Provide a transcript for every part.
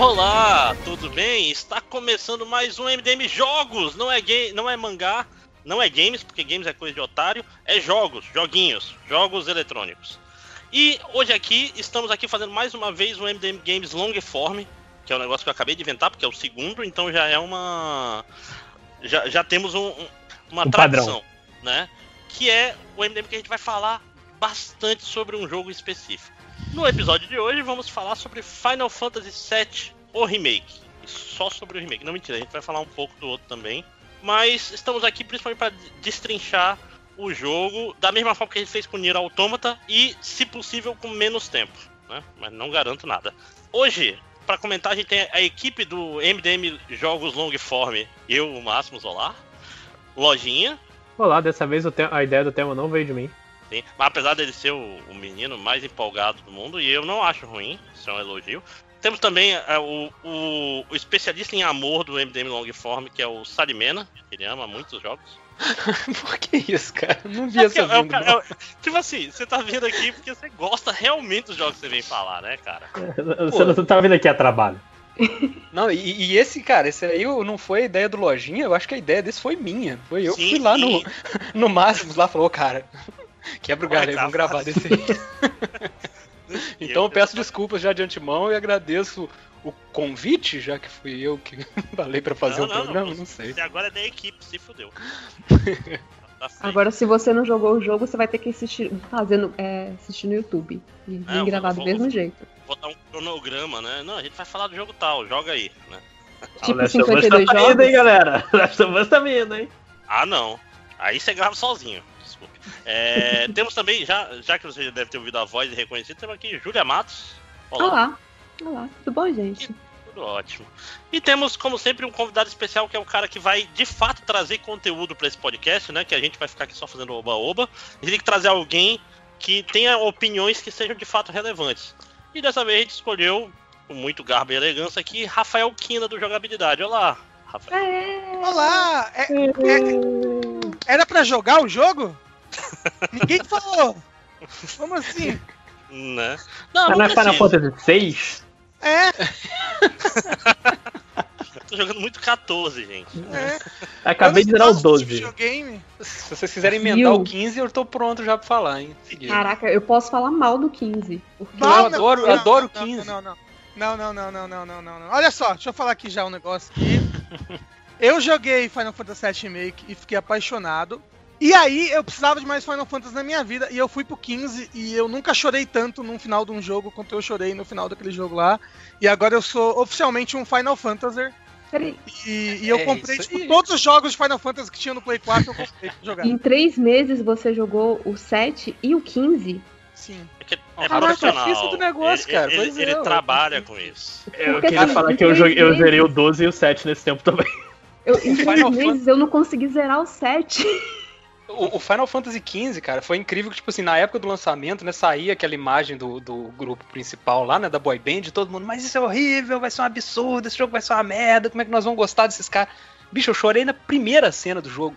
Olá, tudo bem? Está começando mais um MDM Jogos. Não é game, não é mangá, não é games, porque games é coisa de otário, é jogos, joguinhos, jogos eletrônicos. E hoje aqui estamos aqui fazendo mais uma vez o MDM Games Long Form, que é um negócio que eu acabei de inventar, porque é o segundo, então já é uma já, já temos um, um, uma Um tradição, né? Que é o MDM que a gente vai falar bastante sobre um jogo específico. No episódio de hoje vamos falar sobre Final Fantasy VII, o remake. Só sobre o remake. Não mentira, a gente vai falar um pouco do outro também. Mas estamos aqui principalmente para destrinchar o jogo da mesma forma que a gente fez com Nier Automata e, se possível, com menos tempo. Né? Mas não garanto nada. Hoje, para comentar, a gente tem a equipe do MDM Jogos Long Form. Eu, o Máximo Zolar. Lojinha. Olá, dessa vez o a ideia do tema não veio de mim. Sim, mas apesar dele ser o, o menino mais empolgado do mundo, e eu não acho ruim, isso é um elogio. Temos também é, o, o- o especialista em amor do MDM Longform, que é o Salimena, ele ama muitos jogos. Por que isso, cara? Não vi É essa é é tipo assim, você tá vindo aqui porque você gosta realmente dos jogos que você vem falar, né, cara? Você não tá vindo aqui a trabalho. Não, e, e esse, cara, esse aí não foi a ideia do Lojinha, eu acho que a ideia desse foi minha. Foi eu que fui lá no, no Máximos lá e falou, cara, quebra o galho aí, vamos gravar. gravar desse aí. então eu peço desculpas já de antemão e agradeço o convite, já que fui eu que falei pra fazer Não, o não, programa, não, não sei. Você agora é da equipe, se fudeu. Tá. Agora, se você não jogou o jogo, você vai ter que assistir, fazendo, é, assistir no YouTube. E vir gravar do mesmo vou- jeito. botar um cronograma, né? Não, a gente vai falar do jogo tal, joga aí, né? Tipo Last of Us 52 tá vindo, hein, galera? Last of Us tá vindo, hein? Ah, não. Aí você grava sozinho. É, temos também, já, já que você já deve ter ouvido a voz e reconhecido, temos aqui Júlia Matos. Olá. Olá, tudo bom, gente? Tudo ótimo. E temos, como sempre, um convidado especial que é o cara que vai, de fato, trazer conteúdo para esse podcast, né? Que a gente vai ficar aqui só fazendo oba-oba. A gente tem que trazer alguém que tenha opiniões que sejam de fato relevantes. E dessa vez a gente escolheu, com muito garbo e elegância aqui, Rafael Quina do Jogabilidade. Olá, Rafael. É. Olá! É- é- era pra jogar o jogo? Ninguém falou! Como assim? Né? Não, Tá não na Final. Fantasy VI? É, Tô jogando muito 14, gente. é. Acabei Eu de não zerar o gosto de 12. videogame. Se vocês quiserem emendar Viu? o 15, eu tô pronto já pra falar, hein? Seguido. Caraca, eu posso falar mal do 15. Porque Eu adoro- eu adoro não, 15. Não, não, não, não, não, não, não, não, não, não. Olha só, deixa eu falar aqui já um negócio aqui. Eu joguei Final Fantasy VII Remake e fiquei apaixonado. E aí eu precisava de mais Final Fantasy na minha vida e eu fui pro 15 e eu nunca chorei tanto no final de um jogo quanto eu chorei no final daquele jogo lá. E agora eu sou oficialmente um Final Fantasy Peraí, e, e eu É comprei tipo, todos os jogos de Final Fantasy que tinha no Play 4 eu comprei pra jogar. em três meses você jogou o 7 e o 15? Sim. É, que é Caraca, profissional. difícil do negócio, ele, cara. Ele, é, ele ué. trabalha com isso. Eu Porque, queria assim, falar que eu, joguei, eu zerei o 12 e o 7 nesse tempo também. Eu, em três meses eu não consegui zerar o 7. O, o Final Fantasy XV, cara, foi incrível que, tipo assim, na época do lançamento, né, saía aquela imagem do, do grupo principal lá, né, da boy band, e todo mundo, mas isso é horrível, vai ser um absurdo, esse jogo vai ser uma merda, como é que nós vamos gostar desses caras? Bicho, eu chorei na primeira cena do jogo.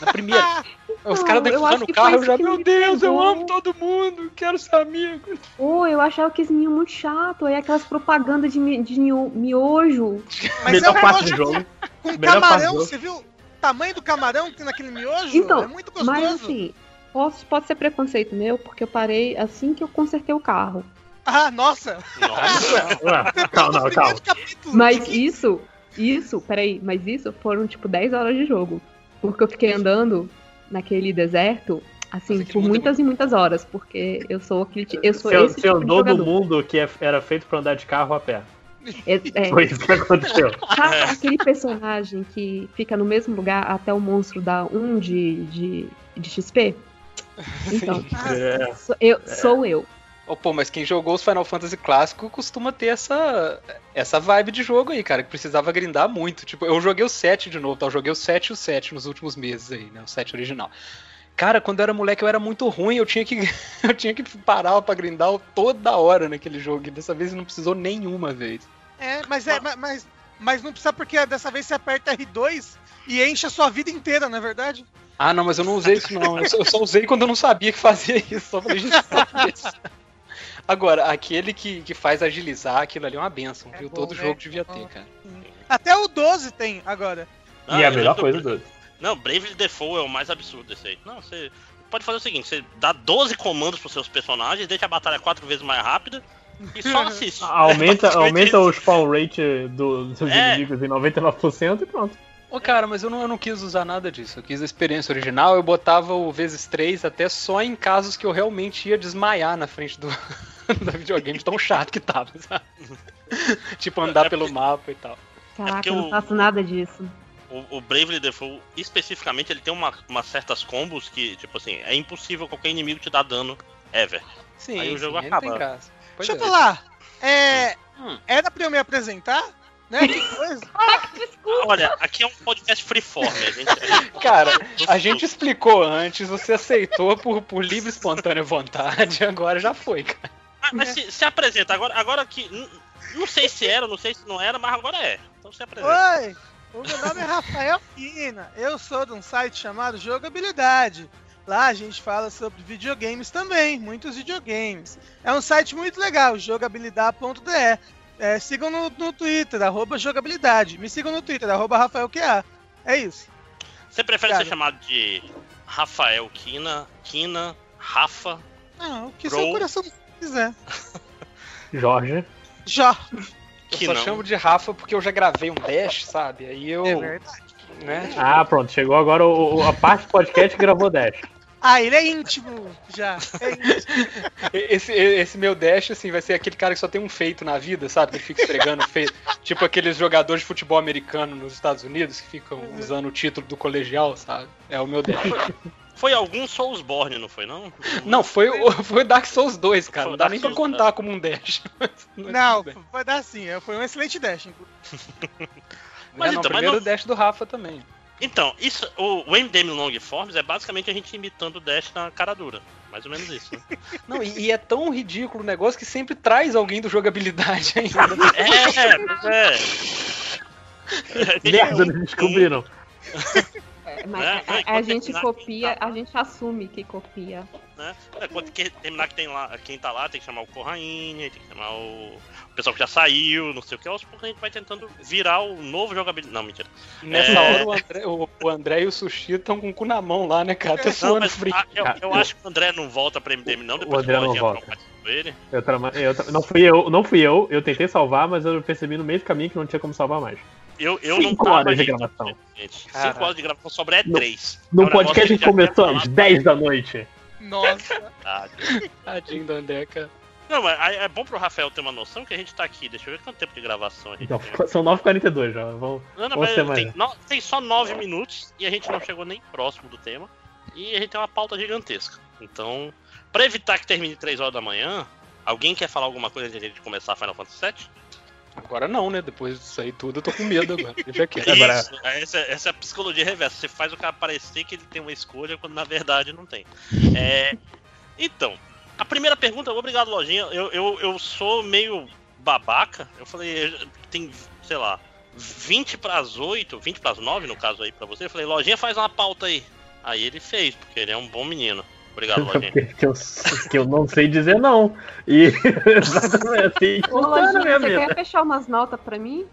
Na primeira. Os caras eu empurrando acho o que carro, eu já, meu me Deus, eu amo todo mundo, quero ser amigo. Pô, eu achava que esse menino muito chato. Aí aquelas propagandas de, mi- de mio- miojo. Mas Melhor é um parte do jogo. com Melhor camarão, você viu tamanho do camarão que tem naquele miojo? Então, é muito gostoso. Mas assim, posso, pode ser preconceito meu, porque eu parei assim que eu consertei o carro. Ah, nossa! Nossa. Calma, não, calma. Mas isso, isso, peraí, mas isso foram tipo 10 horas de jogo. Porque eu fiquei andando naquele deserto, assim, por muitas e muitas horas. Porque eu sou aquele. Eu sou Você, esse você tipo andou do mundo que é- era feito pra andar de carro a pé. É, é, Foi isso que aconteceu. sabe aquele personagem que fica no mesmo lugar até o monstro dar um de, de, de XP? Então, É, sou eu, sou eu. Oh, pô, mas quem jogou os Final Fantasy clássicos costuma ter essa, essa vibe de jogo aí, cara, que precisava grindar muito. Tipo, eu joguei o 7 de novo, tá? Eu joguei o 7 e o 7 nos últimos meses aí, né? O 7 original. Cara, quando eu era moleque eu era muito ruim, eu tinha que, eu tinha que parar pra grindar toda hora naquele jogo. E dessa vez não precisou nenhuma vez. É, mas é, ma- mas, mas não precisa porque dessa vez você aperta R2 e enche a sua vida inteira, não é verdade? Ah, não, mas eu não usei isso não. Eu só, eu só usei quando eu não sabia que fazia isso. Só falei, gente, isso. Agora, aquele que, que faz agilizar, aquilo ali é uma benção, É viu? bom, Todo né? jogo devia Bom. ter, cara. Até o 12 tem agora. Ah, e a eu melhor coisa do- do. Não, Bravely Default é o mais absurdo desse aí. Não, você pode fazer o seguinte: você dá 12 comandos pros seus personagens, deixa a batalha quatro vezes mais rápida e só assiste. Aumenta, É aumenta isso. o spawn rate do- dos É. inimigos em 99% e pronto. Ô, cara, mas eu não, eu não quis usar nada disso. Eu quis a experiência original, eu botava o vezes 3 até só em casos que eu realmente ia desmaiar na frente do, do videogame, de tão chato que tava, sabe? tipo, andar É pelo mapa e tal. Caraca, porque eu não faço nada disso. O, o Bravely Default, especificamente, ele tem uma, umas certas combos que, tipo assim, é impossível qualquer inimigo te dar dano ever. Sim, Aí o jogo sim, acaba. Deixa eu é. falar. É. Hum. Era pra eu me apresentar? Né? Que coisa. Olha, aqui é um podcast freeform, a gente. a gente- Cara, a gente explicou antes, você aceitou por, por livre e espontânea vontade, agora já foi, cara. Ah, mas se, se apresenta, agora, agora que. Não sei se era, não sei se não era, mas agora é. Então se apresenta. Oi, o meu nome é Rafael Quina. Eu sou de um site chamado Jogabilidade. Lá a gente fala sobre videogames também, muitos videogames. É um site muito legal, jogabilidade.de. É, sigam no, no Twitter, arroba jogabilidade. Me sigam no Twitter, arroba RafaelQA. É isso. Você prefere Cara. ser chamado de Rafael Kina, Kina, Rafa? Ah, o que Bro. seu coração quiser. Jorge. Já. Eu Que só não. chamo de Rafa porque eu já gravei um dash, sabe? Aí eu. É verdade. né? Ah, pronto. Chegou agora o, o- a parte do podcast que gravou Dash. Ah, ele é íntimo já. É íntimo. Esse, esse meu dash, assim, vai ser aquele cara que só tem um feito na vida, sabe? Que fica esfregando feito. Tipo aqueles jogadores de futebol americano nos Estados Unidos que ficam usando o título do colegial, sabe? É o meu dash. Foi algum Soulsborne, não foi, não? Não, foi o foi o Dark Souls 2, cara. Foi Não dá Dark nem pra Souls, contar como um dash. Mas Não, bem. vai dar sim. Foi um excelente dash. inclusive. Mas É, não, então, mas primeiro não- o dash do Rafa também. Então, isso, o MDM Long Forms é basicamente a gente imitando o Dash na cara dura. Mais ou menos isso. Né? Não, e, e é tão ridículo o negócio que sempre traz alguém do jogabilidade ainda. é, pois é. Merda, eles descobriram. Mas É, a- a, quando gente copia, tá- a gente assume que copia. né? É, quando que- terminar que tem lá, quem tá lá, tem que chamar o Corraine, tem que chamar o, o pessoal que já saiu, não sei o que. Aos poucos a gente vai tentando virar o novo jogabilidade. Não, mentira. Nessa É. hora o André, o, o André e o Sushi estão com o cu na mão lá, né, cara? Tá Não, suando mas frio. a- eu, eu acho que o André não volta pra MDM, não. Depois O André que não volta. ele. Eu trama- eu tra- não fui eu, não fui eu. Eu tentei salvar, mas eu percebi no meio do caminho que não tinha como salvar mais. Eu, eu não Cinco tava horas de gente, gravação. Gente, Caraca. 5 horas de gravação sobra é No- 3. No podcast que começou às 10 da noite. Nossa. Tadinho do André, cara. Não, mas é bom pro Rafael ter uma noção que a gente tá aqui. Deixa eu ver quanto tempo de gravação a gente Então, tem. são 9h42 já. Vamos... Não, não, vamos mas ter mais. tem, no- tem só 9 minutos e a gente não chegou nem próximo do tema. E a gente tem uma pauta gigantesca. Então, pra evitar que termine 3 horas da manhã, alguém quer falar alguma coisa antes de a gente começar Final Fantasy VII? Agora não, né? Depois disso aí tudo, eu tô com medo agora. Deixa quieto. Agora- Isso, essa, essa é a psicologia reversa. Você faz o cara parecer que ele tem uma escolha quando na verdade não tem. É, então, a primeira pergunta, obrigado, Lojinha. Eu, eu, eu sou meio babaca. Eu falei, tem, sei lá, 20 pras 8, 20 pras 9 no caso aí pra você. Eu falei, Lojinha faz uma pauta aí. Aí ele fez, porque ele é um bom menino. Obrigado, Lojinha. que, eu, que eu não sei dizer não. E exatamente assim Ô, Lojinha, você vida. quer fechar umas notas pra mim?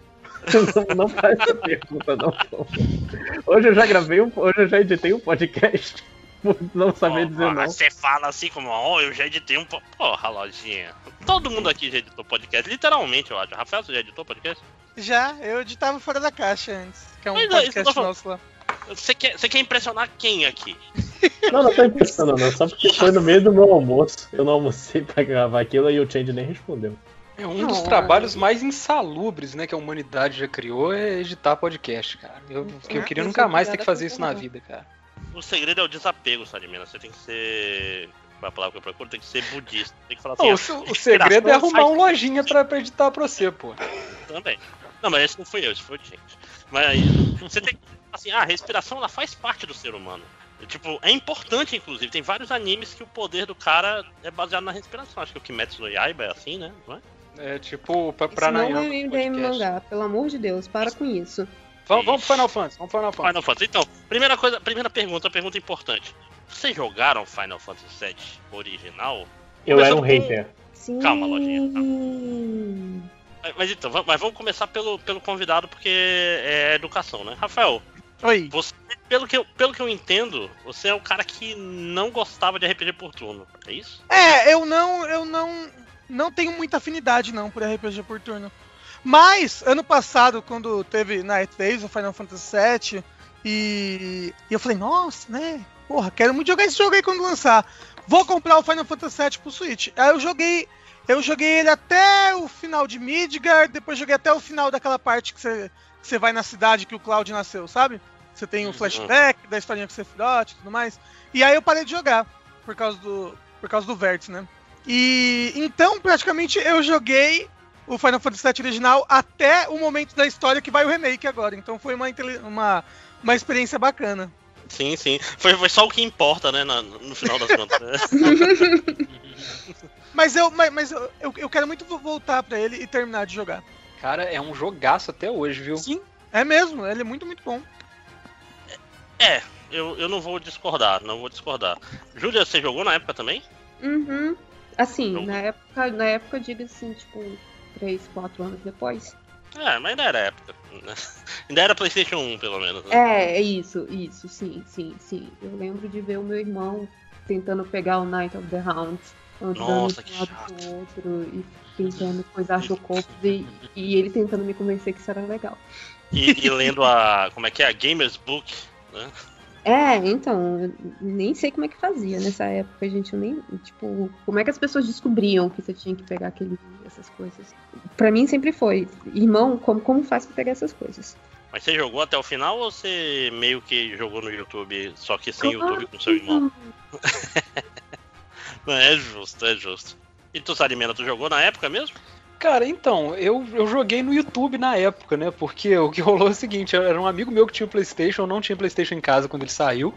Não, não faz essa pergunta, não. Hoje eu já gravei um. Hoje eu já editei um podcast por não saber Ó, dizer ó, não. Você fala assim como, ó, eu já editei um. po- Porra, Lojinha. Todo mundo aqui já editou podcast, literalmente, eu acho. Rafael, você já editou podcast? Já, eu editava fora da caixa antes. Que é um Mas é, podcast nosso lá. Você quer, você quer impressionar quem aqui? Não, não tô impressionando, não. Só porque foi no meio do meu almoço. Eu não almocei pra gravar aquilo e o Change nem respondeu. É um dos Não. trabalhos mais insalubres, né, que a humanidade já criou é editar podcast, cara. Eu, eu É, queria eu nunca mais ter que fazer isso na vida, cara. O segredo é o desapego, Salimena. Você tem que ser. Qual é a palavra que eu procuro? Tem que ser budista. Tem que falar assim. Ah, o, o segredo é arrumar um lojinha pra, pra editar pra você, pô. Também. Não, mas esse não fui eu, esse foi o gente. Mas você tem que. Assim, ah, a respiração ela faz parte do ser humano. Tipo, é importante, inclusive. Tem vários animes que o poder do cara é baseado na respiração. Acho que o Kimetsu no Yaiba é assim, né? Não é? É tipo, pra, Isso pra não Nayan, é MDM podcast. mangá, pelo amor de Deus, para com isso. Vamos, vamos pro Final Fantasy, vamos pro Final Fantasy. Final Fantasy. Então, primeira coisa, primeira pergunta, pergunta importante. Vocês jogaram Final Fantasy VII original? Eu era um Começando com- hater. Sim. Calma, Lojinha, Mas, mas então, mas vamos começar pelo, pelo convidado, porque é educação, né? Rafael, Oi. você, pelo que, eu, pelo que eu entendo, você é o cara que não gostava de RPG por turno, é isso? É, eu não, eu não, não tenho muita afinidade não por RPG por turno. Mas ano passado, quando teve na E3 o Final Fantasy VII e, e eu falei, nossa, né? Porra, quero muito jogar esse jogo aí quando lançar. Vou comprar o Final Fantasy VII pro Switch. Aí eu joguei, eu joguei ele até o final de Midgard, depois joguei até o final daquela parte que você, que você vai na cidade que o Cloud nasceu, sabe? Você tem o Uhum. flashback da historinha com o Sephiroth e tudo mais. E aí eu parei de jogar por causa do por causa do Vértice, né? E então, praticamente, eu joguei o Final Fantasy VII original até o momento da história que vai o remake agora. Então foi uma, uma, uma experiência bacana. Sim, sim. Foi, foi só o que importa, né, na- no final das contas. né? Mas eu, mas, mas eu, eu, eu quero muito vo- voltar pra ele e terminar de jogar. Cara, é um jogaço até hoje, viu? Sim, é mesmo. Ele é muito, muito bom. É, eu, eu não vou discordar, não vou discordar. Júlia, você jogou na época também? Uhum. Assim, na época, na época eu digo assim, tipo, 3, 4 anos depois. É, mas ainda era época. né? Ainda era PlayStation 1, pelo menos. Né? É, é isso, isso, sim, sim, sim. Eu lembro de ver o meu irmão tentando pegar o Night of the Round, andando Nossa, de que um lado chato. pro outro e tentando coisar chocopos e, e ele tentando me convencer que isso era legal. E, e lendo a. Como é que é? A Gamers Book. Né? É, então, nem sei como é que fazia nessa época, gente. Eu nem. Tipo, como é que as pessoas descobriam que você tinha que pegar aquele, essas coisas? Pra mim sempre foi, irmão, como, como faz pra pegar essas coisas? Mas você jogou até o final ou você meio que jogou no YouTube, só que sem Claro YouTube com seu irmão? Não, é justo, é justo. E tu, Sarimena, tu jogou na época mesmo? Cara, então, eu, eu joguei no YouTube na época, né? Porque o que rolou é o seguinte, era um amigo meu que tinha o Playstation, eu não tinha Playstation em casa quando ele saiu.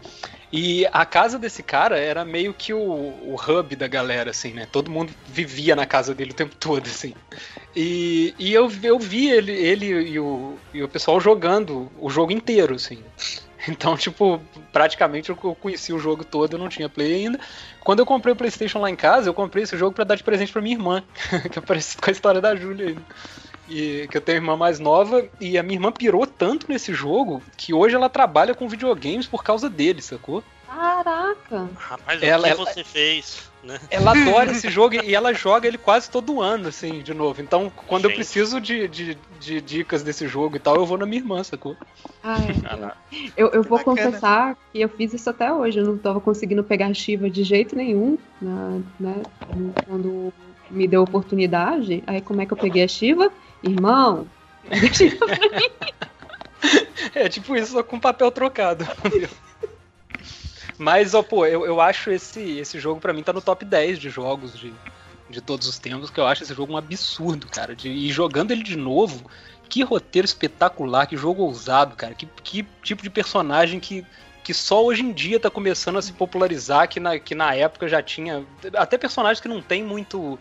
E a casa desse cara era meio que o, o hub da galera, assim, né? Todo mundo vivia na casa dele o tempo todo, assim. E, e eu, eu vi ele, ele e, o, e o pessoal jogando o jogo inteiro, assim. Então, tipo, praticamente eu conheci o jogo todo, eu não tinha play ainda. Quando eu comprei o PlayStation lá em casa, eu comprei esse jogo pra dar de presente pra minha irmã, que é parecido com a história da Júlia aí. E que eu tenho uma irmã mais nova, e a minha irmã pirou tanto nesse jogo que hoje ela trabalha com videogames por causa dele, sacou? Caraca! Rapaz, Ela- o que ela- você fez, né? Ela adora esse jogo e ela joga ele quase todo ano, assim, de novo. Então, quando eu Gente. preciso de, de, de dicas desse jogo e tal, eu vou na minha irmã, sacou? Ai, Caraca. eu, eu vou Bacana. confessar que eu fiz isso até hoje. Eu não tava conseguindo pegar Shiva de jeito nenhum, na- né? Quando me deu a oportunidade. Aí como é que eu peguei a Shiva? Irmão, pega a Shiva pra mim. É tipo isso, só com papel trocado. Mas, ó, pô, eu, eu acho esse, esse jogo pra mim tá no top 10 de jogos de, de todos os tempos, que eu acho esse jogo um absurdo, cara. De, e jogando ele de novo, que roteiro espetacular, que jogo ousado, cara. Que, que tipo de personagem que, que só hoje em dia tá começando a se popularizar, que na, que na época já tinha. Até personagens que não tem muito.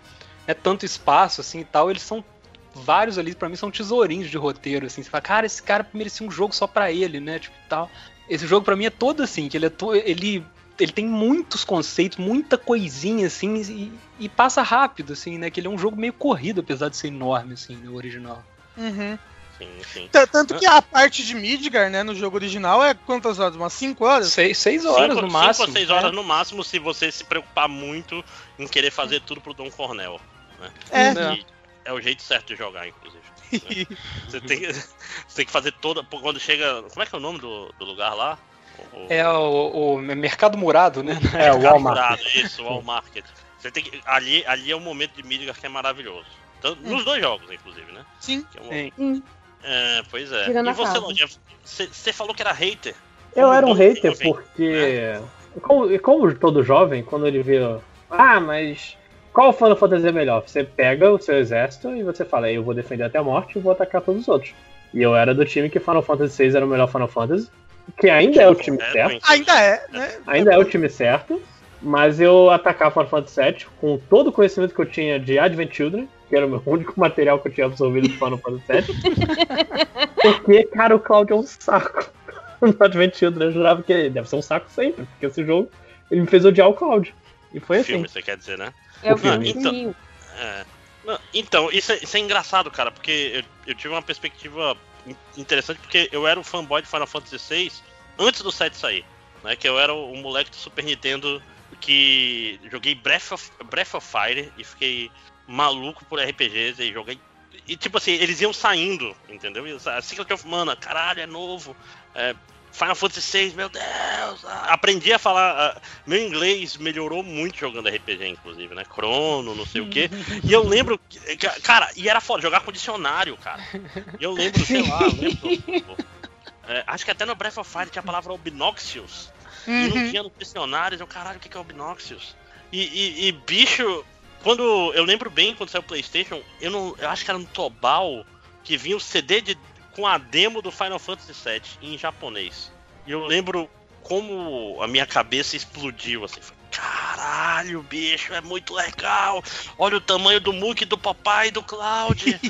Né, tanto espaço assim e tal, eles são vários ali, pra mim, são tesourinhos de roteiro, assim. Você fala, cara, esse cara merecia um jogo só pra ele, né? Tipo, tal. Esse jogo pra mim é todo assim, que ele é to... ele ele tem muitos conceitos, muita coisinha assim e, e passa rápido assim, né? Que ele é um jogo meio corrido, apesar de ser enorme assim, no original. Uhum. Sim, sim. Tanto que a parte de Midgar, né, no jogo original é quantas horas? Umas 5 horas? Seis, seis horas cinco, no máximo. Cinco ou seis horas né? no máximo se você se preocupar muito em querer fazer tudo pro Dom Cornel. É. E é o jeito certo de jogar, inclusive. Você tem, que- você tem que fazer toda. Quando chega. Como é que é o nome do, do lugar lá? O- É o, o mercado murado, né? É, o Walmart. Capturado, Isso, o Walmart. Você tem que, ali, ali é um momento de Midgar que é maravilhoso. Tanto- nos dois jogos, inclusive, né? Sim. É um- Sim. É, pois é. Tirando e você, você, você falou que era hater. Eu era um hater jovem, porque. Como, como todo jovem, quando ele vê. Ah, mas. Qual Final Fantasy é melhor? Você pega o seu exército e você fala, eu vou defender até a morte e vou atacar todos os outros. E eu era do time que Final Fantasy VI era o melhor Final Fantasy, que ainda é o time É, certo. Ainda é, né? Ainda é o time certo, mas eu atacava Final Fantasy VII com todo o conhecimento que eu tinha de Advent Children, que era o meu único material que eu tinha absorvido de Final Fantasy VII. porque, cara, o Cloud é um saco. No Advent Children eu jurava que deve ser um saco sempre, porque esse jogo ele me fez odiar o Cloud. E foi assim. Filme, você quer dizer, né? É o filme. filminho. É. Não, então, isso é, isso é engraçado, cara, porque eu, eu tive uma perspectiva in- interessante, porque eu era um fanboy de Final Fantasy VI antes do 7 sair. Né, que eu era o, o moleque do Super Nintendo que joguei Breath of, Breath of Fire e fiquei maluco por RPGs e joguei. E tipo assim, eles iam saindo, entendeu? E, a Secret of Mana, caralho, é novo. É, Final Fantasy VI, meu Deus! ah, Aprendi a falar. ah, meu inglês melhorou muito jogando RPG, inclusive, né? Crono, não sei o quê. E eu lembro. Cara, e era foda, jogar com dicionário, cara. E eu lembro, sei lá, eu lembro. é, acho que até no Breath of Fire tinha a palavra Obnoxious. E não Uhum. tinha no dicionário, eu, caralho, o que que é Obnoxious? E, e- e, bicho, quando. Eu lembro bem quando saiu o Playstation, eu não. Eu acho que era no Tobal que vinha o CD de, com a demo do Final Fantasy VII em japonês. E eu lembro como a minha cabeça explodiu, assim. foi, Caralho, bicho, é muito legal. Olha o tamanho do Mook do papai e do Cloud.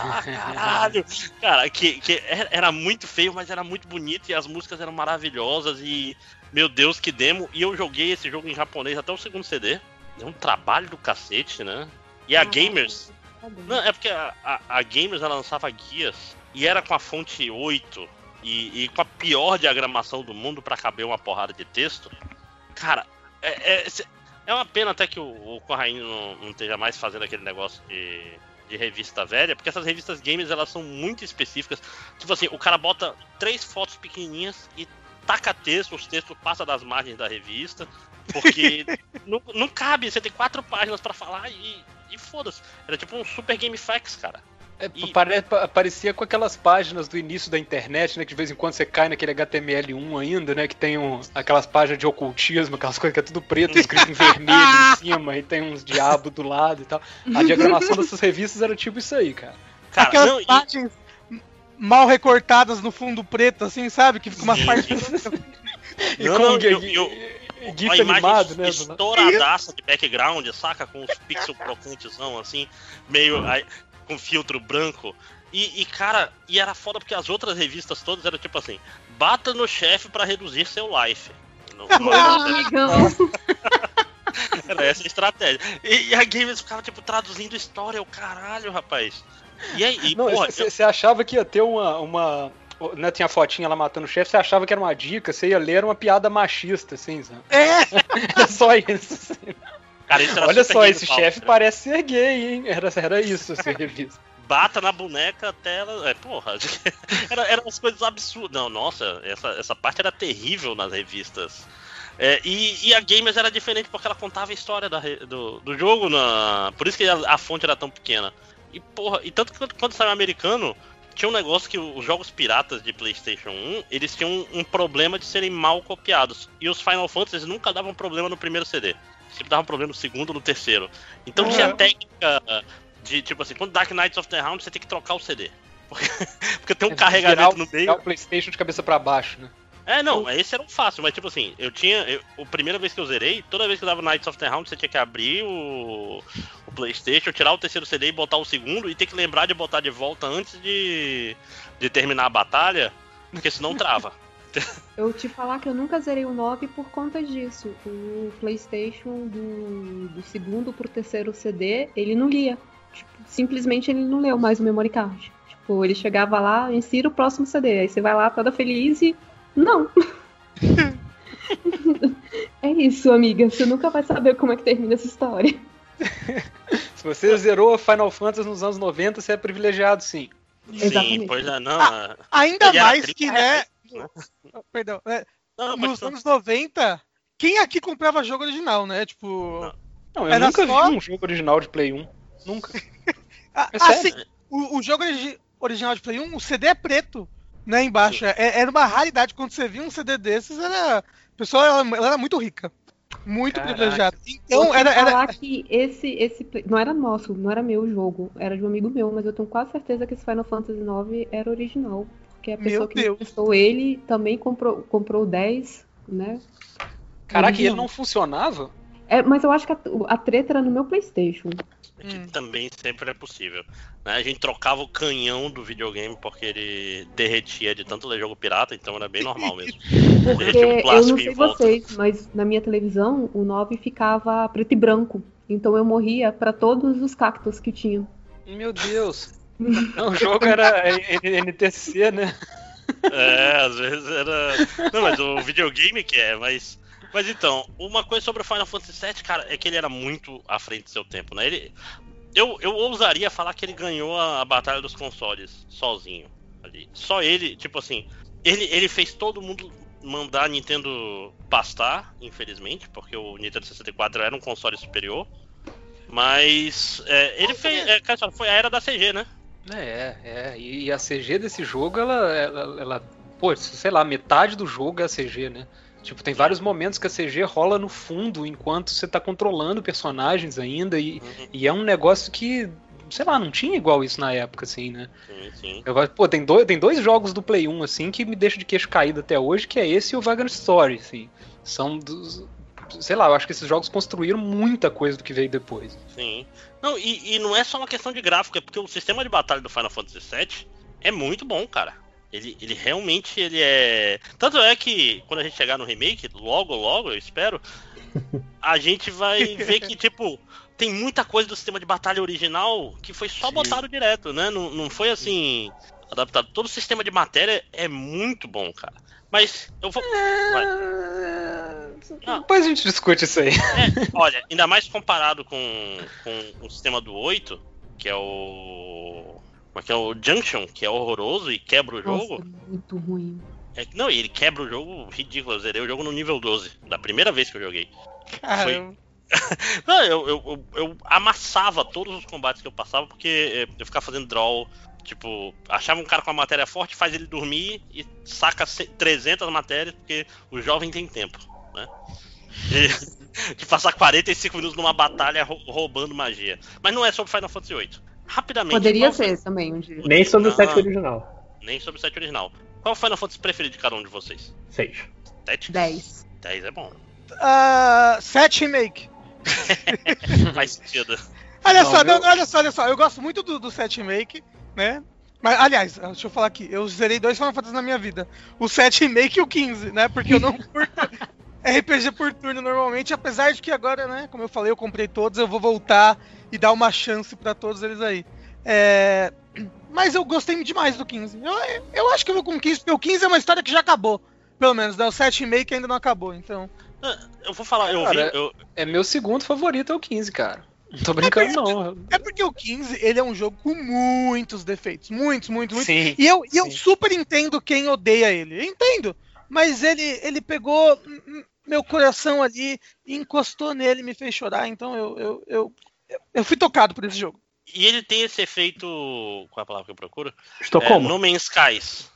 Ah, caralho. Cara, que, que era muito feio, mas era muito bonito e as músicas eram maravilhosas e meu Deus, que demo. E eu joguei esse jogo em japonês até o segundo CD. É um trabalho do cacete, né? E a Gamers, não, é porque a, a, a Gamers ela lançava guias e era com a fonte 8 e, e com a pior diagramação do mundo pra caber uma porrada de texto. Cara, é, é, é uma pena até que o, o Corraine não, não esteja mais fazendo aquele negócio de, de revista velha, porque essas revistas gamers elas são muito específicas. Tipo assim, o cara bota três fotos pequenininhas e taca texto, os textos passam das margens da revista, porque não, não cabe, você tem quatro páginas pra falar e, e foda-se. Era tipo um super game facts, cara. É, E- pare- pa- parecia com aquelas páginas do início da internet, né? Que de vez em quando você cai naquele HTML1 ainda, né? Que tem um- aquelas páginas de ocultismo, aquelas coisas que é tudo preto, escrito em vermelho em cima, e tem uns diabos do lado e tal. A diagramação dessas revistas era tipo isso aí, cara. Cara, Aquelas não, e- imagens mal recortadas no fundo preto, assim, sabe? Que fica umas partes. E Não, com não, eu- gif, eu- gif uma imagem animado, né? do- estouradaça de background, saca? Com os pixel crocantezão, assim, meio aí, com filtro branco. E, e, cara, e era foda porque as outras revistas todas eram tipo assim: bata no chefe pra reduzir seu life. Não, não era- essa a estratégia. E, e a Games ficava, tipo, traduzindo história, o caralho, rapaz. E aí, e, você achava que ia ter uma. uma né, tinha a fotinha lá matando o chefe, você achava que era uma dica, você ia ler era uma piada machista, assim, sabe? É, Era só isso. assim. Cara, isso era Olha só, esse chefe parece ser gay, hein? Era, era isso, assim, revista. bata na boneca até ela. É, porra. Era, eram umas coisas absurdas. Não, nossa, essa, essa parte era terrível nas revistas. É, e, e a Gamers era diferente porque ela contava a história da do, do jogo, na, por isso que a, a fonte era tão pequena. E porra, e tanto que quando, quando saiu americano, tinha um negócio que os jogos piratas de PlayStation 1 eles tinham um, um problema de serem mal copiados. E os Final Fantasy nunca davam problema no primeiro CD. Sempre davam problema no segundo ou no terceiro. Então Ah. tinha técnica de tipo assim, quando Dark Knights of the Round você tem que trocar o CD. Porque, porque tem um carregamento no meio. o PlayStation de cabeça pra baixo, né? É, não, esse era um fácil, mas tipo assim, eu tinha. Eu, a primeira vez que eu zerei, toda vez que eu dava Knights of the Round, você tinha que abrir o, o PlayStation, tirar o terceiro CD e botar o segundo, e ter que lembrar de botar de volta antes de, de terminar a batalha, porque senão trava. Eu te falar que eu nunca zerei o 9 por conta disso. O PlayStation do, do segundo pro terceiro CD, ele não lia. Tipo, simplesmente ele não leu mais o memory card. Tipo, ele chegava lá, insira o próximo CD. Aí você vai lá toda feliz e. Não! é isso, amiga. Você nunca vai saber como é que termina essa história. Se você zerou Final Fantasy nos anos 90, você é privilegiado, sim. Sim, Exatamente. pois é, não. Ah, ainda mais 30 que, né? Perdão, né, Não, nos mas, anos 90, quem aqui comprava jogo original, né? Tipo. Não. Não, eu nunca só- vi um jogo original de Play 1. Nunca. É sério? assim, o, o jogo origi- original de Play 1, o CD é preto, né? Embaixo. É- era uma raridade. Quando você via um CD desses, era. A pessoa ela, ela era muito rica. Muito Caraca. privilegiada. Vou Então, era. era falar que esse, esse. play- Não era nosso, não era meu jogo. Era de um amigo meu, mas eu tenho quase certeza que esse Final Fantasy IX era original. Porque a Meu pessoa que me Deus. emprestou ele também comprou, comprou o 10, né? Caraca, e ele não funcionava? É, mas eu acho que a, a treta era no meu PlayStation. que Hum. também sempre é possível. né? A gente trocava o canhão do videogame porque ele derretia de tanto ler jogo pirata, então era bem normal mesmo. Porque o eu não sei volta. vocês, mas na minha televisão o 9 ficava preto e branco. Então eu morria pra todos os cactos que tinha. Meu Deus. Não, o jogo era NTC, né? É, às vezes era. Não, mas o videogame que é, mas. Mas então, uma coisa sobre o Final Fantasy VII, cara, é que ele era muito à frente do seu tempo, né? Ele, eu, eu ousaria falar que ele ganhou a, a batalha dos consoles sozinho ali. Só ele, tipo assim, ele, ele fez todo mundo mandar a Nintendo pastar, infelizmente, porque o Nintendo 64 era um console superior. Mas é, ele fez. É, foi a era da CG, né? É, é. E a CG desse jogo, ela, ela, ela. Pô, sei lá, metade do jogo é a CG, né? Tipo, tem vários momentos que a CG rola no fundo enquanto você tá controlando personagens ainda. E, uhum. e é um negócio que sei lá, não tinha igual isso na época, assim, né? Sim, sim. Eu, pô, tem dois, tem dois jogos do Play 1, assim, que me deixam de queixo caído até hoje, que é esse e o Vagrant Story, assim. São dos. Sei lá, eu acho que esses jogos construíram muita coisa do que veio depois. Sim. Não, e, e não é só uma questão de gráfico, é porque o sistema de batalha do Final Fantasy VII é muito bom, cara. Ele, ele realmente ele é. Tanto é que quando a gente chegar no remake, logo, logo, eu espero, a gente vai ver que, tipo, tem muita coisa do sistema de batalha original que foi só Sim. botado direto, né? Não, não foi assim adaptado. Todo o sistema de matéria é muito bom, cara. Mas eu vou. É... Depois a gente discute isso aí. É, olha, ainda mais comparado com, com o sistema do 8, que é o. Como é que é o Junction, que é horroroso e quebra o jogo. Nossa, muito ruim. É, não, ele quebra o jogo ridículo. Eu zerei o jogo no nível 12, da primeira vez que eu joguei. Foi, não, eu, eu, eu, amassava todos os combates que eu passava, porque eh, eu ficava fazendo draw. Tipo, achava um cara com a matéria forte, faz ele dormir e saca 300 matérias, porque o jovem tem tempo, né? De, de passar 45 minutos numa batalha roubando magia. Mas não é sobre Final Fantasy VIII. Rapidamente. Poderia ser também um dia. Nem sobre o set original. Nem sobre o set original. Qual é o Final Fantasy preferido de cada um de vocês? 6. 7? 10. 10 é bom. Uh, 7 remake. Faz sentido. Olha não, só, meu... não, olha só, olha só. Eu gosto muito do, do 7 Remake, né? Mas, aliás, deixa eu falar aqui. Eu zerei dois Final Fantasy na minha vida. O 7 Remake e o 15, né? Porque eu não curto RPG por turno normalmente. Apesar de que agora, né? Como eu falei, eu comprei todos. Eu vou voltar e dar uma chance para todos eles aí. É... Mas eu gostei demais do 15. Eu, eu acho que eu vou com o 15, porque o 15 é uma história que já acabou. Pelo menos, né? O 7 Remake ainda não acabou, então... Ah, eu vou falar, eu cara, vi. Eu... É meu segundo favorito, é o 15, cara. Não tô brincando, é porque, não. É porque o 15, ele é um jogo com muitos defeitos. Muitos, muitos, muitos. Sim, e eu, sim. eu super entendo quem odeia ele. Eu entendo. Mas ele, ele pegou meu coração ali, encostou nele, me fez chorar. Então eu, eu, eu, eu fui tocado por esse jogo. E ele tem esse efeito. Qual é a palavra que eu procuro? Estocolmo. É, no Man's Skies.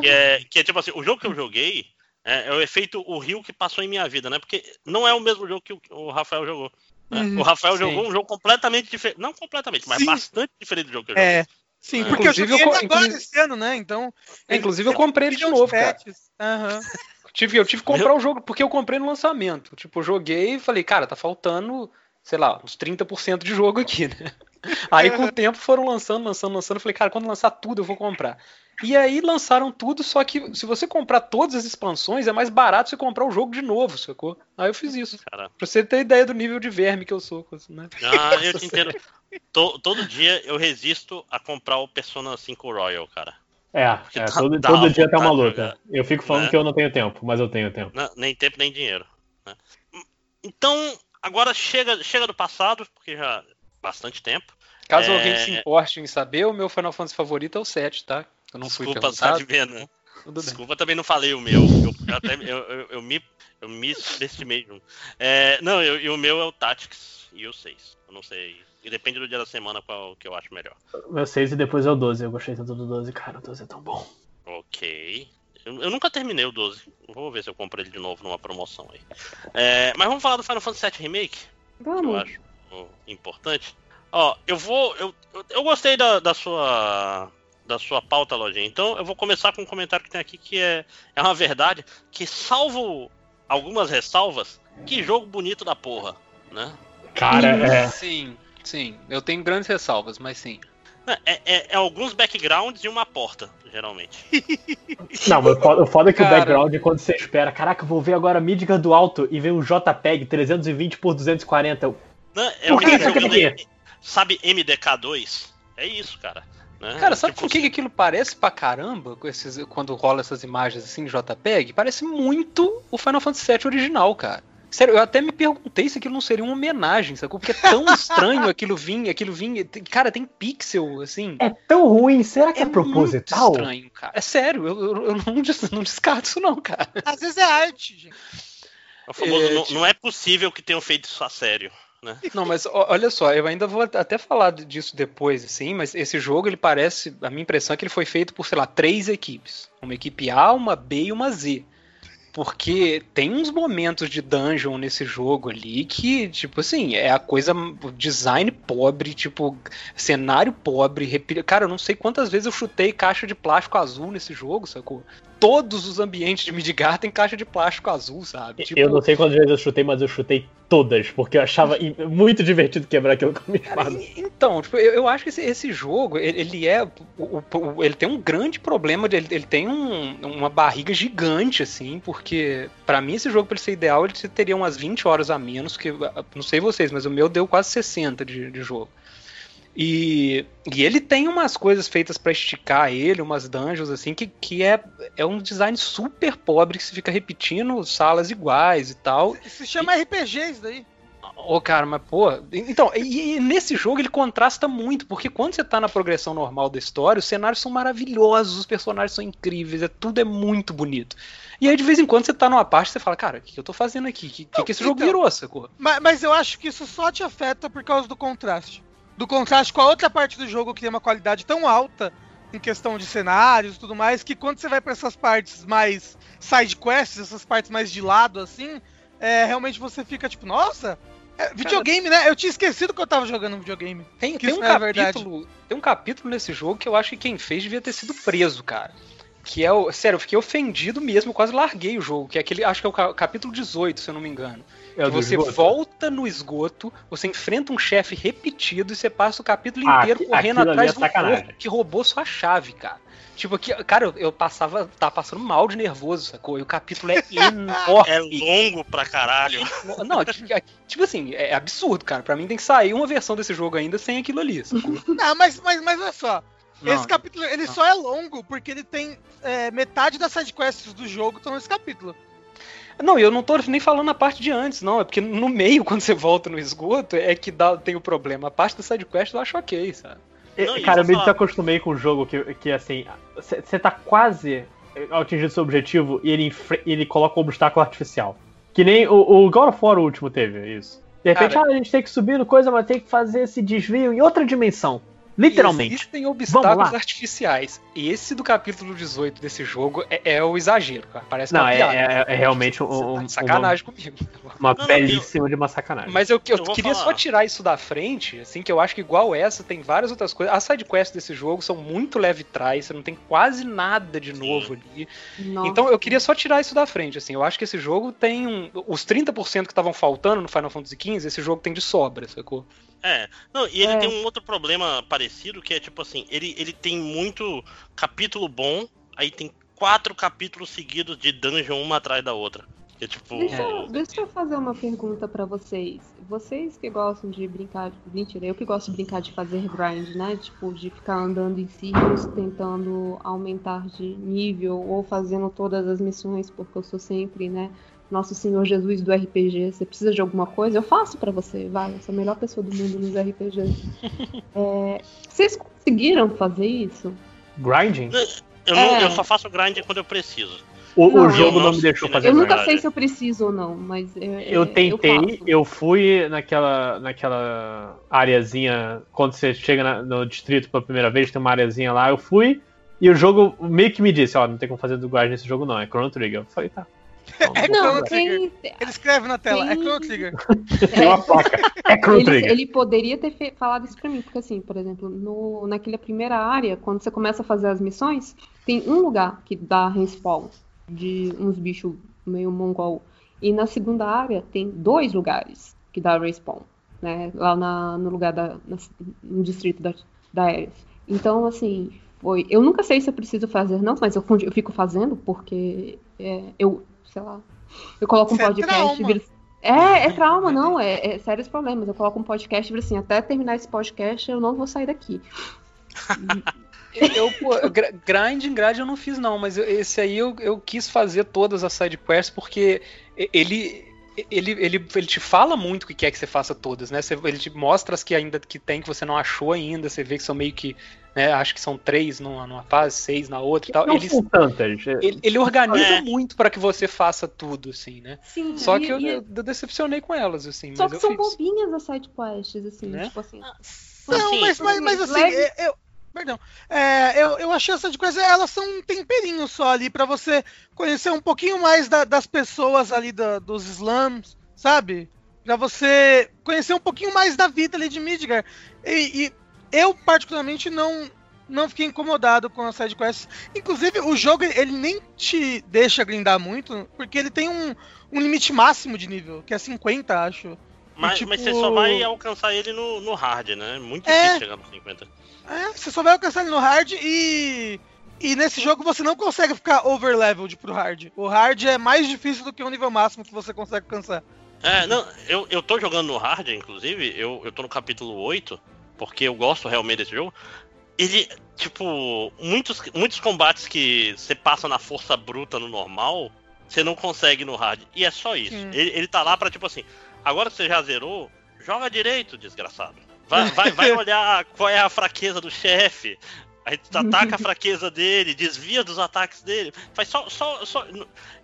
Que é, que é tipo assim, o jogo que eu joguei é, é, o efeito o Rio que passou em minha vida, né? Porque não é o mesmo jogo que o, o Rafael jogou. Né? Uhum, o Rafael sim. jogou um jogo completamente diferente. Não completamente, mas sim. bastante diferente do jogo que eu joguei. É. Sim, porque inclusive, eu joguei eu, agora inclusive, esse ano, né? Então. É, inclusive, eu comprei ele de novo, cara. Uhum. Tive, eu tive que comprar o jogo, porque eu comprei no lançamento. Tipo, eu joguei e falei, cara, tá faltando, sei lá, uns 30% de jogo aqui, né? Aí com o tempo foram lançando, lançando, lançando. Eu falei, cara, quando lançar tudo eu vou comprar. E aí lançaram tudo, só que se você comprar todas as expansões, é mais barato você comprar o jogo de novo, sacou? Aí eu fiz isso. Cara. Pra você ter ideia do nível de verme que eu sou, né? Ah, eu te entendo. todo dia eu resisto a comprar o Persona 5 Royal, cara. É, é tá, todo, todo dia tá uma luta. Eu fico falando né? que eu não tenho tempo, mas eu tenho tempo. Não, nem tempo, nem dinheiro. Né? Então, agora chega, chega do passado, porque já bastante tempo. Caso é... alguém se importe em saber, o meu Final Fantasy favorito é o 7, tá? Eu não Desculpa, fui perguntado. Desculpa, né? Desculpa, bem. também não falei o meu. Eu, até, eu, eu, eu, me, eu me subestimei. É, não, eu, eu, o meu é o Tactics e o 6. Eu não sei. E depende do dia da semana qual que eu acho melhor. O meu 6 e depois é o 12. Eu gostei tanto do 12. Cara, o 12 é tão bom. Ok. Eu, eu nunca terminei o 12. Vou ver se eu compro ele de novo numa promoção aí. É, mas vamos falar do Final Fantasy VII Remake? Vamos. Que eu acho importante. Ó, eu vou. Eu, eu gostei da, da sua. Da sua pauta, Lojinha. Então eu vou começar com um comentário que tem aqui que é, é uma verdade. Que salvo algumas ressalvas, que jogo bonito da porra, né? Cara, é. Sim, sim. Eu tenho grandes ressalvas, mas sim. É, é, é, alguns backgrounds e uma porta, geralmente. Não, mas o foda é que Cara... o background, quando você espera, caraca, vou ver agora Midgar do alto e vem um JPEG 320 por 240. Né? É Por que isso aqui? Sabe MDK2? É isso, cara. Né? Cara, sabe Tipo com o que, que aquilo parece pra caramba? Com esses, quando rola essas imagens assim em JPEG? Parece muito o Final Fantasy VII original, cara. Sério, eu até me perguntei se aquilo não seria uma homenagem, sacou? Porque é tão estranho aquilo vir, aquilo vir. Cara, tem pixel, assim. É tão ruim, será que é, muito proposital? estranho, cara. É sério, eu, eu- eu não, não descarto isso, não, cara. Às vezes é arte, gente. É o famoso, É, não, tipo- não é possível que tenham feito isso a sério. Né? Não, mas olha só, eu ainda vou até falar disso depois, assim, mas esse jogo, ele parece, a minha impressão é que ele foi feito por, sei lá, três equipes. Uma equipe A, uma B e uma Z. Porque tem uns momentos de dungeon nesse jogo ali que, tipo assim, é a coisa. Design pobre, tipo, cenário pobre. Cara, eu não sei quantas vezes eu chutei caixa de plástico azul nesse jogo, sacou? Todos os ambientes de Midgar tem caixa de plástico azul, sabe? Tipo, Eu não sei quantas vezes eu chutei, mas eu chutei todas, porque eu achava muito divertido quebrar aquilo com a minha espada. então, tipo, eu, eu acho que esse, esse jogo, ele, ele é. o- o- ele tem um grande problema, de- ele, ele tem um- uma barriga gigante, assim, porque pra mim esse jogo, pra ele ser ideal, ele teria umas 20 horas a menos, que não sei vocês, mas o meu deu quase 60 de, de jogo. E, e ele tem umas coisas feitas pra esticar ele, umas dungeons assim, que, que é, é um design super pobre que se fica repetindo salas iguais e tal. Se chama RPG isso daí. Ô, cara, mas pô. Então, e, e nesse jogo ele contrasta muito, porque quando você tá na progressão normal da história, os cenários são maravilhosos, os personagens são incríveis, é, tudo é muito bonito. E aí, de vez em quando, você tá numa parte e você fala, cara, o que, que eu tô fazendo aqui? O que, que, que esse jogo então. virou, sacou? Mas, mas eu acho que isso só te afeta por causa do contraste. Do contraste com a outra parte do jogo que tem uma qualidade tão alta em questão de cenários e tudo mais, que quando você vai pra essas partes mais side quests, essas partes mais de lado assim, é, realmente você fica tipo, nossa, é, videogame, né? Eu tinha esquecido que eu tava jogando um videogame. Tem, Que tem um é verdade. capítulo, tem um capítulo nesse jogo que eu acho que quem fez devia ter sido preso, cara. Que é o. Sério, eu fiquei ofendido mesmo, eu quase larguei o jogo, que é aquele. Acho que é o ca- capítulo 18, se eu não me engano. É que você esgoto? volta no esgoto, você enfrenta um chefe repetido e você passa o capítulo Ah, inteiro aqui- correndo atrás é do corpo que roubou sua chave, cara. Tipo, aqui, cara, eu, eu passava, tava passando mal de nervoso, sacou? E o capítulo é enorme. É longo pra caralho. Não, tipo, assim, é absurdo, cara. Pra mim tem que sair uma versão desse jogo ainda sem aquilo ali, sacou? Não, mas, mas, mas olha só. Não. Esse capítulo ele só é longo porque ele tem é, metade das sidequests do jogo estão nesse capítulo. Não, eu não tô nem falando a parte de antes, não. É porque no meio, quando você volta no esgoto, é que dá, tem o problema. A parte da sidequest eu acho ok, sabe? Não, e Cara, eu vou me falar- desacostumei com o jogo que, que assim, você tá quase atingindo seu objetivo e ele, ele coloca um obstáculo artificial. Que nem o, o God of War último teve isso. De repente, Cara- ah, a gente tem que subir no coisa, mas tem que fazer esse desvio em outra dimensão. Literalmente. Existem Vamos obstáculos artificiais. Esse do capítulo 18 desse jogo é, é o exagero, cara. Parece Não, uma é, piada. é- é realmente um- tá um- de sacanagem comigo. uma Não, não, belíssima de uma sacanagem. Mas eu, eu Eu queria falar. só tirar isso da frente, assim, que eu acho que igual essa, tem várias outras coisas. As sidequests desse jogo são muito leve trás, você não tem quase nada de novo ali. Nossa. Então eu queria só tirar isso da frente, assim. Eu acho que esse jogo tem um, os 30% que estavam faltando no Final Fantasy XV, esse jogo tem de sobra, sacou? É, não, e ele É. tem um outro problema parecido, que é tipo assim, ele, ele tem muito capítulo bom, aí tem quatro capítulos seguidos de dungeon uma atrás da outra. Que é tipo. Deixa, eu- deixa eu fazer uma pergunta pra vocês. Vocês que gostam de brincar. Mentira, eu que gosto de brincar de fazer grind, né? Tipo, de ficar andando em círculos tentando aumentar de nível ou fazendo todas as missões, porque eu sou sempre, né? Nosso Senhor Jesus do RPG. Você precisa de alguma coisa? Eu faço pra você, vai. Eu sou a melhor pessoa do mundo nos RPGs. É, vocês conseguiram fazer isso? Grinding? Eu, não- É. eu só faço grind quando eu preciso. O, o Não, jogo eu não não me deixou fazer É Eu nunca sei se eu preciso ou não, mas eu, Eu tentei, faço. eu fui naquela, naquela areazinha, quando você chega na- no distrito pela primeira vez, tem uma areazinha lá, eu fui, e o jogo meio que me disse, ó, não tem como fazer do grind nesse jogo não, é Chrono Trigger. Eu falei, tá. Então, É Não, tem, Ele escreve na tela, é Chrono Trigger. Tem uma placa. É Chrono ele, Trigger. ele poderia ter fe- falado isso pra mim, porque assim, por exemplo, no, naquela primeira área, quando você começa a fazer as missões, tem um lugar que dá respawn de uns bichos meio mongol. E na segunda área tem dois lugares que dá respawn, né? Lá na- no lugar da. na- no distrito da, da Ares. Então, assim, foi. Eu nunca sei se eu preciso fazer, não, mas eu, eu fico fazendo porque é, eu, sei lá, eu coloco um Isso é podcast e viro É, é trauma, não, é, é sérios problemas. Eu coloco um podcast e falo assim, até terminar esse podcast eu não vou sair daqui. Eu, pô, gra- grind em grade eu não fiz não, mas esse aí eu, eu quis fazer todas as side quests porque ele, ele, ele, ele te fala muito o que quer que você faça todas, né? Você- ele te mostra as que ainda que tem que você não achou ainda, você vê que são meio que, né, acho que são três numa, numa fase, seis na outra e tal. Não Ele, são tantas. ele, ele organiza É. muito pra que você faça tudo, assim, né? Sim, Só e- que eu, e- eu decepcionei com elas, assim, Só mas que eu são fiz. bobinhas as sidequests, assim, Né? tipo assim. Não, Assim, mas, mas, mas assim, leve- eu. Perdão. É, eu, eu achei essa de coisa, elas são um temperinho só ali pra você conhecer um pouquinho mais da- das pessoas ali da- dos slums, sabe? Pra você conhecer um pouquinho mais da vida ali de Midgar. E, e eu, particularmente, não, não fiquei incomodado com as sidequests. Inclusive, o jogo ele nem te deixa grindar muito, porque ele tem um, um limite máximo de nível, que é 50, acho. Mas, tipo- mas você só vai alcançar ele no, no hard, né? Muito É. difícil chegar no 50. É, você só vai alcançar ele no hard e. E nesse jogo você não consegue ficar overleveled pro hard. O hard é mais difícil do que o nível máximo que você consegue alcançar. É, não, eu, eu tô jogando no hard, inclusive, eu, eu tô no capítulo 8, porque eu gosto realmente desse jogo. Ele, tipo, muitos, muitos combates que você passa na força bruta no normal, você não consegue no hard. E é só isso. Ele, ele tá lá pra, tipo assim, agora que você já zerou, joga direito, desgraçado. Vai, vai, vai olhar qual é a fraqueza do chefe. Aí ataca a fraqueza dele, desvia dos ataques dele. Faz só. só, só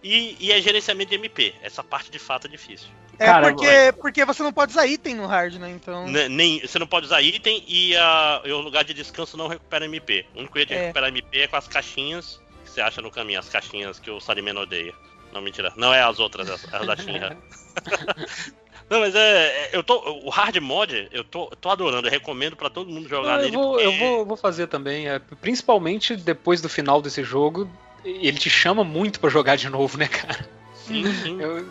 e, e é gerenciamento de MP. Essa parte de fato é difícil. É Cara, porque, porque você não pode usar item no hard, né? Então. Ne- Nem, você não pode usar item e, a, e o lugar de descanso não recupera MP. O único jeito de É. recuperar MP é com as caixinhas que você acha no caminho, as caixinhas que o Salimeno odeia. Não, mentira. Não é as outras, as, as da Shinra. não, mas é. é- Eu tô. O hard mod, eu tô, eu tô adorando. Eu recomendo pra todo mundo jogar Não, eu nele. vou, porque- eu vou, vou fazer também. é, principalmente depois do final desse jogo, ele te chama muito pra jogar de novo, né, cara? Sim, sim. Eu,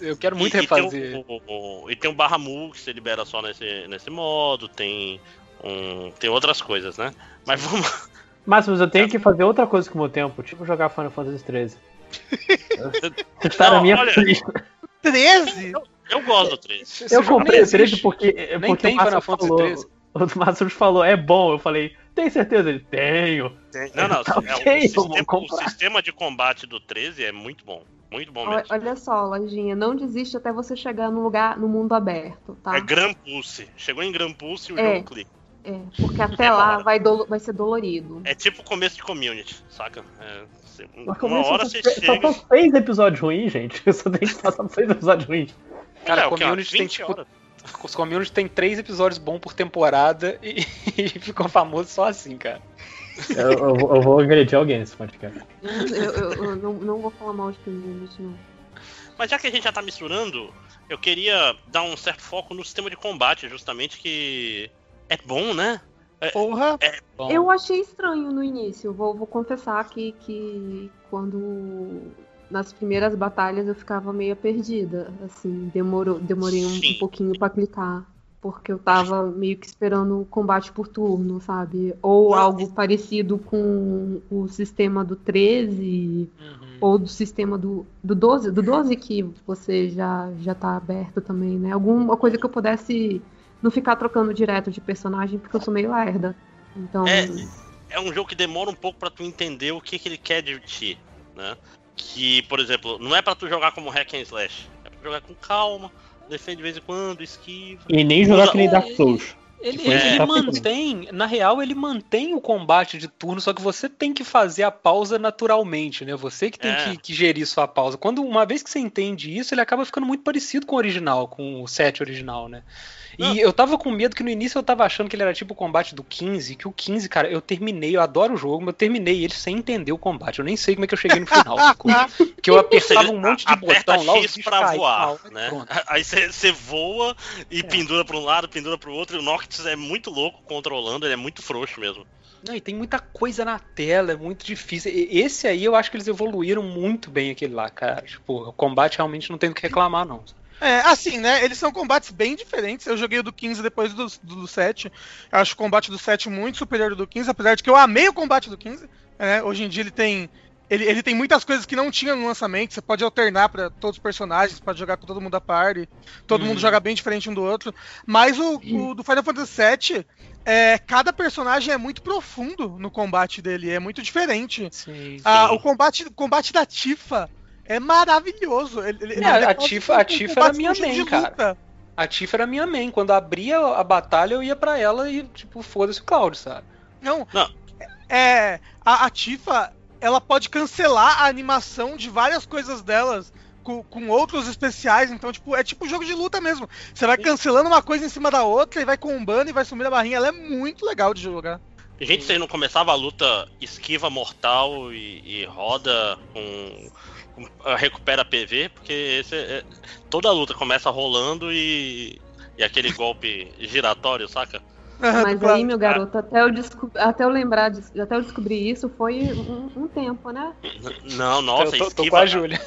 eu quero muito E- e refazer. Tem o, o- o- e tem um barra mu que você libera só nesse, nesse modo, tem um, tem outras coisas, né? Mas vamos. Máximos, eu tenho que fazer outra coisa com o meu tempo, tipo jogar Final Fantasy XIII. Está na minha olha- lista. 13? Eu gosto do 13. Esse- esse Eu comprei o 13 existe. porque, Nem porque tem o Final Fantasy falou, 13. o Máximos falou, é bom. Eu falei, tem certeza? Ele, tenho. Não, não, Tá é, ok, o, eu sistema, o sistema de combate do 13 é muito bom. Muito bom Olha, mesmo. olha só, Lojinha, não desiste até você chegar no lugar, no mundo aberto, tá? É Gran Pulse. Chegou em Gran Pulse e o É. jogo clica. É, porque até É lá vai, dolo- vai ser dolorido. É tipo o começo de community, saca? É, uma hora só, você só chega. são seis episódios ruins, gente. Eu só tenho que passar seis episódios ruins. Cara, é, o community tem 20 tipo. horas. Os community tem três episódios bons por temporada e, e ficou famoso só assim, cara. Eu, eu vou- eu vou agredir alguém nesse podcast. Eu, eu- eu não, não vou falar mal de community, não. Mas já que a gente já tá misturando, eu queria dar um certo foco no sistema de combate, justamente que é bom, né? Porra. Bom, Eu achei estranho no início. Vou, vou confessar que, que quando nas primeiras batalhas eu ficava meio perdida. Assim, demorou, demorei um, um pouquinho pra clicar. Porque eu tava meio que esperando o combate por turno, sabe? Ou algo parecido com o sistema do 13, uhum. ou do sistema do, do 12, do 12 que você já, já tá aberto também, né? Alguma coisa que eu pudesse não ficar trocando direto de personagem, porque eu sou meio lerda. Então. É, é um jogo que demora um pouco pra tu entender o que, que ele quer de ti, né? Que, por exemplo, não é pra tu jogar como hack and slash, é pra jogar com calma, defende de vez em quando, esquiva. E nem jogar que nem Dark Souls. Ele, ele- ele tá mantém, na real, ele mantém o combate de turno, só que você tem que fazer a pausa naturalmente, né? Você que tem É. que, que gerir sua pausa. Quando uma vez que você entende isso, ele acaba ficando muito parecido com o original, com o set original, né? Não. E eu tava com medo que no início eu tava achando que ele era tipo o combate do 15, que o 15, cara, eu terminei, eu adoro o jogo, mas eu terminei ele sem entender o combate. Eu nem sei como é que eu cheguei no final? Que eu apertava um monte de botão lá, X pra voar, tal, né? Aí você voa e É. pendura pra um lado, pendura pro outro, e o Noctis é muito louco controlando, ele é muito frouxo mesmo. Não, e tem muita coisa na tela, é muito difícil. Esse aí eu acho que eles evoluíram muito bem aquele lá, cara. Tipo, o combate realmente não tem do que reclamar, não. É, assim, né? Eles são combates bem diferentes. Eu joguei o do 15 depois do, do, do 7. Eu acho o combate do 7 muito superior ao do 15, apesar de que eu amei o combate do 15. né? Hoje em dia ele tem Ele, ele tem muitas coisas que não tinha no lançamento. Você pode alternar pra todos os personagens, pode jogar com todo mundo da party. Todo Uhum. mundo joga bem diferente um do outro. Mas o, o do Final Fantasy VII, é, cada personagem é muito profundo no combate dele. É muito diferente. Sim. Ah, Sim. o combate, o combate da Tifa é maravilhoso. Ele, ele- É, ele a é Tifa- a Tifa era minha de cara. A Tifa era minha main. Quando abria a batalha, eu ia pra ela e, tipo, foda-se o Cloud, sabe? Não, Não. é. A, a Tifa, ela pode cancelar a animação de várias coisas delas com, com outros especiais. Então, tipo, é tipo jogo de luta mesmo. Você vai cancelando uma coisa em cima da outra e vai combando e vai sumindo a barrinha. Ela é muito legal de jogar. Gente, você não começava a luta esquiva mortal e, e roda com, recupera PV, porque esse é- toda luta começa rolando e, e aquele golpe giratório, saca? Mas Claro. aí, meu garoto, até eu, até eu lembrar, até eu descobrir isso, foi um, um tempo, né? Não, nossa, eu tô, tô esquiva. com a Júlia.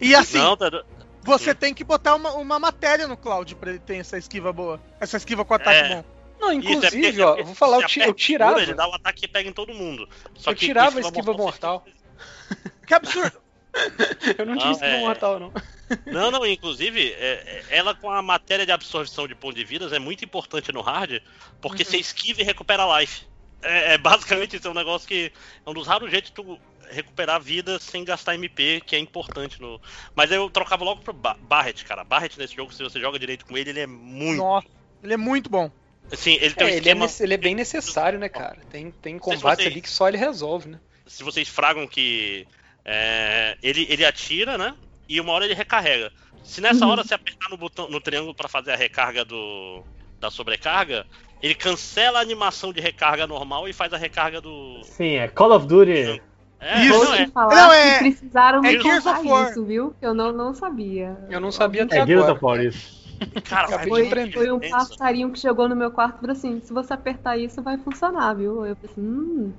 E assim, Não, tá- você tem que botar uma, uma matéria no Cloud pra ele ter essa esquiva boa. Essa esquiva com ataque É. bom. Não, Isso, é inclusive, porque- ó, eu vou falar, eu, ti- eu tirava. Ele dá o ataque e pega em todo mundo. Só Eu que tirava a esquiva mortal. Que absurdo. Eu não Não, esquiva é- mortal, não. Não, não, inclusive, é- é- ela com a matéria de absorção de ponto de vidas é muito importante no hard, porque você esquiva e recupera life. É, é basicamente isso, é um negócio que é um dos raros jeitos de tu recuperar vida sem gastar MP, que é importante no. Mas eu trocava logo pro Ba- Barret, cara. Barret nesse jogo, se você joga direito com ele, ele é muito. Nossa, ele é muito bom. Assim, ele tem um É, ele, é esquema. ele é bem necessário, né, cara? Tem, tem combates vocês- ali que só ele resolve, né? se vocês fragam que é, ele, ele atira, né? E uma hora ele recarrega. Se nessa Uhum. hora você apertar no botão no triângulo pra fazer a recarga do da sobrecarga, ele cancela a animação de recarga normal e faz a recarga do Sim, é Call of Duty. É, Isso. Não, é. falar Não, é- que precisaram me é Gears contar of War. isso, viu? Eu não, não sabia. Eu não sabia até É Gears agora. of War isso. Cara, Foi, foi um passarinho que chegou no meu quarto e falou assim: se você apertar isso, vai funcionar, viu? Eu falei assim: hum.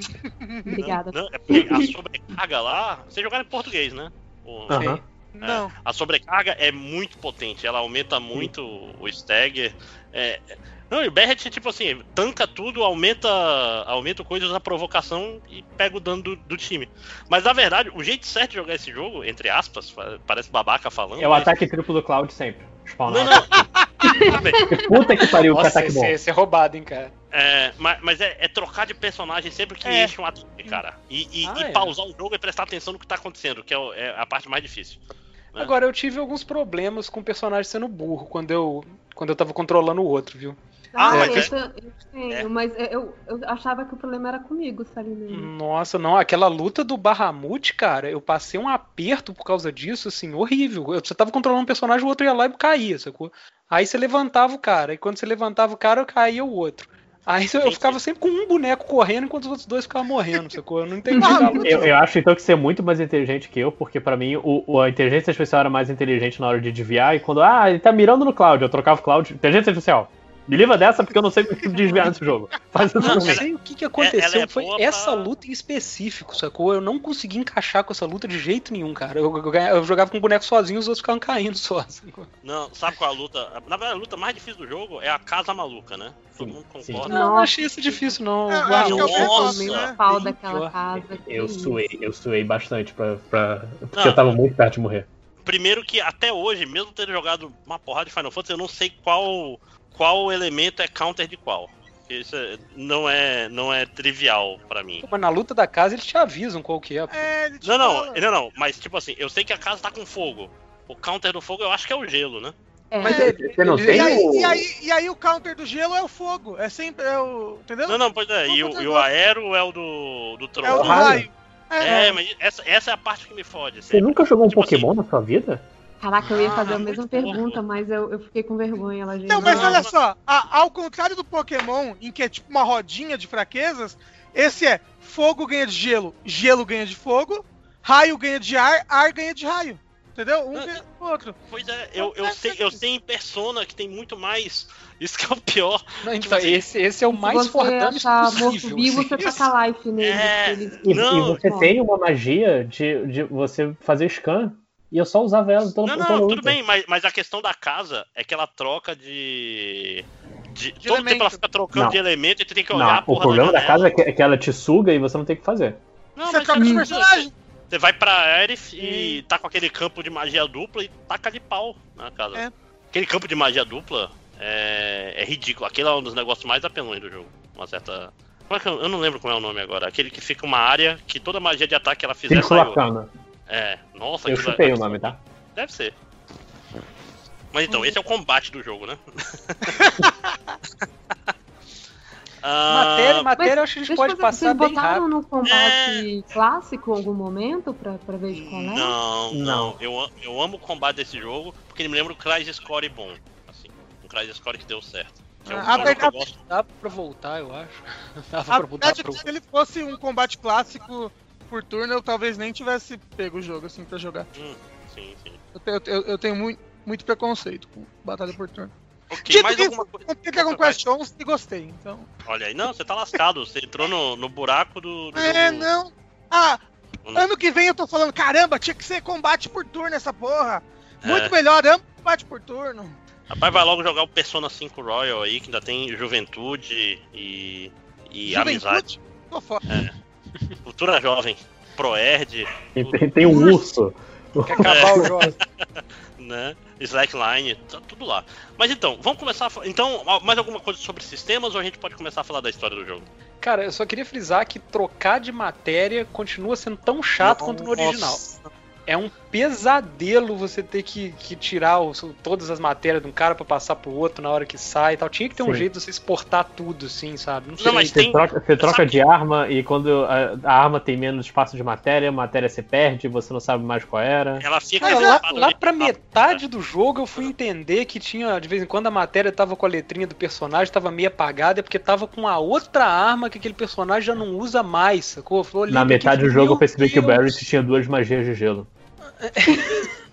Obrigada. Não, é porque a sobrecarga lá. Vocês jogaram em português, né? O- Aham. Não. A sobrecarga é muito potente, ela aumenta muito o stagger. É, não, e o Barret, tipo assim, tanca tudo, aumenta aumenta coisas da provocação e pega o dano do, do time. Mas na verdade, o jeito certo de jogar esse jogo, entre aspas, pa- parece babaca falando. É o mas- ataque triplo do Cloud sempre. Spawn Não, não. Puta que pariu, Nossa, ataque bom. esse é roubado, hein, cara. É, mas mas é, é trocar de personagem sempre que É. enche um ataque, cara. E, e- Ah, e é. pausar o jogo e prestar atenção no que tá acontecendo, que é, é a parte mais difícil. É. Agora, eu tive alguns problemas com o personagem sendo burro quando eu, quando eu tava controlando o outro, viu? Ah, Ah, mas eu, é- eu tenho, é. mas eu, eu achava que o problema era comigo, Saline. Nossa, não, aquela luta do Bahamut, cara, eu passei um aperto por causa disso, assim, horrível. Eu- Você tava controlando um personagem, o outro ia lá e caía, sacou? Aí você levantava o cara, e quando você levantava o cara, caía o outro. Aí eu Gente. ficava sempre com um boneco correndo enquanto os outros dois ficavam morrendo, sacou? Eu não entendi a luta. Eu, eu acho então que você é muito mais inteligente que eu, porque pra mim o, o- a inteligência especial era mais inteligente na hora de desviar, e quando, ah, ele tá mirando no Cloud, eu trocava o Cloud, inteligência especial. Me livra dessa porque eu não sei desviar nesse jogo. Faz isso Eu não sei o que, que aconteceu. é Foi boa essa pra- luta em específico, sacou? Eu não consegui encaixar com essa luta de jeito nenhum, cara. Eu, eu eu jogava com o boneco sozinho, os outros ficavam caindo só. sacou? Não, sabe qual é a luta? Na verdade, a luta mais difícil do jogo é a casa maluca, né? Todo mundo concorda. Não, achei isso difícil, não. É, eu Guarda- acho que é o Nossa. Né? pau daquela casa. Eu suei, eu suei bastante pra, pra, porque Não. eu tava muito perto de morrer. Primeiro que até hoje, mesmo tendo jogado uma porrada de Final Fantasy, eu não sei qual qual elemento é counter de qual. Isso é- não é não é trivial pra mim. Mas na luta da casa eles te avisam qual que é. pô. É, Não, não, não, não, mas tipo assim, eu sei que a casa tá com fogo. O counter do fogo eu acho que é o gelo, né? É, Mas É, Você não tem E aí, o- e, aí, e aí o counter do gelo é o fogo. É sempre. É o, entendeu? Não, não, pois é, e o, e o aero é o do, do é o do raio. É, mas essa, essa é a parte que me fode. Você sempre. nunca jogou um Tipo Pokémon na sua vida? Caraca, eu ia Ah, fazer a muito mesma pergunta, mas eu, eu fiquei com vergonha. Ela já Não, mas olha só, a- ao contrário do Pokémon, em que é tipo uma rodinha de fraquezas, esse é fogo ganha de gelo, gelo ganha de fogo, raio ganha de ar, ar ganha de raio. Entendeu? Um Não, ganha do outro. Pois é, eu, eu, sei, eu sei em persona que tem muito mais. Isso que é o pior. Não, Tipo então, assim, esse, esse é o Se mais você achar morto possível. vivo, assim. você taca life nele. É, eles- E, Não, e você não. tem uma magia de, de você fazer scan, e eu só usava ela toda, Não, toda não, luta. tudo bem, mas, mas a questão da casa é que ela troca de. de todo elemento. tempo ela fica trocando Não. de elemento e tu tem que olhar Não, a o porra problema da janela. casa é que, é que ela te suga e você não tem o que fazer. Não, Você mas troca de você- personagem. Você vai pra Aerith e tá com aquele campo de magia dupla e taca de pau na casa. É. Aquele campo de magia dupla é, é ridículo. Aquele é um dos negócios mais apelões do jogo. Uma certa. Como é que eu, eu não lembro qual é o nome agora. Aquele que fica uma área que toda magia de ataque que ela fizer sai outra. É, nossa, Eu é- chutei o nome, tá? Deve ser. Mas então, esse é o combate do jogo, né? Ah, Matéria, matéria, eu acho que a gente pode fazer- passar Vocês bem botaram rápido. no combate clássico em algum momento pra, pra ver de qual é? Não, não. Não. Eu, eu amo o combate desse jogo porque ele me lembra o Crysis Score bom. Assim, um Crysis Score que deu certo. Que é um Ah, jogo que eu verdade- gosto. Dá pra voltar, eu acho. Dava A pra mudar verdade é pro... que se ele fosse um combate clássico por turno, eu talvez nem tivesse pego o jogo assim pra jogar. Hum, sim, sim. Eu, te- eu eu- tenho muito, muito preconceito com batalha por turno. Ok, Dito mais isso, alguma coisa. Comprei Dragon. Quest 11 e gostei, então. Olha aí, não, você tá lascado. Você entrou no, no buraco do. do É, jogo. não. Ah, Não. ano que vem eu tô falando, caramba, tinha que ser combate por turno essa porra. Muito É. melhor, amo combate por turno. Rapaz, vai logo jogar o Persona 5 Royal aí, que ainda tem juventude e. e amizade. Tô fora. Cultura jovem. Proerd, tem, tem um urso. Quer acabar o jogo. né? Slackline, tá tudo lá. Mas então, vamos começar a fa- Então, mais alguma coisa sobre sistemas ou a gente pode começar a falar da história do jogo? Cara, eu só queria frisar que trocar de matéria continua sendo tão chato quanto no original. Nossa. É um pesadelo você ter que, que tirar os- todas as matérias de um cara pra passar pro outro na hora que sai e tal. Tinha que ter um Sim. jeito de você exportar tudo, assim, sabe? Não sei. Não, mas Você tem- troca, você troca sabe- de arma e quando a, a arma tem menos espaço de matéria, a matéria se perde, você não sabe mais qual era. Ela fica Cara, lá, lá ali. pra metade do jogo eu fui entender que tinha, de vez em quando, a matéria tava com a letrinha do personagem, tava meio apagada, é porque tava com a outra arma que aquele personagem já não usa mais, sacou? Na metade aqui, do jogo eu percebi que o Deus. Barrett tinha duas magias de gelo.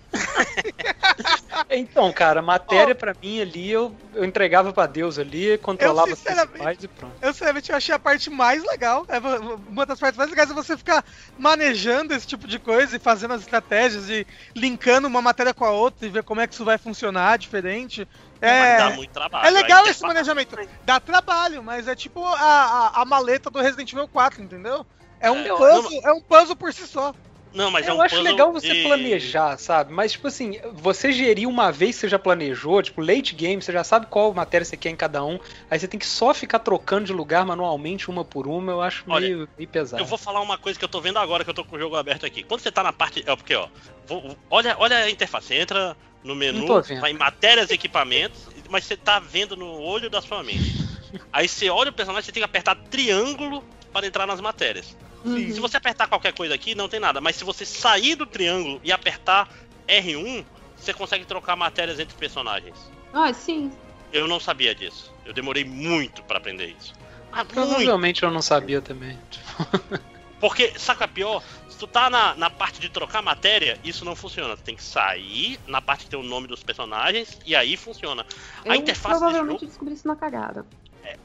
Então, cara, matéria pra mim ali, eu, eu entregava pra Deus ali, controlava as principais e pronto. Eu sinceramente eu achei a parte mais legal. é Uma das partes mais legais é você ficar manejando esse tipo de coisa e fazendo as estratégias e linkando uma matéria com a outra e ver como é que isso vai funcionar diferente. Mas É, dá muito trabalho. é legal esse manejamento. Dá trabalho, mas é tipo a, a, a maleta do Resident Evil 4, entendeu? É um, É, puzzle, é um puzzle por si só. Não, mas é eu um acho legal você de- planejar, sabe? Mas, tipo assim, você gerir uma vez que você já planejou, tipo, late game, você já sabe qual matéria você quer em cada um, aí você tem que só ficar trocando de lugar manualmente, uma por uma, eu acho Olha, meio, meio pesado. Eu vou falar uma coisa que eu tô vendo agora que eu tô com o jogo aberto aqui. Quando você tá na parte. É porque, ó. vou- olha, olha a interface. Você entra no menu, vai em matérias e equipamentos, mas você tá vendo no olho da sua mente. Aí você olha o personagem, você tem que apertar triângulo para entrar nas matérias. Sim. Se você apertar qualquer coisa aqui, não tem nada. Mas se você sair do triângulo e apertar R1, você consegue trocar matérias entre personagens. Ah, sim. Eu não sabia disso. Eu demorei muito pra aprender isso. Ah, muito. Provavelmente eu não sabia também. Porque, saca pior? Se tu tá na, na parte de trocar matéria, isso não funciona. Tu tem que sair na parte que tem o nome dos personagens e aí funciona. A Eu interface desse provavelmente jogo descobri isso na cagada.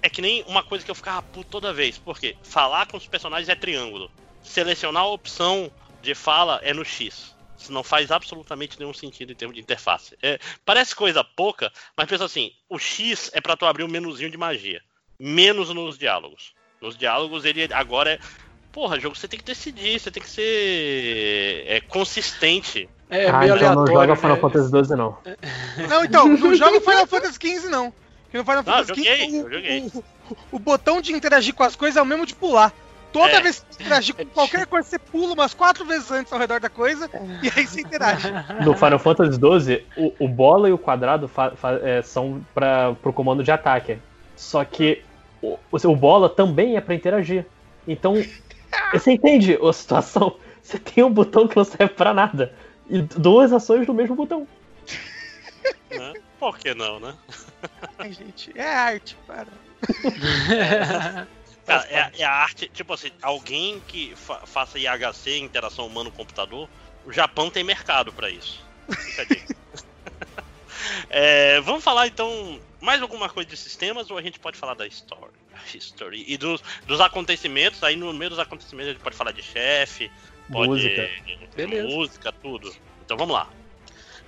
É que nem uma coisa que eu ficava puto toda vez. Porque falar com os personagens é triângulo. Selecionar a opção de fala é no X. Isso não faz absolutamente nenhum sentido em termos de interface. É, parece coisa pouca, mas pensa assim: o X é pra tu abrir um menuzinho de magia. Menos nos diálogos. Nos diálogos ele agora é. Porra, jogo, você tem que decidir, você tem que ser é, consistente. É ah, meio então não aleatório. joga Final né? Fantasy XII não. Não, então, não joga Final Fantasy XV, não. Porque no Final eu Fantasy joguei. O, o- o botão de interagir com as coisas é o mesmo de pular. Toda É. vez que você interagir com qualquer coisa, você pula umas quatro vezes antes ao redor da coisa e aí você interage. No Final Fantasy XII, o, o bola e o quadrado fa- fa- é, são para pro comando de ataque. Só que o, o seu bola também é pra interagir. Então, você entende a situação? Você tem um botão que não serve pra nada. E duas ações no mesmo botão. Né? Por que não, né? Ai, gente, é arte, para. Cara, é, é a arte, tipo assim, alguém que fa- faça IHC, interação humano-computador, o Japão tem mercado pra isso. A. É, vamos falar então mais alguma coisa de sistemas ou a gente pode falar da story, history e dos, dos acontecimentos? Aí no meio dos acontecimentos a gente pode falar de chefe, pode Música. Beleza. música, tudo. Então vamos lá.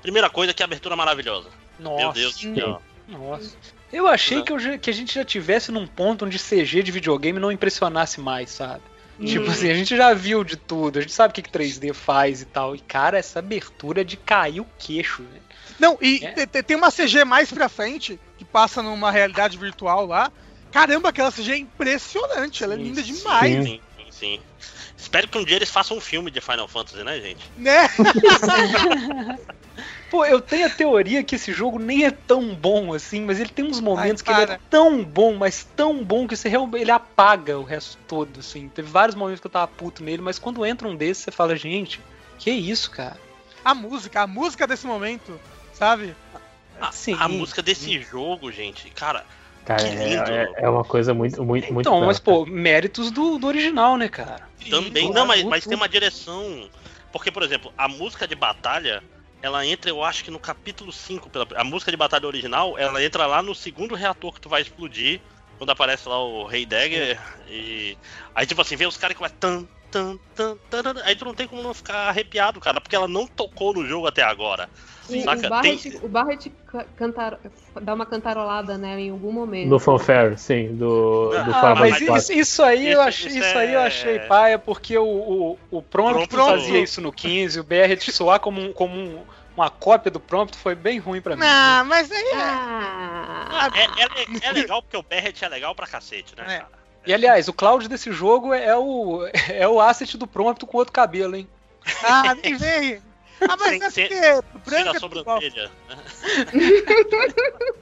Primeira coisa que abertura maravilhosa. Meu Nossa, Deus do céu. nossa. Eu achei que, eu já- que a gente já tivesse num ponto onde CG de videogame não impressionasse mais, sabe? Tipo Hum. assim, a gente já viu de tudo, a gente sabe o que, que 3D faz e tal. E, cara, essa abertura é de cair o queixo, né? Não, e É. te- te- tem uma CG mais pra frente, que passa numa realidade virtual lá. Caramba, aquela CG é impressionante, ela é Sim, linda demais, Sim, sim, sim. Espero que um dia eles façam um filme de Final Fantasy, né, gente? né? Pô, eu tenho a teoria que esse jogo nem é tão bom assim, mas ele tem uns momentos Ai, que ele é tão bom, mas tão bom que você realmente ele apaga o resto todo, assim. Teve vários momentos que eu tava puto nele, mas quando entra um desses, você fala, gente, que isso, cara? A música, a música desse momento, sabe? A, Sim. a música desse jogo, gente, cara, Cara, Que é, lindo. é- é uma coisa muito, muito, muito. Então, mas pô, méritos do, do original, né, cara? também. Sim, Não, mas, mas tem uma direção. Porque, por exemplo, a música de batalha, ela entra, eu acho que no capítulo 5. Pela, a música de batalha original, ela entra lá no segundo reator que tu vai explodir. Quando aparece lá o Rei Dagger. E. Aí, tipo assim, vem os caras que vai. Tan, tan, tan, tan, aí tu não tem como não ficar arrepiado, cara, porque ela não tocou no jogo até agora. O, Saca? o Barret, Tem- o Barret ca- cantar, dá uma cantarolada, né, em algum momento. No fanfare, sim, do, do Ah, Ah, mas isso, isso aí eu Isso- achei, isso isso aí eu é- achei paia, porque o, o, o Prompt Prompt- fazia isso no 15, o BR soar como, um, como um- uma cópia do Prompt foi bem ruim pra mim. Não, mas aí é. Ah, É, é- é legal porque o Barret é legal pra cacete, né, É. cara? E aliás, o Cloud desse jogo é o, é o asset do Prompt com outro cabelo, hein? Ah, nem vem. Ah, mas Sem- é sem- é tudo igual. sobrancelha.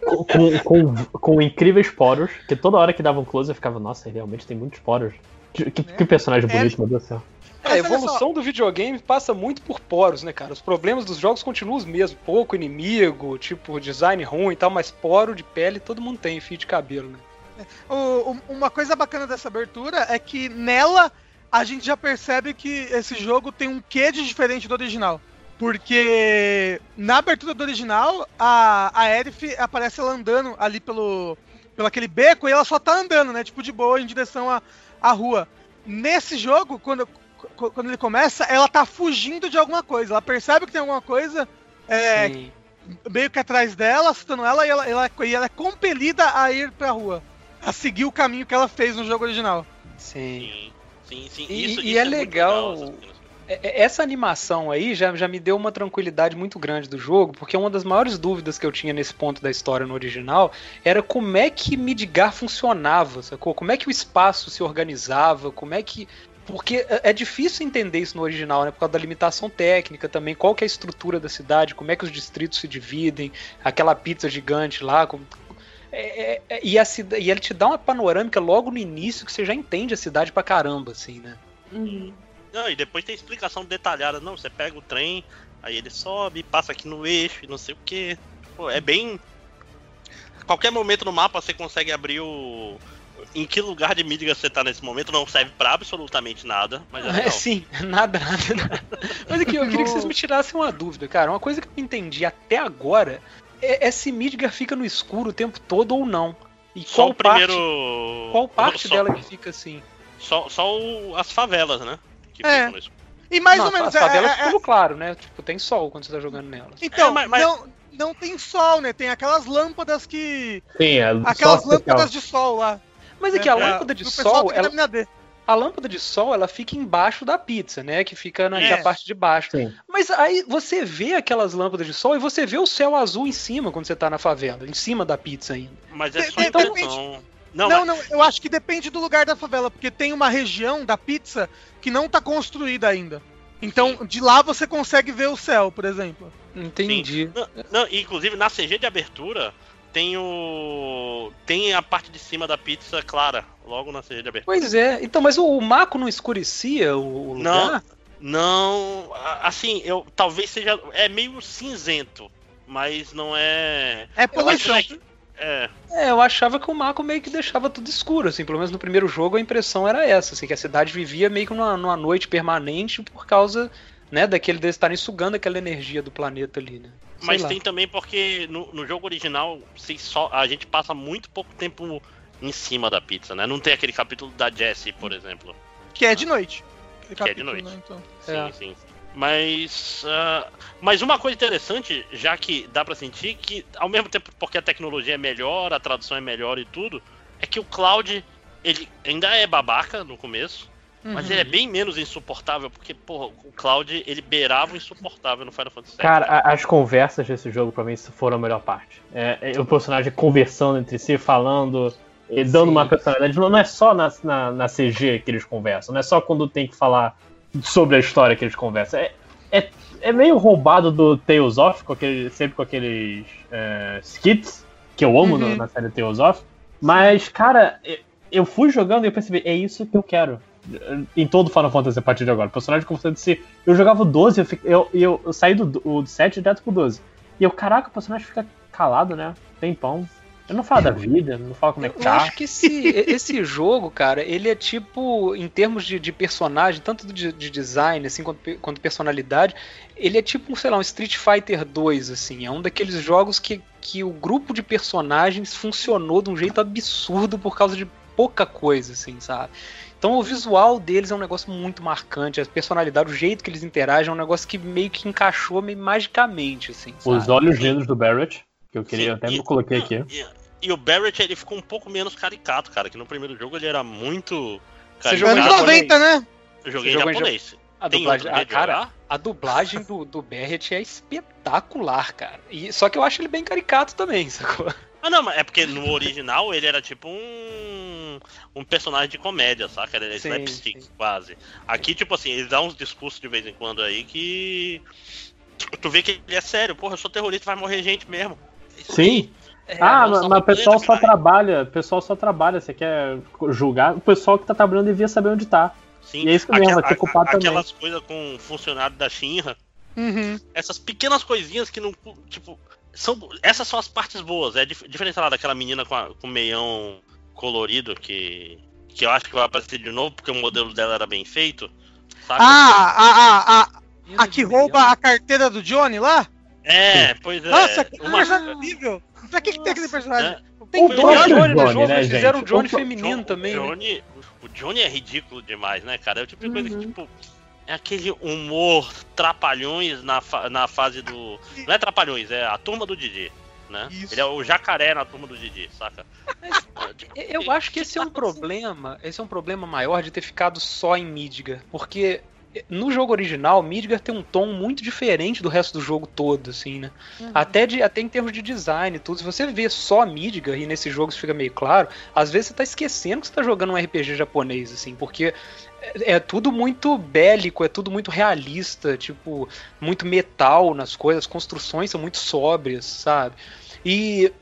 com, com, com, com incríveis poros, que toda hora que dava um close eu ficava, nossa, realmente tem muitos poros. Que, que- que personagem É. bonito, meu Deus do céu. É, a evolução do videogame passa muito por poros, né, cara? Os problemas dos jogos continuam os mesmos. Pouco inimigo, tipo, design ruim e tal, mas poro de pele todo mundo tem, fio de cabelo, né? O- o- uma coisa bacana dessa abertura é que nela a gente já percebe que esse jogo tem um quê de diferente do original. Porque na abertura do original, a, a Aerith aparece ela andando ali pelo, pelo aquele beco e ela só tá andando, né? Tipo, de boa em direção à, à rua. Nesse jogo, quando, qu- quando ele começa, ela tá fugindo de alguma coisa. Ela percebe que tem alguma coisa é, Sim. meio que atrás dela, assustando ela, e ela, ela- e ela é compelida a ir pra rua. A seguir o caminho que ela fez no jogo original. Sim. Sim, sim, sim. E- Isso, e isso é muito legal-. É- é- Essa animação aí já, já me deu uma tranquilidade muito grande do jogo, porque uma das maiores dúvidas que eu tinha nesse ponto da história no original era como é que Midgar funcionava, sacou? Como é que o espaço se organizava, como é que. Porque é é difícil entender isso no original, né? Por causa da limitação técnica também, qual que é a estrutura da cidade, como é que os distritos se dividem, aquela pizza gigante lá. como- É- é- é- e, a e ele te dá uma panorâmica logo no início que você já entende a cidade pra caramba, assim, né? uhum. Não, e depois tem explicação detalhada. Não, você pega o trem, aí ele sobe, passa aqui no eixo, e não sei o que. Pô, é bem. Qualquer momento no mapa você consegue abrir o. Em que lugar de Midgar você tá nesse momento não serve pra absolutamente nada, mas é É, sim, nada, nada, nada. Mas aqui, eu queria que vocês me tirassem uma dúvida, cara. Uma coisa que eu não entendi até agora é, é se Midgar fica no escuro o tempo todo ou não. E Só qual o primeiro. parte, qual parte só, dela que fica assim? Só, só o- as favelas, né? Que É. ficam no escuro. E mais não, ou menos. As é- favelas é- ficam no claro, né? Tipo, tem sol quando você tá jogando nelas. Então, É, mas- mas- Não, não tem sol, né? Tem aquelas lâmpadas que. Sim, é Aquelas lâmpadas de sol lá. Mas aqui, né, a pra- lâmpada de sol, ela, a lâmpada de sol, ela fica embaixo da pizza, né? Que fica na, É. parte de baixo. Sim. Mas aí você vê aquelas lâmpadas de sol e você vê o céu azul em cima quando você tá na favela, em cima da pizza ainda. Mas é só de- impressão. Não, Não, mas- não, eu acho que depende do lugar da favela, porque tem uma região da pizza que não tá construída ainda. Então, de lá você consegue ver o céu, por exemplo. Entendi. Não, não, inclusive na CG de abertura tem o. Tem a parte de cima da pizza clara, logo na CG de abertura. Pois é. Então, mas o, o Mako não escurecia o, o Não. lugar? Não, a- assim, eu talvez seja. É meio cinzento, mas não é. É Eu acho poluição. que é. É, eu achava que o Mako meio que deixava tudo escuro, assim. Pelo menos no primeiro jogo a impressão era essa, assim, que a cidade vivia meio que numa, numa noite permanente por causa, né, daquele deles estarem sugando aquela energia do planeta ali, né? Sei Mas lá. tem também porque no, no jogo original se só, a gente passa muito pouco tempo em cima da pizza, né? Não tem aquele capítulo da Jessie, por exemplo. Que é de noite. Que é de noite. né, então. Sim, É. sim. Mas, ah, mas uma coisa interessante, já que dá pra sentir que, ao mesmo tempo porque a tecnologia é melhor, a tradução é melhor e tudo, é que o Cloud, ele ainda é babaca no começo, Mas Uhum. ele é bem menos insuportável, porque, porra, o Cloud, ele beirava o insuportável no Final Fantasy VII. Cara, a- as conversas desse jogo pra mim foram a melhor parte. É, é o personagem conversando entre si, falando, e dando Sim. uma personalidade. Não não é só na, na, na CG que eles conversam, não é só quando tem que falar sobre a história que eles conversam. É, é, é meio roubado do Tales of, com aquele, sempre com aqueles é, skits, que eu amo no- Uhum. na série Tales of. Mas, cara, eu- fui jogando e eu percebi, é isso que eu quero. Em todo Final Fantasy a partir de agora. O personagem de si. Eu jogava o 12, eu, eu, eu, eu saí do, o 7 direto pro 12. E eu, caraca, o personagem fica calado, né? Tempão. Eu não falo da vida, não falo como é que Eu tá. acho que esse, esse jogo, cara, ele é tipo, em termos de, de personagem, tanto de, de design, assim, quanto, quanto personalidade, ele é tipo, sei lá, um Street Fighter 2, assim. É um daqueles jogos que, que o grupo de personagens funcionou de um jeito absurdo por causa de pouca coisa, assim, sabe? Então o visual deles é um negócio muito marcante, a personalidade, o jeito que eles interagem é um negócio que meio que encaixou meio magicamente, assim, sabe? Os olhos lindos do Barrett, que eu queria, Sim, até e- me coloquei aqui. E, e o Barrett, ele ficou um pouco menos caricato, cara, que no primeiro jogo ele era muito Você jogou em caricato. japonês? 90, né? Eu joguei em japonês. A dublagem, a, de cara, jogar? a dublagem do, do Barrett é espetacular, cara. E, só que eu acho ele bem caricato também, sacou? Ah, não, mas é porque no original ele era tipo um. um personagem de comédia, saca? Ele era Sim, slapstick, sim. quase. Aqui, tipo assim, ele dá uns discursos de vez em quando aí que. Tu vê que ele é sério, porra, eu sou terrorista, vai morrer gente mesmo. Sim. aí. ah, mas, o pessoal só cara. trabalha, o pessoal só trabalha, você quer julgar, o pessoal que tá trabalhando devia saber onde tá. Sim, E é isso mesmo, aquela- vai culpado também. Aquelas coisas com funcionário da Shinra, Uhum. essas pequenas coisinhas que não. Tipo, são, essas são as partes boas. É dif- diferente lá, daquela menina com, a- com o meião colorido que. Que eu acho que vai aparecer de novo, porque o modelo dela era bem feito. Saca? Ah, a, a, a, a que rouba a carteira do Johnny lá? É, pois é. Nossa, que uma- personagem horrível. Pra que, que tem aquele personagem? é, Tem O próprio Johnny no Johnny, jogo, né, eles fizeram o? Johnny O feminino John- também. O né? Johnny, o Johnny é ridículo demais, né, cara? É o tipo de coisa que, Uhum. tipo. É aquele humor trapalhões na, fa- na fase do. Não é trapalhões, é a turma do Didi. Né? Ele é o jacaré na turma do Didi, saca? É, tipo, Eu acho que esse é um problema, esse é um problema maior de ter ficado só em Midgar, porque no jogo original, Midgar tem um tom muito diferente do resto do jogo todo, assim, né? Até, de, até em termos de design e tudo. Se você vê só Midgar, e nesse jogo isso fica meio claro, às vezes você tá esquecendo que você tá jogando um RPG japonês, assim, porque é, é tudo muito bélico, é tudo muito realista, tipo, muito metal nas coisas, as construções são muito sóbrias, sabe? E,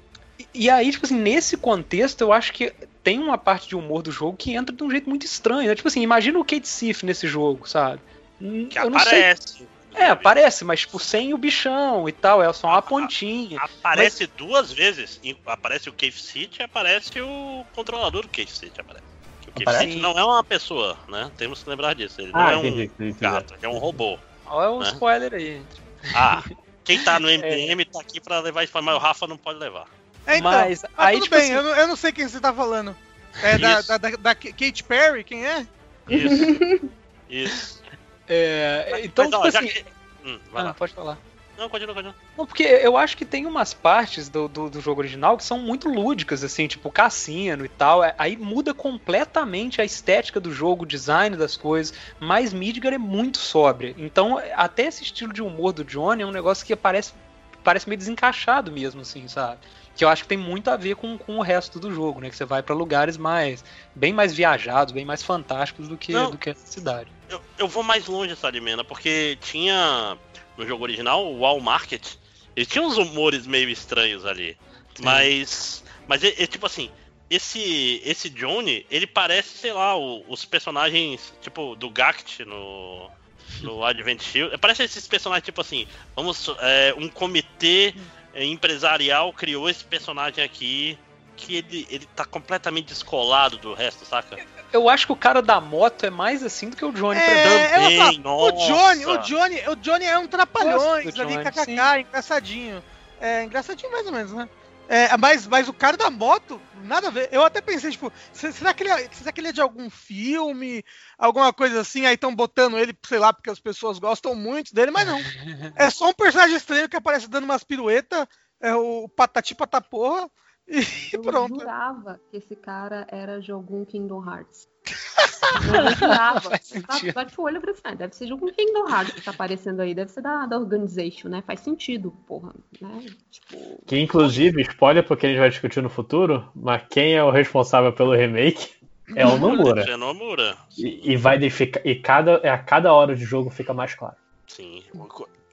e aí, tipo assim, nesse contexto, eu acho que tem uma parte de humor do jogo que entra de um jeito muito estranho. Né? Tipo assim, imagina o Kate Sif nesse jogo, sabe? Hum, que eu não sei. aparece. É, aparece, mas tipo, sem o bichão e tal, é só uma Ah, pontinha. Aparece duas vezes. Aparece o Cave City e aparece o controlador do Cave City. Aparece. Que O Cave Aparece? City não é uma pessoa, né? Temos que lembrar disso. Ele não Ah, é um entendi, entendi. gato, ele é um robô. Olha o né? spoiler aí. Ah, quem tá no MDM tá aqui pra levar spoiler, mas o Rafa não pode levar. É, então. Mas Ah, aí, tudo tipo bem, assim, eu, não, eu não sei quem você tá falando. É da, da, da, da Kate Perry, quem é? Isso. Isso. é, então, Mas, ó, tipo já assim. que- Hum, vai Ah, lá. pode falar. Não, continua, continua. Não, porque eu acho que tem umas partes do, do, do jogo original que são muito lúdicas, assim, tipo cassino e tal. É- Aí muda completamente a estética do jogo, o design das coisas. Mas Midgar é muito sóbria. Então, até esse estilo de humor do Johnny é um negócio que parece, parece meio desencaixado mesmo, assim, sabe? Que eu acho que tem muito a ver com, com o resto do jogo, né? Que você vai pra lugares mais. bem mais viajados, bem mais fantásticos do que, Não. do que a cidade. Eu, eu vou mais longe, Salimena, porque tinha no jogo original o Wall Market. Ele tinha uns humores meio estranhos ali. Sim. Mas. Mas é, é tipo assim. Esse, esse Johnny, ele parece, sei lá, o- os personagens, tipo, do Gact no, no Advent Shield. Parece esses personagens, tipo assim, vamos. é, um comitê é, empresarial criou esse personagem aqui. Que ele, ele tá completamente descolado do resto, saca? Eu acho que o cara da moto é mais assim do que o Johnny É, eu ia falar, Também, o Johnny, o. Johnny, o Johnny é um trapalhões ali, kkk, sim. engraçadinho. É, engraçadinho mais ou menos, né? É, mas, mas o cara da moto, nada a ver. Eu até pensei, tipo, se- será que ele é, será que ele é de algum filme, alguma coisa assim, aí estão botando ele, sei lá, porque as pessoas gostam muito dele, mas não. É só um personagem estranho que aparece dando umas piruetas, é o Patati Pataporra, e Eu pronto. jurava que esse cara era de algum Kingdom Hearts. Faz sentido. Bate o olho e assim, ah, deve ser jogo Kingdom Hearts que tá aparecendo aí, deve ser da, da Organization, né? Faz sentido, porra. Né? Tipo, Que inclusive, spoiler porque a gente vai discutir no futuro, mas quem é o responsável pelo remake é o Nomura. É Nomura. E, e vai de, fica- e cada, a cada hora de jogo fica mais claro. Sim.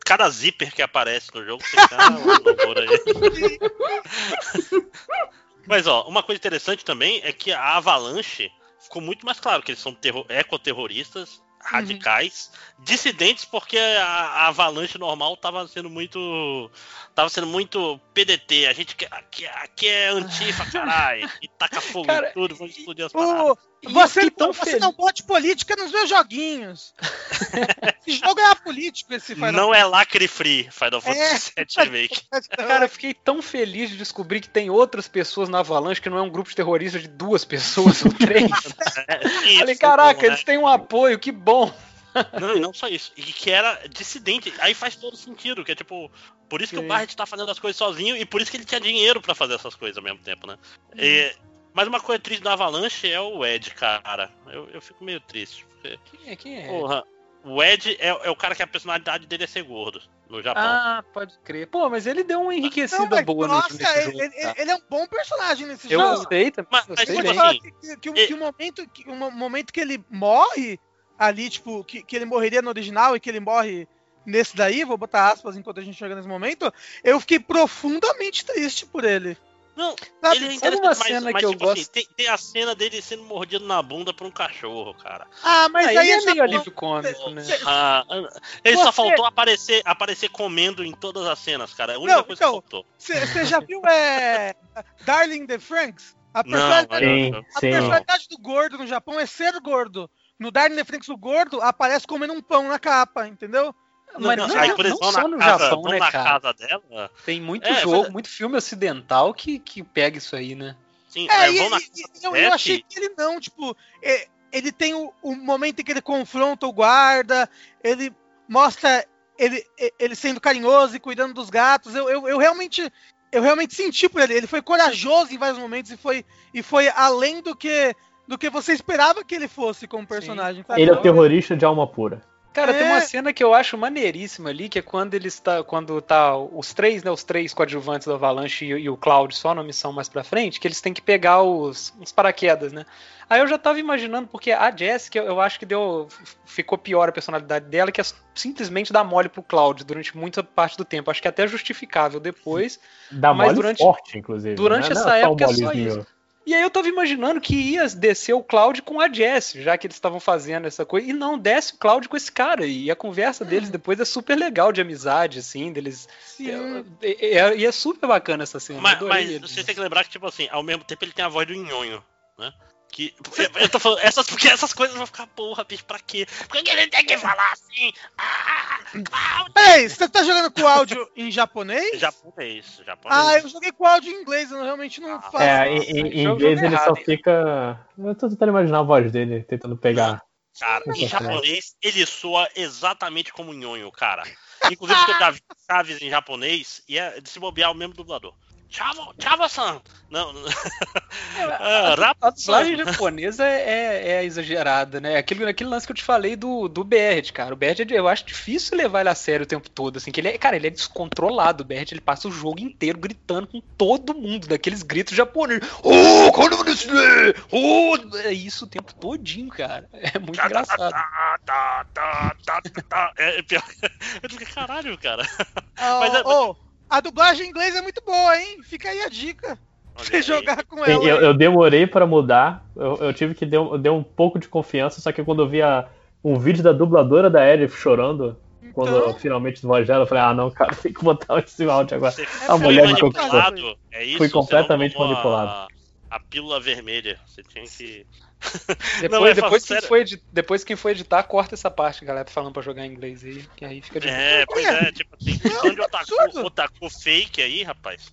Cada zíper que aparece no jogo fica o Nomura aí. Mas ó, uma coisa interessante também é que a Avalanche ficou muito mais claro que eles são terro- ecoterroristas, radicais, dissidentes porque a, a Avalanche normal tava sendo muito tava sendo muito PDT. A gente quer- aqui, aqui é antifa, caralho, e taca fogo Cara, em tudo, vamos explodir as paradas. Você, fiquei tão você feliz. não bote política nos meus joguinhos. esse jogo é apolítico, esse Final Não é lacre free Final É. Fantasy VII Remake. Cara, eu fiquei tão feliz de descobrir que tem outras pessoas na Avalanche que não é um grupo de terroristas de duas pessoas ou três. É, isso, Falei, caraca, né? eles têm um apoio, que bom. Não, e não só isso. E que era dissidente. Aí faz todo sentido, que é tipo. Por isso que Sim. o Barret tá fazendo as coisas sozinho e por isso que ele tinha dinheiro pra fazer essas coisas ao mesmo tempo, né? E- mas uma coisa triste da Avalanche é o Ed, cara. Eu, eu fico meio triste. Porque, Quem é? Quem é? porra, o Ed é, é o cara que a personalidade dele é ser gordo no Japão. Ah, pode crer. Pô, mas ele deu uma Não, enriquecida mas, boa nossa, desse ele, jogo. ele- tá? ele é um bom personagem nesse Eu jogo. gostei também. Mas- gostei mas, Vou te tipo assim, que, que, o- e- que o momento, que o mo- momento que ele morre ali, tipo, que, que ele morreria no original e que ele morre nesse daí, vou botar aspas enquanto a gente chega nesse momento, eu fiquei profundamente triste por ele. Não, Sabe? ele é interessante, uma mas, cena mas, que eu tipo assim, gosto? tem, tem a cena dele sendo mordido na bunda por um cachorro, cara. Ah, mas Aí aí é meio alívio cômico, né? Ah, ele só Você- faltou aparecer, aparecer comendo em todas as cenas, cara. É a única Não, coisa então, que faltou. Você já viu é, Darling the Franks? A Não, personalidade, Sim, a sim. personalidade do gordo no Japão é ser gordo. No Darling the Franks, o gordo aparece comendo um pão na capa, entendeu? Mas não, não, aí não, eles não só no casa, Japão, né, na cara? casa dela. Tem muito É, jogo, mas- muito filme ocidental que, que pega isso aí, né? Sim, É, é, e, e- eu, eu achei que ele não, tipo, é, ele tem o, o momento em que ele confronta o guarda, ele mostra ele, ele sendo carinhoso e cuidando dos gatos. Eu, eu, eu realmente eu realmente senti por ele. Ele foi corajoso em vários momentos e foi, e foi além do que do que você esperava que ele fosse como personagem. sabe? Ele é o terrorista de alma pura. Cara, tem uma É. cena que eu acho maneiríssima ali, que é quando eles tá, quando tá os três, né, os três coadjuvantes do Avalanche e, e o Cloud só na missão mais pra frente, que eles têm que pegar os, os paraquedas, né? Aí eu já tava imaginando, porque a Jessica, eu acho que deu ficou pior a personalidade dela, que é simplesmente dar mole pro Cloud durante muita parte do tempo. Acho que é até justificável depois. Dá Mas mole durante- forte, inclusive. durante né? Não essa é só um época é só isso. E aí eu tava imaginando que ia descer o Cloud com a Jess, já que eles estavam fazendo essa coisa. E não, desce o Cloud com esse cara. E a conversa deles depois é super legal de amizade, assim, deles. Sim. É, é- e é super bacana essa cena. Mas, mas você tem que lembrar que, tipo assim, ao mesmo tempo ele tem a voz do nhonho, né? Que, eu, tô falando, essas, porque essas coisas vão ficar, porra, bicho, pra quê? Por que ele tem que falar assim? Ah, Cláudio! Ei, você tá jogando com áudio em japonês? Japonês, japonês. Ah, eu joguei com áudio em inglês, eu realmente não faço. É, em, em- em inglês ele errado, só hein? fica. Eu tô tentando imaginar a voz dele, tentando pegar. Cara, em japonês ele soa exatamente como nhonho, cara. Inclusive porque eu já vi Chaves em japonês e é de se bobear o mesmo dublador. Chavo, Chavo-san! Não, não. Ah, A Rapo-san. dublagem japonesa é, é- é exagerada, né? Aquele, aquele lance que eu te falei do, do Bert, cara. O Bert, eu acho difícil levar ele a sério o tempo todo, assim, que ele é, cara, ele é descontrolado. O Bert, ele passa o jogo inteiro gritando com todo mundo, daqueles gritos japoneses. Oh, quando você... Oh! É isso o tempo todinho, cara. É muito engraçado. Tá, tá, tá, tá, tá, tá. É, é pior. Eu fico, caralho, cara. Ah, Mas é- ô, a dublagem em inglês é muito boa, hein? Fica aí a dica. Olha você aí. jogar com Sim, ela. eu, eu demorei pra mudar. Eu, eu tive que dar um- um pouco de confiança, só que quando eu vi a- um vídeo da dubladora da Elif chorando, quando Então, eu finalmente voz dela, eu falei, ah não, cara, tem que botar esse áudio agora. Você A mulher me manipulado. É isso, Fui completamente manipulado. A, a pílula vermelha. Você tinha que. Depois, Não, é, depois, quem for edi- depois quem for editar, corta essa parte, galera, falando pra jogar em inglês aí, que aí fica de É, pois é, tipo assim, onde otaku, absurdo. otaku fake aí, rapaz?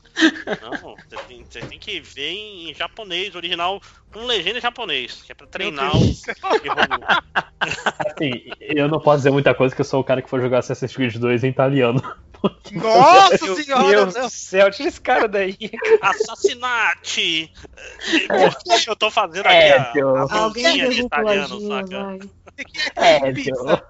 Não, você tem, você tem que ver em japonês, original, com legenda em japonês, que é pra treinar o Assim, eu não posso dizer muita coisa, que eu sou o cara que foi jogar Assassin's Creed 2 em italiano. Nossa Meu senhora! Deus não. do céu, tira esse cara daí. Assassinate! Porque eu tô fazendo aqui É, a, Joe. a Alguém de italiano, lojinha, saca? vai. É, Pizza. Joe.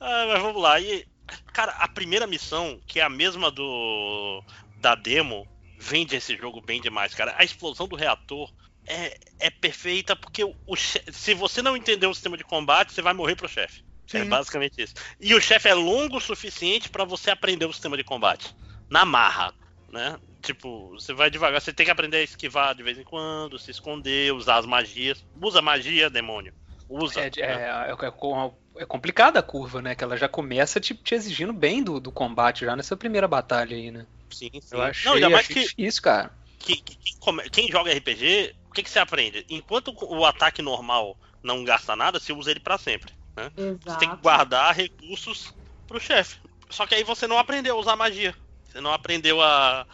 Ah, mas vamos lá. E, cara, a primeira missão, que é a mesma do da demo, vende esse jogo bem demais, cara. A explosão do reator é, é perfeita porque o, o che- se você não entender o sistema de combate, você vai morrer pro chefe. É basicamente isso. E o chefe é longo o suficiente pra você aprender o sistema de combate. Na marra, né? Tipo, você vai devagar, você tem que aprender a esquivar de vez em quando, se esconder, usar as magias. Usa magia, demônio. Usa. É, né? é, é, é é complicada a curva, né? Que ela já começa te, te exigindo bem do, do combate já nessa primeira batalha aí, né? Sim, sim. Eu achei, Não, ainda mais achei que difícil, cara. que- que- quem, come- quem joga RPG, o que, que você aprende? Enquanto o ataque normal não gasta nada, você usa ele pra sempre. Você tem que Exato. guardar recursos pro chefe. Só que aí você não aprendeu a usar magia. Você não aprendeu a.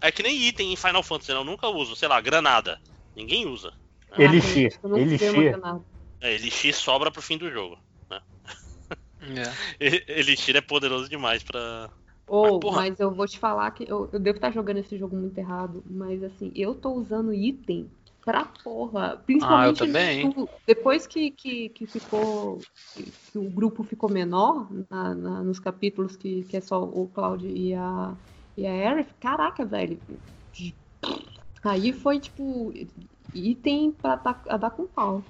É que nem item em Final Fantasy, eu nunca uso, sei lá, granada. Ninguém usa. Ah, Elixir, não elixir. sei uma granada. É, Elixir sobra pro fim do jogo. É. E- Elixir é poderoso demais pra. Ou, Mas, porra. mas eu vou te falar que eu, eu devo estar jogando esse jogo muito errado, mas assim, eu tô usando item pra porra. Principalmente Ah, também. no- depois que, que, que ficou. Que, que o grupo ficou menor na- na- nos capítulos que, que é só o Cloud e a, e a Aerith, caraca, velho. Aí foi tipo. Item pra dar, a dar com pau.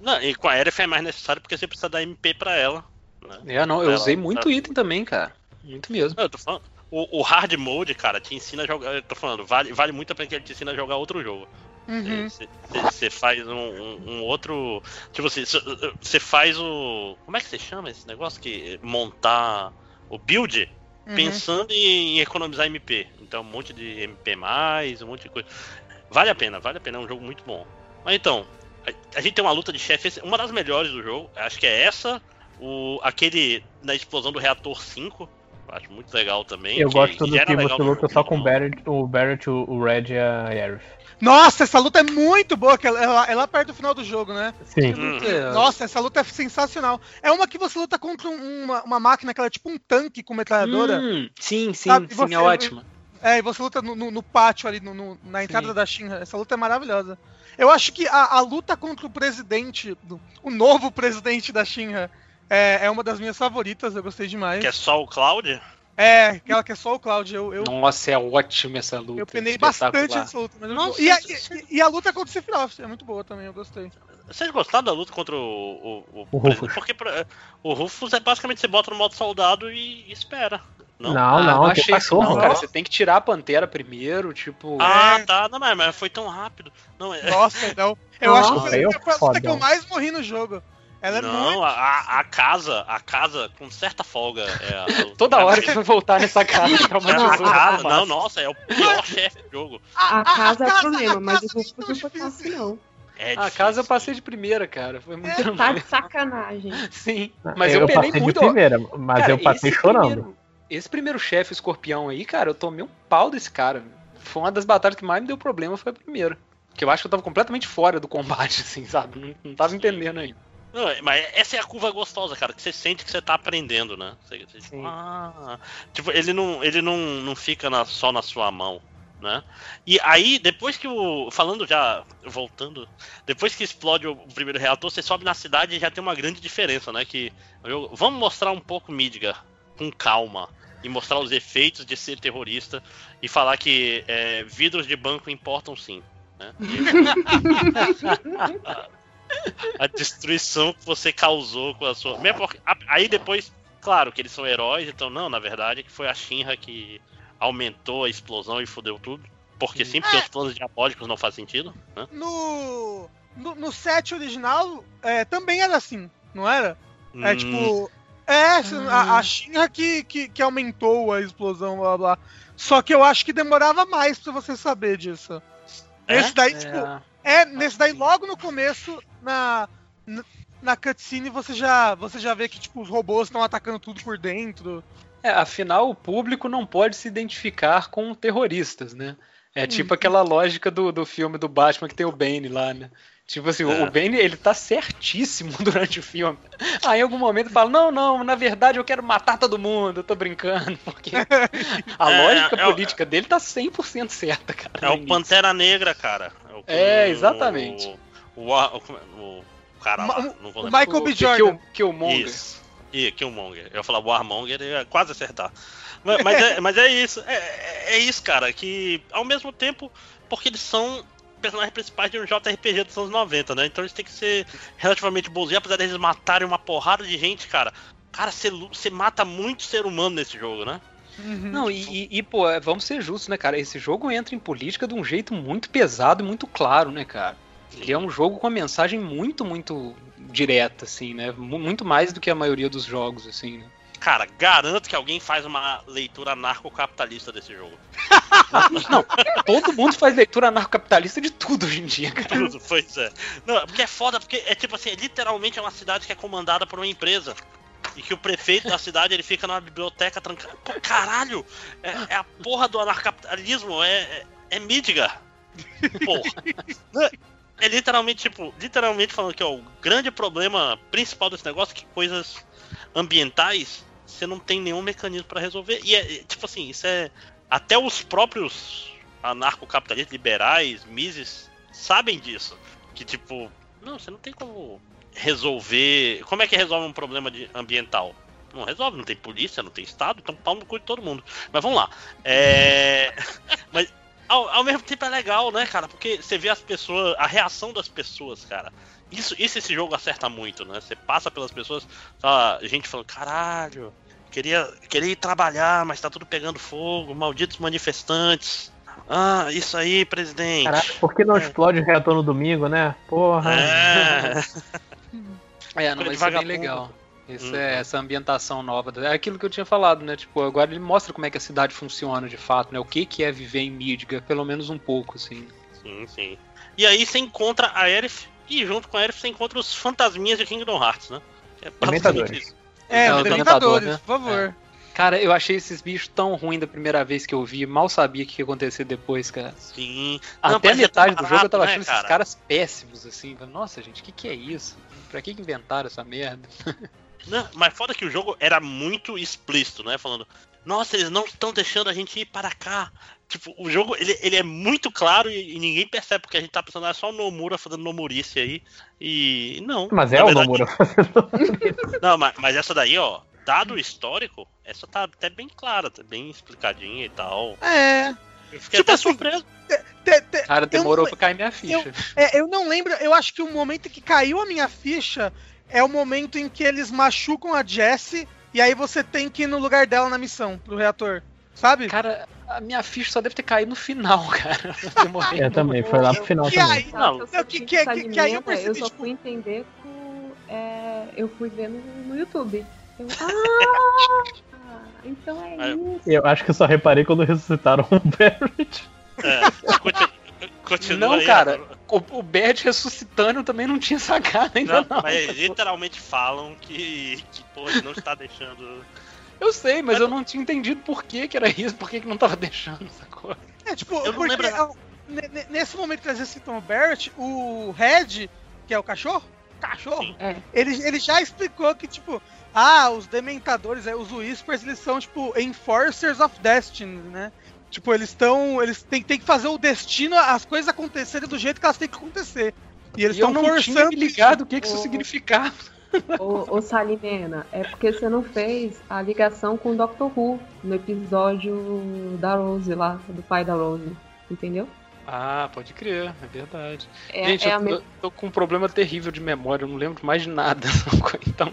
Não, e com a Aerith é mais necessário porque você precisa dar MP pra ela. Né? É, não, eu Ela- usei muito item também, cara. Muito mesmo. Não, eu tô falando. O, o hard mode, cara, te ensina a jogar. Eu tô falando, vale, vale muito a pena que ele te ensina a jogar outro jogo. Uhum. Você faz um, um- um outro. Tipo assim, você faz o. Como é que você chama esse negócio? Que montar o build Uhum. pensando em economizar MP. Então, um monte de MP, um monte de coisa. Vale a pena, vale a pena, é um jogo muito bom. Mas então, a, a gente tem uma luta de chefe, esse- uma das melhores do jogo, acho que é essa. O, aquele na explosão do reator 5, eu acho muito legal também. Eu que gosto do que você luta só com o. Barrett, o Barrett, o Red e a Aerith. Nossa, essa luta é muito boa, que ela, ela, ela perto do final do jogo, né? Sim. Hum. É. Nossa, essa luta é sensacional. É uma que você luta contra um- uma, uma máquina que ela é tipo um tanque com metralhadora. Hum, sim, sim, Sabe, sim, você- é ótima. É, e você luta no, no- no pátio ali, no- no- na entrada Sim. da Shinra. Essa luta é maravilhosa. Eu acho que a, a luta contra o presidente, o novo presidente da Shinra, é, é uma das minhas favoritas, eu gostei demais. Que é só o Cloud? É, aquela que é só o Cloud. Eu, eu, Nossa, é ótima essa luta. eu penei bastante nessa luta. Mas Nossa, e, a, e- e a luta contra o Sephiroth é muito boa também, eu gostei. Vocês gostaram da luta contra o, o, O presidente? Rufus. Porque pra- o Rufus é basicamente você bota no modo soldado e espera. Não? Não, Ah, não, achei isso não, cara. Você tem que tirar a pantera primeiro, tipo. Ah, É. tá. Não, mas, mas foi tão rápido. Não, é, Nossa, não. Eu Nossa, acho que é foi a luta que eu mais morri no jogo. Ela é não muito. a, a casa, a casa com certa folga. É a- a- Toda a- hora que vai voltar nessa casa, a, traumatizou. casa, não, nossa, é o pior chefe do jogo. A casa é o problema, a mas o Rufus é não foi fácil, não. É A casa eu passei de primeira, cara. Foi muito É, Tá de sacanagem. Sim. Mas eu, eu penei passei muito. de primeira, mas Cara, eu passei esse chorando. primeiro- esse primeiro chefe escorpião aí, cara, eu tomei um pau desse cara. Foi uma das batalhas que mais me deu problema, foi a primeira. Que eu acho que eu tava completamente fora do combate, assim, sabe? Não, não tava entendendo ainda. Não, é- mas essa é a curva gostosa, cara, que você sente que você tá aprendendo, né? Você, você, tipo, ah, tipo, ele não, ele não, não fica na- só na sua mão, né? E aí, depois que o. Falando já, voltando, depois que explode o primeiro reator, você sobe na cidade e já tem uma grande diferença, né? Que vamos mostrar um pouco Midgar com calma e mostrar os efeitos de ser terrorista e falar que é, vidros de banco importam sim. Né? a destruição que você causou com a sua. Porque- Aí depois, claro que eles são heróis, então não, na verdade, que foi a Shinra que aumentou a explosão e fudeu tudo. Porque sim, porque os planos diabólicos não fazem sentido, né? No, no, no set original é, também era assim, não era? É Hum, tipo. É, a, a Shinra que, que, que aumentou a explosão, blá blá. Só que eu acho que demorava mais pra você saber disso. É? Esse daí, tipo, É. é, nesse daí logo no começo, na, na, na cutscene, você já, você já vê que tipo, os robôs estão atacando tudo por dentro. É, afinal, o público não pode se identificar com terroristas, né? É tipo aquela lógica do, do filme do Batman que tem o Bane lá, né? Tipo assim, É. o Ben, ele tá certíssimo durante o filme. Aí em algum momento ele fala, não, não, na verdade eu quero matar todo mundo, eu tô brincando, porque a É, lógica é o- política dele tá 100% certa, cara. É o início. Pantera Negra, cara. o- É, exatamente. O, o, o, o- o cara lá, Ma- não vou o lembrar. Michael B. O Jordan. Kill- Killmonger. Isso. Ih, Killmonger. Eu ia falar Warmonger e ia quase acertar. Mas, mas é, mas é isso. É, é- é isso, cara. Que ao mesmo tempo, porque eles são personagens principais de um JRPG dos anos 90, né? Então eles têm que ser relativamente bonzinhos, apesar deles matarem uma porrada de gente, cara. Cara, você, mata muito ser humano nesse jogo, né? Uhum. Não, e, e- e, pô, é, vamos ser justos, né, cara? Esse jogo entra em política de um jeito muito pesado e muito claro, né, cara? Ele é um jogo com uma mensagem muito, muito direta, assim, né? Mu- Muito mais do que a maioria dos jogos, assim, né? Cara, garanto que alguém faz uma leitura anarcocapitalista desse jogo. Não, todo mundo faz leitura anarcocapitalista de tudo hoje em dia, cara. Tudo, pois é. Não, porque é foda, porque é tipo assim, é literalmente é uma cidade que é comandada por uma empresa. E que o prefeito da cidade ele fica numa biblioteca trancada. Pô, caralho! É, é a porra do anarcapitalismo, é, é, é Midgar. Porra. É literalmente, tipo, literalmente falando que ó, o grande problema principal desse negócio é que coisas ambientais você não tem nenhum mecanismo pra resolver. E é, é, tipo assim, isso é. Até os próprios anarcocapitalistas liberais, Mises, sabem disso. Que tipo, não, você não tem como resolver. Como é que resolve um problema de ambiental? Não resolve, não tem polícia, não tem Estado, então pau no cu de todo mundo. Mas vamos lá. É. Mas ao, ao mesmo tempo é legal, né, cara? Porque você vê as pessoas, a reação das pessoas, cara. Isso, isso esse jogo acerta muito, né? Você passa pelas pessoas, tá, gente falando, caralho, queria, queria ir trabalhar, mas tá tudo pegando fogo, malditos manifestantes. Ah, isso aí, presidente. Caralho, por que não explode o reator no domingo, né? Porra. É. É, não, mas isso é bem legal. Isso Uhum. é essa ambientação nova. É aquilo que eu tinha falado, né? Tipo, agora ele mostra como é que a cidade funciona de fato, né? O que, que é viver em Midgar, pelo menos um pouco, assim. Sim, sim. E aí você encontra a Aerith e junto com a Aerith você encontra os fantasminhas de Kingdom Hearts, né? É basicamente isso. É, É, os Dementadores, Dementador, né? por favor. Cara, eu achei esses bichos tão ruins da primeira vez que eu vi, mal sabia o que ia acontecer depois, cara. Sim. Não, Até a mas é metade do jogo eu tava barato, achando né, esses caras péssimos, assim. Nossa, gente, o que, que é isso? Pra que inventaram essa merda? Não, mas foda que o jogo era muito explícito, né? Falando, nossa, eles não estão deixando a gente ir para cá. Tipo, o jogo, ele, ele é muito claro e, e ninguém percebe, porque a gente tá pensando, ah, é só o Nomura fazendo Nomurice aí. E não. Mas é na o verdade- Nomura fazendo. Não, mas, mas essa daí, ó, dado o histórico, essa tá até bem clara, tá bem explicadinha e tal. É. Eu fiquei Tipo até assim, surpreso. te- te- Cara, Eu demorou não- pra cair minha ficha. é, eu não lembro, eu acho que o momento que caiu a minha ficha é o momento em que eles machucam a Jessie e aí você tem que ir no lugar dela na missão, pro reator. Sabe? Cara, a minha ficha só deve ter caído no final, cara. Eu Eu também, foi lá pro final E também. aí, Não, eu, não, que- que- que- que aí eu percebi, eu só tipo- fui entender com. é, eu fui ver no, no YouTube. Eu, ah, então é isso. Eu acho que eu só reparei quando ressuscitaram o Barrett. É, continua, continua Não, aí, cara. O, o Bert ressuscitando também não tinha sacado ainda, Não, não. mas literalmente falam que, que pô, não está deixando. Eu sei, mas eu não tinha entendido por que, que era isso, por que, que não tava deixando, sacou? É, tipo, Eu não porque lembro- é, ne- ne- nesse momento que eles recitam o Barrett, o Red, que é o cachorro, cachorro, Sim. É. ele, ele já explicou que, tipo, ah, os Dementadores, é, os Whispers, eles são, tipo, Enforcers of Destiny, né? Tipo, eles estão. Eles têm, têm que fazer o destino, as coisas acontecerem do jeito que elas têm que acontecer. E eles estão tinha forçando. me ligado o que, que isso significava. Ô, ô Salimena, é porque você não fez a ligação com o Doctor Who no episódio da Rose lá, do pai da Rose. Entendeu? Ah, pode crer, é verdade. É, Gente, é eu, me- tô com um problema terrível de memória, eu não lembro mais de nada. Então,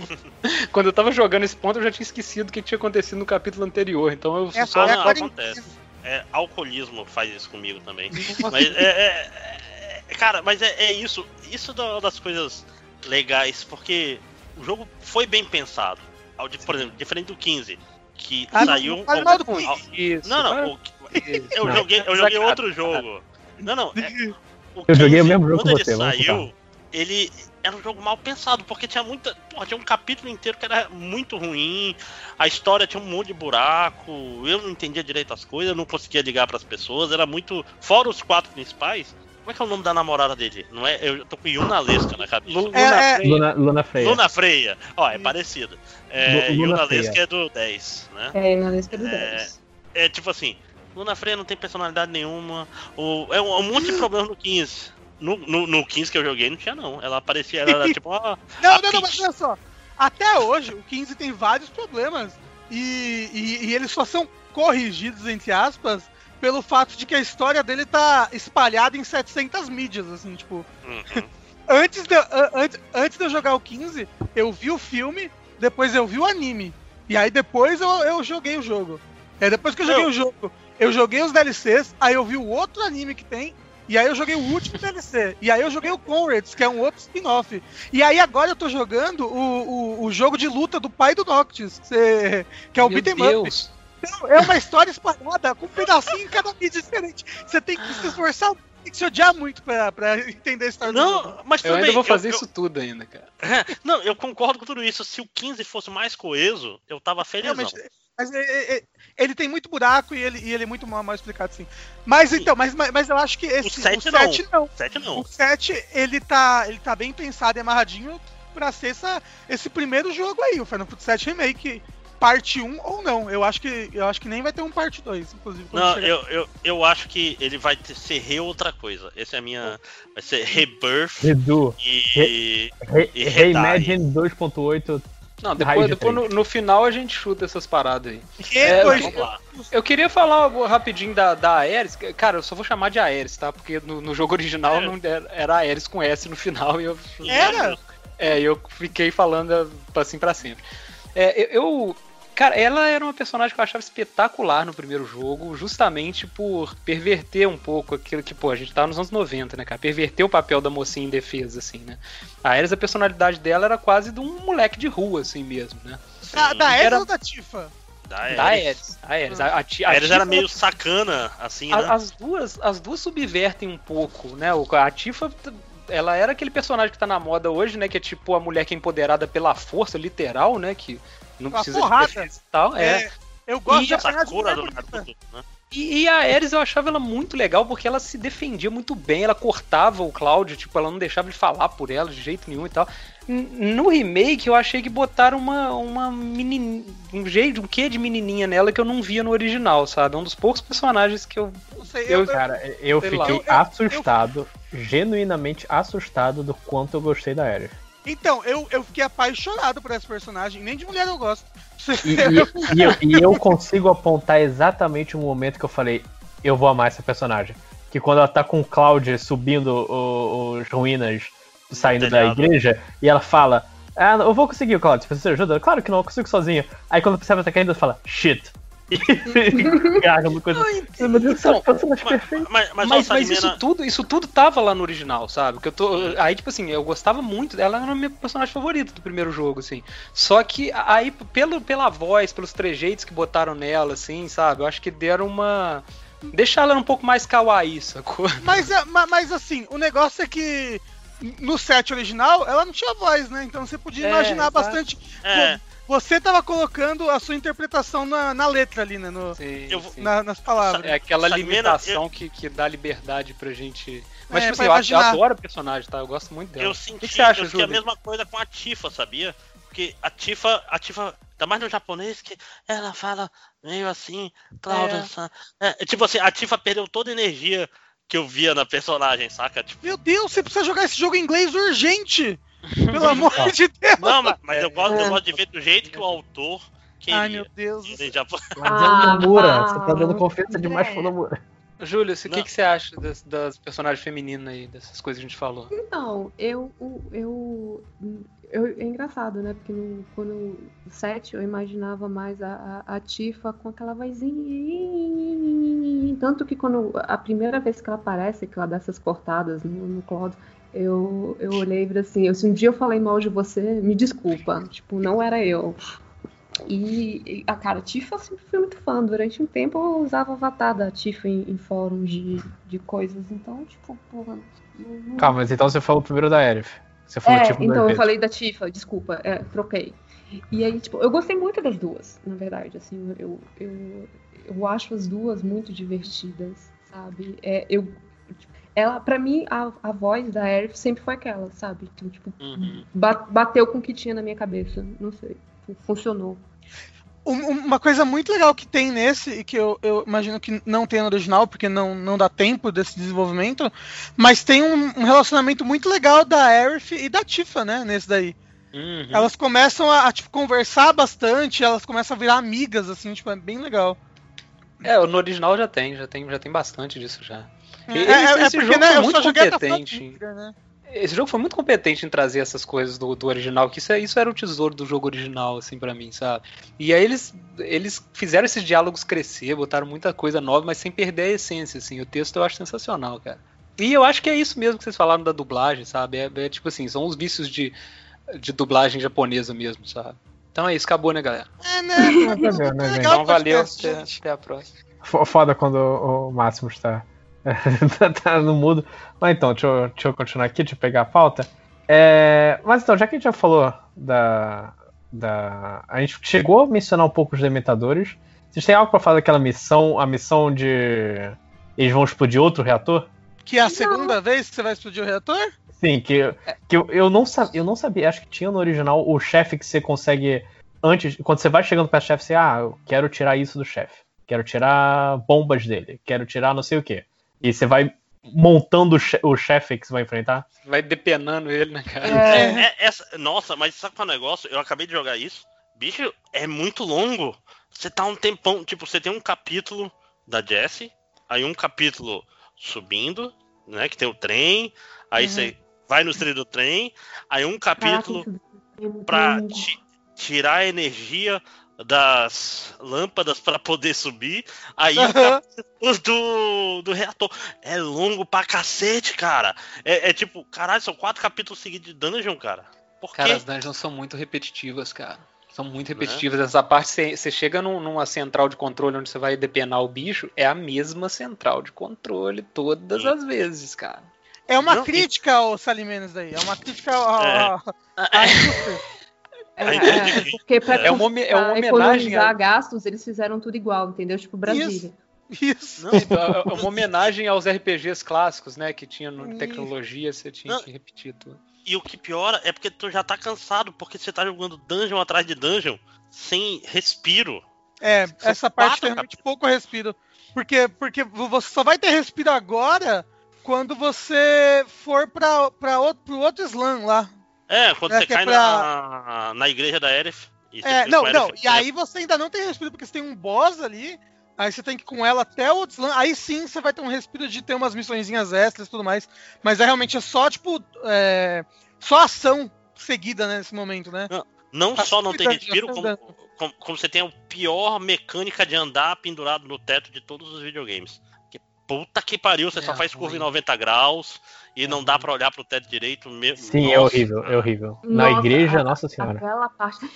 quando eu tava jogando esse ponto, eu já tinha esquecido o que tinha acontecido no capítulo anterior. Então eu É, só. é a não, acontece. É, alcoolismo faz isso comigo também. Mas é, é- é- Cara, mas é, é isso. Isso é uma das coisas legais, porque o jogo foi bem pensado. Por exemplo, diferente do 15, que Ah, saiu. não ao- 15. ao- Isso, Não, não, o- eu joguei, eu joguei outro jogo. Não, não. é- o Eu joguei o 15, mesmo jogo quando que ele você, saiu, ele era um jogo mal pensado, porque tinha muita. Porra, tinha um capítulo inteiro que era muito ruim, a história tinha um monte de buraco, eu não entendia direito as coisas, eu não conseguia ligar pras pessoas, era muito. Fora os quatro principais, Como é que é o nome da namorada dele? Não é? Eu tô com Yuna Lesca na cabeça. É, é, Luna, Luna Freya. Luna Freia. Ó, é parecido. É, Lu- Luna Yuna Freia. Lesca é do 10, né? É, na lista do É. 10. É tipo assim, Luna Freia não tem personalidade nenhuma. O, é um, um monte de problema no 15. No, no, no 15 que eu joguei não tinha não. Ela parecia, ela era tipo, ó. Não, não, não, mas olha só. Até hoje, o 15 tem vários problemas. E, e, e eles só são corrigidos, entre aspas, pelo fato de que a história dele tá espalhada em 700 mídias, assim, tipo. Uhum. Antes de, antes, antes de eu jogar o 15, eu vi o filme, depois eu vi o anime. E aí depois eu, eu joguei o jogo. Aí depois que eu joguei Eu- o jogo, eu joguei os DLCs, aí eu vi o outro anime que tem, e aí eu joguei o último DLC. E aí eu joguei o Conrads, que é um outro spin-off. E aí agora eu tô jogando o, o, o jogo de luta do pai do Noctis, que é o Meu Beat'em Up. Deus. Então, é uma história espalhada, com um pedacinho em cada mídia diferente. Você tem que se esforçar, tem que se odiar muito pra, pra entender a história. Não, mas Eu tudo ainda vou fazer eu- isso tudo ainda, cara. eu- não, eu concordo com tudo isso. Se o 15 fosse mais coeso, eu tava. Realmente, mas é- é- é- ele tem muito buraco e ele, e ele é muito mal, mal explicado, sim. Mas então, mas, mas, eu acho que esse, O sete o 7 não. 7 não. O 7, ele tá, ele tá bem pensado e amarradinho pra ser essa, esse primeiro jogo aí, o Final Fantasy 7 Remake, parte 1 ou não. Eu acho que, eu acho que nem vai ter um parte 2, inclusive. Não, chegar. eu, eu, eu acho que ele vai ter, ser re outra coisa. Essa é a minha. Vai ser Rebirth Redu. e. Re- E Reimagine 2.8. Não, depois, depois no, no final a gente chuta essas paradas aí. Que é, lá. Eu queria falar rapidinho da, da Aeris. Cara, eu só vou chamar de Aeris, tá? Porque no, no jogo original É. não era, era com S no final e eu, Era? é, eu fiquei falando assim pra sempre. É, eu, eu- Cara, ela era uma personagem que eu achava espetacular no primeiro jogo, justamente por perverter um pouco aquilo que, pô, a gente tava nos anos 90, né, cara? Perverter o papel da mocinha em defesa, assim, né? A Ares, a personalidade dela era quase de um moleque de rua, assim mesmo, né? Da, da Era- Edna ou da Tifa? Da Da Ares. Ares. A Ares. A, a, ti- A a Ares era meio sacana, assim, a- né? as duas, as duas subvertem um pouco, né? O- A Tifa, ela era aquele personagem que tá na moda hoje, né? Que é tipo a mulher que é empoderada pela força, literal, né? Que não precisa porrada. de defesa e tal. É. É, eu gosto E de de mulher do. Naruto, né? E, e a Ares eu achava ela muito legal porque ela se defendia muito bem, ela cortava o Cláudio, tipo, ela não deixava ele falar por ela de jeito nenhum e tal. No remake eu achei que botaram uma, uma menininha, um jeito, um quê de menininha nela que eu não via no original, sabe? É um dos poucos personagens que eu. Não sei, Eu- eu, Cara, eu Sei lá. fiquei Eu- eu- assustado, genuinamente assustado do quanto eu gostei da Ares. Então, eu, eu fiquei apaixonado por essa personagem. Nem de mulher eu gosto. E, e- e eu, e eu consigo apontar exatamente o momento que eu falei, eu vou amar essa personagem. Que quando ela tá com o Cloud subindo o- os ruínas, saindo da igreja, e ela fala, ah, eu vou conseguir o Cloud, você ajuda? Claro que não, eu consigo sozinho. Aí quando percebe que tá caindo, ela fala, shit. E garra no coisa. Meu Deus, essa Então, personagem Mas, mas, mas, Mas, isso tudo, isso tudo tava lá no original, sabe? Que eu tô, aí tipo assim, eu gostava muito dela, ela era a minha personagem favorita do primeiro jogo, assim. Só que aí pelo pela voz, pelos trejeitos que botaram nela, assim, sabe? Eu acho que deram uma deixar ela um pouco mais kawaii, sacou? Mas, é- ma- mas assim, o negócio é que no set original ela não tinha voz, né? Então você podia É, imaginar exato. bastante. É, Você tava colocando a sua interpretação na, na letra ali, né? no- Sim, Eu- sim. na- nas palavras. É aquela limitação que, que dá liberdade pra gente. Mas, É, tipo assim, eu, eu adoro a personagem, tá? Eu gosto muito dela. eu O senti, que, que você acha, eu senti a mesma coisa com a Tifa, sabia? Porque a Tifa, a Tifa, ainda mais no japonês, que ela fala meio assim, Cláudia, É. é, tipo assim, a Tifa perdeu toda a energia que eu via na personagem, saca? Tipo, Meu Deus, você precisa jogar esse jogo em inglês urgente! Pelo amor de Deus! não, mas, mas eu, gosto, eu É. gosto de ver do jeito que o autor queria. Ai, meu Deus. Tá dizendo Nomura, Ah, você tá dando confiança demais é. pro Nomura. Júlio, o que, Não. que você acha das, das personagens femininas aí, dessas coisas que a gente falou? Então, eu, eu, eu- É engraçado, né? Porque no, quando 7 eu imaginava mais a, a, a Tifa com aquela vozinha. Tanto que quando a primeira vez que ela aparece, que ela dá essas cortadas no, no Cloud, eu, eu olhei e falei assim: eu, se um dia eu falei mal de você, me desculpa. Tipo, não era eu. E, a cara, Tifa eu sempre fui muito fã. Durante um tempo eu usava avatar da Tifa em, em fóruns de, de coisas. Então, tipo, porra. não- Calma, mas então você falou primeiro da Aerith. Você falou é, tipo então eu falei da Tifa, desculpa, é, troquei. E aí, tipo, eu gostei muito das duas, na verdade, assim, eu, eu, eu acho as duas muito divertidas, sabe? É, eu, ela, pra mim, a, a voz da Aerith sempre foi aquela, sabe? Então, tipo, Uhum. ba- bateu com o que tinha na minha cabeça. Não sei. Funcionou. Um- Uma coisa muito legal que tem nesse, e que eu, eu imagino que não tem no original, porque não, não dá tempo desse desenvolvimento, mas tem um, um relacionamento muito legal da Aerith e da Tifa, né, nesse daí. Uhum. Elas começam a, a, tipo, conversar bastante, elas começam a virar amigas, assim, tipo, é bem legal. É, no original já tem, já tem, já tem bastante disso já. É, Esse- é- é porque, jogo né, foi eu muito competente. Né? Esse jogo foi muito competente em trazer essas coisas do, do original, que isso, é- isso era o tesouro do jogo original, assim, pra mim, sabe? E aí eles, eles fizeram esses diálogos crescer, botaram muita coisa nova, mas sem perder a essência, assim. O texto eu acho sensacional, cara. E eu acho que é isso mesmo que vocês falaram da dublagem, sabe? É, é tipo assim, são os vícios de, de dublagem japonesa mesmo, sabe? Então é isso, acabou, né, galera? É, né? Entendeu, né, É gente? legal Então o valeu, podcast, até, até a próxima. Fo- Foda quando o, o Máximo está, tá- tá no mudo. Mas então, deixa eu, deixa eu continuar aqui, deixa eu pegar a pauta. É, mas então, já que a gente já falou da, da. A gente chegou a mencionar um pouco os dementadores. Vocês têm algo pra falar daquela missão? A missão de. Eles vão explodir outro reator? Que é a segunda vez que você vai explodir o reator? Sim, que, que eu, eu, não sab, eu não sabia, acho que tinha no original o chefe que você consegue. Antes, quando você vai chegando do chefe, você, ah, eu quero tirar isso do chefe. Quero tirar bombas dele. Quero tirar não sei o que. E você vai montando o che- o chefe que você vai enfrentar. Vai depenando ele, né, cara? É, É, essa, nossa, mas sabe qual é o negócio? Eu acabei de jogar isso. Bicho, é muito longo. Você tá um tempão. Tipo, você tem um capítulo da Jessie, aí um capítulo subindo, né? Que tem o trem. Aí Uhum. você vai no trilho do trem. Aí um caraca, capítulo isso é pra ti- tirar a energia das lâmpadas pra poder subir. Aí o Aham. capítulo do, do reator. É longo pra cacete, cara. É, é tipo, caralho, são quatro capítulos seguidos de dungeon, cara. Por Cara, quê? as dungeons são muito repetitivas, cara. São muito Né? repetitivas. Essa parte, você chega num- numa central de controle onde você vai depenar o bicho, é a mesma central de controle todas Sim. as vezes, cara. É uma Não, e- crítica ao Salimenos daí. É uma crítica ao. É. indústria. É, é, porque pra, É uma é uma homenagem economizar a- gastos, eles fizeram tudo igual, entendeu? Tipo Brasília. Isso. Não, É uma homenagem aos RPGs clássicos, né? Que tinha no Isso. tecnologia, você tinha Não. que repetir tudo. E o que piora é porque tu já tá cansado, porque você tá jogando dungeon atrás de dungeon sem respiro. É, São essa parte tem realmente pouco respiro. Porque, porque você só vai ter respiro agora quando você for pra, pra outro, pro outro slam lá. É, quando É você é cai pra- na, na igreja da e você É, não, não. Aerith, E aí você ainda não tem respiro porque você tem um boss ali. Aí você tem que ir com ela até o outro slam. Aí sim você vai ter um respiro de ter umas missõezinhas extras e tudo mais. Mas é realmente é só, tipo. é, só ação seguida né, nesse momento, né? Não Tá só não tem respiro, como, como, como você tem a pior mecânica de andar pendurado no teto de todos os videogames. Que puta que pariu, você É só faz curva em ruim. 90 graus e É não dá pra olhar pro teto direito mesmo. Sim, é horrível, é horrível. Na Nossa, igreja, a- nossa senhora. Aquela parte.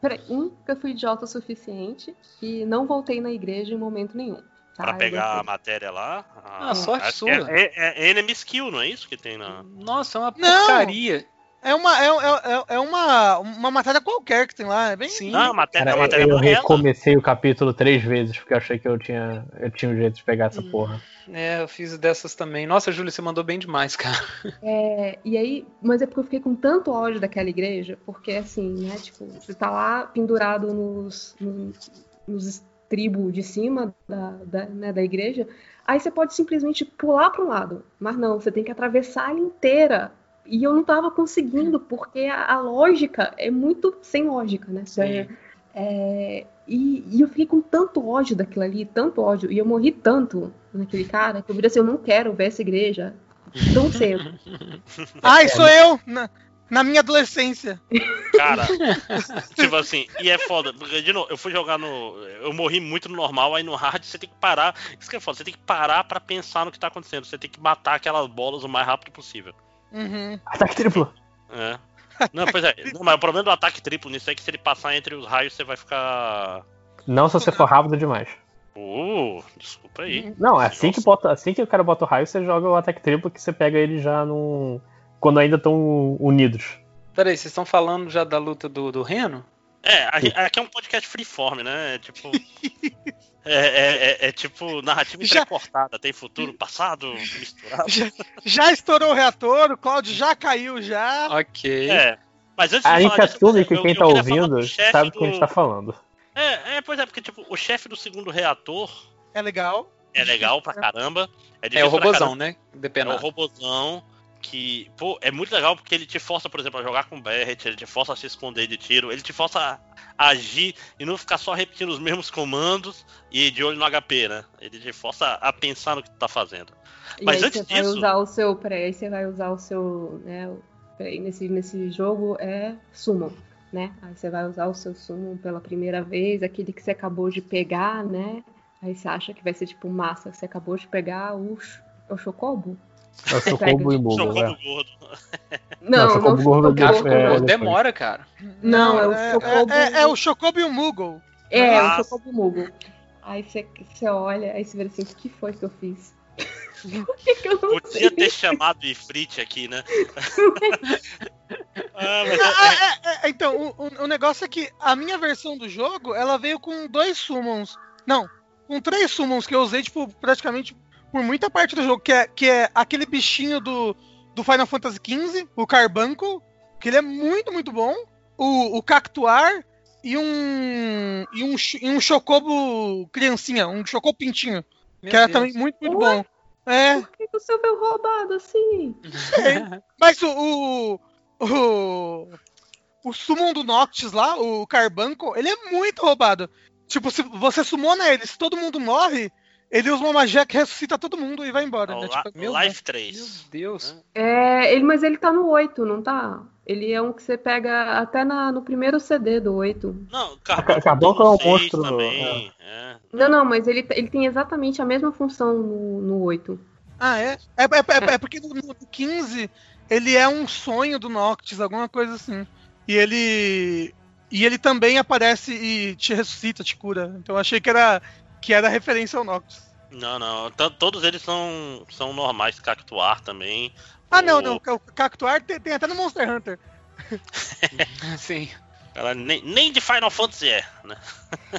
Peraí, um, que eu fui idiota o suficiente e não voltei na igreja em momento nenhum. tá? Pra Eu pegar a matéria lá. Ah, sorte acho sua. É, é, é enemy skill, não é isso que tem na. Nossa, é uma Não! porcaria. É uma, é, é, é uma, uma matéria qualquer que tem lá. É bem. Sim. Não, a matéria, Cara, a matéria eu amarela. recomecei o capítulo três vezes, porque eu achei que eu tinha, eu tinha um jeito de pegar essa Hum. porra. É, eu fiz dessas também. Nossa, Júlia, você mandou bem demais, cara. É, e aí, mas é porque eu fiquei com tanto ódio daquela igreja, porque assim, né, tipo, você tá lá pendurado nos, nos, nos estribos de cima da, da, né, da igreja, aí você pode simplesmente pular para um lado, mas não, você tem que atravessar ela inteira. E eu não tava conseguindo, porque a, a lógica é muito sem lógica, né? É, é, e, e eu fiquei com tanto ódio daquilo ali, tanto ódio, e eu morri tanto naquele cara, que eu virei assim, eu não quero ver essa igreja tão cedo. Ai, sou eu! Na, na minha adolescência. Cara, tipo assim, e é foda, porque de novo, eu fui jogar no. Eu morri muito no normal, aí no hard você tem que parar. Isso que é foda, você tem que parar pra pensar no que tá acontecendo. Você tem que matar aquelas bolas o mais rápido possível. Uhum. Ataque triplo! É. Não, pois é. Não, mas o problema do ataque triplo nisso é que se ele passar entre os raios, você vai ficar. Não se você for rápido demais. Uh, desculpa aí. Não, é assim que, bota, assim que o cara bota o raio, você joga o ataque triplo que você pega ele já num. Quando ainda estão unidos. Peraí, vocês estão falando já da luta do, do Reno? É, aqui é um podcast freeform, né? É tipo. É, é- é- é tipo narrativa Já- entrecortada, tem futuro, passado, misturado. Já, já estourou o reator, o Cláudio já caiu já. Ok. É. Mas antes A de gente falar disso, assume que eu- quem eu tá ouvindo do sabe o que a gente do- tá falando. É, é, pois é, porque tipo, o chefe do segundo reator É legal. é legal pra caramba. É, É o robozão, né? É o Depenado. robozão que, pô, é muito legal porque ele te força, por exemplo, a jogar com Barret, ele te força a se esconder de tiro, ele te força a agir e não ficar só repetindo os mesmos comandos e de olho no HP, né? Ele te força a pensar no que tu tá fazendo. E Mas aí antes você vai disso- usar o seu. Peraí, aí você vai usar o seu. Né, peraí, nesse, nesse jogo é Summon, né? Aí você vai usar o seu Summon pela primeira vez, aquele que você acabou de pegar, né? Aí você acha que vai ser tipo massa, você acabou de pegar o, Ch- o Chocobo? É o Pega Chocobo de- e Bugo, Chocobo né? gordo. Não, Chocobo não, Gordo é- pô, é- demora, cara. Não, é o é, Chocobo. é- é o Chocobo e o Moogle. É, Ah. o Chocobo Mugo. Aí você, olha, aí você vê assim, o que foi que eu fiz? Que, que eu não sei? Podia ter chamado o Ifrit aqui, né? ah, mas é- Ah, é, é, então, o, o- o negócio é que a minha versão do jogo, ela veio com dois summons. Não, com três summons que eu usei, tipo, praticamente por muita parte do jogo, que é, que é aquele bichinho do, do Final Fantasy XV, o Carbuncle, que ele é muito, muito bom. O, o Cactuar e um. E um, e um Chocobo criancinha, um Chocobo pintinho, Meu que era Deus. também muito, muito Ué? bom. É, Por que, o seu veio roubado assim? Mas o. O, o, o summon do Noctis lá, o Carbuncle, ele é muito roubado. Tipo, se você summona ele, se todo mundo morre, ele usa uma magia que ressuscita todo mundo e vai embora. o né? Tipo, meu Life Meu 3. Deus. É, ele, mas ele tá no 8, não tá? Ele é um que você pega até na, no primeiro CD do 8. Não, é um tem no monstro, Também, é. Não, não, mas ele, ele tem exatamente a mesma função no, no 8. Ah, é? É, é, é- é porque no, no 15 ele é um sonho do Noctis, alguma coisa assim. E ele. E ele também aparece e te ressuscita, te cura. Então eu achei que era, que era referência ao Noctis. Não, não. t- Todos eles são, são normais, Cactuar também. Ah, O- não, não. O Cactuar tem, tem até no Monster Hunter. Sim. Ela nem, nem de Final Fantasy é, né?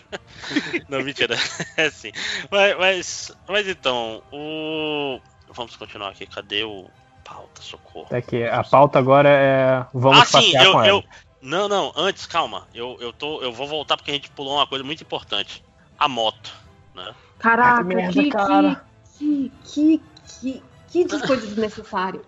não, mentira. É sim. Mas, mas, mas então, o. Vamos continuar aqui. Cadê o. Pauta, socorro. É que a pauta agora é. Vamos ah, sim, eu, com eu. ela. Não, não, antes, calma. Eu, eu, tô, eu vou voltar porque a gente pulou uma coisa muito importante. A moto. Né? Caraca, que merda, que, cara. que, que, que, que, que coisa desnecessária.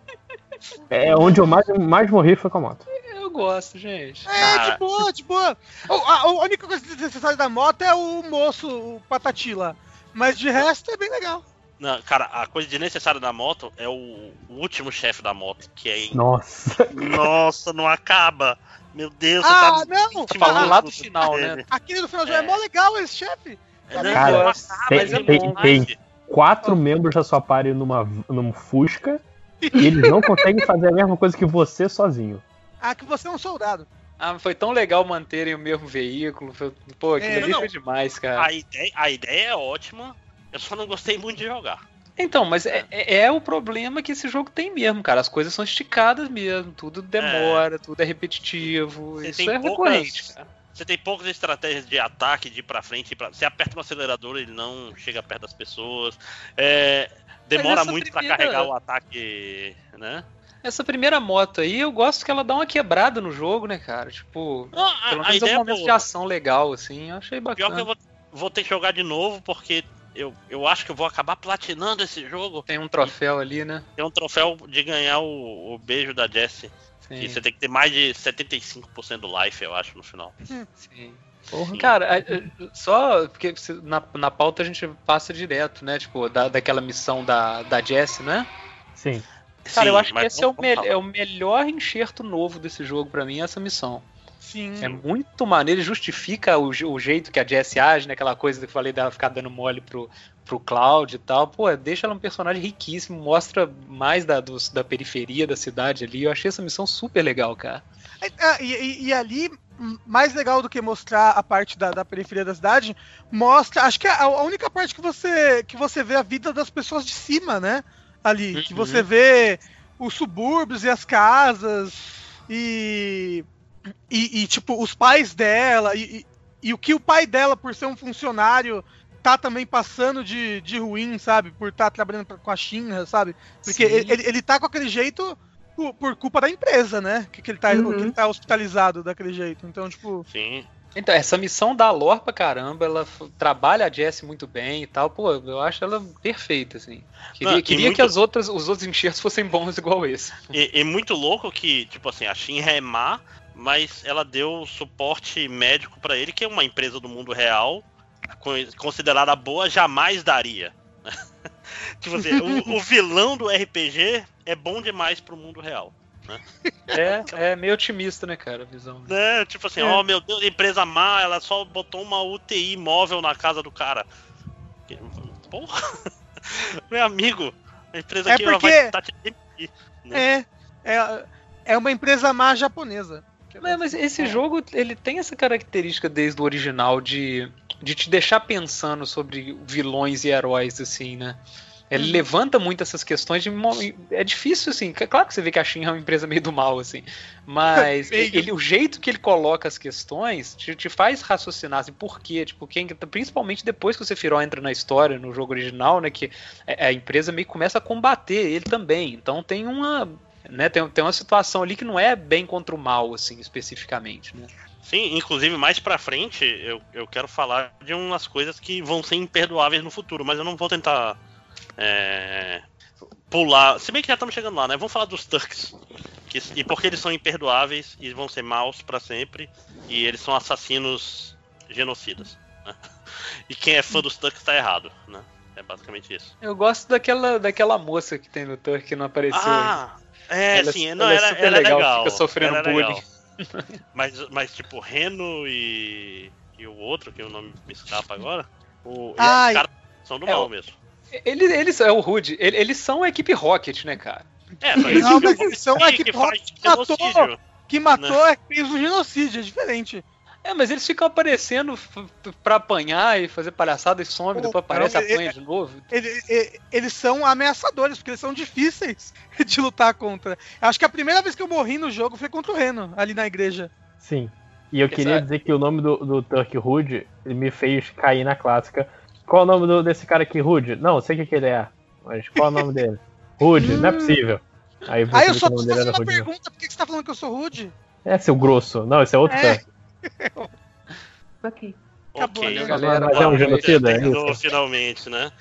É onde eu mais, mais morri foi com a moto. Eu gosto, gente. É, Cara. de boa, de boa. O- a, a única coisa desnecessária da moto é o moço, o Patati lá. Mas de resto é bem legal. Não, cara, a coisa desnecessária da moto é o, último chefe da moto, que é. Nossa. Nossa, não acaba. Meu Deus, Ah, você tá. não! Tá falando lá do final, dele. né? Aquele do final jogo é É. mó legal esse chefe. É, Cara, tem- mas é tem- tem- Quatro membros da sua party numa, num Fusca e eles não conseguem fazer a mesma coisa que você sozinho. Ah, que você é um soldado. Ah, foi tão legal manterem o mesmo veículo. Foi... Pô, aquilo É, foi demais, cara. A ideia, a ideia é ótima, eu só não gostei muito de jogar. Então, mas é, é- é o problema que esse jogo tem mesmo, cara. As coisas são esticadas mesmo, tudo demora, tudo é repetitivo. Você Isso tem é poucas- recorrente, cara. Você tem poucas estratégias de ataque, de ir pra frente. Pra... Você aperta no acelerador, ele não chega perto das pessoas. É, Demora muito primeira- pra carregar o ataque, né? Essa primeira moto aí, eu gosto que ela dá uma quebrada no jogo, né, cara? Tipo, Não, a, pelo menos é um momento de boa. ação legal, assim. Eu achei Pior bacana. que eu vou, vou ter que jogar de novo, porque eu, eu acho que eu vou acabar platinando esse jogo. Tem um troféu ali, né? Tem um troféu de ganhar o, o beijo da Jessie. Que Sim, você tem que ter mais de 75% do life, eu acho, no final. sim. Porra. Cara, só porque na, na pauta a gente passa direto, né? Tipo, da, daquela missão da, da Jessie, né? Sim. Cara, eu Sim, acho que esse é o, me- é o melhor enxerto novo desse jogo pra mim, essa missão. Sim. É muito maneiro, justifica o, o jeito que a Jessie age, né? Aquela coisa que eu falei dela ficar dando mole pro, pro Cloud e tal. Pô, deixa ela um personagem riquíssimo, mostra mais da, dos- da periferia da cidade ali. Eu achei essa missão super legal, cara. Ah, e, e- e ali, mais legal do que mostrar a parte da, da periferia da cidade, mostra. Acho que é a, a única parte que você, que você vê a vida das pessoas de cima, né? Ali. Que Uhum. você vê os subúrbios e as casas. E. E, e, tipo, os pais dela, e, e, e o que o pai dela, por ser um funcionário, tá também passando de, de ruim, sabe? Por estar tá trabalhando pra- com a China, sabe? Porque ele, ele, ele tá com aquele jeito por, por culpa da empresa, né? Que, que, ele tá, Uhum. que ele tá hospitalizado daquele jeito. Então, tipo. Sim. Então, essa missão da lore pra caramba, ela trabalha a Jessie muito bem e tal. Pô, eu acho ela perfeita, assim. Queria, Não, queria muito- que as outras, os outros enxertos fossem bons igual esse. E, e muito louco que, tipo assim, a Shinra é má, mas ela deu suporte médico pra ele, que é uma empresa do mundo real, considerada boa, jamais daria. tipo assim, o, o vilão do RPG é bom demais pro mundo real. É, é meio otimista, né, cara, a visão. Né? Tipo assim, É. ó meu Deus, empresa má, ela só botou uma UTI móvel na casa do cara. Porra! Meu amigo, a empresa É aqui ela vai porque- tentar te demitir. É. É, é uma empresa má japonesa. Mas, mas esse jogo, ele tem essa característica desde o original de, de te deixar pensando sobre vilões e heróis, assim, né? Ele Uhum. levanta muito essas questões de. É difícil, assim. c- Claro que você vê que a Shin é uma empresa meio do mal, assim. Mas ele, o jeito que ele coloca as questões te, te faz raciocinar, assim, por quê? Tipo, quem, principalmente depois que o Sephiroth entra na história, no jogo original, né? Que a a empresa meio que começa a combater ele também. Então tem uma. Né, tem, tem uma situação ali que não é bem contra o mal, assim, especificamente, né? Sim, inclusive mais pra frente eu, eu quero falar de umas coisas que vão ser imperdoáveis no futuro, mas eu não vou tentar é, pular. Se bem que já estamos chegando lá, né? Vamos falar dos Turks. Que, e porque eles são imperdoáveis e vão ser maus pra sempre. E eles são assassinos genocidas. né? E quem é fã dos Turks tá errado, né? É basicamente isso. Eu gosto daquela, daquela moça que tem no Turk que não apareceu. Ah, é, Ela- sim, ela não, é era, super era legal, legal. fica sofrendo era legal. Mas, mas, tipo, Reno e, e o outro, que o nome me escapa agora, o, Ai. os caras são do É, mal mesmo. Eles, eles é o Rude, ele- eles são a equipe Rocket, né, cara? É, só Não, mas que, eles são a equipe Rocket que matou. genocídio. Que matou é que fez um genocídio, é diferente. É, mas eles ficam aparecendo pra apanhar e fazer palhaçada e some, depois aparece e apanha de novo. Ele- e- eles são ameaçadores, porque eles são difíceis de lutar contra. Acho que a primeira vez que eu morri no jogo foi contra o Reno, ali na igreja. Sim. E eu queria Exato. dizer que o nome do, do Turk Rude ele me fez cair na clássica. Qual o nome do- desse cara aqui, Rude? Não, eu sei o que, que ele é. Mas qual é o nome dele? Rude, não é possível. Aí eu vi só que o tô fazendo uma pergunta, por que você tá falando que eu sou rude? É, seu grosso. Não, esse é outro É. Turk. Ok. Acabou, ok, né? Galera, Mas é um vamos- genocida, é isso? finalmente, né?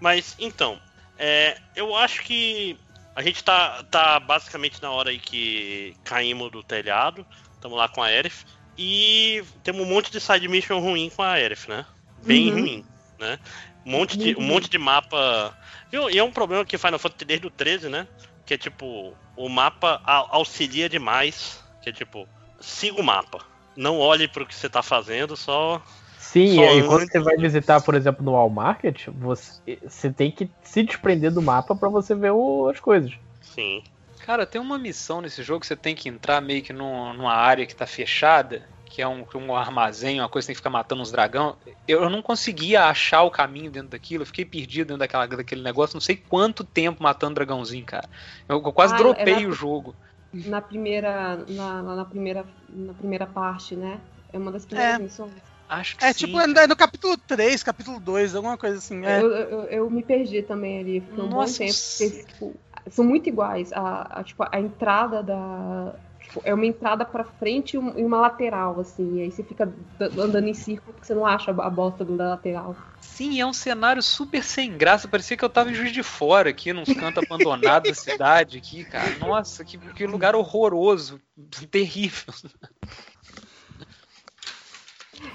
Mas, então, é, eu acho que a gente tá, tá basicamente na hora aí que caímos do telhado, estamos lá com a Aerith, e temos um monte de side mission ruim com a Aerith, né? Bem Uhum. ruim, né? Um monte, de, um ruim. monte de mapa... E e é um problema que Final Fantasy desde o 13, né? Que é tipo, o mapa au- auxilia demais, que é tipo, siga o mapa. Não olhe pro que você tá fazendo, só Sim, Só e quando você vai visitar, por exemplo, no Wall Market, você, você tem que se desprender do mapa pra você ver o- as coisas. Sim. Cara, tem uma missão nesse jogo que você tem que entrar meio que num- numa área que tá fechada, que é um, um armazém, uma coisa que tem que ficar matando uns dragão. Eu, eu não conseguia achar o caminho dentro daquilo, eu fiquei perdido dentro daquela, daquele negócio, não sei quanto tempo matando dragãozinho, cara. Eu, eu quase Ah, dropei era- o jogo. Na primeira, na, na- na primeira, na primeira parte, né? É uma das primeiras É. missões. Acho que É sim. tipo, é no capítulo 3, capítulo 2, alguma coisa assim. É. Eu, eu, eu me perdi também ali, fiquei um Nossa, bom tempo. Porque, tipo, são muito iguais. A, a, tipo, a entrada da. Tipo, é uma entrada pra frente e um- e uma lateral, assim. E aí você fica andando em círculo porque você não acha a bosta da lateral. Sim, é um cenário super sem graça. Parecia que eu tava em Juiz de Fora, aqui, nos cantos abandonados da cidade, aqui, cara. Nossa, que, que lugar horroroso. Terrível.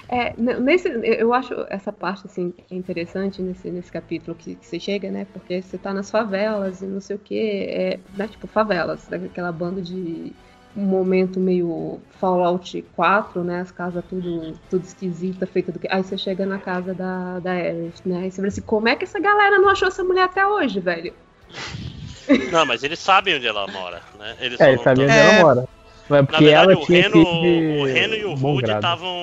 É, nesse, eu acho essa parte assim é interessante nesse, nesse capítulo que, que você chega, né? Porque você tá nas favelas e não sei o que, é, né, tipo favelas, daquela banda de um momento meio Fallout 4, né? As casas tudo, tudo esquisita, feita do que. Aí você chega na casa da, da Aerith, né? Aí você fala assim, como é que essa galera não achou essa mulher até hoje, velho? Não, mas eles sabem onde ela mora, né? Eles É, só ele não sabia tão- onde É. ela mora. Mas Na porque verdade, ela o tinha Reno, ir de o Reno e o Rude estavam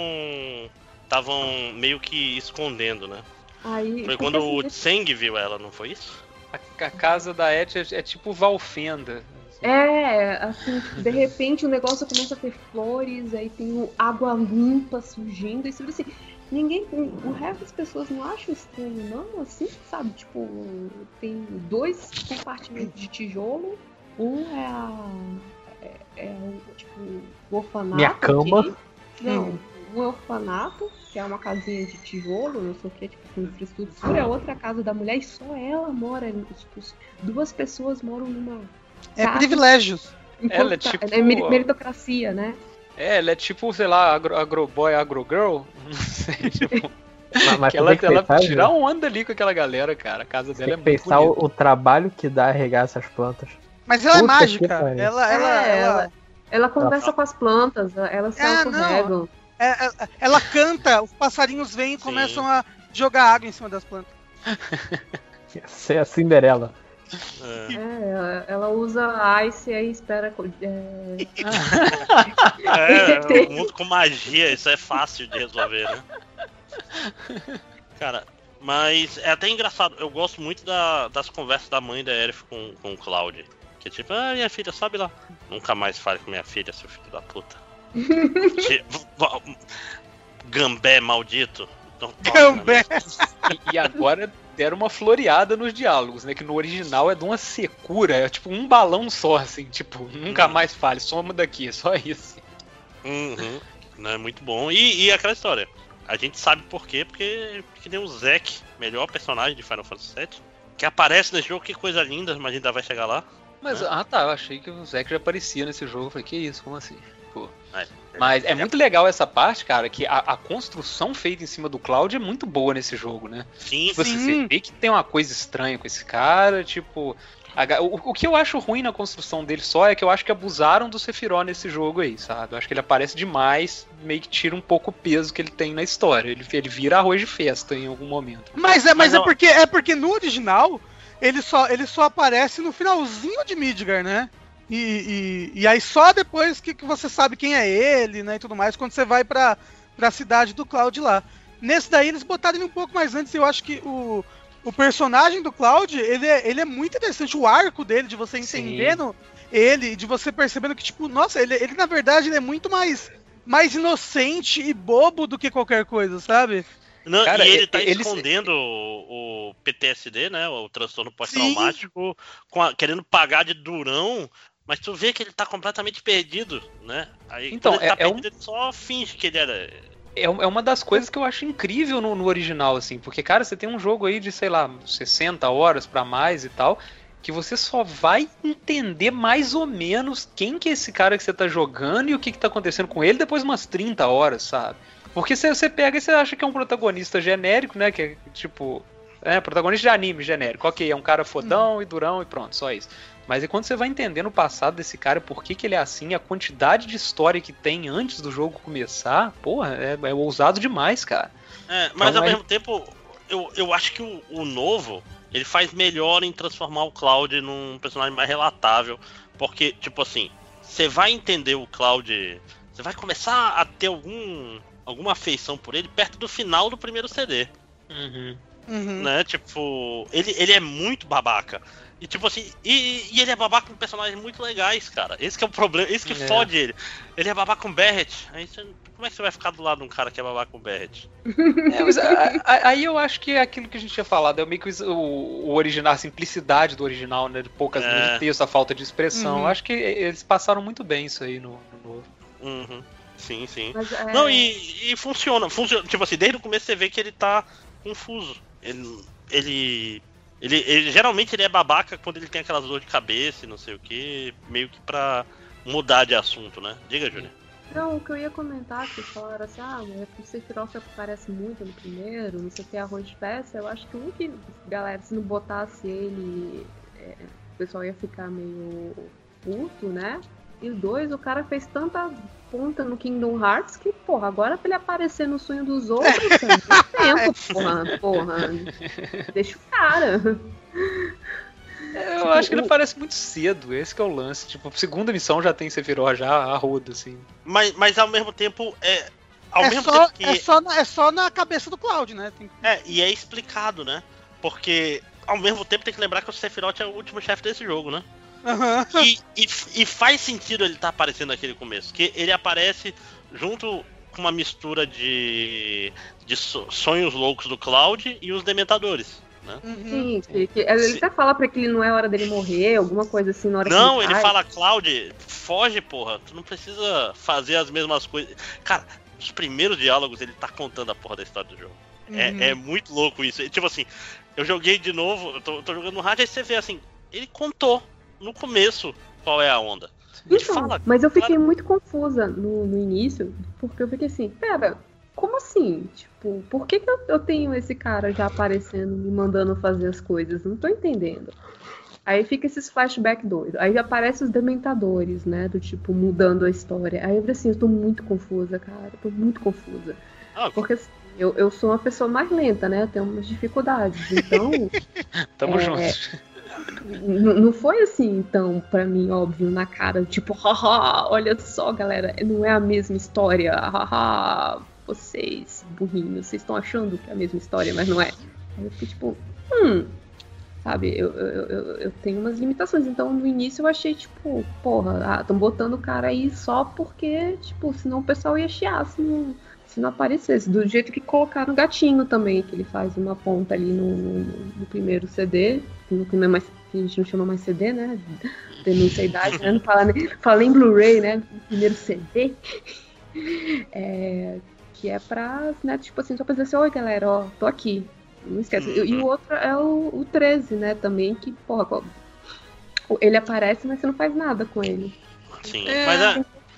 estavam meio que escondendo, né? Aí, Foi porque, quando o assim, Tseng viu ela, não foi isso? A, a casa da Et é, é tipo Valfenda. É, assim, tipo, de repente o negócio começa a ter flores, aí tem o água limpa surgindo, e assim, ninguém, o resto das pessoas não acha estranho, não, assim, sabe? Tipo, tem dois compartimentos de tijolo, um é a. É, é o, tipo, o orfanato. Minha cama. que- não, um é o orfanato, que é uma casinha de tijolo, não sei o que, tipo, com infraestrutura, a outra é a casa da mulher e só ela mora, tipo, duas pessoas moram numa. É casa privilégios. Ela é tá- tipo- é meri- meritocracia, né? É, ela é tipo, sei lá, agro, agroboy, agrogirl. Não sei, tipo. Mas, mas ela, que ela pensar, tira viu? onda ali com aquela galera, cara. A casa Tem dela é muito pensar bonita. o, o trabalho que dá a regar essas plantas. Mas ela é Puta que mágica. Ela, ela, É, ela, Ela conversa com as plantas, elas se Ah, não. autorregam. é- é- ela canta, os passarinhos vêm e Sim. começam a jogar água em cima das plantas. Você é a Cinderela. É. É, ela- usa ice e aí espera. É, É, o mundo com magia, isso é fácil de resolver, né? Cara, mas é até engraçado, eu gosto muito da- das conversas da mãe da Aerith com, com o Cloud. Que é tipo, ah, minha filha, sobe lá. Nunca mais fale com minha filha, seu filho da puta. Gambé maldito. Então, toca Gambé. E, e agora deram uma floreada nos diálogos, né? Que no original é de uma secura, é tipo um balão só, assim, tipo, nunca Hum. mais fale, soma daqui, é só isso. Uhum. Né, muito bom. E, e aquela história. A gente sabe por quê, porque que nem o Zack, melhor personagem de Final Fantasy VII, que aparece nesse jogo, que coisa linda, mas ainda vai chegar lá. Mas, É. ah tá, eu achei que o Zack já aparecia nesse jogo. Eu falei, que isso, como assim? É, Mas é ele- muito legal essa parte, cara, que a, a construção feita em cima do Cloud é muito boa nesse jogo, né? Sim, Você, Sim. você vê que tem uma coisa estranha com esse cara, tipo. a o, o que eu acho ruim na construção dele só é que eu acho que abusaram do Sephiroth nesse jogo aí, sabe? Eu acho que ele aparece demais, meio que tira um pouco o peso que ele tem na história. Ele, ele vira arroz de festa em algum momento. Mas é, mas Mas é porque é porque no original ele só, ele só aparece no finalzinho de Midgar, né? E, e, e aí só depois que, que você sabe quem é ele, né, e tudo mais, quando você vai pra, pra cidade do Cloud lá. Nesse daí eles botaram ele um pouco mais antes, e eu acho que o, o personagem do Cloud, ele é, ele é muito interessante, o arco dele, de você Sim. entendendo ele, de você percebendo que, tipo, nossa, ele, ele na verdade ele é muito mais, mais inocente e bobo do que qualquer coisa, sabe? Não, Cara, e ele ele- tá ele- escondendo o, o PTSD, né? O transtorno pós-traumático, com a- querendo pagar de durão, mas tu vê que ele tá completamente perdido, né? Aí Então, ele tá é- é um- ele só finge que ele era. É, é uma das coisas que eu acho incrível no, no original, assim, porque, cara, você tem um jogo aí de, sei lá, 60 horas pra mais e tal, que você só vai entender mais ou menos quem que é esse cara que você tá jogando e o que que tá acontecendo com ele depois de umas 30 horas, sabe? Porque você, você pega e você acha que é um protagonista genérico, né, que é tipo... É, protagonista de anime genérico, ok, é um cara fodão e durão e pronto, só isso. Mas é quando você vai entendendo o passado desse cara, por que, que ele é assim, a quantidade de história que tem antes do jogo começar, porra, é, é ousado demais, cara. É, mas Então, ao é- mesmo tempo, eu, eu acho que o, o novo ele faz melhor em transformar o Cloud num personagem mais relatável. Porque, tipo assim, você vai entender o Cloud. Você vai começar a ter algum, alguma afeição por ele perto do final do primeiro CD. Uhum. Uhum. Né? Tipo, ele, ele é muito babaca. E tipo assim, e, e ele é babaca com personagens muito legais, cara. Esse que é o problema, esse que É. fode ele. Ele é babaca com Barret. Aí você, como é que você vai ficar do lado de um cara que é babaca com Barret? É, mas a- a- aí eu acho que é aquilo que a gente tinha falado, é meio que o, o original, a simplicidade do original, né? De poucas É. linhas de texto, a falta de expressão. Uhum. Eu acho que eles passaram muito bem isso aí no, no novo. Uhum. Sim, sim. Mas, é, Não, e, e funciona, funciona. Tipo assim, desde o começo você vê que ele tá confuso. Ele. Ele. Ele, ele- geralmente ele é babaca quando ele tem aquelas dores de cabeça e não sei o que, meio que pra mudar de assunto, né? Diga, Júlia. Não, o que eu ia comentar, que falaram assim, ah, mas o Sephiroth aparece muito no primeiro, não sei o que, arroz de festa, eu acho que um que, galera, se não botasse ele, é, o pessoal ia ficar meio puto, né? E dois, o cara fez tanta ponta no Kingdom Hearts que, porra, agora pra ele aparecer no sonho dos outros, cara, não tempo, porra, porra. Deixa o cara. Eu Tipo, acho que ele o- aparece muito cedo, esse que é o lance. Tipo, segunda missão já tem Sephiroth já a roda, assim. Mas, mas ao mesmo tempo, é. Ao É mesmo só, tempo que. é, só na, é só na cabeça do Cloud, né? Tem- É, e é explicado, né? Porque ao mesmo tempo tem que lembrar que o Sephiroth é o último chefe desse jogo, né? Aham. E, e, e faz sentido ele estar aparecendo naquele começo, que ele aparece junto com uma mistura de, de so- sonhos loucos do Cloud e os Dementadores. Né? Uhum. Sim, que- ele Sim. até fala pra que ele não é hora dele morrer, alguma coisa assim na hora Não, que ele cai. fala, Cloud, foge, porra. Tu não precisa fazer as mesmas coisas. Cara, os primeiros diálogos ele tá contando a porra da história do jogo. Uhum. É, é muito louco isso. Tipo assim, eu joguei de novo, eu tô, tô jogando no rádio, aí você vê assim, ele contou no começo qual é a onda. Então, fala, mas eu fiquei claro. muito confusa no, no início, porque eu fiquei assim, pera, como assim? Tipo, por que, que eu, eu tenho esse cara já aparecendo, me mandando fazer as coisas? Não tô entendendo. Aí fica esses flashback doidos. Aí aparecem os dementadores, né? Do tipo, mudando a história. Aí eu falei assim, eu tô muito confusa, cara. Tô muito confusa. Ah, Porque assim, eu, eu sou uma pessoa mais lenta, né? Eu tenho umas dificuldades. Então. Tamo É, junto. Não foi assim, então, pra mim, óbvio, na cara, tipo, haha, olha só, galera, não é a mesma história, haha, vocês, burrinhos, vocês estão achando que é a mesma história, mas não é. Aí eu fiquei tipo, hum, sabe, eu, eu, eu, eu tenho umas limitações, então no início eu achei, tipo, porra, ah, tão botando o cara aí só porque, tipo, senão o pessoal ia chiar se não, se não aparecesse. Do jeito que colocaram o gatinho também, que ele faz uma ponta ali no, no, no primeiro CD, que não é mais, que a gente não chama mais CD, né? Denúncia a idade, né? Não fala, nem- fala em Blu-ray, né? Primeiro CD. É, que é pra, né, tipo assim, só pra dizer assim, oi galera, ó, tô aqui. Não esquece. E, e o outro é o, o 13, né, também, que, porra, qual- ele aparece, mas você não faz nada com ele. sim. É. Mas, a-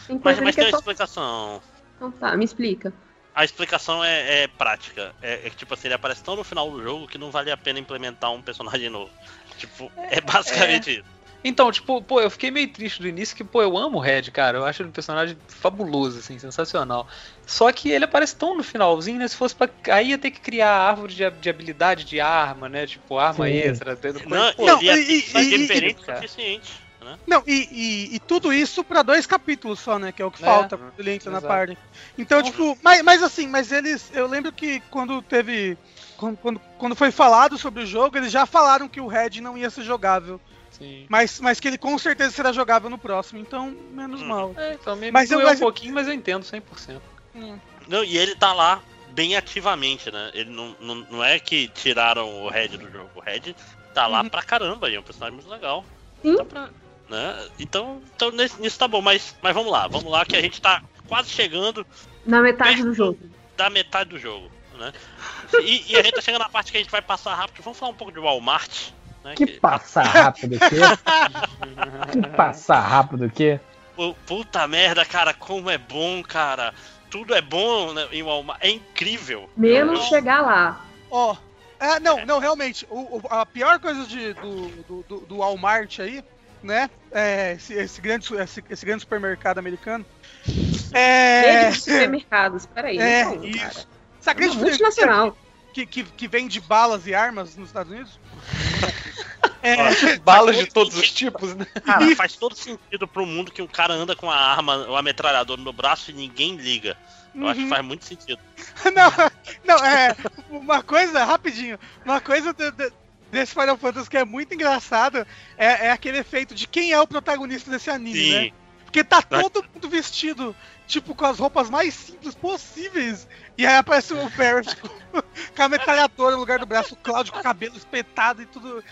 Tem mas, ali mas que tem é uma só... explicação. Então tá, me explica. A explicação é, é prática. É, é que, tipo assim, ele aparece tão no final do jogo que não vale a pena implementar um personagem novo. Tipo, é basicamente isso. Então, tipo, pô, eu fiquei meio triste do início que, pô, eu amo o Red, cara. Eu acho ele um personagem fabuloso, assim, sensacional. Só que ele aparece tão no finalzinho, né? Se fosse pra. Aí ia ter que criar a árvore de, de habilidade de arma, né? Tipo, arma Sim. extra. Tendo coisa, Não, pô, Não, ele ia e- e- e- diferente o cara. suficiente. Né? Não, e, e- e tudo isso pra dois capítulos só, né? Que é o que É, falta quando ele entra na parte. Então, tipo, mas, mas assim, mas eles. Eu lembro que quando teve. Quando, quando, quando foi falado sobre o jogo, eles já falaram que o Red não ia ser jogável. Sim. Mas, mas que ele com certeza será jogável no próximo, então, menos Hum. mal. É, então me, Mas eu- mas- um pouquinho, mas eu entendo 100%. Não, e ele tá lá bem ativamente, né? Ele não, não, não é que tiraram o Red do jogo. O Red tá lá Uhum. pra caramba e é um personagem muito legal. Então, pra- né? então, então nesse- nisso tá bom, mas, mas vamos lá, vamos lá que a gente tá quase chegando Na metade do jogo. da metade do jogo, né? E, e a gente tá chegando na parte que a gente vai passar rápido. Vamos falar um pouco de Walmart, né? Que passar rápido o quê? Que passar rápido o quê? Pu- Puta merda, cara, como é bom, cara. Tudo é bom né, em Walmart. É incrível. Menos Eu- chegar lá. Ó. É, não, não, realmente. O, o- a pior coisa de, do, do, do, do Walmart aí, né? É, esse, esse grande, esse, esse grande supermercado americano. É. Supermercados. Peraí, É, não, isso. cara. Essa É grande uma multinacional. que, que, que vende balas e armas nos Estados Unidos? É, Balas de todos os tipos, né? Cara, faz todo sentido pro mundo que um cara anda com a arma, o ametralhador no braço e ninguém liga. Eu acho que Uhum. faz muito sentido. não, não, é. Uma coisa, rapidinho. Uma coisa de- de- desse Final Fantasy que é muito engraçado é, é aquele efeito de quem é o protagonista desse anime, né? Sim. Porque tá todo mundo vestido, tipo, com as roupas mais simples possíveis. E aí aparece o Barrett com, com a metralhadora no lugar do braço, o Cláudio com o cabelo espetado e tudo.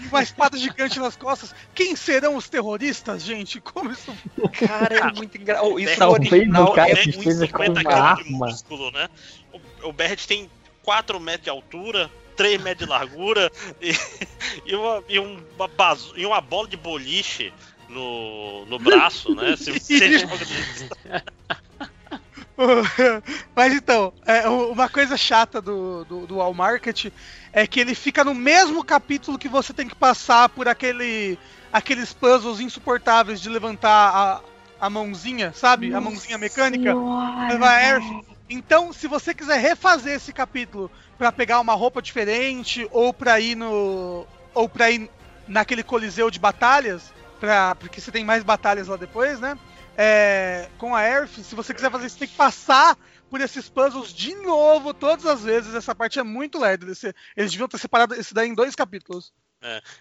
E uma espada gigante nas costas. Quem serão os terroristas, gente? Como isso. Cara, é muito engraçado. Isso no Talvez original o cara é que muito esteja com 50 uma arma. músculo, né? O, o Barrett tem 4 metros de altura, 3 metros de largura e, e, uma, e, um- uma bazu- e uma bola de boliche no, no braço, né? Se você joga disso. Mas então, é, uma coisa chata do, do, do All Market é que ele fica no mesmo capítulo que você tem que passar por aquele, aqueles puzzles insuportáveis de levantar a, a mãozinha, sabe? a mãozinha mecânica. Air. Então, se você quiser refazer esse capítulo pra pegar uma roupa diferente ou pra ir no ou para ir naquele coliseu de batalhas, pra, porque você tem mais batalhas lá depois, né? É, com a Earth, se você quiser fazer isso, tem que passar por esses puzzles de novo todas as vezes. Essa parte é muito lerda. Eles, eles deviam ter separado esse daí em dois capítulos.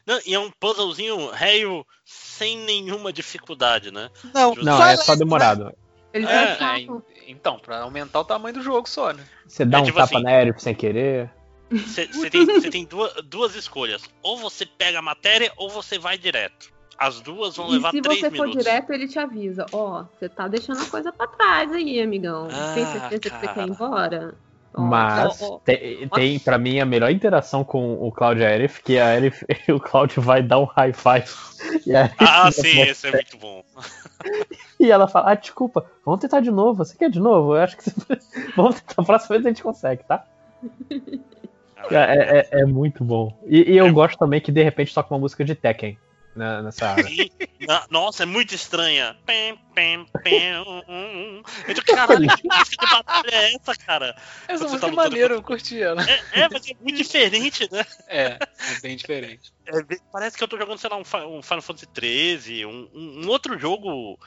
Não, e é um puzzlezinho réio sem nenhuma dificuldade, né? Não, Não, só é só né? demorado. Ele É, É. então, pra aumentar o tamanho do jogo só, né? Você dá É um tipo tapa assim- na Eric sem querer. Você tem, cê tem duas, duas escolhas. Ou você pega a matéria ou você vai direto. As duas vão E levar se três você for minutos. direto, ele te avisa. Ó, você tá deixando a coisa pra trás aí, amigão. Ah, Tem certeza que você cara. quer ir embora? Ó, Mas ó. tem, tem pra mim a melhor interação com o Cloud e a Aerith, que a Aerith, o Cloud vai dar um high five. E, Ah, sim, esse é muito bom. e ela fala, ah, desculpa, vamos tentar de novo. Você quer de novo? Eu acho que você... vamos tentar, a próxima vez a gente consegue, tá? É, é- é muito bom. E, e eu gosto também que de repente toca uma música de Tekken né, nessa área. Na- Nossa, é muito estranha. Pem, pem, pem. Eu digo, caralho, que música de batalha é essa, cara? Essa Você música tá é maneira, eu curti ela. É, é, mas é muito diferente, né? É, é bem diferente. É bem- parece que eu tô jogando, sei lá, um, um Final Fantasy XIII, um, um- um outro jogo.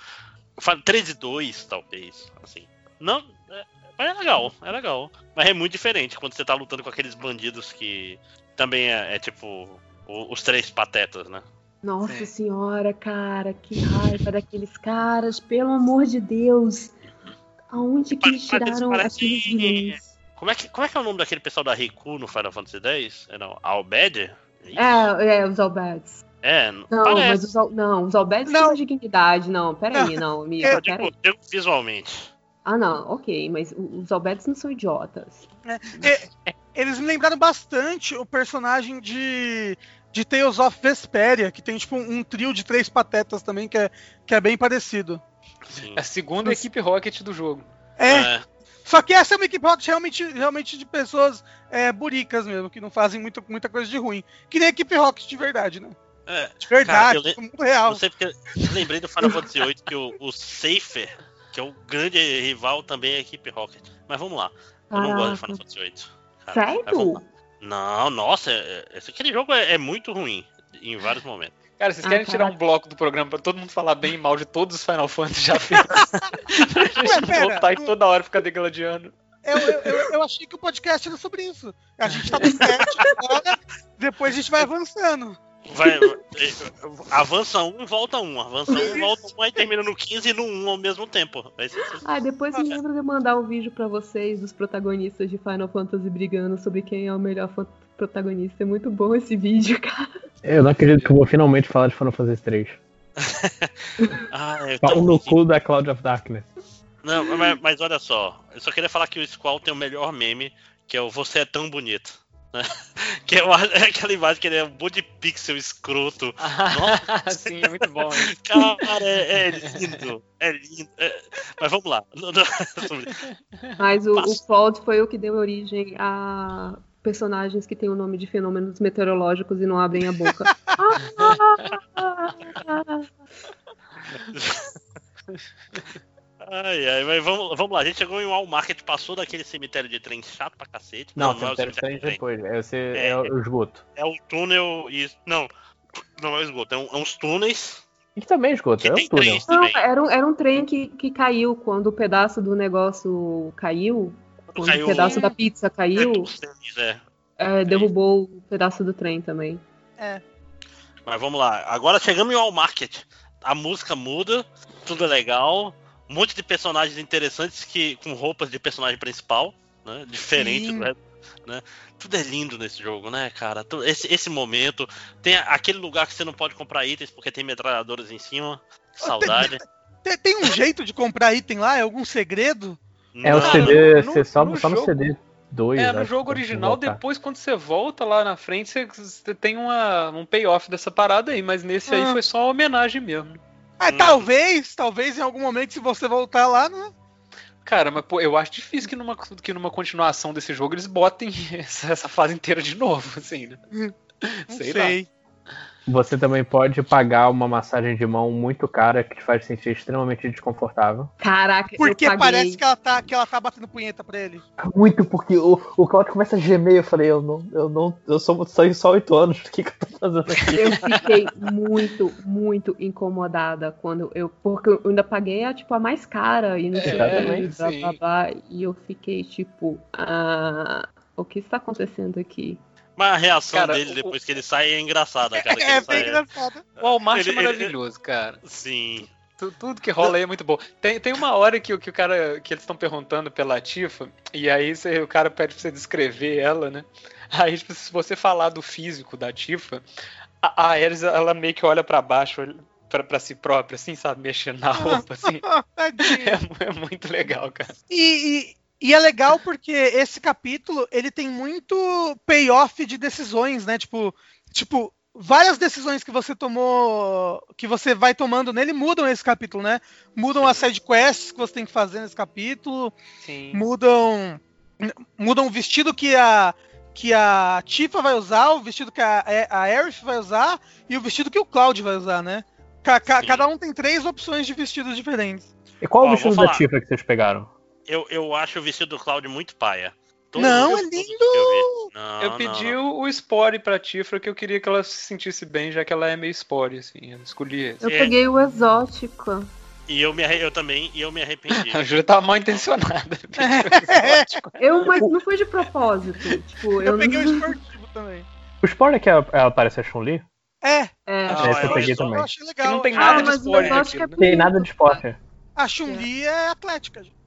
Fi- 13 2, talvez. Assim. Não. É, mas é legal, é legal. Mas é muito diferente quando você tá lutando com aqueles bandidos que também é, é tipo os três patetas, né? Nossa Sim. senhora, cara, que raiva daqueles caras, pelo amor de Deus. Aonde que eles tiraram parece- aqueles vilões? Como é, que, como é que é o nome daquele pessoal da Riku no Final Fantasy X? É não, Albed? É, é, os Albedes. É, Não, mas os, Al- não, os Albedes Não. são dignidade, não. Peraí, não, amiga, Eu peraí. digo, digo visualmente. Ah, não, ok, mas os Albedes não são idiotas. Eles me lembraram bastante o personagem de, de Tales of Vesperia, que tem tipo um trio de três patetas também, que é, que é bem parecido. Sim. É a segunda equipe Rocket do jogo. É, É, só que essa é uma equipe Rocket realmente, realmente de pessoas é, buricas mesmo, que não fazem muito, muita coisa de ruim. Que nem a equipe Rocket de verdade, né? é. De verdade, eu le- do mundo real. Não sei porque eu lembrei do Final Fantasy VIII que o, o Safer, que é o grande rival, também é a equipe Rocket. Mas vamos lá. Eu não gosto de Final Caraca. Fantasy VIII. cara. Mas Sério? Não, nossa, é- é- esse, aquele jogo é, é muito ruim em vários momentos. Cara, vocês Ah, querem tirar caraca. um bloco do programa pra todo mundo falar bem e mal de todos os Final Fantasy já feitos? pra gente Ué, voltar e toda hora ficar degladiando. Eu, eu, eu, achei que o podcast era sobre isso. A gente tá no 7 agora, depois a gente vai avançando. Vai, avança um, volta um. Avança um, volta um, aí termina no 15 e no 1 ao mesmo tempo. Vai ser- Ah, depois me lembra de mandar um vídeo pra vocês dos protagonistas de Final Fantasy brigando sobre quem é o melhor protagonista. É muito bom esse vídeo, cara. Eu não acredito que eu vou finalmente falar de Final Fantasy 3. Ah, é Pau no cu da Cloud of Darkness. Não, mas, mas olha só, eu só queria falar que o Squall tem o melhor meme, que é o Você é tão bonito. Né? Que é, uma- é aquela imagem que ele é um monte de pixel escroto. Sim, é muito bom. né? Cara, é, é lindo. É lindo. é- Mas vamos lá. Mas o, o Cloud foi o que deu origem a personagens que têm o nome de fenômenos meteorológicos e não abrem a boca. Ai, ai, mas vamos, vamos lá. A gente chegou em Wall Market, passou daquele cemitério de trem chato pra cacete. Não, é o cemitério de trem depois. É, você, É. é o esgoto. É o túnel e. Não, não é o esgoto, é, um- é uns túneis E que também é esgoto, que é um túnel. Não, era um, era um trem que, que caiu quando o pedaço do negócio caiu. Quando Caiu o pedaço um- da pizza É, caiu, dos trens, é. é, derrubou o pedaço do trem também. É. Mas vamos lá. Agora chegamos em All Market. A música muda, tudo é legal. Um monte de personagens interessantes que com roupas de personagem principal, né? Diferente Sim. do resto, né? Tudo é lindo nesse jogo, né, cara? Esse, esse momento. Tem aquele lugar que você não pode comprar itens porque tem metralhadoras em cima. Que Saudade. Tem, tem um jeito de comprar item lá? É algum segredo? É o Não, CD, no- você só, no só no jogo- CD 2. É, no acho, jogo original, depois quando você volta lá na frente, você, você tem uma, um payoff dessa parada aí, mas nesse aí Ah. foi só uma homenagem mesmo. Ah, Hum. talvez, talvez em algum momento, se você voltar lá, né? Cara, mas pô, eu acho difícil que numa, que numa continuação desse jogo eles botem essa, essa fase inteira de novo, assim, né? Não Sei sei. lá. Você também pode pagar uma massagem de mão muito cara que te faz sentir extremamente desconfortável. Caraca, Porque eu paguei. parece que ela, tá, que ela tá batendo punheta pra ele. Muito, porque o, o Claudio começa a gemer. Eu falei, eu não, eu não, eu sou só, só 8 anos. O que, que eu tô fazendo aqui? Eu fiquei muito, muito incomodada quando eu. Porque eu ainda paguei a, tipo, a mais cara e não sei que, blá, blá, blá, E eu fiquei tipo. Ah, o que está acontecendo aqui? Mas a reação Cara, dele o- depois que ele sai é engraçada, cara. que É ele bem sai- engraçado. O Walmart Ele- é ele- maravilhoso, cara. Sim. Tu- Tudo que rola aí é muito bom. Tem, tem uma hora que, o- que o cara que eles estão perguntando pela Tifa, e aí você- o cara pede pra você descrever ela, né? Aí, tipo, se você falar do físico da Tifa, a, a Ares, ela meio que olha pra baixo, olha pra, pra si própria, assim, sabe? Mexendo na roupa, assim. É, é muito legal, cara. E, e, é legal porque esse capítulo ele tem muito payoff de decisões, né? Tipo, tipo, várias decisões que você tomou, que você vai tomando nele mudam esse capítulo, né? Mudam as side quests que você tem que fazer nesse capítulo, Sim. mudam mudam o vestido que a que a Tifa vai usar, o vestido que a, a Aerith vai usar e o vestido que o Cloud vai usar, né? Ca- ca- cada um tem três opções de vestidos diferentes. E qual Ó, o vestido da. Tifa que vocês pegaram? Eu, eu acho o vestido do Cloud muito paia. Não, é lindo! que eu. Não, Eu não, pedi não. o, o Spore pra Tifra, que eu queria que ela se sentisse bem, já que ela é meio Spore, assim. Eu escolhi esse. Eu É. peguei o exótico. E eu, me, arre- eu também, e eu me arrependi. A Júlia tava mal intencionada. Eu, mas não foi de propósito. Tipo, Eu eu, peguei o não... esportivo também. O spoiler que ela, ela parece a Chun-Li? É, É. Não, Esse eu é peguei também. eu achei Que legal. não tem Ah, nada Ah, de mas o spoiler exótico é né? Tem nada de esporte. A Chun-Li é atlética. gente.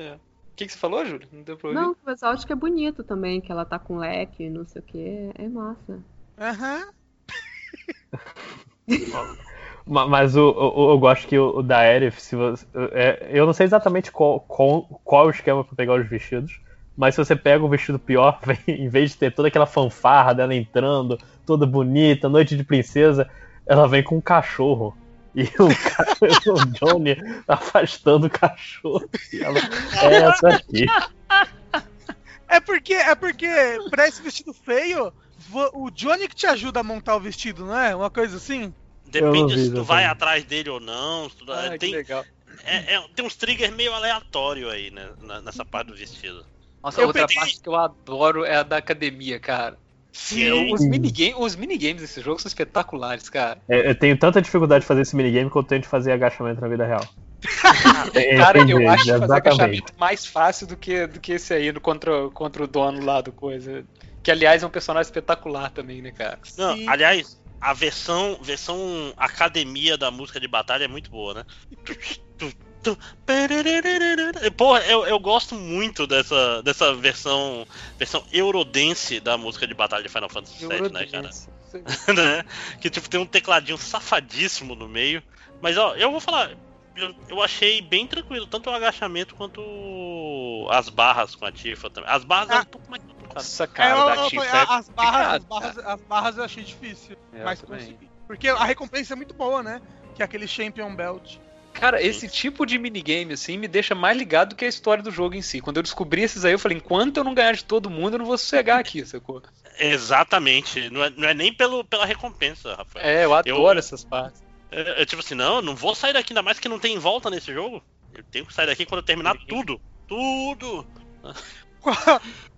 O que, que você falou, Júlia? Não deu pra ouvir? Não, o exótico é bonito também, que ela tá com leque, não sei o que. É massa. Aham. Ma- Mas o, o- eu gosto que o, o da Aerith, se você, é, eu não sei exatamente qual, qual, qual o esquema pra pegar os vestidos, mas se você pega o vestido pior, vem- em vez de ter toda aquela fanfarra dela entrando, toda bonita, noite de princesa, ela vem com um cachorro. E o, ca- o Johnny afastando o cachorro. E ela, é essa aqui. É porque, é porque pra esse vestido feio, o Johnny que te ajuda a montar o vestido, não é? Uma coisa assim? Depende vi, se tu vai vi. atrás dele ou não. se tu- Ah, que tem, legal. é- é- tem uns triggers meio aleatórios aí, né? nessa parte do vestido. Nossa, Eu outra peguei- parte que eu adoro é a da academia, cara. Sim. Os, minigame, os minigames desse jogo são espetaculares, cara. É, Eu tenho tanta dificuldade de fazer esse minigame que eu tenho de fazer agachamento na vida real. É, Cara, entendi, eu acho fazer exatamente. agachamento mais fácil do que, do que esse aí no contra, contra o dono lá do coisa. Que, aliás, é um personagem espetacular também, né, cara? Não, Sim. aliás, a versão, versão academia da música de batalha é muito boa, né? Porra, eu, eu gosto muito dessa, dessa versão versão Eurodance da música de batalha de Final Fantasy VII, né, cara? Né? Que tipo, tem um tecladinho safadíssimo no meio. Mas ó, eu vou falar, eu, eu achei bem tranquilo, tanto o agachamento quanto as barras com a Tifa também. As barras Ah. eram um pouco mais complicadas. Nossa, É, cara, eu- da eu- Tifa a- é as, barras, as, barras, cara. as barras eu achei difícil. É, mas eu também. consegui. Porque a recompensa é muito boa, né? Que é aquele Champion Belt. Cara, esse tipo de minigame, assim, me deixa mais ligado do que a história do jogo em si. Quando eu descobri esses aí, eu falei, enquanto eu não ganhar de todo mundo, eu não vou sossegar aqui, sacou? Exatamente. Não é, não é nem pelo, pela recompensa, Rafael. É, eu adoro essas partes. É, é tipo assim, não, eu não vou sair daqui, ainda mais que não tem volta nesse jogo. Eu tenho que sair daqui quando eu terminar tudo. Tudo! Qual,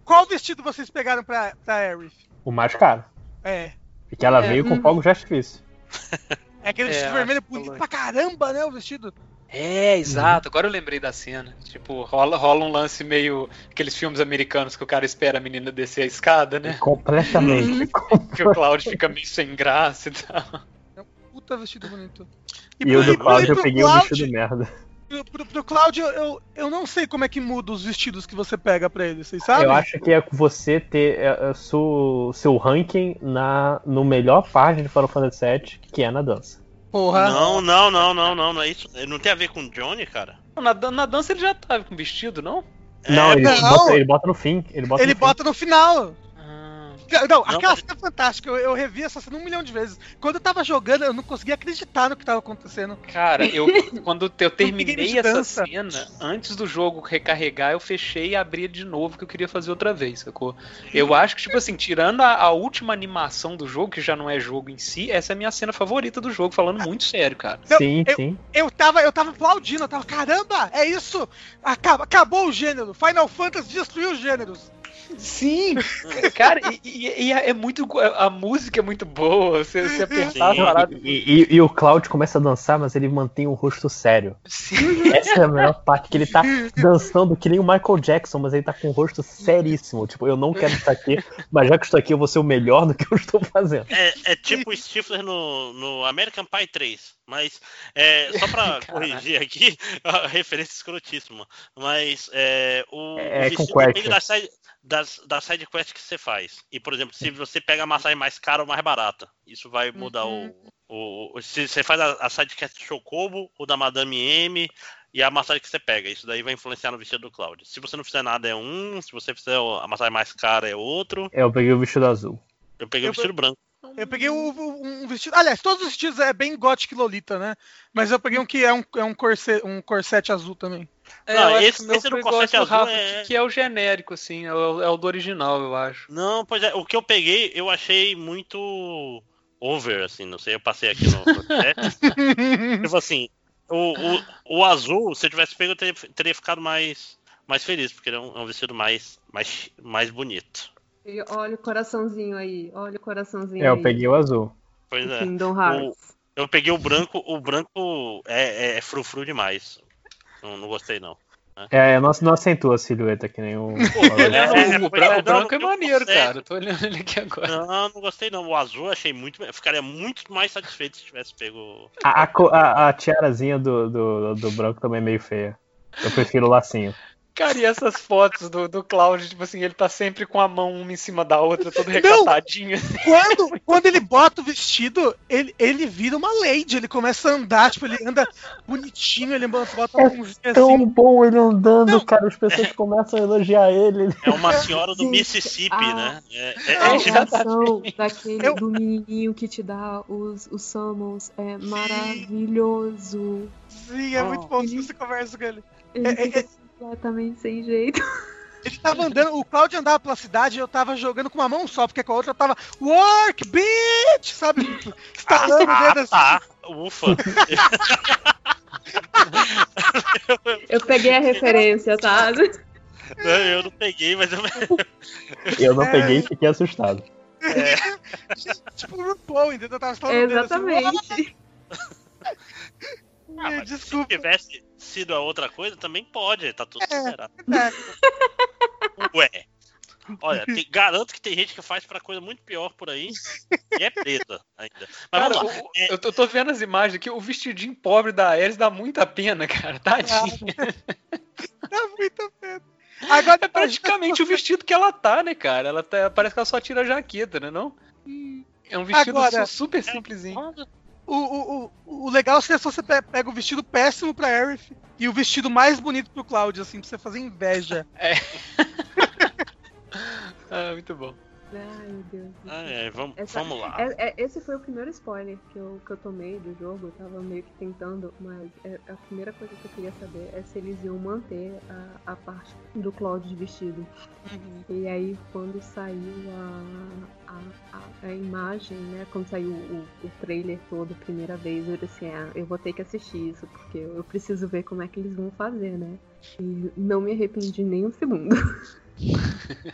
qual vestido vocês pegaram pra, pra Aerith? O mais caro. É. Porque ela É, veio com hum. fogo de artifício. É aquele É, vestido vermelho bonito falou. pra caramba, né? O vestido. É, exato. Agora eu lembrei da cena. Tipo, rola, rola um lance meio. aqueles filmes americanos que o cara espera a menina descer a escada, né? Completamente. Que o Cloud fica meio sem graça e tal. Puta vestido bonito. E o pro- do Cláudio eu peguei o Cloud- vestido merda. Pro, pro, pro Cláudio, eu, eu não sei como é que muda os vestidos que você pega pra ele, vocês sabem? Eu acho que é você ter é, é, seu, seu ranking na, no melhor parte de Final Fantasy VII, que é na dança. Porra. Não, não, não, não, não, não é isso. Não tem a ver com o Johnny, cara. Na, dan- na dança ele já tava com vestido, não? não, ele, não. Bota, ele bota no fim. Ele bota Ele no bota no final. Ah, Não, aquela mas- cena é fantástica. Eu, eu revi essa cena um milhão de vezes. Quando eu tava jogando, eu não conseguia acreditar no que tava acontecendo. Cara, eu quando eu terminei essa dança. cena, antes do jogo recarregar, eu fechei e abri de novo que eu queria fazer outra vez, sacou? Eu acho que, tipo assim, tirando a, a última animação do jogo, que já não é jogo em si, essa é a minha cena favorita do jogo, falando muito sério, cara. Não, Sim, eu- sim. Eu tava, eu tava aplaudindo, eu tava, caramba, é isso! Acaba, acabou o gênero! Final Fantasy destruiu os gêneros! Sim, cara, e, e- e é muito. A música é muito boa. Você, você apertar as Sim. paradas. E, e- e o Cloud começa a dançar, mas ele mantém o rosto sério. Sim. Essa é a melhor parte, que ele tá dançando que nem o Michael Jackson, mas ele tá com o rosto seríssimo. Tipo, eu não quero estar aqui, mas já que estou aqui, eu vou ser o melhor do que eu estou fazendo. É, é tipo o Stifler no, no American Pie 3. Mas, é, só pra Caralho. corrigir aqui, a referência escrotíssima. Mas, é, o, É, o com vestido depende da das, da side quest que você faz. E, por exemplo, se você pega a massagem mais cara ou mais barata, isso vai mudar o, o, o- Se você faz a, a side quest do Chocobo, ou da Madame M, e a massagem que você pega. Isso daí vai influenciar no vestido do Cloud. Se você não fizer nada é um, se você fizer a massagem mais cara é outro. É, eu peguei o vestido azul. Eu peguei Eu- o vestido branco. Eu peguei o- o- um vestido. Aliás, todos os vestidos é bem Gothic Lolita, né? Mas eu peguei um que é um, é um, corset, um corset azul também. É, Não, esse- que o meu esse do do Azul Rafa, é- que, é o genérico, assim, é o, é o do original, eu acho. Não, pois é, o que eu peguei eu achei muito over, assim, não sei, eu passei aqui no, tipo assim, o, o, o azul, se eu tivesse pego, eu teria, teria ficado mais, mais feliz, porque ele é um, é um vestido mais, mais, mais bonito. E olha o coraçãozinho aí, olha o coraçãozinho É, eu aí. peguei o azul. Pois é. Kingdom Hearts. Eu peguei o branco, o branco é, é frufru demais. Não, não gostei, não. É, não, não acentua a silhueta que nem o. É, o, é, bran- é, o branco é não, maneiro, cara. Eu tô olhando ele aqui agora. Não, não gostei, não. O azul eu achei muito. Eu ficaria muito mais satisfeito se tivesse pego. A, a, a tiarazinha do, do, do branco também é meio feia. Eu prefiro o lacinho. Cara, e essas fotos do, do Cloud, tipo assim, ele tá sempre com a mão uma em cima da outra, todo recatadinho. assim. Quando, quando ele bota o vestido, ele, ele vira uma lady. Ele começa a andar, tipo, ele anda bonitinho, ele bota É um assim. Tão bom ele andando, Não. cara. As pessoas começam a elogiar ele. É uma senhora do Gente, Mississippi, ah. né? É, é- A é- animação daquele Eu- do menininho que te dá os, os summons é maravilhoso. Sim, é muito bom se você conversa com ele. Ele É, é, fica é. Completamente sem jeito. Ele tava andando, o Claudio andava pela cidade e eu tava jogando com uma mão só, porque com a outra eu tava Work, bitch! Sabe? Estalando o dedo assim. tá, ufa. Eu peguei a referência, tá? Não, eu não peguei, mas eu. Eu não É. peguei e fiquei assustado. Tipo o RuPaul, entendeu? Eu tava estalando o dedo assim. Exatamente. Ah, "Ai, mas se Desculpa. tivesse sido a outra coisa, também pode, tá tudo É. superado. É. Ué. Olha, tem- garanto que tem gente que faz pra coisa muito pior por aí e é presa ainda. Mas Cara, vamos lá. o- eu, tô- eu tô vendo as imagens aqui, o vestidinho pobre da Ares dá muita pena, cara. Tadinho. Dá muita pena. Agora É praticamente o vestido que ela tá, né, cara? Ela tá, parece que ela só tira a jaqueta, né, não? É um vestido Agora- su- super simplesinho. O, o, o, o legal seria se você pe- pega o vestido péssimo pra Aerith e o vestido mais bonito pro Cláudio, assim, pra você fazer inveja. Ah, muito bom. Ai, meu Deus. Ah, é, vamos, Essa- vamos lá. É- é- esse foi o primeiro spoiler que eu, que eu tomei do jogo. Eu tava meio que tentando, mas é- a primeira coisa que eu queria saber é se eles iam manter a, a parte do Cloud de vestido. E aí, quando saiu a, a, a, a imagem, né? Quando saiu o, o trailer todo, a primeira vez, eu disse assim: ah, eu vou ter que assistir isso, porque eu preciso ver como é que eles vão fazer, né? E não me arrependi nem um segundo.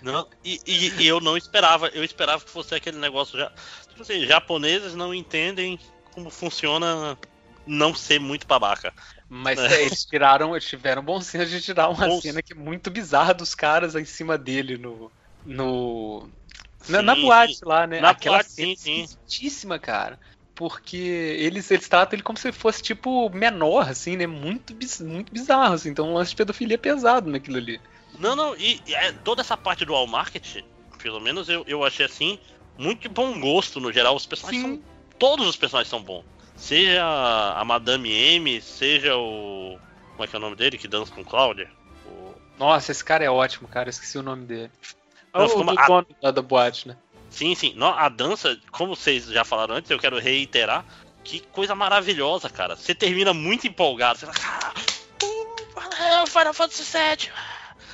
Não, e, e- e eu não esperava, eu esperava que fosse aquele negócio já. Tipo assim, japoneses não entendem como funciona não ser muito babaca. Mas É. é, eles tiraram, eles tiveram bom senso de tirar uma Bom cena que é muito bizarra dos caras em cima dele no. no na, na boate lá, né? Na Aquela boate, cena sim, sim. cara. Porque eles, eles tratam ele como se fosse, tipo, menor, assim, né? Muito, muito bizarro, assim. Então, um lance de pedofilia pesado naquilo ali. Não, não, e, e é, toda essa parte do all market, pelo menos eu, eu achei assim, muito de bom gosto no geral. Os personagens Sim. são. Todos os personagens são bons. Seja a Madame M, seja o. Como é que é o nome dele? Que dança com Cláudia? O- Nossa, esse cara é ótimo, cara. Eu esqueci o nome dele. É Não, o ficou do uma- dono da, da boate, né? Sim, sim. Não, a dança, como vocês já falaram antes, eu quero reiterar. Que coisa maravilhosa, cara. Você termina muito empolgado. Você fala, cara, uh, é o Final Fantasy VII.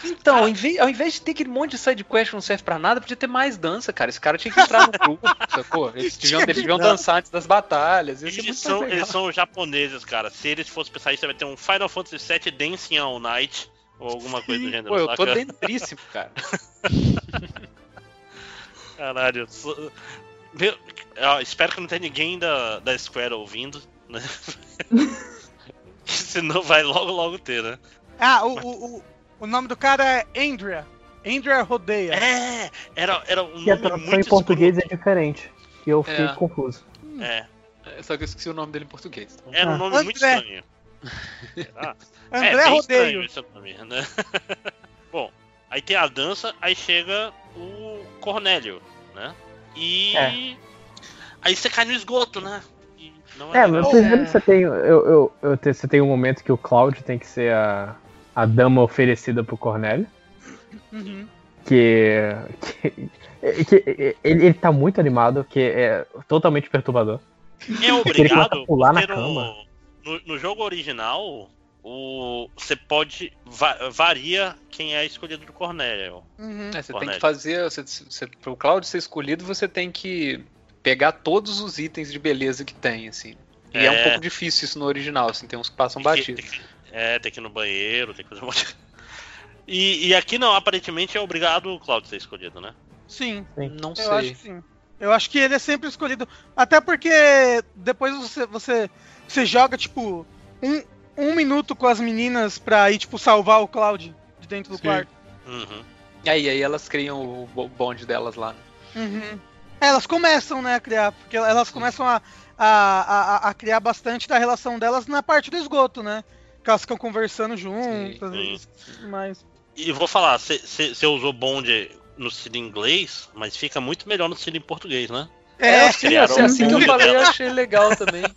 Então, ao invés, ao invés de ter aquele monte de side quest que não serve pra nada, podia ter mais dança, cara. Esse cara tinha que entrar no grupo, sacou? Eles deviam, eles deviam dançar antes das batalhas. Eles são, eles são japoneses, cara. Se eles fossem pensar isso, vai ter um Final Fantasy VII Dancing All Night Ou alguma coisa do gênero. Pô, eu tô dentríssimo, cara. Caralho. sou- Meu, espero que não tenha ninguém da, da Square ouvindo, né? Senão vai logo, logo ter, né? Ah, o, o, o, nome do cara é Andrea. Andrea Rodeia. É, era, era um E a nome tradução muito em português é diferente. E eu fiquei É. confuso. escuro. É, É, Só que eu esqueci o nome dele em português. então. era um Ah. nome muito André. estranho. Será? André é, bem Rodeio. estranho esse nome, né? Bom, aí tem a dança, aí chega o Cornélio, né? E É. aí você cai no esgoto, né? E não É, legal. mas primeiro você tem. Eu, eu, eu você tem um momento que o Cloud tem que ser a, a dama oferecida pro Cornélio. Uhum. Que. que, que ele, ele tá muito animado, que é totalmente perturbador. É Ele obrigado, a pular na cama. no, no jogo original, o, você pode. va- varia quem é escolhido do Cornélio. Uhum. É, você tem Cornélio. que fazer. Você, você, pro Cloud ser escolhido, você tem que pegar todos os itens de beleza que tem, assim. E é, um É. pouco difícil isso no original, assim, tem uns que passam Tem batidos. tem que- é, tem que ir no banheiro, tem que fazer um monte de... E, e aqui não, aparentemente é obrigado o Cloud ser escolhido, né? Sim, Não eu acho sei. que sim. Eu acho que ele é sempre escolhido. Até porque depois você, você, você joga, tipo, um, um minuto com as meninas pra ir, tipo, salvar o Cloud de dentro do Sim. quarto. Uhum. E aí, aí elas criam o bo- bonde delas lá. né? Uhum. É, Elas começam, né, a criar, porque elas começam a, a, a, a criar bastante da relação delas na parte do esgoto, né? Ficam conversando juntas sim. e mais. E vou falar, você usou bonde no estilo inglês, mas fica muito melhor no estilo em português, né? É, sim, criaram assim, um assim que eu falei, eu achei legal também.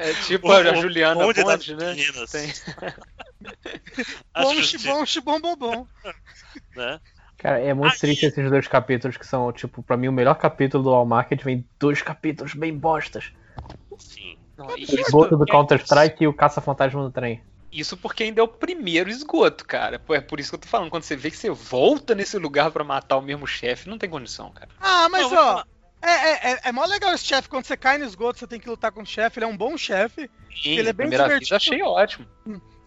É tipo O- a Juliana bonde Bonde, né? meninas. Tem. Acho bom, que, xibom, xibom, bobom. né? Cara, é muito Aí- triste esses dois capítulos que são, tipo, pra mim o melhor capítulo do All Market vem dois capítulos bem bostas. Sim. Não, O isso- esgoto do Counter-Strike e o caça-fantasma no trem. Isso porque ainda é o primeiro esgoto, cara. Pô, É por isso que eu tô falando. Quando você vê que você volta nesse lugar pra matar o mesmo chefe, não tem condição, cara. Ah, mas Não, ó, é, é, é, é mó legal esse chefe. Quando você cai no esgoto, você tem que lutar com o chefe. Ele é um bom chefe. Sim, Ele é bem primeira divertido. vez achei ótimo.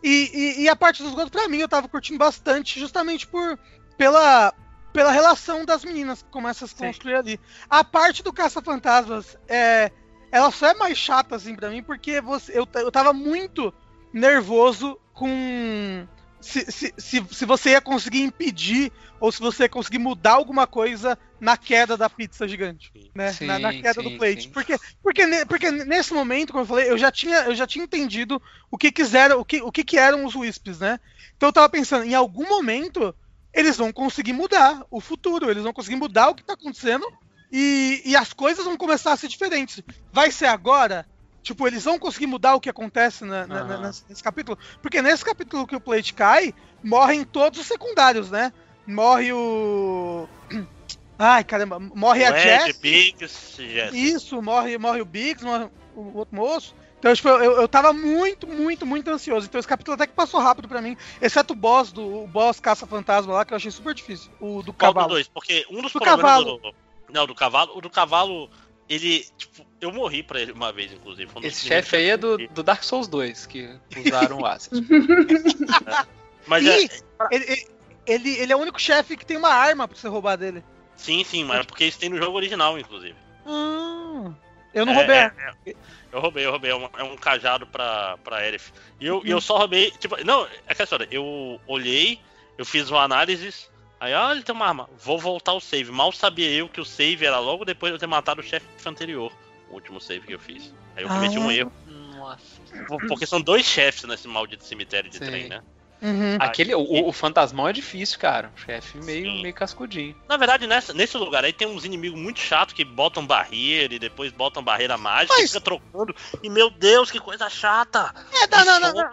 E, e, e a parte do esgoto, pra mim, eu tava curtindo bastante, justamente por pela, pela relação das meninas que começa a se Sim. construir ali. A parte do Caça-Fantasmas, é, ela só é mais chata, assim, pra mim, porque você, eu, eu tava muito nervoso com. Se, se, se, se você ia conseguir impedir ou se você ia conseguir mudar alguma coisa na queda da pizza gigante, né? na, na Sim, queda sim, do plate. sim. Porque, porque, porque nesse momento, como eu falei, eu já tinha, eu já tinha entendido o que quiseram, o que, o que, que eram os Wisps, né? Então eu tava pensando, em algum momento eles vão conseguir mudar o futuro, eles vão conseguir mudar o que tá acontecendo e, e as coisas vão começar a ser diferentes. Vai ser agora? Tipo, eles vão conseguir mudar o que acontece na- na- Aham. nesse, nesse capítulo? Porque nesse capítulo que o Plate cai, morrem todos os secundários, né? Morre o. Ai, caramba, morre a O Ed, Jess. Biggs, Jess. Isso, morre, morre o Biggs, morre o outro moço. Então, tipo, eu, eu tava muito, muito, muito ansioso. Então esse capítulo até que passou rápido pra mim. Exceto o boss do o boss caça-fantasma lá, que eu achei super difícil. O do Qual cavalo. dois? Porque um dos Do problemas cavalo. do. Não, do cavalo. O do cavalo, ele. Tipo, eu morri pra ele uma vez, inclusive. Um Esse chefe aí é do, do Dark Souls 2, que usaram o Acid. Mas Ih, é. ele, ele, ele, é o único chefe que tem uma arma pra você roubar dele. Sim, sim, mas é porque isso tem no jogo original, inclusive. Ah, eu não É, roubei. é, é. eu roubei, eu roubei. É um, é um cajado pra, pra Erif. E eu, e eu só roubei. Tipo, não, é que a história. Eu olhei, eu fiz uma análise. Aí, ah, ele tem uma arma. Vou voltar o save. Mal sabia eu que o save era logo depois de eu ter matado o chefe anterior. O último save que eu fiz. Aí eu cometi um Ah. erro. Nossa. Porque são dois chefes nesse maldito cemitério de Sim. trem, né? Uhum. Aquele, o, o fantasmão é difícil, cara. O chefe meio, Sim. meio cascudinho. Na verdade, nessa, nesse lugar aí tem uns inimigos muito chatos que botam barreira e depois botam barreira mágica e Mas- fica trocando. E meu Deus, que coisa chata! É, não, não, não, não.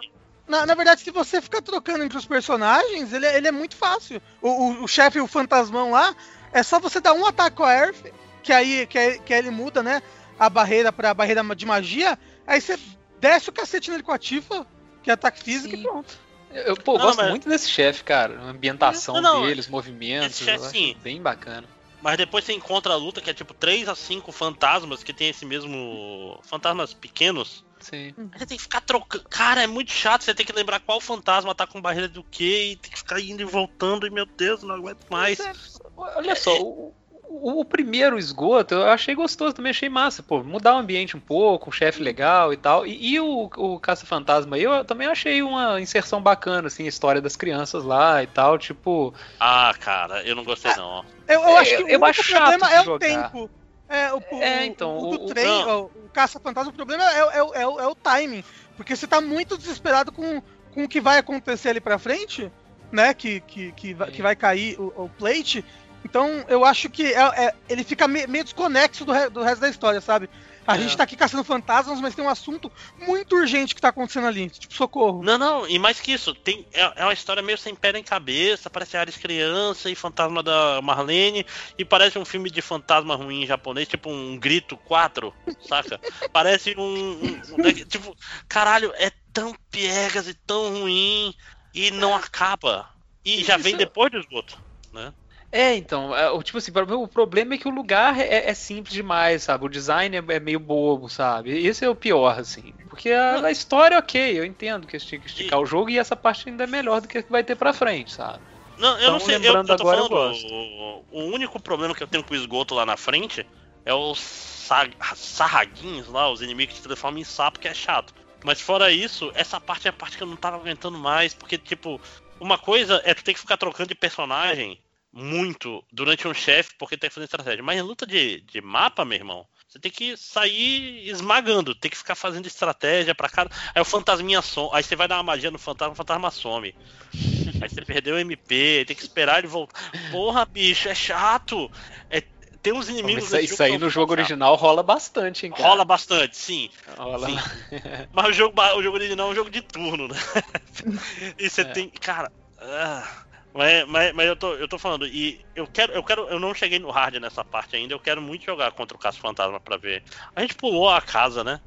Na, na verdade, se você ficar trocando entre os personagens, ele, é- ele é muito fácil. O, o, o chefe, o fantasmão lá, é só você dar um ataque com a Earth, que aí, que aí, que aí ele muda, né? A barreira pra barreira de magia. Aí você desce o cacete nele com a Tifa, que é ataque físico, Sim. e pronto. Eu, pô, Não, gosto mas- muito desse chefe, cara. A ambientação Não, não, dele, os movimentos. esse chefe, eu acho sim. bem bacana. Mas depois você encontra a luta que é tipo 3 a 5 fantasmas que tem esse mesmo. Fantasmas pequenos Sim. Aí Você tem que ficar trocando. Cara, é muito chato. Você tem que lembrar qual fantasma tá com barreira do quê. E tem que ficar indo e voltando. E meu Deus, não aguento mais. É- olha só, o, o- o primeiro esgoto eu achei gostoso, também achei massa. Pô, mudar o ambiente um pouco, um chefe legal e tal. E, e o, o Caça-Fantasma aí, eu também achei uma inserção bacana, assim, a história das crianças lá e tal. Tipo, Ah, cara, eu não gostei não. ó. Eu, eu acho que Eu- o acho chato problema é o jogar. tempo. É, o, o- É, então, o, o- o- trem, não. o, caça-fantasma, o problema é, é, o- é, é o timing. Porque você tá muito desesperado com, com o que vai acontecer ali pra frente, né? Que, que, que, vai, que vai cair o, o plate. Então eu acho que é- é- ele fica me- meio desconexo do, re- do resto da história, sabe? A É. gente tá aqui caçando fantasmas, mas tem um assunto muito urgente que tá acontecendo ali. Tipo, socorro. Não, não, e mais que isso, tem, é, é uma história meio sem pé nem cabeça, parece Ares criança e fantasma da Marlene, e parece um filme de fantasma ruim japonês, tipo um grito 4, saca? Parece um, um- um- Tipo, caralho, é tão piegas e tão ruim, e não acaba. E já vem depois do esgoto, né? É, então, é, tipo assim, o problema é que o lugar é, é simples demais, sabe? O design é, é meio bobo, sabe? Esse é o pior, assim. Porque a, a história, ok, eu entendo que eles tinham que esticar o jogo e essa parte ainda é melhor do que vai ter pra frente, sabe? Não, eu Então, não sei, eu, eu tô agora, eu falando, gosto. o, o único problema que eu tenho com o esgoto lá na frente é os sa sarraguinhos lá, os inimigos que se transformam em sapo, que é chato. Mas fora isso, essa parte é a parte que eu não tava aguentando mais, porque, tipo, uma coisa é tu ter que ficar trocando de personagem muito durante um chefe, porque tem que fazer estratégia. Mas em luta de, de mapa, meu irmão, você tem que sair esmagando, tem que ficar fazendo estratégia pra cada. Aí o fantasminha some. Aí você vai dar uma magia no fantasma, o fantasma some. Aí você perdeu o MP, tem que esperar ele voltar. Porra, bicho, é chato. É- tem uns inimigos isso, aí- isso aí no jogo original rola bastante, hein, cara? Rola bastante, sim. Rola. Sim. Mas o jogo, o jogo original é um jogo de turno, né? e você É. tem. Cara. ah, mas, mas, mas eu, tô, eu tô falando, e eu quero, eu quero. Eu não cheguei no hard nessa parte ainda, eu quero muito jogar contra o Caso Fantasma pra ver. A gente pulou a casa, né?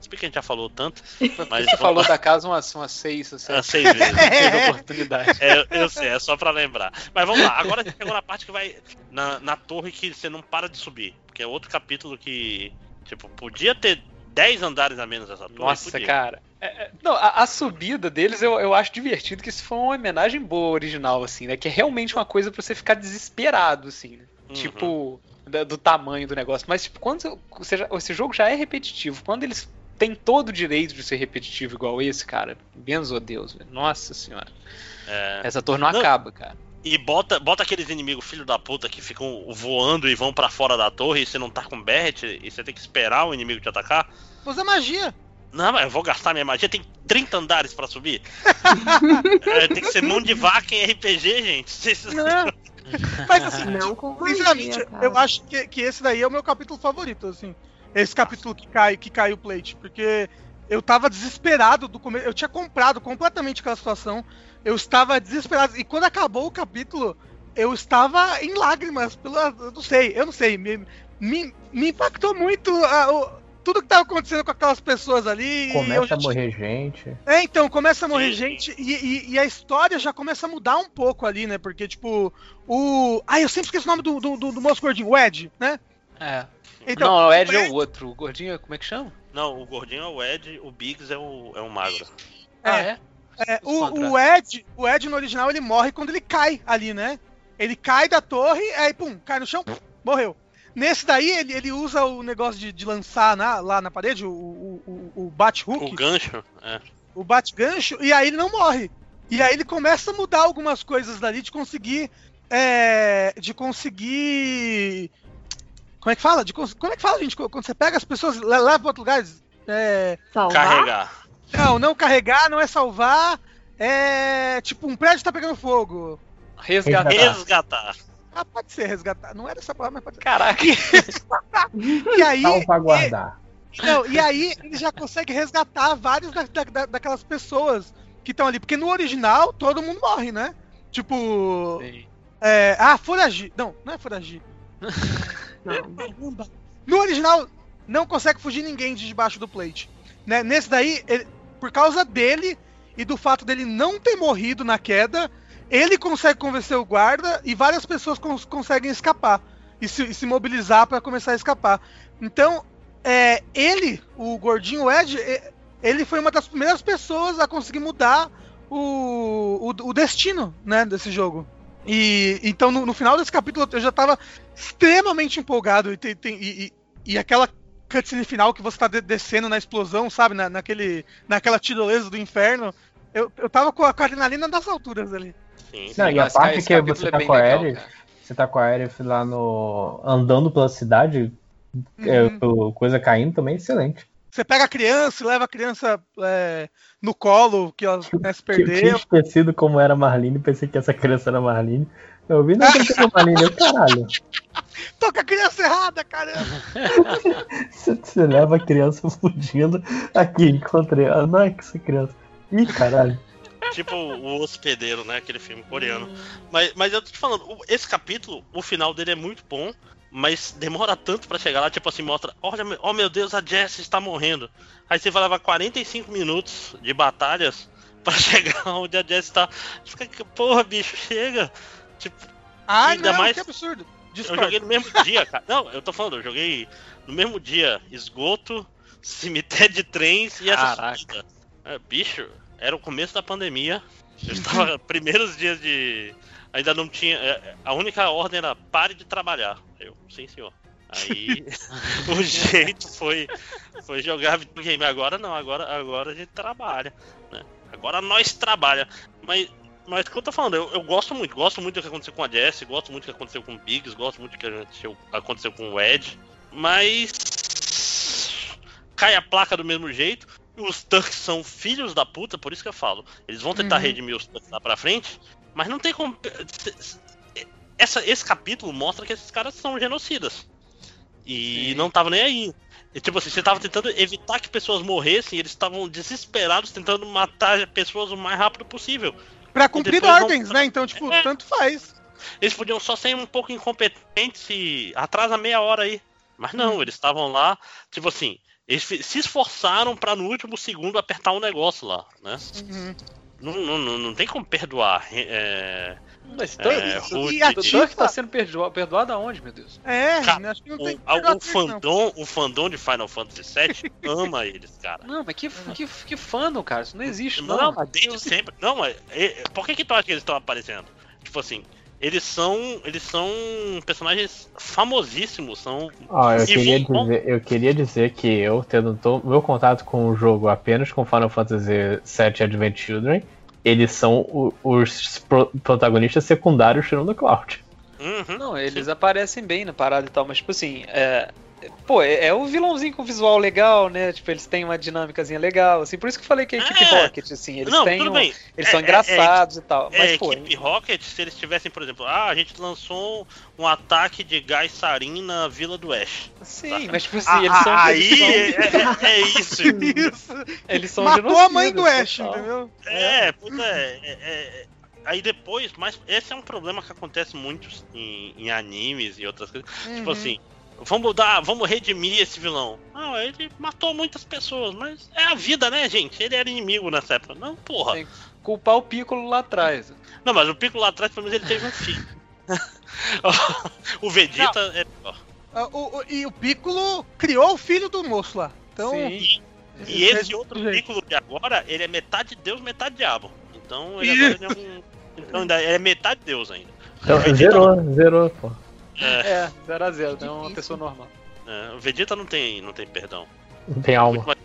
Se bem que a gente já falou tanto. Mas Você falou da casa umas, umas seis, assim, Ah, seis vezes. teve oportunidade. É, eu sei, é só pra lembrar. Mas vamos lá, agora a gente chegou na parte que vai. Na, na torre que você não para de subir. Porque é outro capítulo que. Tipo, podia ter 10 andares a menos essa torre. Nossa, podia. cara. É, é, não, a, a subida deles eu, eu acho divertido, que isso foi uma homenagem boa original, assim, né? Que é realmente uma coisa pra você ficar desesperado, assim, né? Uhum. Tipo, da- do tamanho do negócio. Mas, tipo, quando esse jogo já é repetitivo, quando eles têm todo o direito de ser repetitivo igual esse, cara, benzo a Deus, velho. Nossa senhora. É. Essa torre não, Não. acaba, cara. E bota, bota aqueles inimigos filho da puta que ficam voando e vão pra fora da torre e você não tá com Barret e você tem que esperar o inimigo te atacar. Usa magia. Não, mas eu vou gastar minha magia, tem 30 andares pra subir. É, tem que ser mão de vaca em RPG, gente. Não. Mas assim, Não com sinceramente, magia, cara. eu acho que, que esse daí é o meu capítulo favorito, assim. Esse capítulo que cai, que cai o plate. Porque eu tava desesperado do começo. Eu tinha comprado completamente aquela situação. Eu estava desesperado. E quando acabou o capítulo, eu estava em lágrimas. Pela, eu não sei, eu não sei. Me, me, me impactou muito a- o- tudo que tava acontecendo com aquelas pessoas ali. Começa já a morrer gente. é, então, começa a morrer Sim. gente e, e- e a história já começa a mudar um pouco ali, né? Porque, tipo, o. Ah, eu sempre esqueço o nome do, do, do, do moço gordinho, o Ed, né? É. Então, não, o Ed o é o outro. O gordinho, como é que chama? Não, o gordinho é o Ed, o Biggs é o, é o magro. Ah, É. é? é, o, o Ed, o Ed no original ele morre quando ele cai ali, né? Ele cai da torre, aí pum, cai no chão, morreu. Nesse daí ele, ele usa o negócio de, de lançar na- lá na parede, o, o, o, o bate-hook. O gancho, é. o bate-gancho, e aí ele não morre. E aí ele começa a mudar algumas coisas dali de conseguir. é, de conseguir. Como é que fala? De cons- como é que fala, gente? Quando você pega as pessoas e le- leva pra outro lugar. É, Salvar? Carregar. não, não carregar, não é salvar. É. Tipo, um prédio tá pegando fogo. Resgatar. Resgatar. Ah, pode ser resgatar. Não era essa palavra, mas pode ser. Caraca. E aí. Salvaguardar. Não, e aí ele já consegue resgatar várias da, da- da- daquelas pessoas que estão ali. Porque no original todo mundo morre, né? Tipo. É, ah, foragir. Não, não é foragir. Não. No original, não consegue fugir ninguém de debaixo do plate. Né? Nesse daí, ele- por causa dele e do fato dele não ter morrido na queda, ele consegue convencer o guarda e várias pessoas cons- conseguem escapar e se, e se mobilizar para começar a escapar. Então, é, ele, o gordinho Ed, ele foi uma das primeiras pessoas a conseguir mudar o, o, o destino, né, desse jogo. E então no, no, final desse capítulo eu já tava extremamente empolgado e, tem, tem, e, e, e, aquela cutscene final que você tá de, descendo na explosão, sabe, na, naquele, naquela tirolesa do inferno. Eu, eu tava com a, com a adrenalina das alturas ali. Sim, Não, e a parte que você é tá com a Aerith, você tá com a Aerith lá no. andando pela cidade, é, uhum. é, coisa caindo também, excelente. Você pega a criança e leva a criança é, no colo, que ela né, se perdeu. Eu tinha esquecido como era Marlene, pensei que essa criança era Marlene. Eu vi, não pensei que Marlene, eu caralho. Tô com a criança errada, caramba! você, você leva a criança fugindo. Aqui, encontrei. Ah, não é que essa criança. Ih, caralho. Tipo o hospedeiro, né? Aquele filme coreano. Mas, mas eu tô te falando, esse capítulo, o final dele é muito bom mas demora tanto para chegar lá, tipo assim, mostra, olha, oh meu Deus, a Jess está morrendo. Aí você vai levar 45 minutos de batalhas para chegar onde a Jess está. Fica, porra, bicho, chega. Tipo, ah, ainda não, mais que absurdo. Discord. Eu joguei no mesmo dia, cara. Não, eu tô falando, eu joguei no mesmo dia esgoto, cemitério de trens e essa subida. É, bicho, era o começo da pandemia. Eu estava primeiros dias de ainda não tinha. É, a única ordem era pare de trabalhar. Eu, sim, senhor. Aí o jeito foi, foi jogar videogame. Agora não, agora, agora a gente trabalha. Né? Agora nós trabalha. Mas, mas o que eu tô falando, eu, eu, gosto muito, gosto muito do que aconteceu com a Jess, gosto muito do que aconteceu com o Biggs, gosto muito do que aconteceu, aconteceu com o Ed. Mas cai a placa do mesmo jeito. Os Turks são filhos da puta, por isso que eu falo. Eles vão tentar uhum. redimir os Turks lá pra frente, mas não tem como. Essa, esse capítulo mostra que esses caras são genocidas. E Sim. não tava nem aí. E, tipo assim, você tava tentando evitar que pessoas morressem e eles estavam desesperados tentando matar pessoas o mais rápido possível. Pra cumprir ordens, vão... né? Então, tipo, é. tanto faz. Eles podiam só ser um pouco incompetentes e atrasa meia hora aí. Mas não, hum. eles estavam lá, tipo assim, eles se esforçaram para no último segundo apertar um negócio lá, né? Uhum. Não, não, não, tem como perdoar. É, mas então, é, o Duck tá sendo perdoado, perdoado aonde, meu Deus? É, cara, acho que não tem o, o, fandom, o fandom de Final Fantasy VII ama eles, cara. Não, mas que, que, que fandom, cara? Isso não existe, não. Não, desde sempre. Não, mas por que, que tu acha que eles estão aparecendo? Tipo assim, eles são eles são personagens famosíssimos são ah, eu queria dizer eu queria dizer que eu tendo meu contato com o jogo apenas com Final Fantasy VII Advent Children eles são o, os pro, protagonistas secundários tirando Cloud uhum, não eles sim. aparecem bem na parada e tal mas tipo assim é, Pô, é, é um vilãozinho com visual legal, né? Tipo, eles têm uma dinâmicazinha legal, assim. Por isso que eu falei que é a equipe é. Rocket, assim. Eles não, têm. Um, eles é, são é, engraçados e tal. Mas, é, pô. A equipe Rocket, se eles tivessem, por exemplo, ah, a gente lançou um ataque de gás sarin na Vila do Ash. Sim, tá? mas tipo assim, ah, eles são. Aí eles são... É, isso. isso. Eles são Matou a mãe do Ash, entendeu? É, pois é. Aí depois, mas esse é um problema que acontece muito em, em animes e outras coisas. Tipo uhum. Tipo assim, Vamos dar, vamos redimir esse vilão. Não, ele matou muitas pessoas, mas é a vida, né, gente? Ele era inimigo nessa época. Não, porra. Tem que culpar o Piccolo lá atrás. Não, mas o Piccolo lá atrás, pelo menos ele teve um filho. o Vegeta Não. é. Ah, o, o, e o Piccolo criou o filho do moço lá. Então. Sim. E, e esse outro Piccolo de agora, ele é metade Deus, metade diabo. Então ele, agora, ele é um. Então ele é metade Deus ainda. Então, zerou, zerou, pô. É, 0 a 0 é uma pessoa normal. É, o Vegeta não tem, não tem perdão. Não tem alma. Mais...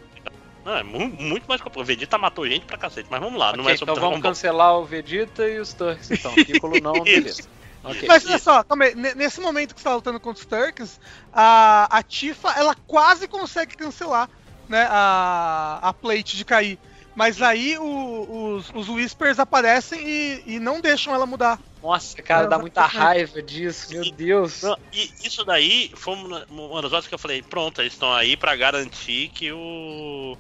Não, é muito, muito mais O Vegeta matou gente pra cacete, mas vamos lá, okay, não é sobre Então vamos cancelar o Vegeta e os Turks, então. Piccolo não, beleza. Okay. Mas olha só, também, nesse momento que você tá lutando contra os Turks, a, a Tifa, ela quase consegue cancelar né, a, a plate de cair. Mas aí o, os, os Whispers aparecem e, e não deixam ela mudar. Nossa, cara, dá muita raiva disso, meu Deus. E isso daí foi uma das coisas que eu falei, pronto, eles estão aí para garantir que o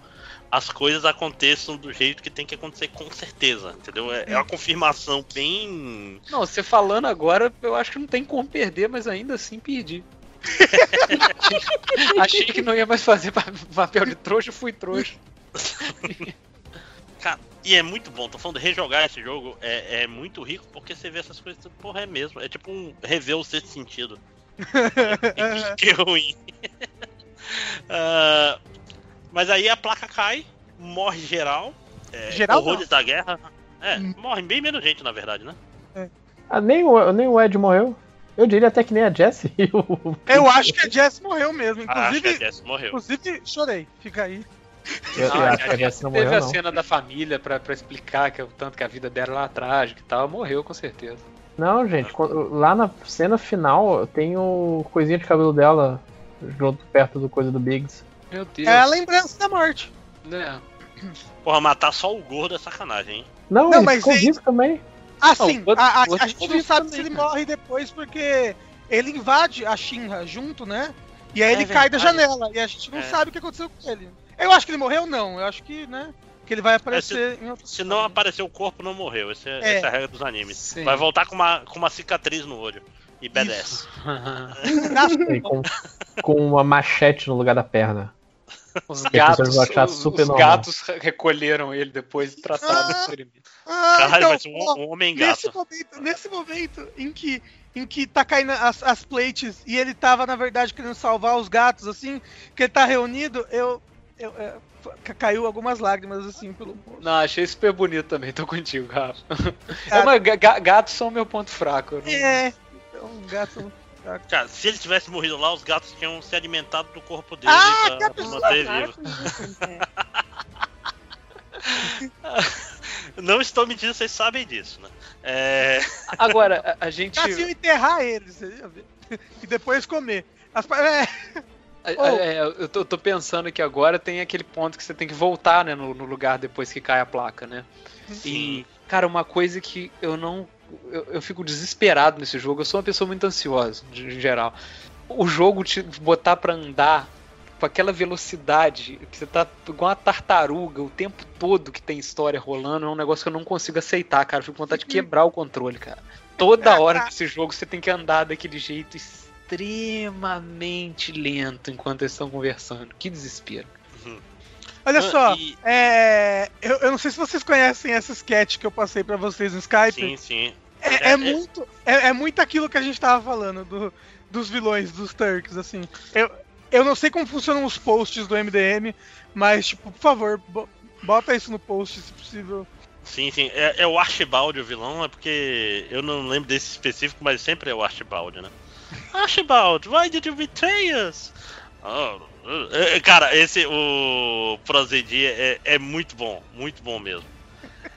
as coisas aconteçam do jeito que tem que acontecer com certeza, entendeu? É, é uma confirmação bem. Não, você falando agora, eu acho que não tem como perder, mas ainda assim perdi. Achei que não ia mais fazer papel de trouxa, fui trouxa. E é muito bom, tô falando, rejogar esse jogo é, é muito rico porque você vê essas coisas, porra, é mesmo. É tipo um rever o sexto sentido. que ruim. uh, mas aí a placa cai morre geral. É, Geral horrores da guerra. É, Hum. morre bem menos gente, na verdade, né? Ah, nem, o, nem o Ed morreu. Eu diria até que nem a Jessie. o- Eu acho que a Jess morreu mesmo. Ah, acho que a Inclusive, Jess morreu. inclusive chorei. Fica aí. Eu, eu Ah, acho que a Jessie não Teve morreu, a não. cena da família pra, pra explicar que o tanto que a vida dela era trágica e tal. Morreu, com certeza. Não, gente, quando- lá na cena final tem o coisinha de cabelo dela junto perto do coisa do Biggs. Meu Deus. É a lembrança da morte. É. Porra, matar só o gordo é sacanagem, hein? Não, Não, ele mas vivo também. Ah, Não, sim. a, a- a gente não sabe também, se ele morre depois porque ele invade a Shinra junto, né? E aí É ele cai da verdade. janela e a gente não É. sabe o que aconteceu com ele. Eu acho que ele morreu, não. Eu acho que, né? Que ele vai aparecer em outro Se não aparecer o corpo, não morreu. Esse é, É. Essa é a regra dos animes. Sim. Vai voltar com uma, com uma cicatriz no olho. E BDS. E com, com uma machete no lugar da perna. Os gatos, os, super os gatos recolheram ele depois e trataram o Ah. experimento. Ah, Caralho, então, vai ser ó, um, um homem nesse gato. momento, nesse momento em que em que tá caindo as, as plates e ele tava, na verdade, querendo salvar os gatos, assim, que ele tá reunido, eu. Eu é, ca- caiu algumas lágrimas, assim, pelo rosto. Não, achei super bonito também, tô contigo, Rafa. É, Cara, mas ga- ga- gatos são o meu ponto fraco. não- É. Então, gato. Cara, se ele tivesse morrido lá, os gatos tinham se alimentado do corpo dele Ah, pra, pra manter vivo. é. Não estou mentindo, vocês sabem disso, né? É... Agora, a, gente. Assim, eu enterrar eles, você ia ver. E depois comer. As é, Oh. é, eu tô, tô pensando que agora tem aquele ponto que você tem que voltar, né, no, no lugar depois que cai a placa, né? E, cara, uma coisa que eu não. Eu, eu fico desesperado nesse jogo. Eu sou uma pessoa muito ansiosa, em geral. O jogo te botar pra andar com aquela velocidade que você tá igual uma tartaruga o tempo todo que tem história rolando é um negócio que eu não consigo aceitar, cara. Eu fico com vontade de quebrar o controle, cara. Toda hora nesse jogo você tem que andar daquele jeito extremamente lento enquanto eles estão conversando. Que desespero. olha Ah, só, e- é, eu, eu não sei se vocês conhecem essa sketch que eu passei pra vocês no Skype. Sim, sim. É, É, é é- muito, é, é muito aquilo que a gente tava falando do- dos vilões, dos Turks, assim. Eu, eu não sei como funcionam os posts do MDM, mas, tipo, por favor, bo- bota isso no post, se possível. Sim, sim. É, é o Archibald o vilão, é porque eu não lembro desse específico, mas sempre é o Archibald, né? Archibald, why did you betray us? Oh, uh, é, cara, esse, o Prozedi é, é muito bom, muito bom mesmo.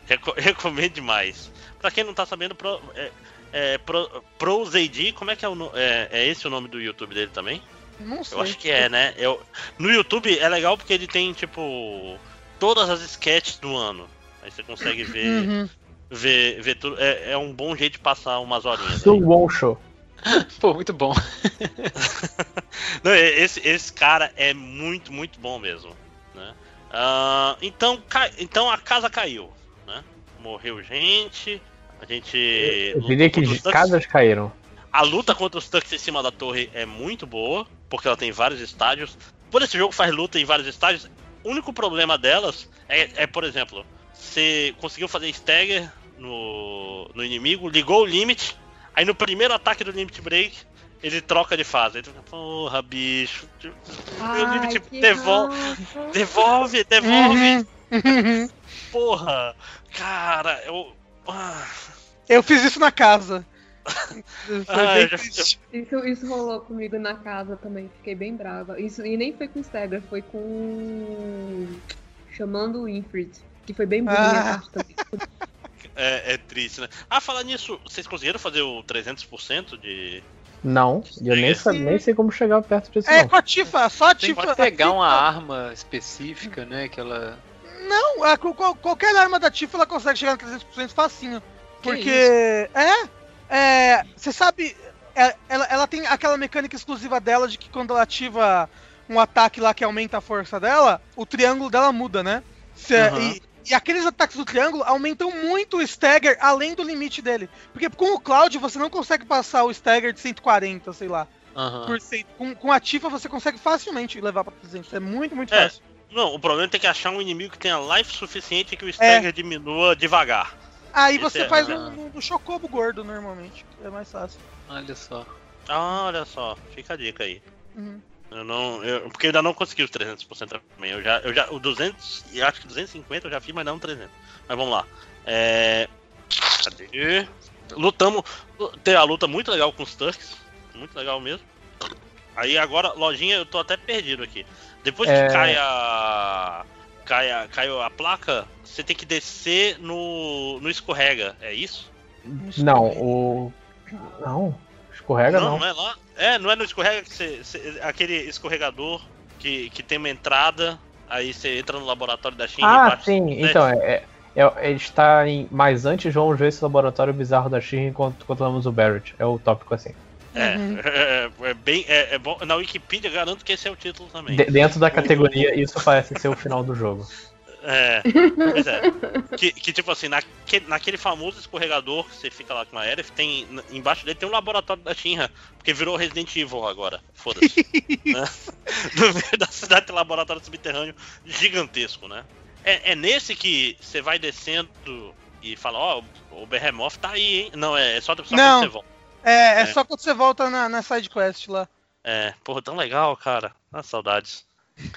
Reco- recomendo demais. Pra quem não tá sabendo, Pro, é, é, Pro, Prozedi, como é que é o é, é esse o nome do YouTube dele também? Não sei. Eu acho que é, né? Eu, no YouTube é legal porque ele tem, tipo, todas as sketches do ano. Aí você consegue ver, Uhum. ver, ver tudo. É, é um bom jeito de passar umas horinhas. Do aí. One Show. Pô, muito bom. Não, esse, esse cara é muito, muito bom mesmo. Né? Ah, então, ca- então a casa caiu. Né? Morreu gente. A gente. Eu diria que os casas caíram. A luta contra os Tucks em cima da torre é muito boa, porque ela tem vários estádios. Por esse jogo faz luta em vários estádios. O único problema delas é, é, por exemplo, você conseguiu fazer stagger no, no inimigo, ligou o limit, aí no primeiro ataque do limit break, ele troca de fase. Tu fica, porra, bicho. Meu limit que devolve, devolve, devolve. Uhum. Porra, cara, eu. Ah, Eu fiz isso na casa. Ah, já-. Isso, isso rolou comigo na casa também, fiquei bem brava. Isso, e nem foi com o Stagger, foi com. Chamando o Infrid, que foi bem burrinha Ah. É, é triste, né? Ah, falar nisso, vocês conseguiram fazer o 300% de. Não, eu nem, sa- nem sei como chegar perto disso, É, não. com a Tifa, só a Tem Tifa. que pegar uma arma específica, né? Que ela. Não, a- qualquer arma da Tifa ela consegue chegar no 300% facinho. Que Porque. É. É. Você sabe. é- ela, ela tem aquela mecânica exclusiva dela de que quando ela ativa um ataque lá que aumenta a força dela, o triângulo dela muda, né? Cê- Aham. e, e aqueles ataques do triângulo aumentam muito o stagger além do limite dele. Porque com o Cloud você não consegue passar o stagger de 140, sei lá. Aham. Por cento. Com, com a Tifa você consegue facilmente levar pra 300. É muito, muito É. fácil. Não, o problema é ter que achar um inimigo que tenha life suficiente que o stagger diminua devagar. Aí Esse você é- faz no, no, no Chocobo gordo normalmente. É mais fácil. Olha só. Ah, olha só, fica a dica aí. Uhum. Eu não, eu, porque eu ainda não consegui os 300% também. Eu já, eu já, o 200, e acho que 250 eu já fiz, mas não 300. Mas vamos lá. É, cadê? Lutamos, tem a luta muito legal com os Turks, muito legal mesmo. Aí agora, lojinha, eu tô até perdido aqui. Depois É. que cai a, cai a, caiu a placa, você tem que descer no, no escorrega, é isso? Não, o. Não, escorrega não. não, é lá. É, não é no escorrega que você, você- aquele escorregador que, que tem uma entrada, aí você entra no laboratório da Shin Ah, embaixo, sim, né? então, é, é, é- ele está em. Mas antes vamos ver esse laboratório bizarro da Shin enquanto controlamos o Barrett. É o tópico assim. É, Uhum. é, é bem. É, é bom. Na Wikipedia garanto que esse é o título também. De- dentro da categoria, isso parece ser o final do jogo. É, pois é. Que, que, tipo assim, naquele, naquele famoso escorregador que você fica lá com a Aerith, tem. Embaixo dele tem um laboratório da Shinra, porque virou Resident Evil agora. Foda-se. né? No meio da cidade tem um laboratório subterrâneo gigantesco, né? É, é nesse que você vai descendo e fala, ó, o Behemoth tá aí, hein? Não, é, é só, só Não. quando você volta. É, é, É. só quando você volta na, na side quest lá. É, porra, tão legal, cara. Ah, saudades.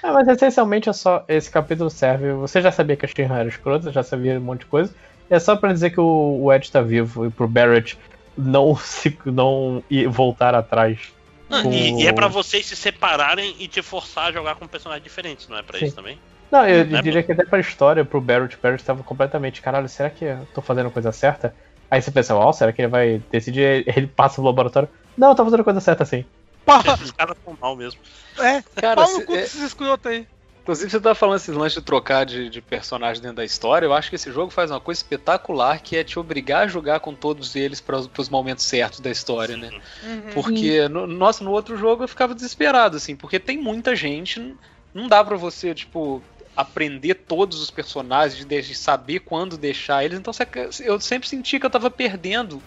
Ah, mas essencialmente é só. Esse capítulo serve. Você já sabia que a Shinra era escrota, já sabia um monte de coisa. É só pra dizer que o, o Ed tá vivo e pro Barrett não se não ir voltar atrás. Não, Com e, e é pra vocês se separarem e te forçar a jogar com personagens diferentes, não é pra Sim. isso também? Não, eu Né, diria que até pra história, pro Barrett, o Barrett tava completamente, caralho, será que eu tô fazendo a coisa certa? Aí você pensa, ó, será que ele vai decidir? Ele passa no laboratório. Não, eu tô fazendo a coisa certa sim. Pá, Os caras são mal mesmo. é, Cara, pau no cu é- desses escrotos aí. Inclusive, você tá falando esses lances de trocar de, de personagem dentro da história. Eu acho que esse jogo faz uma coisa espetacular que é te obrigar a jogar com todos eles para os momentos certos da história, né? Uhum. Porque, no, nossa, no outro jogo eu ficava desesperado, assim, porque tem muita gente, não dá pra você, tipo, aprender todos os personagens, de, de saber quando deixar eles, então você- eu sempre senti que eu tava perdendo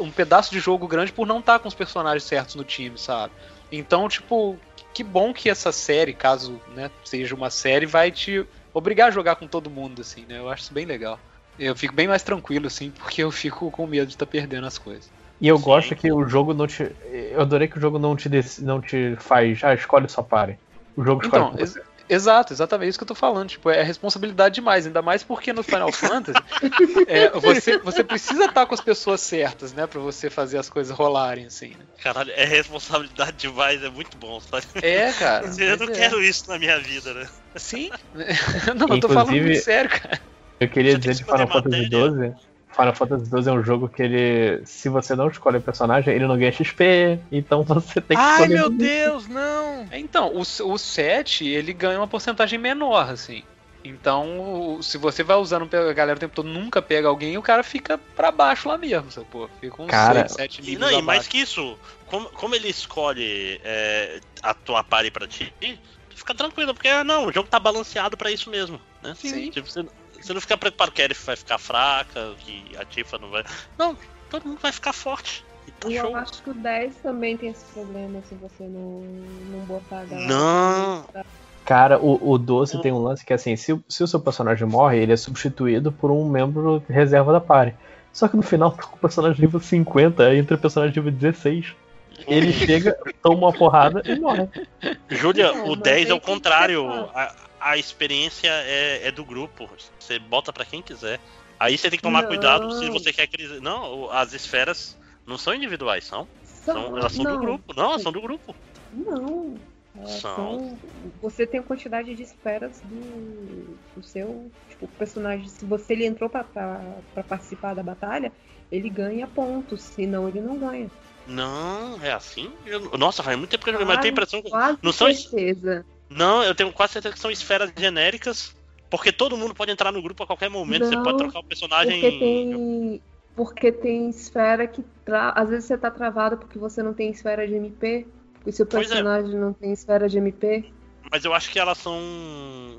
um pedaço de jogo grande por não estar com os personagens certos no time, sabe? Então, tipo, que bom que essa série, caso né, seja uma série, vai te obrigar a jogar com todo mundo, assim, né? Eu acho isso bem legal. Eu fico bem mais tranquilo, assim, porque eu fico com medo de estar perdendo as coisas. E eu Sim. gosto que o jogo não te. Eu adorei que o jogo não te, dec- não te faz. Ah, escolhe só pare. O jogo escolhe. Então, por você. Exato, exatamente isso que eu tô falando. Tipo, é responsabilidade demais, ainda mais porque no Final Fantasy é, você, você precisa estar com as pessoas certas, né? Pra você fazer as coisas rolarem, assim. né? Caralho, é responsabilidade demais, é muito bom. Sabe? É, cara. Eu não é. quero isso na minha vida, né? Sim. não, eu tô falando Inclusive- muito sério, cara. Eu queria dizer de Final Fantasy. XII. Final Fantasy XII é um jogo que ele. Se você não escolhe o personagem, ele não ganha XP. Então você tem que Ai, escolher. meu Deus, não. Então, o, o 7, ele ganha uma porcentagem menor, assim. Então, se você vai usando a galera o tempo todo, nunca pega alguém, o cara fica pra baixo lá mesmo, sabe? Pô, fica uns Cara, 6, 7 E, níveis não, e mais que isso, como, como ele escolhe é, a tua party pra ti, tu fica tranquilo, porque não, o jogo tá balanceado pra isso mesmo, né? Sim. Tipo, você, você não fica preocupado que a Aerith vai ficar fraca, que a Tifa não vai. Não, todo mundo vai ficar forte. E tá E show. eu acho que o 10 também tem esse problema se você não, não botar a galera. Não. Cara, o, o 12 tem um lance que assim, se, o- se o seu personagem morre, ele é substituído por um membro reserva da party. Só que no final, tá com o personagem nível 50, entra o personagem nível 16. Ele chega, toma uma porrada e morre. Júlia, Não, o mas 10 é o contrário. A, a experiência é, é do grupo. Você bota pra quem quiser. Aí você tem que tomar Não. cuidado se você quer que eles. Não, as esferas não são individuais, são. são elas são não, do grupo. Não, elas são do grupo. Não. É, São. são- você tem a quantidade de esferas do, do seu tipo, personagem. Se você ele entrou pra participar da batalha, ele ganha pontos, senão ele não ganha. Não, é assim? Eu- nossa, faz muito tempo que eu joguei, mas eu tenho a impressão que. Quase Não são certeza. Não, eu tenho quase certeza que são esferas genéricas. Porque todo mundo pode entrar no grupo a qualquer momento. você Não, pode trocar o personagem. Porque tem. Porque tem esfera que. Tra... Às vezes você tá travado porque você não tem esfera de MP. E seu é. personagem não tem esfera de MP. Mas eu acho que elas são.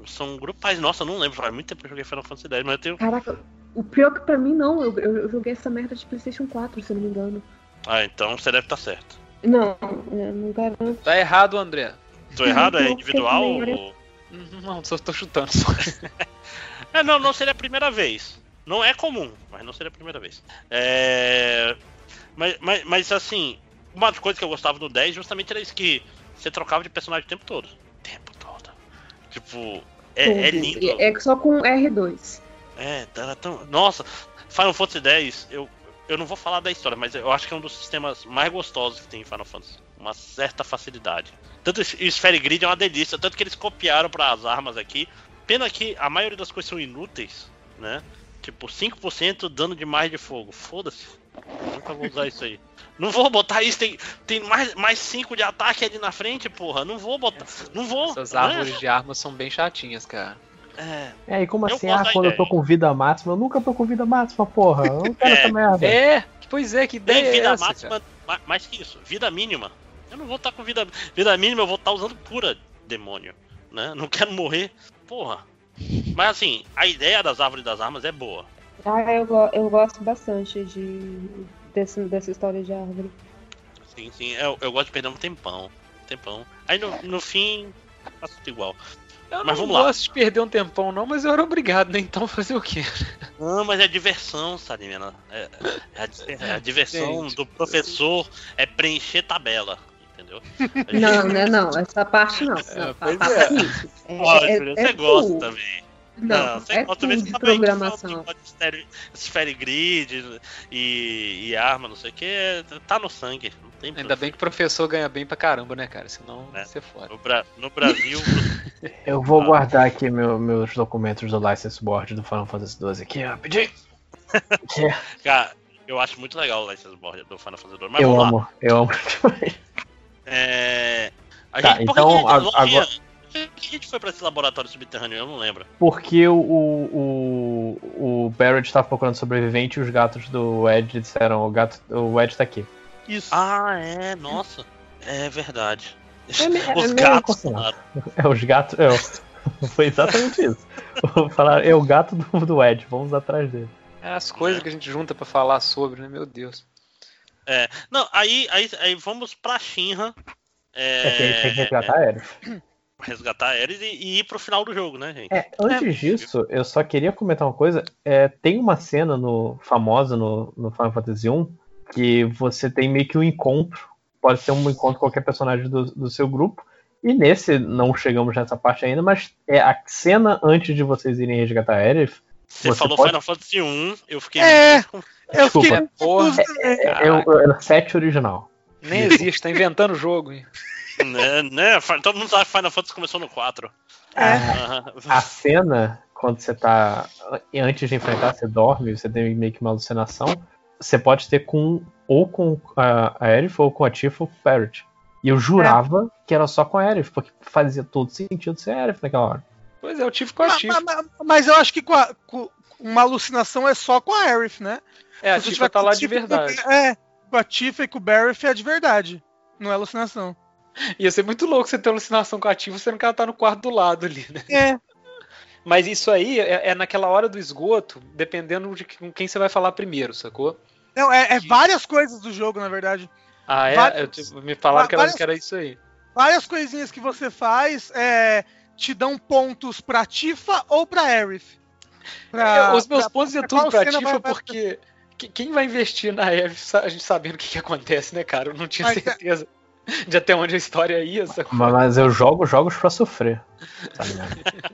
são grupais. Nossa, eu não lembro. Faz muito tempo que eu joguei Final Fantasy X, mas eu tenho. Caraca, o pior que pra mim não, eu, eu joguei essa merda de Playstation 4, se eu não me engano. Ah, então você deve estar certo. Não, eu não garanto. Tá errado, André. Tô errado? É individual? ou- Não, só tô chutando. Só. É, não, não seria a primeira vez. Não é comum, mas não seria a primeira vez. É... Mas, mas, mas assim, uma das coisas que eu gostava do 10 justamente era isso que você trocava de personagem o tempo todo. O tempo todo. Tipo, é, é lindo. É só com R2. É, era tão. Nossa, Final Fantasy X, eu, eu não vou falar da história, mas eu acho que é um dos sistemas mais gostosos que tem em Final Fantasy. Uma certa facilidade. Tanto o Sphere Grid é uma delícia, tanto que eles copiaram para as armas aqui. Pena que a maioria das coisas são inúteis, né? Tipo, 5% dano de mais de fogo. Foda-se. Nunca vou usar isso aí. Não vou botar isso, tem, tem mais, mais 5 de ataque ali na frente, porra. Não vou botar. Não vou. Essas né? árvores de armas são bem chatinhas, cara. É, É, e como assim? Ah, quando eu tô ideia. com vida máxima, eu nunca tô com vida máxima, porra. Eu não quero É, essa merda. É, pois é, que tem ideia é vida essa, máxima, cara? ma- mais que isso. Vida mínima. Eu não vou estar com vida. Vida mínima, eu vou estar usando pura demônio. Né? Não quero morrer. Porra. Mas assim, a ideia das árvores das armas é boa. Ah, eu, go- eu gosto bastante de, desse, dessa história de árvore. Sim, sim. Eu, eu gosto de perder um tempão. Tempão. Aí no, no fim, faço tudo igual. Eu Mas não vamos lá. gosto de perder um tempão, não, mas eu era obrigado, né? Então fazer o quê? Não, mas é diversão, Salimena. É, é a, é a diversão Gente, do professor é preencher tabela. Entendeu? Não, né? Não, essa parte não. É, não pois passa é. isso. É, Ó, é- Julia, é você gosta também. Não, você é gosta também. de Você programação. Sphere Grid e, e arma, não sei o que. Tá no sangue. Não tem Ainda problema. bem que o professor ganha bem pra caramba, né, cara? Senão É. vai ser foda. No, Bra- no Brasil, Eu vou Ah. guardar aqui meu- meus documentos do License Board do Final Fantasy XII aqui, rapidinho. Aqui. cara, eu acho muito legal o License Board do Final Fantasy II. Mas eu vamos lá. amo, eu amo. É... A Tá, gente, então, a gente- agora- Por que a gente foi pra esse laboratório subterrâneo? Eu não lembro. Porque o, o, o Barrett estava procurando sobrevivente e os gatos do Ed disseram: o, gato, o Ed tá aqui. Isso. Ah, é, nossa. É verdade. É me- é Os meio gatos. É, os gatos. É, foi exatamente isso. Falaram, é o gato do, do Ed, vamos atrás dele. É as coisas que a gente junta pra falar sobre, né? Meu Deus. Não, aí, aí, aí vamos pra Shinra. É, que a gente tem que resgatar a Aerith. resgatar a Ares e, e ir pro final do jogo, né, gente? É, antes disso, eu só queria comentar uma coisa. É, tem uma cena no, famosa no, no Final Fantasy I que você tem meio que um encontro. Pode ser um encontro com qualquer personagem do, do seu grupo. E nesse, não chegamos nessa parte ainda, mas é a cena antes de vocês irem resgatar a Aerith. Você, você falou pode- Final Fantasy 1, eu fiquei É. muito. Eu Desculpa. fiquei Porra. É, é o, é o set original. nem existe, tá inventando o jogo. hein? né, né? Todo mundo sabe que Final Fantasy começou no 4. É. Aham. A cena, quando você tá. Antes de enfrentar, você dorme, você tem meio que uma alucinação. Você pode ter com. Ou com a, a Aerith, ou com a Tifa, ou com o Parrot. E eu jurava que era só com a Aerith, porque fazia todo sentido ser a Aerith naquela hora. Pois é, eu tive com a Tifa. ma- ma- Mas eu acho que com a- com- uma alucinação é só com a Aerith, né? É, a Tifa tá lá de Tifa e com- verdade. É, com a Tifa e com o Barrett é de verdade. Não é alucinação. Ia ser muito louco você ter alucinação com a Tifa, sendo que ela tá no quarto do lado ali, né? É. Mas isso aí é, é naquela hora do esgoto, dependendo de com quem você vai falar primeiro, sacou? Não, é, é várias coisas do jogo, na verdade. Ah, é? Vários- Eu me falaram que várias- que era isso aí. Várias coisinhas que você faz é, te dão pontos pra Tifa ou pra Aerith. Pra- É, os meus pra- pontos é pra tudo pra Tifa vai- porque que- quem vai investir na sa- a gente sabendo o que, que acontece, né, cara? Eu não tinha Mas é- certeza de até onde a história ia? Mas, mas eu jogo jogos pra sofrer. Tá?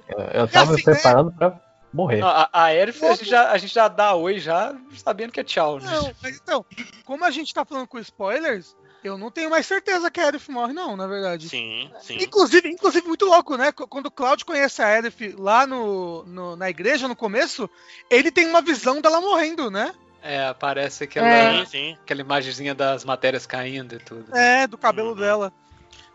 Eu, eu tava assim, me preparando pra morrer. A, a Aerith, a gente, já, a gente já dá oi já sabendo que é tchau, né? Não, mas então, como a gente tá falando com spoilers, eu não tenho mais certeza que a Aerith morre, não, na verdade. Sim, sim. Inclusive, inclusive, muito louco, né? Qu- Quando o Cloud conhece a Aerith lá no, no- na igreja, no começo, ele tem uma visão dela morrendo, né? É, parece aquela, Sim, sim. aquela imagenzinha das matérias caindo e tudo. É, do cabelo Uhum. dela.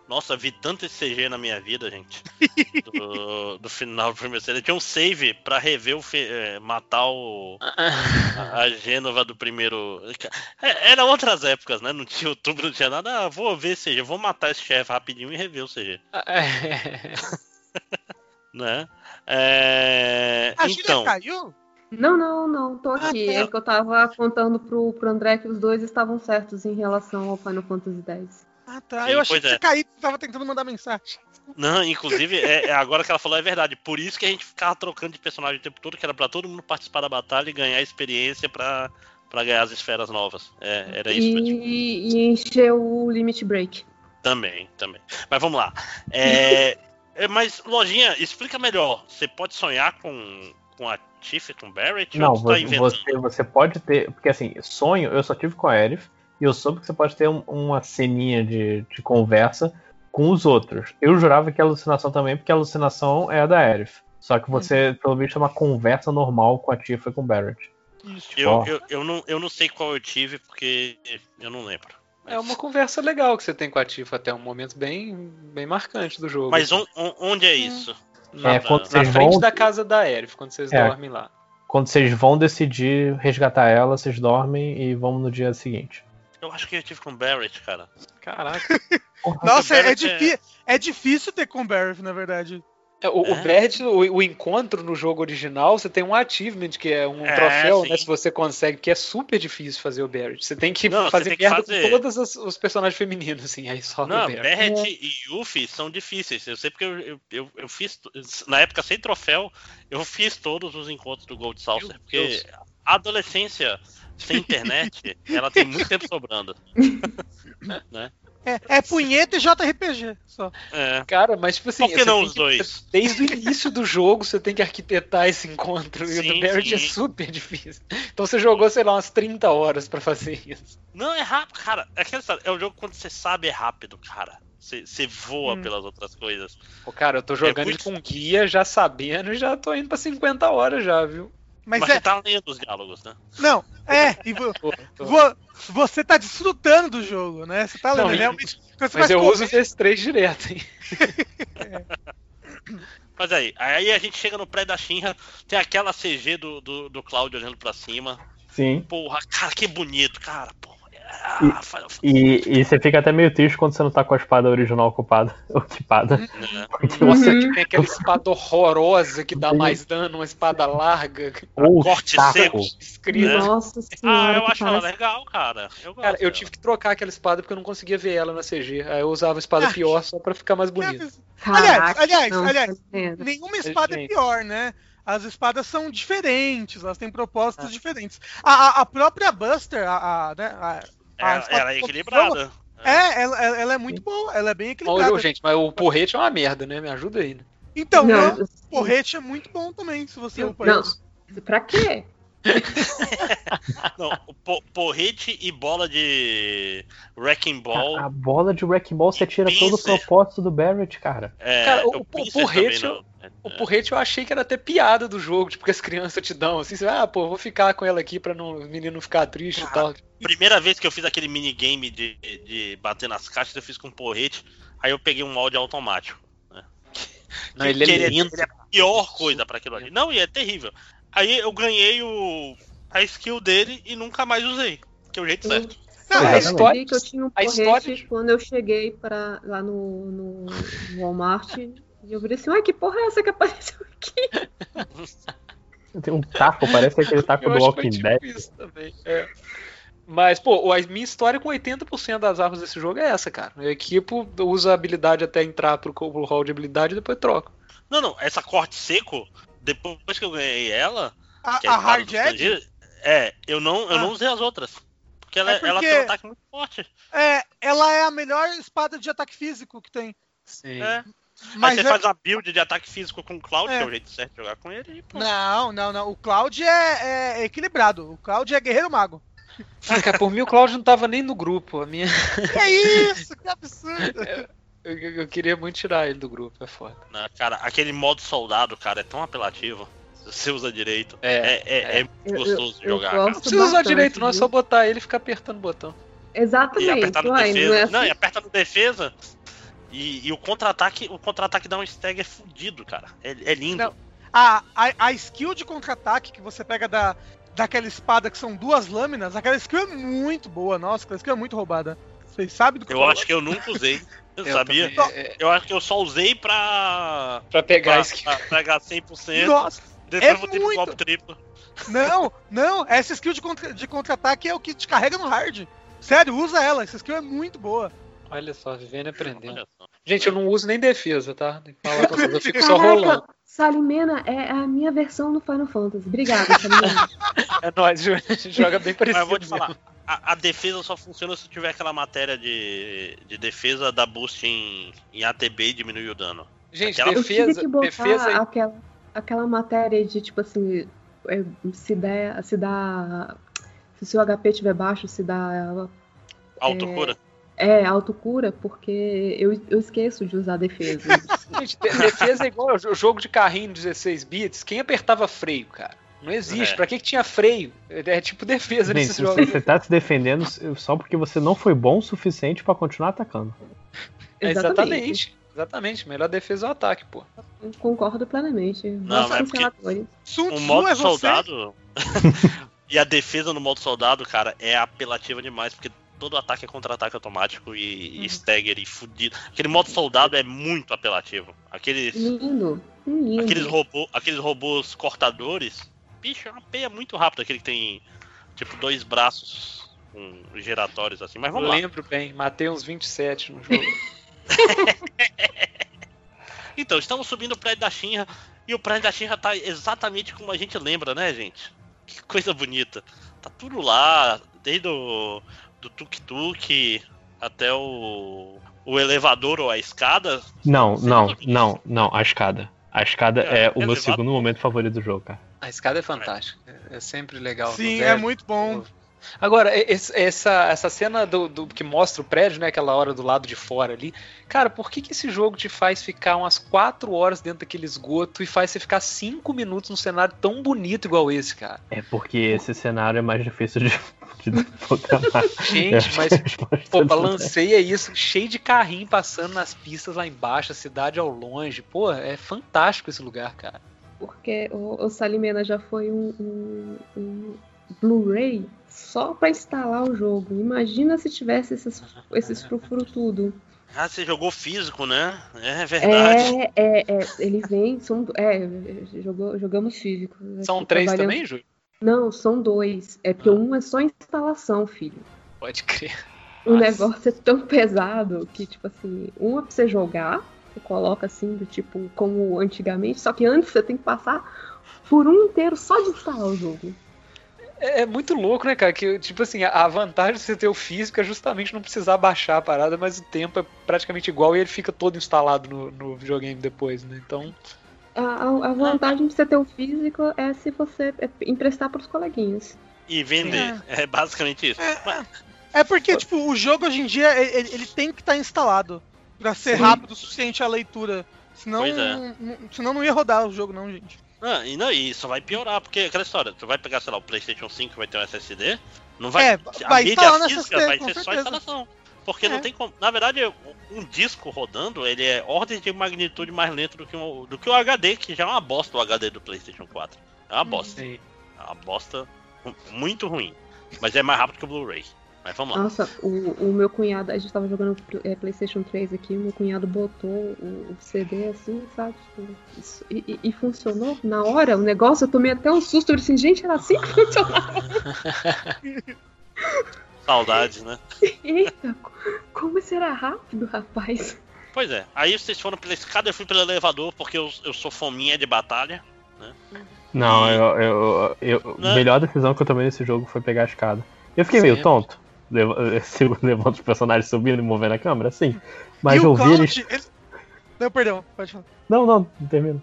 Nossa, vi tanto esse CG na minha vida, gente. Do, do final do primeiro série. Tinha um save pra rever o. é, matar o. A, a Gênova do primeiro. É, era outras épocas, né? Não tinha YouTube, não tinha nada. Ah, vou ver CG, vou matar esse chefe rapidinho e rever o CG. É. Né? É, A Gíria então. caiu? Não, não, não, tô Ah, aqui. tá. É que eu tava contando pro, pro André que os dois estavam certos em relação ao Final Fantasy X. Ah, tá. Sim, eu achei que você é. caiu e tava tentando mandar mensagem. Não, inclusive, é, é agora que ela falou é verdade. Por isso que a gente ficava trocando de personagem o tempo todo, que era pra todo mundo participar da batalha e ganhar experiência pra, pra ganhar as esferas novas. É, era isso E, e encher o Limit Break. Também, também. Mas vamos lá. É, é, mas, Lojinha, explica melhor. Você pode sonhar com, com a Tiff com Barrett? Não, tá você, inventando? você, você pode ter. Porque assim, sonho eu só tive com a Aerith. E eu soube que você pode ter um- uma ceninha de, de conversa com os outros. Eu jurava que é alucinação também, porque a alucinação é a da Aerith. Só que você, pelo visto, é uma conversa normal com a Tifa e com o Barrett. Isso. Eu, eu, eu, não, eu não sei qual eu tive, porque eu não lembro. É uma conversa legal que você tem com a Tifa até um momento bem, bem marcante do jogo. Mas on- on- onde é isso? na, É, quando na vocês frente vão- da casa da Aerith, quando vocês É. dormem lá. Quando vocês vão decidir resgatar ela, vocês dormem e vão no dia seguinte. Eu acho que eu tive com Barrett, cara. Caraca. Nossa, é, difí- é difícil ter com Barrett, na verdade. É, O, o É. Barrett, o, o encontro no jogo original, você tem um achievement, que é um É, troféu, sim. né? Se você consegue, que é super difícil fazer o Barrett. Você tem que Não, fazer tem que merda fazer. com todos os, os personagens femininos, assim, aí só Não, o Barrett. Barrett e Yuffie são difíceis. Eu sei porque eu, eu, eu, eu fiz. Na época sem troféu, eu fiz todos os encontros do Gold Saucer. Porque Deus. a adolescência sem internet, ela tem muito tempo sobrando. né? É, é punheta e JRPG só. É. Cara, mas tipo assim, Por que não os que- dois? Desde o início do jogo você tem que arquitetar esse encontro. e o Sim, do Barrett é sim. super difícil. Então você jogou, sei lá, umas 30 horas pra fazer isso. Não, é rápido, cara. É, história, é um jogo quando você sabe é rápido, cara. Você, você voa Hum. pelas outras coisas. Pô, cara, eu tô jogando muito- ele com guia, já sabendo, e já tô indo pra 50 horas já, viu? Mas, Mas, é. você tá lendo os diálogos, né? Não, é. E vo- vo- você tá desfrutando do jogo, né? Você tá lendo. Não, e- realmente. Mas vai eu comer- uso esse 3 direto, hein? Mas aí, aí a gente chega no pré da Shinra, tem aquela CG do, do, do Cláudio olhando pra cima. Sim. Porra, cara, que bonito, cara. Porra. Ah, Final Fantasy, E, e você fica até meio triste quando você não tá com a espada original ocupada. Né? Porque Nossa, você. que tem aquela espada horrorosa que dá Sim. mais dano, uma espada larga, Ou corte saco. seco. escrita. É. Nossa Ah, senhora. eu que acho ela parece- legal, cara. Eu gosto Cara, eu dela. tive que trocar aquela espada porque eu não conseguia ver ela na CG. Aí eu usava a espada Ah. pior só pra ficar mais bonita. Aliás, Caraca, aliás, aliás, é. Nenhuma espada é Gente. pior, né? As espadas são diferentes, elas têm propósitos diferentes. A, a- a própria Buster, a, a, né, a- Ela, espada ela é equilibrada. É, ela, ela- é muito boa, ela é bem equilibrada. gente, mas o porrete é uma merda, né? Me ajuda aí. Né? Então, Não, não, o porrete é muito bom também, se você Não, upar não. isso. Pra quê? Não, o po- porrete e bola de Wrecking Ball. A, a bola de Wrecking Ball você tira todo o propósito do Barrett, cara. É, Cara, o- o o porrete não. O porrete eu achei que era até piada do jogo, tipo, que as crianças te dão, assim, você, ah, pô, vou ficar com ela aqui pra não, o menino não ficar triste e tal. Primeira vez que eu fiz aquele minigame de, de bater nas caixas, eu fiz com porrete. Aí eu peguei um molde automático. Não, Que- ele é que ele é- lindo. ele é a pior coisa pra aquilo ali. Não, e é terrível. Aí eu ganhei o, a skill dele e nunca mais usei. Que é o jeito certo. Não, a eu história- descobri que eu tinha um a porrete história- quando eu cheguei pra, lá no, no Walmart. E eu falei assim, ué, que porra é essa que apareceu aqui? Tem um taco, parece aquele taco Eu do Walking tipo Dead. isso também. é. Mas, pô, a minha história com 80% das armas desse jogo é essa, cara. Eu equipo, uso a habilidade até entrar pro, pro hall de habilidade e depois troco. Não, não, essa corte seco, depois que eu ganhei ela, a, é a Hard Edge, é, eu não, eu Ah. não usei as outras. Porque ela, É porque- ela tem um ataque muito forte. é, ela é a melhor espada de ataque físico que tem. Sim. É. Mas Aí você é- faz uma build de ataque físico com o Cloud, É. que é o jeito certo de jogar com ele, e pô. Não, não, não. O Cloud é, é equilibrado. O Cloud é guerreiro mago. Ah, cara, por mim o Cláudio não tava nem no grupo. A minha... Que é isso? Que absurdo. eu, eu- eu queria muito tirar ele do grupo, é foda. Né, Cara, aquele modo soldado, cara, é tão apelativo. Se você usa direito. É, É, é, é Eu- muito gostoso de eu jogar. Não precisa usar bastante, direito, não é só botar ele e ficar apertando o botão. E Exatamente. apertar no uai, defesa. não é Não, assim? e aperta no defesa. E, e o contra-ataque, o contra-ataque da um stag é fudido, cara. É, é lindo. Não. A, a, a skill de contra-ataque que você pega da, daquela espada que são duas lâminas, aquela skill é muito boa. Nossa, aquela skill é muito roubada. Vocês sabem do que Eu tô acho que eu nunca usei. Eu, Eu sabia? também, Eu acho que eu só usei pra. pra pegar pra, pra pegar 100%. falando. Nossa, depois é eu vou ter muito. golpe triplo. não, não. Essa skill de contra- de contra-ataque é o que te carrega no hard. Sério, usa ela. Essa skill é muito boa. Olha só, vivendo e aprendendo. Gente, eu não uso nem defesa, tá? Tem que falar pra vocês, eu fico só rolando. Salimena é a minha versão do Final Fantasy. Obrigada, Salimena. É nóis, joga bem Mas parecido. eu vou te falar. a, a defesa só funciona se tiver aquela matéria de, de defesa da boost em, em ATB e diminuir o dano. Gente, Aquela- Eu tive defesa, que botar defesa e- aquela, aquela matéria de tipo assim, é, se der, se dá. Se o seu HP estiver baixo, se dá. Autocura. É, autocura, porque eu, eu esqueço de usar defesa. Gente, de- defesa é igual o jogo de carrinho 16 bits. Quem apertava freio, cara? Não existe. É. Pra que, que tinha freio? É, é tipo defesa Gente, nesses você, jogos. você tá se defendendo só porque você não foi bom o suficiente pra continuar atacando. É, exatamente. Exatamente. Melhor defesa é o ataque, pô. Eu Concordo plenamente. Não, Vossos é porque-. Sun O modo é soldado. e a defesa no modo soldado, cara, é apelativa demais, porque todo ataque é contra-ataque automático e, Uhum. e stagger e fudido. Aquele modo soldado é muito apelativo. Aqueles. Lindo. Lindo. Aqueles, robô, aqueles robôs cortadores. Bicho, é uma peia muito rápida. Aquele que tem, tipo, dois braços com giratórios assim. Mas Eu vamos lá. lembro bem. Matei uns 27 no jogo. Então, estamos subindo o prédio da Shinra. E o prédio da Shinra tá exatamente como a gente lembra, né, gente? Que coisa bonita. Tá tudo lá, desde o do tuk-tuk até o, o elevador ou a escada. Não, não, não, não, a escada. A escada É, é, o meu segundo momento favorito do jogo, cara. A escada é fantástica. É é sempre legal. Sim, é muito bom. Agora, esse- essa, essa cena do, do- que mostra o prédio, né? Aquela hora do lado de fora ali. Cara, por que, que esse jogo te faz ficar umas 4 horas dentro daquele esgoto e faz você ficar 5 minutos num cenário tão bonito igual esse, cara? É porque esse cenário é mais difícil de, de programar. Gente, mas É Pô, balanceia isso, cheio de carrinho passando nas pistas lá embaixo, a cidade ao longe. Pô, é fantástico esse lugar, cara. Porque o, o Salimena já foi um, um- um Blu-ray só pra instalar o jogo. Imagina se tivesse esses, esses frufru tudo. Ah, você jogou físico, né? É verdade. É, é, é, ele vem, são, é, jogou, jogamos físico. São Aqui três trabalhando- também, Júlio? Não, são dois. É porque um é só instalação, filho. Pode crer. O Nossa. negócio é tão pesado que, tipo assim, um é pra você jogar, você coloca assim, do tipo, como antigamente, só que antes você tem que passar por um inteiro só de instalar o jogo. É, é muito louco, né, cara? Que, tipo assim, a- vantagem de você ter o físico é justamente não precisar baixar a parada, mas o tempo é praticamente igual e ele fica todo instalado no, no videogame depois, né? Então, A, a- a vantagem de você ter o físico é se você é, emprestar pros coleguinhas. E vender. É basicamente isso. Mas- É porque, tipo, o jogo hoje em dia, ele, ele tem que estar instalado. Pra ser Sim. rápido o suficiente a leitura. Senão, é. não- não- senão não ia rodar o jogo, não, gente. Ah, e não, e isso vai piorar, porque aquela história, tu vai pegar, sei lá, o Playstation 5 que vai ter um SSD, não vai. É, a vai mídia física SSD, vai ser só certeza. instalação. Porque não É. tem como. Na verdade, um disco rodando, ele é ordem de magnitude mais lento do que, um, do que o HD, que já é uma bosta o HD do Playstation 4. É uma bosta. sim. É uma bosta muito ruim. Mas é mais rápido que o Blu-ray. Mas vamos lá. Nossa, o, o meu cunhado, a gente tava jogando é, PlayStation 3 aqui, o meu cunhado botou o, o CD assim, sabe? tipo, isso- e, e- e funcionou na hora o negócio. Eu tomei até um susto. Eu disse assim, gente, era assim que funcionava. Saudades, né? Eita, co- como isso era rápido, rapaz. Pois é. Aí vocês foram pela escada, eu fui pelo elevador, porque eu, eu sou fominha de batalha. Não, E- eu, eu, eu- Né? a melhor decisão que eu tomei nesse jogo foi pegar a escada. Eu fiquei meio Sim. tonto, leva- sigo levando os personagens subindo e movendo a câmera, sim. Mas e eu o vi eles. ele- Não, perdão, pode falar. Não, não, não termina.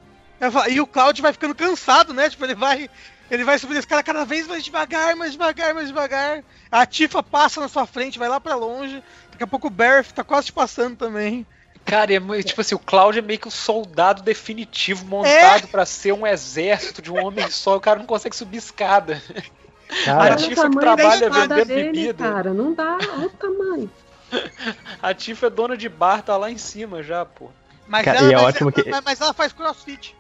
Falar, E o Cloud vai ficando cansado, né? Tipo, ele vai. Ele vai subindo esse cara cada vez mais devagar, mais devagar, mais devagar. A Tifa passa na sua frente, vai lá pra longe. Daqui a pouco o Barrett tá quase te passando também. Cara, é tipo assim, o Cloud é meio que o soldado definitivo montado pra ser um exército de um homem só. O cara não consegue subir escada. Cara, A Tifa que trabalha vendendo dele, bebida. cara. Não dá. Olha o tamanho. A Tifa é dona de bar, tá lá em cima já, pô. Mas, Cara, ela, e é mas, ótimo que- mas- mas ela faz crossfit.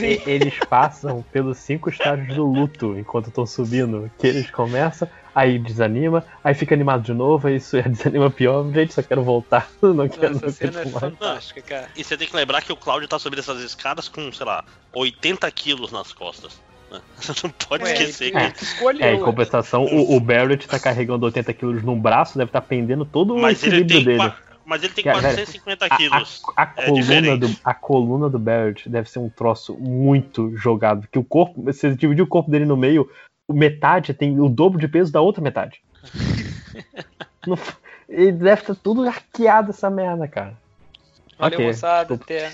e- eles passam pelos cinco estágios do luto enquanto estão subindo. Que eles começam, aí desanima, aí fica animado de novo, aí isso desanima pior. Gente, só quero voltar. Não quero Essa não cena é mais. fantástica, cara. E você tem que lembrar que o Cláudio tá subindo essas escadas com, sei lá, 80 quilos nas costas. Né? Você não pode Ué, esquecer ele que. que escolheu. É, em compensação, o, o Barrett tá carregando 80 quilos num braço, deve estar pendendo todo o Mas ele equilíbrio dele. qua- mas ele tem Cara, 450 A, quilos. a- a É coluna diferente. do, a coluna do Barrett deve ser um troço muito jogado. Que o corpo, você dividir o corpo dele no meio, o metade tem o dobro de peso da outra metade. Não Ele deve estar tudo arqueado essa merda, cara. Valeu, Ok, moçada. Até.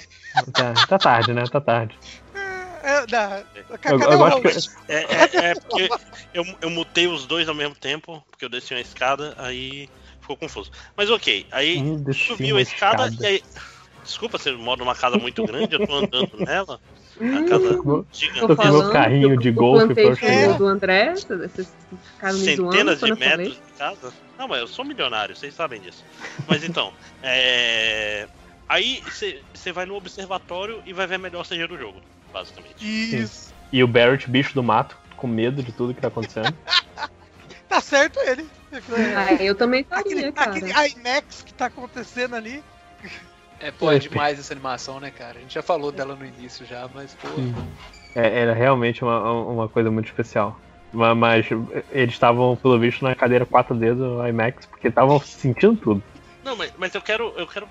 Tá, tá tarde, né? Tá tarde. É, da, Eu, que. É, é- é porque eu, eu mutei os dois ao mesmo tempo, porque eu desci uma escada, aí ficou confuso. Mas ok, aí Hum, subiu uma a escada, escada. e aí. Desculpa, você mora numa casa muito grande, eu tô andando nela. A casa gigante. Tô com meu carrinho de golfe pra pneu do André, vocês ficaram zoando centenas de metros de casa. Não, mas eu sou milionário, vocês sabem disso. Mas então, é... aí você vai no observatório e vai ver a melhor CG do jogo, basicamente. Isso. E o Barrett, bicho do mato, com medo de tudo que tá acontecendo. Tá certo ele. Ah, eu também Aquele, faria, cara. aquele IMAX que tá acontecendo ali. É, pô, é demais essa animação, né, cara? A gente já falou dela no início já, mas, pô. É, era realmente uma, uma coisa muito especial. Ma- Mas eles estavam, pelo visto, na cadeira 4D do IMAX, porque estavam sentindo tudo. Não, mas, mas eu quero, eu quero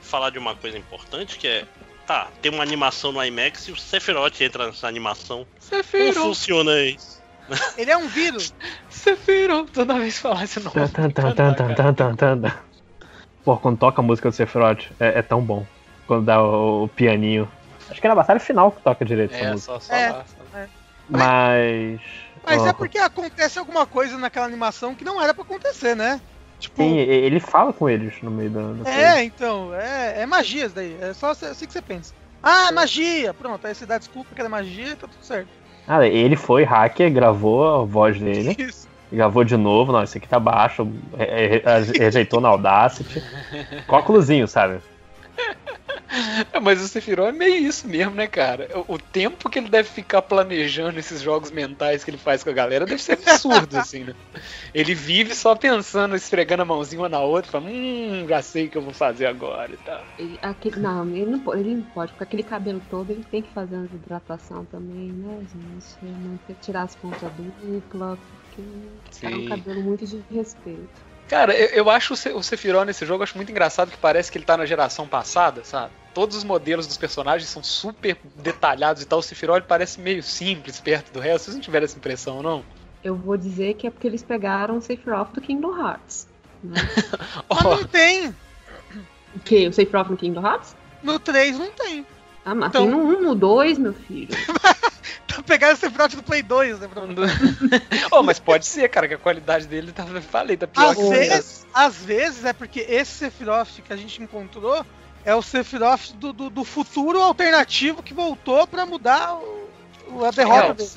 falar de uma coisa importante que é tá, tem uma animação no IMAX e o Sephiroth entra nessa animação. Sephiroth. Como funciona isso. Ele é um vírus. Sephiroth, toda vez que falar esse nome. Pô, quando toca a música do Sephiroth, é, é tão bom. Quando dá o, o, pianinho. Acho que é na batalha final que toca direito é, essa música. Só, só é, lá, só... É. Mas... Mas oh, é porque acontece alguma coisa naquela animação que não era para acontecer, né? Tipo. Sim, ele fala com eles no meio da. da coisa. É, então, é, é magia isso daí. É só assim que você pensa. Ah, magia! Pronto, aí você dá desculpa que era magia e tá tudo certo. Ah, ele foi hacker, gravou a voz dele, Isso. gravou de novo, não, esse aqui tá baixo, re- re- rejeitou na Audacity. Cóculozinho, sabe? É, mas o Sephiroth é meio isso mesmo, né, cara? O, tempo que ele deve ficar planejando esses jogos mentais que ele faz com a galera deve ser absurdo, assim, né? Ele vive só pensando, esfregando a mãozinha uma na outra, fala, hum, já sei o que eu vou fazer agora e tal. Ele- aquele- não, ele não, pode, ele não pode, com aquele cabelo todo, ele tem que fazer uma hidratação também, né, gente? Não ter que tirar as pontas dupla, porque é um Sim. cabelo muito de respeito. Cara, eu, eu acho o Se- o Sephiroth nesse jogo eu acho muito engraçado que parece que ele tá na geração passada, sabe? Todos os modelos dos personagens são super detalhados e tal. O Sephiroth parece meio simples perto do resto. Vocês não tiveram essa impressão, não? Eu vou dizer que é porque eles pegaram o Sephiroth do Kingdom Hearts. Né? Mas Ó, não tem. o quê? O Sephiroth no Kingdom Hearts? No 3 não tem. Ah, mas Então- tem no 1, no 2, meu filho. Tá pegando esse Sephiroth do Play 2, né? Bruno? oh, mas pode ser, cara, que a qualidade dele tá, falei, tá pior Às que vezes, às vezes é porque esse Sephiroth que a gente encontrou é o Sephiroth do, do, do futuro alternativo que voltou pra mudar o, a derrota É, dele.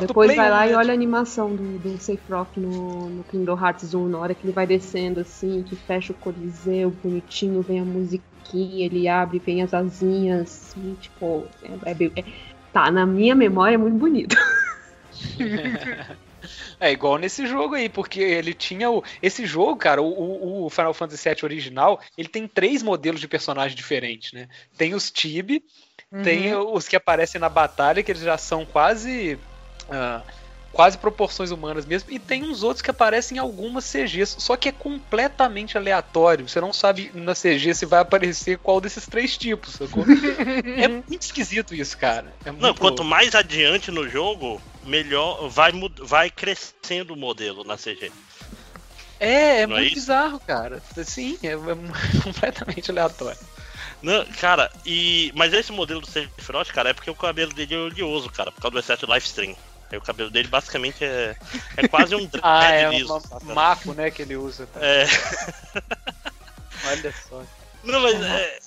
do depois vai 1, lá e olha a animação do, do Sephiroth no, no Kingdom Hearts 1, na hora que ele vai descendo assim, que fecha o coliseu, bonitinho, vem a musiquinha, ele abre, vem as asinhas, assim, tipo, é, é é- tá, na minha memória é muito bonito. É igual nesse jogo aí, porque ele tinha o. Esse jogo, cara, o- o, Final Fantasy VII original, ele tem três modelos de personagem diferentes, né? Tem os Tibi, tem os que aparecem na batalha, que eles já são quase. ah, quase proporções humanas mesmo, e tem uns outros que aparecem em algumas CGs, só que é completamente aleatório. Você não sabe na CG se vai aparecer qual desses três tipos, sacou? é muito esquisito isso, cara. É muito Não, quanto louco. mais adiante no jogo, melhor vai, vai crescendo o modelo na CG. É, é Não é muito isso? bizarro, cara. Sim, é, é completamente aleatório. Não, cara, e. Mas esse modelo do Sephiroth, cara, é porque o cabelo dele é oleoso, cara, por causa do excesso de live stream. Aí o cabelo dele basicamente é. É quase um dread Ah, é liso. um mafo, né, que ele usa. tá? É. Olha só. Não, mas é,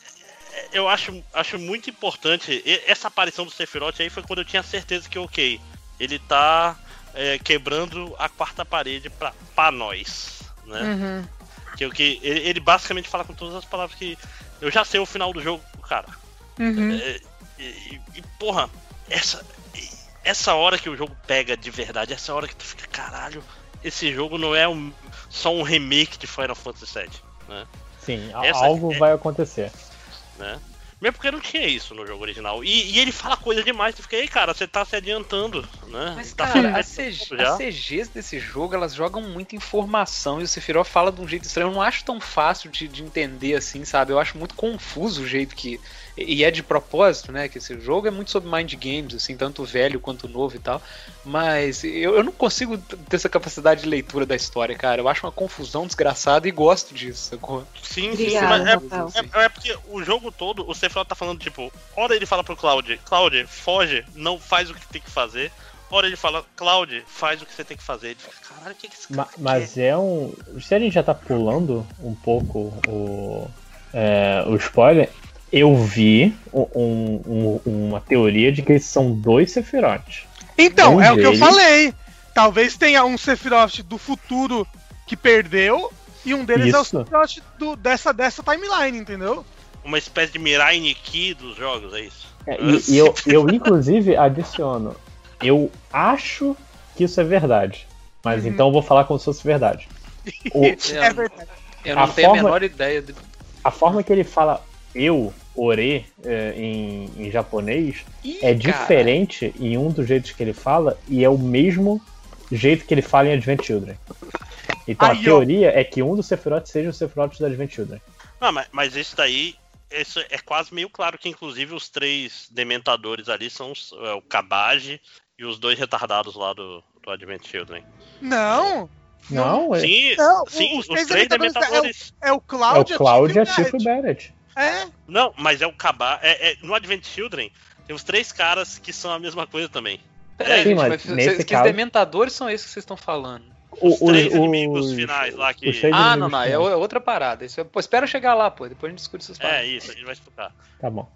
é, eu acho, acho muito importante. Essa aparição do Sephiroth aí foi quando eu tinha certeza que, ok, ele tá é, quebrando a quarta parede pra, pra nós, né? Uhum. Que, o que ele, ele basicamente fala com todas as palavras que eu já sei o final do jogo, cara. Uhum. É, e, e, porra, essa, essa hora que o jogo pega de verdade, essa hora que tu fica, caralho, esse jogo não é um- só um remake de Final Fantasy VII, né? Sim, Essa- algo é- vai acontecer. né? Mesmo porque não tinha isso no jogo original. E, e ele fala coisa demais, tu fica, ei cara, você tá se adiantando, né? Mas, Tá cara, as, CG as CGs desse jogo, elas jogam muita informação e o Sephiroth fala de um jeito estranho. Eu não acho tão fácil de, de entender assim, sabe? Eu acho muito confuso o jeito que. E é de propósito, né? Que esse jogo é muito sobre mind games, assim, tanto velho quanto novo e tal. Mas eu, eu não consigo ter essa capacidade de leitura da história, cara. Eu acho uma confusão desgraçada e gosto disso, sacou? Sim, sim, Obrigada, mas é, Rafael. é, é porque o jogo todo, o Sephiroth tá falando, tipo, hora ele fala pro Cloud, Cloud, foge, não faz o que tem que fazer. Hora ele fala, Cloud, faz o que você tem que fazer. Ele fica, caralho, o que, que esse cara Ma- Mas é um. Se a gente já tá pulando um pouco o, é, o spoiler, eu vi um- um- uma teoria de que são dois Sephiroth. Então, Um é o que eu deles- falei. Talvez tenha um Sephiroth do futuro que perdeu e um deles é o Isso. Sephiroth do- dessa, dessa timeline, entendeu? Uma espécie de Mirai Nikki dos jogos, é isso? É, e, e eu, eu, inclusive, adiciono. Eu acho que isso é verdade. Mas Uhum. então eu vou falar como se fosse verdade. O- É verdade. Eu não A tenho forma- a menor ideia de. a forma que ele fala eu, ore, é, em, em japonês, Ih, é cara. diferente em um dos jeitos que ele fala e é o mesmo jeito que ele fala em Advent Children. Então Aí, a teoria é que um dos Sephiroth seja o Sephiroth do Advent Children. Ah, mas, mas isso daí, isso é quase meio claro que inclusive os três dementadores ali são os- é, o Kabaji e os dois retardados lá do, do Advent Children. Não, Não, é, Sim, Não, sim os os, três três dementadores é o é o Cloud, Cloud e a Tifa Barrett. É, Não, mas é o Kaba. É, é- no Advent Children tem os três caras que são a mesma coisa também. Peraí, Sim, gente, mas mas, nesse caso- os dementadores são esses que vocês estão falando. Os O- três os- inimigos os- finais lá que. Ah, não, não, é finais. o- é outra parada. Isso é- pô, espera chegar lá, pô. Depois a gente discute essas É paradas. isso, a gente vai explicar. Tá bom.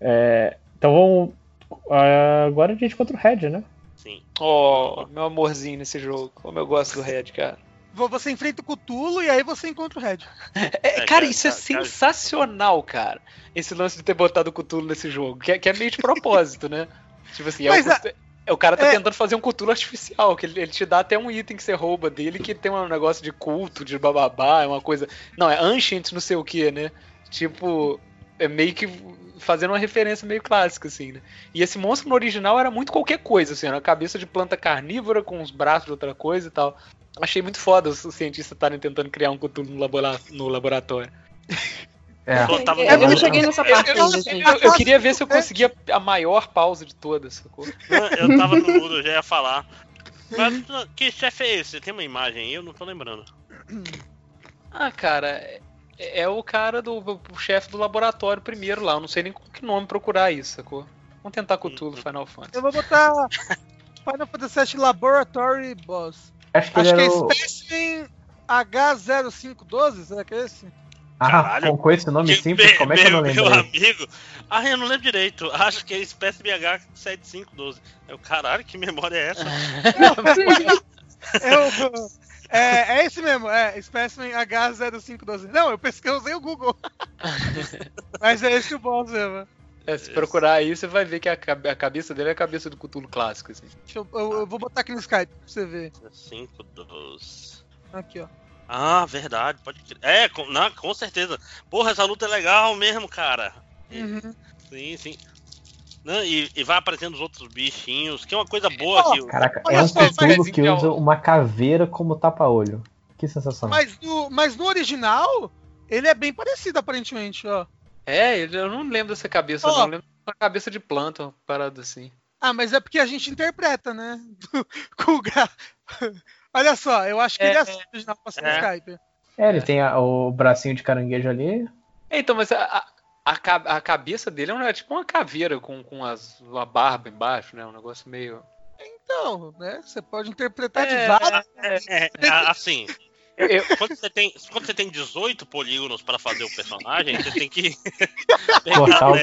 É, então vamos. ah, agora a gente contra o Red, né? Sim. Oh, meu amorzinho nesse jogo. Como eu gosto do Red, cara. Vo- você enfrenta o Cthulhu e aí você encontra o Red. É, É, cara, cara, isso é cara, sensacional, cara. Esse lance de ter botado o Cthulhu nesse jogo. Que é, que é meio de propósito, né? Tipo assim, é, Mas o, a- é o cara tá é- tentando fazer um Cthulhu artificial, que ele, ele te dá até um item que você rouba dele que tem um negócio de culto, de bababá, é uma coisa. Não, é Ancient, não sei o que, né? Tipo, é meio que fazendo uma referência meio clássica, assim, né? E esse monstro no original era muito qualquer coisa, assim, era uma cabeça de planta carnívora com os braços de outra coisa e tal. Achei muito foda os cientistas estarem tentando criar um Cthulhu no, labora- no laboratório. É. Só tava- Eu não cheguei nessa parte Eu, eu- eu queria ver se eu conseguia a maior pausa de todas, sacou? Eu tava no mudo, eu já ia falar. Mas que chefe é esse? Tem uma imagem aí, eu não tô lembrando. Ah, cara, é, é o cara do o chefe do laboratório primeiro lá. Eu não sei nem com que nome procurar isso, sacou? Vamos tentar com tudo Final Fantasy. Eu vou botar Final Fantasy VII Laboratory Boss. Acho que Acho que é o... Specimen H0512, será que é esse? Ah, Caralho. com, esse nome Que simples, me- como é que eu não meu, meu amigo. Ah, eu não lembro direito. Acho que é Espécie BH7512. Eu, caralho, que memória é essa? É, o- é, é esse mesmo, é Specimen H0512. Não, eu pesquei, eu usei o Google. Mas é esse o boss mesmo. É, se procurar aí, você vai ver que a, a cabeça dele é a cabeça do Cthulhu clássico, assim. Deixa eu, eu- eu vou botar aqui no Skype pra você ver. 512. Aqui, ó. Ah, verdade, pode crer. É, com, não, com certeza. Porra, essa luta é legal mesmo, cara. Uhum. Sim, sim. Não, e, e vai aparecendo os outros bichinhos, que é uma coisa boa Ó, que o- Caraca, é um Cthulhu que usa uma caveira como tapa-olho. Que sensacional. Mas no, mas no original, ele é bem parecido, aparentemente, ó. É, eu não lembro dessa cabeça, Ó. não. Eu lembro uma cabeça de planta, uma parada assim. Ah, mas é porque a gente interpreta, né? Com o gra... Olha só, eu acho que É, ele é assim, original no é. Skype. É, ele tem a- o bracinho de caranguejo ali. É, então, mas a, a, a ca- a cabeça dele é, um- é tipo uma caveira com, com as, uma barba embaixo, né? Um negócio meio. Então, né? Você pode interpretar de É, várias. É, é, assim, Eu- quando você, tem, quando você tem 18 polígonos pra fazer o personagem, você tem que Cortar o.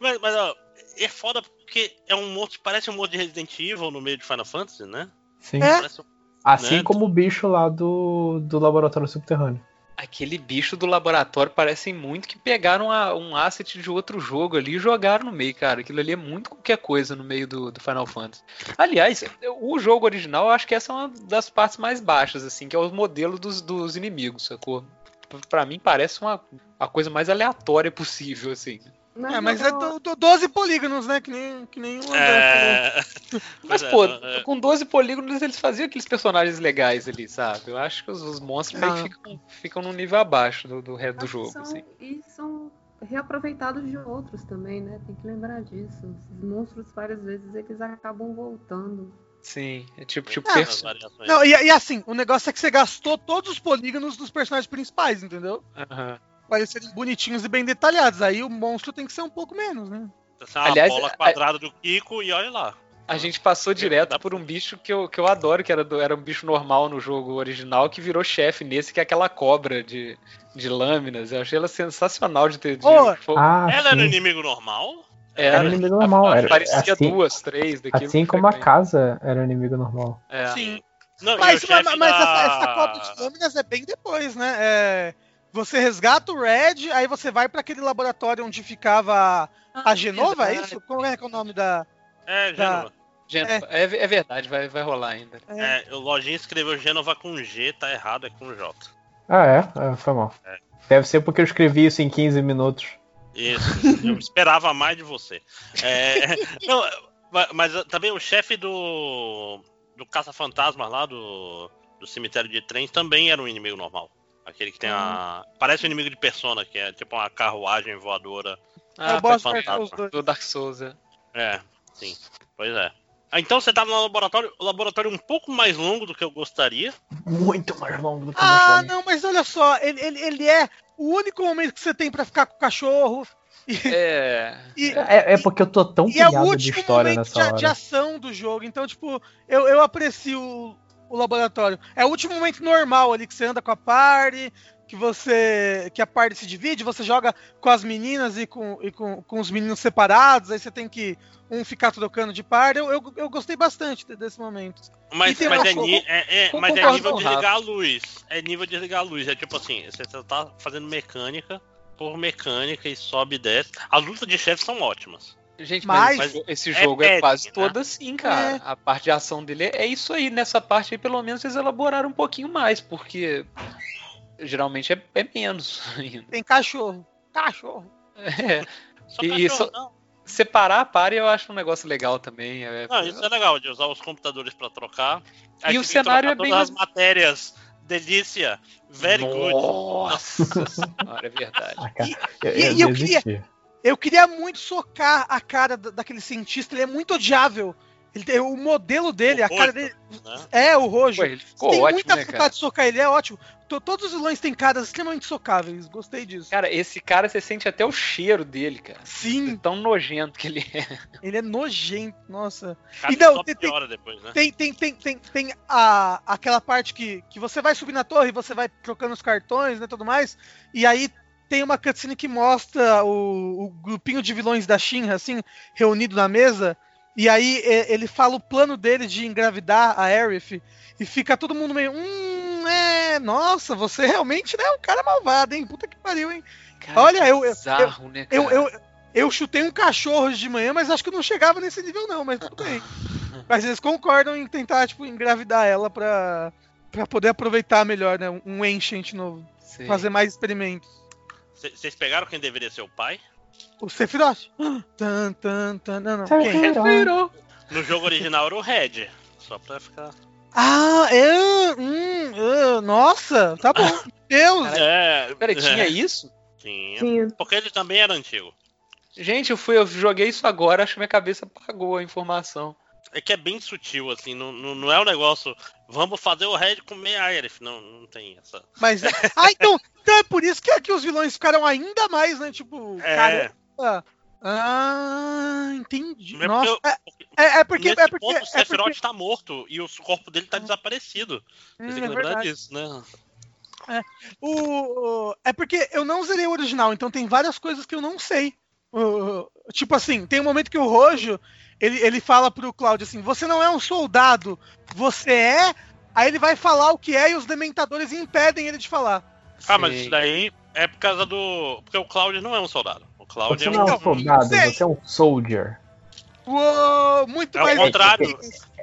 Mas, mas ó, é foda porque é um monstro, parece um monstro de Resident Evil no meio de Final Fantasy, né? Sim. É. Parece Assim né? como o bicho lá do, do laboratório subterrâneo. Aquele bicho do laboratório parecem muito que pegaram um asset de outro jogo ali e jogaram no meio, cara. Aquilo ali é muito qualquer coisa no meio do, do Final Fantasy. Aliás, o jogo original eu acho que essa é uma das partes mais baixas, assim, que é o modelo dos, dos inimigos, sacou? Pra mim parece uma a coisa mais aleatória possível, assim. É, mas é do, do 12 polígonos, né? Que nem, que nem o André É... Mas, é, pô, não, é. com 12 polígonos eles faziam aqueles personagens legais ali, sabe? Eu acho que os, os monstros Ah. ficam, ficam num nível abaixo do, do resto do que jogo, são- assim. E são reaproveitados de outros também, né? Tem que lembrar disso. Esses monstros, várias vezes, eles acabam voltando. Sim, é tipo, tipo Ah, perso-. Não, e, e assim, o negócio é que você gastou todos os polígonos dos personagens principais, entendeu? Aham. Serem bonitinhos e bem detalhados. Aí o monstro tem que ser um pouco menos, né? Essa é Aliás, bola a- quadrada do Kiko e olha lá. A gente passou direto por um bicho que eu, que eu adoro, que era, do- era um bicho normal no jogo original, que virou chefe nesse, que é aquela cobra de, de lâminas. Eu achei ela sensacional de ter. De, fo- Ah, Ela era sim. inimigo normal? era, Era inimigo normal. Era, Parecia assim, duas, três daquilo. assim como a casa era inimigo normal. É. Sim. Não, Mas, mas, mas da- essa, essa cobra de lâminas é bem depois, né? É, você resgata o Red, aí você vai para aquele laboratório onde ficava a Genova, é isso? Como é que é o nome da. É, da- Gênova. Gente, é. é verdade, vai, vai rolar ainda. É, É, o Lojinha escreveu Gênova com G, tá errado, é com J. Ah, é? Ah, foi mal. É. Deve ser porque eu escrevi isso em 15 minutos. Isso, eu esperava mais de você. É, não, ma- mas também o chefe do. do Caça-Fantasmas lá, do. do cemitério de trens, também era um inimigo normal. Aquele que tem a. Parece um inimigo de persona, que é tipo uma carruagem voadora. é o Ah, boss foi Dark Souls fantasma. 2. do Dark Souls, é. É, sim. Pois é. Ah, Então você tá no laboratório, o laboratório é um pouco mais longo do que eu gostaria. Muito mais longo do que eu Ah, gostaria. não, mas olha só, ele, ele, ele é o único momento que você tem pra ficar com o cachorro. E, É. e, É, é porque eu tô tão e é o pilhado de último história momento nessa de, de hora. ação do jogo. Então, tipo, eu, eu aprecio o, laboratório. É o último momento normal ali que você anda com a party, que você. que a party se divide, você joga com as meninas e com, e com, com os meninos separados, aí você tem que um ficar trocando de party. Eu, eu, eu gostei bastante de- desse momento. Mas, tem mas, uma- é, ni- é- é- com- mas é nível com de ligar a luz. É nível de ligar a luz. É tipo assim, você tá fazendo mecânica por mecânica e sobe e desce. As lutas de chefe são ótimas. Gente, Mas- mas, esse- esse é jogo é, pet, quase né? todo assim, cara. É. A parte de ação dele é, é isso aí. Nessa parte aí, pelo menos, eles elaboraram um pouquinho mais, porque geralmente é, é menos ainda. Tem cachorro. Cachorro. É. Só E cachorro, isso- não. Separar a party eu acho um negócio legal também. é- Não, isso é legal, de usar os computadores pra trocar. E o cenário é bem todas as matérias. Delícia. Very good. Nossa senhora, é verdade. Ah, cara, eu, e- eu e eu desisti. Eu queria muito socar a cara da- daquele cientista, ele é muito odiável. Ele tem- o modelo dele, O a cara rosto, dele. né? É, o rojo. Pô, ele ficou tem ótimo, muita né, vontade cara? de socar ele, é ótimo. To- Todos os vilões têm caras extremamente socáveis, gostei disso. Cara, esse cara, você sente até o cheiro dele, cara. Sim, tão nojento que ele é. ele é nojento, nossa. Cara, E não, tem- tem- depois, né? Tem, tem, tem, tem, tem a, aquela parte que, que você vai subir na torre e você vai trocando os cartões né, tudo mais. E aí tem uma cutscene que mostra o, o grupinho de vilões da Shinra, assim, reunido na mesa. E aí ele fala o plano dele de engravidar a Aerith. E fica todo mundo meio. Hum, é. Nossa, você realmente né, é um cara malvado, hein? Puta que pariu, hein? Cara, Olha, eu- eu- bizarro, né, Eu, cara? eu, eu chutei um cachorro hoje de manhã, mas acho que eu não chegava nesse nível, não, mas tudo bem. Mas eles concordam em tentar, tipo, engravidar ela pra, pra poder aproveitar melhor, né? Um- Ancient novo. Sim. Fazer mais experimentos. Vocês pegaram quem deveria ser o pai? O Sephiroth. Tan, tan, tan, não, não. Sephiroth. No jogo original era o Red. Só pra ficar. Ah, é. Hum, ah, nossa, tá bom. Deus. É. Peraí, tinha é, isso? Tinha. Tinha. Porque ele também era antigo. Gente, eu fui, eu joguei isso agora, acho que minha cabeça apagou a informação. É que é bem sutil, assim, não, não, não é um negócio. Vamos fazer o Red comer a Aerith. Não, não tem essa. Mas. Ah, então, então é por isso que aqui os vilões ficaram ainda mais, né? Tipo, É. caramba. Ah, entendi. É Nossa, porque é, é, é porque. É porque, ponto, o é Sephiroth porque tá morto e o corpo dele tá desaparecido. Hum, Você tem é que lembrar verdade. disso, né? O, o- é porque eu não zerei o original, então tem várias coisas que eu não sei. O- tipo assim, tem um momento que o Rojo ele, ele fala pro Cláudio assim: Você não é um soldado, você é. Aí ele vai falar o que é e os dementadores impedem ele de falar. Ah, mas Sei. isso daí é por causa do. Porque o Cloud não é um soldado. O Cloud Você é não é um. um soldado, você é um soldier. Uou, muito É o mais. contrário.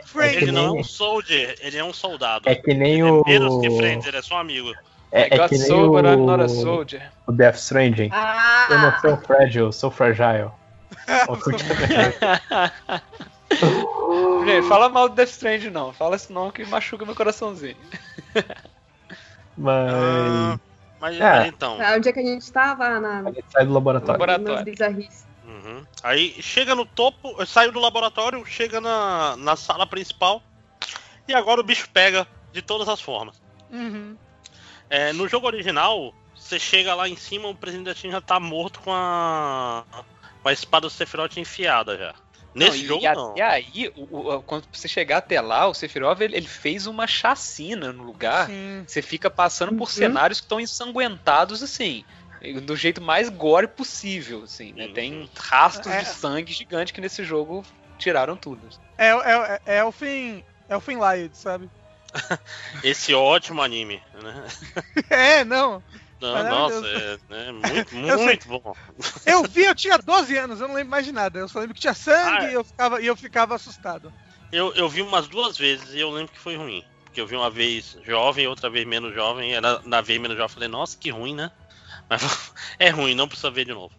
Friend. Ele não é um soldier, ele é um soldado. É que nem Ele o. é menos que friends, ele é só amigo. É, é que nem soul, but I'm not a o, soldier. o Death Stranding. Ah! Eu não sou frágil, sou fragile. Continua. Gente, fala mal do Death Strand não. Fala nome que machuca meu coraçãozinho. Mas. Ah, mas, É. então. Ah, Onde é que a gente tava? Na, A gente sai do laboratório. Laboratório. Uhum. Aí chega no topo, saiu do laboratório, chega na, na sala principal. E agora o bicho pega de todas as formas. Uhum. É, no jogo original, você chega lá em cima, o presidente já tá morto com a, com a espada do Sephiroth enfiada já. Nesse Não, e- jogo e, não. E aí, o- o- quando você chegar até lá, o Sephiroth ele, ele fez uma chacina no lugar. Sim. Você fica passando por Uhum. cenários que estão ensanguentados assim. Do jeito mais gore possível, assim, né? Uhum. Tem rastros É. de sangue gigante que nesse jogo tiraram tudo. É, é, é Elfen. Elfen Lied, sabe? Esse ótimo anime, né? É, não. Não, nossa, é, é muito, Eu muito bom. Eu vi, eu tinha 12 anos, eu não lembro mais de nada. Eu só lembro que tinha sangue Ah, e eu ficava, e eu ficava assustado. Eu, eu vi umas duas vezes e eu lembro que foi ruim. Porque eu vi uma vez jovem, outra vez menos jovem. E na, vez menos jovem eu falei, nossa, que ruim, né? Mas é ruim, não precisa ver de novo.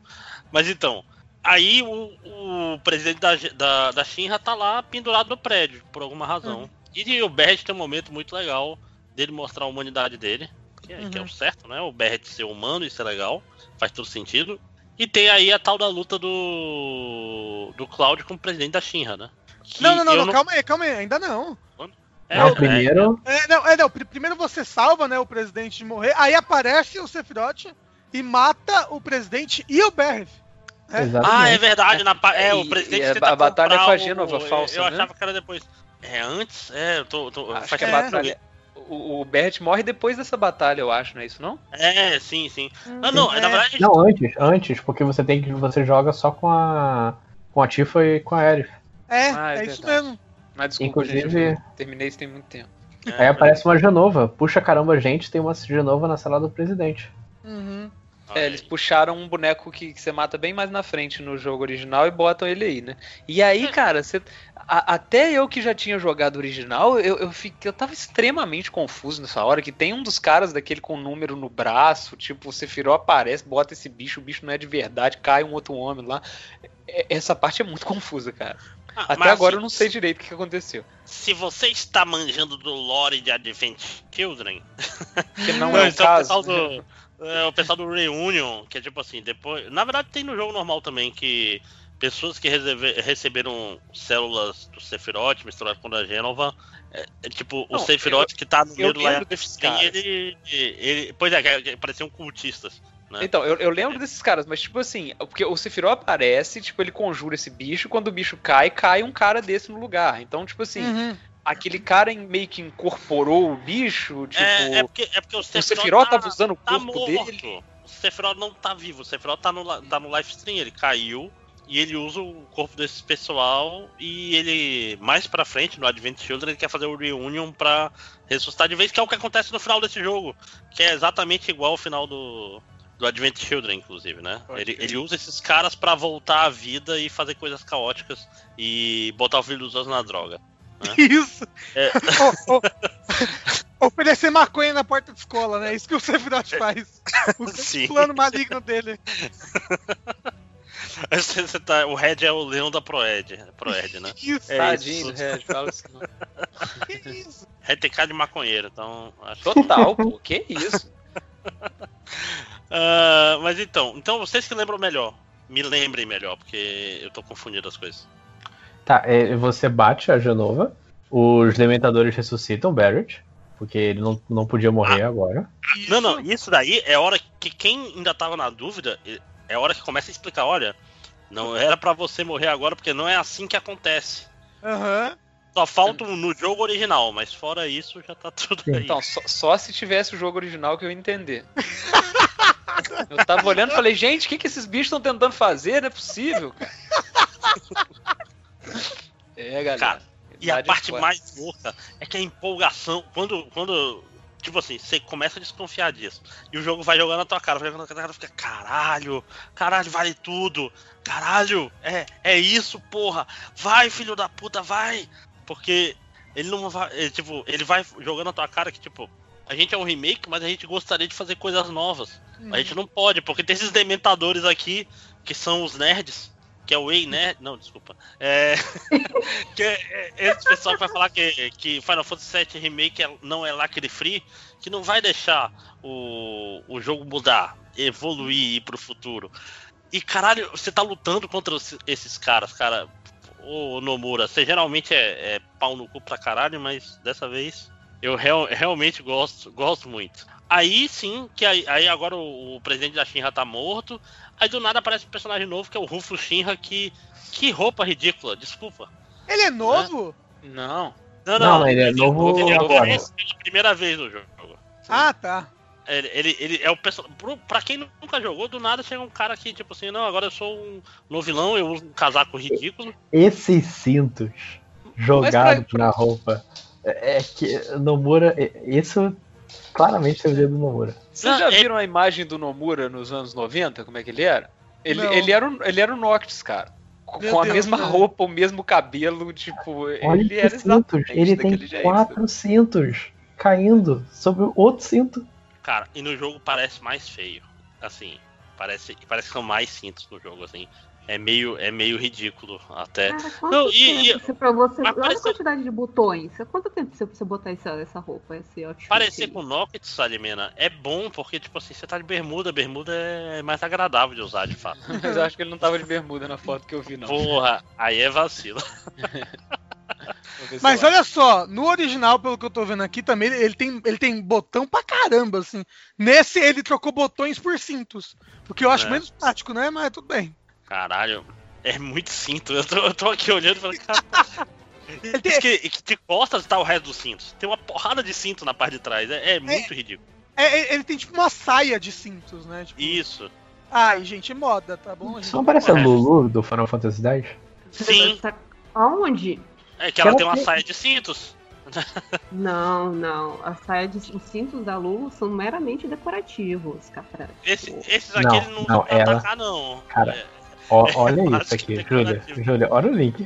Mas então, aí o, o presidente da, da, da Shinra tá lá pendurado no prédio, por alguma razão. E o Barret tem um momento muito legal dele mostrar a humanidade dele. Que é, que é o Uhum. certo, né? O Barret ser humano, isso é legal. Faz todo sentido. E tem aí a tal da luta do. do Cloud com o presidente da Shinra, né? Que Não, não, não, não, calma aí, calma aí, ainda não. É, Não, é, primeiro. É, não, é, não, pri- primeiro você salva, né, o presidente de morrer, aí aparece o Sephiroth e mata o presidente e o Barret. É. Ah, é verdade. Na, é, E- o presidente e a- tenta a batalha comprar com a o- Gênova falsa, Eu né? achava que era depois. É antes? É, eu tô. tô Acho que a é. batalha. O, o Bert morre depois dessa batalha, eu acho, não é isso não? É, sim, sim. Ah, não, É. na verdade. Não, antes, antes, porque você tem que. Você joga só com a. com a Tifa e com a Aerith. É, Ah, é é isso mesmo. Mas desculpa, Inclusive- gente, eu terminei isso tem muito tempo. é, Aí aparece uma Genova. Puxa caramba, gente, tem uma Genova na sala do presidente. Uhum. É, eles puxaram um boneco que, que você mata bem mais na frente no jogo original e botam ele aí, né? E aí, cara, você, a- até eu que já tinha jogado o original, eu, eu, fiquei, eu tava extremamente confuso nessa hora, que tem um dos caras daquele com um número no braço, tipo, o Sephiroth aparece, bota esse bicho, o bicho não é de verdade, cai um outro homem lá. É- Essa parte é muito confusa, cara. Ah, Até agora se- eu não sei direito o que aconteceu. Se você está manjando do lore de Advent Children. Que não é o então, caso. Do, é, o pessoal do Reunion, que é tipo assim, depois. Na verdade, tem no jogo normal também que pessoas que recebe- receberam células do Sephiroth misturadas com a Gênova. É, é tipo, o Não, Sephiroth que tá no eu meio do caras. ele, ele. Pois é, pareciam cultistas. né? Então, eu, eu lembro desses caras, mas tipo assim, porque o Sephiroth aparece, tipo, ele conjura esse bicho, quando o bicho cai, cai um cara desse no lugar. Então, tipo assim, Uhum. Aquele cara em- meio que incorporou o bicho, tipo, é, é porque, é porque o o Sephiroth, Sephiroth tá, tava usando o tá corpo morto. dele. O Sephiroth não tá vivo, o Sephiroth tá no, tá no live stream, ele caiu e ele usa o corpo desse pessoal e ele, mais pra frente, no Advent Children, ele quer fazer o Reunion pra ressuscitar de vez, que é o que acontece no final desse jogo, que é exatamente igual ao final do, do Advent Children, inclusive, né? Pode Ele, ele usa esses caras pra voltar à vida e fazer coisas caóticas e botar o filho dos outros na droga. Isso. É. O- o- Oferecer maconha na porta de escola, né? Isso que o Sephiroth faz. O Sim. plano maligno dele. Você- você tá- o Red é o leão da Proed, Proed né? Isso. É Tadinho isso. do Red, fala isso não. Que isso? Red tem cara de maconheiro, então acho Total, pô, que isso? Ah, mas então, então vocês que lembram melhor, me lembrem melhor, porque eu tô confundindo as coisas. Tá, é, você bate a Genova, os Dementadores ressuscitam o Barrett, porque ele não, não podia morrer agora. Não, não, isso daí é hora que quem ainda tava na dúvida, é hora que começa a explicar, olha, não era pra você morrer agora, porque não é assim que acontece. Aham. Só falta um no jogo original, mas fora isso já tá tudo aí. Então, só, só se tivesse o jogo original que eu ia entender. Eu tava olhando e falei, gente, o que, que esses bichos estão tentando fazer? Não é possível, cara. É, galera. Cara, E a parte forte. mais louca é que a empolgação, quando, quando tipo assim, você começa a desconfiar disso, e o jogo vai jogando na tua cara, vai jogando na tua cara, fica, caralho, caralho, vale tudo, caralho, é, é isso, porra, vai, filho da puta, vai, porque ele não vai, ele, tipo, ele vai jogando na tua cara que, tipo, a gente é um remake, mas a gente gostaria de fazer coisas novas. Hum. A gente não pode, porque tem esses dementadores aqui, que são os nerds, que é o Ei Nerd. Não, desculpa. É. que é, é esse pessoal que vai falar que, que Final Fantasy VII Remake é- não é lacre free, que não vai deixar o, o jogo mudar, evoluir e ir pro futuro. E caralho, você tá lutando contra esses caras, cara. Ô Nomura, você geralmente é, é pau no cu pra caralho, mas dessa vez eu real- realmente gosto, gosto muito. Aí sim, que aí, aí agora o, o presidente da Shinra tá morto. Aí do nada aparece um personagem novo que é o Rufo Shinra, que. Que roupa ridícula, desculpa. Ele é novo? Não. Não, Não, ele é novo ele agora. aparece pela primeira vez no jogo. Ah, tá. Ele, ele, ele é o personagem. Pra quem nunca jogou, do nada chega um cara que, tipo assim, não, agora eu sou um no vilão, eu uso um casaco ridículo. Esses cintos jogados pra- na roupa. É é que Nomura. é- Isso claramente é o dedo do Nomura. Vocês já é- viram a imagem do Nomura nos anos 90? Como é que ele era? Ele, Não. ele, era, um, ele era o Noctis, cara. Com, Meu a Deus, mesma cara. roupa, o mesmo cabelo, tipo, Olha ele era exatamente Ele tem quatro cintos caindo sobre o outro cinto. Cara, e no jogo parece mais feio. Assim, parece, parece que são mais cintos no jogo, assim. É meio, é meio ridículo até. Cara, quanto Não, e- tempo você, pra você, olha parece- a quantidade de botões. Quanto tempo você, você botar essa, essa roupa, esse outfit? Parecer com Noctis, Salimena, é bom porque, tipo assim, você tá de bermuda, bermuda é mais agradável de usar, de fato. Mas eu acho que ele não tava de bermuda na foto que eu vi, não. Porra, aí é vacilo. Mas olha só, no original, pelo que eu tô vendo aqui também, ele tem, ele tem botão pra caramba, assim. Nesse ele trocou botões por cintos. O que eu acho É. menos prático, né? Mas tudo bem. Caralho, é muito cinto. Eu tô, eu tô aqui olhando e falando, cara. Ele tem- Diz que, que de costas tá o resto dos cintos. Tem uma porrada de cinto na parte de trás. É, é muito ridículo. é, é, ele tem tipo uma saia de cintos, né? Tipo, Isso. Ai, gente, moda, tá bom? gente? Isso não parece a É. Lulu do Final Fantasy X? Sim. Tá- Aonde? É que ela Ela tem uma tem- saia de cintos. Não, não. A saia de, os cintos da Lulu são meramente decorativos, cara. Esse- Tipo, esses Não, aqui eles não, não, vão pra ela- atacar, não. Cara, É, Ó, É, olha eu isso aqui, que é Júlia. Júlia, olha o link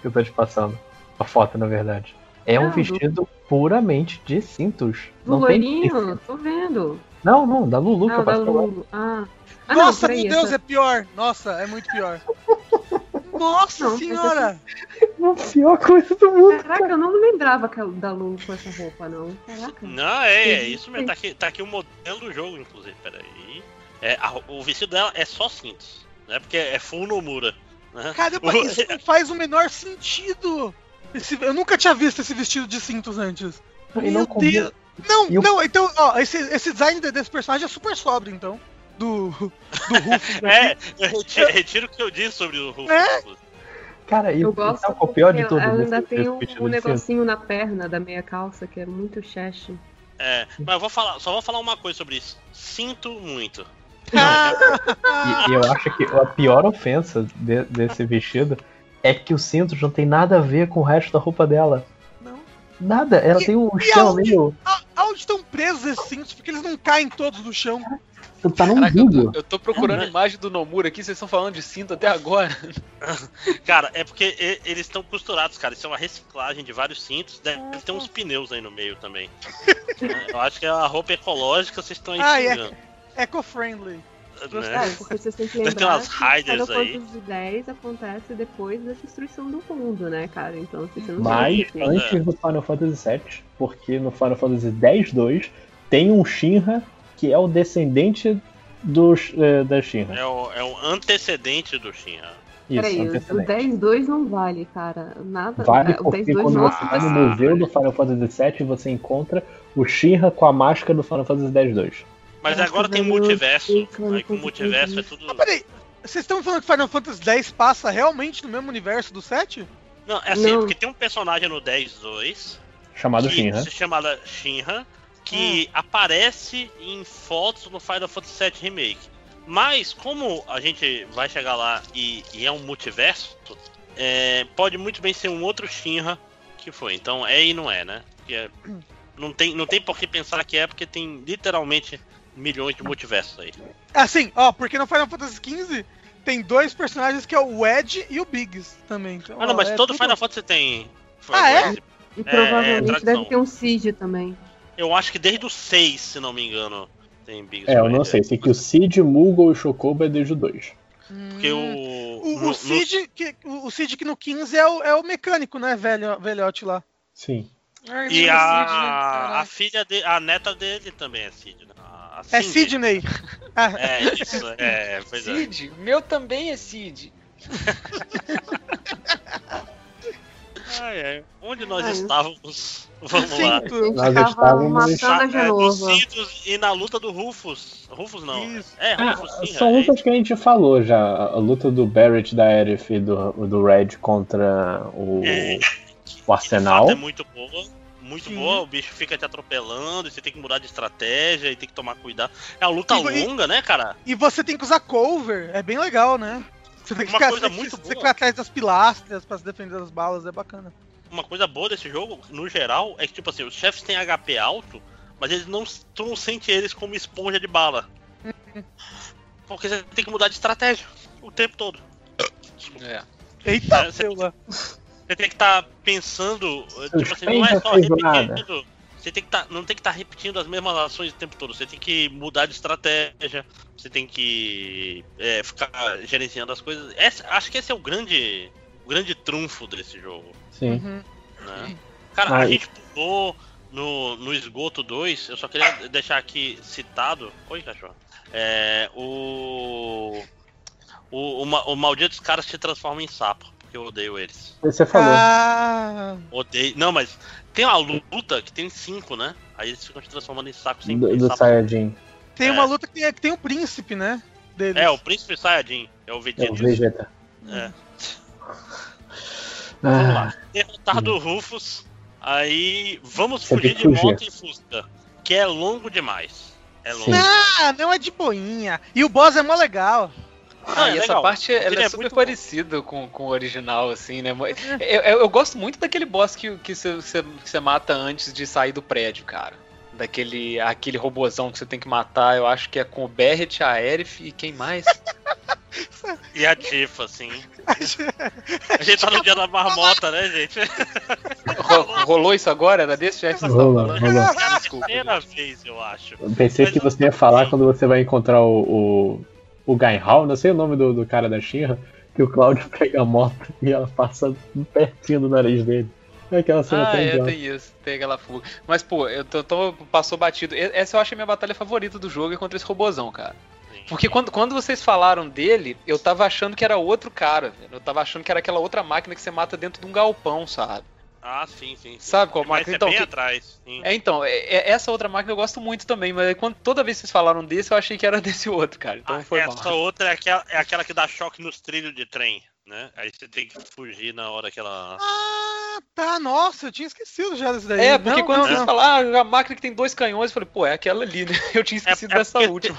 que eu tô te passando. A foto, na verdade. É um Ah, do- vestido puramente de cintos. Do Não tem. loirinho, tô vendo. Não, não, da Lulu que Ah, eu da. Lulu. Ah. Ah, não, Nossa, peraí, meu Deus, essa- é pior. Nossa, é muito pior. Nossa Não, senhora! A pior coisa do mundo. Caraca, eu não lembrava que da Lulu com essa roupa, não. Caraca. Não, é, é isso mesmo. Tá aqui, tá aqui o modelo do jogo, inclusive. Peraí. É, a- o vestido dela é só cintos. Né? Porque é full Nomura. Né? Caramba, O- isso não faz o menor sentido. Esse- eu nunca tinha visto esse vestido de cintos antes. E Meu não. Deus. Não, E o- não, então, ó, esse, esse design de- desse personagem é super sóbrio, então. Do, do Rufus. É, eu retiro, retiro o que eu disse sobre o Rufus. É? Cara, e Eu e gosto é o pior de tudo? ela ainda tem um, um negocinho na perna da meia calça que é muito cheche. É, mas eu vou falar, só vou falar uma coisa sobre isso. Sinto muito. Ah, E, e eu acho que a pior ofensa de- desse vestido é que o cinto não tem nada a ver com o resto da roupa dela. Não. Nada, ela E- tem um chão aonde- meio. a- aonde estão presos esses cintos? Porque eles não caem todos no chão. Tá no Caraca, eu eu tô procurando a imagem do Nomura aqui, vocês estão falando de cinto até agora. Cara, é porque e- eles estão costurados, cara. Isso é uma reciclagem de vários cintos. Deve ter uns pneus aí no meio também. É, eu acho que é a roupa ecológica, vocês estão aí Ah, é. Eco-friendly. né? É, porque vocês têm que lembrar que aí. Fantasy X acontece depois da destruição do mundo, né, cara? Então, se você não Mas sabe, assim, antes do Final Fantasy VII, porque no Final Fantasy X-2 tem um Shinra que é o descendente dos, eh, da Shinra. É o, é o antecedente do Shinra. Isso, Peraí, o- o antecedente. 10-2 não vale, cara. Nada. Vale é, o porque 10-2 quando nossa, você vai no museu do Final Fantasy VII, você encontra o Shinra com a máscara do Final Fantasy X-2. Mas agora tem multiverso. sei, Aí com multiverso é tudo. Ah, peraí. Vocês estão falando que Final Fantasy X passa realmente no mesmo universo do 7? Não, é assim, Não. porque tem um personagem no 10-2 Chamado que Shinra. se chama Shinra, que aparece em fotos no Final Fantasy VII Remake. Mas, como a gente vai chegar lá e, e é um multiverso, é, pode muito bem ser um outro Shinra que foi. Então é e não é, né? É- não, tem, não tem por que pensar que é, porque tem literalmente milhões de multiversos aí. Assim, ó, porque no Final Fantasy XV tem dois personagens que é o Ed e o Biggs também. Então, Ah, não, ó, mas é todo tudo- Final Fantasy tem. Ah, é? E provavelmente tradição. deve ter um Siege também. Eu acho que desde o 6, se não me engano, tem Big É, eu não Spider. sei. Sei que o Cid, Moogle e Chocobo é desde o 2. Porque o. O, no- o, Cid, que, o Cid que no 15 é o, é o mecânico, né, velho, velhote lá. Sim. Ai, E a, Cid, né? a filha dele, a neta dele também é Cid, né? A- a É. Sidney. Ah, É, isso, é, pois é. Cid, meu também é Cid. Ai, ai. Onde nós Ai. estávamos? Vamos lá. Sinto. Nós estávamos. matando É, Cidos e na luta do Rufus. Rufus não. Isso. É, Ah, Rufus sim. são é, lutas que a gente falou já. A luta do Barrett, da Aerith e do, do Red contra o, É, o Arsenal. é muito boa. Muito Sim. boa, o bicho fica te atropelando, e você tem que mudar de estratégia e tem que tomar cuidado. É uma luta E- longa, né, cara? E você tem que usar cover, é bem legal, né? Você tem que Uma ficar, coisa você, muito você boa. ficar atrás das pilastras pra se defender das balas, é bacana. Uma coisa boa desse jogo, no geral, é que, tipo assim, os chefes têm HP alto, mas eles não, tu não sente eles como esponja de bala. Porque você tem que mudar de estratégia o tempo todo. É. Eita, É, você-. Você tem que estar pensando, tipo assim, não é só repetindo. Você tem que tá, não tem que estar repetindo as mesmas ações o tempo todo. Você tem que mudar de estratégia. Você tem que é, ficar gerenciando as coisas. Essa- acho que esse é o grande, o grande trunfo desse jogo. Sim. Uhum. Né? Cara, a Mas- gente pulou no, no esgoto 2. Eu só queria deixar aqui citado. Oi, cachorro. É, o, o, o, o maldito dos caras se transforma em sapo. Porque eu odeio eles. Você falou. Ah, Odeio. Não, mas tem uma luta que tem cinco, né? Aí eles ficam te transformando em saco sem do, do. Saiyajin. tem É. uma luta que tem, que tem o príncipe, né? Deles. É, o príncipe Saiyajin. É o É o Vegeta. Vegeta. É. Vamos Ah, lá. Derrotado o Rufus. Aí vamos Você fugir de fugir. moto e Fusca. Que é longo demais. É longo. Ah, não é de boinha. E o boss é mó legal. Ah, Ah, é e essa legal. parte ela Ele é, é super muito parecida com, com o original, assim, né? Eu, eu, eu gosto muito daquele boss que, que, você, você, que você mata antes de sair do prédio, cara. Daquele aquele robozão que você tem que matar, eu acho que é com o Barret, a Aerith e quem mais? E a Tifa, assim. A gente tá no dia da marmota, né, gente? Ro- rolou isso agora? Era desse jeito que Rolou, rolou. É Desculpa, primeira gente. vez, eu acho. eu pensei Mas que você ia falar quando você vai encontrar o, o, o Gainhal, não sei o nome do, do cara da Shinra, que o Cláudio pega a moto e ela passa pertinho do nariz dele. É aquela cena Ah, tão é, idiota. tem isso, tem aquela fuga. Mas, pô, eu tô, tô- passou batido. E- Essa eu acho a minha batalha favorita do jogo é contra esse robozão, cara. Porque quando, quando vocês falaram dele, eu tava achando que era outro cara, velho. Eu tava achando que era aquela outra máquina que você mata dentro de um galpão, sabe? Ah, sim, sim. sim. Sabe qual Mas máquina? é Então, bem que- atrás. Sim. É, então, é- é- essa outra máquina eu gosto muito também, mas quando, toda vez que vocês falaram desse, eu achei que era desse outro, cara. Então Ah, foi essa mal. outra é aquela, é aquela que dá choque nos trilhos de trem, né? Aí você tem que fugir na hora que ela. Ah, tá. Nossa, eu tinha esquecido já desse daí. É, porque Não, quando não, vocês não. falaram, ah, a máquina que tem dois canhões, eu falei, pô, é aquela ali, né? Eu tinha esquecido é dessa última.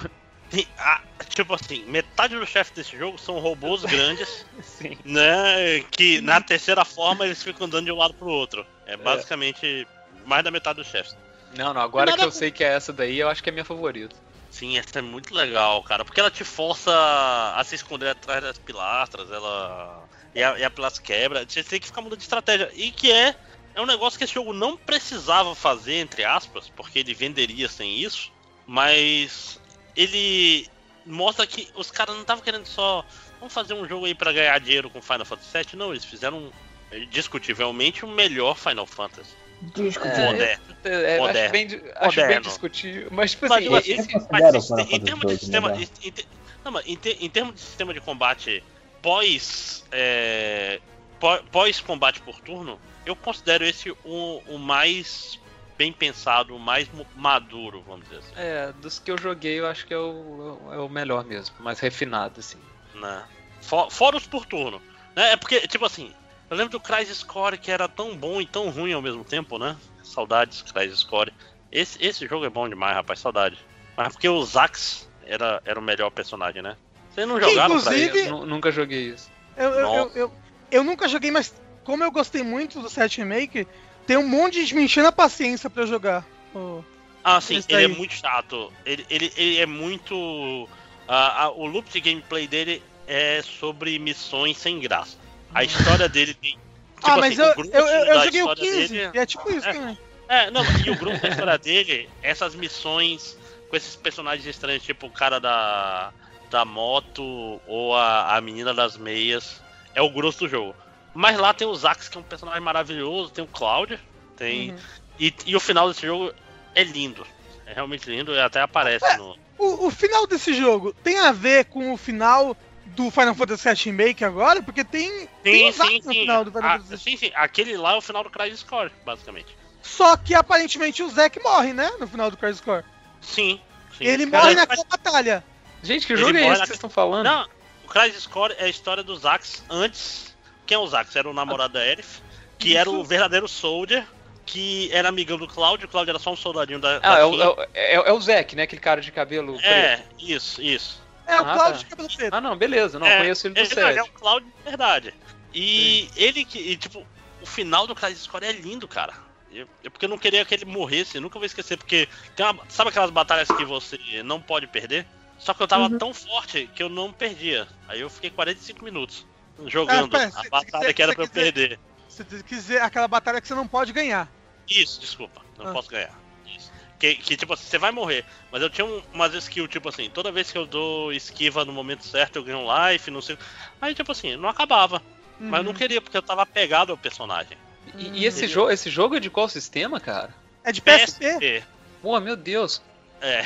Tem- ah, tipo assim, metade dos chefes desse jogo são robôs grandes, Sim. né? Que na terceira forma eles ficam andando de um lado pro outro. É basicamente mais da metade dos chefes. Não, não, agora Nada que eu a- sei que é essa daí, eu acho que é a minha favorita. Sim, essa é muito legal, cara. Porque ela te força a se esconder atrás das pilastras, ela. E a, e a pilastra quebra. Você tem que ficar mudando de estratégia. E que é. É um negócio que esse jogo não precisava fazer, entre aspas, porque ele venderia sem isso. Mas ele mostra que os caras não estavam querendo só. Vamos fazer um jogo aí pra ganhar dinheiro com Final Fantasy VII. Não, eles fizeram discutivelmente o melhor Final Fantasy. É, moderno. É, acho Moderno. bem, acho bem Moderno. discutível. Mas, tipo assim, mas, esse- considero mas, o em- termos de sistema, moderno. em, em te- não, mas em, te- em termos de sistema de combate pós é, pó- pós combate por turno, eu considero esse o, o mais bem pensado, mais maduro, vamos dizer assim. é, dos que eu joguei, eu acho que é o, é o melhor mesmo, mais refinado, assim. Né? For- Fora os por turno, né? É porque tipo assim, eu lembro do Crisis Core que era tão bom e tão ruim ao mesmo tempo, né? Saudades Crisis Core. Esse, esse jogo é bom demais, rapaz, saudade. Mas porque o Zax era, era o melhor personagem, né? Vocês não jogaram pra inclusive-? Nu- nunca joguei isso. Eu, eu, eu, eu, eu nunca joguei, mas como eu gostei muito do 7 Remake, tem um monte de gente me enchendo a paciência pra eu jogar. Oh. Ah, sim, ele é muito chato. Ele, ele, ele é muito. ah, ah, o loop de gameplay dele é sobre missões sem graça. A história dele tem. ah, tipo mas assim, eu, eu, eu, eu joguei o história 15, dele e é tipo isso É. também. É, não, e o grupo da história dele, essas missões com esses personagens estranhos, tipo o cara da, da moto ou a, a menina das meias, é o grosso do jogo. Mas lá tem o Zax, que é um personagem maravilhoso, tem o Cláudio, tem. Uhum. E, e o final desse jogo é lindo. É realmente lindo e até aparece no. O, o final desse jogo tem a ver com o final do Final Fantasy VII Remake agora? Porque tem, tem Sim, os arcos sim, no sim. final do Final Ah, Fantasy sim, sim. Aquele lá é o final do Crisis Core, basicamente. Só que aparentemente o Zack morre, né? No final do Crisis Core. Sim. sim. Ele Cara, morre mas- naquela batalha. Gente, que Ele jogo é morre esse que vocês estão falando? Não, o Crisis Core é a história do Zax antes. Quem é o Zax? Era o namorado da Aerith, que era o verdadeiro Soldier, que era amigão do Cláudio. O Cláudio era só um soldadinho da. Ah, da é o, é, o- é, é o Zack, né? Aquele cara de cabelo preto. É, isso, isso. É o Ah, Cláudio tá. de cabelo preto. Ah, não, beleza. Não, É, conheço ele do ele, é 7. o Cláudio de verdade. E ele que. e, tipo, o final do Crisis Core é lindo, cara. Eu, eu- porque eu não queria que ele morresse, nunca vou esquecer, porque tem uma, sabe aquelas batalhas que você não pode perder? Só que eu tava Uhum. tão forte que eu não perdia. Aí eu fiquei 45 minutos jogando pera, a batalha que era pra eu perder. Você quer dizer aquela batalha que você não pode ganhar. Isso, desculpa, não Ah. posso ganhar. Isso. Que, que, tipo assim, você vai morrer. Mas eu tinha um- umas skills, tipo assim, toda vez que eu dou esquiva no momento certo, eu ganho um life, não sei. Aí, tipo assim, não acabava. Mas eu não Uhum. queria, porque eu tava apegado ao personagem. E, e esse, jogo, esse jogo é de qual sistema, cara? É de PSP? PSP. Pô, meu Deus. É.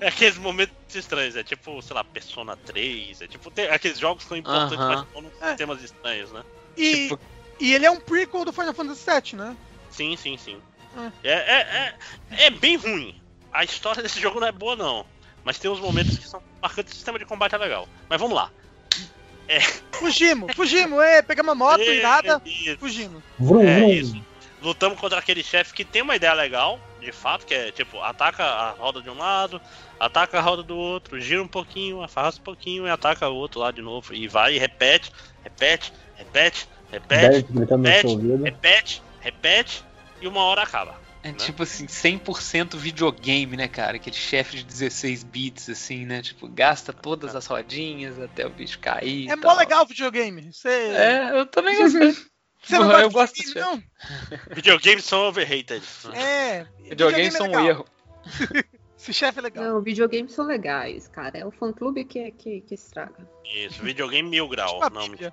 É aqueles momentos estranhos, é tipo, sei lá, Persona 3, é tipo, tem aqueles jogos que são importantes, Aham. mas são É. temas estranhos, né? E, Tipo- e ele é um prequel do Final Fantasy VII, né? Sim, sim, sim. Ah. É, é, é, é bem ruim. A história desse jogo não é boa, não. Mas tem uns momentos que são marcantes, o sistema de combate é legal. Mas vamos lá. Fugimos, fugimos, é, pegamos a moto e nada, Isso. fugimos. Vrum, É vrum. isso. Lutamos contra aquele chefe que tem uma ideia legal, de fato, que é tipo, ataca a roda de um lado, ataca a roda do outro, gira um pouquinho, afasta um pouquinho e ataca o outro lá de novo. E vai e repete, repete, repete, repete, repete, repete, repete, e uma hora acaba. É Né? tipo assim, 100% videogame, né, cara? Aquele chefe de 16 bits, assim, né? Tipo, gasta todas as rodinhas até o bicho cair. É mó legal o videogame. Você, É, eu também gostei. você não eu gosto desse não? Videogames são overrated. É. Videogames são um erro. Esse chefe é legal. Não, videogames são legais, cara. É o fã clube que, que, que estraga. Isso, videogame mil grau. Tipo Não, Bíblia.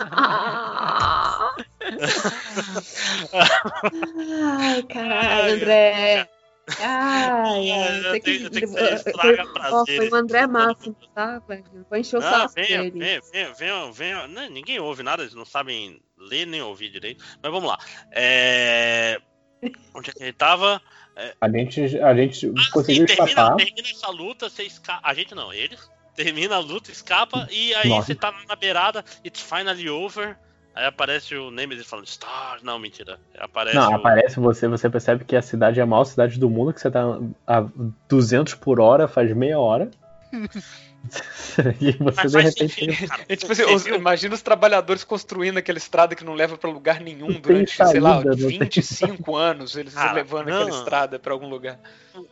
Ah! Ai, caralho, André. Ai, É, ai. eu tenho- eu tenho que foi- estraga o André Máximo, tá? Vou encher o saco venha, venha, venha. Não, ninguém ouve nada, eles não sabem ler nem ouvir direito. Mas vamos lá. É... Onde é que ele tava? A gente, a gente Ah, conseguiu sim, termina, escapar. termina essa luta, você escapa. A gente não, eles. Termina a luta, escapa, e aí Nossa. você tá na beirada, it's finally over. Aí aparece o Nemesis falando Star. Não, mentira. Aparece Não, o... aparece você, você percebe que a cidade é a maior cidade do mundo, que você tá a 200 por hora, faz meia hora. e você de repente. É tipo assim, os- imagina os trabalhadores construindo aquela estrada que não leva pra lugar nenhum Não durante, sei lá, saída, não tem 25 anos, eles Cara, levando não. aquela estrada pra algum lugar.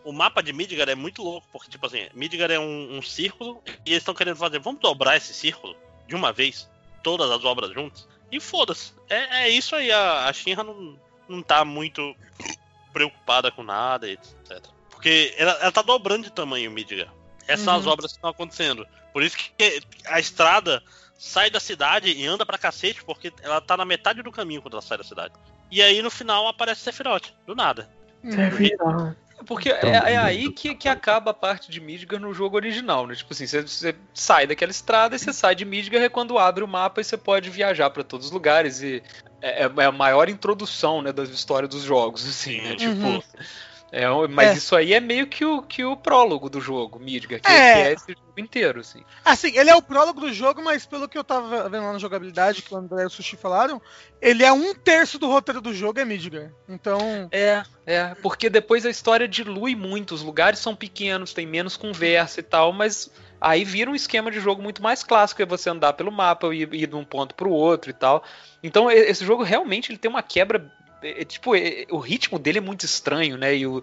O mapa de Midgar é muito louco, porque, tipo assim, Midgar é um, um círculo e eles estão querendo fazer, vamos dobrar esse círculo de uma vez, todas as obras juntas, e foda-se. É, é isso aí, a, a Shinra não, não tá muito preocupada com nada, etc. Porque ela, ela tá dobrando de tamanho Midgar. Essas são as Uhum. obras que estão acontecendo. Por isso que a estrada sai da cidade e anda pra cacete, porque ela tá na metade do caminho quando ela sai da cidade. E aí no final aparece Sephiroth, do nada. Porque é, é aí que, que acaba a parte de Midgar no jogo original, né? Tipo assim, você, você sai daquela estrada e você sai de Midgar é quando abre o mapa e você pode viajar pra todos os lugares e é, é a maior introdução, né, da história dos jogos, assim, né? Tipo, Uhum. É, mas É. isso aí é meio que o, que o prólogo do jogo, Midgar, que É. que é esse jogo inteiro, assim. Assim, ele é o prólogo do jogo, mas pelo que eu tava vendo lá na jogabilidade, que o André e o Sushi falaram, ele é um terço do roteiro do jogo, é Midgar. Então. É, é, porque depois a história dilui muito, os lugares são pequenos, tem menos conversa e tal, mas aí vira um esquema de jogo muito mais clássico, é você andar pelo mapa e ir de um ponto pro outro e tal. Então esse jogo realmente ele tem uma quebra, é, é, tipo, é, o ritmo dele é muito estranho, né? E o,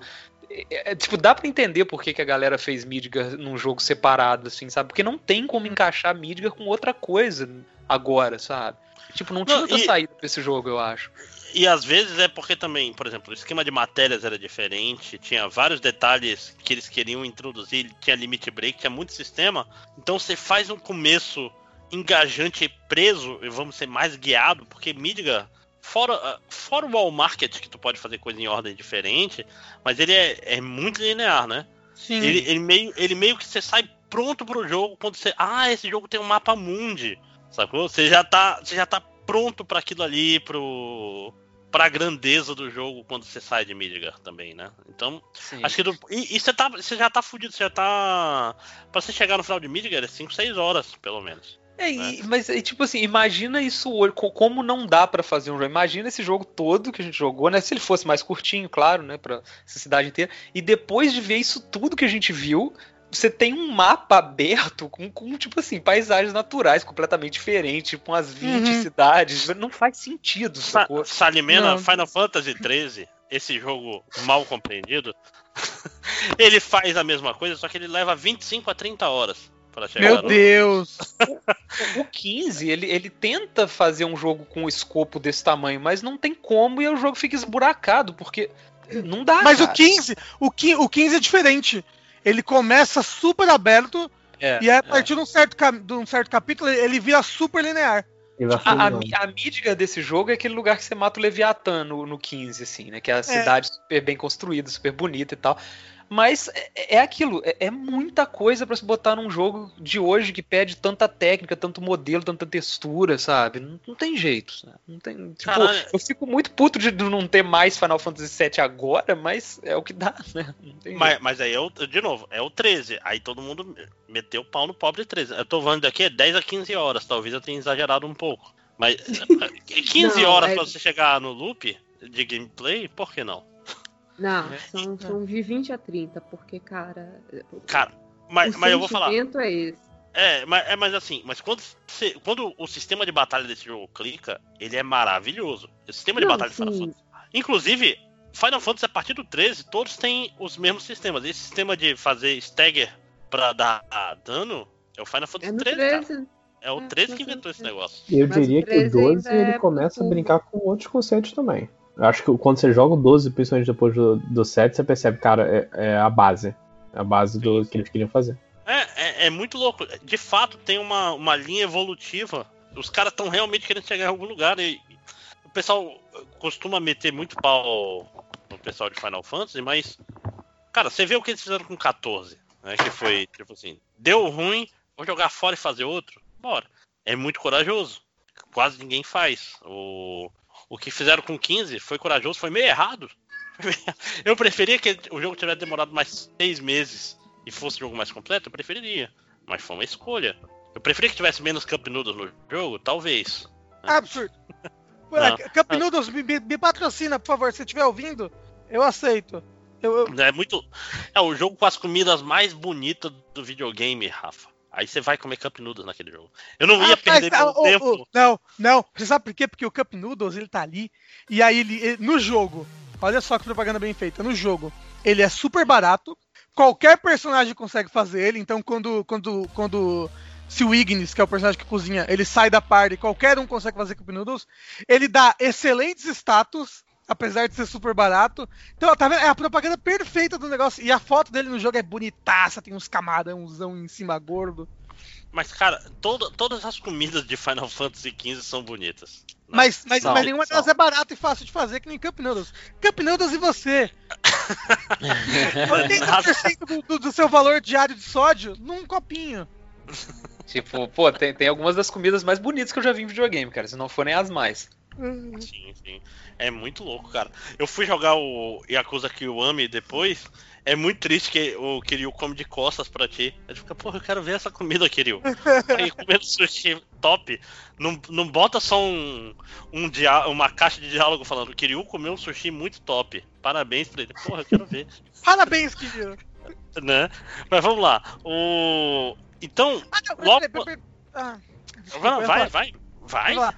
é, é, tipo, dá pra entender por que, que a galera fez Midgar num jogo separado, assim, sabe? Porque não tem como encaixar Midgar com outra coisa agora, sabe? Tipo, não tinha Não, outra e- saída pra esse jogo, eu acho. E às vezes é porque também, por exemplo, o esquema de matérias era diferente, tinha vários detalhes que eles queriam introduzir, tinha limit break, tinha muito sistema. Então você faz um começo engajante e preso, e vamos ser mais guiado, porque Midgar, fora, ah, fora o wall market, que tu pode fazer coisa em ordem diferente, mas ele é, é muito linear, né? Sim. Ele, ele meio, ele meio que você sai pronto pro jogo quando você. Ah, esse jogo tem um mapa mundi. Sacou? Você já tá, você já tá pronto para aquilo ali, pro. pra grandeza do jogo quando você sai de Midgar também, né? Então, Sim. acho que. do- e e você, tá, você já tá fudido, você já tá. Pra você chegar no final de Midgar é 5, 6 horas, pelo menos. É, e- mas é, tipo assim, imagina isso como não dá pra fazer um jogo. Imagina esse jogo todo que a gente jogou, né? Se ele fosse mais curtinho, claro, né? Pra essa cidade inteira. E depois de ver isso tudo que a gente viu, você tem um mapa aberto com, com, tipo assim, paisagens naturais completamente diferentes, tipo umas 20 Uhum. cidades. Não faz sentido, Sa sacou? Salimena, Não. Final Fantasy XIII, esse jogo mal compreendido, ele faz a mesma coisa, só que ele leva 25 a 30 horas para Meu no- Deus. O 15, ele, ele tenta fazer um jogo com um escopo desse tamanho, mas não tem como e o jogo fica esburacado, porque não dá, Mas o cara. 15, o 15, o 15 é diferente. Ele começa super aberto É, e a é. partir de um certo, de um certo capítulo ele vira super linear. A, a, a mídia desse jogo é aquele lugar que você mata o Leviatã no, no 15, assim, né? Que é a cidade super bem construída, super bonita e tal. Mas é, é aquilo, é, é muita coisa pra se botar num jogo de hoje que pede tanta técnica, tanto modelo, tanta textura, sabe? Não, não tem jeito. sabe? Não tem, tipo, Caralho. eu fico muito puto de não ter mais Final Fantasy VII agora, mas é o que dá, né? Não tem Mas, jeito. mas aí é o, de novo, é o 13. Aí todo mundo meteu o pau no pobre 13. Eu tô falando daqui é 10 a 15 horas, talvez eu tenha exagerado um pouco. Mas 15 Não, horas é- pra você chegar no loop de gameplay, por que não? Não, É. são, são de 20 a 30, porque, cara. Cara, mas, o mas eu vou falar. sentimento é esse. É, mas, é, mas assim, mas quando, você- quando o sistema de batalha desse jogo clica, ele é maravilhoso. O sistema de Não, batalha de Final sim. Fantasy. Inclusive, Final Fantasy a partir do 13, todos têm os mesmos sistemas. Esse sistema de fazer stagger pra dar dano é o Final É Fantasy no 13, cara. 13. É o é, 13 que no inventou esse 13. negócio. E eu o diria que o 13 ainda 12 ele é começa a brincar com outros conceitos também. Eu acho que quando você joga o 12, principalmente depois do, do 7, você percebe, cara, é, é a base. É a base do que eles queriam fazer. É, é, é muito louco. De fato, tem uma, uma linha evolutiva. Os caras estão realmente querendo chegar em algum lugar. E o pessoal costuma meter muito pau no pessoal de Final Fantasy, mas. Cara, você vê o que eles fizeram com 14. Né, que foi, tipo assim, deu ruim, vou jogar fora e fazer outro? Bora. É muito corajoso. Quase ninguém faz. O, o que fizeram com 15 foi corajoso, foi meio errado. Eu preferia que o jogo tivesse demorado mais seis meses e fosse um jogo mais completo, eu preferiria. Mas foi uma escolha. Eu preferia que tivesse menos Cup Noodles no jogo, talvez. Absurdo. Não. Cup Noodles, me, me- me patrocina, por favor. Se estiver ouvindo, eu aceito. Eu, eu- É muito. É o jogo com as comidas mais bonitas do videogame, Rafa. Aí você vai comer Cup Noodles naquele jogo. Eu não ia Ah, mas, perder ah, meu tempo. ô, não, não. Você sabe por quê? Porque o Cup Noodles, ele tá ali. E aí, ele, ele- no jogo, olha só que propaganda bem feita. No jogo, ele é super barato. Qualquer personagem consegue fazer ele. Então, quando, quando, quando se o Ignis, que é o personagem que cozinha, ele sai da party, qualquer um consegue fazer Cup Noodles. Ele dá excelentes status, apesar de ser super barato. Então, tá vendo? É a propaganda perfeita do negócio. E a foto dele no jogo é bonitaça, tem uns camarãozão em cima gordo. Mas, cara, toda- todas as comidas de Final Fantasy XV são bonitas. Mas, mas, São, mas nenhuma delas é barata e fácil de fazer, que nem Cup Noodles. Cup Noodles e você? 80% do, do, do seu valor diário de sódio num copinho. Tipo, pô, tem, tem algumas das comidas mais bonitas que eu já vi em videogame, cara, se não forem as mais. Sim, sim. É muito louco, cara. Eu fui jogar o Yakuza Kiwami depois. É muito triste que o Kiryu come de costas pra ti. Aí fica, porra, eu quero ver essa comida, Kiryu. Aí comendo sushi top. Não, não bota só um, um dia, uma caixa de diálogo falando, Kiryu comeu um sushi muito top. Parabéns pra ele. Porra, eu quero ver. Parabéns, Kiryu. né? Mas vamos lá. O. Então. Ah, não, Logo-. Ah, desculpa, Vai, vai, falar. vai. Vai.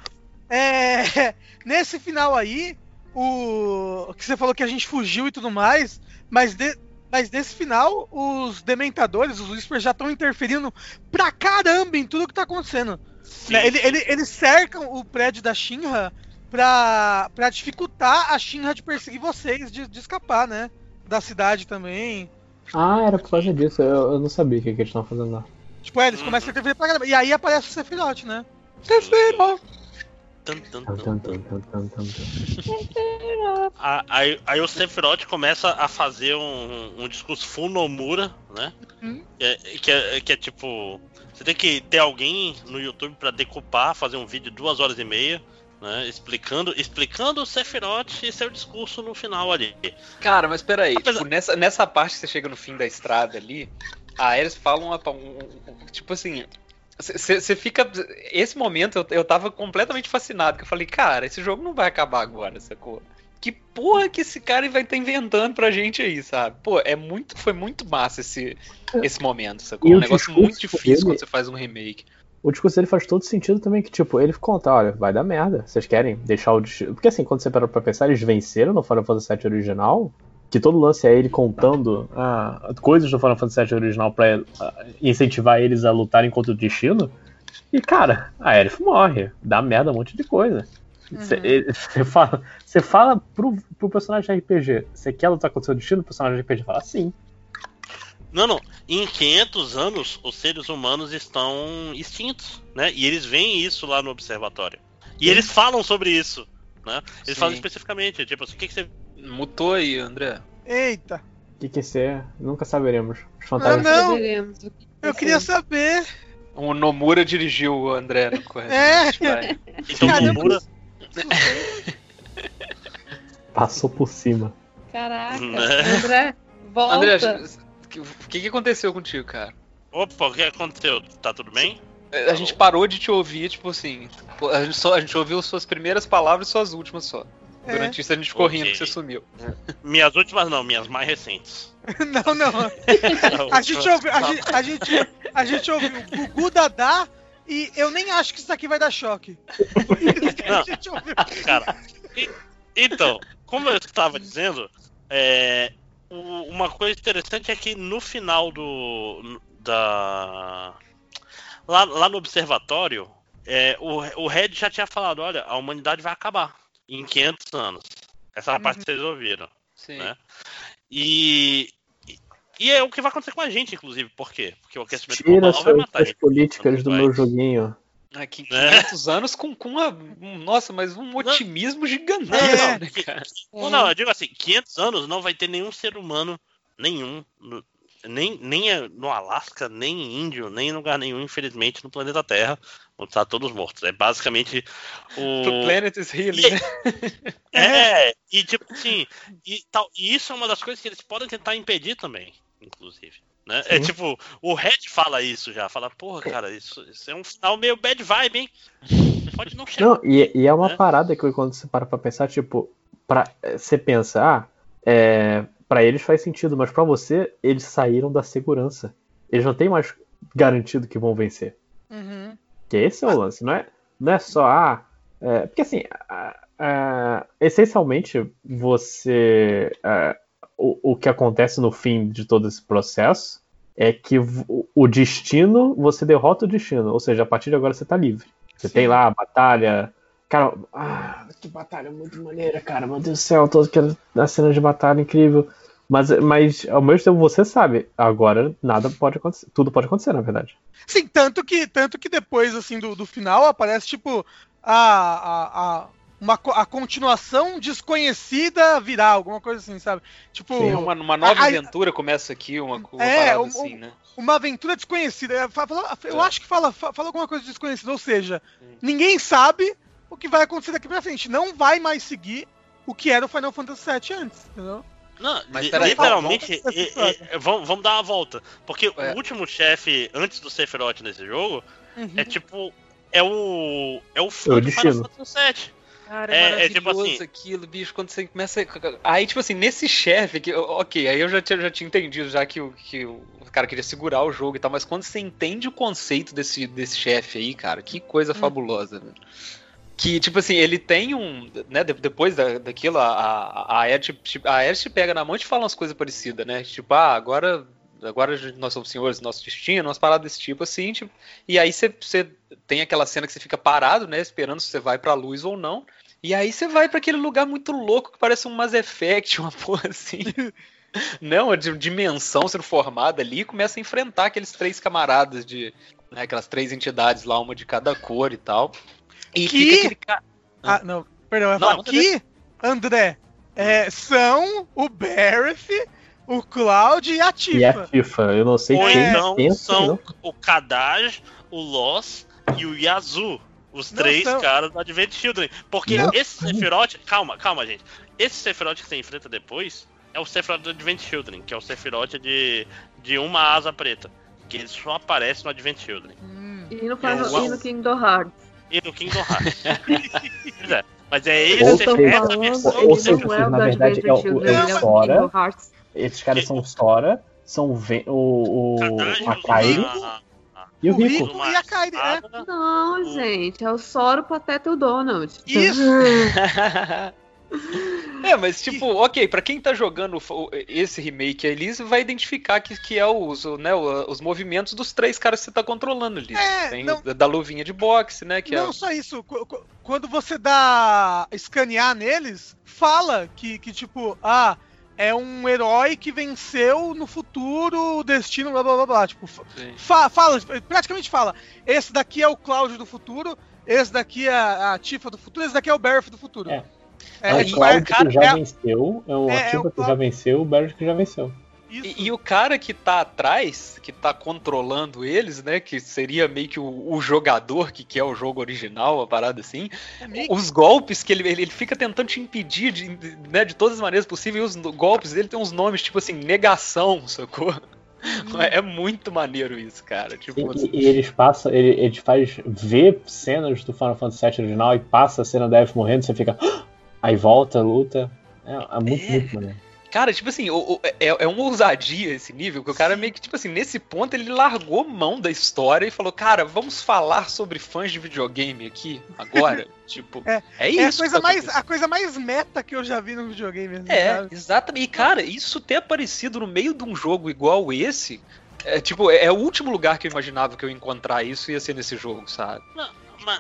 É, nesse final aí, o que você falou que a gente fugiu e tudo mais, Mas, de- mas nesse final, os dementadores, os Whispers já estão interferindo pra caramba em tudo que tá acontecendo. Sim, Né, ele- ele- eles cercam o prédio da Shinra pra, pra dificultar a Shinra de perseguir vocês, de, de escapar, né? Da cidade também. Ah, era por causa disso. Eu, eu não sabia o que, que eles estavam fazendo lá. Tipo, é, eles começam a interferir pra caramba. E aí aparece o Sephiroth, né? Sephiroth. Tum, tum, tum, Aí, aí o Sephiroth começa a fazer um, um discurso full Nomura, né? Uhum. Que é, que, é, que é tipo. Você tem que ter alguém no YouTube pra decupar, fazer um vídeo de duas horas e meia, né? Explicando, explicando o Sephiroth e seu discurso no final ali. Cara, mas peraí, Apesar- tipo, nessa, nessa parte que você chega no fim da estrada ali, a eles falam uma, um- um- tipo assim, você fica. Esse momento eu, eu tava completamente fascinado, que eu falei, cara, esse jogo não vai acabar agora, sacou? Que porra que esse cara vai estar inventando pra gente aí, sabe? Pô, é muito, foi muito massa esse, esse momento, sacou? E um negócio muito difícil dele- quando você faz um remake. O discurso dele faz todo sentido também, que, tipo, ele conta, olha, vai dar merda. Vocês querem deixar o. Porque assim, quando você para pra pensar, eles venceram no Final Fantasy VII original, que todo lance é ele contando ah, coisas do Final Fantasy VII original pra ah, incentivar eles a lutarem contra o destino. E, cara, a Aerith morre, dá merda um monte de coisa. Você Uhum. fala, você fala pro, pro personagem RPG, você quer lutar contra o seu destino? O personagem RPG fala sim. Não, não. Em 500 anos, os seres humanos estão extintos, né? E eles veem isso lá no observatório. E eles falam sobre isso, né? Eles Sim. falam especificamente, tipo assim, o que, que você... Mutou aí, André. Eita. O que, que é? Nunca saberemos. Os Ah, fantasmas. não. Saberemos o que Eu queria saber. O Nomura dirigiu o André no correto. É. Então, Caramba. Nomura... Passou por cima. Caraca, Né? André, volta. André, o que, que aconteceu contigo, cara? Opa, o que aconteceu? Tá tudo bem? A gente parou de te ouvir, tipo assim. A gente, só, a gente ouviu suas primeiras palavras e suas últimas só. É. Durante isso a gente ficou Ok. rindo que você sumiu. Minhas últimas não, minhas mais recentes. Não, não. A gente ouviu, a gente, a gente, a gente ouviu o Gugu Dadá e eu nem acho que isso aqui vai dar choque. A gente ouviu. Cara, e- então, como eu estava dizendo, é, o- uma coisa interessante é que no final do. da. Lá, lá no observatório, é, o, o Red já tinha falado: olha, a humanidade vai acabar em 500 anos. Essa parte vocês ouviram. Sim. Né? E. e- é o que vai acontecer com a gente, inclusive. Por quê? Porque o aquecimento Tira global vai matar a suas gente. políticas do Vai. meu joguinho. Aqui, Né? 500 anos com, com uma. um- Nossa, mas um otimismo gigantesco, Não, né, cara? Não, não, eu digo assim, 500 anos não vai ter nenhum ser humano, nenhum, nem, nem no Alasca, nem em índio, nem em lugar nenhum, infelizmente, no planeta Terra, vão estar todos mortos. É basicamente o... The planet is healing, E- né? É, e tipo assim, e, tal, e isso é uma das coisas que eles podem tentar impedir também, inclusive. Né? É tipo, o Red fala isso já, fala, porra, cara, isso, isso é um final meio bad vibe, hein? Pode não chegar. Não, e, e é uma né? parada que quando você para pra pensar, tipo, pra, eh, você pensa, ah, é, pra eles faz sentido, mas pra você, eles saíram da segurança. Eles não têm mais garantido que vão vencer. Uhum. Que esse é o lance, não é, não é só, ah, é, porque assim, ah, ah, essencialmente, você, ah, o, o que acontece no fim de todo esse processo é que v- o destino, você derrota o destino, ou seja, a partir de agora você tá livre. Você Sim. tem lá a batalha. Cara, ah, que batalha muito maneira, cara. Meu Deus do céu, toda aquela cena de batalha incrível. Mas, mas ao mesmo tempo você sabe, agora nada pode acontecer. Tudo pode acontecer, na verdade. Sim, tanto que, tanto que depois, assim, do, do final, aparece, tipo, a, a, a, uma, a continuação desconhecida virar, alguma coisa assim, sabe? Tipo, Sim, Uma, uma nova A- aventura começa aqui, uma, uma É, parada um- assim, né? uma aventura desconhecida. É, fala- Eu É. acho que fala, fa- fala alguma coisa desconhecida, ou seja, Hum. ninguém sabe o que vai acontecer daqui pra frente. Não vai mais seguir o que era o Final Fantasy VII antes, entendeu? Não, Mas peraí, literalmente, vamos- e- e- vamos, vamos dar uma volta. Porque É. o último chefe antes do Sephiroth nesse jogo Uhum. é tipo. É o. É o É o do Final. Fantasy VII. Cara, É- é, é maravilhoso tipo assim- aquilo, bicho, quando você começa. a- Aí, tipo assim, nesse chefe, que, ok, aí eu já tinha, já tinha entendido já que, o, que o cara queria segurar o jogo e tal, mas quando você entende o conceito desse, desse chefe aí, cara, que coisa fabulosa, velho. Que, tipo assim, ele tem um. Né, de- depois da, daquilo, a, a, Aerith a Aerith te pega na mão e te fala umas coisas parecidas, né? Tipo, ah, agora. Agora nós somos senhores nosso destino, umas paradas desse tipo assim, tipo, e aí você, tem aquela cena que você fica parado, né, esperando se você vai pra luz ou não, e aí você vai pra aquele lugar muito louco que parece um Mass Effect, uma porra assim. Não, di- dimensão sendo formada ali e começa a enfrentar aqueles três camaradas de. Né, aquelas três entidades lá, uma de cada cor e tal. E Que- fica aquele cara. Ah, não, perdão, eu ia Não, falar não, que, André, é, são o Barrett, o Cloud e a Tifa. E a FIFA, eu não sei Ou quem então pensa, são não. o Kadaj, o Loss e o Yazu. Os Não três são- caras do Advent Children. Porque Não. esse Sephiroth. Calma, calma, gente. Esse Sephiroth que você enfrenta depois é o Sephiroth do Advent Children, que é o Sephiroth de, de uma asa preta. Que ele só aparece no Advent Children. Hum. E no, Final, Eu- e no Kingdom Hearts. E no Kingdom Hearts. Pois é. Mas é Ou esse, Estão seja, essa falando, versão ou do seja, não é na do verdade, é o- é o é Sora. Esses caras são o Sora, são o, o, o, Kadaj, a Kairi uma- e o Rico. Rico. e a Kairi, é. espada. Não, gente, é o Sora, o Pateta e o Donald. Isso. é, mas tipo, ok, pra quem tá jogando esse remake ali, você vai identificar que, que é os, o- né, o- os movimentos dos três caras que você tá controlando ali. É, Tem não- da luvinha de boxe, né? Que não é, só isso, qu- qu- quando você dá escanear neles, fala que, que tipo, ah, é um herói que venceu no futuro o destino, blá blá blá blá. Tipo, fa- fala, praticamente fala, esse daqui é o Cláudio do futuro, esse daqui é a Tifa do futuro, esse daqui é o Barrett do futuro. É. É, É, é, o Cloud é- que já é- venceu, é o é, é que já venceu, o Barrett que já venceu. E, e o cara que tá atrás, que tá controlando eles, né? Que seria meio que o, o jogador que quer o jogo original, a parada assim. É Os golpes que ele, ele, ele fica tentando te impedir de, de- né, de todas as maneiras possíveis. E os golpes dele tem uns nomes, tipo assim, negação, sacou? É, é muito maneiro isso, cara. Tipo, E, e eles passam, ele, ele te faz ver cenas do Final Fantasy VII original e passa a cena da F morrendo, você fica. "Ah!" Aí volta, luta. É, é muito, É. muito maneiro. Cara, tipo assim, o- o- é, é uma ousadia esse nível, que o cara meio que, tipo assim, nesse ponto ele largou mão da história e falou, cara, vamos falar sobre fãs de videogame aqui, agora. tipo, É, é, É a isso. coisa, tá mais, a coisa mais meta que eu já vi no videogame. assim, É, sabe? exatamente. E, cara, isso ter aparecido no meio de um jogo igual esse, é tipo, é, é o último lugar que eu imaginava que eu ia encontrar isso ia ser nesse jogo, sabe? Mas,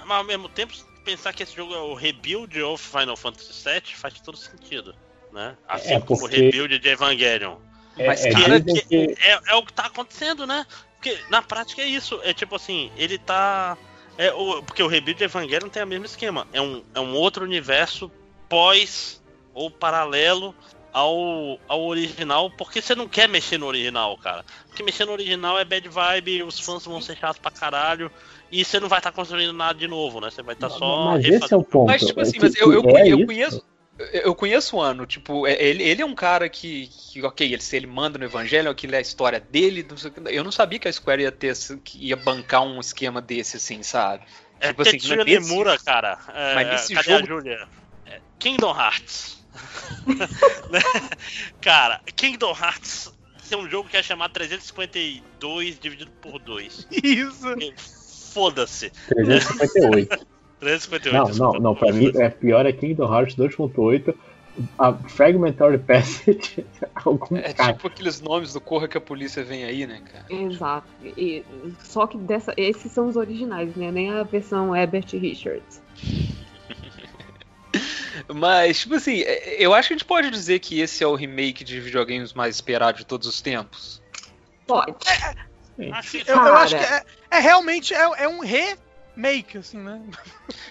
mas ao mesmo tempo, pensar que esse jogo é o rebuild of Final Fantasy VII faz todo sentido. Né? Assim É, como o porque- rebuild de Evangelion. É, Mas, é, cara, dizem que- É, é o que tá acontecendo, né? Porque na prática é isso. É tipo assim, ele tá. É, o, porque o rebuild de Evangelion tem o mesmo esquema. É um, é um outro universo pós ou paralelo ao, ao original. Porque você não quer mexer no original, cara. Porque mexer no original é bad vibe, os fãs vão ser chatos pra caralho. E você não vai estar construindo nada de novo, né? Você vai estar só. Mas refazendo. esse é o ponto. Mas, tipo é assim, mas eu, eu, é eu conheço. Eu conheço o ano, tipo, é- ele, ele é um cara que, que, ok, ele, se ele manda no Evangelho, aquilo é a história dele. Eu não sabia que a Square ia ter, ia bancar um esquema desse, assim, sabe? É Tipo assim, Tetsuya Nemura, cara. É, Mas nesse cadê jogo- a Julia? É, Kingdom Hearts. Né? cara, Kingdom Hearts é um jogo que é chamado 352 dividido por 2. Isso. Foda-se. 358. 358. não, não, não, pra mim é pior é Kingdom Hearts 2.8. A Fragmentary Passage. algum É cara. tipo aqueles nomes do Corra que a polícia vem aí, né, cara? Exato. E- só que dessa, esses são os originais, né? Nem a versão Herbert Richards. Mas, tipo assim, é- eu acho que a gente pode dizer que esse é o remake de videogames mais esperado de todos os tempos. Pode. Acho que Eu, eu acho que Cara. é, é realmente é, é um remake, assim, né?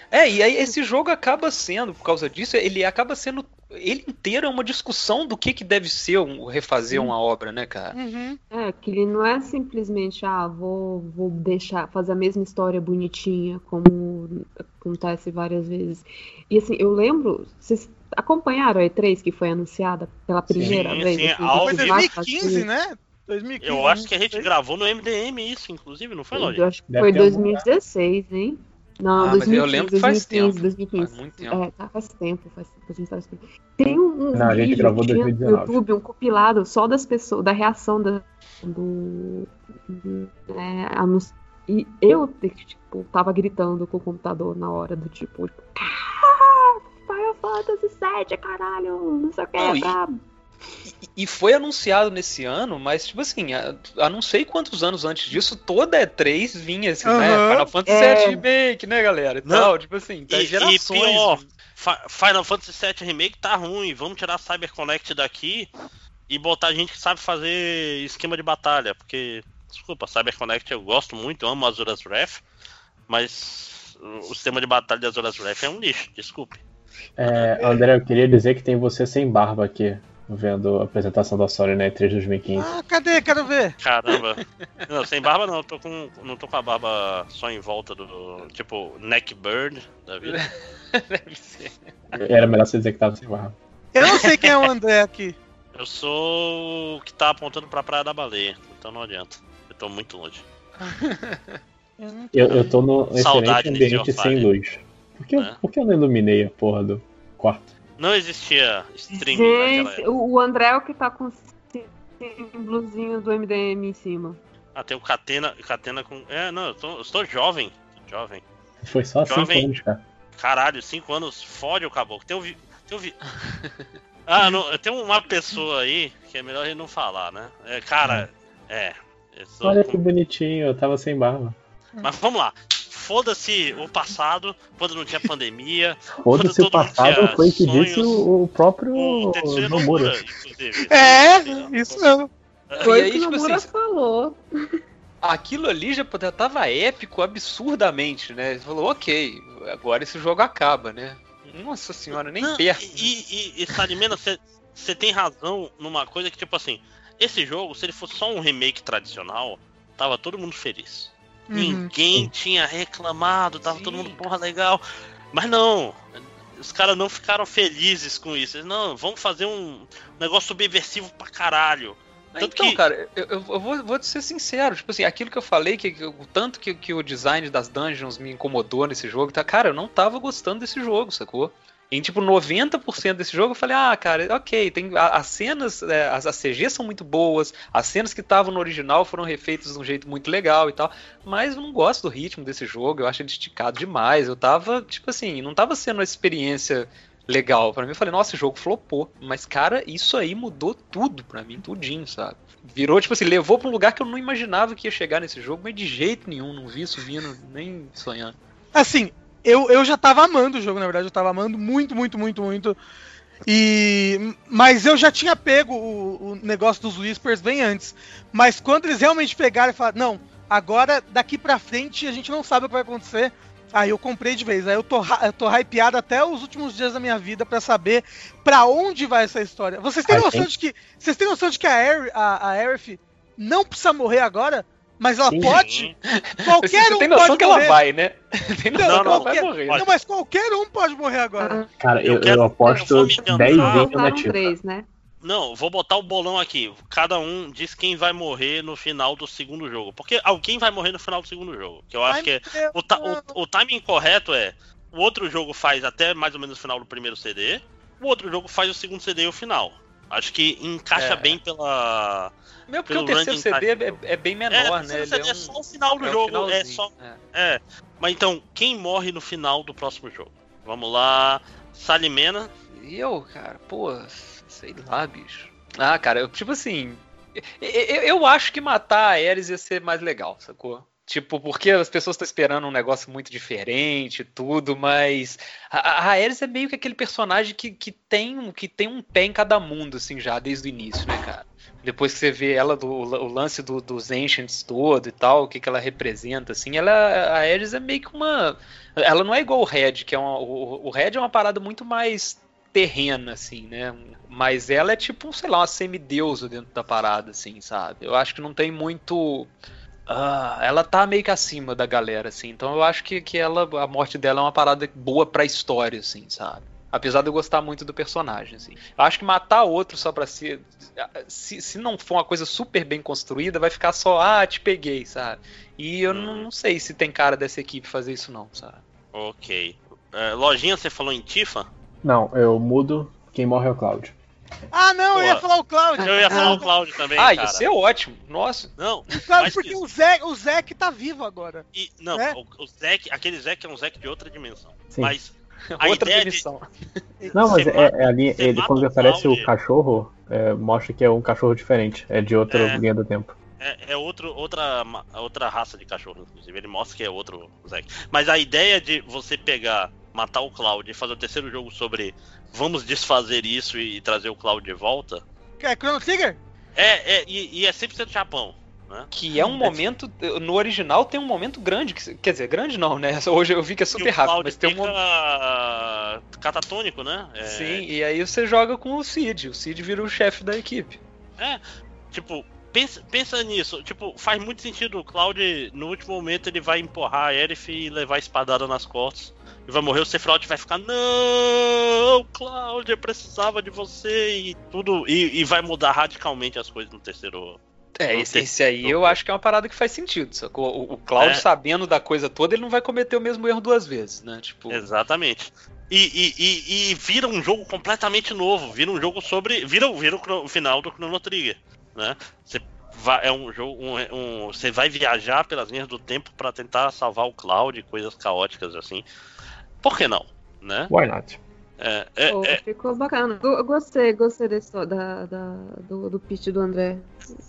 É, e aí esse jogo acaba sendo, por causa disso, ele acaba sendo. Ele inteiro é uma discussão do que, que deve ser um, refazer uma obra, né, cara? Uhum. É, que ele não é simplesmente, ah, vou, vou deixar, fazer a mesma história bonitinha, como acontece várias vezes. E assim, eu lembro, vocês acompanharam a E3 que foi anunciada pela primeira Sim, vez? sim, assim, ao Foi que vivo. vai 2015, fazer? né? 2015. Eu acho que a gente não sei. gravou no MDM isso, inclusive, não foi, Lógico? Eu acho que Deve foi ter algum 2016, hein? Não, Ah, mas 2015, eu lembro que faz 2015, tempo. 2015. Faz muito tempo. É, tá, faz tempo, faz tempo que a gente tava esperando. Tem um, um Não, a gente vídeo gravou que tinha no 2019. YouTube, um compilado só das pessoas, da reação da, do, do, é, E eu, tipo, tava gritando com o computador na hora do tipo. "Ah, Final Fantasy VII, caralho, não sei o que, Não, e- E foi anunciado nesse ano, mas, tipo assim, a, a não sei quantos anos antes disso, toda E3 vinha assim, né? Aham. Final Fantasy É. VII Remake, né, galera? E Não. tal, tipo assim, tá E, e gerações. pior, Fa- Final Fantasy VII Remake tá ruim. Vamos tirar a CyberConnect daqui e botar gente que sabe fazer esquema de batalha. Porque, desculpa, CyberConnect eu gosto muito, eu amo Azura's Wrath, mas o sistema de batalha de Azura's Wrath é um lixo, desculpe. É, André, eu queria dizer que tem você sem barba aqui, vendo a apresentação da Sony na E3 2015. Ah, cadê? Quero ver. Caramba. não, sem barba não, tô com, não tô com a barba só em volta do. Tipo, neckbird da vida. Deve ser. Era melhor você dizer que tava sem barba. Eu não sei quem é o André aqui. Eu sou o que tá apontando pra Praia da Baleia, então não adianta. Eu tô muito longe. Eu Eu, tô no Saudade excelente ambiente sem luz. Por que, É. por que eu não iluminei a porra do quarto? Não existia streaming naquela Gente, época. o André é o que tá com o símbolozinho do MDM em cima. Ah, tem o Catena, Catena com. É, não, eu, tô, eu estou jovem. Jovem. Foi só cinco Jovem. anos, cara. Caralho, 5 anos, fode o caboclo. Tem um vi... Tem um vi... Ah, não, tem uma pessoa aí que é melhor gente não falar, né? É, cara, é. eu sou Olha com- que bonitinho, eu tava sem barba. Mas vamos lá. Foda-se o passado, quando não tinha pandemia. Foda-se o passado, foi que sonhos. disse o, o próprio O Nomura. Inclusive. É, isso mesmo. Foi E o que o tipo Nomura assim, falou. aquilo ali já já tava épico absurdamente, né? Ele falou, ok, agora esse jogo acaba, né? Nossa senhora, nem Não, perto. E, e, e Salimena, você tem razão numa coisa que, tipo assim, esse jogo, se ele fosse só um remake tradicional, tava todo mundo feliz. Uhum. Ninguém tinha reclamado, tava todo mundo, porra, legal. Mas não, os caras não ficaram felizes com isso. Eles, não, vamos fazer um negócio subversivo pra caralho. Tanto então, que- cara, eu, eu- eu vou, vou te ser sincero, tipo assim, aquilo que eu falei, que, que o tanto que, que o design das dungeons me incomodou nesse jogo, tá? Cara, eu não tava gostando desse jogo, sacou? Em tipo 90% desse jogo eu falei, ah, cara, ok, tem as cenas, é, as, as CGs são muito boas, as cenas que estavam no original foram refeitas de um jeito muito legal e tal, mas eu não gosto do ritmo desse jogo, eu acho ele esticado demais, eu tava, tipo assim, não tava sendo uma experiência legal pra mim. Eu falei, nossa, esse jogo flopou. Mas, cara, isso aí mudou tudo pra mim, tudinho, sabe? Virou, tipo assim, levou pra um lugar que eu não imaginava que ia chegar nesse jogo, mas de jeito nenhum, não vi isso vindo, nem sonhando. Assim, eu, eu já tava amando o jogo, na verdade, eu tava amando muito, muito, muito, muito. E mas eu já tinha pego o, o negócio dos Whispers bem antes. Mas quando eles realmente pegaram e falaram, não, agora daqui pra frente a gente não sabe o que vai acontecer. Aí eu comprei de vez. Aí eu tô, eu tô hypeado até os últimos dias da minha vida pra saber pra onde vai essa história. Vocês têm noção de que vocês têm noção de que a Aerith, a, a Aerith não precisa morrer agora, mas ela Sim. pode? Qualquer Você um tem noção pode que ela morrer. vai, né? Tem noção Não, que ela não, vai qualquer- morrer. Não, mas qualquer um pode morrer agora. Cara, Eu eu, quero- eu aposto eu vou me adiantar. 10 Não, vezes na três, né? Não, vou botar o bolão aqui. Cada um diz quem vai morrer no final do segundo jogo. Porque alguém vai morrer no final do segundo jogo. Que eu acho Ai, que é. O, o, o timing correto é. O outro jogo faz até mais ou menos o final do primeiro CD. O outro jogo faz o segundo CD e o final. Acho que encaixa É. bem pela. Meu, porque o terceiro CD é, é bem É, menor, o né? terceiro CD Ele é, um- só o final do é o jogo. É só. é. É. Mas então, quem morre no final do próximo jogo? Vamos lá. Salimena. Eu, cara, pô, sei lá, bicho. Ah, cara, eu, tipo assim. Eu, eu- eu acho que matar a Ares ia ser mais legal, sacou? Tipo, porque as pessoas estão esperando um negócio muito diferente tudo, mas a, Ares é meio que aquele personagem que, que, tem, que tem um pé em cada mundo, assim, já desde o início, né, cara? Depois que você vê ela, do, o lance do- dos Ancients todo e tal, o que, que ela representa, assim, ela, a Ares é meio que uma. Ela não é igual o Red, que é uma, o, o Red é uma parada muito mais terrena, assim, né? Mas ela é tipo, sei lá, uma semideusa dentro da parada, assim, sabe? Eu acho que não tem muito. Ah, ela tá meio que acima da galera, assim. Então eu acho que, que ela, a morte dela é uma parada boa pra história, assim, sabe? Apesar de eu gostar muito do personagem, assim. Eu acho que matar outro só pra ser. Se, se não for uma coisa super bem construída, vai ficar só, ah, te peguei, sabe? E eu não, não sei se tem cara dessa equipe fazer isso, não, sabe? Ok. É, lojinha, você falou em Tifa? Não, eu mudo. Quem morre é o Cloud. Ah, não, eu ia falar o Cloud. Eu ia falar Ah. o Cloud também, Ah, cara. ia ser ótimo. Nossa. Não, Claro, porque que isso. o Zek, o Zek tá vivo agora. E, não, É? o, o Zack, aquele Zack é um Zack de outra dimensão. Sim. Mas a Outra ideia de, dimensão. Não, mas é, mata- é ali, ele, quando o aparece Cloud. o cachorro, é, mostra que é um cachorro diferente. É de outra É. linha do tempo. É, é outro, outra, outra raça de cachorro, inclusive. Ele mostra que é outro Zack. Mas a ideia de você pegar, matar o Cloud e fazer o terceiro jogo sobre vamos desfazer isso e, trazer o Cloud de volta, É Chrono Trigger? é, é e, e é 100% Japão. Né? Que é um momento. No original tem um momento grande. Que, quer dizer, grande não, né? Hoje eu vi que é super rápido, mas tem um momento. catatônico, né? É, Sim, e aí você joga com o Cid. O Cid vira o chefe da equipe. Tipo, pensa, pensa nisso. Tipo, faz muito sentido. O Cloud, no último momento, ele vai empurrar a Aerith e levar a espadada nas costas. E vai morrer, o Sephiroth vai ficar, não, Cloud, eu precisava de você e tudo. E, e vai mudar radicalmente as coisas no terceiro. É, Não esse, esse aí eu acho que é uma parada que faz sentido, sacou? O, o Cláudio É. sabendo da coisa toda, ele não vai cometer o mesmo erro duas vezes, né? Tipo, Exatamente. E, e, e, e vira um jogo completamente novo. Vira um jogo sobre. Vira, vira o, final do Chrono Trigger. Né? Você vai, é um jogo. Um, um- você vai viajar pelas linhas do tempo para tentar salvar o Cloud coisas caóticas assim. Por que não? Né? Why not? É, é- Pô, é- Ficou bacana. Eu, eu gostei, gostei história, da, da- do, do pitch do André.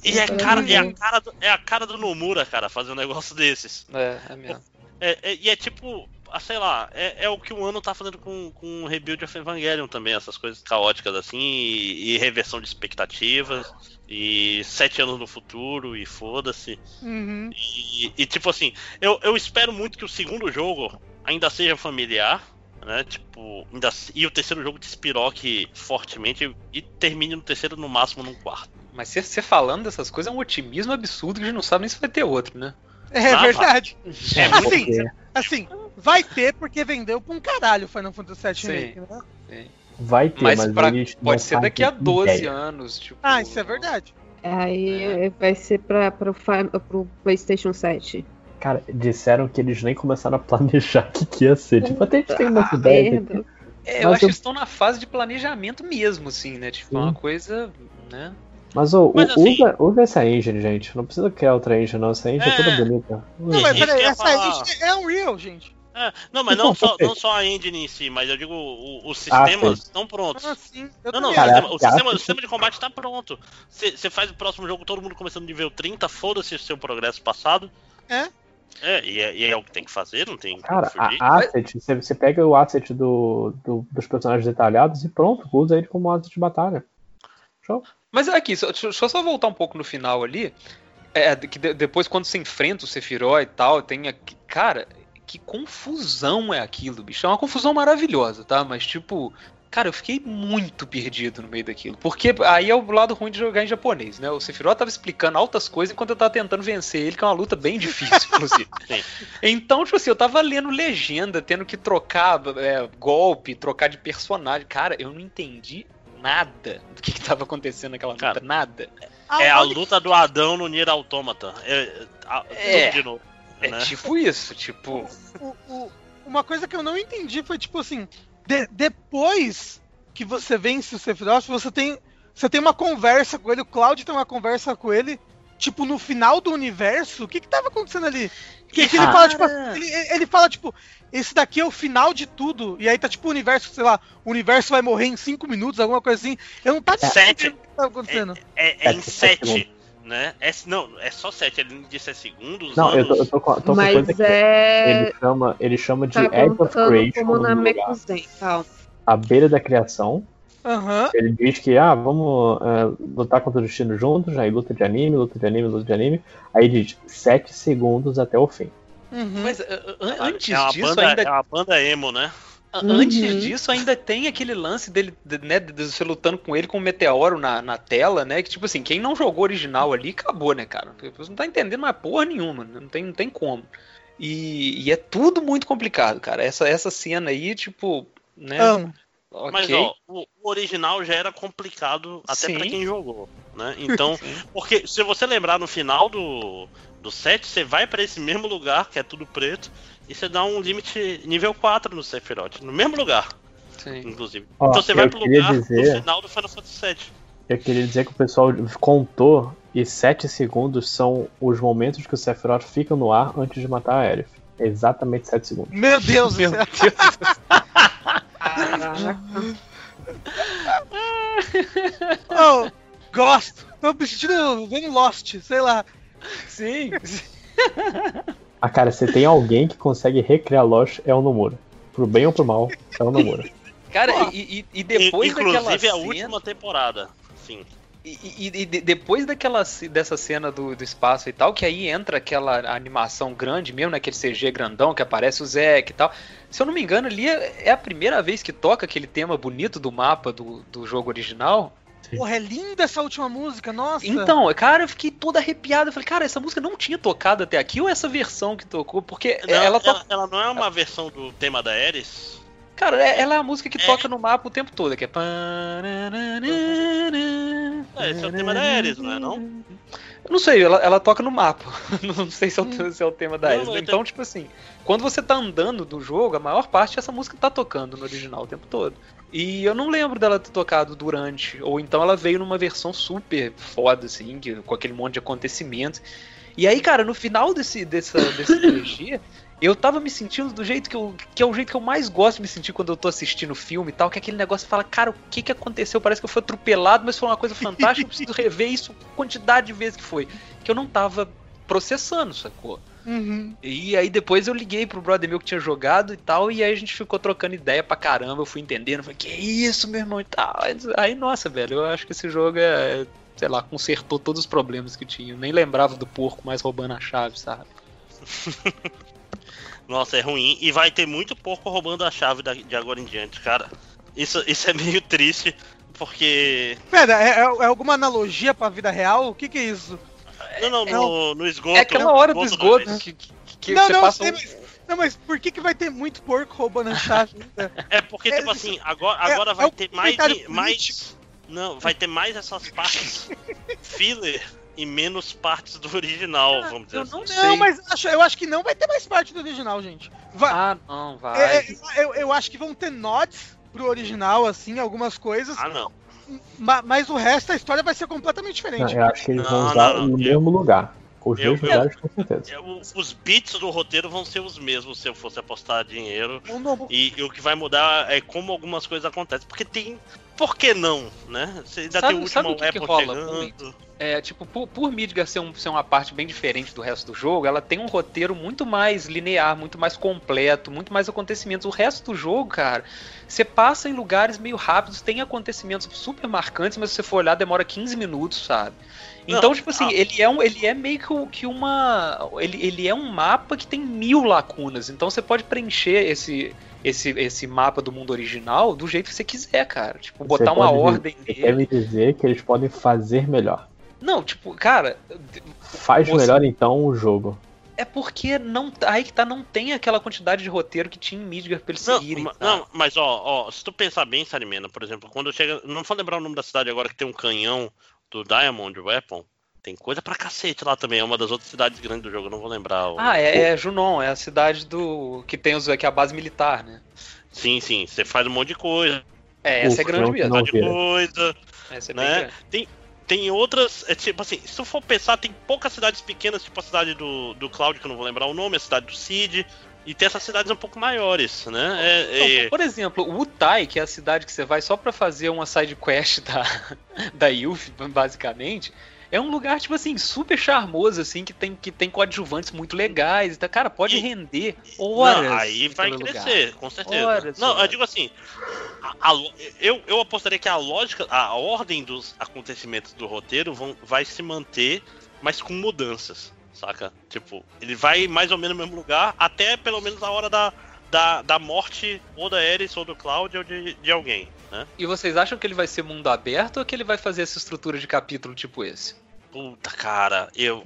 e é, cara, é, a cara do, é a cara do Nomura, cara, fazer um negócio desses. é, é mesmo. É, é- e é tipo, ah, sei lá, é, é o que o ano tá fazendo com, com o Rebuild of Evangelion também, essas coisas caóticas assim, e, e reversão de expectativas, e sete anos no futuro, e foda-se. Uhum. E, e, tipo assim, eu, eu espero muito que o segundo jogo ainda seja familiar, né? Tipo, ainda, e o terceiro jogo despiroque fortemente e termine no terceiro, no máximo, num quarto. Mas você falando dessas coisas é um otimismo absurdo que a gente não sabe nem se vai ter outro, né? É Ah, verdade. É, Assim, Assim, vai ter porque vendeu pra um caralho o Final Fantasy VII Sim. Remake, né? vai ter, Mas mas, pra- Pode ser daqui a 12 ideia. anos, tipo. Ah, isso é verdade. Aí vai ser pra, fi- pro PlayStation 7. Cara, disseram que eles nem começaram a planejar o que, que ia ser. Tipo, até a gente tem umas Ah, aqui. É, eu Mas acho eu- que estão na fase de planejamento mesmo, assim, né? Tipo, é uma coisa, né? Mas, ô, Mas, assim- usa, usa essa engine, gente. Não precisa criar outra engine, não. Essa engine é, É. toda bonita. Não, mas isso peraí, essa falar. engine é Unreal, gente. É, não, mas Não, só, não só a engine em si, mas eu digo, o- os sistemas estão prontos. Ah, sim. Eu Não, não, o sistema, o, cara, sistema, o isso- sistema de combate tá pronto. Você faz o próximo jogo, todo mundo começando nível 30, foda-se o seu progresso passado. É? É, e é, e é o que tem que fazer, não tem Cara, a asset, você, você pega o asset do, do- dos personagens detalhados e pronto, usa ele como asset de batalha. Show. Mas aqui, só- deixa deixa eu só voltar um pouco no final ali. É, que de- depois, quando você enfrenta o Sephiroth e tal, tem aqui. Cara, que confusão é aquilo, bicho. É uma confusão maravilhosa, tá? Mas, tipo. Cara, eu fiquei muito perdido no meio daquilo. Porque aí é o lado ruim de jogar em japonês, né? O Sephiroth tava explicando altas coisas enquanto eu tava tentando vencer ele, que é uma luta bem difícil, inclusive. Sim. Então, tipo assim, eu tava lendo legenda, tendo que trocar é, golpe, trocar de personagem. Cara, eu não entendi nada do que, que tava acontecendo naquela luta. Cara, nada. É a luta do Adão no Nier Automata. É, a- É. de novo. É né? tipo isso, tipo. o- o- uma coisa que eu não entendi foi tipo assim, de- depois que você vence o Sephiroth, você tem você tem uma conversa com ele, o Cloud tem uma conversa com ele, tipo no final do universo. O que que tava acontecendo ali? Que, que ele Ah. fala tipo, ele, ele fala tipo, esse daqui é o final de tudo. E aí tá tipo o universo, sei lá, o universo vai morrer em 5 minutos, alguma coisa assim. Eu não tava Sete. entendendo o que tava acontecendo. É, é em É, sete 7, né? É, não, é só 7. Ele disse é segundos, Não, eu anos. tô, eu tô com, tô com Mas coisa que é. ele chama, ele chama de Tá Edge of Creation como na. Mekuzen, calma. à beira da criação. Aham. Ele diz que, ah, vamos é, lutar contra o destino juntos, aí luta de anime, luta de anime, luta de anime. Aí diz 7 segundos até o fim. Uhum. Mas uh, uh, antes é disso, banda, ainda. É uma banda emo, né? Uhum. Antes disso, ainda tem aquele lance dele, de- né, de você lutando com ele com um meteoro na, na tela, né? Que, tipo assim, quem não jogou original ali, acabou, né, cara? Você não tá entendendo mais porra nenhuma, né? não tem, não tem como. E, e é tudo muito complicado, cara. Essa, essa cena aí, tipo, né? Amo. ok. Mas ó, o, original já era complicado até Sim. pra quem jogou, né? Então, porque se você lembrar no final do do set, você vai pra esse mesmo lugar, que é tudo preto, e você dá um limite nível 4 no Sephiroth, no mesmo lugar. Sim. inclusive. Ó, então você vai pro lugar dizer- do final do Final Fantasy VII. Eu queria dizer que o pessoal contou e 7 segundos são os momentos que o Sephiroth fica no ar antes de matar a Aerith. Exatamente 7 segundos. Meu Deus do céu. Oh, gosto. Tô me sentindo vendo Lost, sei lá. Sim. Ah, cara, se tem alguém que consegue recriar Lost, é o Nomura. Pro bem ou pro mal, é o Nomura. Cara, e, e- e depois daquela Inclusive a cena... última temporada. Sim. E, e- e de- depois daquela dessa cena do, do espaço e tal, que aí entra aquela animação grande mesmo, naquele CG grandão que aparece o Zack e tal. Se eu não me engano, ali é, é a primeira vez que toca aquele tema bonito do mapa do, do jogo original. Porra, é linda essa última música, nossa. Então, cara, eu fiquei toda arrepiada. Eu falei, cara, essa música não tinha tocado até aqui ou essa versão que tocou? Porque Não, ela ela, toca. ela não é uma versão do tema da Ares? Cara, é- ela é a música que É. toca no mapa o tempo todo, que é. É, esse é o tema da Ares, não é não? Eu não sei, ela, ela toca no mapa. não sei se é, o, se é o tema da eu Então, tô- tipo assim, quando você tá andando do jogo, a maior parte dessa música tá tocando no original o tempo todo. E eu não lembro dela ter tocado durante, ou então ela veio numa versão super foda, assim, que- com aquele monte de acontecimentos. E aí, cara, no final desse, dessa, desse TG, eu tava me sentindo do jeito que eu. que é o jeito que eu mais gosto de me sentir quando eu tô assistindo filme e tal, que é aquele negócio que fala, cara, o que que aconteceu? Parece que eu fui atropelado, mas foi uma coisa fantástica, eu preciso rever isso quantidade de vezes que foi. Que eu não tava processando, sacou? Uhum. E aí depois eu liguei pro brother meu que tinha jogado e tal, e aí a gente ficou trocando ideia pra caramba, eu fui entendendo, falei, que isso, meu irmão, e tal. Aí, nossa, velho, eu acho que esse jogo é, sei lá, consertou todos os problemas que tinha. Eu nem lembrava do porco mais roubando a chave, sabe? Nossa, é ruim. E vai ter muito porco roubando a chave da- de agora em diante, cara. Isso, isso é meio triste, porque. Pera, é, é- é alguma analogia pra vida real? O que que é isso? Não, não, no, no esgoto. É aquela hora do esgoto esgoto que, que, que não, você não, passa sei, um... mas, não, mas por que que vai ter muito porco roubando a chave? É porque, É, tipo assim, agora, agora é vai ter mais, mais. Não, vai ter mais essas partes filler e menos partes do original, vamos dizer Eu assim. não mas acho- eu acho que não vai ter mais parte do original, gente. Vai, Ah, não, vai. é, é, eu, eu acho que vão ter nods pro original, assim, algumas coisas, Ah, não. ma- mas o resto da história vai ser completamente Não, diferente. eu acho que eles vão usar não, não, no eu- mesmo lugar. Os eu- dois eu- lugares, com certeza. É, o- Os bits do roteiro vão ser os mesmos se eu fosse apostar dinheiro. Um novo- E, e o que vai mudar é como algumas coisas acontecem. Porque tem. Por que não, né? Você ainda Sabe- tem o sabe último o que que rola? É, tipo, por, por Midgar ser, um- ser uma parte bem diferente do resto do jogo, ela tem um roteiro muito mais linear, muito mais completo, muito mais acontecimentos. O resto do jogo, cara, você passa em lugares meio rápidos, tem acontecimentos super marcantes, mas se você for olhar, demora 15 minutos, sabe? Então, Não, tipo assim, ah. ele é, um, ele é meio que uma. Ele, ele é um mapa que tem mil lacunas. Então você pode preencher esse, esse, esse mapa do mundo original do jeito que você quiser, cara. Tipo, Você botar uma ordem Você nele. quer me dizer que eles podem fazer melhor. Não, tipo, cara, Faz Você- melhor então o jogo. é porque não. Aí que tá, não tem aquela quantidade de roteiro que tinha em Midgar pra eles Não, seguirem. sabe? não, mas ó, ó, se tu pensar bem, Sarimena, por exemplo, quando chega. Não vou lembrar o nome da cidade agora que tem um canhão do Diamond Weapon. Tem coisa pra cacete lá também. É uma das outras cidades grandes do jogo, eu não vou lembrar. o- Ah, é, é Junon, é a cidade do. que tem os, que é a base militar, né? Sim, sim. Você faz um monte de coisa. É, essa é O grande Junon que mesmo. não de vira. coisa. Essa é né? grande. Tem, tem outras. É tipo assim, se tu for pensar, tem poucas cidades pequenas, tipo a cidade do, do Cloud, que eu não vou lembrar o nome, a cidade do Cid. E tem essas cidades um pouco maiores, né? É- é- por exemplo, o Utai, que é a cidade que você vai só pra fazer uma side quest da, da Yuffie, basicamente, é um lugar, tipo assim, super charmoso, assim, que tem, que tem coadjuvantes muito legais. Então, cara, pode E- render horas. Não, aí vai naquele lugar. crescer, com certeza. Horas, não, eu horas. digo assim, a- a eu, eu apostaria que a lógica, a ordem dos acontecimentos do roteiro vão, vai se manter, mas com mudanças, saca? Tipo, ele vai mais ou menos no mesmo lugar, até pelo menos a hora da, da, da morte ou da Ares ou do Cloud ou de, de alguém, né? E vocês acham que ele vai ser mundo aberto ou que ele vai fazer essa estrutura de capítulo tipo esse? Puta, cara, eu,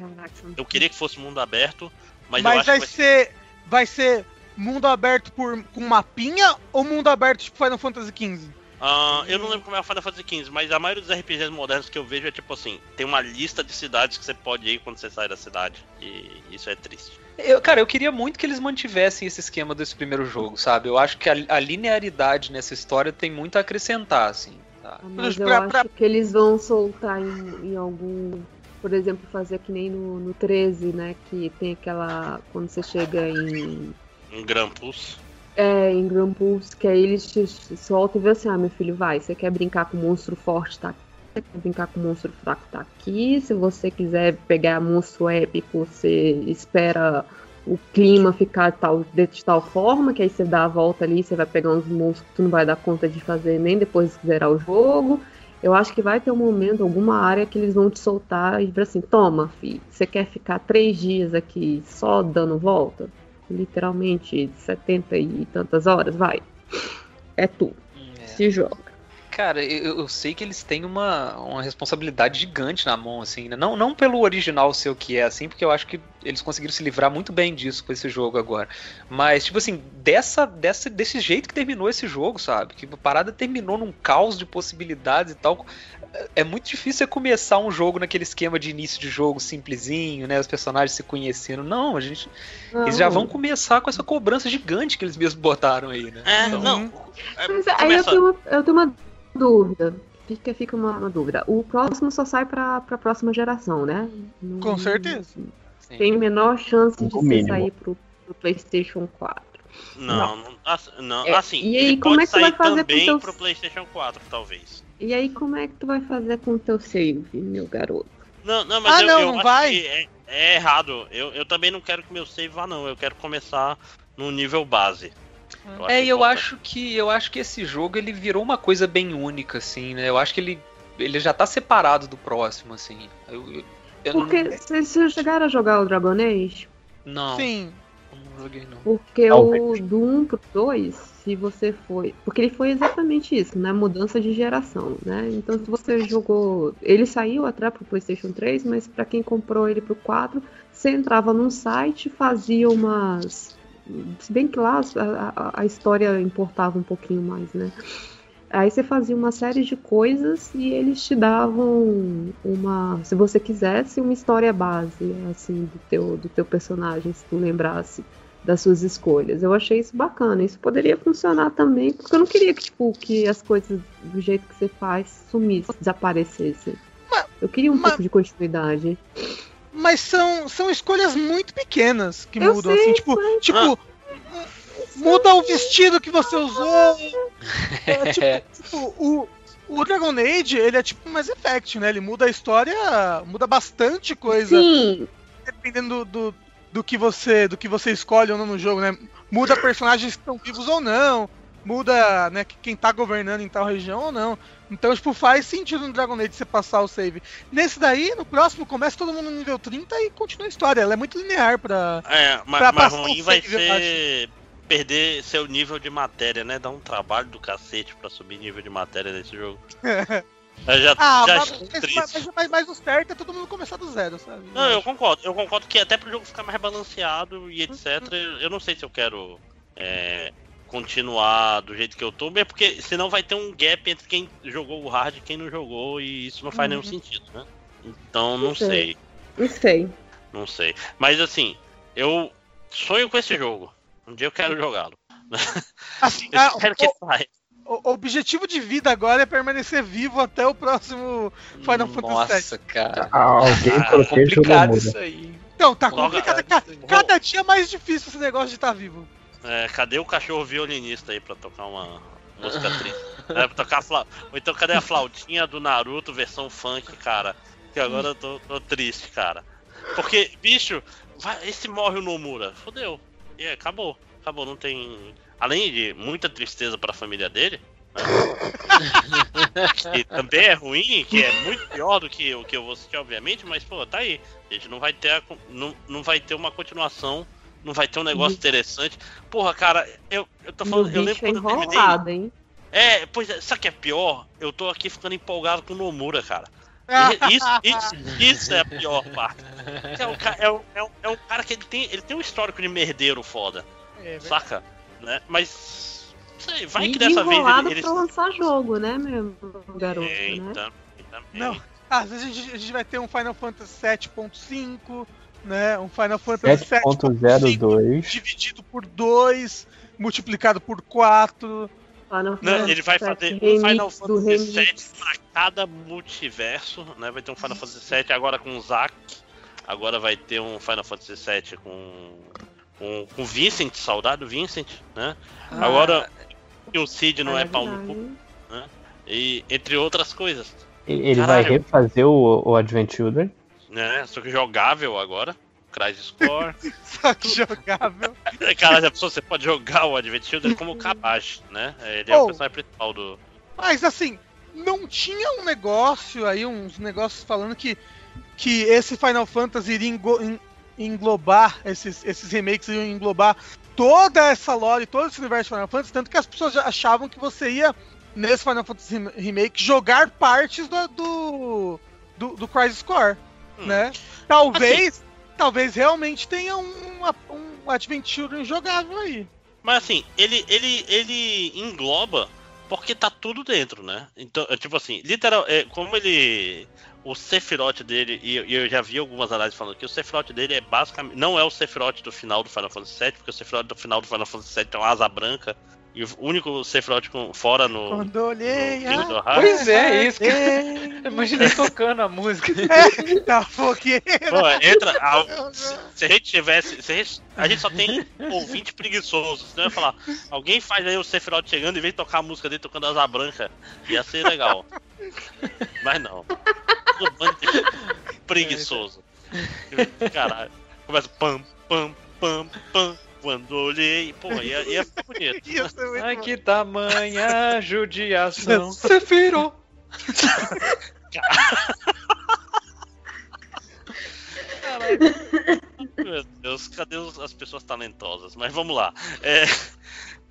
eu queria que fosse mundo aberto, mas, Mas, eu acho vai, que vai ser, vai ser mundo aberto por, com mapinha ou mundo aberto tipo Final Fantasy XV? Ah, eu não lembro como é o Final Fantasy XV, mas a maioria dos RPGs modernos que eu vejo é tipo assim, tem uma lista de cidades que você pode ir quando você sai da cidade. E isso é triste. Eu, cara, eu queria muito que eles mantivessem esse esquema desse primeiro jogo, sabe? Eu acho que a, a linearidade nessa história tem muito a acrescentar, assim. Tá? Mas eu Pra- acho pra- que eles vão soltar em, em algum. Por exemplo, fazer que nem no, no 13, né? Que tem aquela. Quando você chega em. Um Grampus. É, em Grampus, que aí eles te soltam e vê assim, ah, meu filho, vai, você quer brincar com monstro forte, tá aqui. Você quer brincar com monstro fraco, tá aqui. Se você quiser pegar monstro épico, você espera o clima ficar tal, de tal forma, que aí você dá a volta ali, você vai pegar uns monstros que tu não vai dar conta de fazer nem depois que zerar o jogo. Eu acho que vai ter um momento, alguma área que eles vão te soltar e dizer assim, toma, filho, você quer ficar três dias aqui só dando volta? Literalmente 70 e tantas horas, vai. É tu, É. se joga. Cara, eu, eu sei que eles têm uma, uma responsabilidade gigante na mão, assim, né? Não, não pelo original ser o que é, assim, porque eu acho que eles conseguiram se livrar muito bem disso com esse jogo agora. Mas, tipo assim, dessa, dessa, desse jeito que terminou esse jogo, sabe? Que a parada terminou num caos de possibilidades e tal. É muito difícil você começar um jogo naquele esquema de início de jogo simplesinho, né? Os personagens se conhecendo. Não, a gente. Eles já vão começar com essa cobrança gigante que eles mesmos botaram aí, né? É, Então- não. É, Mas aí eu tenho, uma, eu tenho uma dúvida. Fica, fica uma, uma dúvida. O próximo só sai pra, pra próxima geração, né? Não- Com certeza. Sim. Tem menor chance de você mínimo. sair pro, pro PlayStation 4. Não, não, não, É, assim, e aí, ele como pode é que tu vai fazer com também teus- pro PlayStation 4, talvez. E aí, como é que tu vai fazer com o teu save, meu garoto? Não, não, mas Ah, eu, não, eu não acho vai? que é, é errado. Eu, eu também não quero que meu save vá, não. Eu quero começar no nível base. Eu É, e eu acho que eu acho que esse jogo ele virou uma coisa bem única, assim, né? Eu acho que ele, ele já tá separado do próximo, assim. Eu, eu, eu Porque não, vocês chegaram a jogar o Dragon Age? não, Sim. não joguei não. Porque Talvez. o do 1 pro 2, se você foi. Porque ele foi exatamente isso, né? Mudança de geração, né? Então, se você jogou. Ele saiu até pro PlayStation 3, mas pra quem comprou ele pro 4, você entrava num site, fazia umas. Se bem que lá a, a- a história importava um pouquinho mais, né? Aí você fazia uma série de coisas e eles te davam uma, se você quisesse, uma história base, assim, do teu, do teu personagem, se tu lembrasse das suas escolhas. Eu achei isso bacana. Isso poderia funcionar também, porque eu não queria que, tipo, que as coisas do jeito que você faz sumissem, desaparecessem. Eu queria um mas- pouco de continuidade. Mas são, são escolhas muito pequenas que Eu mudam, sei, assim, tipo, mas- tipo, muda o vestido que você usou. É, tipo, tipo, o, o Dragon Age, ele é tipo um Mass Effect, né? Ele muda a história, muda bastante coisa, Sim, dependendo do, do, do que você do que você escolhe ou não no jogo, né? Muda personagens que estão vivos ou não, muda, né, quem tá governando em tal região ou não. Então, tipo, faz sentido no Dragon Age você passar o save. Nesse daí, no próximo, começa todo mundo no nível 30 e continua a história. Ela é muito linear pra. É, ma- Pra mas ruim vai save, eu ser perder seu nível de matéria, né? Dá um trabalho do cacete pra subir nível de matéria nesse jogo. Eu já, Ah, já mas, mas, mas, mas, mas o certo é todo mundo começar do zero, sabe? Não, eu concordo. Eu concordo que até pro jogo ficar mais balanceado e etc. Eu não sei se eu quero é, continuar do jeito que eu tô, mesmo porque senão vai ter um gap entre quem jogou o hard e quem não jogou, e isso não faz nenhum Uhum. sentido, né? Então não Não sei. sei, não sei. não sei. Mas assim, eu sonho com esse jogo. Um dia eu quero jogá-lo. Assim, Eu ah, quero que o, saia. o- objetivo de vida agora é permanecer vivo até o próximo Final Fantasy VII. Nossa, cara. Alguém Ah, proteja o Complicado isso aí. Então, tá Logo, complicado. é, Ca- vou- Cada dia é mais difícil esse negócio de estar vivo. É, cadê o cachorro violinista aí pra tocar uma música triste? É, pra tocar fla... Ou então cadê a flautinha do Naruto versão funk, cara? Que agora eu tô, tô triste, cara. Porque, bicho, vai, esse morre o Nomura. Fodeu. E é, acabou. Acabou, não tem. Além de muita tristeza pra família dele. né? que também é ruim, que é muito pior do que o que eu vou assistir, obviamente, mas pô, tá aí. A gente não vai ter, a não, não vai ter uma continuação, não vai ter um negócio Uhum. interessante. Porra, cara, eu, eu tô falando, eu lembro é quando eu terminei. enrolado, hein? É, pois é, sabe o que é pior? Eu tô aqui ficando empolgado com o Nomura, cara. Isso, isso, isso é a pior parte. É um, é um, é um, é um cara que ele tem, ele tem um histórico de merdeiro foda, É, saca? Né? Mas. Sei, vai e que dessa vez enrolado ele. ele... pra lançar jogo, né, meu garoto, né? Eita. Não. Às vezes a gente, a gente vai ter um Final Fantasy 7.5, né? Um Final Fantasy 7.02. dividido por 2, multiplicado por 4. Final Não, ele vai fazer um Final Fantasy VII pra cada multiverso, né? Vai ter um Final Fantasy VII agora com o Zack, agora vai ter um Final Fantasy VII com com, com Vincent, saudade do Vincent, né? Ah, Agora e o Cid não é Caralho, pau no cu, e entre outras coisas, Ele vai Caralho. refazer o, o Advent Children. Né? Só que jogável agora. Crisis Core. Só que jogável. Cara, já pensou, você pode jogar o Advent Children como o Kabashi, né? Ele é o Oh. personagem principal do. Mas assim, não tinha um negócio aí, uns negócios falando que, que esse Final Fantasy iria engo- en- englobar, esses, esses remakes iriam englobar toda essa lore, todo esse universo de Final Fantasy, tanto que as pessoas achavam que você ia, nesse Final Fantasy Rem- Remake, jogar partes do, do, do, do Crisis Core, Hum. né? Talvez, talvez realmente tenha um, um Advent Children jogável aí. Mas assim, ele, ele, ele engloba porque tá tudo dentro, né? Então, é tipo assim, literal, é, como ele. O Sephiroth dele, e eu- já vi algumas análises falando que o Sephiroth dele é basicamente. Não é o Sephiroth do final do Final Fantasy VII, porque o Sephiroth do final do Final Fantasy VII tem uma asa branca. E o único Sephiroth com, fora no. Quando olhei no Kingdom a... Hearts. Pois é, isso que eu imaginei tocando a música. da fogueira. Pô, entra. a- se, se a gente tivesse. se a, gente, a gente só tem ouvinte preguiçoso. Senão eu ia falar. Alguém faz aí o Sephiroth chegando e vem tocar a música dele tocando asa branca. Ia ser legal. Mas não. Tudo bando de preguiçoso. Caralho. Começa pam, pam, pam, pam. Quando olhei. Pô, ia, ia ficar bonito. Ia ser muito Ai, bom. que tamanha judiação. Sephiroth. Meu Deus, cadê os- as pessoas talentosas? Mas vamos lá. É,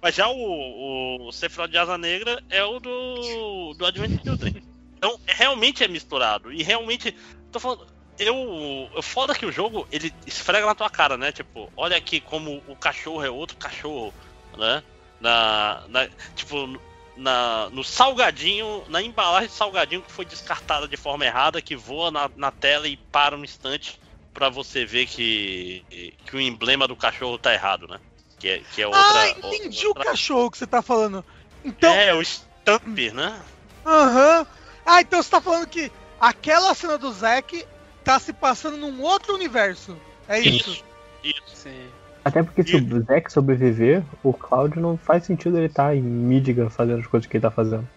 mas já o, o Sephiroth de Asa Negra é o do, do Advent Children. Então, é- realmente é misturado. E realmente, tô falando, eu, eu foda que o jogo, ele esfrega na tua cara, né? Tipo, olha aqui como o cachorro é outro cachorro, né? Na, na, tipo, na, no salgadinho, na embalagem de salgadinho que foi descartada de forma errada, que voa na, na tela e para um instante pra você ver que, que o emblema do cachorro tá errado, né? Que é, que é outra. ah, entendi outra- o cachorro que você tá falando. Então, É, o Stump, né? aham. Ah, então você tá falando que aquela cena do Zack tá se passando num outro universo. É isso. Isso. Isso. Sim. Até porque se o Zack sobreviver, o Cloud não faz sentido ele estar em Midgar fazendo as coisas que ele tá fazendo.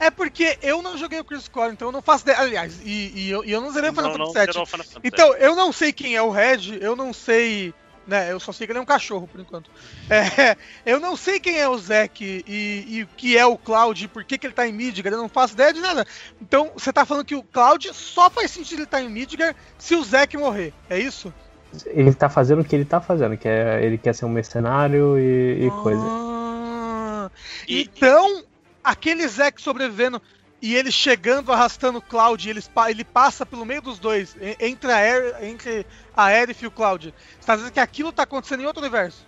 É porque eu não joguei o Chris Core, então eu não faço ideia. Aliás, e, e eu, e eu não zerei o Final Fantasy VII. Então, eu não sei quem é o Red, eu não sei. Né, eu só sei que ele é um cachorro por enquanto. É, eu não sei quem é o Zack e, e o que é o Cloud, e por que, que ele tá em Midgar, eu não faço ideia de nada. Então, você tá falando que o Cloud só faz sentido ele estar em Midgar se o Zack morrer, é isso? Ele tá fazendo o que ele tá fazendo, que é ele quer ser um mercenário e, e coisa. Ah, E- então, aquele Zack sobrevivendo e ele chegando, arrastando o Cloud, e pa- ele passa pelo meio dos dois, entre a, Aer- entre a Aerith e o Cloud. Você tá dizendo que aquilo tá acontecendo em outro universo?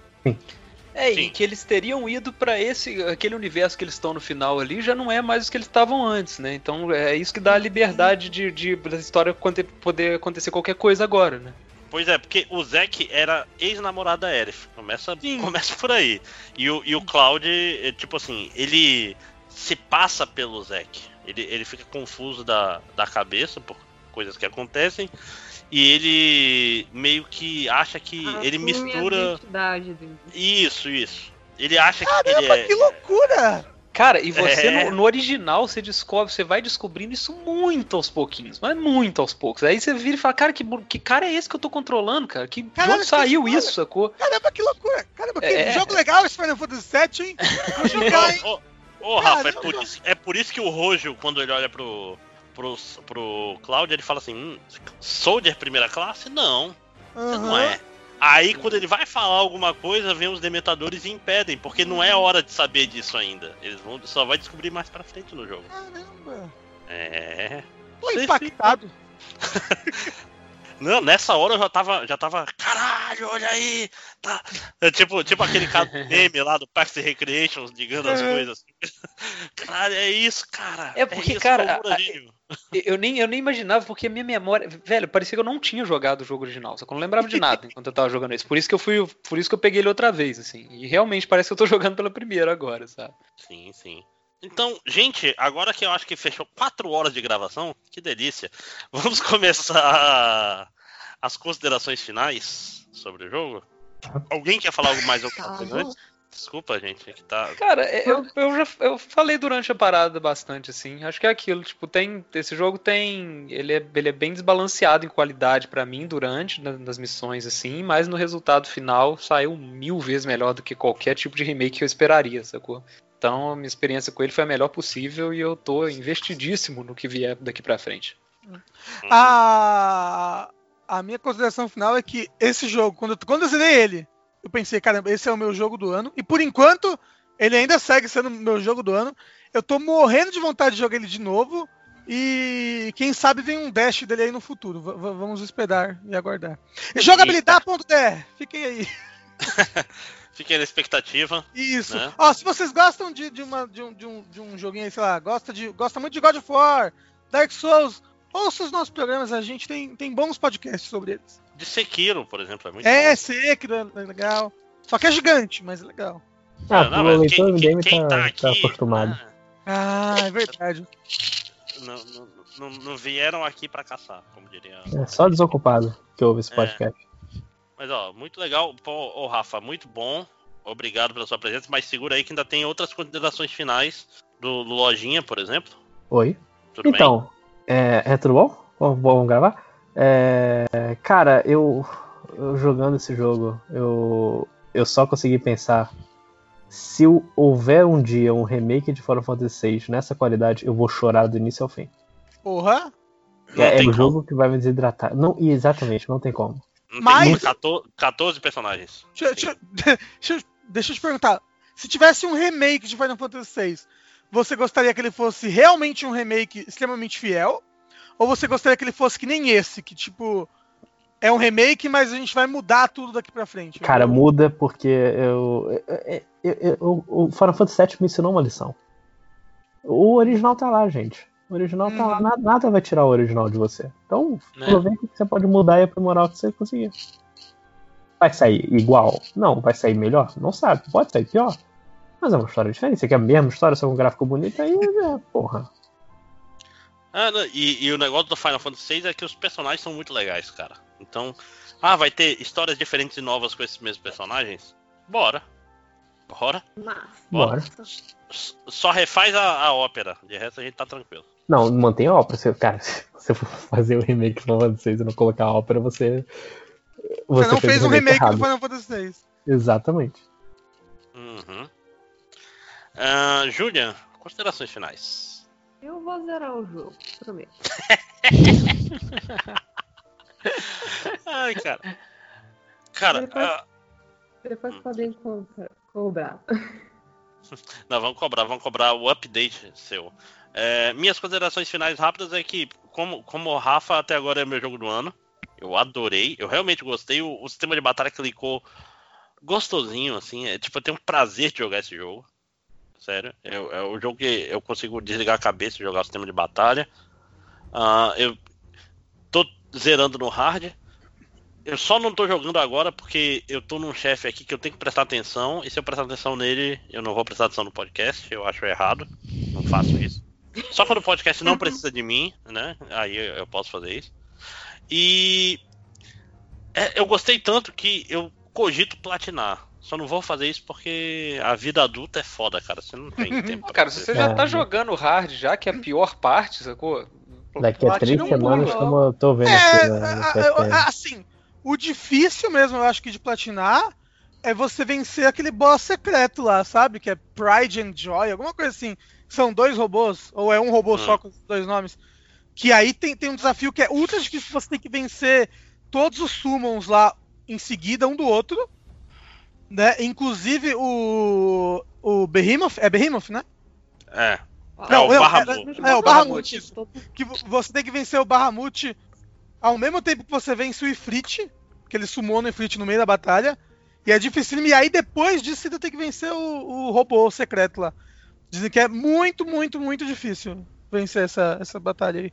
É, Sim. e que eles teriam ido pra esse aquele universo que eles estão no final ali já não é mais o que eles estavam antes, né? Então é isso que dá a liberdade de, de da história poder acontecer qualquer coisa agora, né? Pois é, porque o Zack era ex-namorado da Aerith. Começa, Sim. começa por aí. E o, e o Cloud, é, tipo assim, ele se passa pelo Zack. Ele, ele fica confuso da, da cabeça por coisas que acontecem. E ele meio que acha que ele Assume a mistura. identidade dele. Isso, isso. Ele acha que ele Caramba, é. que loucura! Cara, e você É. no, no original você descobre, você vai descobrindo isso muito aos pouquinhos, mas muito aos poucos. Aí você vira e fala, cara, que, que cara é esse que eu tô controlando, cara? Que, Caralho, onde saiu que isso, sacou? Caramba, que loucura! Caramba, que É. jogo legal esse Final Fantasy VII, hein? Vou jogar, hein? Ô, ô, Rafa, é por, isso, é por isso que o Rojo, quando ele olha pro, pro, pro Cloud, ele fala assim: hum, Soldier primeira classe? Não, você não é. Aí quando ele vai falar alguma coisa, vem os dementadores e impedem, porque não é hora de saber disso ainda. Eles vão só vai descobrir mais pra frente no jogo. Caramba. É. Tô impactado. Não, nessa hora eu já tava, já tava, caralho, olha aí, tá. É tipo, tipo aquele cara do meme lá do Parks and Recreation, ligando as É. coisas. Caralho, é isso, cara. É porque, isso, cara, Brasil. Eu nem, eu nem imaginava, porque a minha memória. Velho, parecia que eu não tinha jogado o jogo original. Só que eu não lembrava de nada enquanto eu tava jogando isso. Por isso que eu fui. Por isso que eu peguei ele outra vez, assim. E realmente parece que eu tô jogando pela primeira agora, sabe? Sim, sim. Então, gente, agora que eu acho que fechou quatro horas de gravação, que delícia. Vamos começar as considerações finais sobre o jogo. Alguém quer falar algo mais alguma coisa Calma. antes? Desculpa, gente, é que tá. Cara, é- eu, eu já eu falei durante a parada bastante, assim. Acho que é aquilo, tipo, tem. Esse jogo tem. Ele é, ele é bem desbalanceado em qualidade pra mim durante na- nas missões, assim, mas no resultado final saiu mil vezes melhor do que qualquer tipo de remake que eu esperaria, sacou? Então a minha experiência com ele foi a melhor possível e eu tô investidíssimo no que vier daqui pra frente. A, a minha consideração final é que esse jogo, quando, eu- quando eu zerei ele, eu pensei, caramba, esse é o meu jogo do ano. E por enquanto, ele ainda segue sendo o meu jogo do ano. Eu tô morrendo de vontade de jogar ele de novo. E quem sabe vem um dash dele aí no futuro. V- vamos esperar e aguardar. E jogabilidade.dr, fiquem aí. Fiquem na expectativa. Isso. Né? Ó, se vocês gostam de, de, uma, de, um, de, um, de um joguinho aí, sei lá, gosta, de, gosta muito de God of War, Dark Souls, ouça os nossos programas, a gente tem, tem bons podcasts sobre eles. De Sekiro, por exemplo, é muito É, bom. Sekiro é legal. Só que é gigante, mas é legal. Ah, Não, o leitor quem- do quem- game quem tá, tá aqui, acostumado. Ah, é verdade. não, não, não- não vieram aqui pra caçar, como diria. É só desocupado que ouve esse É. Mas ó, muito legal. Pô, ô Rafa, muito bom. Obrigado pela sua presença, mas segura aí que ainda tem outras considerações finais do, do Lojinha, por exemplo. Oi? Tudo bem? Então, é, Retro Ball? Vamos, vamos gravar? É, cara, eu, eu jogando esse jogo, eu, eu só consegui pensar. Se o- houver um dia um remake de Final Fantasy VI nessa qualidade, eu vou chorar do início ao fim. Porra. É é o como. jogo que vai me desidratar. Não, exatamente, não tem como. Não Mas- tem como. 14, 14 personagens. Deixa, deixa, deixa, eu- deixa eu te perguntar. Se tivesse um remake de Final Fantasy VI, você gostaria que ele fosse realmente um remake extremamente fiel? Ou você gostaria que ele fosse que nem esse, que tipo. É um remake, mas a gente vai mudar tudo daqui pra frente. Cara, muda porque eu, eu- eu- eu- o Final Fantasy VII me ensinou uma lição. O original tá lá, gente. O original tá lá, Uhum. nada, nada vai tirar o original de você. Então, Né? aproveita que você pode mudar e aprimorar o que você conseguir. Vai sair igual? Não. Vai sair melhor? Não sabe. Pode sair pior. Mas é uma história diferente. Você quer a mesma história, só com um gráfico bonito, aí é, porra. Ah, não, e, e o negócio do Final Fantasy VI é que os personagens são muito legais, cara. Então, ah, vai ter histórias diferentes e novas com esses mesmos personagens? Bora. Bora. Bora. Bora. Só refaz a, a ópera. De resto a gente tá tranquilo. Não, mantém a ópera. Você, cara, se você for fazer o remake do Final Fantasy VI e não colocar a ópera, você. Você não fez um remake errado. do Final Fantasy VI. Exatamente. Uhum. Ah, Julian, considerações finais. eu vou zerar o jogo, prometo. Ai, cara. Cara, Depois- ah, Depois podem comprar, cobrar. não, vamos cobrar, vamos cobrar o update seu. É, minhas considerações finais rápidas é que, como, como o Rafa até agora é meu jogo do ano, eu adorei, eu realmente gostei. O, o sistema de batalha clicou gostosinho, assim. É, tipo, eu tenho um prazer de jogar esse jogo. Sério. É, é o jogo que eu consigo desligar a cabeça e jogar o sistema de batalha. Ah, eu tô zerando no hard. Eu só não tô jogando agora porque eu tô num chefe aqui que eu tenho que prestar atenção. E se eu prestar atenção nele, eu não vou prestar atenção no podcast. Eu acho errado. Não faço isso. Só quando o podcast não precisa de mim, né? Aí eu posso fazer isso. E é, eu gostei tanto que eu cogito platinar. Só não vou fazer isso porque a vida adulta é foda, cara. Você não tem tempo. pra Cara, você já É. tá jogando hard já, que é a pior parte, sacou? Daqui a três semanas tamo- eu tô vendo É, aqui né, a- no a- PSN. a- assim, o difícil mesmo, eu acho que de platinar, é você vencer aquele boss secreto lá, sabe? Que é Pride and Joy, alguma coisa assim. São dois robôs, ou é um robô só com os dois nomes. Que aí tem, tem um desafio que é ultra difícil, você tem que vencer todos os summons lá em seguida, um do outro. Né? Inclusive o. O Behemoth. É Behemoth, né? É. Não, o não, Bahamut. É, é o Bahamut. Que vo- você tem que vencer o Bahamut ao mesmo tempo que você vence o Ifrit, que ele sumou no Ifrit no meio da batalha, e é difícil. E aí depois disso você tem que vencer o, o robô secreto lá. Dizem que é muito, muito, muito difícil vencer essa, essa batalha aí.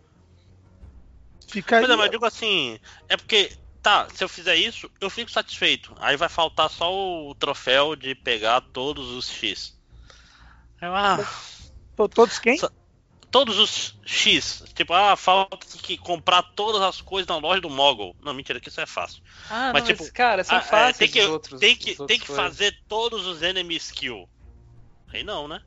Fica aí. Mas, é, mas eu digo assim, é porque, tá, se eu fizer isso, eu fico satisfeito. Aí vai faltar só o troféu de pegar todos os X. Eu, ah, To- Todos quem? Só- todos os X. Tipo, ah, falta que comprar todas as coisas na loja do Mogul. Não, mentira, que isso é fácil. Ah, Mas, não, tipo, mas, cara, são Ah, é, fáceis tem que, os outros. tem que, tem que coisas. fazer todos os enemy skill. Aí não, né?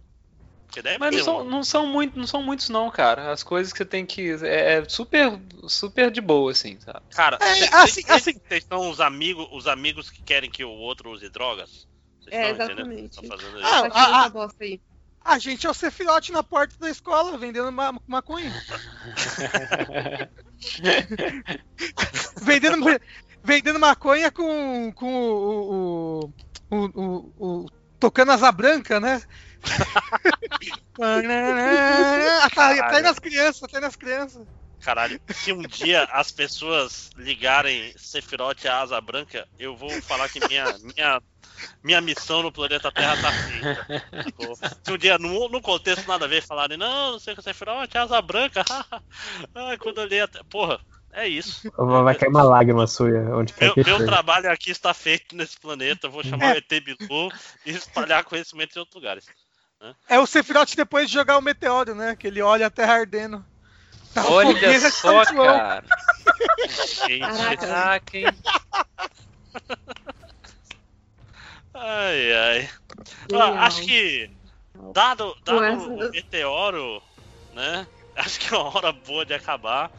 Mas ter não são, não, são muito, não são muitos, não, cara. As coisas que você tem que. É, é super, super de boa, assim, sabe? Cara, É, vocês- assim, vocês- assim- vocês são os amigos, os amigos que querem que o outro use drogas? Vocês É, exatamente. Ah, essa bosta aí. A gente é o Cefirote na porta da escola, vendendo ma maconha. vendendo, vendendo maconha com, com o, o, o, o- o- tocando asa branca, né? Até, nas crianças, até nas crianças. Caralho, se um dia as pessoas ligarem Sephiroth à asa branca, eu vou falar que minha, minha, minha missão no planeta Terra tá feita. sacou? Se um dia, no, no contexto nada a ver, falarem, não, não sei o que é Sephiroth, asa branca. Ai, quando eu li até. Porra, é isso. Vai cair uma lágrima sua, onde Meu, que meu trabalho aqui está feito nesse planeta. Eu vou chamar o ET Bilu e espalhar conhecimento em outros lugares. É o Sephiroth depois de jogar o meteoro, né? Que ele olha a terra ardendo. Tá Olha só, cara. Gente, Caraca. Hein? ai, ai. Ah, acho que, dado, dado essa- o meteoro, né? Acho que é uma hora boa de acabar,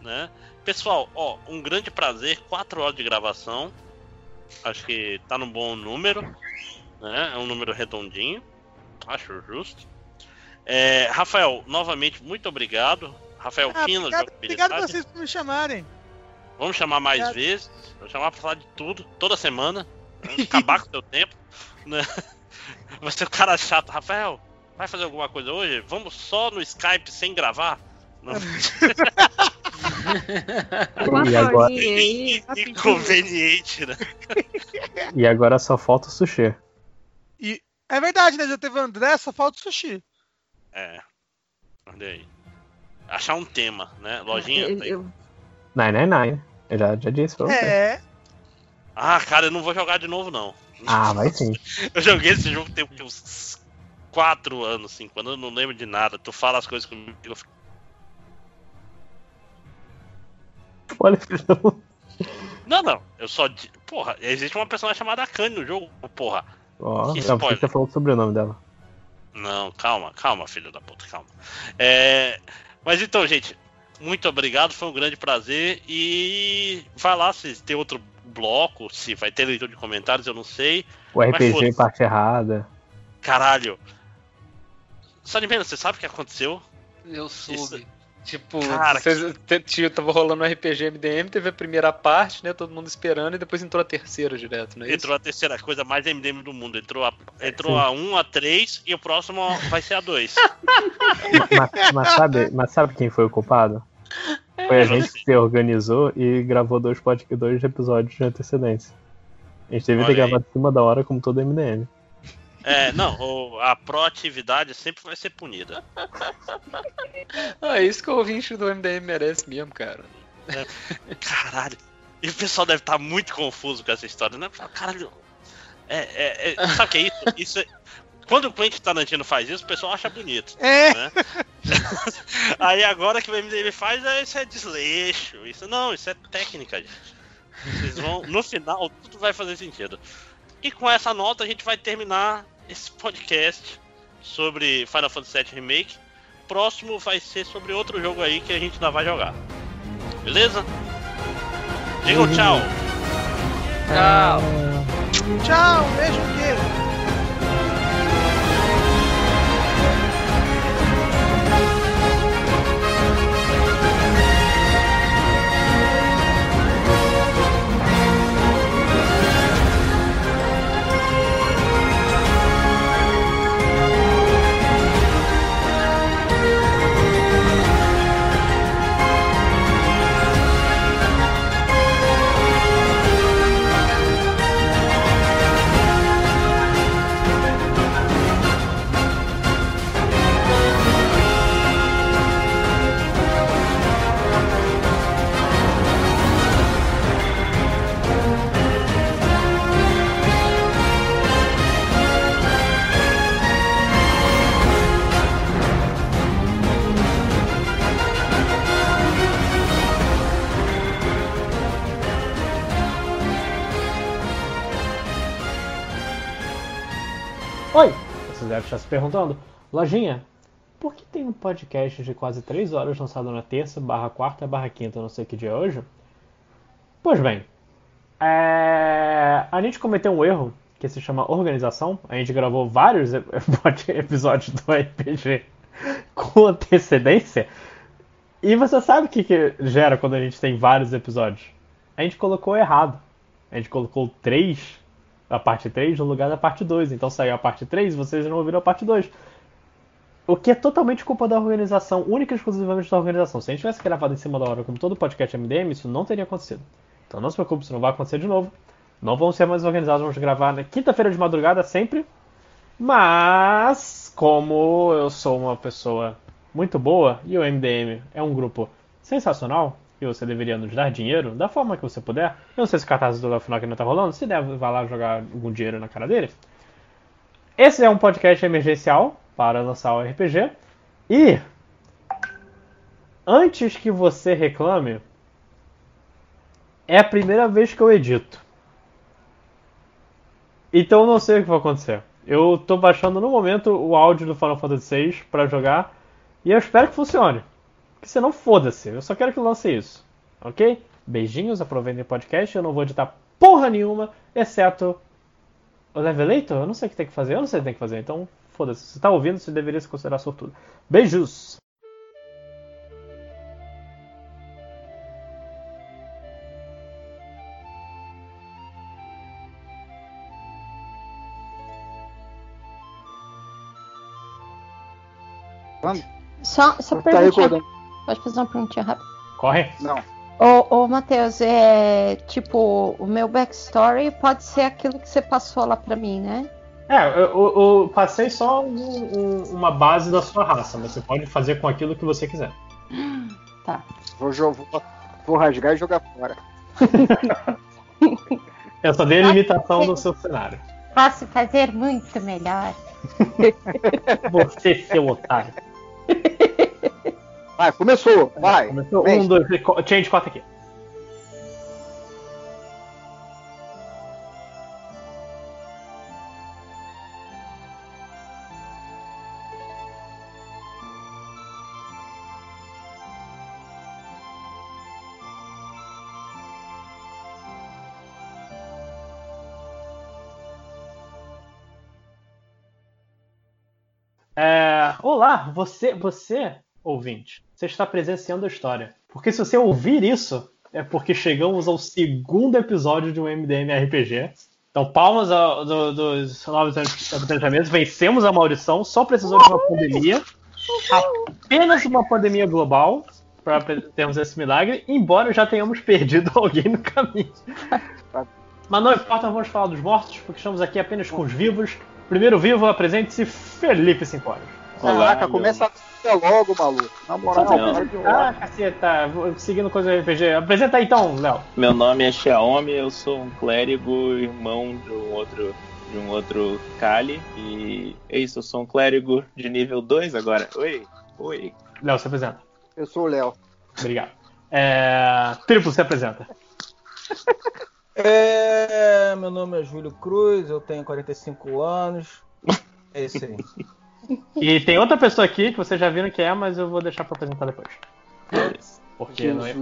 né? Pessoal, ó, um grande prazer, quatro horas de gravação. Acho que tá num bom número, né? É um número redondinho. Acho justo. É, Rafael, novamente, muito obrigado. Rafael Ah, Pina, obrigado, obrigado jogabilidade. vocês por me chamarem. Vamos chamar mais Obrigado. vezes. Vamos chamar pra falar de tudo, toda semana. Acabar com o seu tempo. Né? Vai ser o cara chato. Rafael, vai fazer alguma coisa hoje? Vamos só no Skype sem gravar? Não. E agora. Inconveniente, né? e agora só falta o sushi. E é verdade, né? Já teve o André, só falta o sushi. É. Olha aí. Achar um tema, né? Lojinha. Eu- tem. eu- 999. Eu já, já disse pra você. É. Ah, cara, eu não vou jogar de novo, não. Ah, vai sim. Eu joguei esse jogo tem uns 4 anos, 5 anos, eu não lembro de nada. Tu fala as coisas comigo, eu fico Olha, filho, não. Não, não. Eu só. Porra, existe uma personagem chamada Akane no jogo, porra. Ó, Que é spoiler. você falou o sobrenome dela. Não, calma, calma, filho da puta, calma. É, Mas então, gente, muito obrigado, foi um grande prazer. E vai lá se tem outro bloco, se vai ter leitura de comentários, eu não sei. O RPG foda-se. parte errada. Caralho. Salimena, você sabe o que aconteceu? Eu soube. Tipo, Cara, vocês, tinha- tava rolando um RPG MDM, teve a primeira parte, né? Todo mundo esperando, e depois entrou a terceira direto, é isso? Entrou a terceira coisa mais MDM do mundo. Entrou a, entrou a 1, a 3 e o próximo vai ser a 2. mas, mas sabe, mas sabe quem foi o culpado? Foi a Eu gente que se organizou e gravou dois, dois episódios de antecedência. A gente teve que gravado em cima da hora, como todo MDM. É, não, o- a proatividade sempre vai ser punida. Ah, é isso que o ouvinte do MDM merece mesmo, cara. Caralho. E o pessoal deve estar muito confuso com essa história, né? Caralho. É, é, é, sabe o que é isso? Isso é- Quando o Quentin Tarantino faz isso, o pessoal acha bonito. É. Né? Aí agora que o MDM faz, é, isso é desleixo. Isso não, isso é técnica, gente. Vocês vão, no final, tudo vai fazer sentido. E com essa nota a gente vai terminar esse podcast sobre Final Fantasy VII Remake. Próximo vai ser sobre outro jogo aí que a gente ainda vai jogar. Beleza? Diga um tchau. Tchau. Tchau, um beijo, queijo. Perguntando, Lojinha, por que tem um podcast de quase 3 horas lançado na terça, barra quarta, barra quinta, não sei que dia é hoje? Pois bem, é... a gente cometeu um erro que se chama organização. A gente gravou vários ep- episódios do RPG com antecedência. E você sabe o que, que gera quando a gente tem vários episódios? A gente colocou errado. A gente colocou 3, a parte 3, no lugar da parte 2. Então saiu a parte 3 e vocês não ouviram a parte 2. O que é totalmente culpa da organização, única e exclusivamente da organização. Se a gente tivesse gravado em cima da hora, como todo podcast MDM, isso não teria acontecido. Então não se preocupe, isso não vai acontecer de novo. Não vamos ser mais organizados, vamos gravar na quinta-feira de madrugada sempre. Mas, como eu sou uma pessoa muito boa e o MDM é um grupo sensacional e você deveria nos dar dinheiro da forma que você puder. Eu não sei se o cartaz do Final não tá rolando, se der, vai lá jogar algum dinheiro na cara dele. Esse é um podcast emergencial para lançar o RPG. E antes que você reclame, é a primeira vez que eu edito. Então eu não sei o que vai acontecer. Eu tô baixando no momento o áudio do Final Fantasy VI pra jogar e eu espero que funcione. Porque senão foda-se, eu só quero que lance isso. Ok? Beijinhos, aproveitem o podcast, eu não vou editar porra nenhuma, exceto o Levelator? Eu não sei o que tem que fazer, eu não sei o que tem que fazer, então foda-se. Se tá ouvindo, você deveria se considerar sortudo. Beijos! Só, só Tá. Pode fazer uma perguntinha rápida? Corre! Não. Ô, ô Matheus, é tipo, o meu backstory pode ser aquilo que você passou lá pra mim, né? É, eu, eu- eu passei só um- um- uma base da sua raça, mas você pode fazer com aquilo que você quiser. Tá. Vou, vou, vou rasgar e jogar fora. Eu só dei a limitação do seu cenário. Posso fazer muito melhor. Você, seu otário. Vai, começou. Vai. Começou. Vem. Um, dois, três, change, corta aqui. É, olá, você, você, ouvinte, você está presenciando a história. Porque se você ouvir isso, é porque chegamos ao segundo episódio de um MDM RPG. Então, palmas ao- do- dos novos mesa. Vencemos a maldição, só precisou de uma pandemia. Apenas uma pandemia global para termos esse milagre, embora já tenhamos perdido alguém no caminho. Mas não importa, vamos falar dos mortos, porque estamos aqui apenas com os vivos. Primeiro vivo, apresente-se Felipe Cincoras. Caraca, meu- começa a logo, maluco. Na moral, Ah, caceta, vou- seguindo coisa do RPG. Apresenta aí então, Léo. Meu nome é Xiaomi, eu sou um clérigo, irmão de um outro de um outro Kali e é isso, eu sou um clérigo de nível 2 agora. Oi. Oi. Léo, se apresenta. Eu sou o Léo. Obrigado. É... Triplo, se apresenta. É, meu nome é Júlio Cruz, eu tenho 45 anos. É isso aí. E tem outra pessoa aqui que vocês já viram que é, mas eu vou deixar pra apresentar depois. Porque não é,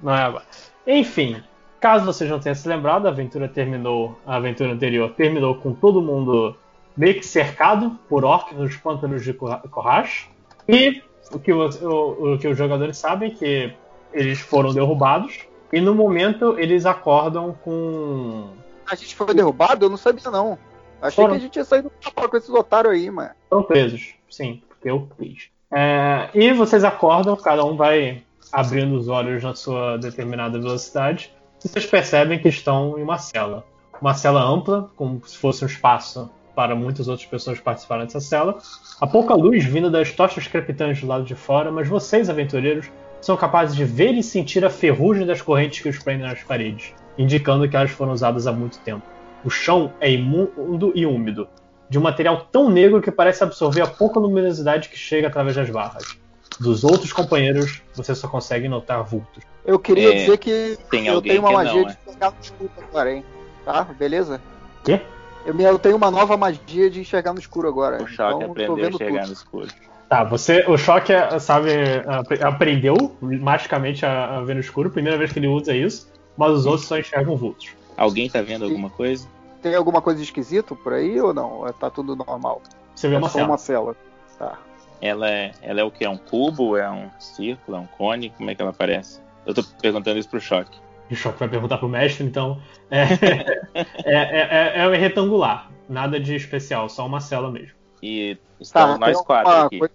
não é agora. Enfim, caso vocês não tenham se lembrado, a aventura terminou. A aventura anterior terminou com todo mundo meio que cercado por orcs nos pântanos de Corra- Corrache. E o que, os- o, o que os jogadores sabem é que eles foram derrubados. E no momento eles acordam com. A gente foi derrubado? Eu não sabia, não. Achei Foram. que a gente ia sair do papo com esses otários aí, mano. Estão presos, sim, porque eu fiz. É, e vocês acordam, cada um vai abrindo os olhos na sua determinada velocidade. E vocês percebem que estão em uma cela. Uma cela ampla, como se fosse um espaço para muitas outras pessoas participarem dessa cela. Há pouca luz vindo das tochas crepitantes do lado de fora, mas vocês, aventureiros, são capazes de ver e sentir a ferrugem das correntes que os prendem nas paredes, indicando que elas foram usadas há muito tempo. O chão é imundo e úmido, de um material tão negro que parece absorver a pouca luminosidade que chega através das barras. Dos outros companheiros, você só consegue notar vultos. Eu queria É, dizer que Tem eu tenho uma magia não, de é. pegar no escudo agora, hein? Tá? Beleza? Quê? Eu, eu tenho uma nova magia de enxergar no escuro agora. O choque então, tô aprendeu a enxergar tudo. no escuro. Tá, você. O Choque, é, sabe, apre- aprendeu magicamente a, a ver no escuro, primeira vez que ele usa isso, mas os outros só enxergam vultos. Alguém tá vendo alguma coisa? Tem alguma coisa esquisita por aí ou não? Tá tudo normal? Você vê é uma só cela. uma cela. Tá. Ela é, ela é o que? É um cubo? É um círculo? É um cone? Como é que ela parece? Eu tô perguntando isso pro choque. O Choque vai perguntar pro mestre, então. É, é, é, é retangular. Nada de especial, só uma cela mesmo. E estamos Tá, nós tem quatro aqui. coisa-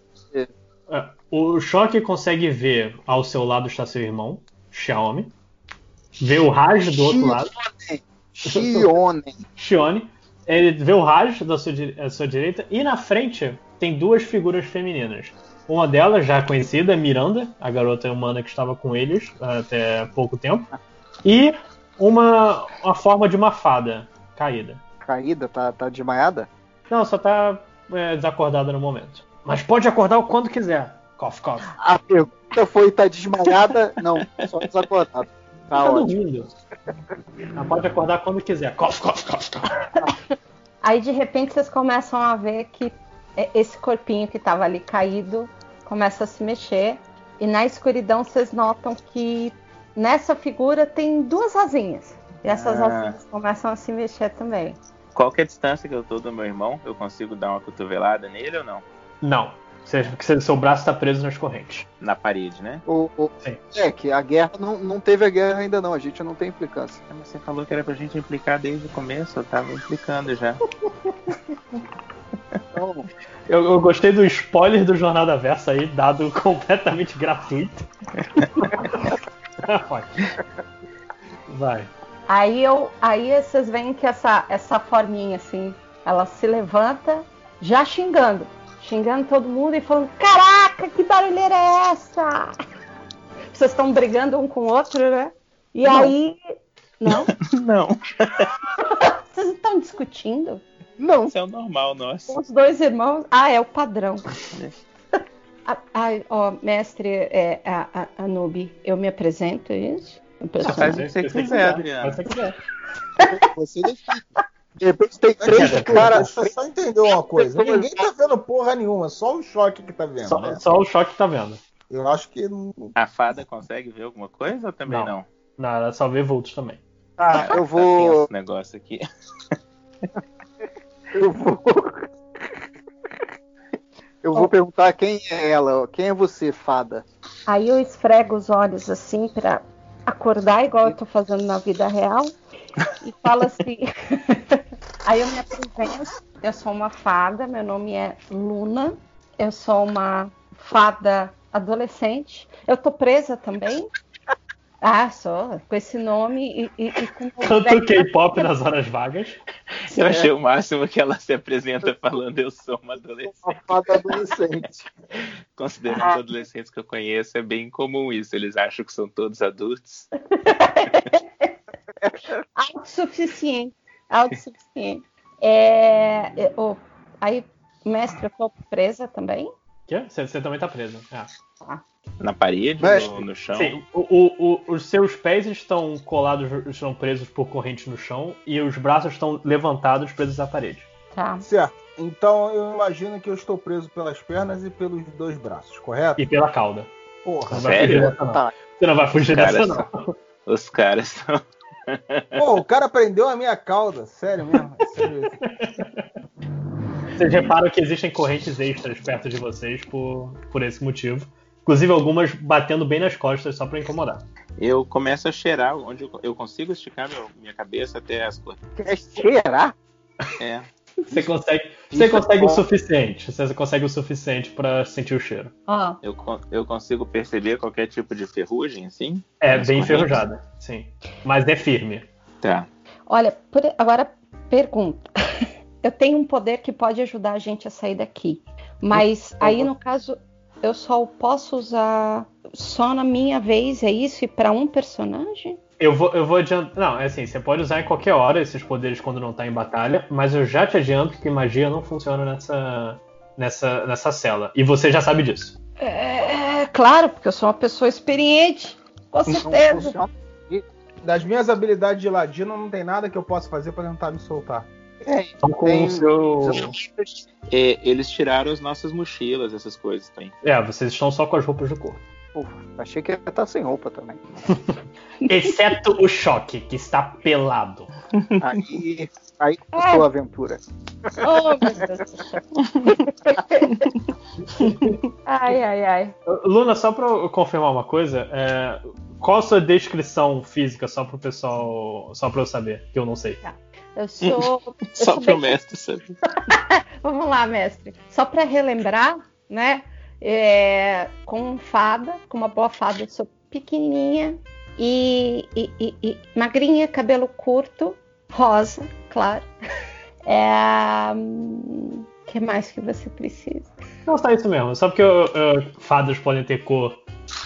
É, O Choque consegue ver ao seu lado está seu irmão, Xiaomi. Vê o Raj do outro lado, Shione. Shione. Ele vê o Raj da sua, à sua direita e na frente tem duas figuras femininas. Uma delas, já conhecida, Miranda, a garota humana que estava com eles até pouco tempo. E uma, uma forma de uma fada caída. Caída, tá, tá desmaiada? Não, só tá é, desacordada no momento. Mas pode acordar o quando quiser. Cough, cough. A pergunta foi: tá desmaiada? Não, só desacordado. Tá Tá ótimo. dormindo. Ela pode acordar quando quiser. Cough, cough, cough, cough. Aí de repente vocês começam a ver que é- esse corpinho que tava ali caído começa a se mexer. E na escuridão vocês notam que nessa figura tem duas asinhas. E essas Ah. asinhas começam a se mexer também. Qual que é a distância que eu tô do meu irmão? Eu consigo dar uma cotovelada nele ou não? Não. Porque seu braço tá preso nas correntes. Na parede, né? O, o- Sim. é que a guerra não, não teve a guerra ainda não, a gente não tem implicância. Mas Você falou que era pra gente implicar desde o começo, eu tava implicando já. Então, Eu, eu gostei do spoiler do Jornada Versa aí, dado completamente gratuito. Vai. Vai. Aí eu, aí vocês veem que essa essa forminha assim, ela se levanta já xingando, xingando todo mundo e falando: "Caraca, que barulheira é essa?" Vocês estão brigando um com o outro, né? E Não. aí não, Não, vocês estão discutindo? não, isso é o normal nosso. Os dois irmãos. Ah, é o padrão. Ah, Ai, ó, mestre é, a, a, Anubi, eu me apresento, é isso? O Faz o que você quiser, que você quiser. você define. De repente tem três Cara, caras. deixa eu só entender uma coisa. pessoas- Ninguém tá vendo porra nenhuma, só o choque que tá vendo, Só, né? só o choque tá vendo. Eu acho que não- A fada consegue ver alguma coisa ou também Não. não? Não, ela só vê vultos também. Ah, eu Tá vou. esse negócio aqui. Eu vou. Eu vou perguntar quem é ela, quem é você, fada? Aí eu esfrego os olhos assim pra acordar, igual eu tô fazendo na vida real, e falo assim. Aí eu me apresento, eu sou uma fada, meu nome é Luna, eu sou uma fada adolescente. Eu tô presa também. Ah, sou, com esse nome e, e, e com Canto K-pop nas horas vagas. Eu achei o máximo que ela se apresenta falando eu sou uma adolescente. Uma fada adolescente. Considerando os adolescentes que eu conheço, é bem comum isso. Eles acham que são todos adultos. Autossuficiente. Autossuficiente. É, é, ô, aí, mestre, eu tô presa também? Quê? Você, você também tá preso. É. Na parede, Mestre. no, no chão. Sim, o- o- o- os seus pés estão colados, estão presos por correntes no chão e os braços estão levantados presos à parede. Tá. Certo. Então eu imagino que eu estou preso pelas pernas e pelos dois braços, correto? E pela cauda. Porra. Sério? não. Tá. Você não vai fugir Cara, dessa, não. Os caras são. Pô, o cara prendeu a minha cauda, sério mesmo. Sério. Vocês reparam que existem correntes extras perto de vocês por, por esse motivo. Inclusive algumas batendo bem nas costas só pra incomodar. Eu começo a cheirar onde eu, eu consigo esticar meu- minha cabeça até as cor- Quer cheirar? É. Você consegue, você Isso é consegue o suficiente. Você consegue o suficiente pra sentir o cheiro. Ó, Eu, eu consigo perceber qualquer tipo de ferrugem, assim? É Nas bem enferrujada, sim. Mas é firme. Tá. olha, por- agora pergunta. Eu tenho um poder que pode ajudar a gente a sair daqui. Mas aí, no caso, eu só posso usar só na minha vez, é isso? E pra um personagem? Eu vou, eu vou adiantar. Não, é assim, você pode usar em qualquer hora esses poderes quando não tá em batalha, mas eu já te adianto que magia não funciona nessa, nessa, nessa cela. E você já sabe disso. É, claro, porque eu sou uma pessoa experiente. Com Não certeza. Das minhas habilidades de ladino, não tem nada que eu possa fazer pra tentar me soltar. É, Estão com tem- o seu. É, eles tiraram as nossas mochilas, essas coisas também. É, vocês estão só com as roupas do corpo. Pô, achei que ia estar sem roupa também. Exceto o choque, que está pelado. Aí, aí começou a aventura. Oh, meu Deus. ai, ai, ai. Luna, só pra eu confirmar uma coisa, é, qual a sua descrição física, só pro pessoal. Só pra eu saber, que eu não sei. Eu sou. eu Só sou pro bem- mestre saber. Vamos lá, mestre. Só para relembrar, né? É, com fada, com uma boa fada, eu sou pequenininha e, e- e- e magrinha, cabelo curto, rosa, claro. É, hum, que mais que você precisa? Não, tá isso mesmo. Só porque eu- eu- fadas podem ter cor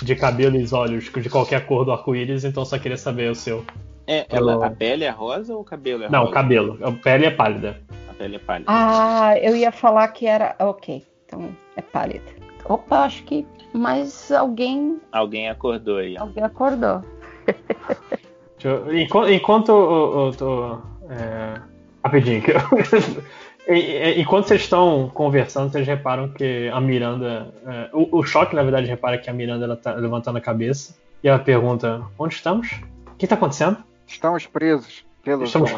de cabelo e olhos de qualquer cor do arco-íris, então eu só queria saber o seu. É, Ela- ela, a pele é rosa ou o cabelo é Não, rosa? cabelo. A pele é pálida. A pele é pálida. Ah, eu ia falar que era. Ok, então é pálida. Opa, acho que mais alguém, Alguém acordou aí. ó. alguém acordou. Deixa eu- enquanto enquanto eu, eu tô. é, rapidinho. que eu- Enquanto vocês estão conversando, vocês reparam que a Miranda. é, o, o choque, na verdade, repara que a Miranda ela tá levantando a cabeça e ela pergunta: Onde estamos? O que tá acontecendo? Estamos presos pelos Estamos-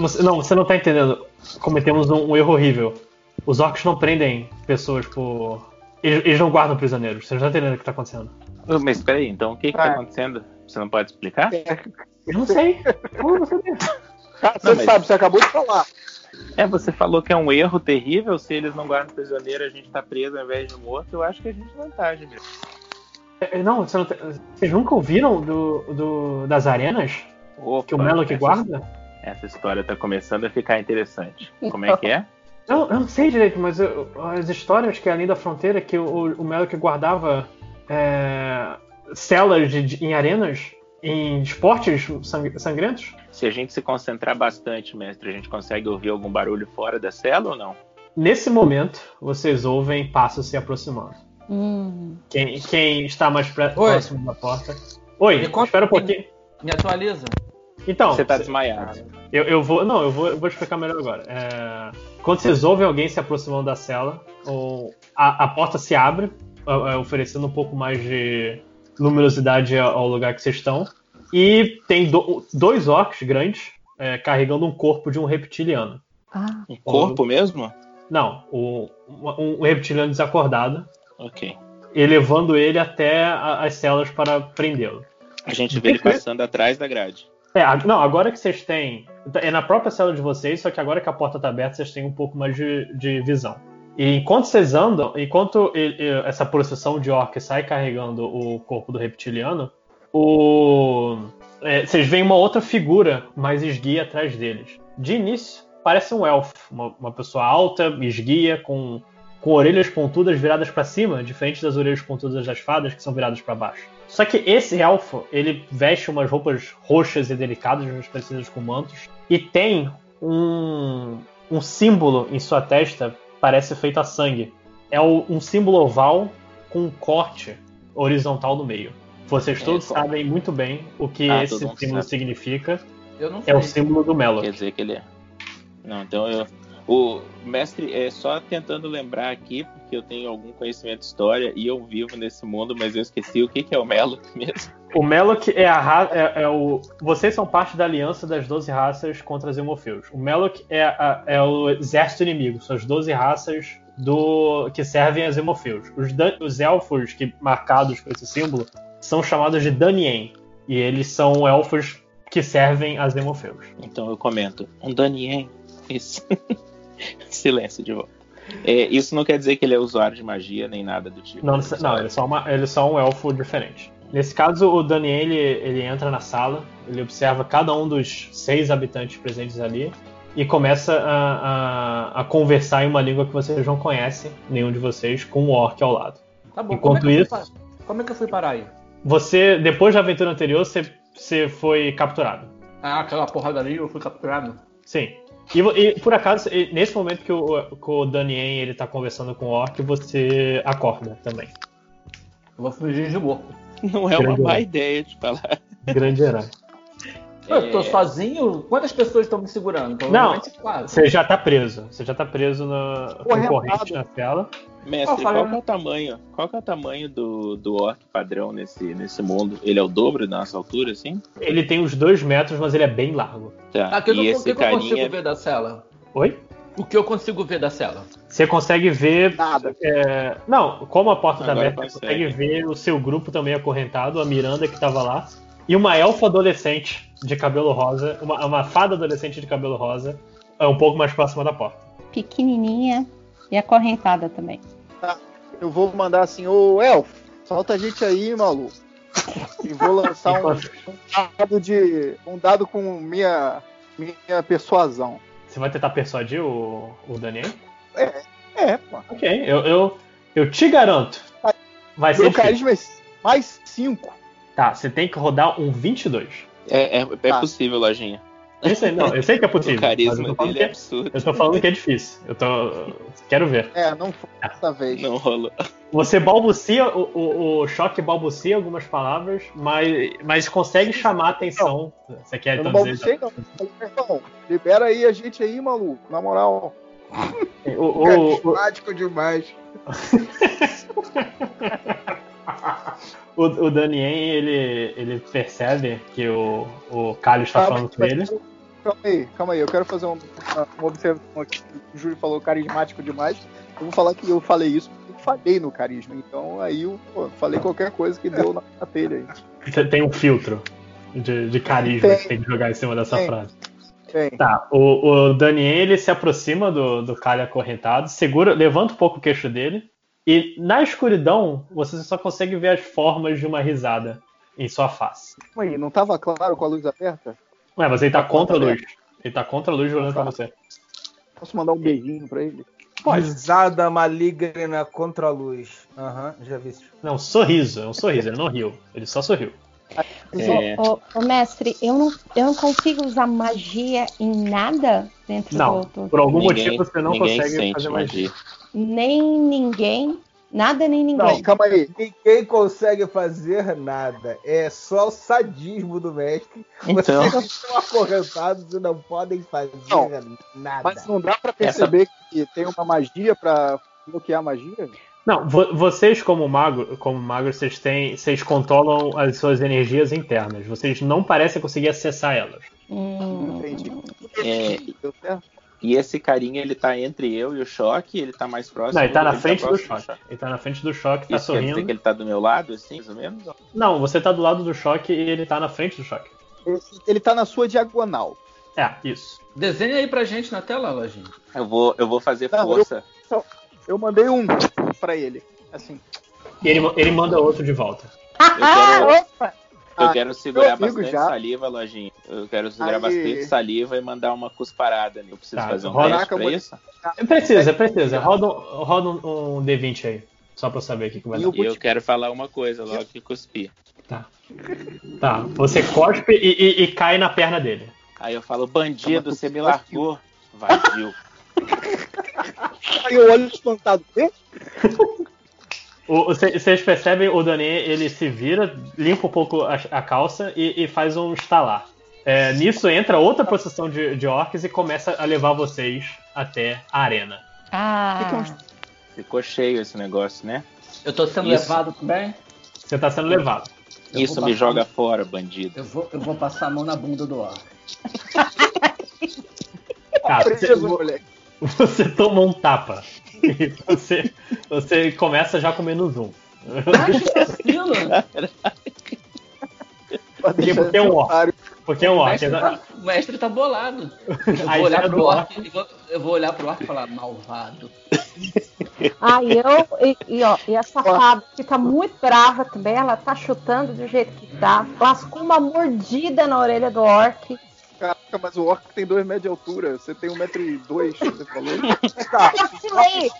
você- não, você não tá entendendo. Cometemos um, um erro horrível. Os orcs não prendem pessoas por. Eles, eles não guardam prisioneiros. Você não tá entendendo o que tá acontecendo. Mas peraí, então o que que tá Ah. acontecendo? Você não pode explicar? Eu não sei. Como você saber? Ah, Você Não, mas- sabe, você acabou de falar. É, você falou que é um erro terrível. Se eles não guardam prisioneiro, a gente tá preso ao invés de morto. Eu acho que a gente não tá, Jimmy. É, Não, você não tá- vocês nunca ouviram do, do- das arenas? Opa, Que o Melo que essa- guarda? Essa história tá começando a ficar interessante. Como é que é? Eu, eu não sei direito, mas eu- as histórias que é além da fronteira, que o, o Melo que guardava é, celas de- de- em arenas, em esportes sang- sangrentos. Se a gente se concentrar bastante, mestre, a gente consegue ouvir algum barulho fora da cela ou não? Nesse momento, vocês ouvem passos se aproximando. Hum. Quem, quem está mais pré- próximo da porta. Oi, Me conta- espera um pouquinho. Me atualiza. Então, Você tá desmaiado. eu, eu vou. Não, eu vou, eu vou explicar melhor agora. É, quando vocês ouvem alguém se aproximando da cela, ou a, a porta se abre, é, é, oferecendo um pouco mais de luminosidade ao lugar que vocês estão. E tem do- dois orcs grandes é, carregando um corpo de um reptiliano. Ah, Um corpo mesmo? Não, o- um, um reptiliano desacordado, Ok. e levando ele até a- as celas para prendê-lo. A gente vê ele passando atrás da grade. É, não, agora que vocês têm. É na própria cela de vocês, só que agora que a porta tá aberta, vocês têm um pouco mais de, de visão. E enquanto vocês andam, enquanto essa procissão de orcs sai carregando o corpo do reptiliano, o, é, vocês veem uma outra figura mais esguia atrás deles. De início, parece um elfo, uma, uma pessoa alta, esguia, com, com orelhas pontudas viradas para cima, diferente das orelhas pontudas das fadas que são viradas para baixo. Só que esse elfo, ele veste umas roupas roxas e delicadas, umas parecidas com mantos, e tem um, um símbolo em sua testa, parece feito a sangue. É o- um símbolo oval com um corte horizontal no meio. Vocês É, todos sabem muito bem o que Ah, esse símbolo sabe. significa. Eu não sei. É o símbolo do Melo. Quer dizer que ele é. Não, então eu. O mestre, é só tentando lembrar aqui, porque eu tenho algum conhecimento de história e eu vivo nesse mundo, mas eu esqueci o que, que é o Melo mesmo. O Melok é a ra- é, é o. Vocês são parte da aliança das 12 raças contra os Hemofeus. O Melok é, a- é o exército inimigo, são as 12 raças do que servem as Hemofeus. Os, Dan- os elfos que marcados com esse símbolo são chamados de Danien. E eles são elfos que servem as Hemofeus. Então eu comento. Um Danien. Isso. Silêncio de volta. É, isso não quer dizer que ele é usuário de magia nem nada do tipo. Não, não ele, é só uma, ele é só um elfo diferente. Nesse caso, o Daniel ele, ele entra na sala, ele observa cada um dos seis habitantes presentes ali e começa a, a, a conversar em uma língua que vocês não conhecem, nenhum de vocês, com um orc ao lado. Tá bom, Enquanto como é que eu isso- fui Como é que eu fui parar aí? Você, depois da aventura anterior, você, você foi capturado. Ah, aquela porrada ali, eu fui capturado. Sim. E, e, por acaso, nesse momento que o, que o Daniel ele tá conversando com o orc, você acorda também. Eu vou fugir de morto. Não é uma Grande má herói. ideia de falar. Grande herói. Eu tô É. sozinho? Quantas pessoas estão me segurando? Quatro. Você já tá preso. Você já tá preso na corrente na tela. Mestre, falei- qual que é o tamanho? Qual que é o tamanho do, do orc padrão nesse, nesse mundo? Ele é o dobro da nossa altura, assim? Ele tem uns dois metros, mas ele é bem largo. Tá. Ah, que, e eu- o esse que que eu consigo carinha. ver da cela? Oi? O que eu consigo ver da cela? Você consegue ver. Nada. é, Não, como a porta tá Agora aberta, você consegue. consegue ver o seu grupo também acorrentado, a Miranda que tava lá, e uma elfa adolescente de cabelo rosa, uma, uma fada adolescente de cabelo rosa, é um pouco mais próxima da porta. Pequenininha e acorrentada também. Eu vou mandar assim, ô Elfo, solta a gente aí, maluco. E vou lançar um, um dado de. um dado com minha, minha persuasão. Você vai tentar persuadir o, o Daniel? É, pô. Ok, eu, eu, eu te garanto. Vai ser Meu difícil. carisma é mais 5. Tá, você tem que rodar um 22. É, é, é Tá. possível, Lojinha. Eu sei, não, eu sei que é possível. O mas eu carisma tô falando dele que é é- absurdo. Eu tô falando que é difícil. Eu tô. Quero ver. É, não foi dessa vez. Não rolou. Você balbucia, o, o, o choque balbucia algumas palavras, mas, mas consegue chamar a atenção. Você quer Eu não então dizer. balbuciei, não. Irmão, libera aí a gente aí, maluco. Na moral. O, o, o, Carismático demais. o, o Danien, ele, ele percebe que o, o Calho está Ah, falando com ele. Calma aí, calma aí. Eu quero fazer um- uma, uma observação aqui. O Júlio falou carismático demais. Eu vou falar que eu falei isso porque eu falhei no carisma. Então aí eu pô, falei qualquer coisa que deu na, na telha aí. Você tem um filtro de, de carisma Tem. que tem que jogar em cima dessa Tem. frase. Tem. Tá, o, o Danien ele se aproxima do, do Calho acorrentado, segura, levanta um pouco o queixo dele, e na escuridão você só consegue ver as formas de uma risada em sua face. Calma aí, não tava claro com a luz aberta? Ué, mas ele tá Tá contra a luz. Ele tá contra a luz olhando pra você. Posso mandar um beijinho pra ele? Risada maligna contra a luz. Aham, já vi isso. Não, sorriso, é um sorriso, ele não riu. Ele só sorriu. É. Ô, ô, ô, mestre, eu não, eu não consigo usar magia em nada dentro Não, do, do- por algum Ninguém- motivo você não consegue fazer magia. Nem ninguém. Nada nem ninguém. Não, calma aí. Ninguém consegue fazer nada. É só o sadismo do mestre. Então. Vocês estão acorrentados e não podem fazer Não, nada. Mas não dá pra perceber que tem uma magia pra bloquear a magia? Não, vo- vocês como mago, como magos, vocês têm, vocês controlam as suas energias internas. Vocês não parecem conseguir acessar elas. Hum, Entendi. É, Deu certo? E esse carinha, ele tá entre eu e o choque, ele tá mais próximo. Não, ele tá na ele frente do próximo choque. Ele tá na frente do choque, tá Isso quer dizer sorrindo. que ele tá do meu lado, assim, mais ou menos? Não, você tá do lado do choque e ele tá na frente do choque. Ele tá na sua diagonal. É, isso. Desenha aí pra gente na tela, Lojinha. Eu vou, eu vou fazer Não, força. Eu mandei um pra ele. Assim. E ele, ele manda outro de volta. Eu quero, Opa! Eu Ah, quero segurar bastante já. saliva, lojinha. Eu quero segurar Aí. bastante saliva e mandar uma cusparada. ali. Eu preciso Tá, fazer um roda- teste pra isso. Precisa, precisa. Roda, um- roda um, um D20 aí. Só pra eu saber o que, que vai E dar. E eu quero falar uma coisa logo que cuspir. Tá, você cospe e, e- e cai na perna dele. Aí eu falo, bandido, você me largou. Vadio. Aí eu olho espantado. Vocês percebem o Daniel, ele se vira, limpa um pouco a, a calça e, e faz um estalar. É, nisso entra outra procissão de, de orcs e começa a levar vocês até a arena. Ah, Ficou cheio esse negócio, né? Eu tô sendo Isso. levado também? Você tá sendo levado. Eu Isso me joga fora, bandido. Eu vou, eu vou passar a mão na bunda do orc. Tá, você, você toma um tapa. Você, você começa já com menos um. Pra deixar Porque é um orc. Porque é um O orc. mestre, né? tá, o mestre tá bolado. Eu A vou olhar ideia pro orc e vou, eu vou olhar pro orc e falar, malvado. Aí eu. E, e, ó, e essa fada fica muito brava também, ela tá chutando do jeito que tá. Lascou uma mordida na orelha do orc. Caraca, mas o orc tem 2 metros de altura. Você tem 1,2m, você falou? Tá, Eu vacilei!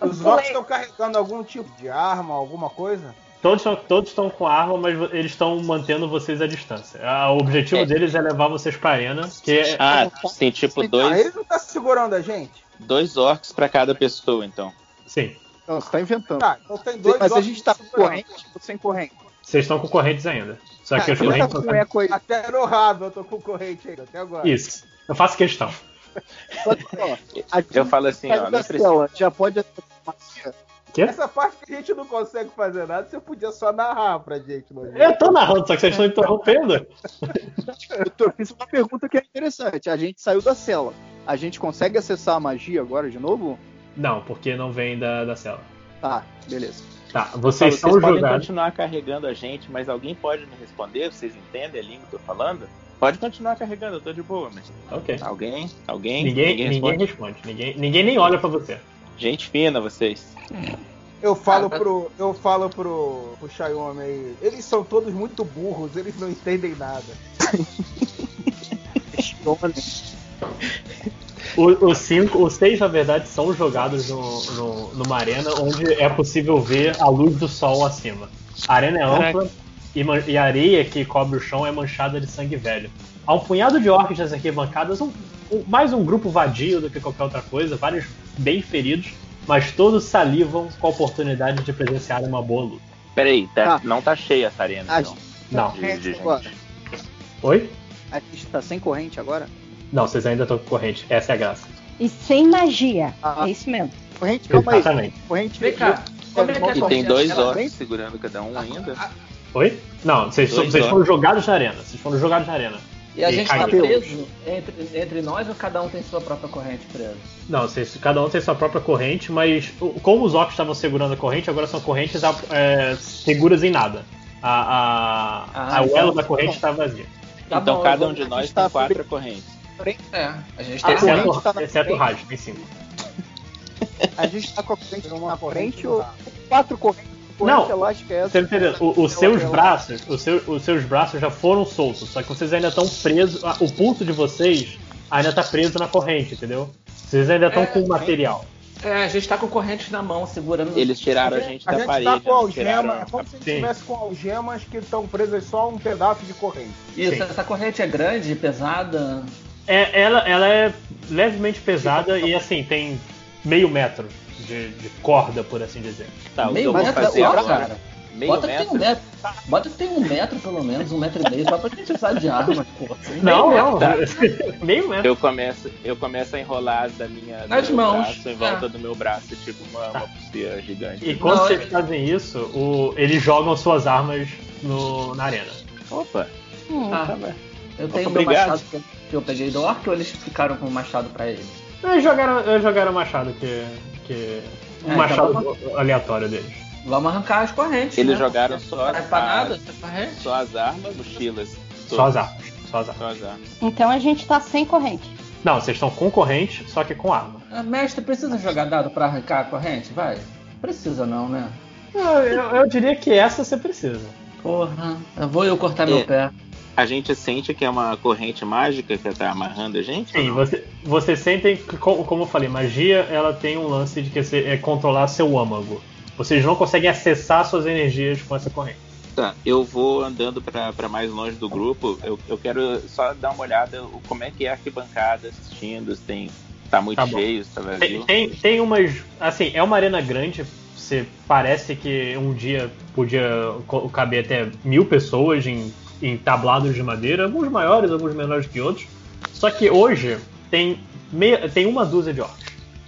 os orcs estão carregando algum tipo de arma, alguma coisa? Todos, estão- todos estão com arma, mas eles estão mantendo vocês à distância. Ah, O objetivo É. deles é levar vocês pra arena, que é, Ah, tem tipo Ah, dois, ele não tá segurando a gente? dois orcs pra cada pessoa, então. sim. Não, você tá inventando. Tá, então tem dois Mas a gente tá com corrente ou sem corrente? Vocês estão com correntes ainda. Só que os eu correntes. Até no rabo eu tô com corrente ainda, até agora. Isso. Eu faço questão. Que, Eu falo assim, ó, precisa. já pode. Quê? Essa parte que a gente não consegue fazer nada, você podia só narrar pra gente. Não Eu tô narrando, só que vocês estão interrompendo. Eu tô- fiz uma pergunta que é interessante. A gente saiu da cela. A gente consegue acessar a magia agora de novo? Não, porque não vem da, da cela. Tá, beleza. Tá, vocês Vocês são podem continuar carregando a gente, mas alguém pode me responder? Vocês entendem a língua que eu tô falando? Pode continuar carregando, eu tô de boa, mas. Ok. Alguém? Alguém? Ninguém, ninguém, responde? responde. Ninguém, ninguém nem olha pra você. Gente fina, vocês. Eu falo Ah, pro. Eu falo pro, pro Xiaomi aí. Eles são todos muito burros, eles não entendem nada. O- Os cinco, os seis, na verdade, são jogados no, no- numa arena onde é possível ver a luz do sol acima. A arena é ampla e, man- e a areia que cobre o chão é manchada de sangue velho. Há um punhado de orcs nas arquibancadas, um, um- mais um grupo vadio do que qualquer outra coisa, vários bem feridos, mas todos salivam com a oportunidade de presenciar uma boa luta. Peraí, tá- Ah. não tá cheia essa arena, A então. Não. De- de gente. Agora, Oi? a gente tá sem corrente agora? Não, vocês ainda estão com corrente. Essa é a graça. E sem magia. Ah. É isso mesmo. Corrente, calma aí. Exatamente. Corrente. Vem cá, como é que E tem dois orcs segurando cada um ainda. Oi? Não, vocês, vocês foram jogados na arena. Vocês foram jogados na arena. E a E gente tá caiu. preso entre, entre nós ou cada um tem sua própria corrente presa? Não, vocês, cada um tem sua própria corrente, mas como os orcs estavam segurando a corrente, agora são correntes é, seguras em nada. A, a, Ah, a o elo então- da corrente está vazia. Tá então bom, cada um de nós tá tem quatro correntes. É, a gente A tem corrente Exceto, tá na exceto o frente. Raj, tem cinco. A gente tá com a corrente Uma na corrente frente ou quatro correntes? Não. Elástica é essa? Você não entendeu? O- os seus ela- braços, os seus, os seus braços já foram soltos, só que vocês ainda estão presos. O pulso de vocês ainda está preso na corrente, entendeu? Vocês ainda estão É, com o material. É, a gente tá com correntes na mão, segurando. Eles tiraram a gente A da gente parede. tá com não algema, tiraram é como se a gente estivesse com algemas que estão presas só a um pedaço de corrente. Isso, Sim. essa corrente é grande, pesada. É, ela, ela é levemente pesada e assim, tem meio metro de, de corda, por assim dizer. Tá, o que meio eu vou metro fazer é ó, agora? cara. Meio Bota que tem um metro? metro. Bota que tem um metro, pelo menos, um metro e meio, só pra gente usar de arma, pô. Não, Meio não. Tá. meio metro. Eu começo, eu começo a enrolar da minha Nas mãos, braço em é. volta do meu braço, tipo uma, uma pulseira gigante. E quando Não, vocês é- fazem isso, o- eles jogam suas armas no- na arena. Opa, Hum. Ah, tá bem. Eu tenho meu machado que eu, que eu peguei do orc ou eles ficaram com o machado pra eles? Eles jogaram, eles jogaram o machado que. que um É, machado aleatório deles. Vamos arrancar as correntes. Eles né? jogaram só Não as, nada corrente? só as armas, mochilas. Só as armas. Só as armas. Só as armas. Então a gente tá sem corrente. Não, vocês estão com corrente, só que com arma. Ah, mestre, precisa jogar dado pra arrancar a corrente? Vai. Precisa não, né? Eu, eu- eu diria que essa você precisa. Porra, eu vou eu cortar É. meu pé. A gente sente que é uma corrente mágica que tá amarrando a gente? Sim, você, que, co- como eu falei, magia ela tem um lance de que você- é controlar seu âmago. Vocês não conseguem acessar suas energias com essa corrente. Tá, eu vou andando pra mais longe do grupo. Eu, eu quero só dar uma olhada o- como é que é a arquibancada assistindo, se tem. Tá muito Tá cheio, tá Tem, vazio. tem, tem umas. Assim, é uma arena grande. Você parece que um dia podia caber até mil pessoas em, em tablados de madeira, alguns maiores, alguns menores que outros. Só que hoje tem, meia, tem uma dúzia de orcs.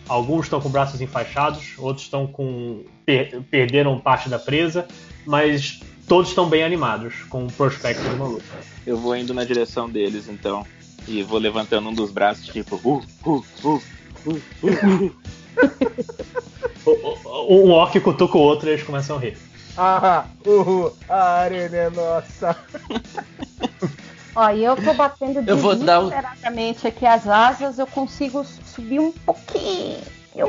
Alguns estão com braços enfaixados, outros estão com. per- perderam parte da presa, mas todos estão bem animados, com o prospecto de uma luta. Eu vou indo na direção deles, então. E vou levantando um dos braços, tipo, uh, uh, uh, uh, uh. Um orc cutuca o outro e eles começam a rir. Ah, uhul, a arena é nossa. Ó, e eu tô batendo Eu vou dar o- desesperadamente aqui as asas, eu consigo subir um pouquinho,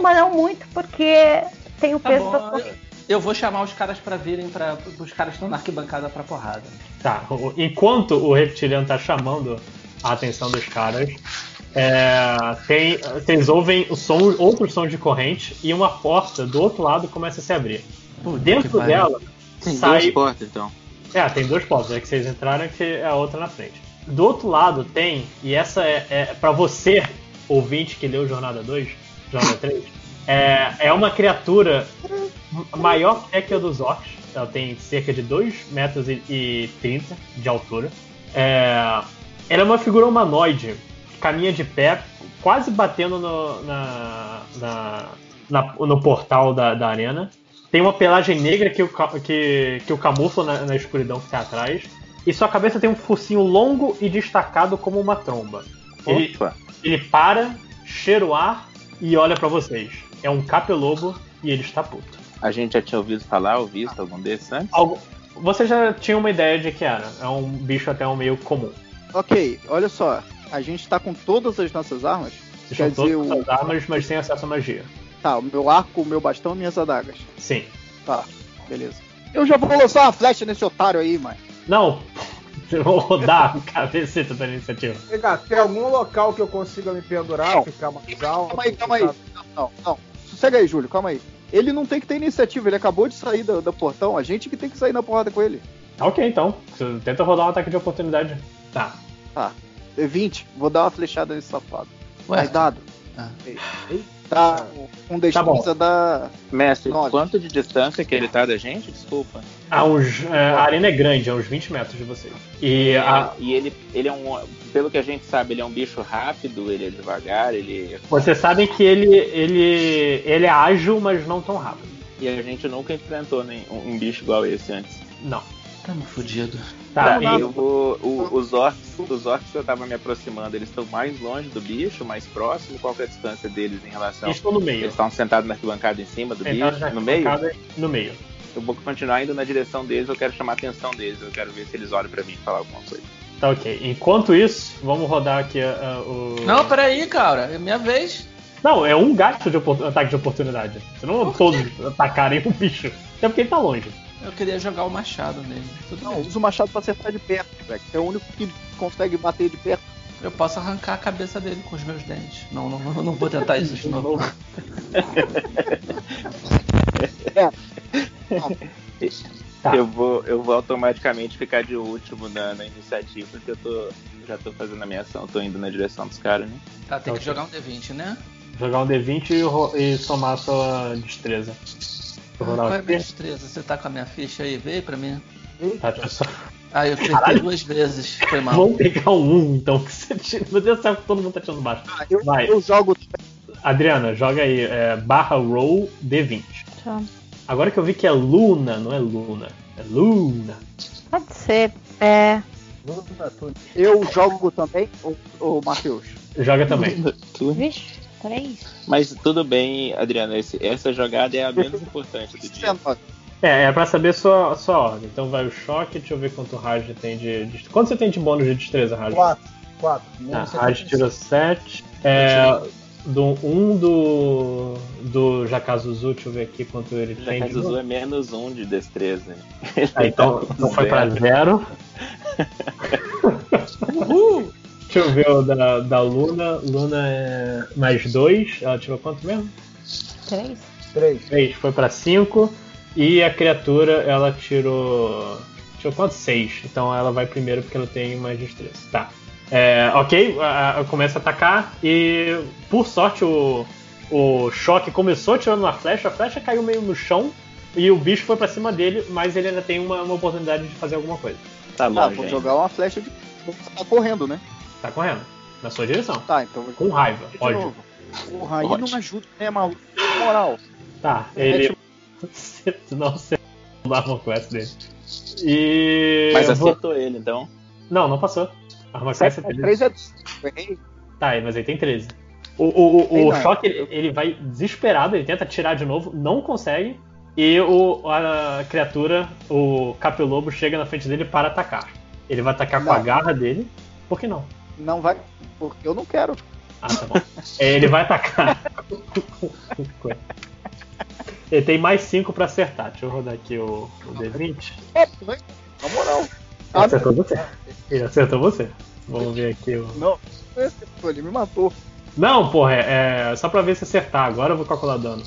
mas não muito, porque tem o Tá peso bom, da eu, corrente. eu vou chamar os caras pra virem para os caras estão na arquibancada pra porrada. Tá, o- enquanto o reptiliano tá chamando a atenção dos caras, é, tem, vocês ouvem o som, outros sons de corrente e uma porta do outro lado começa a se abrir. Puta Dentro dela Tem sai. duas portas, então. É, tem duas portas, é que vocês entraram que é a outra na frente. Do outro lado tem, e essa é, é para você, ouvinte que leu Jornada 2, Jornada 3, é, é uma criatura maior que a dos orcs, ela tem cerca de 2 metros e- e 30 de altura. É, ela é uma figura humanoide, que caminha de pé, quase batendo no, na, na- na- no portal da, da arena. Tem uma pelagem negra que o, que, que o camufla na, na escuridão que está atrás. E sua cabeça tem um focinho longo e destacado como uma tromba. Ele, Opa. ele para, cheira o ar e olha pra vocês. É um capelobo e ele está puto. A gente já tinha ouvido falar ou visto algum desses antes? Algo, você já tinha uma ideia de que era. É um bicho até um meio comum. Ok, olha só. A gente tá com todas as nossas armas. Vocês Quer são dizer, todas o... as armas, mas sem acesso à magia. Tá, o meu arco, o meu bastão e minhas adagas. Sim. Tá, beleza. Eu já vou lançar uma flecha nesse otário aí, mano. Não, eu vou rodar a cabeceta da iniciativa. Pegar, tem algum local que eu consiga me pendurar, Não. ficar mais alto? Calma aí, calma aí. ficar- Não, não, não. Sossega aí, Júlio, calma aí. Ele não tem que ter iniciativa, ele acabou de sair do, do portão, a gente que tem que sair na porrada com ele. Tá ok, então. Você tenta rodar um ataque de oportunidade. Tá. D20, vou dar uma flechada nesse safado. Ué, Mais dado. Ah. Tá, um destreza da. Mestre, Nove. quanto de distância que ele tá da gente? Desculpa. A, uns, é, a arena é grande, a uns 20 metros de vocês. E a, E ele, ele é um. Pelo que a gente sabe, ele é um bicho rápido, ele é devagar, ele. vocês sabem que ele, ele, ele é ágil, mas não tão rápido. E a gente nunca enfrentou nem um, um bicho igual esse antes. Não. Tamo fudido. Tá, Tá, e eu vou. o- os orcs, os orcs que eu tava me aproximando, eles estão mais longe do bicho, mais próximo? Qual que é a distância deles em relação? eles estão no meio. Eles estão sentados na arquibancada em cima do Sentados bicho, no meio? No meio. Eu vou continuar indo na direção deles, eu quero chamar a atenção deles, eu quero ver se eles olham pra mim e falar alguma coisa. Tá ok. Enquanto isso, vamos rodar aqui ah, o. Não, peraí, cara. É minha vez. Não, é um gasto de opor- ataque de oportunidade. Você não todos atacarem o bicho. Até porque ele tá longe. Eu queria jogar o machado nele. Tudo Não, bem. usa o machado pra acertar de perto, velho. É o único que consegue bater de perto. Eu posso arrancar a cabeça dele com os meus dentes. Não, não, não, não vou tentar isso de novo. Tá. Eu, vou, eu vou automaticamente ficar de último na, na iniciativa, porque eu tô. Já tô fazendo a minha ação, tô indo na direção dos caras, né? Tá, tem que jogar um D20, né? Jogar um D20 e, e somar a sua destreza. Vou Qual é a destreza? Você tá com a minha ficha aí? Veio pra mim? Tá, deixa eu só... Ah, eu Caralho. duas vezes. Foi mal. Vamos pegar um 1, então, que você tira. Meu Deus do céu, todo mundo tá tirando baixo. Ah, eu, Vai. eu jogo. Adriana, joga aí, é, barra roll D20. Tá. Agora que eu vi que é Luna, não é Luna. É Luna. Pode ser. É. Eu jogo também, ô, ô Matheus. Joga também. Tu- Vixe, três. Mas tudo bem, Adriana, esse- essa jogada é a menos importante do dia. 19. É, é pra saber sua, sua ordem. Então vai o choque, deixa eu ver quanto o Raj tem de, de. Quanto você tem de bônus de destreza, Raj? Quatro. Quatro. Ah, Menos Raj 75. tirou 7. É, do 1 um do. do Jakazuzu, deixa eu ver aqui quanto ele Já tem. que de Zuzu bônus. é menos um de destreza. Ah, então, então foi pra zero. Deixa eu ver o da, da Luna. Luna é mais 2. Ela tirou quanto mesmo? Três. Três. 3. Foi pra 5. E a criatura, ela tirou. Tirou quanto? 6. Então ela vai primeiro porque ela tem mais destreza. Tá. É, ok, a- a- começa a atacar. E por sorte o, o choque começou tirando uma flecha. A flecha caiu meio no chão. E o bicho foi pra cima dele, mas ele ainda tem uma, uma oportunidade de fazer alguma coisa. Tá Ah, longe, vou jogar uma flecha de. Tá correndo, né? Tá correndo. Na sua direção. Tá, então Com raiva, ódio. novo. Porra, aí não ajuda, né, maluco? Moral. Tá, ele. não você não dava com essa dele. E. Mas eu vou- acertou ele, então. Não, não passou. Arma classe é 7 13. 3 é. Tá, mas ele tem 13. O, o, o, o não. choque, ele, ele vai desesperado, ele tenta tirar de novo, não consegue. E o, a criatura, o capelobo, chega na frente dele para atacar. Ele vai atacar com a Não. garra dele. Por que não? Não vai. Porque eu não quero. Ah, tá bom. É, ele vai atacar. ele tem mais 5 pra acertar. Deixa eu rodar aqui o, o D20. É? Na moral. Ele Ah, acertou você. Ele acertou você. Vamos ver aqui o. Não, ele me matou. Não, porra, é, é só pra ver se acertar. Agora eu vou calcular dano.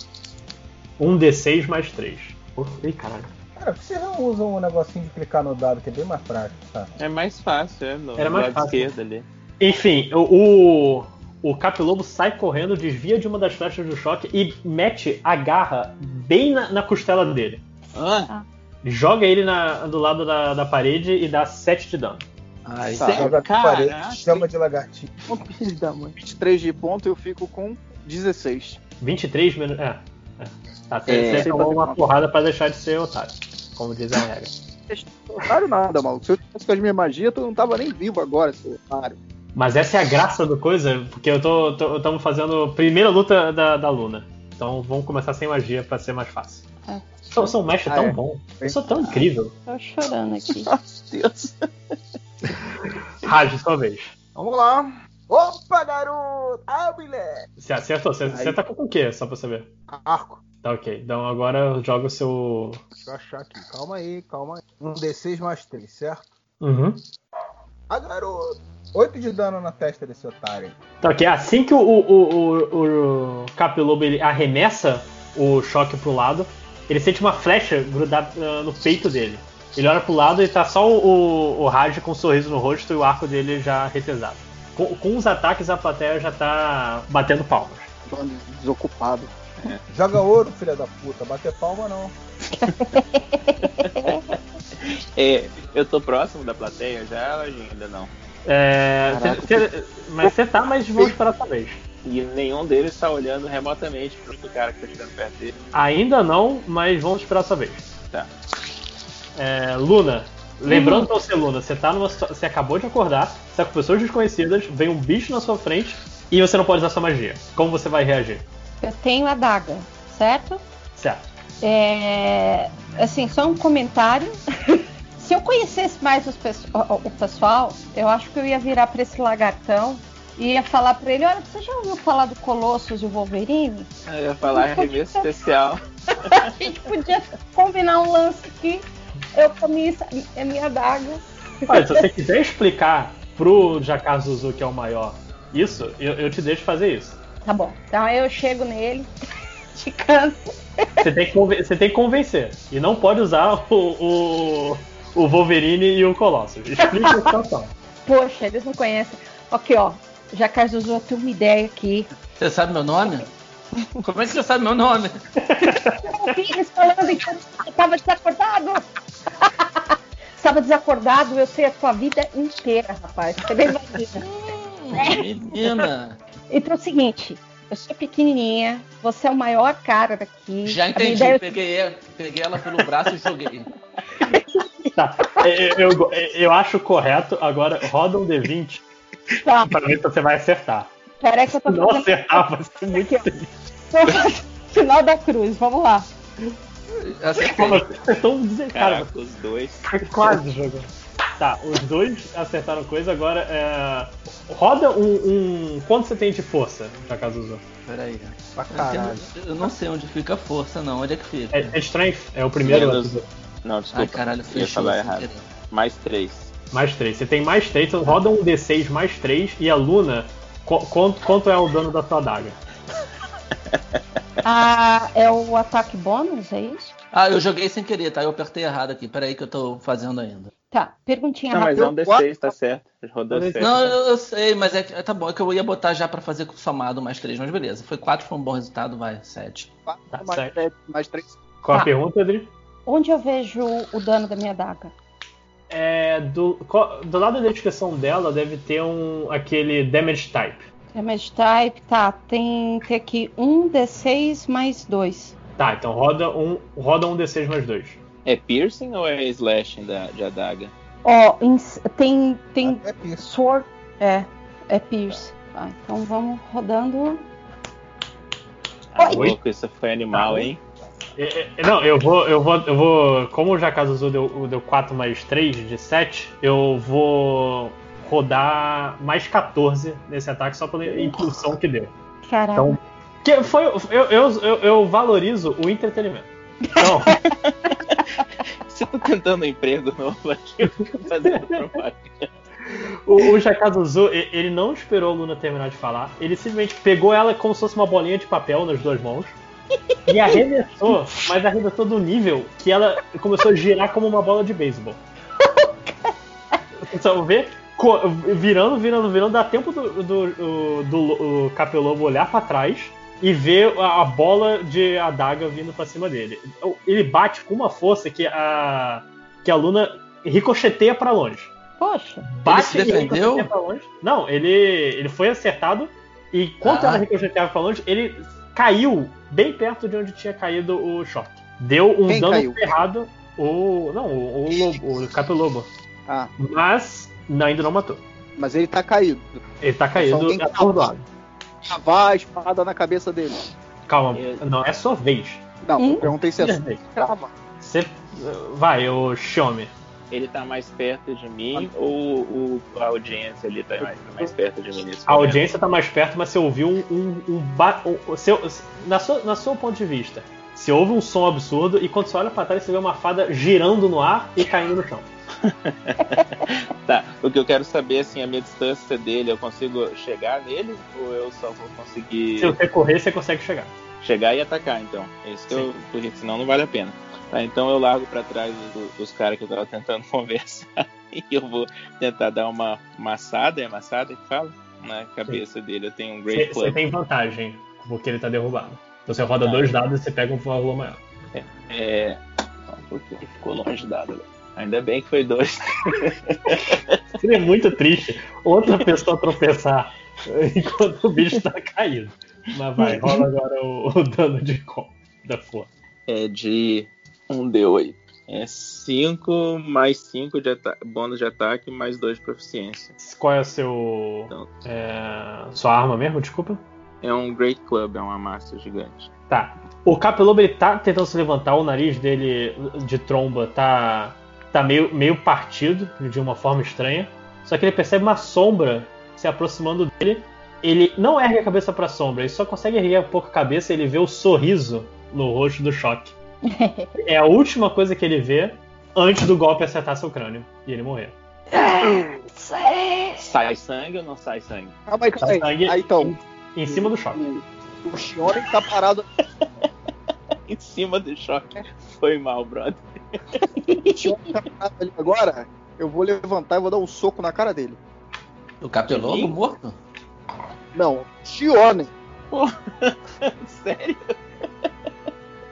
1d6 mais 3. Porra, Ih, caralho. Cara, por que vocês não usam um negocinho de clicar no dado, que é bem mais prático, tá? É mais fácil, é no Era mais lado fácil. esquerdo ali. Enfim, o, o, o Capilobo sai correndo, desvia de uma das flechas do choque e mete a garra bem na, na costela dele. Ah, joga ele na- do lado da, da parede e dá 7 de dano. Ai, Tá. Joga Caraca. parede, chama de lagartinho. Filho da mãe. 23 de ponto eu fico com 16. 23 menos. É. é. Tá, você, É, você sem tomou uma porrada pra deixar de ser otário. Como diz a regra. Otário nada, maluco. Se eu tivesse com as minhas magias, tu não tava nem vivo agora, seu otário. Mas essa é a graça do coisa, porque eu tô. tô estamos fazendo a primeira luta da, da Luna. Então vamos começar sem magia pra ser mais fácil. É. Eu sou um mestre Ah, tão é. bom. Eu sou tão incrível. Tô chorando aqui. Deus. Raj, sua vez. Vamos lá. Opa, garoto! Ah, moleque! Você acertou? Você, você tá com o quê? Só pra saber. Arco. Tá ok. Então agora joga o seu. Deixa eu achar aqui. Calma aí, calma aí. Um D6 mais 3, certo? Uhum. Ah, garoto! 8 de dano na testa desse otário aí. Tá ok. Assim que o, o, o, o Capilobo ele arremessa o choque pro lado, ele sente uma flecha grudar ah, no peito dele. Ele olha pro lado e tá só o, o, Raj com um sorriso no rosto e o arco dele já retesado. Com, com os ataques, a plateia já tá batendo palmas. Tô desocupado. Joga ouro, filha da puta. Bater palma não. É, eu tô próximo da plateia já ainda não? É, Caraca, cê- cê- mas você tá, mas vamos esperar sua vez. E nenhum deles tá olhando remotamente pro cara que tá chegando perto dele. Ainda não, mas vamos esperar sua vez. Tá. É, Luna, lembrando pra você, Luna, você tá numa Você acabou de acordar, você tá com pessoas desconhecidas, vem um bicho na sua frente e você não pode usar sua magia. Como você vai reagir? Eu tenho a daga, certo? Certo. É, assim, só um comentário. Se eu conhecesse mais pesso- o, pessoal, eu acho que eu ia virar pra esse lagartão e ia falar pra ele: Olha, você já ouviu falar do Colossus e o Wolverine? Eu ia falar arremesso especial. A gente podia combinar um lance aqui. Eu comi a minha daga. Olha, se você quiser explicar pro Jakazuzu, que é o maior, isso, eu, eu te deixo fazer isso. Tá bom. Então aí eu chego nele, de canto. Você tem que, você tem que convencer. E não pode usar o, o, o Wolverine e o Colossus. Explica a situação. Poxa, eles não conhecem. Aqui, ó. Jacarzuzu, eu tenho uma ideia aqui. Você sabe meu nome? Como é que você sabe meu nome? Eu ouvi eles falando você tava desacordado. Estava desacordado, eu sei a tua vida inteira, rapaz. Você nem imagina. Menina. Então é o seguinte, eu sou pequenininha, você é o maior cara daqui. Já entendi. ideia- Peguei, ela- peguei ela pelo braço e joguei. Tá. Eu, eu, eu acho correto. Agora roda um D20 Tá, pra ver se você vai acertar. peraí que eu tô Se não acertar, vai ser muito triste. final da cruz, vamos lá. Dizendo, cara, Caraca, os dois. foi quase jogando. Tá, os dois acertaram coisa. Agora, é... roda um, um. Quanto você tem de força, Jakazuzu? Peraí. Pra Eu, caralho. eu não sei onde fica a força, não. Onde é que fica? É, é Strength, é o primeiro. Menos-. Não, desculpa. Ai, caralho, ia fechou. falar sem errado. querer. Mais três. Mais 3. Você tem mais 3, então roda um D6 mais 3 e a Luna. qu- Quanto, quanto é o dano da sua adaga? Ah, é o ataque bônus, é isso? Ah, eu joguei sem querer, tá? Eu apertei errado aqui. Peraí que eu tô fazendo ainda. Tá, perguntinha Não, mas rápida. é um D6, tá certo. Rodou certo. Não, eu, eu sei, mas é que tá bom. É que eu ia botar já pra fazer somado mais três, mas beleza. Foi quatro, foi um bom resultado, vai, sete. Quatro, Tá mais, certo. três, mais três. Qual a Tá. pergunta, Adri? Onde eu vejo o dano da minha daga? É, do, do lado da descrição dela deve ter um aquele damage type. Damage type, tá. Tem, tem aqui um D6 mais dois. Tá, então roda um, roda um D6 mais 2. É piercing ou é slashing da, de adaga? Ó, ins- tem, tem É isso. sword. É, é pierce. Tá, então vamos rodando. Ah, Oi? louco, isso foi animal, Tá. hein? É, é, Não, eu vou, eu vou, eu vou. Como o Jakazuzu deu, deu 4 mais 3 de 7, eu vou rodar mais 14 nesse ataque só pela impulsão que deu. Caralho. Então, que foi, eu, eu, eu, eu valorizo o entretenimento. Então, Você tá tentando um emprego novo aqui, fazendo propaganda. o, o Jakazuzu, ele não esperou a Luna terminar de falar. Ele simplesmente pegou ela como se fosse uma bolinha de papel nas duas mãos. E arremessou, mas arremessou do nível que ela começou a girar como uma bola de beisebol. Só co- virando, virando, virando, dá tempo do, do, do, do- Capelobo olhar pra trás, e vê a, a bola de adaga vindo pra cima dele. Ele bate com uma força que a, que a Luna ricocheteia pra longe. Poxa. Bate Ele se e defendeu? ricocheteia pra longe. Não, ele, ele foi acertado e enquanto Ah. ela ricocheteava pra longe, ele caiu bem perto de onde tinha caído o choque. Deu um Quem dano caiu? ferrado o. Não, o, o, lobo, o Capelobo. Ah, Mas não, ainda não matou. mas ele tá caído. Ele tá Só caído que atordoado. Cavar a espada na cabeça dele. Calma, Eu- não, é sua vez. Não, Hum? eu perguntei se é Sua vez. crava. Você. Vai, o Xiome. Ele tá mais perto de mim ou o, a audiência ali tá mais, mais perto de mim nesse A momento? audiência tá mais perto, mas você ouviu um. um, um, ba- um- seu, na, sua, na seu ponto de vista, você ouve um som absurdo e quando você olha pra trás, você vê uma fada girando no ar e caindo no chão. Tá, o que eu quero saber, é, assim, a minha distância dele, eu consigo chegar nele ou eu só vou conseguir Se você correr, você consegue chegar. chegar e atacar, então? É isso que eu, porque senão não vale a pena. Tá, então eu largo pra trás do- dos caras que eu tava tentando conversar e eu vou tentar dar uma maçada, é maçada que fala? Na cabeça dele. Eu tenho um Você, Great você Club. tem vantagem, porque ele tá derrubado. Então você roda Tá. dois dados e você pega um valor maior. É. Um pouquinho, ficou longe dado. né? Ainda bem que foi dois. Seria muito triste outra pessoa tropeçar enquanto o bicho tá caído. Mas vai, rola agora o, o dano de com da força. É de um D8. É 5 mais 5 de bônus de ataque mais 2 de proficiência. Qual é o seu. Então. é, sua arma mesmo? Desculpa. É um Great Club, é uma massa gigante. Tá. O Capelobo ele tá tentando se levantar, o nariz dele de tromba tá, tá meio, meio partido de uma forma estranha. Só que ele percebe uma sombra se aproximando dele. Ele não ergue a cabeça pra sombra, ele só consegue erguer um pouco a cabeça e ele vê o sorriso no rosto do choque. É a última coisa que ele vê antes do golpe acertar seu crânio e ele morrer. Sai sangue ou não sai sangue? Calma aí, calma aí. sangue Aí então, Em cima do choque. o Shione tá parado. Em cima do choque. Foi mal, brother. O Shione tá parado ali agora. Eu vou levantar e vou dar um soco na cara dele. O capelobo Sim. morto? Não, Shione. Sério?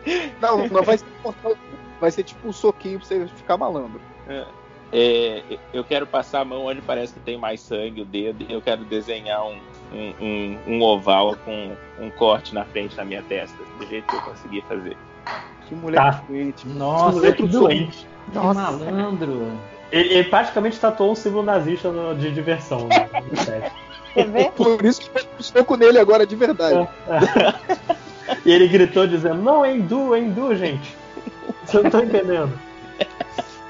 Não, não vai ser Vai ser tipo um soquinho pra você ficar malandro. É, eu quero passar a mão onde parece que tem mais sangue, o dedo, e eu quero desenhar um, um, um- um oval com um corte na frente da minha testa, do jeito que eu consegui fazer. Que moleque Tá. doente. Nossa, moleque que doente. Que malandro. Ele, ele praticamente tatuou um símbolo nazista no- de diversão. Né? Quer ver? Por isso que eu um soco nele agora de verdade. e ele gritou dizendo: Não, é hindu, é hindu, gente. Você não tá entendendo.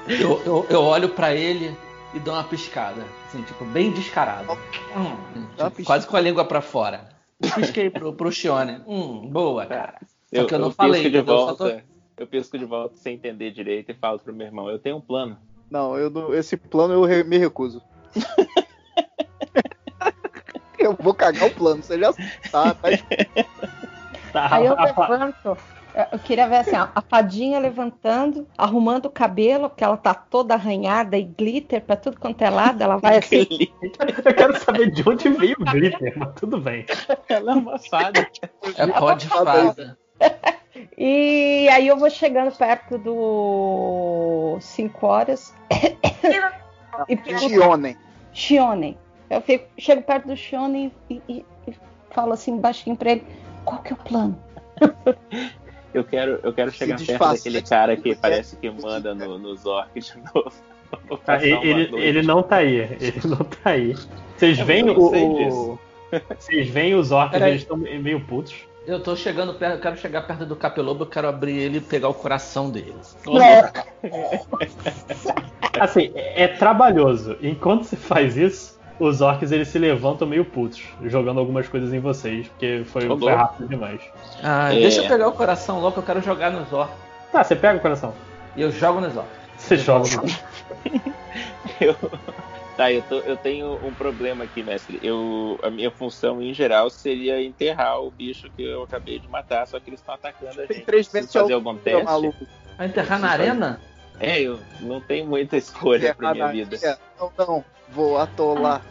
Eu, eu, eu olho pra ele e dou uma piscada. Assim, tipo, bem descarado. Hum, uma tipo, quase com a língua pra fora. Pisquei pro, pro Shione. Hum, boa, cara. Só Eu, que eu não eu falei. pisco de entendeu? Eu só volta. Eu pisco de volta sem entender direito e falo pro meu irmão, eu tenho um plano. Não, eu não- esse plano eu re- me recuso. eu vou cagar o plano, você já tá, tá Tá, Aí eu a- levanto. Eu queria ver assim, ó, a fadinha levantando, arrumando o cabelo, porque ela tá toda arranhada e glitter pra tudo quanto é lado. Ela vai assim, eu quero saber de onde veio o glitter, mas tudo bem. Ela é uma fada. É pó de fada. E aí eu vou chegando perto do 5 horas e pergunto, Shione. Shionen. Eu fico- chego perto do Shionen e, e- e falo assim baixinho pra ele, qual que é o plano? Eu quero, eu quero chegar perto daquele cara que parece que manda no, nos orcs de novo. Tá, ele, ele, não tá aí. Ele não tá aí. Vocês veem o. Vocês veem os orcs, eles estão meio putos. Eu tô chegando perto, eu quero chegar perto do capelobo, eu quero abrir ele e pegar o coração dele. Assim, é, é trabalhoso. Enquanto você faz isso, os orcs eles se levantam meio putos, jogando algumas coisas em vocês, porque foi, foi rápido demais. Ah, É. deixa eu pegar o coração logo, eu quero jogar nos orcs. Tá, você pega o coração. E eu jogo nos orcs. Você joga. no- Eu... Tá, eu, tô- eu tenho um problema aqui, mestre. Eu, a minha função em geral seria enterrar o bicho que eu acabei de matar, só que eles estão atacando a Tem gente. três Preciso vezes fazer algum teste? maluco. Vai enterrar na arena? É, eu não tenho muita escolha pra minha vida. Não, não, vou atolar.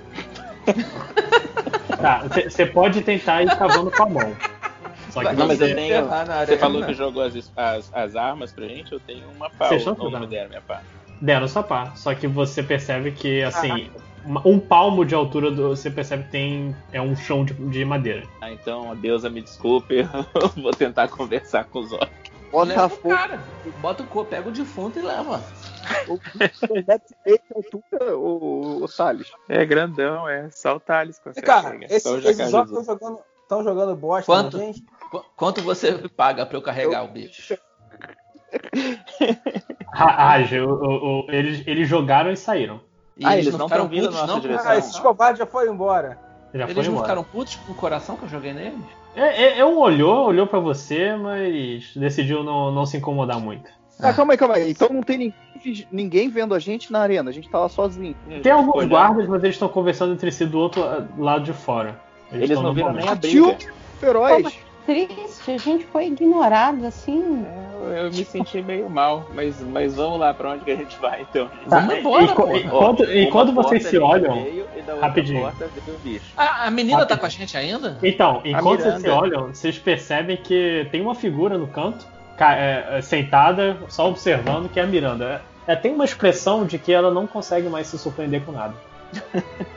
Tá, você pode tentar ir cavando com a mão. Só que Não, mas eu tenho. Ah, Você falou que jogou as, as, as armas pra gente, eu tenho uma pau. Vocês estão Não, me deram minha pá. deram sua pá. Só que você percebe que, assim, uma- um palmo de altura do, você percebe que tem é um chão de, de madeira. Ah, então, a deusa me desculpe, eu vou tentar conversar com os orcs. Bota Leva a o fogo. cara. Bota o corpo, pega o defunto e leva. Deve ter altura, o, o Salles. É grandão, é. Só o Thales consegue cara, esse- Só o esses jogos estão jogando, tão jogando bosta Quanto? na gente. Qu- Quanto você paga pra eu carregar o bicho? Raj, o- o- o- eles, eles jogaram e saíram. E Ah, eles não ficaram tão vindo na nossa não? direção. Ah, esses covardes já foram embora. Já Eles foi não embora. ficaram putos com o coração que eu joguei neles? É, é, é um olhou, olhou pra você, mas decidiu não, não se incomodar muito. Ah, calma aí, calma aí. Então não tem ninguém, ninguém vendo a gente na arena, a gente tá lá sozinho. Tem alguns Olhando. guardas, mas eles estão conversando entre si do outro lado de fora. Eles estão não viram momento. nem a Tio briga. feroz. Triste, a gente foi ignorado assim. Eu, eu me senti meio mal, mas, mas vamos lá, pra onde que a gente vai então? Vamos embora, E, porra. e quando, e Uma quando porta vocês se a olham. veio rapidinho. bicho. Ah, a menina tá com a gente ainda? Então, enquanto vocês se olham, vocês percebem que tem uma figura no canto, ca- é, é, sentada, só observando, que é a Miranda. É, tem uma expressão de que ela não consegue mais se surpreender com nada.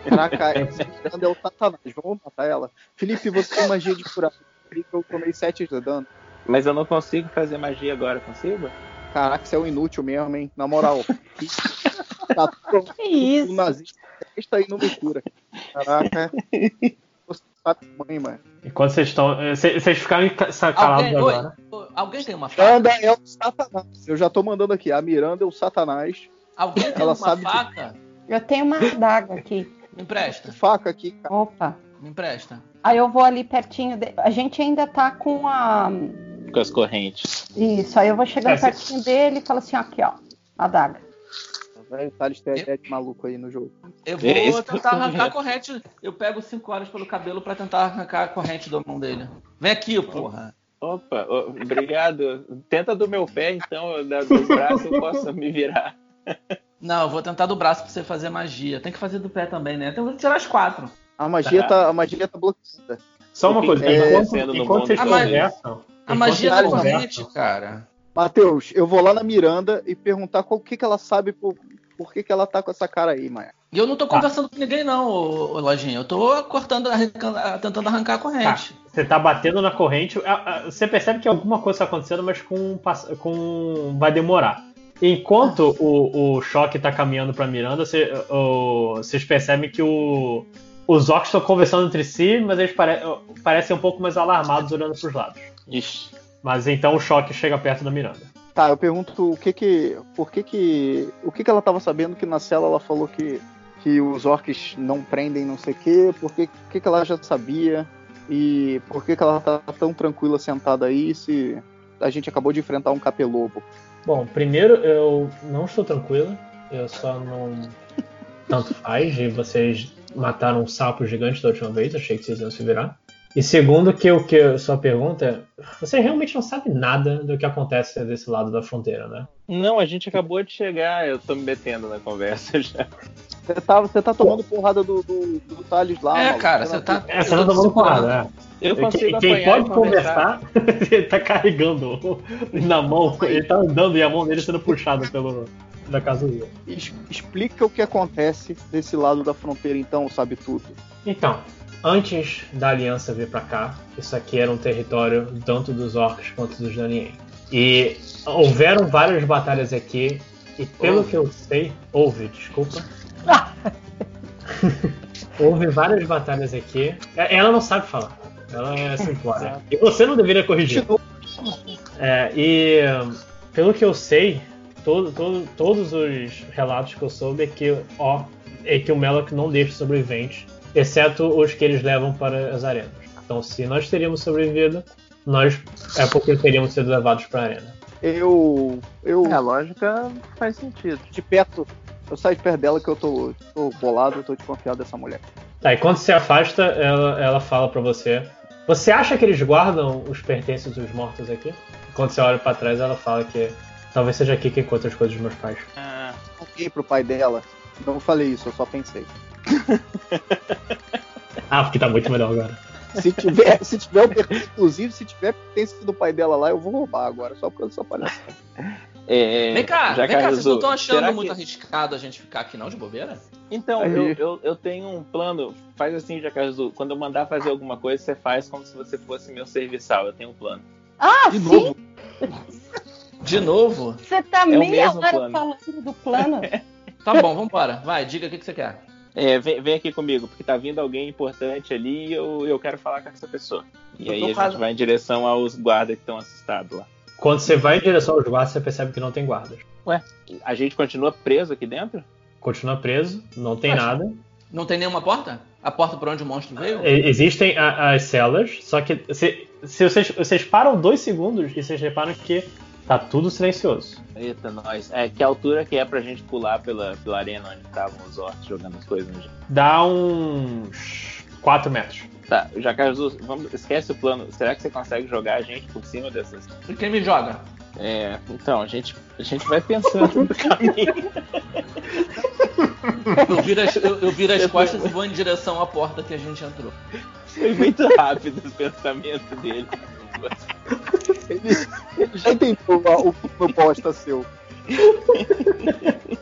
Caraca, esse Miranda é o Satanás. Vamos matar ela. Felipe, você tem magia de curar. Felipe, eu tomei 7 de dano. Mas eu não consigo fazer magia agora, consigo? Caraca, você é um inútil mesmo, hein? Na moral. tá pronto. Que isso? O nazista está aí não me cura. Caraca. Você sabe mãe, mano. Enquanto vocês estão. é, Vocês ficaram ca- calados Alguém, agora. oi, alguém tem uma faca? Miranda é o Satanás. Eu já tô mandando aqui. A Miranda é o Satanás. Alguém tem Ela uma faca? Eu tenho uma adaga aqui. Me empresta, Faca aqui, cara. Opa. Me empresta. Aí eu vou ali pertinho. De... A gente ainda tá com a. Com as correntes. Isso, aí eu vou chegando É, cê- pertinho dele e falo assim: aqui, ó. Adaga. Velho, o Thales tem a de maluco aí no jogo. Eu vou É isso que tentar eu arrancar a corrente. Eu pego cinco horas pelo cabelo pra tentar arrancar a corrente da mão dele. Vem aqui, porra. Opa, obrigado. Tenta do meu pé, então, da- dos braços eu posso me virar. Não, eu vou tentar do braço pra você fazer magia. Tem que fazer do pé também, né? Então eu vou tirar as quatro. A magia tá, a magia tá bloqueada. Só uma coisa, que tá enquanto, acontecendo no enquanto mundo? vocês A magia- conversam. A magia vocês da corrente, cara. Matheus, eu vou lá na Miranda e perguntar qual que, que ela sabe por, por que, que ela tá com essa cara aí, Maia. E eu não tô conversando com ninguém, não, ô, ô, Lojinha. Eu tô cortando, arrancando, ah, tentando arrancar a Tá, corrente. você tá batendo na corrente, a- a- você percebe que alguma coisa tá acontecendo, mas com, com vai demorar. Enquanto o, o choque tá caminhando pra Miranda, você- o- vocês percebem que o- os orcs estão conversando entre si, mas eles pare- parecem um pouco mais alarmados olhando pros lados. Ixi. Mas então o choque chega perto da Miranda. Tá, eu pergunto o que que. Por que que. O que que ela tava sabendo que na cela ela falou que, que os orcs não prendem não sei o quê? Por que, que que ela já sabia? E por que que ela tá tão tranquila sentada aí se a gente acabou de enfrentar um capelobo? Bom, primeiro eu não estou tranquilo, eu só não. Tanto faz, e vocês mataram um sapo gigante da última vez, achei que vocês iam se virar. E segundo, que o que sua pergunta é: você realmente não sabe nada do que acontece desse lado da fronteira, né? Não, a gente acabou de chegar, eu tô me metendo na conversa já. Você tá, você tá tomando porrada do, do, do Thales lá. É, maluco. cara, você tá. É, você tá segurando. nada, né? Eu consigo Quem, quem pode conversar. conversar, ele tá carregando na mão, ele tá andando e a mão dele sendo puxada pelo da casuíla. Es- Explica o que acontece desse lado da fronteira, então, sabe tudo. Então, antes da aliança vir pra cá, isso aqui era um território tanto dos orcs quanto dos Danien. E houveram várias batalhas aqui, e pelo que eu sei, houve, desculpa. houve várias batalhas aqui. É, Ela não sabe falar. Ela é simplória. E você não deveria corrigir. É, e pelo que eu sei, todo, todo- todos os relatos que eu soube é que, ó, é que o Melok não deixa sobreviventes, exceto os que eles levam para as arenas. Então, se nós teríamos sobrevivido, nós é porque teríamos sido levados para a arena. Eu. Eu. É, a lógica faz sentido. De perto. Eu saio de perto dela que eu tô, tô bolado, eu tô desconfiado dessa mulher. Tá, e quando se afasta, ela, ela fala pra você. Você acha que eles guardam os pertences dos mortos aqui? Quando você olha pra trás, ela fala que talvez seja aqui que encontra as coisas dos meus pais. Ah, Contei pro pai dela. Não falei isso, eu só pensei. Ah, porque tá muito melhor agora. Se tiver, se tiver inclusive, se tiver pertence do pai dela lá, eu vou roubar agora, só por essa palhaçada. É, Vem cá, já vem cá, vocês não estão achando Será muito que- arriscado a gente ficar aqui não de bobeira? Então, eu, eu, eu tenho um plano. Faz assim, Jacazu. Quando eu mandar fazer alguma coisa, você faz como se você fosse meu serviçal. Eu tenho um plano. Ah, De sim, novo? De novo? você tá É meia mesmo hora plano. falando do plano. Tá bom, vambora. Vai, diga o que, que você quer. É, vem, vem aqui comigo, porque tá vindo alguém importante ali e eu, eu quero falar com essa pessoa. E Eu aí a gente quase- vai em direção aos guardas que estão assustados lá. Quando você vai em direção aos guardas, você percebe que não tem guardas. A gente continua preso aqui dentro? Continua preso, não tem Mas- nada. Não tem nenhuma porta? A porta por onde o monstro veio? Existem a- as celas, só que se, se vocês, vocês param dois segundos e vocês reparam que tá tudo silencioso. Eita, nós. É, que altura que é pra gente pular pela, pela arena onde estavam os orcs jogando as coisas no Dá uns 4 metros. Tá, Jacazu, vamos, esquece o plano. Será que você consegue jogar a gente por cima dessas? Quem me joga? É, então, a gente, a gente vai pensando no caminho. Eu viro as, eu, eu viro as costas e vou em direção à porta que a gente entrou. Foi muito rápido o pensamento dele. Ele, ele já entendeu o, bosta seu.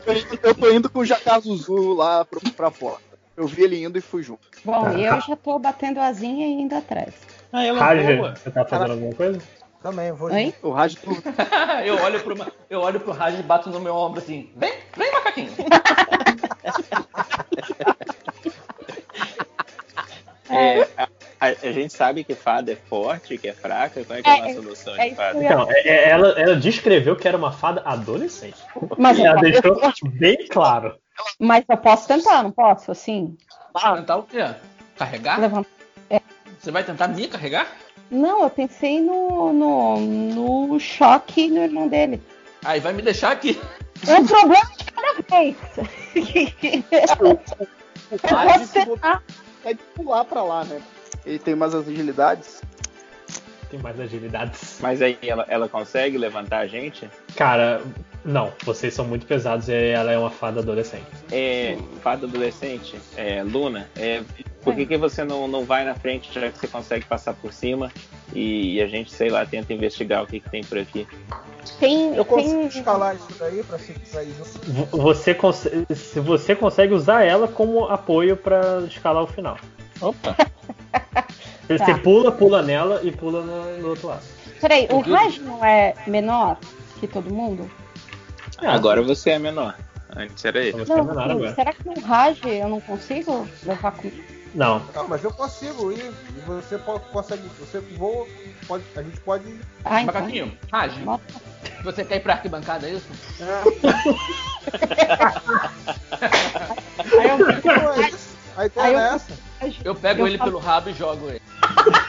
Eu, eu tô indo com o Jacazuzu lá pro, pra porta. Eu vi ele indo e fui junto. Bom, eu já tô batendo asinha e indo atrás. Ah, ela Raja, você tá fazendo alguma coisa? Também, vou. Oi? O Raj eu olho pro, eu olho pro Raj e bato no meu ombro assim. Vem, vem macaquinho. É, a, a- a gente sabe que fada é forte, que é fraca. Qual é, que é a É, nossa noção é de fada? Então, é- é- ela, ela descreveu que era uma fada adolescente. Mas eu, Ela posso, deixou bem claro. mas eu posso tentar, não posso? Assim? Tentar o quê? Carregar? Levantar. Você vai tentar me carregar? Não, eu pensei no, no, no choque no irmão dele. Aí vai me deixar aqui. Um problema de cada vez. eu Raj posso tentar. vai pular pra lá, né? Ele tem umas agilidades. Tem mais agilidades. Mas aí ela, ela consegue levantar a gente? Cara, não, vocês são muito pesados e ela é uma fada adolescente. É, fada adolescente, é, Luna, é, por que, que você não, não vai na frente, já que você consegue passar por cima e, e a gente, sei lá, tenta investigar o que, que tem por aqui? Tem, Eu consigo tem... escalar isso daí pra se sair junto. Você consegue, se você consegue usar ela como apoio pra escalar o final. Opa! Você Tá. pula, pula nela e pula no, no outro lado. Peraí, o Raj não é menor que todo mundo? Agora você é menor. Antes era ele. Você é Não, menor sim, agora. será que no Raj eu não consigo levar comigo? Não, Ah, mas eu consigo ir. E você po- consegue. Você voa. Pode, a gente pode. Ah, então. Macaquinho, Raj, Nossa. você quer ir pra arquibancada, é isso? Aí eu Então é isso. A ideia Aí eu- é pego Eu ele falo- pelo rabo e jogo ele.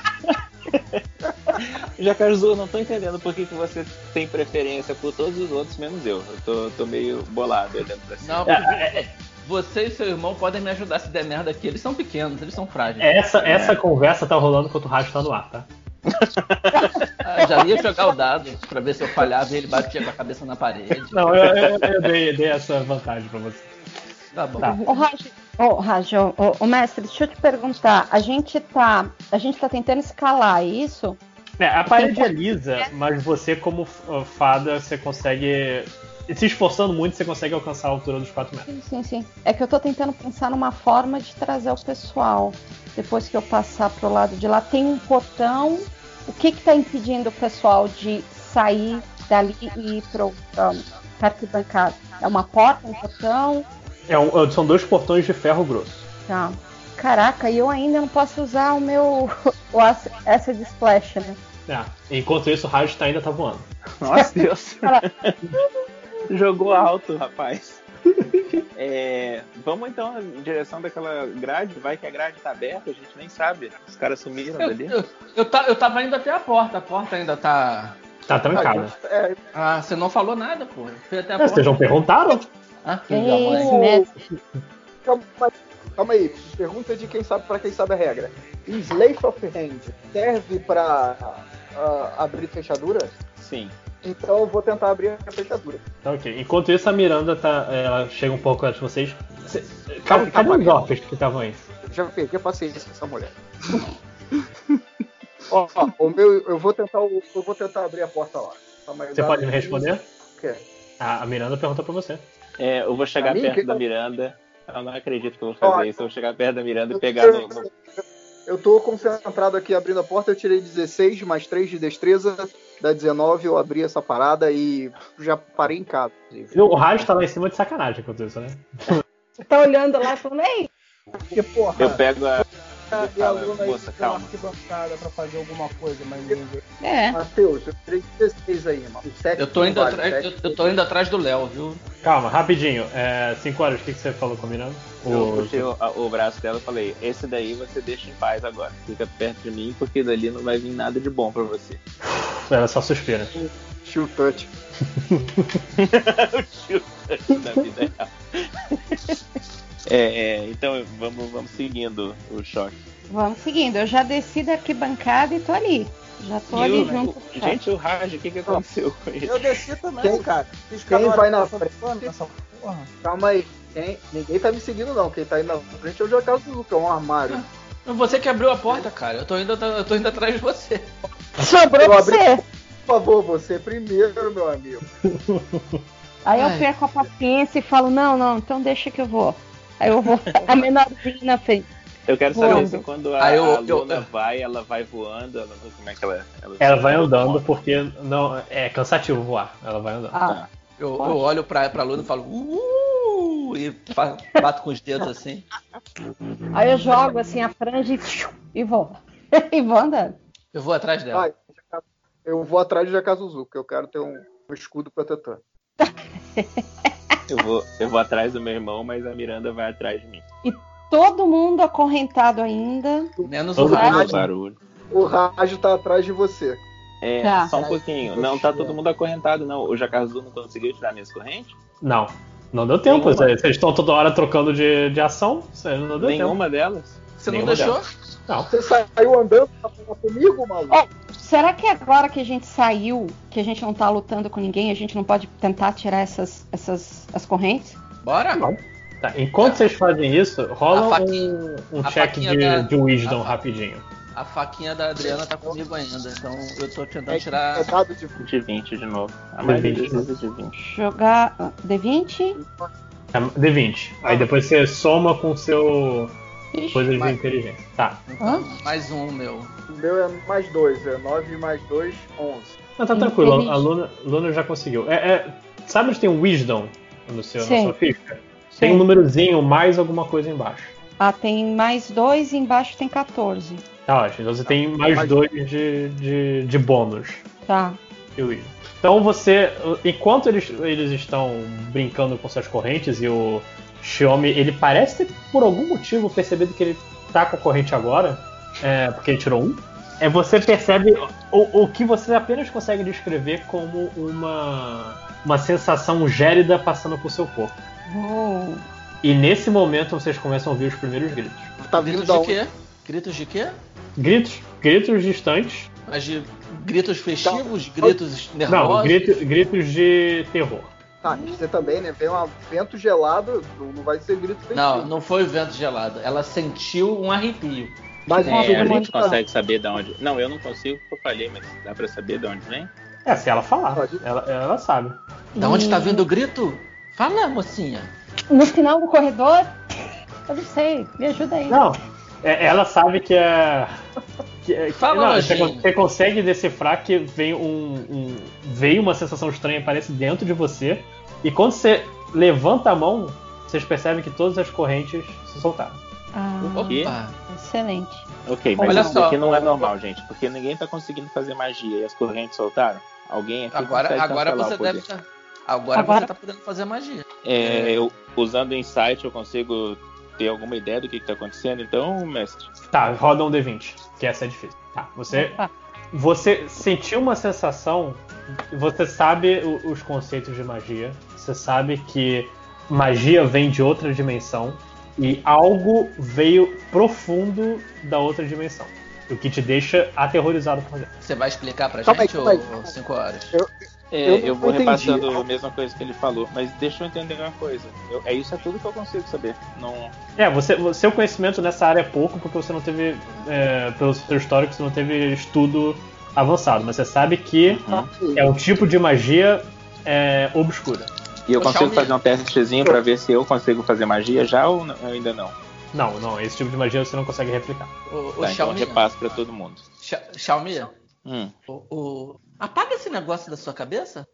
Jacarzu, não tô entendendo por que, que você tem preferência por todos os outros, menos eu. Eu tô, tô meio bolado aí dentro dessa. Não, porque você e seu irmão podem me ajudar se der merda aqui. Eles são pequenos, eles são frágeis. essa, essa conversa tá rolando enquanto o rádio tá no ar, tá? Ah, já ia jogar o dado pra ver se eu falhava e ele batia com a cabeça na parede. Não, eu, eu- eu dei, dei essa vantagem pra você. Tá bom. Tá. Ô, Raj, ô, Raj, ô, ô, ô, mestre, deixa eu te perguntar. A gente tá. A gente tá tentando escalar, isso? É, a parede é lisa, mas você, como f- fada, você consegue. Se esforçando muito, você consegue alcançar a altura dos 4 metros. Sim, sim, sim. É que eu tô tentando pensar numa forma de trazer o pessoal. Depois que eu passar pro lado de lá, tem um portão. O que que tá impedindo o pessoal de sair dali e ir pro um, arquibancada? É uma porta, um portão? É um- são dois portões de ferro grosso. Tá. Caraca, e eu ainda não posso usar o meu. o Acid Splash, né? É. Enquanto isso, o rádio tá, ainda tá voando. Nossa, Deus. Jogou alto, rapaz. É, vamos então em direção daquela grade. Vai que a grade tá aberta, a gente nem sabe. Os caras sumiram Eu, dali. eu, eu, eu tava indo até a porta, a porta ainda tá. Tá trancada. É, Ah, você não falou nada, pô. Fui até a É, porta. vocês não perguntaram? Ah, da mãe. Esse mestre. calma, calma aí, pergunta de quem sabe pra quem sabe a regra. Slave of Hand serve pra ah, abrir fechadura? Sim. Então eu vou tentar abrir a fechadura. Tá ok. Enquanto isso, a Miranda tá. Ela chega um pouco antes de vocês. Cê- Calma, Cadê, os orcs que estavam aí? Já perdi a paciência com essa mulher. Ó, ó, o meu, eu vou tentar, eu vou tentar abrir a porta lá. Aí, Você pode me responder? O quê? A a Miranda perguntou pra você. É, eu vou chegar mim, perto que- da Miranda. Eu não acredito que eu vou Ó, fazer isso. Eu vou chegar perto da Miranda e pegar eu- no. Eu tô concentrado aqui abrindo a porta, eu tirei 16 mais 3 de destreza, dá 19, eu abri essa parada e já parei em casa. inclusive. O rádio tá lá em cima de sacanagem com isso, né? Você tá olhando lá e falando, ei, Porque, porra, Eu pego a. e a aluna aí Moça, calma. arquibancada pra fazer alguma coisa, mas ninguém. é. Matheus, eu tirei 16 aí, mano. O Eu tô indo vale, atrás, eu, eu tô indo atrás do Léo, viu? Calma, rapidinho. 5 horas, o que, que você falou com a Miranda? Eu O- puxei o, o braço dela e falei: Esse daí você deixa em paz agora. Fica perto de mim, porque dali não vai vir nada de bom pra você. Ela só suspira. Shield touch. o da vida real. É, é, então vamos, vamos seguindo o choque. Vamos seguindo. Eu já desci da arquibancada e tô ali. Já tô E ali o- junto o- com o chat. gente, o Raj, o que, que aconteceu com ele? Eu desci também, Quem- cara. Fiz quem vai na nessa porra, nessa porra. Calma aí. Quem- ninguém tá me seguindo, não. Quem tá indo na frente é o Azul, que é um armário. Você que abriu a porta, cara. Eu tô indo, eu tô indo atrás de você. Sobrou Eu abri- você. Por favor, você primeiro, meu amigo. Aí eu Ai. perco a paciência e falo, não, não, então deixa que eu vou. Aí eu vou a menorzinha na frente. Eu quero saber Voando. se quando a, Ah, eu- a eu- Luna vai, ela vai voando, ela, como é que ela. Ela, Ela vai andando porque não é cansativo voar. Ela vai andando. Ah, Eu, eu olho pra, pra Luna e falo, uh, e bato com os dedos assim. aí eu jogo assim a franja e, e vou. e vou andando. Eu vou atrás dela. Eu vou atrás de Jacaso Azul, porque eu quero ter um, um escudo protetor. Eu vou, eu vou atrás do meu irmão, mas a Miranda vai atrás de mim. Todo mundo acorrentado ainda. Menos o Todo mundo- barulho. O Rádio tá atrás de você. É, Tá. só um pouquinho. Não tá todo mundo acorrentado, não. O Jacazu não conseguiu tirar minhas correntes? Não. Não deu tempo. Nenhuma. Vocês estão toda hora trocando de, de ação. Não deu tempo. Nenhuma delas? Você não Nenhuma deixou? delas. Não. Você saiu andando pra falar comigo, maluco? Ó, será que agora que a gente saiu, que a gente não tá lutando com ninguém, a gente não pode tentar tirar essas, essas as correntes? Bora? Não. Tá, Enquanto vocês fazem isso, rola faquinha- um, um check de, da- de wisdom a rapidinho. A faquinha da Adriana tá comigo ainda, então eu tô tentando É, tirar. é dado de De 20 de novo. A maioria De 20. das vezes é de 20. Jogar ah, D20? É, D20. Aí depois você soma com seu Ixi, coisa de Mas- inteligência. Tá. Hã? Mais um, meu. O meu é mais 2, é 9 mais 2, 11. Não, tá tranquilo. A Luna, Luna já conseguiu. É, é- sabe onde tem um wisdom no seu, na Sim. sua ficha? Tem um númerozinho mais alguma coisa embaixo. Ah, tem mais dois e embaixo tem 14. Tá ótimo. Então você tem mais mais- dois de, de, de bônus. Tá. que o wisdom. Então você, enquanto eles, eles estão brincando com suas correntes e o Xiaomi, ele parece ter por algum motivo percebido que ele tá com a corrente agora, é, porque ele tirou um. É, você percebe o, o que você apenas consegue descrever como uma, uma sensação gélida passando por seu corpo. Oh. E nesse momento vocês começam a ouvir os primeiros gritos. Tá vindo Gritos da de quê? Gritos de quê? Gritos, gritos distantes. Mas de gritos festivos, gritos Não, nervosos? gritos, gritos de terror. Tá, você também, né? Vem um vento gelado, não vai ser grito festivo. Não, não foi o vento gelado. Ela sentiu um arrepio. Mas É, a gente tá- consegue saber de onde. Não, eu não consigo porque eu falhei, mas dá pra saber de onde vem? É, se ela falar, Pode. ela, ela sabe. Da onde tá vindo o grito? Fala, mocinha. No final do corredor? Eu não sei. Me ajuda aí. Não, é- ela sabe que é. Que, Fala, não, você, você consegue decifrar que vem um, um- veio uma sensação estranha aparece dentro de você e quando você levanta a mão, vocês percebem que todas as correntes se soltaram. Ah, quê? Opa. excelente. Ok, mas Olha isso só. aqui não é normal, gente, porque ninguém tá conseguindo fazer magia e as correntes soltaram. Alguém aqui Agora, agora você o poder. deve estar. Agora, Agora- você tá podendo fazer magia. É, eu, usando o insight, eu consigo ter alguma ideia do que, que tá acontecendo, então, mestre? Tá, roda um D20, que essa é difícil. Tá, você, você sentiu uma sensação, você sabe o- os conceitos de magia, você sabe que magia vem de outra dimensão e algo veio profundo da outra dimensão. O que te deixa aterrorizado por dentro. Você vai explicar pra Calma gente, aí. ou 5 horas? É, Eu eu, vou entendi. repassando a mesma coisa que ele falou, mas deixa eu entender uma coisa. Eu- é isso é tudo que eu consigo saber. Não, É, você, seu conhecimento nessa área é pouco porque você não teve, é, pelo seu histórico, você não teve estudo avançado, mas você sabe que é um tipo de magia é, obscura. E eu consigo fazer um testezinho pra ver se eu consigo fazer magia já ou não- ainda não? Não, não, esse tipo de magia você não consegue replicar. O, o Tá, então repasso pra todo mundo. Xia- Xiaomi, Hum, o, o- apaga esse negócio da sua cabeça.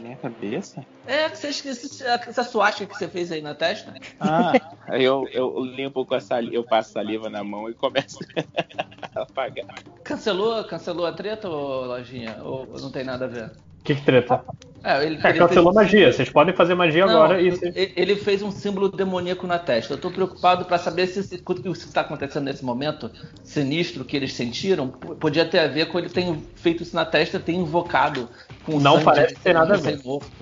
minha cabeça? É, você esquece essa suástica que você fez aí na testa. Ah, eu, eu limpo com a saliva, eu passo saliva na mão e começo a apagar. Cancelou, cancelou a treta, ô Lojinha? Ou não tem nada a ver? O que, que treta? É, ele, É, ele cancelou fez- magia. Vocês podem fazer magia Não, agora e. ele fez um símbolo demoníaco na testa. Eu tô preocupado pra saber se o que está acontecendo nesse momento sinistro que eles sentiram podia ter a ver com ele ter feito isso na testa, ter invocado com Não sangue parece ter nada a ver.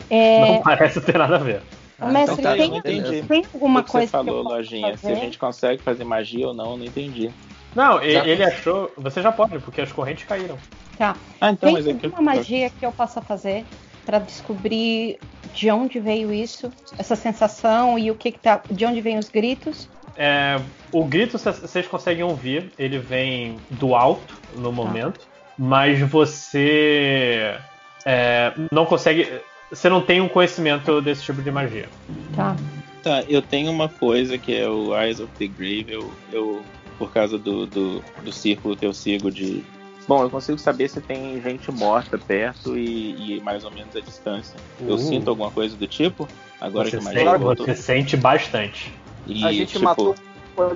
É, Não parece ter nada a ver. Ah, Mestre, então tá, tem- eu não entendi. tem alguma o que coisa você falou, que Lojinha, se a gente consegue fazer magia ou não, eu não entendi. Não, Já ele achou. Você já pode, porque as correntes caíram. Tá. Ah, então, Tem mas é que alguma magia que eu possa fazer pra descobrir de onde veio isso, essa sensação e o que, que tá, de onde vêm os gritos? É, o grito vocês conseguem ouvir, ele vem do alto no momento, mas você é, não consegue. Você não tem um conhecimento desse tipo de magia. Tá. Tá, eu tenho uma coisa que é o Eyes of the Grave, eu, eu por causa do, do, do círculo que eu sigo de. Bom, eu consigo saber se tem gente morta perto e, e mais ou menos a distância. Eu Uh. sinto alguma coisa do tipo? Agora Você, que a sente, você sente bastante. E, A gente tipo, matou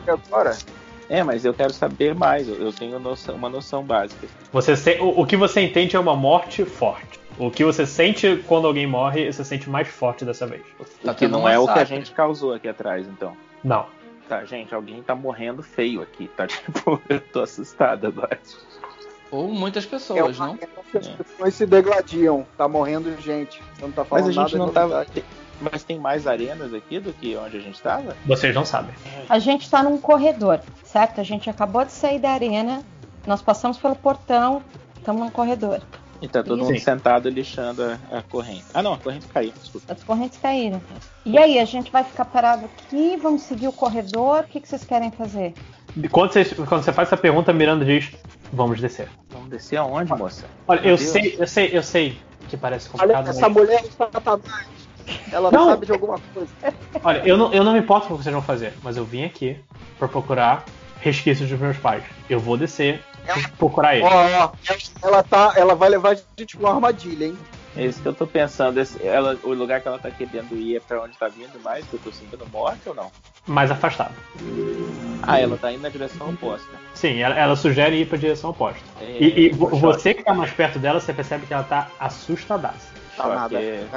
agora. É, mas eu quero saber mais. Eu, tenho noção- uma noção básica. Você se- o, o que você entende é uma morte forte. O que você sente quando alguém morre, você sente mais forte dessa vez. Tá que tendo não é o que a gente causou aqui atrás, então. Não. Tá, gente, alguém tá morrendo feio aqui, tá? Tipo, eu tô assustado agora. Ou muitas É pessoas, uma não? que as pessoas se degladiam. Tá morrendo gente. Você não tá Mas falando a gente nada. não é tava. tem- Mas tem mais arenas aqui do que onde a gente tava? Vocês não sabem. A gente tá num corredor, certo? A gente acabou de sair da arena, nós passamos pelo portão, estamos num corredor. E tá todo Sim. mundo sentado lixando a, a corrente. Ah, não, a corrente caiu, desculpa. As correntes caíram. E aí, a gente vai ficar parado aqui, vamos seguir o corredor, o que, que vocês querem fazer? Quando, vocês- quando você faz essa pergunta, Miranda diz: Vamos descer. Vamos descer aonde, moça? Olha, Meu eu Deus. sei, eu sei, eu sei que parece Olha, complicado, essa mas. mulher é satanás. Ela Não. sabe de alguma coisa. Olha, eu não, eu não me importo com o que vocês vão fazer, mas eu vim aqui pra procurar resquícios dos meus pais. Eu vou descer procurar Ó, eles. ó, ela tá. Ela vai levar a gente pra uma armadilha, hein? É isso que eu tô pensando. esse- ela, o lugar que ela tá querendo ir é pra onde tá vindo mais? Que eu tô sentindo morte ou não? Mais afastado. Ah, ela tá indo na direção oposta. Sim, ela, ela sugere ir pra direção oposta. É, E, e choque. você que tá mais perto dela, você percebe que ela tá assustadaça. Tá Choque nada. é-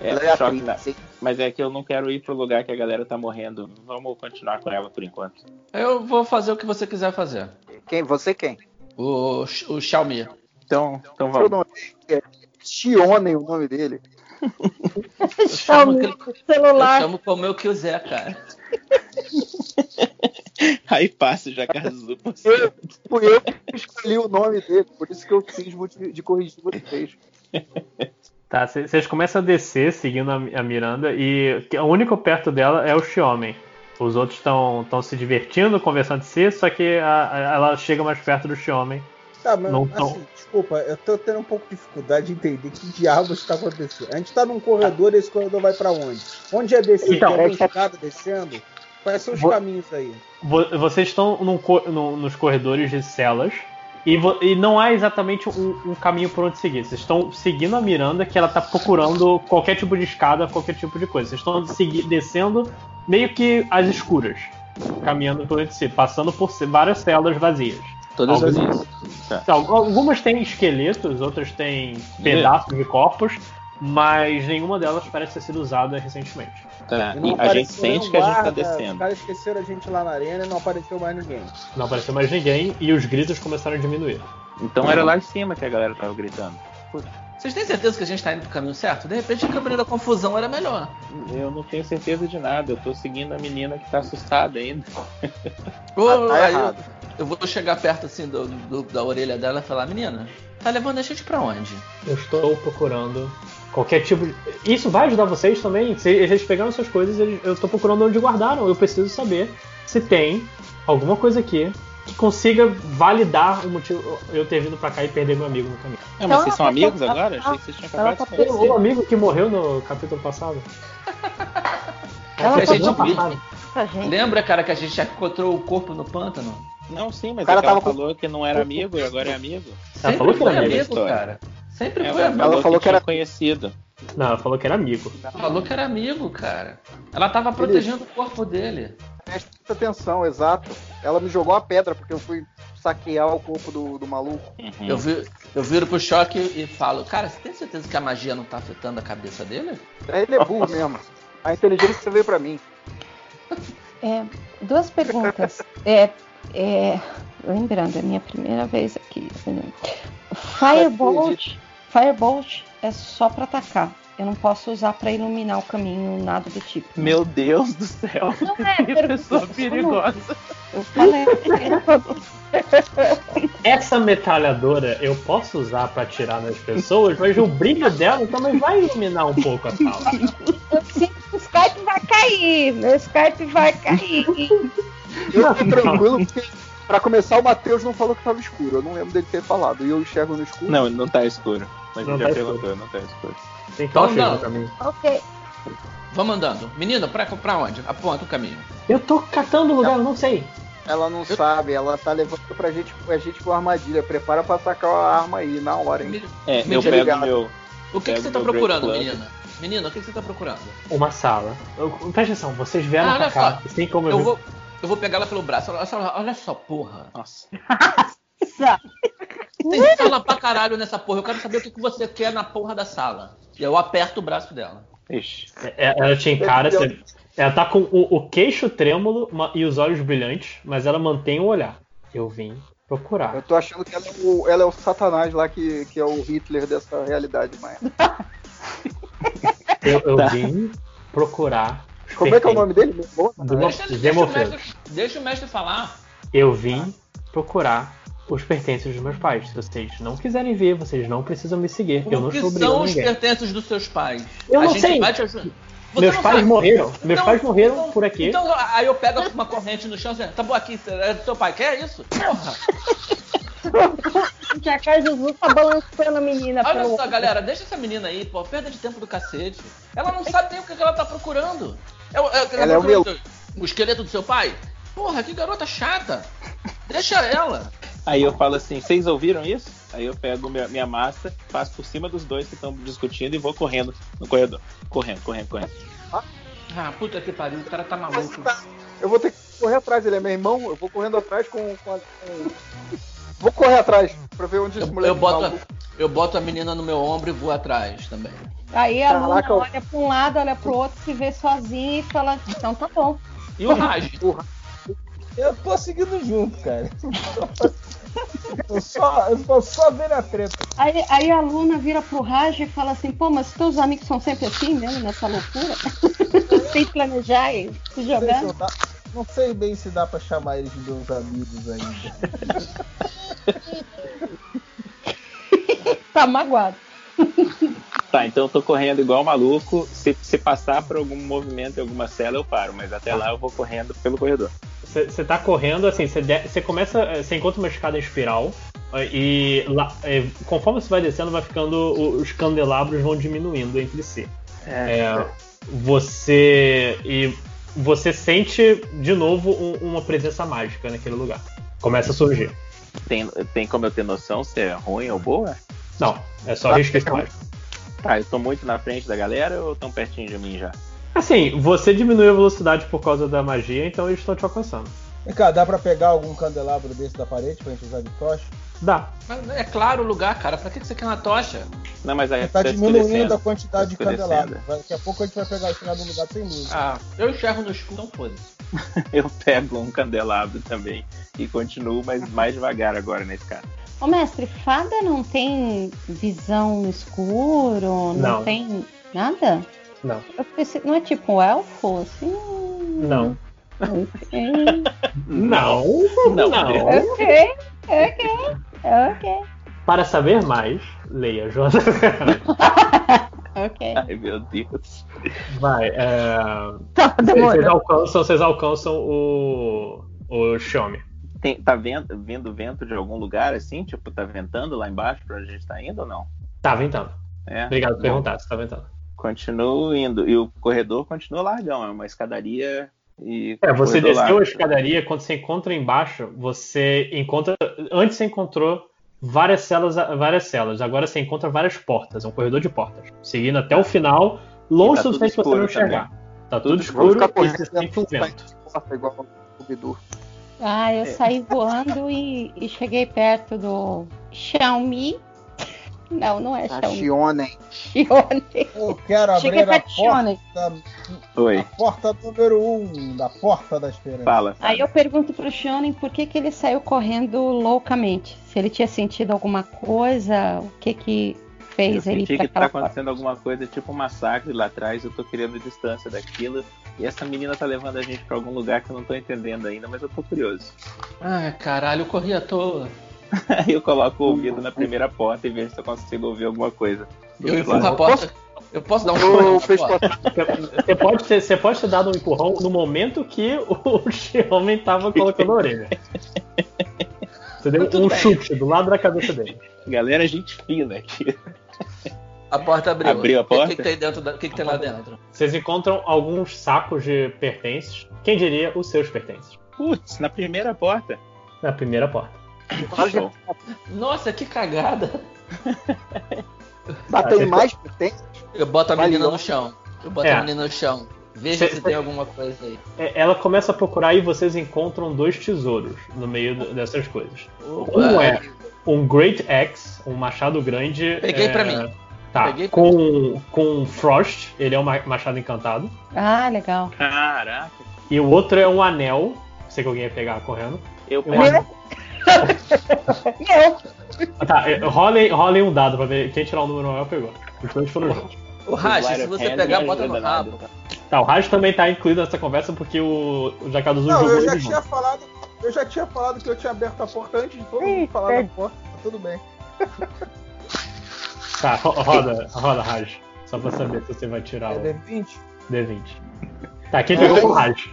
É, Ela é choque hein? Mas é que eu não quero ir pro lugar que a galera tá morrendo. Vamos continuar com ela por enquanto. Eu vou fazer o que você quiser fazer. Quem? Você quem? O, o Xiaomi. Então, então vamos. nome é Xione, o nome dele. Eu chamo, Xiaomi, aquele- eu celular. chamo como eu quiser, cara. Aí passa já Kazu. Eu, fui eu que escolhi o nome dele, por isso que eu fiz de, de corrigir vocês. Tá, vocês começam a descer seguindo a, a Miranda e o único perto dela é o Xiaomi. Os outros estão se divertindo, conversando de si, só que a- a- ela chega mais perto do Xiaomi. Tá, mas Não assim, tão. desculpa, eu tô tendo um pouco de dificuldade de entender que diabos está acontecendo. A gente tá num corredor e esse corredor vai pra onde? Onde é descer? Então, Tem é que- escada descendo? Quais são os Vou- caminhos aí? Vo- Vocês estão num co- no- nos corredores de celas e, vo- e não há exatamente um, um caminho por onde seguir. Vocês estão seguindo a Miranda, que ela tá procurando qualquer tipo de escada, qualquer tipo de coisa. Vocês estão segui- descendo meio que às escuras, caminhando por entre si, passando por várias celas vazias. Todas Algumas- vazias. Tá. Então, algumas têm esqueletos, outras têm pedaços de corpos, mas nenhuma delas parece ter sido usada recentemente. Tá. E não a gente sente que a gente tá guarda, Os descendo. caras esqueceram a gente lá na arena e não apareceu mais ninguém. Não apareceu mais ninguém e os gritos começaram a diminuir. Então era lá em cima que a galera tava gritando. Vocês têm certeza que a gente tá indo pro caminho certo? De repente, o caminho da confusão era melhor. Eu não tenho certeza de nada. Eu tô seguindo a menina que tá assustada ainda. Ô, Ah, tá aí eu, vou chegar perto assim do, do- da orelha dela e falar, menina, tá levando a gente pra onde? Eu estou procurando Qualquer tipo de... Isso vai ajudar vocês também. Se eles pegaram suas coisas, eles- eu tô procurando onde guardaram. Eu preciso saber se tem alguma coisa aqui que consiga validar o motivo eu ter vindo pra cá e perder meu amigo no caminho. É, mas vocês são amigos agora? Achei que vocês tinham Ela acabado tá de se conhecer. um amigo que morreu no capítulo passado. Ela A tá gente viu. Gente. Lembra, cara, que a gente já encontrou o corpo no pântano? Não, sim, mas O cara é que ela tava com- falou que não era amigo e agora é amigo. Ela falou que foi era amigo. amigo, História. cara. Sempre Ela, foi amigo. falou, falou que, que era- conhecido. Não, ela falou que era amigo. Falou que era amigo, cara. Ela tava protegendo o corpo dele. Presta atenção, exato. Ela me jogou uma pedra porque eu fui saquear o corpo do, do maluco. Uhum. Eu, vi, eu viro pro choque e falo, cara, você tem certeza que a magia não tá afetando a cabeça dele? Ele é burro mesmo. A inteligência veio pra mim. É, duas perguntas. É, é, lembrando, é minha primeira vez aqui. Firebolt, Firebolt é só pra atacar. Eu não posso usar pra iluminar o caminho, nada do tipo. Meu Deus do céu. Não é Que pergunta, pessoa não- perigosa. Eu falei. Essa metralhadora eu posso usar pra atirar nas pessoas, mas o brilho dela também vai iluminar um pouco a sala. Eu o Skype vai cair. Meu Skype vai cair. Eu tô tranquilo porque, pra começar, o Matheus não falou que tava escuro. Eu não lembro dele ter falado. E eu enxergo no escuro. Não, não tá escuro. Mas Não ele tá já escuro. perguntou, não tá escuro. Tem não. no caminho. ok. Vamos andando. Menino, pra, pra onde? Aponta o caminho. Eu tô catando o lugar, eu não sei. Ela não sabe, ela tá levando pra gente, a gente com armadilha. Prepara pra atacar a arma aí, na hora, hein? É, Me eu pego ligado. meu. O que, que você tá o procurando, menina? Menina, o que, você tá procurando? Uma sala. Eu- presta atenção, vocês vieram Ah, pra olha cá, só. assim como eu, Eu vi- vou, eu vou pegar ela pelo braço. Olha só, olha só porra. Nossa. Tem sala pra caralho nessa porra. Eu quero saber o que, que você quer na porra da sala. E eu aperto o braço dela. Ixi. É- Ela te encara, você- ela tá com o, o queixo trêmulo e os olhos brilhantes, mas ela mantém o olhar. Eu vim procurar. Eu tô achando que ela é o, ela é o satanás lá, que, que é o Hitler dessa realidade, mas. Eu, eu Tá. vim procurar. os Como é que é o pertences nome dele? Deixa, deixa, o mestre, deixa o mestre falar. Eu vim procurar os pertences dos meus pais. Se vocês não quiserem ver, vocês não precisam me seguir. Eu não o que estou são os ninguém. pertences dos seus pais? Eu a não gente sei. vai te ajudar. Você Meus pais sabe? morreram. Meus Então- pais morreram então- por aqui. Então, aí eu pego uma corrente no chão e tá bom aqui, é do seu pai, quer isso? Porra! Que a Jesus tá balançando a menina Olha pelo- só, galera, deixa essa menina aí, pô, perda de tempo do cacete. Ela não sabe nem o que ela tá procurando. É, o- é, Ela é o procurando o esqueleto do seu pai? Porra, que garota chata. Deixa ela. Aí eu falo assim, vocês ouviram isso? Aí eu pego minha, minha massa, passo por cima dos dois que estão discutindo e vou correndo no corredor. Correndo, correndo, correndo. Ah, puta que pariu, o cara tá maluco. Eu vou ter que correr atrás, ele é meu irmão, eu vou correndo atrás com. com, a- com- Vou correr atrás pra ver onde esse Eu, moleque eu, boto, maluco- eu boto a menina no meu ombro e vou atrás também. Aí a Luna Caraca, olha pra um lado, olha pro outro, se vê sozinha e fala, então tá bom. E o Raj? Eu tô seguindo junto, cara. Eu só, eu tô só vendo a treta. Aí, aí a Luna vira pro Raj e fala assim, pô, mas teus amigos são sempre assim mesmo, nessa loucura? Sem planejar e se Não não sei bem se dá pra chamar eles de meus amigos ainda. Tá magoado. Tá, então eu tô correndo igual maluco. Se, se passar por algum movimento em alguma cela, eu paro. Mas até lá eu vou correndo pelo corredor. Você tá correndo, assim, você começa. Você encontra uma escada em espiral. eh, E lá, eh, conforme você vai descendo, vai ficando. Os candelabros vão diminuindo entre si. É, você. E você sente de novo um- uma presença mágica naquele lugar. Começa a surgir. Tem, tem como eu ter noção se é ruim ou boa? Não, é só resquício mágico. Tá, eu tô muito na frente da galera ou tão pertinho de mim já? Assim, você diminuiu a velocidade por causa da magia, então eles estão te alcançando. Vem cá, dá pra pegar algum candelabro desse da parede pra gente usar de tocha? Dá. Mas é claro o lugar, cara. Pra que você quer uma tocha? Não, mas aí Tá diminuindo a quantidade de Tá escurecendo. candelabro. Daqui a pouco a gente vai pegar chegar num lugar sem luz. Ah, eu enxergo no escuro, então foda-se. Eu pego um candelabro também e continuo, mas mais devagar agora na escada. Ô mestre, fada não tem visão no escuro? Não, Não. tem nada? Não. Eu pensei, não é tipo um elfo, assim? Não. Não. Não, Não. ok, ok, ok. Para saber mais, leia Jonas. ok. Ai, meu Deus. Vai, é. Tá Vocês alcançam, vocês alcançam o. o Xiaomi. Tem, tá vendo, vindo vento de algum lugar assim? Tipo, tá ventando lá embaixo pra onde a gente tá indo ou não? Tá ventando. É. Obrigado por perguntar, se tá ventando. Continuo indo. E o corredor continua largão, é uma escadaria. É, você desceu largo. a escadaria, quando você encontra embaixo, você encontra. Antes você encontrou várias celas, várias celas. Agora você encontra várias portas, é um corredor de portas. Seguindo até o final, longe E tá o suficiente tudo você não escuro enxergar. Tá Tudo tudo escuro. e você sente um né? vento. Porta igual. Ah, eu É. saí voando e, e cheguei perto do Xiaomi. Não, não é Xiaomi. Xionen. Xiaomi. Eu quero abrir a porta, Oi, a porta número um da Porta da Esperança. fala. Aí eu pergunto pro Shonen por que, que ele saiu correndo loucamente. Se ele tinha sentido alguma coisa, o que que Eu fez ele ir senti que tá aquela porta. acontecendo alguma coisa, tipo um massacre lá atrás, eu tô querendo distância daquilo. E essa menina tá levando a gente pra algum lugar que eu não tô entendendo ainda, mas eu tô curioso. Ai, caralho, eu corri à toa. Aí eu coloco o ouvido na primeira porta e vejo se eu consigo ouvir alguma coisa. Eu empurro a porta. Eu posso dar um empurrão? Você pode, ter, você pode ter dado um empurrão no momento que o Xiaomi tava colocando a orelha. Você deu um bem. chute do lado da cabeça dele. Galera, gente fina aqui. A porta abriu. Abriu a porta? O que, que tem dentro? da- que, que tem lá dentro? Vocês encontram alguns sacos de pertences. Quem diria os seus pertences? Putz, na primeira porta. Na primeira porta. Show. Nossa, que cagada. Ah, tem mais? Tem? Eu boto a menina Valeu. no chão. Eu boto É. a menina no chão. Veja Cê- se tem alguma coisa aí. É, Ela começa a procurar e vocês encontram dois tesouros no meio do- dessas coisas. Opa. Um é um Great Axe, um machado grande. Peguei é, pra mim. Tá, Peguei pra com, com Frost, ele é um ma- machado encantado. Ah, legal. Caraca. E o outro é um anel. Sei que alguém ia pegar correndo. Eu Um pego. anel. Ah, Tá, é, rolem, rolem um dado pra ver quem tirar o número maior pegou. Os dois foram bons. O Sleight se você pegar, não bota no rabo. tá? Tá, o Raj também tá incluído nessa conversa porque o, o Jacaduzu Não, jogou eu já tinha junto. falado. Eu já tinha falado que eu tinha aberto a porta antes de todo mundo falar da porta. Tá tudo bem. Tá, ro- roda, roda, Raj. Só pra saber se você vai tirar É o D20? D20. Tá, quem pegou foi o Raj.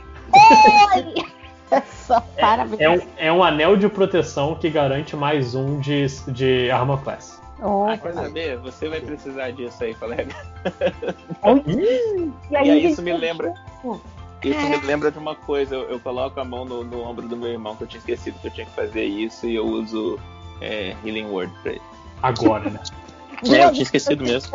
Só parabéns. É um, é um anel de proteção que garante mais um de, de Armor Class. Oh, Ah, quer saber? Você vai precisar disso aí, colega. e aí aí, isso me lembra. Isso me lembra de uma coisa, eu, eu coloco a mão no, no ombro do meu irmão que eu tinha esquecido que eu tinha que fazer isso e eu uso é, Healing Word pra ele. Agora, né? É, eu tinha esquecido mesmo.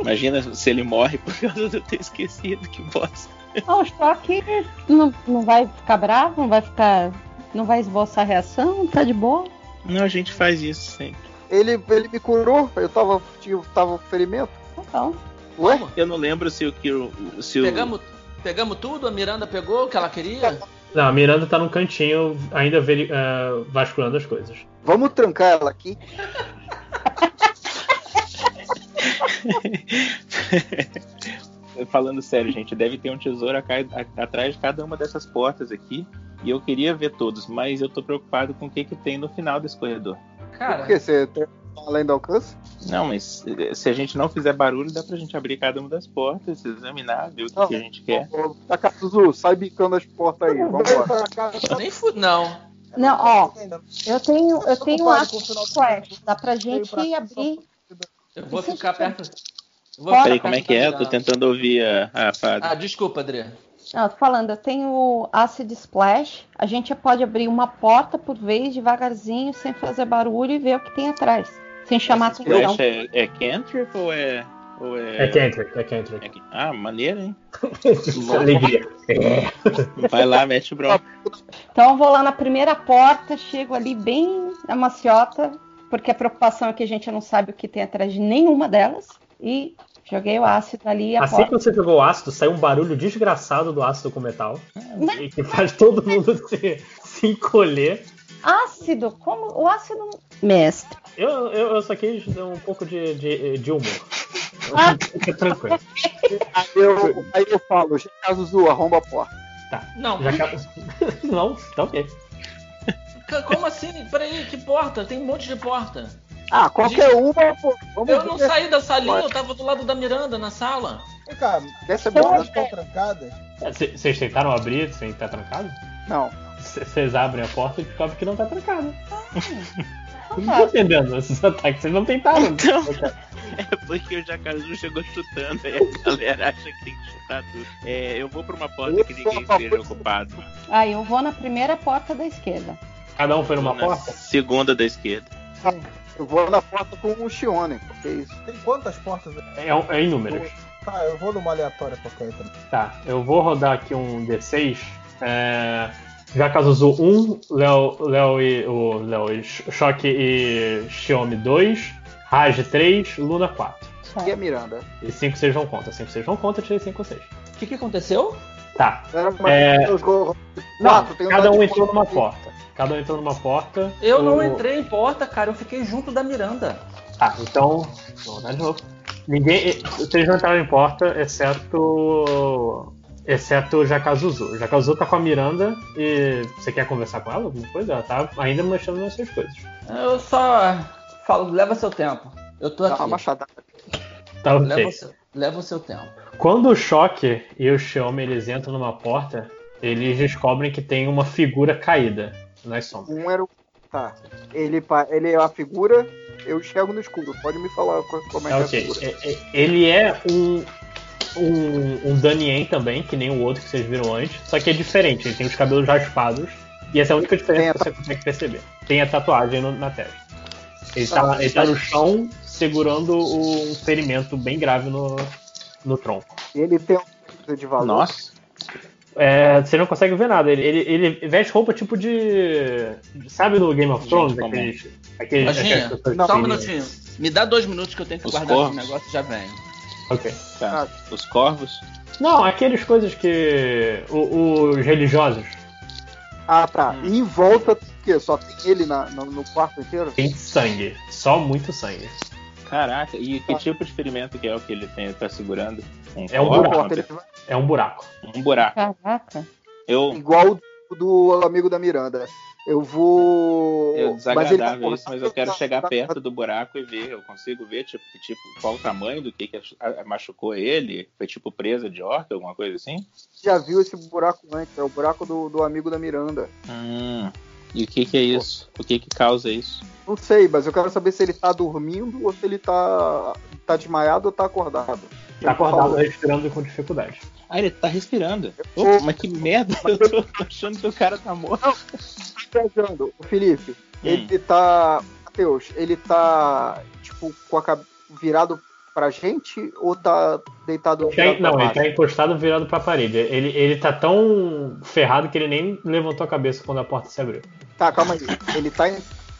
Imagina se ele morre por causa de eu ter esquecido, que bosta. O choque não, não vai ficar bravo, não vai ficar. Não vai esboçar reação, tá de boa. Não, a gente faz isso sempre. Ele, ele me curou, eu tava, tinha, tava ferimento. Então, Ué? Eu não lembro se o que o. Se o Pegamos, pegamos tudo, a Miranda pegou o que ela queria. Não, a Miranda tá num cantinho ainda veri, eh, vasculhando as coisas. Vamos trancar ela aqui. Falando sério, gente, deve ter um tesouro a a- atrás de cada uma dessas portas aqui. E eu queria ver todos, mas eu tô preocupado com o que, que tem no final desse corredor. Cara, Por que você tá além do alcance? Não, mas eh, se a gente não fizer barulho, dá pra gente abrir cada uma das portas, examinar, ver o que, Não. que a gente quer. Takatsuzu, sai bicando as portas aí, vambora. nem fu... Não. não, ó, eu tenho, eu tenho um do flash. Dá pra gente abrir. Eu vou ficar perto. Peraí, como é que é? Tô tentando ouvir a, a fada. Ah, desculpa, Adriano. Não, tô falando, eu tenho o Acid Splash. A gente pode abrir uma porta por vez, devagarzinho, sem fazer barulho e ver o que tem atrás. Sem chamar atenção. É, é cantrip ou é. Ou é... É Cantrick, é Cantrick. é Ah, maneiro, hein? Alegria. Vai lá, mete o bronco. Então eu vou lá na primeira porta, chego ali bem na maciota, porque a preocupação é que a gente não sabe o que tem atrás de nenhuma delas. E joguei o ácido ali a Assim que porta. você jogou o ácido, saiu um barulho desgraçado do ácido com metal. E que faz todo mundo se, se encolher. Ácido? Como? O ácido. Mestre. Eu, eu, eu só quis dar um pouco de, de, de humor. Ah. Fica tranquilo. Aí eu, aí eu falo, Takatsuzu, arromba a porta. Não, Já acaba- Não, tá ok. como assim? Peraí, que porta? Tem um monte de porta. Ah, qualquer uma, pô. Vamos Eu não ver. saí da salinha, eu tava do lado da Miranda na sala. Vem cá, Dessa as portas boa. estão trancadas? Vocês tentaram abrir sem estar trancado? Não. Vocês abrem a porta e descobrem que não tá trancada. Eu não tô entendendo esses ataques, vocês não tentaram. Então, é porque o Jacazu chegou chutando e a galera acha que tem que chutar tudo. É, eu vou pra uma porta que ninguém esteja ocupado. Ah, eu vou na primeira porta da esquerda. Cada um foi numa Na porta? Segunda da esquerda. Eu vou na porta com o Shionen, porque é isso. Tem quantas portas? É, é em números. Tá, eu vou numa aleatória qualquer também. Tá, eu vou rodar aqui um D6. É... Jakazuzu 1, Léo, Léo e. O Léo e Choque e Xiaomi 2, Raj 3, Luna 4. E a Miranda? E 5 vocês vão conta. 5 vocês vão conta, eu tirei 5 ou 6. O que, que aconteceu? Tá. Era uma- É, Não, um cada um de entrou numa porta. Cada um entrou numa porta. Eu não O- entrei em porta, cara, eu fiquei junto da Miranda. Tá, então. Vamos rodar de novo. Ninguém. Vocês não entraram em porta, exceto. Exceto o Jakazuzu. O Jakazuzu tá com a Miranda e. Você quer conversar com ela? Alguma coisa? Ela tá ainda mexendo nas suas coisas. Eu só falo, leva seu tempo. Eu tô aqui. uma machadada. Tá ok. Leva, o seu, leva o seu tempo. Quando o Choque e o Xiaomi eles entram numa porta, eles descobrem que tem uma figura caída nas sombras. Um era o. Tá. Ele, ele é a figura, eu enxergo no escuro. Pode me falar co- como é Tá que é a figura. É- é- Ele é um. Um, um Danien também, que nem o outro que vocês viram antes, só que é diferente, ele tem os cabelos raspados, e essa é a única diferença que você consegue perceber. Tem a tatuagem no- na testa. Ele tá, ele tá no chão segurando um ferimento bem grave no, no tronco. E ele tem coisa de valor. Nossa. É, você não consegue ver nada. Ele, ele, ele veste roupa tipo de. Sabe no Game of Thrones? comum. Aqueles. aqueles Lojinha, aquelas pessoas só um que- minutinho. Me dá dois minutos que eu tenho que Os guardar esse corvos. negócio e já venho. Ok. Tá. Os corvos. Não, aqueles coisas que. o- os religiosos. Ah, tá. Hum. E em volta, o quê? Só tem ele na, no, no quarto inteiro? Tem sangue. Só muito sangue. Caraca, e que tipo de ferimento que é o que ele tem, tá segurando? É um buraco. Ele- É um buraco. Um buraco. Caraca. Eu, Igual o do amigo da Miranda. Eu vou. eu Mas ele tá desagradável isso, mas eu quero cortado. chegar perto do buraco e ver. Eu consigo ver, tipo, que tipo qual o tamanho do que, que machucou ele? Foi tipo presa de orca, alguma coisa assim? Já viu esse buraco antes? É o buraco do, do amigo da Miranda. Hum. E o que, que é isso? O que, que causa isso? Não sei, mas eu quero saber se ele tá dormindo ou se ele tá, tá desmaiado ou tá acordado. Tá acordado, respirando com dificuldade. Ah, ele tá respirando. Ô, mas que merda! Eu tô achando que o cara tá morto. viajando. O Felipe, Hum. ele tá. Matheus, ele tá, tipo, com a cabeça virado pra gente ou tá deitado Tá- virado pra não, ele tá encostado virado pra parede. Ele, ele tá tão ferrado que ele nem levantou a cabeça quando a porta se abriu. Tá, calma aí. Ele tá,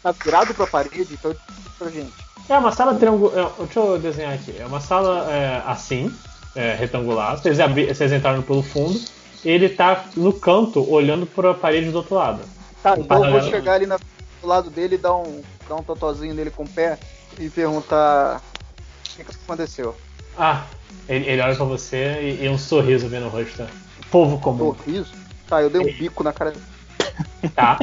tá virado pra parede, então ele tá pra gente. É uma sala triangular. Deixa eu desenhar aqui. É uma sala é, assim, é, retangular. Vocês, abri... Vocês entraram pelo fundo. Ele tá no canto, olhando pra parede do outro lado. Tá, então eu vou Paralelo. chegar ali na- do lado dele e dar um, dar um tatuazinho nele com o pé e perguntar o que, que aconteceu. Ah, ele, ele olha pra você e, e um sorriso vem no rosto. Povo comum. Sorriso? Tá, eu dei um bico na cara dele. Tá.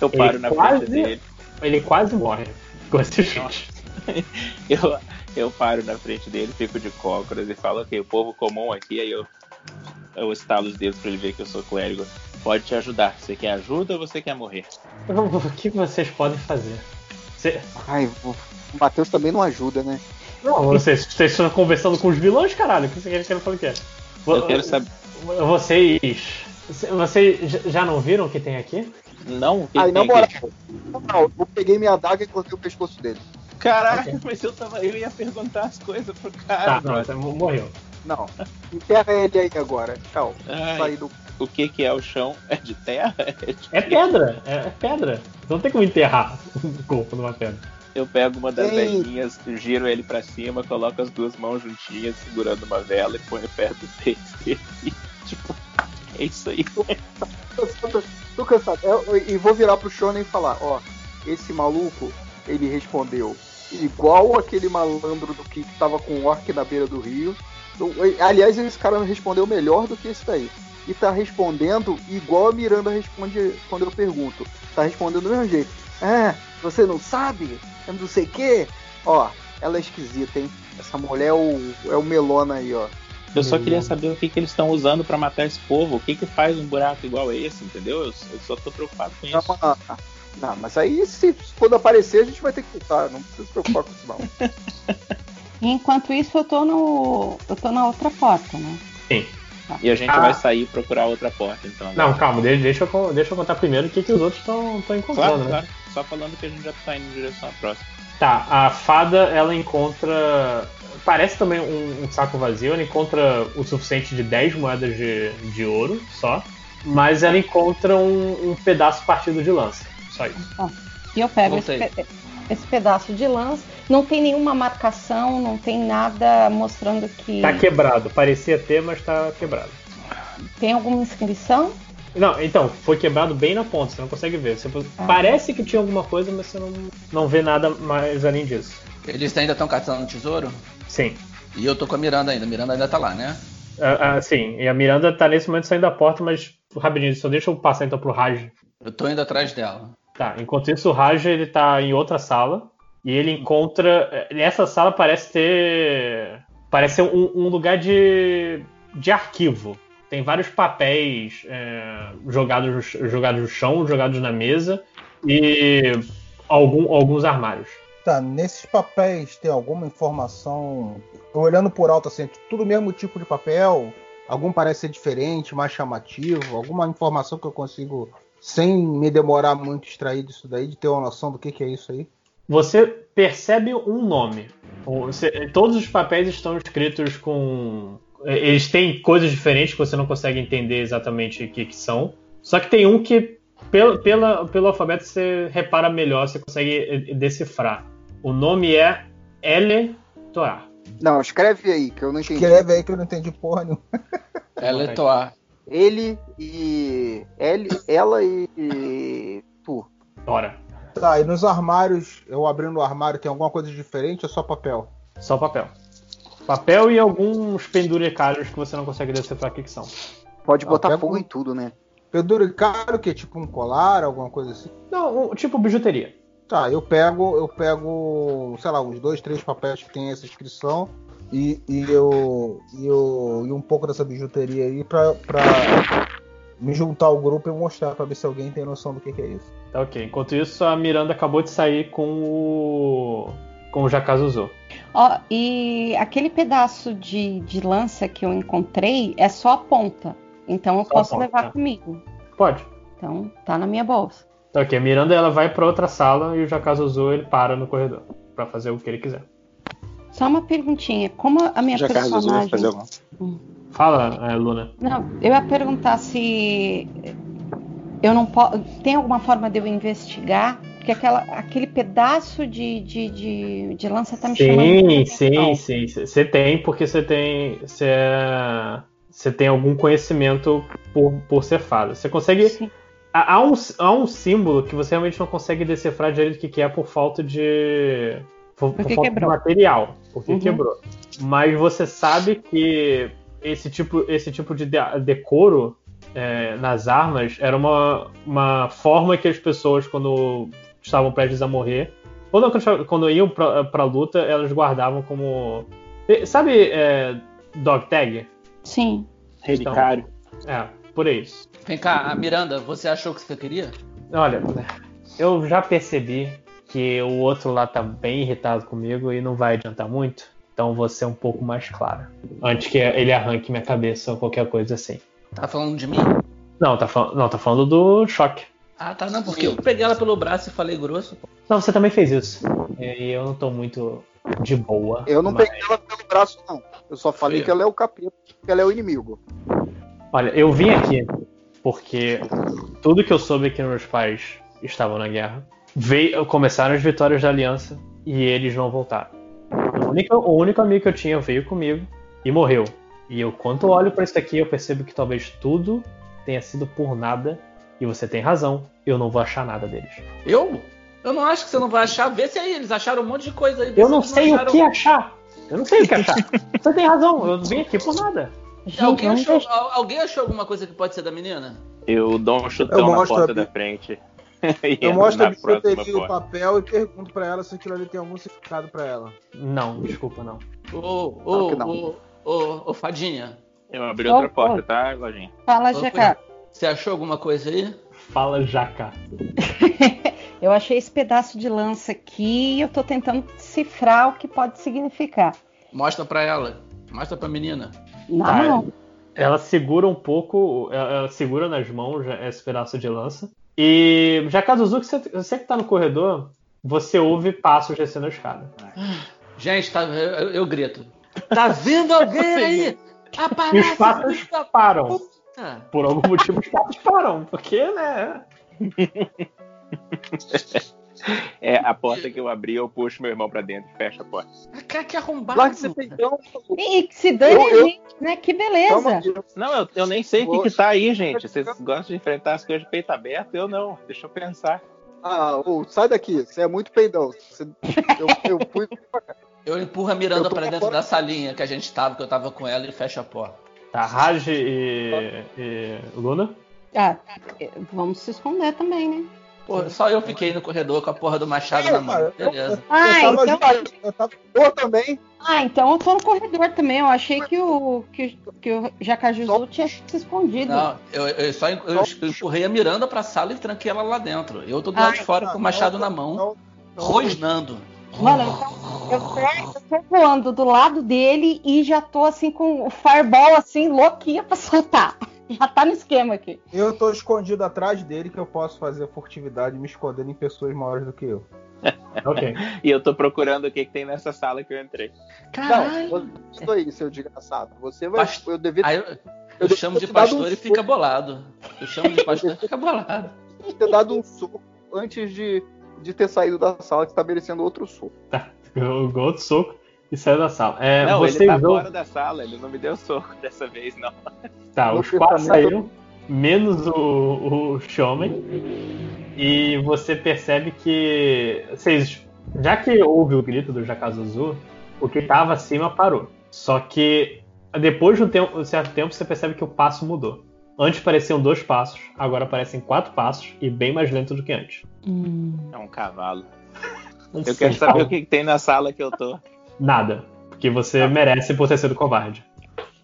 Eu paro Ele na quase- frente dele. Ele quase morre com esse chute. Eu, eu paro na frente dele, fico de cócoras e falo, ok, o povo comum aqui, aí eu, eu estalo os dedos pra ele ver que eu sou clérigo. Pode te ajudar. Você quer ajuda ou você quer morrer? O que vocês podem fazer? Você- Ai, o Matheus também não ajuda, né? Não, vocês, vocês estão conversando com os vilões, caralho. O que você quer que eu fale que é? Eu quero saber. Vocês. Vocês já- não viram o que tem aqui? Não, que, Aí, na tem moral, moral, eu peguei minha adaga e cortei o pescoço dele. Caraca, mas eu, tava, eu ia perguntar as coisas pro Tá, cara. não, então morreu. Não. Enterra ele aí agora. Tchau. Ai. Do. O que, que é o chão? É de terra? É de- É pedra, é, é pedra. Não tem como enterrar o corpo numa pedra. Eu pego uma das velhinhas, giro ele pra cima, coloco as duas mãos juntinhas, segurando uma vela e ponho perto do peito dele. E, tipo, é isso aí. Tô, tô cansado. E vou virar pro Shonen e falar: ó, esse maluco, ele respondeu igual aquele malandro do que tava com o orc na beira do rio. Aliás, esse cara respondeu melhor do que esse daí. E tá respondendo igual a Miranda responde quando eu pergunto. Tá respondendo do mesmo jeito. Ah, você não sabe? Eu não sei o quê. Ó, ela é esquisita, hein? Essa mulher é o, é o melona aí, ó. Eu só queria saber o que, que eles estão usando pra matar esse povo. O que, que faz um buraco igual a esse, entendeu? Eu, eu só tô preocupado com isso. Não, não, mas aí, se quando aparecer, a gente vai ter que lutar. Não precisa se preocupar com isso, não. E enquanto isso, eu tô no. Eu tô na outra porta, né? Sim. E a gente Ah. vai sair e procurar outra porta, então. Não, calma, deixa, deixa, eu, deixa eu contar primeiro o que, que os outros estão encontrando, Claro, né? claro. Só falando que a gente já tá indo em direção à próxima. Tá, a fada ela encontra. Parece também um, um saco vazio, ela encontra o suficiente de 10 moedas de, de ouro só, mas ela encontra um, um pedaço partido de lança. Só isso. E eu pego esse, pe- esse pedaço de lança. Não tem nenhuma marcação, não tem nada mostrando que. Tá quebrado, parecia ter, mas tá quebrado. Tem alguma inscrição? Não, então, foi quebrado bem na ponta, você não consegue ver. Você, Parece que tinha alguma coisa, mas você não, não vê nada mais além disso. Eles ainda estão caçando tesouro? Sim. E eu tô com a Miranda ainda. A Miranda ainda tá lá, né? Ah, ah, sim, e a Miranda tá nesse momento saindo da porta, mas rapidinho, só deixa eu passar então pro Raj. Eu tô indo atrás dela. Tá, enquanto isso o Raj ele tá em outra sala e ele encontra. Essa sala parece ter. Parece ser um, um lugar de. de arquivo. Tem vários papéis é, jogados, jogados no chão, jogados na mesa e algum, alguns armários. Tá, nesses papéis tem alguma informação. Olhando por alto assim, tudo o mesmo tipo de papel. Algum parece ser diferente, mais chamativo. Alguma informação que eu consigo, sem me demorar muito, extrair disso daí, de ter uma noção do que, que é isso aí. Você percebe um nome. Você- todos os papéis estão escritos com. Eles têm coisas diferentes que você não consegue entender exatamente o que, que são. Só que tem um que, pelo, pela, pelo alfabeto, você repara melhor, você consegue eh, decifrar. O nome é Ele Torá. Não, escreve aí, que eu não entendi. Escreve aí que eu não entendi porra nenhuma. É Toar. Ele e. Ele, ela e. e tu. Tora. Tá, e nos armários, eu abrindo o armário, tem alguma coisa diferente ou só papel? Só papel. Papel e alguns penduricalhos que você não consegue decifrar o que, que são. Pode botar pega fogo em tudo, né? Penduricalho, o quê? Tipo um colar, alguma coisa assim? Não, um- tipo bijuteria. Tá, eu pego, eu pego, sei lá, uns dois, três papéis que tem essa inscrição e, e, eu, e, eu, e um pouco dessa bijuteria aí pra, pra me juntar ao grupo e mostrar pra ver se alguém tem noção do que, que é isso. Tá ok. Enquanto isso, a Miranda acabou de sair com o. com o Jakazuzo. Ó, e aquele pedaço de, de lança que eu encontrei é só a ponta. Então eu Só posso ponta, levar tá. comigo. Pode. Então tá na minha bolsa. Tá ok. A Miranda ela vai pra outra sala e o Jakazuzo ele para no corredor pra fazer o que ele quiser. Só uma perguntinha. Como a minha Já personagem. fazer alguma Fala, é, Luna. Não, eu ia perguntar se eu não posso. Tem alguma forma de eu investigar? Porque aquela, aquele pedaço de, de, de, de lança tá me chamando. Sim, muita sim, atenção. sim. Você tem porque você tem. Você é- você tem algum conhecimento por, por ser fada. Você consegue. Sim. Há há um, há um símbolo que você realmente não consegue decifrar direito o que que é por falta de. Por, por Porque falta de quebrou. material. Porque Uhum. quebrou. Mas você sabe que esse tipo, esse tipo de de- decoro é, nas armas era uma, uma forma que as pessoas, quando estavam prestes a morrer, ou não, quando, iam pra, pra luta, elas guardavam como. Sabe é, dog tag? Sim. Relicário. É, por aí. Vem cá, a Miranda, você achou o que você queria? Olha, eu já percebi que o outro lá tá bem irritado comigo e não vai adiantar muito. Então vou ser um pouco mais clara. Antes que ele arranque minha cabeça ou qualquer coisa assim. Tá falando de mim? Não, tá, fal- não, tá falando do choque. Ah, tá, não, porque eu peguei ela pelo braço e falei grosso. pô. Não, você também fez isso. E eu não tô muito de boa. Eu não mas- peguei ela pelo braço, não. Eu só falei que ela é o capeta, que ela é o inimigo. Olha, eu vim aqui porque tudo que eu soube é que meus pais estavam na guerra. Veio, começaram as vitórias da aliança e eles não voltaram. O único, o único amigo que eu tinha veio comigo e morreu. E eu, quando eu olho pra isso aqui, eu percebo que talvez tudo tenha sido por nada. E você tem razão, eu não vou achar nada deles. Eu? Eu não acho que você não vai achar. Vê se aí, eles acharam um monte de coisa aí. Eu não sei o acharam- que achar. Eu não sei o que achar. você tem razão, eu vim aqui por nada. Gente, Alguém achou, alguém achou alguma coisa que pode ser da menina? Eu dou um chutão Eu na porta da frente. E Eu mostro a próxima bilheteria o papel e pergunto pra ela se aquilo ali tem algum significado pra ela. Não, desculpa, não. Ô, ô, não. ô, ô, ô, Fadinha, Eu abri Ô, outra porta, tá, Lojinha? Fala, Ô, Jaca. você achou alguma coisa aí? Fala jaca. Eu achei esse pedaço de lança aqui e eu tô tentando decifrar o que pode significar. Mostra pra ela. Mostra pra menina. Na Tá. Ela segura um pouco, ela, ela segura nas mãos esse pedaço de lança. E já Kazuzu, que você, você que tá no corredor, você ouve passos descendo a escada. Gente, tá, eu, eu grito. Tá vendo alguém aí? E os Aparece, passos param. puta! Por algum motivo os passos param. Porque, né? É, a porta que eu abri, eu puxo meu irmão pra dentro e fecho a porta. Cara, que arrombado. Larga esse peidão. E que se dane Eu- gente, né? Que beleza. Não, eu, eu nem sei o que, que tá aí, gente. Vocês gostam de enfrentar as coisas de peito aberto? Eu não. Deixa eu pensar. Ah, ô, sai daqui. Você é muito peidão. Você- eu, eu fui. Eu empurro a Miranda pra dentro da salinha que a gente tava, que eu tava com ela, e fecho a porta. Tá, Raj e, e Luna. Ah, vamos se esconder também, né? Pô, só eu fiquei no corredor com a porra do machado É, na mão. cara, eu- Beleza. Ah, eu tava então, eu tava também. ah, então eu tô no corredor também. Eu achei que o, que, que o Jacajuzu tinha se escondido. Não, eu, eu só eu, eu empurrei a Miranda pra sala e tranquei ela lá dentro. Eu tô do Ah, lado de fora Não, com o machado não, na mão, não, não. rosnando. Mano, então, eu tô, eu tô voando do lado dele e já tô assim com o fireball assim, louquinha pra soltar. Já tá no esquema aqui. Eu tô escondido atrás dele que eu posso fazer furtividade me escondendo em pessoas maiores do que eu. Ok. E eu tô procurando o que, que tem nessa sala que eu entrei. Caralho! Não, isso aí, seu desgraçado. Você vai. Past- Eu devia Aí eu, eu devia chamo de pastor um e fica bolado. Eu chamo de pastor e fica bolado. ter dado um soco antes de, de ter saído da sala, que está merecendo outro soco. O outro soco e saiu da sala. É, não, vocês ele tá vão- fora da sala, ele não me deu soco dessa vez, não. Tá, No os quatro saíram, menos o, o Showman. E você percebe que. Vocês. Já que houve o grito do Jakazuzu, o que tava acima parou. Só que depois de um, tempo, um certo tempo você percebe que o passo mudou. Antes pareciam dois passos, agora parecem quatro passos e bem mais lento do que antes. É um cavalo. Eu quero saber o que tem na sala que eu tô. Nada. Porque você merece por ter sido covarde.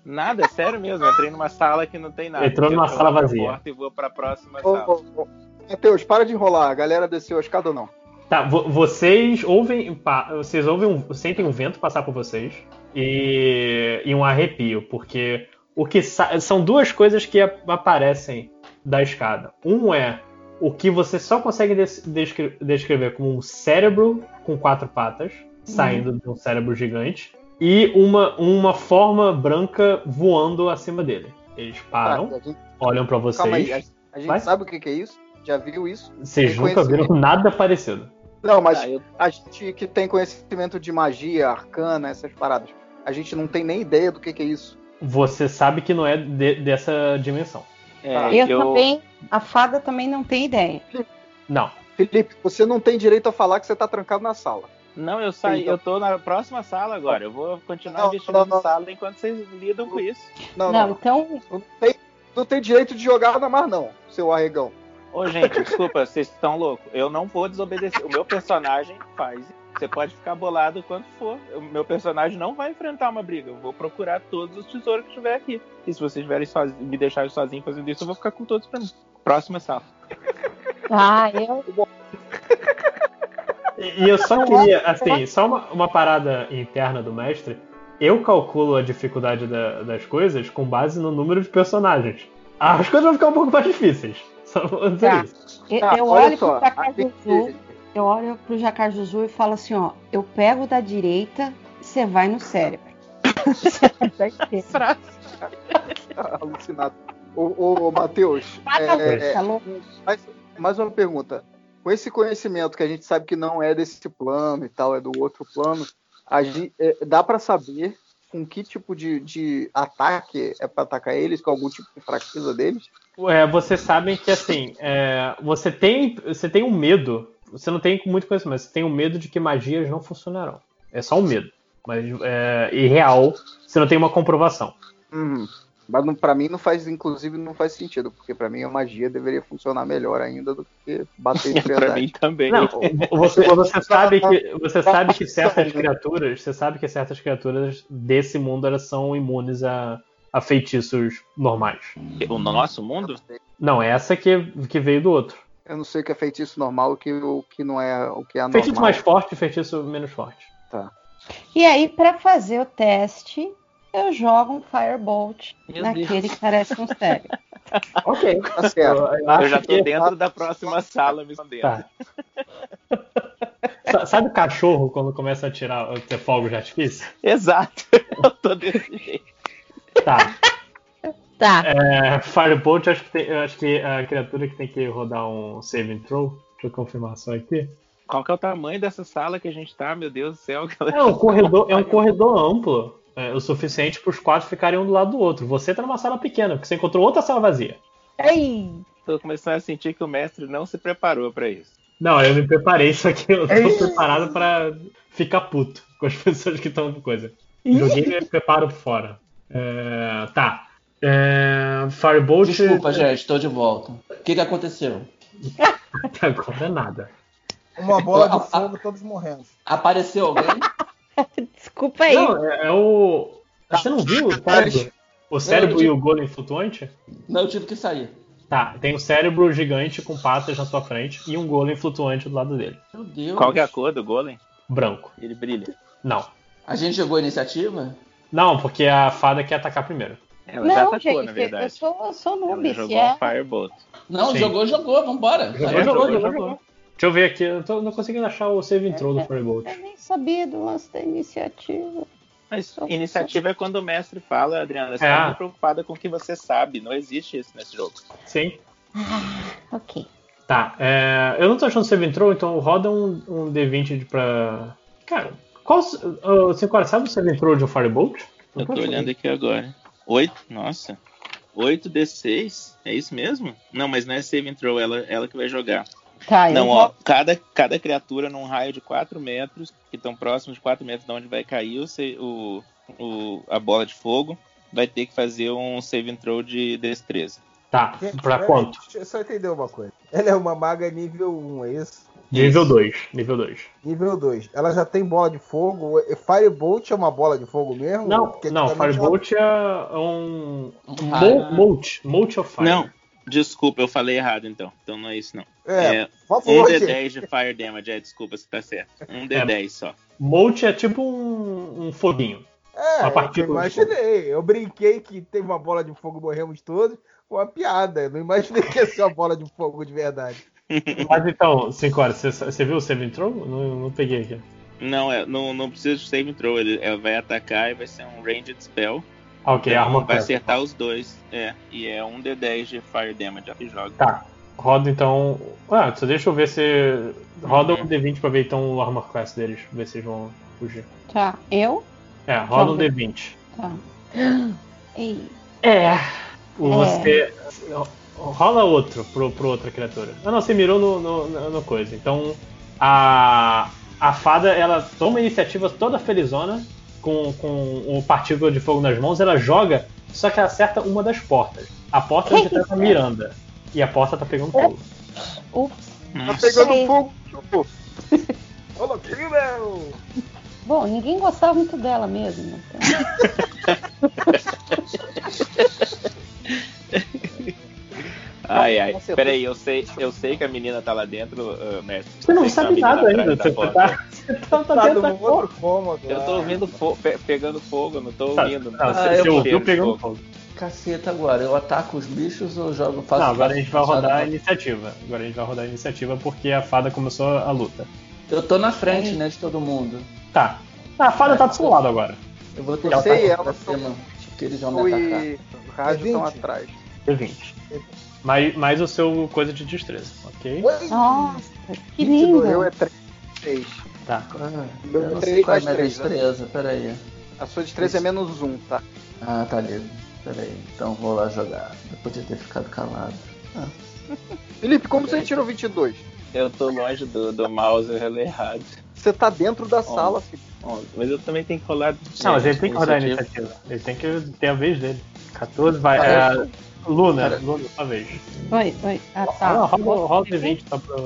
Nada, é sério mesmo. Eu entrei numa sala que não tem nada. Entrou numa sala vazia. porta E vou pra próxima Ô, sala. ô, ô, Matheus, para de enrolar. A galera desceu a escada ou não? Tá, vo- vocês ouvem, vocês ouvem um, sentem um vento passar por vocês e, e um arrepio, porque o que são duas coisas que ap- aparecem da escada. Um é o que você só consegue des- descre- descrever como um cérebro com quatro patas saindo de um cérebro gigante e uma, uma forma branca voando acima dele. Eles param, Tá, gente, olham pra vocês. calma aí. A, a gente Vai. sabe o que, que é isso? Já viu isso? Vocês nunca viram nada parecido. Não, mas Tá, eu- a gente que tem conhecimento de magia, arcana, essas paradas, a gente não tem nem ideia do que, que é isso. Você sabe que não é de- dessa dimensão. é, eu, eu, também, a fada também não tem ideia. Não. Felipe, você não tem direito a falar que você tá trancado na sala. Não, eu saí, Então- eu tô na próxima sala agora. Eu vou continuar Não, investindo não, não. sala enquanto vocês lidam com isso. Não, Não, não. então. Não tem, não tem direito de jogar na mar, não, seu arregão. Ô, gente, desculpa, vocês estão loucos. Eu não vou desobedecer. O meu personagem faz. Você pode ficar bolado quanto for. O meu personagem não vai enfrentar uma briga. Eu vou procurar todos os tesouros que tiver aqui. E se vocês tiverem sozinho, me deixarem sozinho fazendo isso, eu vou ficar com todos pra mim. Próxima sala. Ah, eu. E eu só queria, assim, só uma, uma parada interna do mestre. Eu calculo a dificuldade da- das coisas com base no número de personagens. As coisas vão ficar um pouco mais difíceis. Só vou dizer Tá. isso. Eu, Tá, eu olho só, pro gente- eu olho pro e falo assim, ó, eu pego da direita, você vai no cérebro. Alucinado. Ô, ô, ô Matheus, é, é, Tá louco? mais, mais uma pergunta. Com esse conhecimento que a gente sabe que não é desse plano e tal, é do outro plano, a gente, é, dá pra saber com que tipo de, de ataque é pra atacar eles, com algum tipo de fraqueza deles? É, vocês sabem que, assim, é, você, tem, você tem um medo. Você não tem muito conhecimento, você tem um medo de que magias não funcionarão. É só um medo. Mas é irreal, você não tem uma comprovação. Uhum. Mas pra mim não faz, inclusive, não faz sentido, porque pra mim a magia deveria funcionar melhor ainda do que bater de pra mim também. Não, você, você sabe que você sabe que certas criaturas, você sabe que certas criaturas desse mundo elas são imunes a, a feitiços normais. O nosso mundo? Não, essa que, que veio do outro. Eu não sei o que é feitiço normal o que, o que não é o que é Feitiço normal. mais forte e feitiço menos forte. Tá. E aí, pra fazer o teste, eu jogo um Firebolt Meu naquele que parece um cérebro. Ok. Tá certo. Eu, eu já tô que- dentro da próxima sala me escondendo. Tá. Sa- Sabe o cachorro quando começa a tirar ter fogo de artifício? Exato. Eu tô desse jeito. Tá. Tá. É, Firebolt, acho que, tem- eu acho que a criatura que tem que rodar um saving throw. Deixa eu confirmar só aqui. Qual que é o tamanho dessa sala que a gente tá? Meu Deus do céu. É um corredor, é um corredor amplo, é, o suficiente para os quatro ficarem um do lado do outro. Você tá numa sala pequena, porque você encontrou outra sala vazia. Ei! Tô começando a sentir que o mestre não se preparou pra isso. Não, eu me preparei, só que eu tô preparado para ficar puto com as pessoas que estão com coisa. Joguei meu preparo fora. É, tá. É, Firebolt. Desculpa, gente, estou de volta. O que, que aconteceu? Até agora nada. Uma bola de ah. fogo, todos morrendo. Apareceu alguém? Desculpa aí. Não, é, é o. Você não viu o cérebro? O cérebro e o golem flutuante? Não, eu tive que sair. Tá, tem um cérebro gigante com patas na sua frente e um golem flutuante do lado dele. Meu Deus. Qual que é a cor do golem? Branco. Ele brilha. Não. A gente jogou a iniciativa? Não, porque a fada quer atacar primeiro. Ela já Não, atacou, gente, na eu verdade. sou, eu sou Ela noob. jogou Se é... um Firebolt. Não, Sim. jogou, jogou, vambora. Jogou, Vai. jogou, jogou, jogou, jogou. Deixa eu ver aqui, eu tô, não conseguindo achar o save intro do Firebolt. Eu nem sabia do lance da iniciativa. Mas iniciativa é quando o mestre fala, Adriana, você É. tá muito preocupada com o que você sabe. Não existe isso nesse jogo. Sim. Ok. Tá, é, eu não tô achando save intro, então roda um, um D20 de pra. Cara, qual. Uh, você sabe o save intro de um Firebolt? Não Eu tô olhando aqui agora. 8, nossa. 8d6? É isso mesmo? Não, mas não é save and throw, ela, ela que vai jogar. Tá, não, vou- ó, cada, cada criatura num raio de 4 metros, que estão próximos de 4 metros de onde vai cair o, se- o, o- a bola de fogo, vai ter que fazer um save and throw de destreza. Tá, Gente, pra quanto? Deixa eu só entender uma coisa. Ela é uma maga nível 1, é isso? Nível 2. Nível 2. Nível 2. Ela já tem bola de fogo. Firebolt é uma bola de fogo mesmo? Não, Porque não, Firebolt é um. Um Mo- raio. Molt. Molt of Fire. Não, desculpa, eu falei errado então. Então não é isso não. É, É, um favor, gente. D10 de Fire Damage, é, desculpa, você tá certo. Um D10 só. Molt é tipo um, um foguinho. É, eu imaginei. Eu brinquei que teve uma bola de fogo morremos todos com uma piada. Eu não imaginei que ia ser uma bola de fogo de verdade. Mas então, 5 horas, você, viu o save intro? Não, não peguei aqui. Não, é, não, não precisa de save throw, ele é, vai atacar e vai ser um ranged spell. Ah, ok, Então, arma vai acertar os dois, é, e é um D10 de Fire Damage que joga. Tá. Roda então. Ah, só deixa eu ver se. Roda Uhum. um D20 pra ver então o armor class deles, ver se eles vão fugir. Tá, eu? É, roda um Vamos ver. D20. Tá. Ei. É. Você. Rola outro pro, pro outra criatura. Ah, não, você mirou no, no, no- coisa. Então, a, a fada, ela toma a iniciativa toda felizona, com, com o partícula de fogo nas mãos, ela joga, só que ela acerta uma das portas. A porta é onde tá a Miranda. E a porta tá pegando fogo. Ups. Tá pegando Sei. fogo. tipo, Olha aqui, meu! Bom, ninguém gostava muito dela mesmo. Então. Ai, ai. Peraí, eu sei, eu sei que a menina tá lá dentro, uh, mestre. Você não sabe que nada ainda. Você tá, você tá, tá Tá dentro outro cômodo. Eu tô lá. ouvindo fo- pe- pegando fogo, não tô Tá, ouvindo. não, você, Ah, você eu- ouviu pegando fogo. fogo. Caceta agora, eu ataco os bichos ou jogo faço Não, agora a gente vai rodar a iniciativa. Agora a gente vai rodar a iniciativa porque a fada começou a luta. Eu tô na frente, né, de todo mundo. Tá. Ah, a fada tá do seu lado agora. Eu vou ter Eu que sei, ir ela pra só- cima, que eles vão me atacar. e o rádio estão 20. atrás. D20. Mais, mais o seu coisa de destreza, ok? Nossa, que 22, O lindo. meu é 3. 6. Tá. Ah, Meu eu não três sei qual é a mais minha três, né? destreza, peraí. A sua destreza é menos 1, tá? Ah, tá livre. Peraí, então vou lá jogar. Eu podia ter ficado calado. Felipe, como você tirou 22? Eu tô longe do, do mouse, eu rolei errado. Você tá dentro da sala, Felipe. Ó, Mas eu também tenho que rolar. Não, mas ele tem que rodar a Iniciativa. Ele tem que ter a vez dele. 14 vai. É, Luna, Luna, sua vez. Oi, oi. Ah, tá. Ah, roda, roda o 20 só pra.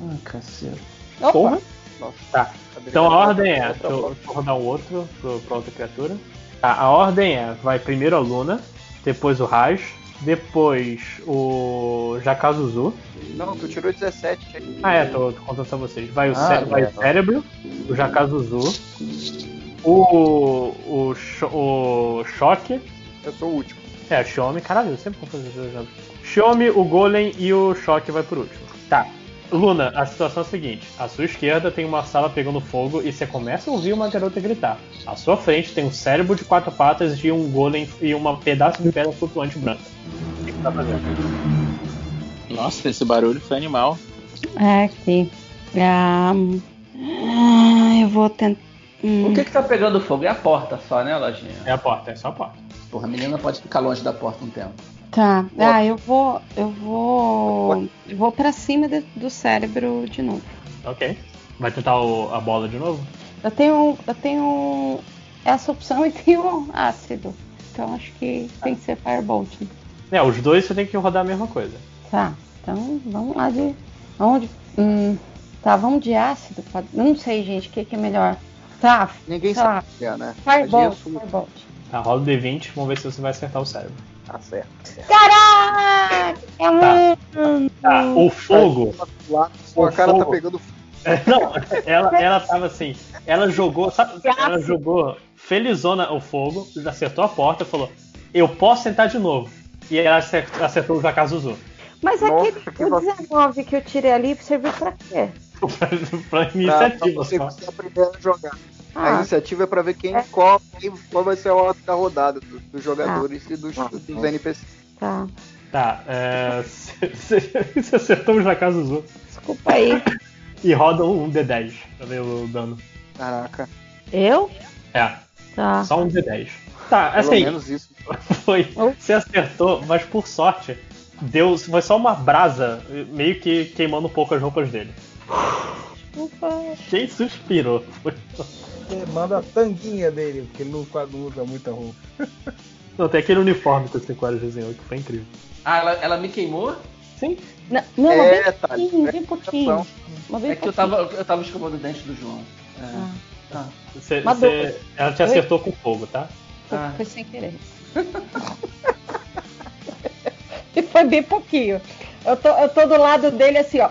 Ah, cacete. Opa. Porra! Nossa. Tá. Então a ordem é. Deixa eu, eu rodar um outro pra outra criatura. Tá, a ordem é: vai primeiro a Luna, depois o Raj, depois o Jakazuzu. Não, tu tirou 17. Ah, é, tô, tô contando só vocês. Vai o, Ah, cé- vai o legal. cérebro, o Jakazuzu, o. o, o Choque. Eu sou o último. É, o Xiaomi, caralho, eu sempre esses dois nomes. Xiaomi, o Golem e o Choque vai por último. Tá. Luna, a situação é a seguinte: à sua esquerda tem uma sala pegando fogo e você começa a ouvir uma garota gritar. À sua frente tem um cérebro de quatro patas e um golem e um pedaço de pedra flutuante branca. O que você tá fazendo? Nossa, esse barulho foi animal. É, aqui. Ah, ah, eu vou tentar. O que que tá pegando fogo? É a porta só, né, Lojinha? É a porta, é só a porta. Porra, a menina pode ficar longe da porta um tempo. Tá. Ah, eu vou. Eu vou. Eu vou pra cima de- do cérebro de novo. Ok. Vai tentar o- a bola de novo? Eu tenho. Eu tenho essa opção e tenho ácido. Então acho que tem que ser Firebolt. É, os dois você tem que rodar a mesma coisa. Tá. Então vamos lá de. Vamos de. hum, tá, vamos de ácido. pode- Não sei, gente, o que, que é melhor. Tá. Ninguém sabe lá. o que é, né? Firebolt. Firebolt. Tá, rola o D20, vamos ver se você vai acertar o cérebro. Tá certo. Caraca! É um. Tá, o fogo. Lá, sua O cara tá fogo. pegando fogo. É, Não, ela, ela tava assim. Ela jogou, sabe? Ela jogou felizona o fogo, acertou a porta e falou: Eu posso tentar de novo. E ela acertou, acertou o Jakazuzu. Mas Nossa, aquele que o vacilo. 19 que eu tirei ali serviu pra quê? pra, pra Pra, pra iniciativa você só. ser a primeira a jogar. A Ah, iniciativa é pra ver quem, É. qual, qual vai ser a ordem da rodada do- dos jogadores e dos, dos NPCs. tá. Tá, é, você você acertou o Jakazuzu. Desculpa aí. E roda um D10 pra ver o dano. Caraca, Eu? É, Tá. só um D10. Tá, pelo assim, menos isso. foi. Você acertou, mas por sorte, deu. Foi só uma brasa, meio que queimando um pouco as roupas dele. Desculpa. Quem suspirou? Foi- Você manda a tanguinha dele, porque ele não, não usa muita roupa. Não, tem aquele uniforme que o 5 horas desenhou, que foi incrível. Ah, ela, ela me queimou? Sim. Não, não É, bem tá, pouquinho, é bem pouquinho. Mas bem É que eu pouquinho. tava, eu tava escovando o dente do João. É. Ah, Ah, Você, Mas você- ela te acertou com fogo, tá? foi, Ah. foi sem querer. e foi bem pouquinho. Eu tô, eu tô do lado dele assim, ó.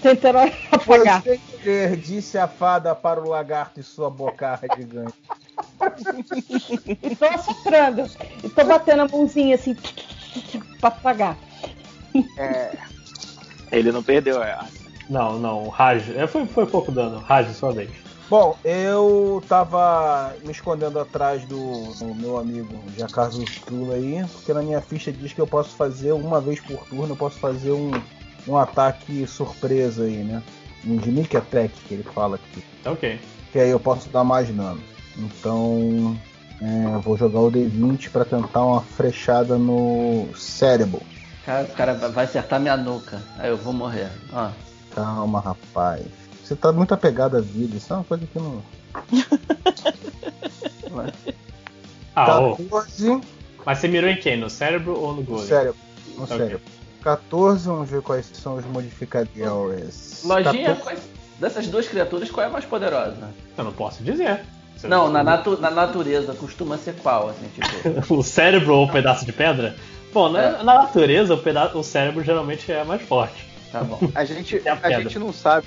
Tentando apagar. Foi querer, disse a fada para o lagarto e sua bocarra gigante. E tô assoprando. E tô batendo a mãozinha assim pra apagar. É, Ele não perdeu, é. Não, não, Raj. é, Foi, foi pouco dano. Raj, sua vez. Bom, eu tava me escondendo atrás do, do meu amigo Jacarzo Trula aí, porque na minha ficha diz que eu posso fazer uma vez por turno, eu posso fazer um, um ataque surpresa aí, né? Um sneak attack que ele fala aqui. Ok. Que aí eu posso dar mais dano. Então, é, eu vou jogar o D20 pra tentar uma frechada no cérebro. cara, o cara vai acertar minha nuca. Aí eu vou morrer. Ó. Calma, rapaz. Você tá muito apegado à vida, isso é uma coisa que não. Ah, ô, 14 mas você mirou em quem? No cérebro ou no no golem? cérebro. No Ok. cérebro. 14, vamos ver quais são os modificadores. Lojinha, 14. quais- dessas duas criaturas, qual é a mais poderosa? Eu não posso dizer. Você- Não, na, natu- na natureza costuma ser qual, assim, tipo. o cérebro ou o pedaço de pedra? Bom, na, É. na natureza, o, peda o cérebro geralmente é mais forte. Tá bom. a gente, É a a gente não sabe.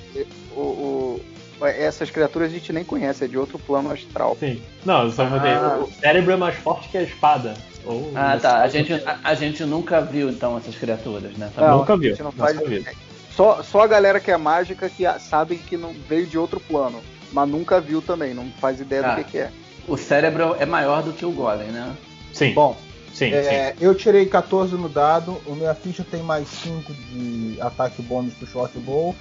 O, o- essas criaturas a gente nem conhece, é de outro plano astral. Sim. Não, eu só. Ah. O cérebro é mais forte que a espada. Ou Ah, tá. A gente, a, a gente nunca viu, então, essas criaturas, né? Tá Não, Nunca viu. não faz. Só, só a galera que é mágica que sabe que não veio de outro plano, mas nunca viu também, não faz ideia Ah. do que, que é. O cérebro é maior do que o golem, né? Sim, Bom, sim, sim. é, eu tirei 14 no dado, o minha ficha tem mais 5 de ataque bônus pro short bow.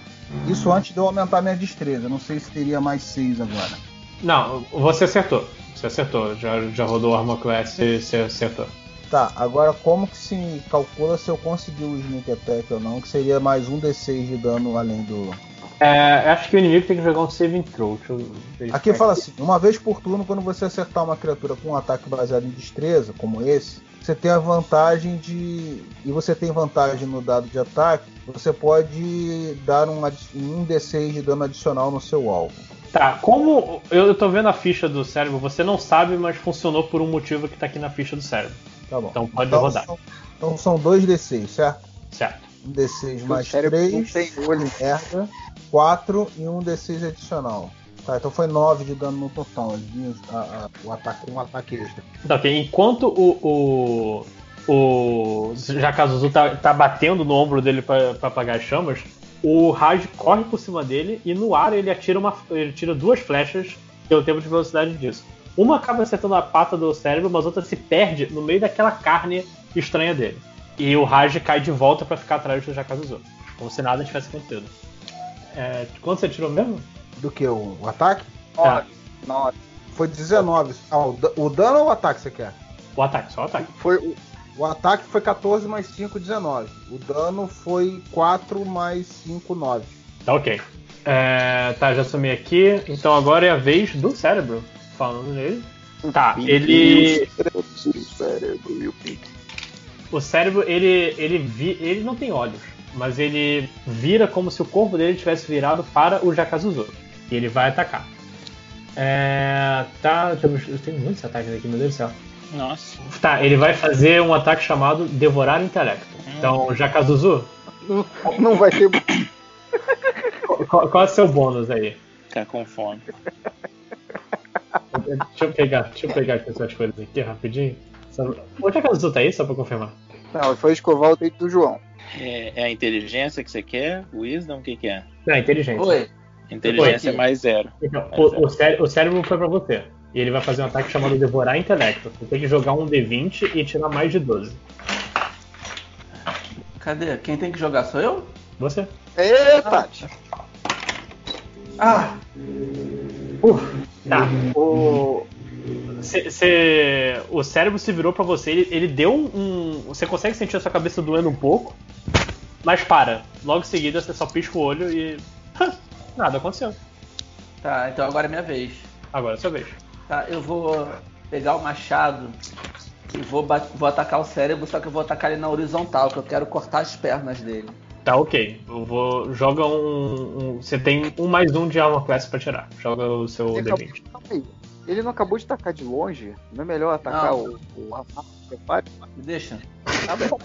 Isso antes de eu aumentar minha destreza. Não sei se teria mais 6 agora. Não, você acertou. Você acertou. Já, já rodou o Armor Class e você acertou. Tá, agora como que se calcula se eu conseguir o sneak attack ou não? Que seria mais um D6 de dano além do. É, acho que o inimigo tem que jogar um saving throw. Deixa eu verificar Aqui fala assim: uma vez por turno, quando você acertar uma criatura com um ataque baseado em destreza, como esse, você tem a vantagem de. E você tem vantagem no dado de ataque, você pode dar um, um D6 de dano adicional no seu alvo. Tá, como eu tô vendo a ficha do cérebro, você não sabe, mas funcionou por um motivo que tá aqui na ficha do cérebro. Tá bom. Então pode Então rodar. são, então são dois D6, certo? Certo. Um D6 O mais cérebro não 3, tem olho. merda, 4 e um D6 adicional. Tá, então foi 9 de dano no total. a- a- o ataque, um ataque extra. Tá, ok. Enquanto o. O, o Jakazuzu tá, tá batendo no ombro dele pra apagar as chamas, o Raj corre por cima dele e no ar ele atira uma. ele tira duas flechas pelo tempo de velocidade disso. Uma acaba acertando a pata do cérebro, mas outra se perde no meio daquela carne estranha dele. E o Raj cai de volta pra ficar atrás do Jakazuzu. Como se nada tivesse acontecido. É, quanto você tirou mesmo? Do que? O, o ataque? Tá. Nove. Foi 19. Ah, o, o dano ou o ataque você quer? O ataque, só o ataque. Foi o. O ataque foi 14 mais 5, 19. O dano foi 4 mais 5, 9. Tá ok. É, tá, já sumi aqui. Então agora é a vez do cérebro. Falando nele. Tá, ele. O cérebro e o pique. O cérebro, ele. ele, vi, ele não tem olhos. Mas ele vira como se o corpo dele tivesse virado para o Jakazuzu. E ele vai atacar. É. Tá. Eu tenho muitos ataques aqui, meu Deus do céu. Nossa. Tá, ele vai fazer um ataque chamado Devorar Intelecto. Então, Jakazuzu, Não, não vai ter. qual, qual é o seu bônus aí? Ficar com fome. Deixa eu pegar, deixa eu pegar aqui essas coisas aqui rapidinho. Só- O Jakazuzu tá aí, só pra confirmar? Não, foi escovar o dente do João. É, é a inteligência que você quer? Wisdom? O que, que é? Não, é inteligente. Oi. Inteligência Oi. é mais zero. Então, o, o cére- o cérebro foi pra você. E ele vai fazer um ataque chamado Devorar Intelecto. Você tem que jogar um D20 e tirar mais de 12. Cadê? Quem tem que jogar sou eu? Você? Ê, Tati. Ah, Tá. O. Cê, cê- o cérebro se virou pra você, ele, ele deu um, um- Você consegue sentir a sua cabeça doendo um pouco, mas para. Logo em seguida você só pisca o olho e. Nada aconteceu. tá. Então agora é minha vez. Agora é sua vez. Tá, eu vou pegar o machado e vou, vou atacar o cérebro, só que eu vou atacar ele na horizontal, que eu quero cortar as pernas dele. Tá ok. Eu vou. Joga um. um- você tem um mais um de armor class pra tirar. Joga o seu Ele D20. Calma aí. Ele não acabou de atacar de longe? Não é melhor atacar Não. o, o rapaz? Me deixa. Tá bom.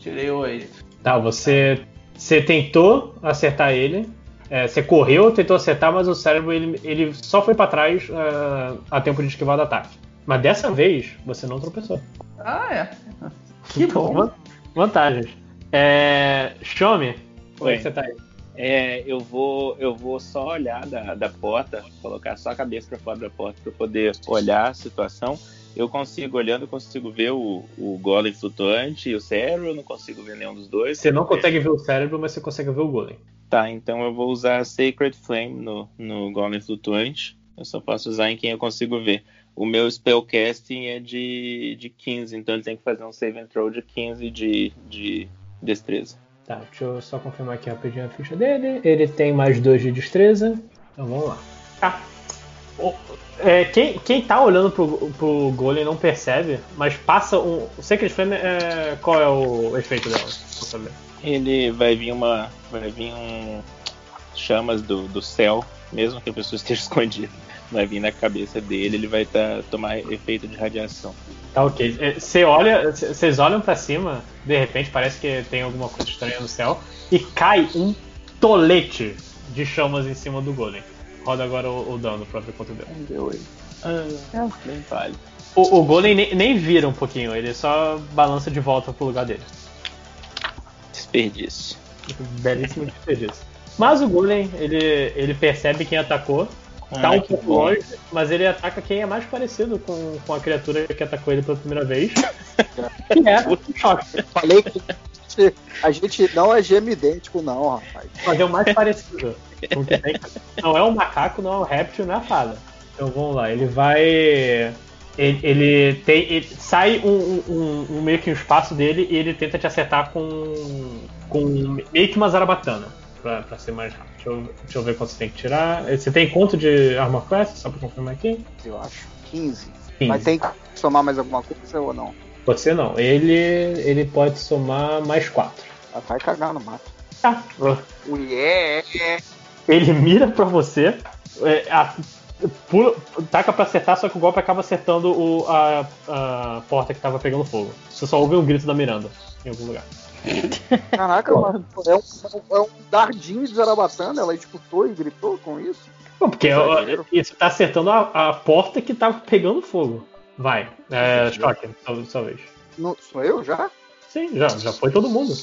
Tirei oito. Tá, você. Você tentou acertar ele. É, você correu, tentou acertar, mas o cérebro ele, ele só foi pra trás é, a tempo de esquivar do ataque. Mas dessa vez você não tropeçou. Ah, é. Que bom. Van- Vantagens. É. Shomi, como é Oi. que você tá aí? É, eu vou, eu vou só olhar da, da porta, colocar só a cabeça para fora da porta para poder olhar a situação. Eu consigo, olhando, eu consigo ver o, o golem flutuante e o cérebro, eu não consigo ver nenhum dos dois. Você não consegue ver o cérebro, mas você consegue ver o golem. Tá, então eu vou usar Sacred Flame no, no golem flutuante. Eu só posso usar em quem eu consigo ver. O meu spellcasting é de, de 15, então ele tem que fazer um saving throw de 15 de, de destreza. Tá, deixa eu só confirmar aqui rapidinho a ficha dele. Ele tem mais dois de destreza. Então vamos lá. Tá. O- é, quem, quem tá olhando pro, pro Golem não percebe, mas passa um. O Sacred Flame, é, qual é o efeito dela? Pra saber. Ele vai vir uma. Vai vir um. chamas do, do céu, mesmo que a pessoa esteja escondida. Vai vir na cabeça dele, ele vai tá, tomar efeito de radiação. Tá ok. É, Você olha, vocês olham pra cima, de repente parece que tem alguma coisa estranha no céu e cai um tolete de chamas em cima do Golem. Roda agora o, o dano pra ver quanto deu. Deu ele. Ah, bem vale. O, o Golem nem, nem vira um pouquinho, ele só balança de volta pro lugar dele. Desperdício. Belíssimo desperdício. Mas o Golem, ele, ele percebe quem atacou, tá Ah, um pouco bom. longe, mas ele ataca quem é mais parecido com, com a criatura que atacou ele pela primeira vez. que é o choque. Falei que a gente não é gêmeo idêntico, não, rapaz. Mas é o mais parecido. Não é um macaco, não é um réptil, não é a fada. Então vamos lá, ele vai. Ele, ele tem. ele- sai um, um- um- meio que um espaço dele e ele tenta te acertar com. com meio que uma zarabatana. pra, pra ser mais rápido. Deixa eu, deixa eu ver quanto você tem que tirar. Você tem quanto de Armor Class? Só pra confirmar aqui. Eu acho. 15. 15. Mas tem que somar mais alguma coisa ou não? Você não. Ele, ele pode somar mais 4. Ah, Vai cagar no mato. Tá. O yeah! Ele mira pra você, é, a- pula, taca pra acertar, só que o golpe acaba acertando o- a, a porta que tava pegando fogo. Você só ouve um grito da Miranda em algum lugar. Caraca, mano, é um, é um dardinho de Zarabatana, ela escutou e gritou com isso? Pô, porque Exagero. isso tá acertando a, a porta que tava pegando fogo. Vai, é, sua, sua vez. Não, sou eu já? Sim, já, já foi todo mundo.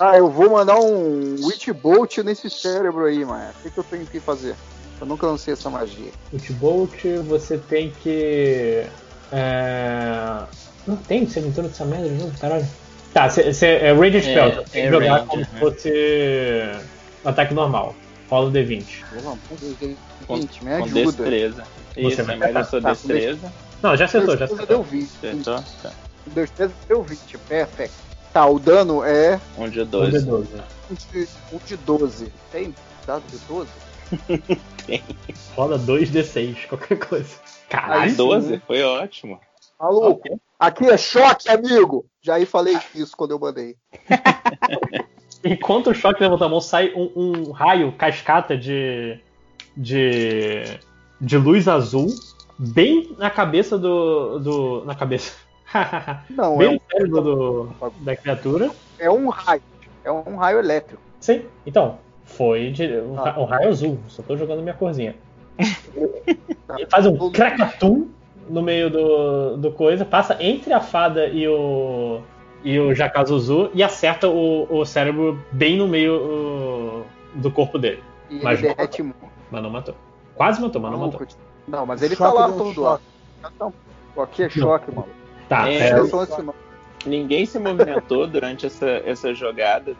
Ah, eu vou mandar um Witch Bolt nesse cérebro aí, mano. O que, que eu tenho que fazer? Eu nunca lancei essa magia. Ultibolt, você tem que. É... Não tem, você entrou nessa merda de novo, caralho. Tá, você, você, é Rage Spell, É, você tem é que jogar range, como né? se fosse ataque normal. Rola o D20. Pelo amor de Deus, Com, gente, me com ajuda. destreza. Isso, vai é mais a sua Tá, com destreza. Não, já acertou, já acertou. deu 20. Acertou? Tá. Destreza deu 20, perfect. Tá, o dano é Um de Um 12. D12. um de, um de 12. Tem dado de 12? Rola 2D6, qualquer coisa. Ah, Caralho. 12? Foi ótimo. Maluco, aqui é choque, amigo! Já aí falei isso quando eu mandei. Enquanto o choque levanta a mão, sai um, um raio cascata de, de. de luz azul, bem na cabeça do. do na cabeça. Não, é bem um, no cérebro do, da criatura. é um raio. É um raio elétrico. Sim, então. Foi de, um, Ah. um raio azul. Só tô jogando minha corzinha. Ele faz um cracatum no meio do, do coisa, passa entre a fada e o. e o Jakazuzu e acerta o, o cérebro bem no meio o- do corpo dele. E Mas ele não derrete muito. Mas não matou. Quase matou, mas não matou. Maluco. Não, mas ele Choque tá lá todo choque. Então, Aqui é choque, mano. Tá, É, é, Ninguém se movimentou durante essa, essa jogada.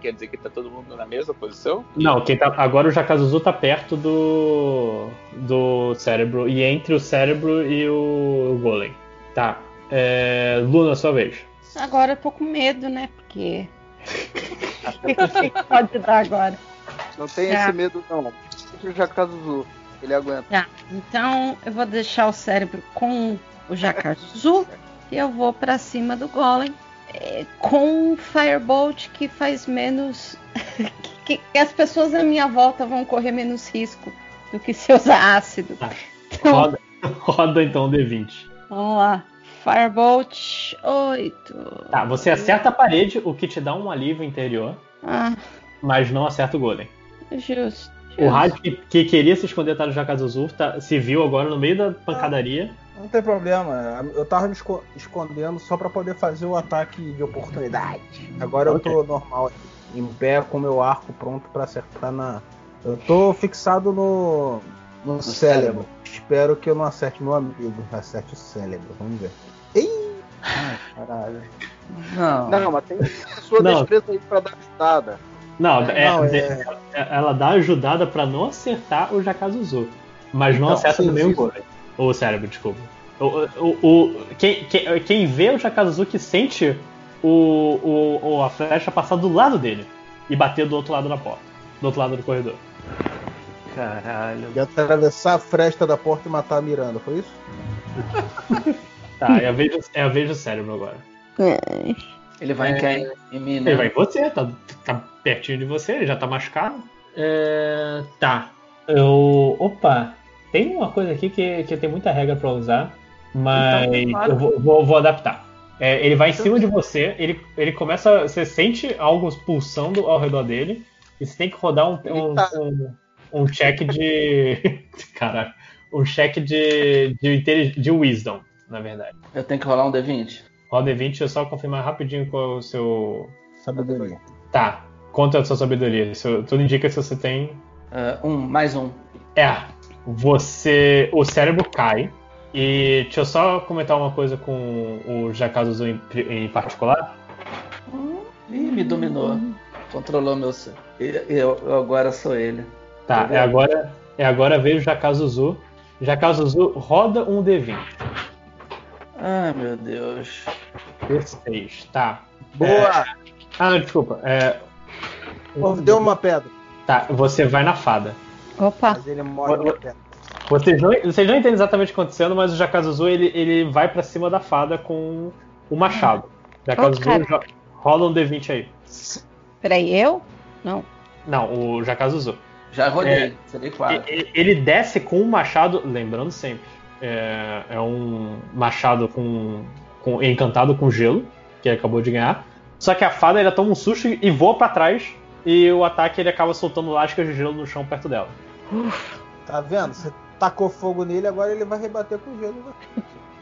Quer dizer que tá todo mundo na mesma posição? Não, quem tá, agora o Jakazuzu tá perto do. do cérebro. E entre o cérebro e o Golem. Tá. É, Luna, sua vez. Agora eu tô com medo, né? Porque. O que pode dar agora? Não tem Tá. esse medo, não. O Jakazuzu. Ele aguenta. Tá, então eu vou deixar o cérebro com o Jakazu e eu vou pra cima do Golem é, com um Firebolt que faz menos. que, que as pessoas à minha volta vão correr menos risco do que se usar ácido. Tá. Então, Roda, roda então o D20. vamos lá. Firebolt 8. Tá, você acerta a parede, o que te dá um alívio interior, Ah, mas não acerta o Golem. justo. O rádio que, que queria se esconder atrás do Jakazuzu tá, se viu agora no meio da pancadaria. Não tem problema. Eu tava me esco- escondendo só pra poder fazer o ataque de oportunidade. Agora eu tô normal, em pé, com meu arco pronto pra acertar na. Eu tô fixado no. no cérebro. Espero que eu não acerte meu amigo, acerte o cérebro. Vamos ver. Ih! Ai, caralho. Não. Não, mas tem a sua Não. destreza aí pra dar ajudada. Não, é, Não, é- de- ela dá ajudada pra não acertar o Jakazuzu. Mas não Não, acerta sim, também sim. o. Ou o cérebro, desculpa. O, o, o- quem, quem, quem vê o Jakazuzu que sente o, o, o- a flecha passar do lado dele e bater do outro lado da porta. Do outro lado do corredor. Caralho. E atravessar a fresta da porta e matar a Miranda, foi isso? Tá, é a vez, do- é cérebro agora. Ele vai em quem? Em mim, né? Ele vai em você, tá, tá pertinho de você, ele já tá machucado. É, tá. Eu. Opa! Tem uma coisa aqui que, que tem muita regra pra usar, mas Então, claro. eu vou, vou- vou adaptar. É, ele vai em cima de você, ele, ele começa. Você sente algo pulsando ao redor dele, e você tem que rodar um, um, Eita. um, um check de. Caralho. Um check de, de, de wisdom, na verdade. Eu tenho que rolar um D20. Roda 20, deixa eu só confirmar rapidinho qual é o seu. Sabedoria. Tá. É a sua sabedoria? Se- tudo indica se você tem. É, um, mais um. É. Você. O cérebro cai. E deixa eu só comentar uma coisa com o Jakazuzu em, em particular. Ih, me dominou. Controlou meu ser. Eu, eu- agora sou ele. Tá, é agora. É agora veio o Jakazuzu. Jakazuzu roda um D20. Ai, meu Deus. D6. Tá. Boa! Ah, não, desculpa. É, Deu uma pedra. Tá, você vai na fada. Opa, Mas ele morre na perna. Vocês não, vocês não entendem exatamente o que está acontecendo, mas o Jakazuzu ele, ele vai pra cima da fada com o machado. Jakazuzu, cara. jo- rola um D20 aí. peraí, eu? Não. Não, o Jakazuzu. Já rodei, É. serei quatro. E- Ele desce com um machado, lembrando sempre, é, é um machado com, com encantado com gelo, que ele acabou de ganhar. Só que a fada ele toma um susto e voa pra trás, e o ataque ele acaba soltando lascas de gelo no chão perto dela. Tá vendo? Você tacou fogo nele, agora ele vai rebater com gelo.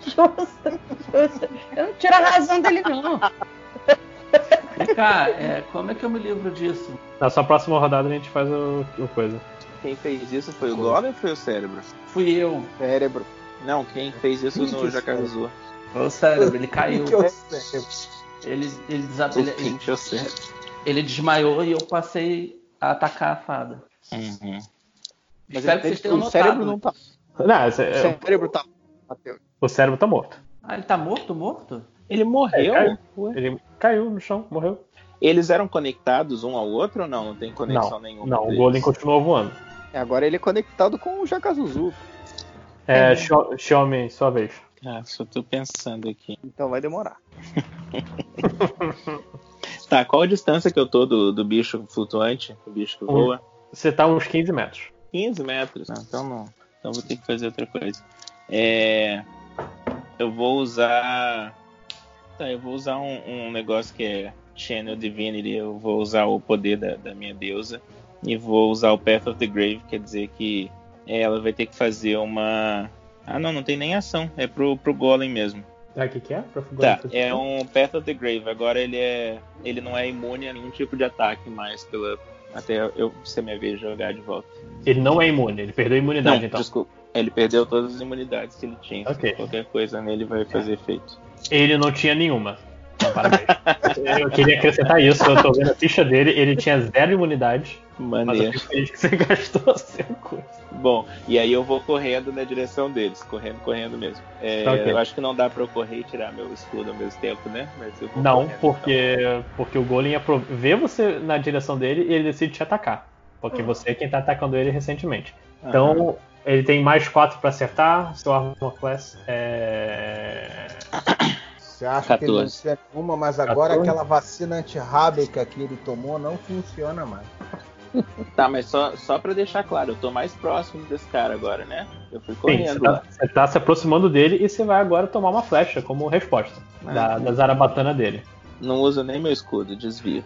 Justo, justo. Eu não tiro a razão dele, não. Cara, é, como é que eu me livro disso? Na sua próxima rodada a gente faz o, o coisa. Quem fez isso foi o Golem ou foi o cérebro? Fui eu. Cérebro. Não, quem fez isso que no é? Foi o cérebro, ele caiu. Que. Ele, ele, O ele, é o ele desmaiou e eu passei a atacar a fada. Uhum. Mas Espero que vocês tenham o notado. cérebro não tá. Não, esse- O cérebro tá. O cérebro tá morto. Ah, ele tá morto, morto? Ele morreu? É, caiu. Ele caiu no chão, morreu. Eles eram conectados um ao outro ou não? Não tem conexão Não, nenhuma. não, o. Golem continuou voando. Agora ele é conectado com o Jakazuzu. É, Xiaomi, sua vez. Ah, só tô pensando aqui. Então vai demorar. Tá, qual a distância que eu tô do, do bicho flutuante? Do bicho que Um. voa? Você tá uns 15 metros. 15 metros. Não, então não. Então vou ter que fazer outra coisa. É. Eu vou usar. Tá, eu vou usar um, um negócio que é Channel Divinity. Eu vou usar o poder da, da minha deusa. E vou usar o Path of the Grave, quer dizer que ela vai ter que fazer uma. Ah, não, não tem nem ação. É pro, pro Golem mesmo. Ah, o que, que é? Pra Tá, é um Path of the Grave. Agora ele é. Ele não é imune a nenhum tipo de ataque mais pela. Até eu ser minha vez jogar de volta. Ele não é imune, ele perdeu a imunidade, Não, então. desculpa. Ele perdeu todas as imunidades que ele tinha. Ok. Qualquer coisa nele vai fazer efeito. Ele não tinha nenhuma. Então, parabéns. eu queria acrescentar isso, eu tô vendo a ficha dele, ele tinha zero imunidade, mas eu Maneiro. fico feliz que você gastou a sua coisa. Bom, e aí eu vou correndo na direção deles. Correndo, correndo mesmo. É, Tá ok. Eu acho que não dá pra eu correr e tirar meu escudo ao mesmo tempo, né? Mas eu vou Não, correndo, porque, porque o Golem vê você na direção dele e ele decide te atacar. Porque você é quem tá atacando ele recentemente. então. Então, ele tem mais 4 pra acertar, seu Armor Class é. Você acha que ele não 14. tinha uma, mas agora 14? aquela vacina antirrábica que ele tomou não funciona mais. Tá, mas só, só pra deixar claro, eu tô mais próximo desse cara agora, né? Eu fui correndo você tá, tá se aproximando dele e você vai agora tomar uma flecha como resposta Ah. da, da zarabatana dele. Não uso nem meu escudo, desvio.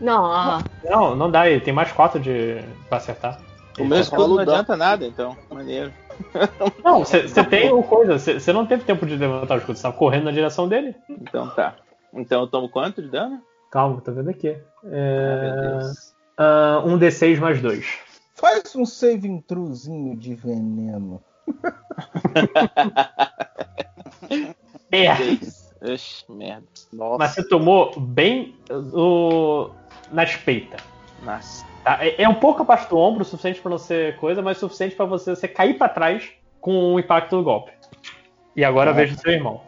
Não, Não, não dá, ele tem mais 4 de, pra acertar. O meu tá escudo não adianta nada, então. Maneiro. Não, você tem o coisa, você não teve tempo de levantar o escudo, você tava correndo na direção dele. Então tá. Então eu tomo quanto de dano? Calma, tô vendo aqui. Ah, meu É... Deus. Ah, um D6 mais 2. Faz um save intrusinho de veneno. É. Oxi, merda. Nossa. mas você tomou bem o... nas peitas. Nossa. Tá? É, é um pouco abaixo do ombro, o suficiente pra não ser coisa, mas o suficiente pra você, você cair pra trás com o impacto do golpe. E agora Ah. veja o seu irmão.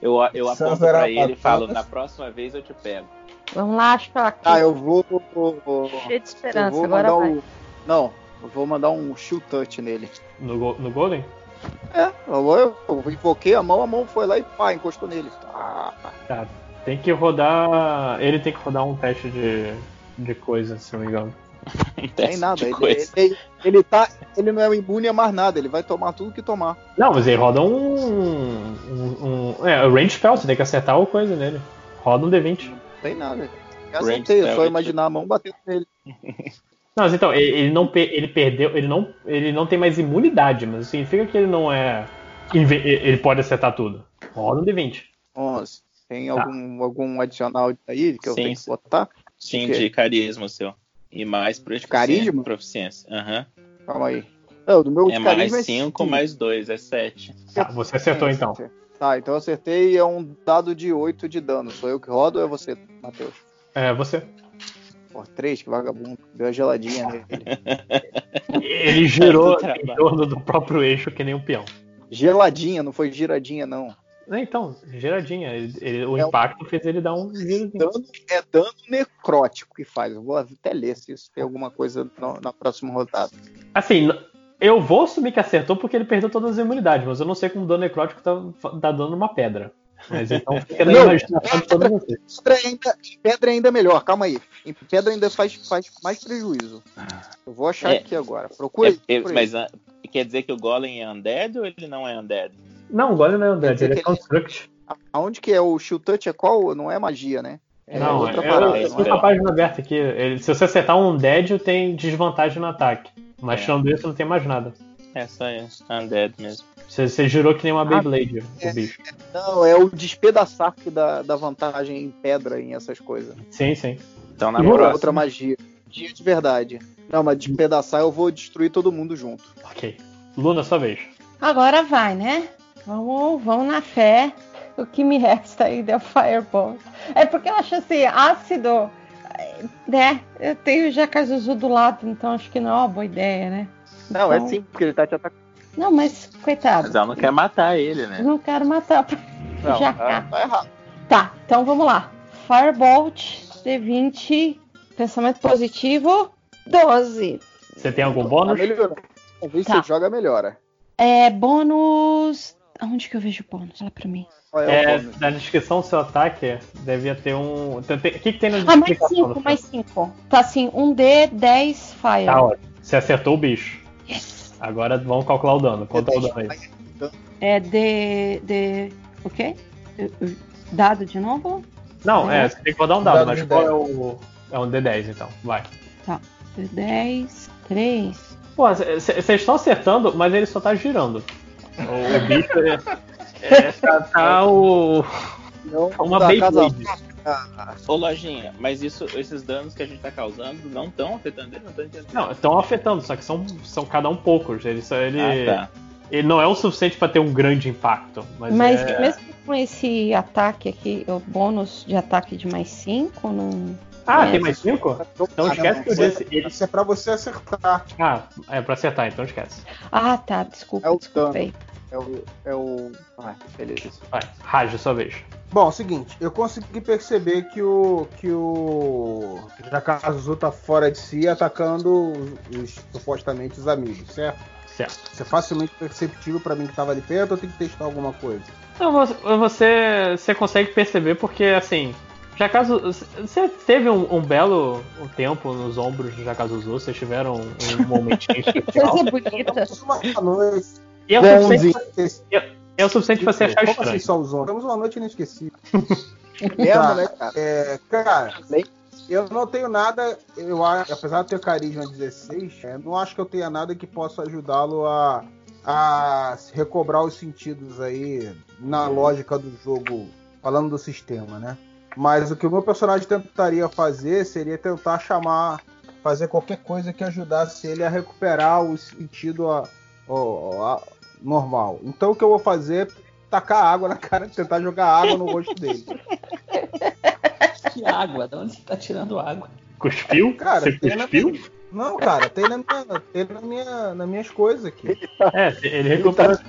Eu, eu aponto pra ele e falo, na próxima vez eu te pego. Vamos lá, acho que aqui. Ah, eu vou. Cheio de Eu esperança, vou agora mandar um. Não, eu vou mandar um shield touch nele. No, go- no Golden? É, eu, eu, eu invoquei a mão, a mão foi lá e pá, encostou nele. Ah, Tá. Tem que rodar. Ele tem que rodar um teste de, de coisa, se não me engano. Um tem nada. Ele, coisa. ele, ele tá. Ele não é imune a mais nada, ele vai tomar tudo que tomar. Não, mas ele roda um. um, um é, o range spell, você tem que acertar o coisa nele. Roda um D20. Não tem nada. Eu acertei, é só imaginar a mão batendo nele. Não, mas então, ele, ele não ele perdeu, ele não, ele não tem mais imunidade, mas isso significa que ele não é. Ele pode acertar tudo. Roda um D20. 11. Tem Tá. algum, algum adicional aí que eu Sim, tenho que sim. botar? Sim, de carisma o seu. E mais proficiência. carisma? Proficiência. Aham. Calma aí. Não, do meu É mais 5 cinco. mais 2, é 7. Tá, você acertou então. Tá, então eu acertei é um dado de 8 de dano. Sou eu que rodo ou é você, Matheus? É, você. Pô, 3, que vagabundo. Deu uma geladinha nele. Ele girou Do em torno do próprio eixo que nem um peão. Geladinha, não foi giradinha, não. Então, giradinha. Ele- ele- o É um- impacto fez ele dar um. Dano, é dano necrótico que faz. Eu vou até ler se isso tem alguma coisa na, na próxima rodada. Assim, eu vou assumir que acertou porque ele perdeu todas as imunidades, mas eu não sei como o dano necrótico tá, tá dando uma pedra. Mas então fica na imaginação de todos vocês. Pedra em pedra ainda é melhor, calma aí. Em pedra ainda faz, faz mais prejuízo. Eu vou achar É. aqui agora. Procura aí. É, é, mas ah, quer dizer que o Golem é undead ou ele não é undead? Não, o Golem não é Undead, Quer ele é que ele- Construct. Aonde que é o Shield Touch? É qual? Não é magia, né? É não, outra é, parada. é? página aberta aqui. Ele- se você acertar um Undead, tem desvantagem no ataque. Mas É. tirando isso, não tem mais nada. É só é undead mesmo. Você, você jurou que nem uma Ah, Beyblade, é. o bicho. Não, é o despedaçar que dá, dá vantagem em pedra em essas coisas. Sim, sim. Então na E é próxima. outra magia. Dia de verdade. Não, mas despedaçar eu vou destruir todo mundo junto. Ok. Luna, sua vez. Agora vai, né? Vamos, vamos na fé. O que me resta aí é o Fireball. É porque eu acho assim, ácido, né? Eu tenho o Jacazuzu do lado, então acho que não é uma boa ideia, né? Não, é Então- sim, porque ele tá te atacando. Não, mas coitado, Mas ela não quer matar ele, né? não quero matar. Não, Já tá, tá errado. Tá, então vamos lá. Firebolt, D20, pensamento positivo, 12. Você tem algum Tá bônus? melhorando. Vezes Tá. você joga, melhora. É bônus. Aonde que eu vejo bônus? Fala pra mim. É, É, o na descrição do seu ataque, devia ter um. O que, que tem na Ah, mais explicação 5, do mais seu? 5. Tá assim, 1D, 10 fire. Tá ótimo. Você acertou o bicho. Yes. Agora vamos calcular o dano. Quanto é o dano aí? É D. D. O quê? Dado de novo? Não, é, É. você tem que rodar um dado, Dado mas qual 10. é o. É um D10 então, vai. D10, 3. Pô, vocês estão acertando, mas ele só tá girando. O, bicho é. é tá, tá o. Não, Uma da casa- Beyblade. Ô, Lojinha, mas isso, esses danos que a gente tá causando não estão afetando ele? Não estão afetando, só que são, são cada um poucos. Ele, só- ele, Ah, tá. ele não é o suficiente pra ter um grande impacto. Mas, Mas é- mesmo com esse ataque aqui, o bônus de ataque de mais 5, não. Ah, é. tem mais 5? Então Ah, esquece não, que eu disse. Ele... Isso é pra você acertar. Ah, é pra acertar, então esquece. Ah, tá, desculpa, É o desculpei. É o. É o. Ah, beleza. Vai, Raj, sua vez. Bom, é o seguinte, eu consegui perceber que o que o Jakazu tá fora de si atacando os, os- supostamente os amigos, certo? Certo. Isso é facilmente perceptível pra mim que tava ali perto, eu tenho que testar alguma coisa. Não, você, você, consegue perceber porque, assim, Jakazu, você teve um, um belo tempo nos ombros do Jakazuzu, vocês tiveram um momentinho especial. Coisa bonita. Uma noite. E é o suficiente, é o suficiente pra você achar Como estranho. assim só os uma noite inesquecível. Mesmo, Tá. né, cara? É, cara, eu não tenho nada, eu apesar de ter carisma 16, é, não acho que eu tenha nada que possa ajudá-lo a, a recobrar os sentidos aí na lógica do jogo, falando do sistema, né? Mas o que o meu personagem tentaria fazer seria tentar chamar, fazer qualquer coisa que ajudasse ele a recuperar o sentido a- a- normal. Então o que eu vou fazer é tacar água na cara, tentar jogar água no rosto dele. Que água? De onde você tá tirando água? Cuspiu? Cara, você tem na cuspiu? minha- Não, cara, tem na minha, tem na minha, nas minhas coisas aqui. É, ele Ele recuperou. tá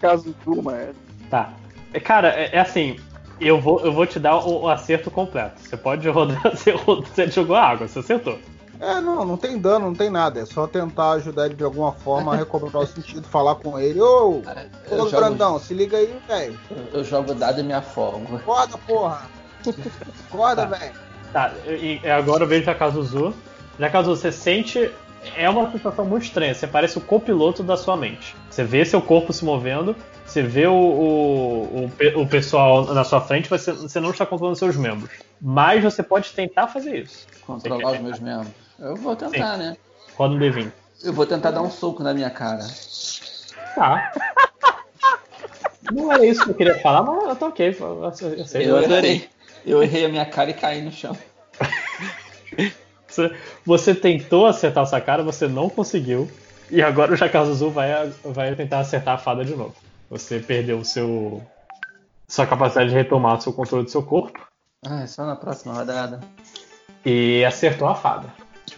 caso é. Tá. É, Cara, é, é assim. Eu vou, eu vou te dar o, o acerto completo. Você pode rodar. Você, você jogou água, você acertou. É, não, não tem dano, não tem nada. É só tentar ajudar ele de alguma forma a recobrar o sentido, falar com ele. Ô, ô eu, jogo, Brandão, se liga aí, velho. eu jogo dado e me afogo. Acorda, porra. Acorda, Tá. velho. Tá, e, e agora eu vejo Jakazuzu. Jakazuzu, você sente. É uma sensação muito estranha. Você parece o copiloto da sua mente. Você vê seu corpo se movendo, você vê o, o, o, o pessoal na sua frente, você, você não está controlando seus membros. Mas você pode tentar fazer isso. Controlar os meus membros. Eu vou tentar, né? Roda um D20. Eu vou tentar dar um soco na minha cara. Tá. Não era isso que eu queria falar, mas eu tô ok. Eu, eu sei. Eu adorei. Eu errei a minha cara e caí no chão. Você, tentou acertar essa cara, você não conseguiu. E agora o Jakazuzu vai, vai tentar acertar a fada de novo. Você perdeu o seu. Sua capacidade de retomar o seu controle do seu corpo. Ah, é só na próxima rodada. E acertou a fada.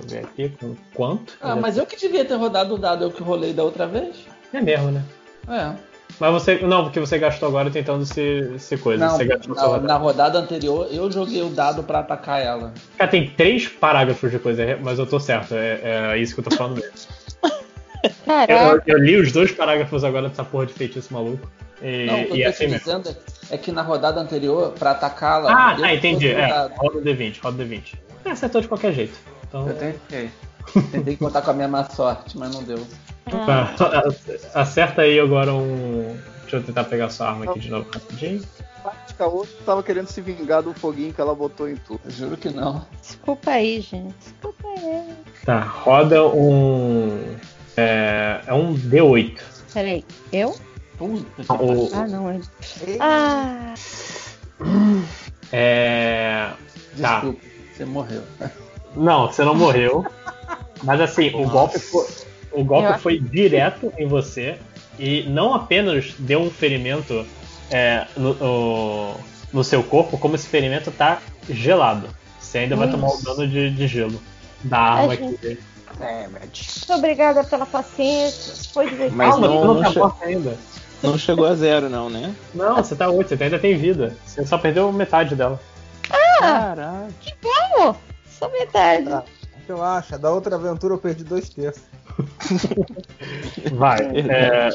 Deixa eu ver aqui com quanto. Ah, mas eu que devia ter rodado o dado, eu que rolei da outra vez. É mesmo, né? É. Mas você. Não, porque você gastou agora tentando se, se coisa. Não, você gastou na, rodada. na rodada anterior eu joguei o dado pra atacar ela. Cara, tem três parágrafos de coisa, mas eu tô certo. É, é isso que eu tô falando mesmo. Eu, eu li os dois parágrafos agora dessa porra de feitiço maluco. E, Não, o que eu é tô te assim mesmo. dizendo é que na rodada anterior, pra atacá-la. Ah, tá, entendi. É, roda o D20, roda o D20. É, acertou de qualquer jeito. Então, Eu tentei. Tentei contar com a minha má sorte, mas não deu. tá, acerta aí agora um. Deixa eu tentar pegar sua arma aqui de novo rapidinho. A outra tava querendo se vingar do foguinho que ela botou em tudo. Eu juro que não. desculpa aí, gente. Desculpa aí. Tá, roda um. É, é um D8. Peraí, eu? Puta que O, Ah, não, é. Ah, é, tá. Desculpa, você morreu. Não, você não morreu. Mas assim, o golpe foi, o golpe foi direto em você e não apenas deu um ferimento é, no, no- no seu corpo, como esse ferimento tá gelado. Você ainda vai tomar o dano de, de gelo da arma Ai, gente. aqui. muito obrigada pela paciência. Foi divertido. Mas Calma, não- não, não tá che- morta ainda. Não chegou a zero, não, né? Não, você tá 8, você ainda tem vida. Você só perdeu metade dela. Caraca. Como? Só metade. Ah. Relaxa, da outra aventura eu perdi dois terços. Vai. É,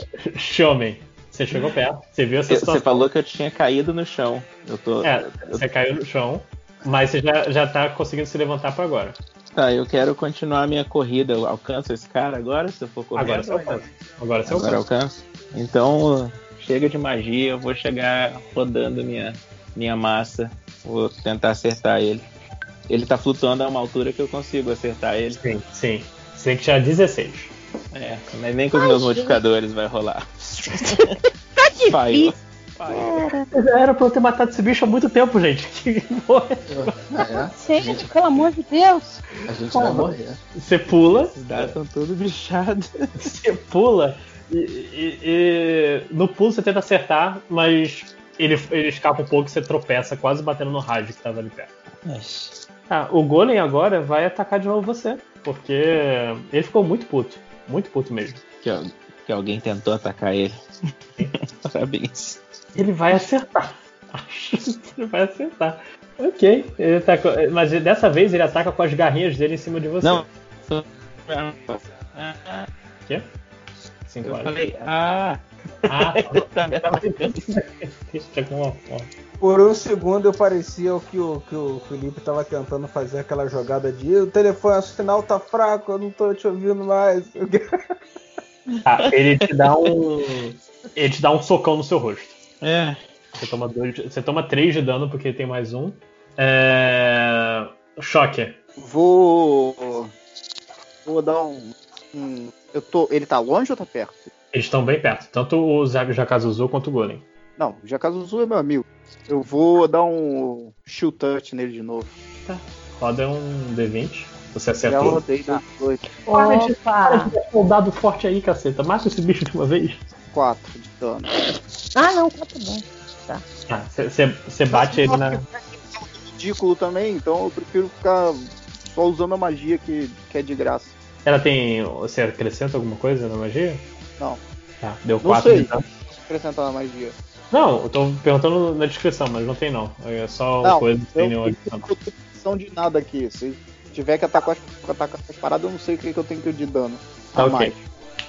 você chegou perto, você viu essa Você situação. falou que eu tinha caído no chão. Eu tô. É, você caiu no chão, mas você já, já tá conseguindo se levantar pra agora. Tá, eu quero continuar a minha corrida. Eu alcanço esse cara agora, se eu for correr? Agora você alcança. Agora você Agora alcança. alcanço. Então, chega de magia, eu vou chegar rodando minha, minha massa. Vou tentar acertar ele. Ele tá flutuando a uma altura que eu consigo acertar ele. Sim, sim. Você tem que tirar 16. É, mas nem com os meus modificadores vai rolar. Tá difícil. Falhou. Já era pra eu ter matado esse bicho há muito tempo, gente. Que porra. É, Sério, pelo amor de Deus. a gente vai morrer. Você pula, Os dados estão todos bichados. você pula e, e- e no pulo você tenta acertar, mas ele, ele escapa um pouco e você tropeça, quase batendo no rádio que tava ali perto. Ah, o Golem agora vai atacar de novo você, porque ele ficou muito puto. Muito puto mesmo. Que, que alguém tentou atacar ele. Parabéns. Ele vai acertar. Acho que ele vai acertar. Ok. Ele tá com- Mas dessa vez ele ataca com as garrinhas dele em cima de você. Não. Quê? Cinco Eu falei, ah, Ah, tá Deixa com uma foto. Por um segundo eu parecia o que o, que o Felipe tava tentando fazer aquela jogada de o telefone, o sinal tá fraco, eu não tô te ouvindo mais. Tá, ele te dá um. Ele te dá um socão no seu rosto. é. Você toma dois. Você toma três de dano porque tem mais um. É. Choque. Vou. Vou dar um. um- eu tô. Ele tá longe ou tá perto? Eles estão bem perto. Tanto o Jakazuzu quanto o Golem. Não, o Jakazuzu é meu amigo. Eu vou dar um shoot touch nele de novo. Roda um D20. Você Já acertou. rodei dois, dois, Para de, dar soldado forte aí, caceta. Mata esse bicho de uma vez. quatro de dano. Ah, não, tá bom. Ah, Você bate ele na. Ridículo também, então eu prefiro ficar só usando a magia que, que é de graça. Ela tem. Você acrescenta alguma coisa na magia? Não. Tá, deu Não 4 sei. de dano. Acrescentar na magia. Não, eu tô perguntando na descrição, mas não tem não. É só Não, coisa que tem Eu nenhum não tenho opção de nada aqui. Se tiver que atacar as, atacar as paradas, eu não sei o que, que eu tenho que de dano. Tá ok. mais.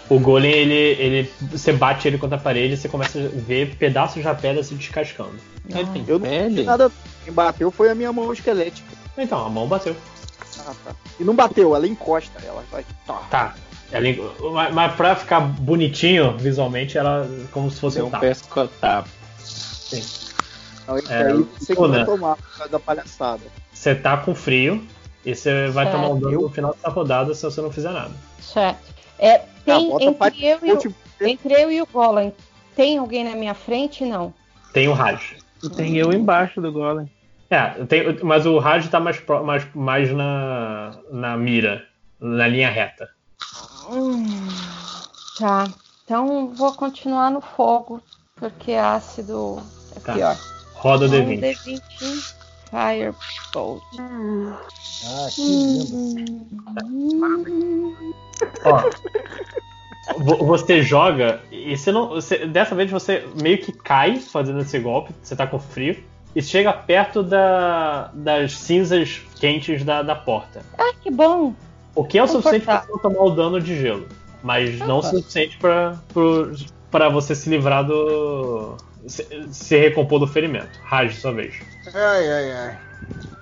O Golem, ele, ele. Você bate ele contra a parede e você começa a ver pedaços da pedra se descascando. Ele tem Eu não pele? Nada. Quem bateu foi a minha mão esquelética. Então, a mão bateu. Ah, tá. E não bateu, ela encosta. Ela vai. Tá. Tá. Ela, mas, mas pra ficar bonitinho visualmente, ela como se fosse Deu um um tapa. pescotapo. Então, isso É, aí você que Luna. vai tomar por causa da palhaçada. Você tá com frio e você vai tomar um dano no final dessa rodada se você não fizer nada. Certo. É, tem bota entre, eu e entre eu e o Golem, tem alguém na minha frente? Não. Tem o Raj. E tem eu embaixo do golem. É, tem, mas o Raj tá mais, mais, mais na, na mira, na linha reta. Hum, tá. Então vou continuar no fogo, porque ácido é Tá. pior. Roda o Então, D20. D20 Firebolt. Ah, que lindo. Hum. Ó, vo- você joga e você não. você- dessa vez você meio que cai fazendo esse golpe, você tá com frio, e chega perto da, das cinzas quentes da, da porta. Ah, que bom. O que é o suficiente pra Confortável. você não tomar o dano de gelo. Mas não o suficiente pra, pro- pra você se livrar do. Se, se recompor do ferimento. Rage sua vez. Ai, ai, ai.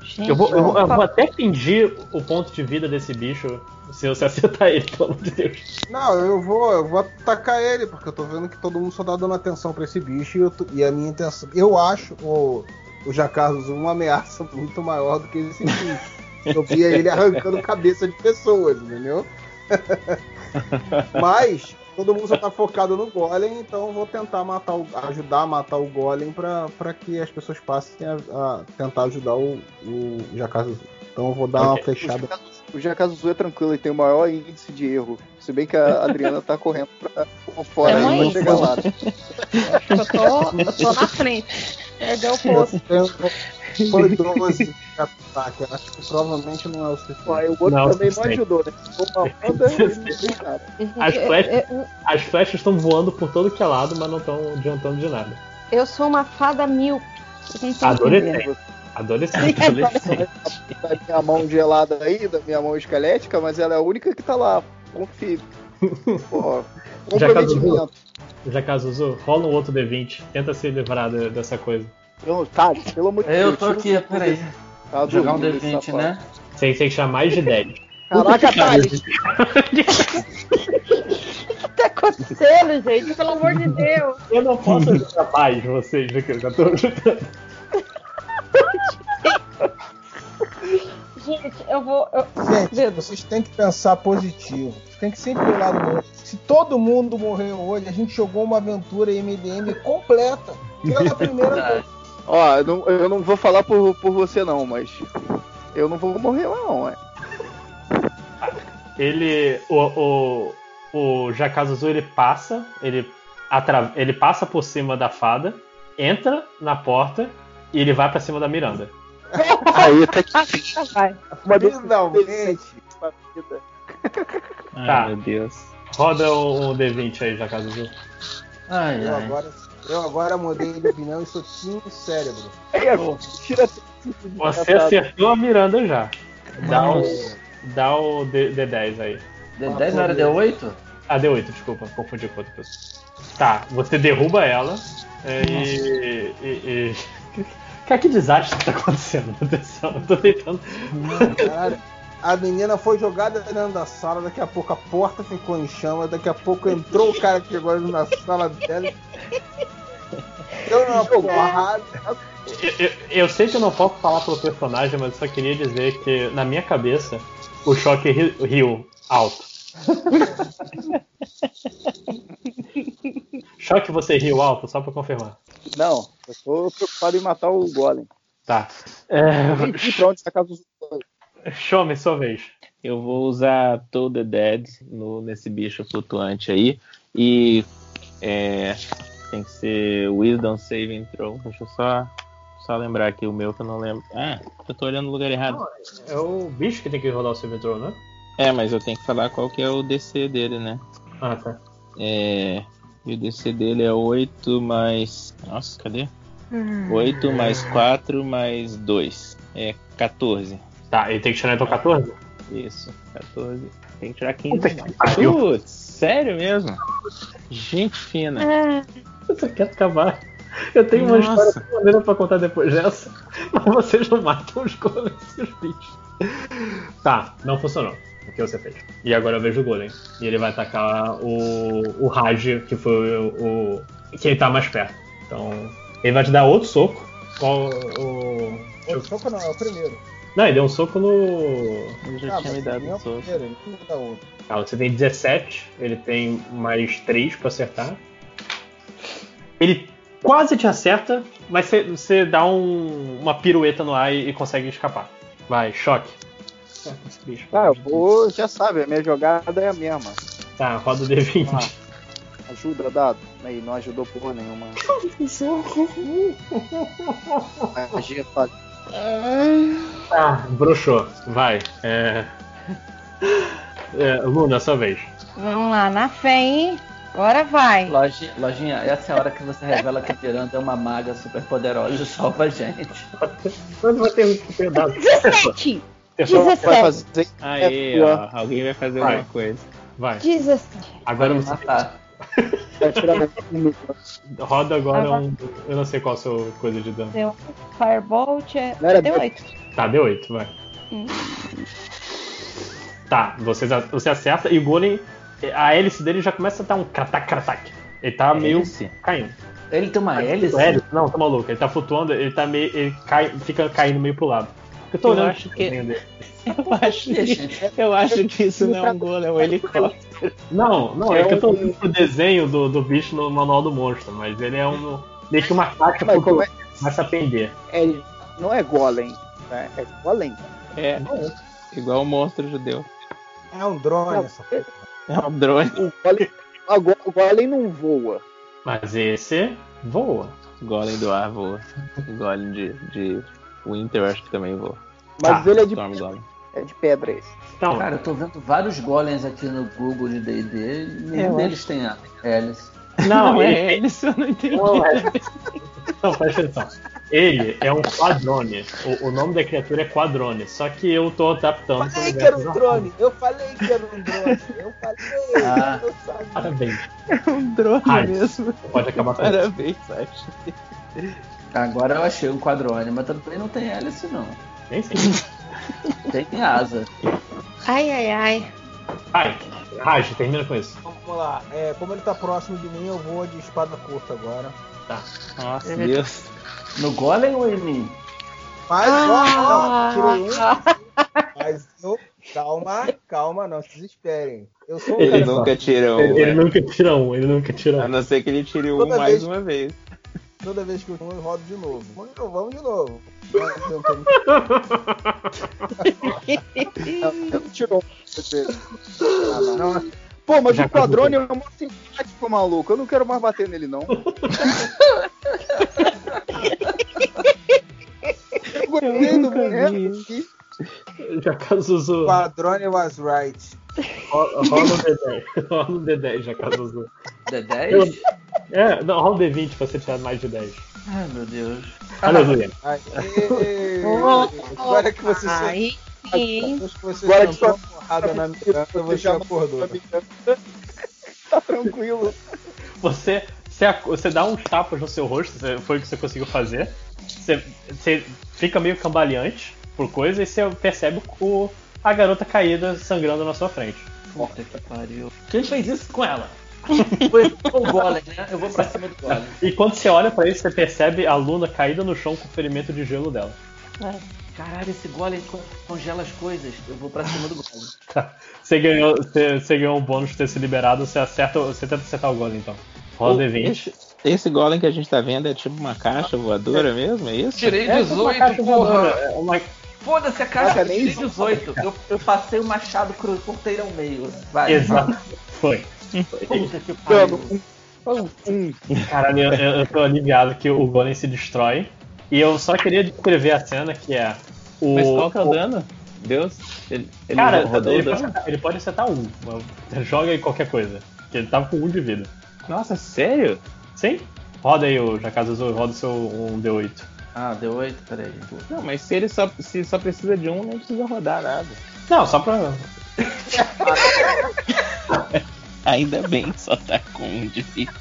Gente, Eu vou, eu vou- eu tá- vou até fingir o ponto de vida desse bicho se você acertar ele, pelo amor de Deus. Não, eu vou, eu vou atacar ele, porque eu tô vendo que todo mundo só tá dando atenção pra esse bicho e, eu e a minha intenção. Eu acho o, o Jacarlos uma ameaça muito maior do que esse bicho. Eu via ele arrancando cabeça de pessoas, entendeu? Mas todo mundo só tá focado no Golem, então eu vou tentar matar o, ajudar a matar o Golem pra, pra que as pessoas passem a, a tentar ajudar o, o. Então eu vou dar uma flechada. O Jacazo Azul é tranquilo, ele tem o maior índice de erro. Se bem que a Adriana tá correndo pra, fora É aí mãe? pra chegar lá. Eu tô, tô na frente. Perdeu o posto. Foi 12 de ataque. Eu Acho que provavelmente não é o suficiente. Ó, o outro Não, também não ajudou, né? Uma e não. As Eu- flechas- As flechas estão voando por todo que é lado, mas não estão adiantando de nada. Eu sou uma fada míope. Adolescente. Adolescente. Adolescente. Da minha mão gelada aí, da minha mão esquelética, mas ela é a única que tá lá. Confio. Pô, comprometimento. Já Cazuzu, rola um outro D20. Tenta se livrar de- dessa coisa. Não, tá, pelo amor de Deus. Eu tô aqui, peraí. Tá Jogar um dormindo esse D20, safado. né? Você tem que chamar mais de 10. Caraca, Thales! O que tá acontecendo, gente? Pelo amor de Deus. Eu não posso ajudar mais vocês do que eu já tô ajudando. Gente, eu vou. eu- Gente, vocês têm que pensar positivo. Vocês têm que sempre ver o lado bom. Se todo mundo morreu hoje, a gente jogou uma aventura MDM completa. Pela primeira vez. Ó, eu não, eu não vou falar por, por você não, mas eu não vou morrer lá não, é. Ele. O, o, o Jacazuzu ele passa, ele, atra, ele passa por cima da fada, entra na porta e ele vai pra cima da Miranda. Aí até que Vai. Finalmente. Ai, Tá. meu Deus. Roda um, um D20 aí, Jacazuzu. Ai, Eu ai. agora, eu agora mudei de opinião e sou time cérebro. Tira Você acertou a Miranda já. Dá, os, dá o D, D10 aí. D10 não era D8? Ah, D8, desculpa, confundi com outra pessoa. Tá, você derruba ela é, e. e, e... Cara, que desastre que tá acontecendo, meu Deus do céu. Eu tô tentando. Caralho, a menina foi jogada dentro da sala, daqui a pouco a porta ficou em chama, daqui a pouco entrou o cara que chegou na sala dela. Deu uma porrada. Eu, eu- eu sei que eu não posso falar pelo personagem, mas eu só queria dizer que, na minha cabeça, o choque ri- riu alto. choque você riu alto, só pra confirmar. Não, eu tô preocupado em matar o Golem. Tá. É, E pra onde tá a casa dos Shome, sua vez. Eu vou usar the Dead no, nesse bicho flutuante aí. E é, tem que ser Wisdom Saving Throw. Deixa eu só, só lembrar aqui o meu que eu não lembro. Ah, eu tô olhando no lugar errado. É o bicho que tem que rodar o Saving Throw, né? É, mas eu tenho que falar qual que é o DC dele, né? Ah, tá. É, e o DC dele é 8 mais. Nossa, cadê? 8 mais 4 mais 2. É 14. Tá, ele tem que tirar então 14? Isso, 14. Tem que tirar 15. Puta que pariu. Putz, sério mesmo? Gente fina. Eu só quero acabar. Eu tenho uma Nossa. história tão maneira pra contar depois dessa, mas vocês não matam os golems e os bichos. Tá, não funcionou. O que você fez? E agora eu vejo o golem. E ele vai atacar o, o Raj, que foi o, o. que ele tá mais perto. Então, ele vai te dar outro soco. Qual o. O soco não, é o primeiro. Não, ele deu um soco no. Eu já Ah, tinha me dado é um soco. primeiro, ele. Ah, você tem 17, ele tem mais 3 pra acertar. Ele quase te acerta, mas você, você dá um- uma pirueta no ar e, e consegue escapar. Vai, choque. Ah, eu vou, já sabe, a minha jogada é a mesma. Tá, roda o D20. Ah, ajuda, dado. Aí, não ajudou porra nenhuma. Magia falha. Tá, broxou. Vai. É... É, Luna, sua vez. Vamos lá, na fé, hein? Agora vai. Lojinha, lojinha, essa é a hora que você revela que a Miranda é uma maga super poderosa e salva a gente. Quando vai ter um pedaço? 17! Pessoal, Vai 17! fazer. Aí, ó, alguém vai fazer Vai. alguma coisa. Vai. 17. Agora você matar. Vai tirar mais minuto. roda agora Agora- um. Eu não sei qual é a sua coisa de dano. Deu Firebolt é. Não era Deu deu- 8. Tá, deu 8, vai. Hum. Tá, você, você acerta e o Golem. A hélice dele já começa a dar um cratac cratac. Ele tá meio caindo. Ele tem uma hélice? Hélice? Não, tá maluco. Ele tá flutuando, ele tá meio. Ele cai, fica caindo meio pro lado. Eu tô Eu olhando acho que-. Eu acho que, eu acho que isso não é um golem, é um helicóptero. Não, não, É é, que eu tô um- olhando pro desenho do, do bicho no manual do monstro, mas ele é um. que uma caixa Mas como é- começa a pender. É, não é golem, né? É golem. É, igual o monstro judeu. É um drone essa porra. É um drone. O golem, o golem não voa. Mas esse voa. Golem do ar voa. Golem de, de Winter eu acho que também voa. Mas Tá, ele é de, Storm Golem. É de pedra esse. Então, Cara, eu tô vendo vários golems aqui no Google de D&D, nenhum Eu deles tem a hélice. não, Não, é isso eu não entendi. Não, é. Não, presta atenção. Ele é um quadrone. O, o nome da criatura é quadrone. Só que eu tô adaptando. pro Falei que era um drone. Eu falei que era um drone. Eu falei. Ah. Eu sabia. Parabéns. É um drone Ai. mesmo. Pode acabar com isso. Parabéns, Sasha. Agora eu achei um quadrone, mas também não tem hélice não. Nem sei. Tem asa. Ai, ai, ai. Vai, Raj, termina com isso. Vamos lá. É, como ele tá próximo de mim, eu vou de espada curta agora. Nossa, Deus. No golem ou em mim? Mas, ó, ó, tirei um. Ah, Mas eu. Calma, calma, não se desesperem. Eu sou um Ele cara. nunca tira um. Ele, ele velho. nunca tira um, ele nunca tira A um. não ser que ele tire um Toda mais vez- uma vez. Toda vez que eu eu rodo de novo. Vamos de novo, vamos de novo. Tirou. Ah. Pô, mas Já o quadrone é um simpático, maluco. Eu não quero mais bater nele, não. Eu gostei do boneco. Já Cazuzu. Quadrone was right. Rola o D10. Rola o D10, já Cazuzu. D10? É, não, rola o D20 pra você tirar mais de 10. Ai, meu Deus. Aleluia. Agora que você Aí sim, Agora que uma porrada na minha você acordou. Tá tranquilo. Você, você, você dá uns tapas no seu rosto, foi o que você conseguiu fazer. Você, você fica meio cambaleante por coisa e você percebe o, a garota caída sangrando na sua frente. Puta que pariu. Quem fez isso com ela? Foi o golem, né? Eu vou pra cima do golem. E quando você olha pra isso, você percebe a Luna caída no chão com o ferimento de gelo dela. Caralho, esse golem con- congela as coisas. Eu vou pra cima do golem. Tá. Você ganhou, você, você ganhou um bônus de ter se liberado, você acerta, você tenta acertar o golem então. Rola o D20. Esse, esse golem que a gente tá vendo é tipo uma caixa voadora mesmo, é isso? Tirei É, tipo uma caixa 18, voadora, porra! é uma- Foda-se a caixa, eu tirei isso. 18. Eu, eu passei o machado cru, cortei ao meio. Vai. Exato. Foi. Puta que pariu. um, um. Caralho, eu, eu tô aliviado que o golem se destrói. E eu só queria descrever a cena que é. O, Mas qual que é o dano? Deus? Ele, ele Cara, rodou ele pode, acertar, ele pode acertar um. Joga aí qualquer coisa. Porque ele tava com um de vida. Nossa, sério? Sim? Roda aí, o Jacaso, roda o seu um D8. Ah, deu 8, peraí. Não, mas se ele só, se só precisa de um, nem precisa rodar nada. Não, só pra. Ainda bem que só tá com um de vida.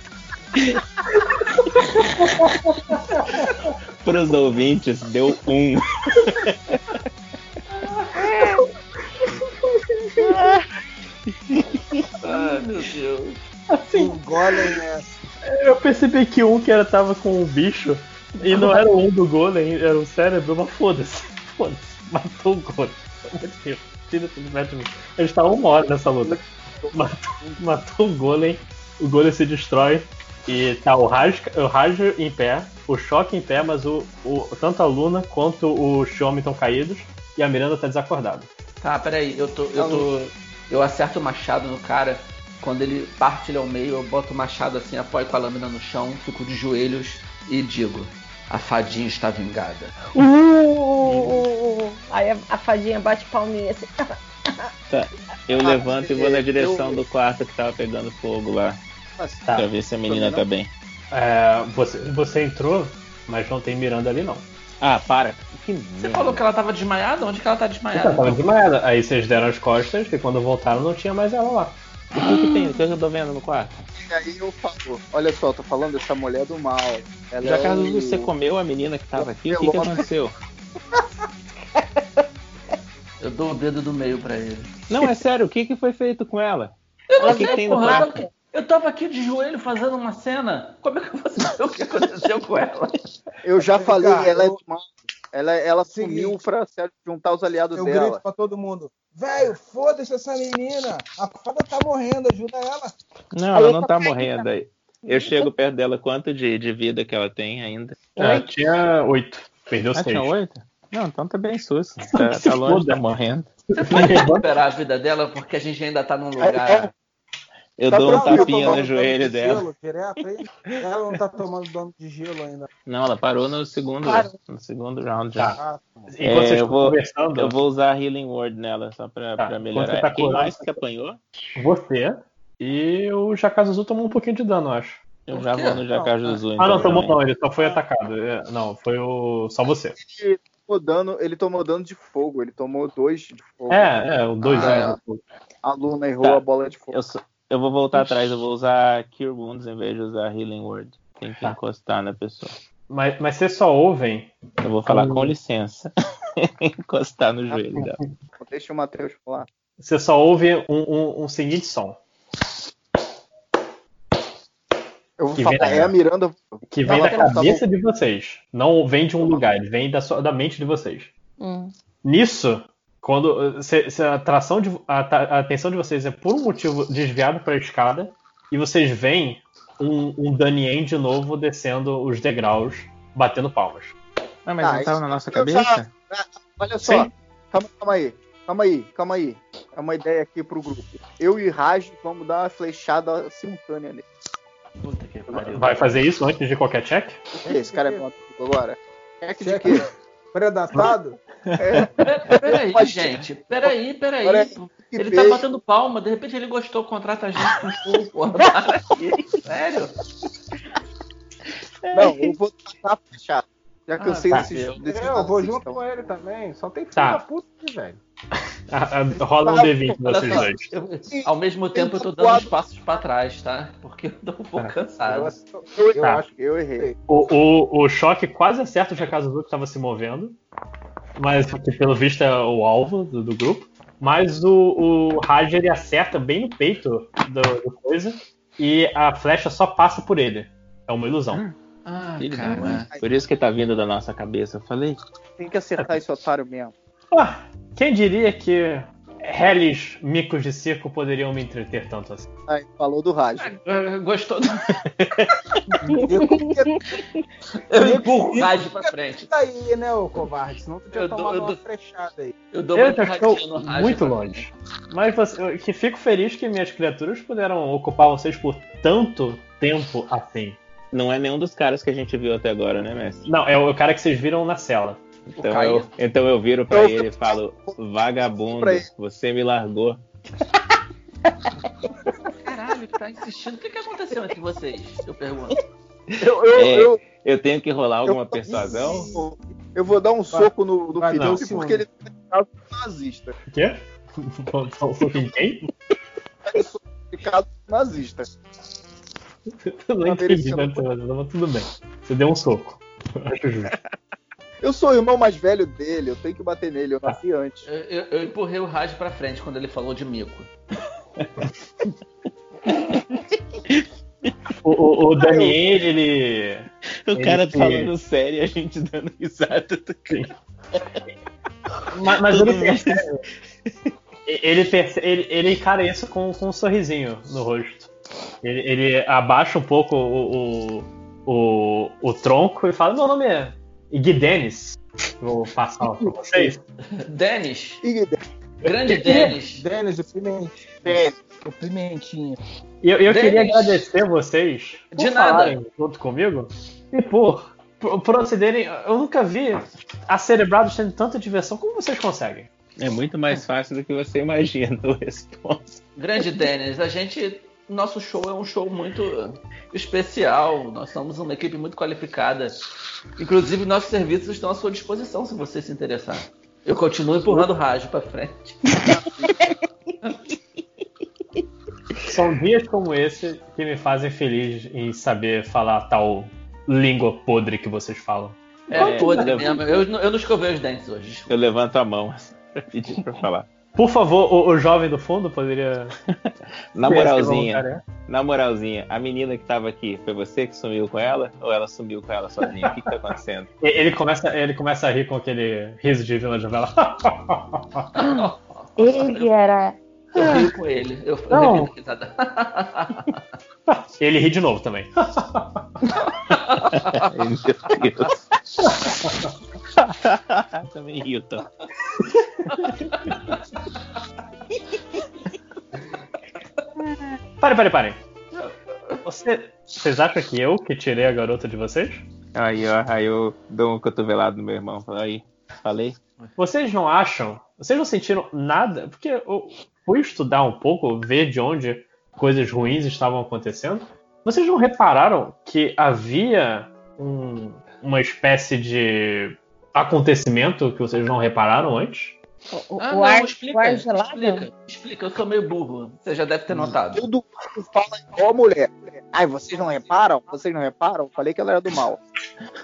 Pros ouvintes, deu um. Ai, meu Deus. Um golem é Eu percebi que um que era, tava com o bicho e não era um do golem, era o cérebro, mas foda-se. Foda-se. Matou o golem. De Deus. Tira tudo perto de mim. A gente tá uma hora nessa luta. Matou, matou o golem, o golem se destrói e tá o Raj, o em pé, o Choque em pé, mas o, o, tanto a Luna quanto o Xiome estão caídos e a Miranda tá desacordada. Tá, peraí, eu tô. Eu tô. Eu acerto o machado no cara. Quando ele parte ele ao meio, eu boto o machado assim, apoio com a lâmina no chão, fico de joelhos e digo: A fadinha está vingada. Uh, Aí a, a fadinha bate palminha assim. Tá. Eu Ah, levanto e vou na eu- direção do quarto que tava pegando fogo lá. Mas, Tá. Pra ver se a menina tá bem. É, você, você entrou, mas não tem Miranda ali não. Ah, para. Que Você merda. falou que ela tava desmaiada? Onde que ela tá desmaiada? Ela tava desmaiada. Aí vocês deram as costas e quando voltaram não tinha mais ela lá. O que, que tem? O que eu tô vendo no quarto? E aí eu falo, olha só, eu tô falando dessa mulher do mal. Ela Já é Carlos, o- você comeu a menina que tava aqui? O que, que aconteceu? Eu dou o dedo do meio pra ele. Não, é sério, o que, que foi feito com ela? Eu não O que, sei, que tem porra, eu quarto? tava, eu tava aqui de joelho fazendo uma cena. Como é que eu vou saber o que aconteceu com ela? Eu já Cara, falei, ela é do mal. Ela, ela Seguinte. sumiu pra juntar os aliados Eu dela. grito pra todo mundo. Velho, foda-se essa menina. A fada tá morrendo, ajuda ela. Não, ela eu não tá morrendo aí. Eu chego perto dela, quanto de, de vida que ela tem ainda? Ela tinha oito. Perdeu Ah, seis. tinha oito? Não, então tá bem sus. Tá, tá longe tá morrendo. Você pode recuperar a vida dela porque a gente ainda tá num lugar. Eu Tá dou um tapinha no joelho de dela. Gelo, direto. Ela não tá tomando dano de gelo ainda. Não, ela parou no segundo, Parou. no segundo round já. Ah, Enquanto É, vocês eu estão vou- conversando, Eu vou usar Healing Word nela, só pra, Tá, pra enquanto melhorar. você tá Quem mais que apanhou? você e o Jakazuzu tomou um pouquinho de dano, eu acho. Eu já vou no Jakajuzu. Ah, não, então, tomou não, ele só foi atacado. É, Não, foi o. Só você. Ele tomou dano, ele tomou dano de fogo, ele tomou dois de fogo. É, é, o dois Ah, né? A Luna errou Tá. a bola de fogo. Eu, eu vou voltar atrás, eu vou usar Cure Wounds em vez de usar Healing Word. Tem que Tá. encostar na pessoa. Mas, mas vocês só ouvem. Eu vou falar com licença. encostar no joelho dela. Deixa o Matheus falar. Você só ouve um, um, um seguinte som. Eu vou Que falar, vem- é a Miranda. Que vem Não, da tá bom, tá cabeça de vocês. Não vem de um lugar, ele vem da, sua- da mente de vocês. Hum. Nisso, quando se, se a, atração de, a, a atenção de vocês é por um motivo desviado para a escada, e vocês veem um, um Danien de novo descendo os degraus, batendo palmas. Ah, mas Ah, não tava na nossa cabeça? Olha só, calma, calma aí. Calma aí, calma aí. É uma ideia aqui pro grupo. Eu e Raj vamos dar uma flechada simultânea nele. Puta que pariu. Vai fazer isso antes de qualquer check? Esse cara é bom agora? Check de Check. Predatado? Peraí, Mas- gente. Peraí, peraí. Que Ele tá batendo palma, de repente ele gostou, contrata a gente com show, porra. Sério? Não, eu vou tacar a flechada. Já cansei tá. desses, Eu- desses É, eu vou junto com ele também. Só tem filho Tá. da puta velho. Ah, ah, Rola um D20 Olha vocês dois. eu- ao mesmo tempo eu tô dando uns passos pra trás, tá? Porque eu tô um pouco Eu, cansado. eu Tá. acho que Eu errei. O, o, o choque quase acerta o Jakazuzu que estava se movendo, mas que pelo visto é o alvo do, do grupo. Mas o, o Raj ele acerta bem no peito do, do coisa e a flecha só passa por ele. É uma ilusão. Ah, da cara. mãe. Por isso que tá vindo da nossa cabeça. Eu falei. Tem que acertar esse otário mesmo. Ah, quem diria que reles micos de circo poderiam me entreter tanto assim? Aí, falou do Raj. Ah, Gostou? do- Eu Eu empurro o rádio pra frente. tá aí, né, ô covarde? Senão tu tinha Eu dou- tomado eu uma dou- flechada aí. Eu dou Eu uma já estou rádio muito longe. Mas você- eu que fico feliz que minhas criaturas puderam ocupar vocês por tanto tempo assim. Não é nenhum dos caras que a gente viu até agora, né, mestre? Não, é o cara que vocês viram na cela. Então Caio? eu, então eu viro pra Eu- ele e falo: Vagabundo, você me largou. Caralho, tá insistindo. O que, que aconteceu entre vocês? Eu pergunto. Eu, eu, É, eu, Eu tenho que rolar alguma eu- persuasão? eu vou dar um soco no, no Felipe não. porque ele tá ficado nazista. O quê? Só só em quem? Ele ficado nazista. Eu não entendi, mas mas tudo bem. Você deu um soco. Acho justo. Eu sou o irmão mais velho dele, eu tenho que bater nele, eu nasci antes. Eu, eu- eu empurrei o rádio pra frente quando ele falou de mico. O, o, o Daniel, ele. O Ele cara se- falando sério e a gente dando risada. do cara. Mas, mas ele percebe. Ele, perce- ele, ele encara isso com, com um sorrisinho no rosto. Ele, ele abaixa um pouco o, o, o, o tronco e fala: Meu nome é Iggy Dennis. Vou passar pra vocês. Denis, E grande Denis. Denis, o pimentinho. Denis. O pimentinho. E eu, eu Dennis. queria agradecer vocês por De nada. falarem junto comigo e por, por procederem. Eu nunca vi a Cerebrados tendo tanta diversão. Como vocês conseguem? É muito mais fácil do que você imagina o resposta. Grande Dennis, a gente. Nosso show é um show muito especial. Nós somos uma equipe muito qualificada. Inclusive, nossos serviços estão à sua disposição se você se interessar. Eu continuo empurrando o rádio pra frente. São dias como esse que me fazem feliz em saber falar tal língua podre que vocês falam. É podre mesmo. Eu, eu não escovei os dentes hoje. Eu levanto a mão pra pedir pra falar. Por favor, o, o jovem do fundo poderia. Na moralzinha, voluntário. na moralzinha, a menina que tava aqui, foi você que sumiu com ela? Ou ela sumiu com ela sozinha? O que, que tá acontecendo? Ele começa, ele começa a rir com aquele riso de Vila de Vela. Ele era. Eu rio com ele. Eu, eu Não. a risada. ele ri de novo também. Ai, meu Deus. Também rio, então. Pare, pare, pare. Você, vocês acham que eu que tirei a garota de vocês? Aí, ó, aí eu dou um cotovelado no meu irmão. Aí, falei. Vocês não acham? Vocês não sentiram nada? Porque eu fui estudar um pouco, ver de onde coisas ruins estavam acontecendo. Vocês não repararam que havia um- uma espécie de acontecimento que vocês não repararam antes? O, Ah, o não, ar, explica, o ar gelado? explica, explica, eu sou meio burro. Você já deve ter notado. Tudo mundo fala igual mulher. Ai, vocês não reparam? Vocês não reparam? Falei que ela era do mal.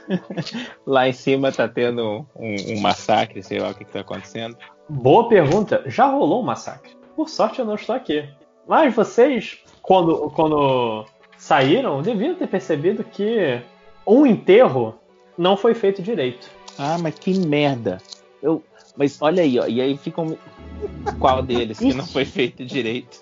Lá em cima tá tendo um, um massacre, sei lá o que, que tá acontecendo. Boa pergunta. Já rolou um massacre. Por sorte eu não estou aqui. Mas vocês, quando, quando saíram, deviam ter percebido que um enterro não foi feito direito. Ah, mas que merda. Eu, mas olha aí, ó. E aí fica um... Qual deles que não foi feito direito?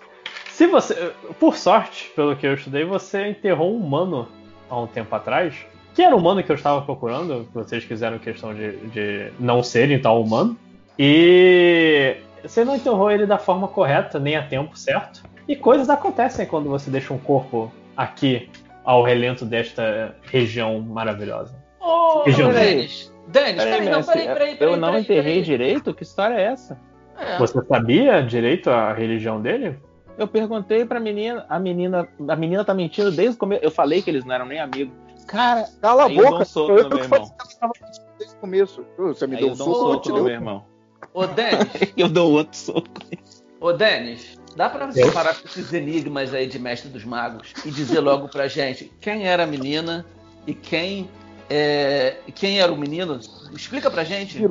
Se você, por sorte, pelo que eu estudei, você enterrou um humano há um tempo atrás, que era o humano que eu estava procurando, que vocês quiseram questão de, de não serem tal humano, e você não enterrou ele da forma correta, nem a tempo certo. E coisas acontecem quando você deixa um corpo aqui, ao relento desta região maravilhosa. Ô, Região. Denis, Peraí, peraí, não, mestre, peraí, peraí, peraí. eu não peraí, enterrei peraí. direito? Que história é essa? É. Você sabia direito a religião dele? Eu perguntei pra menina, a menina, a menina tá mentindo desde o começo. Eu falei que eles não eram nem amigos. Cara, Cala a eu boca. um soco eu que meu irmão. desde o começo. Você me aí deu eu um dou um soco, eu soco te no meu irmão. Ô, Denis, Eu dou outro soco. ô, Denis, dá pra você parar com esses enigmas aí de mestre dos magos e dizer logo pra gente quem era a menina e quem, é, quem era o menino? Explica pra gente.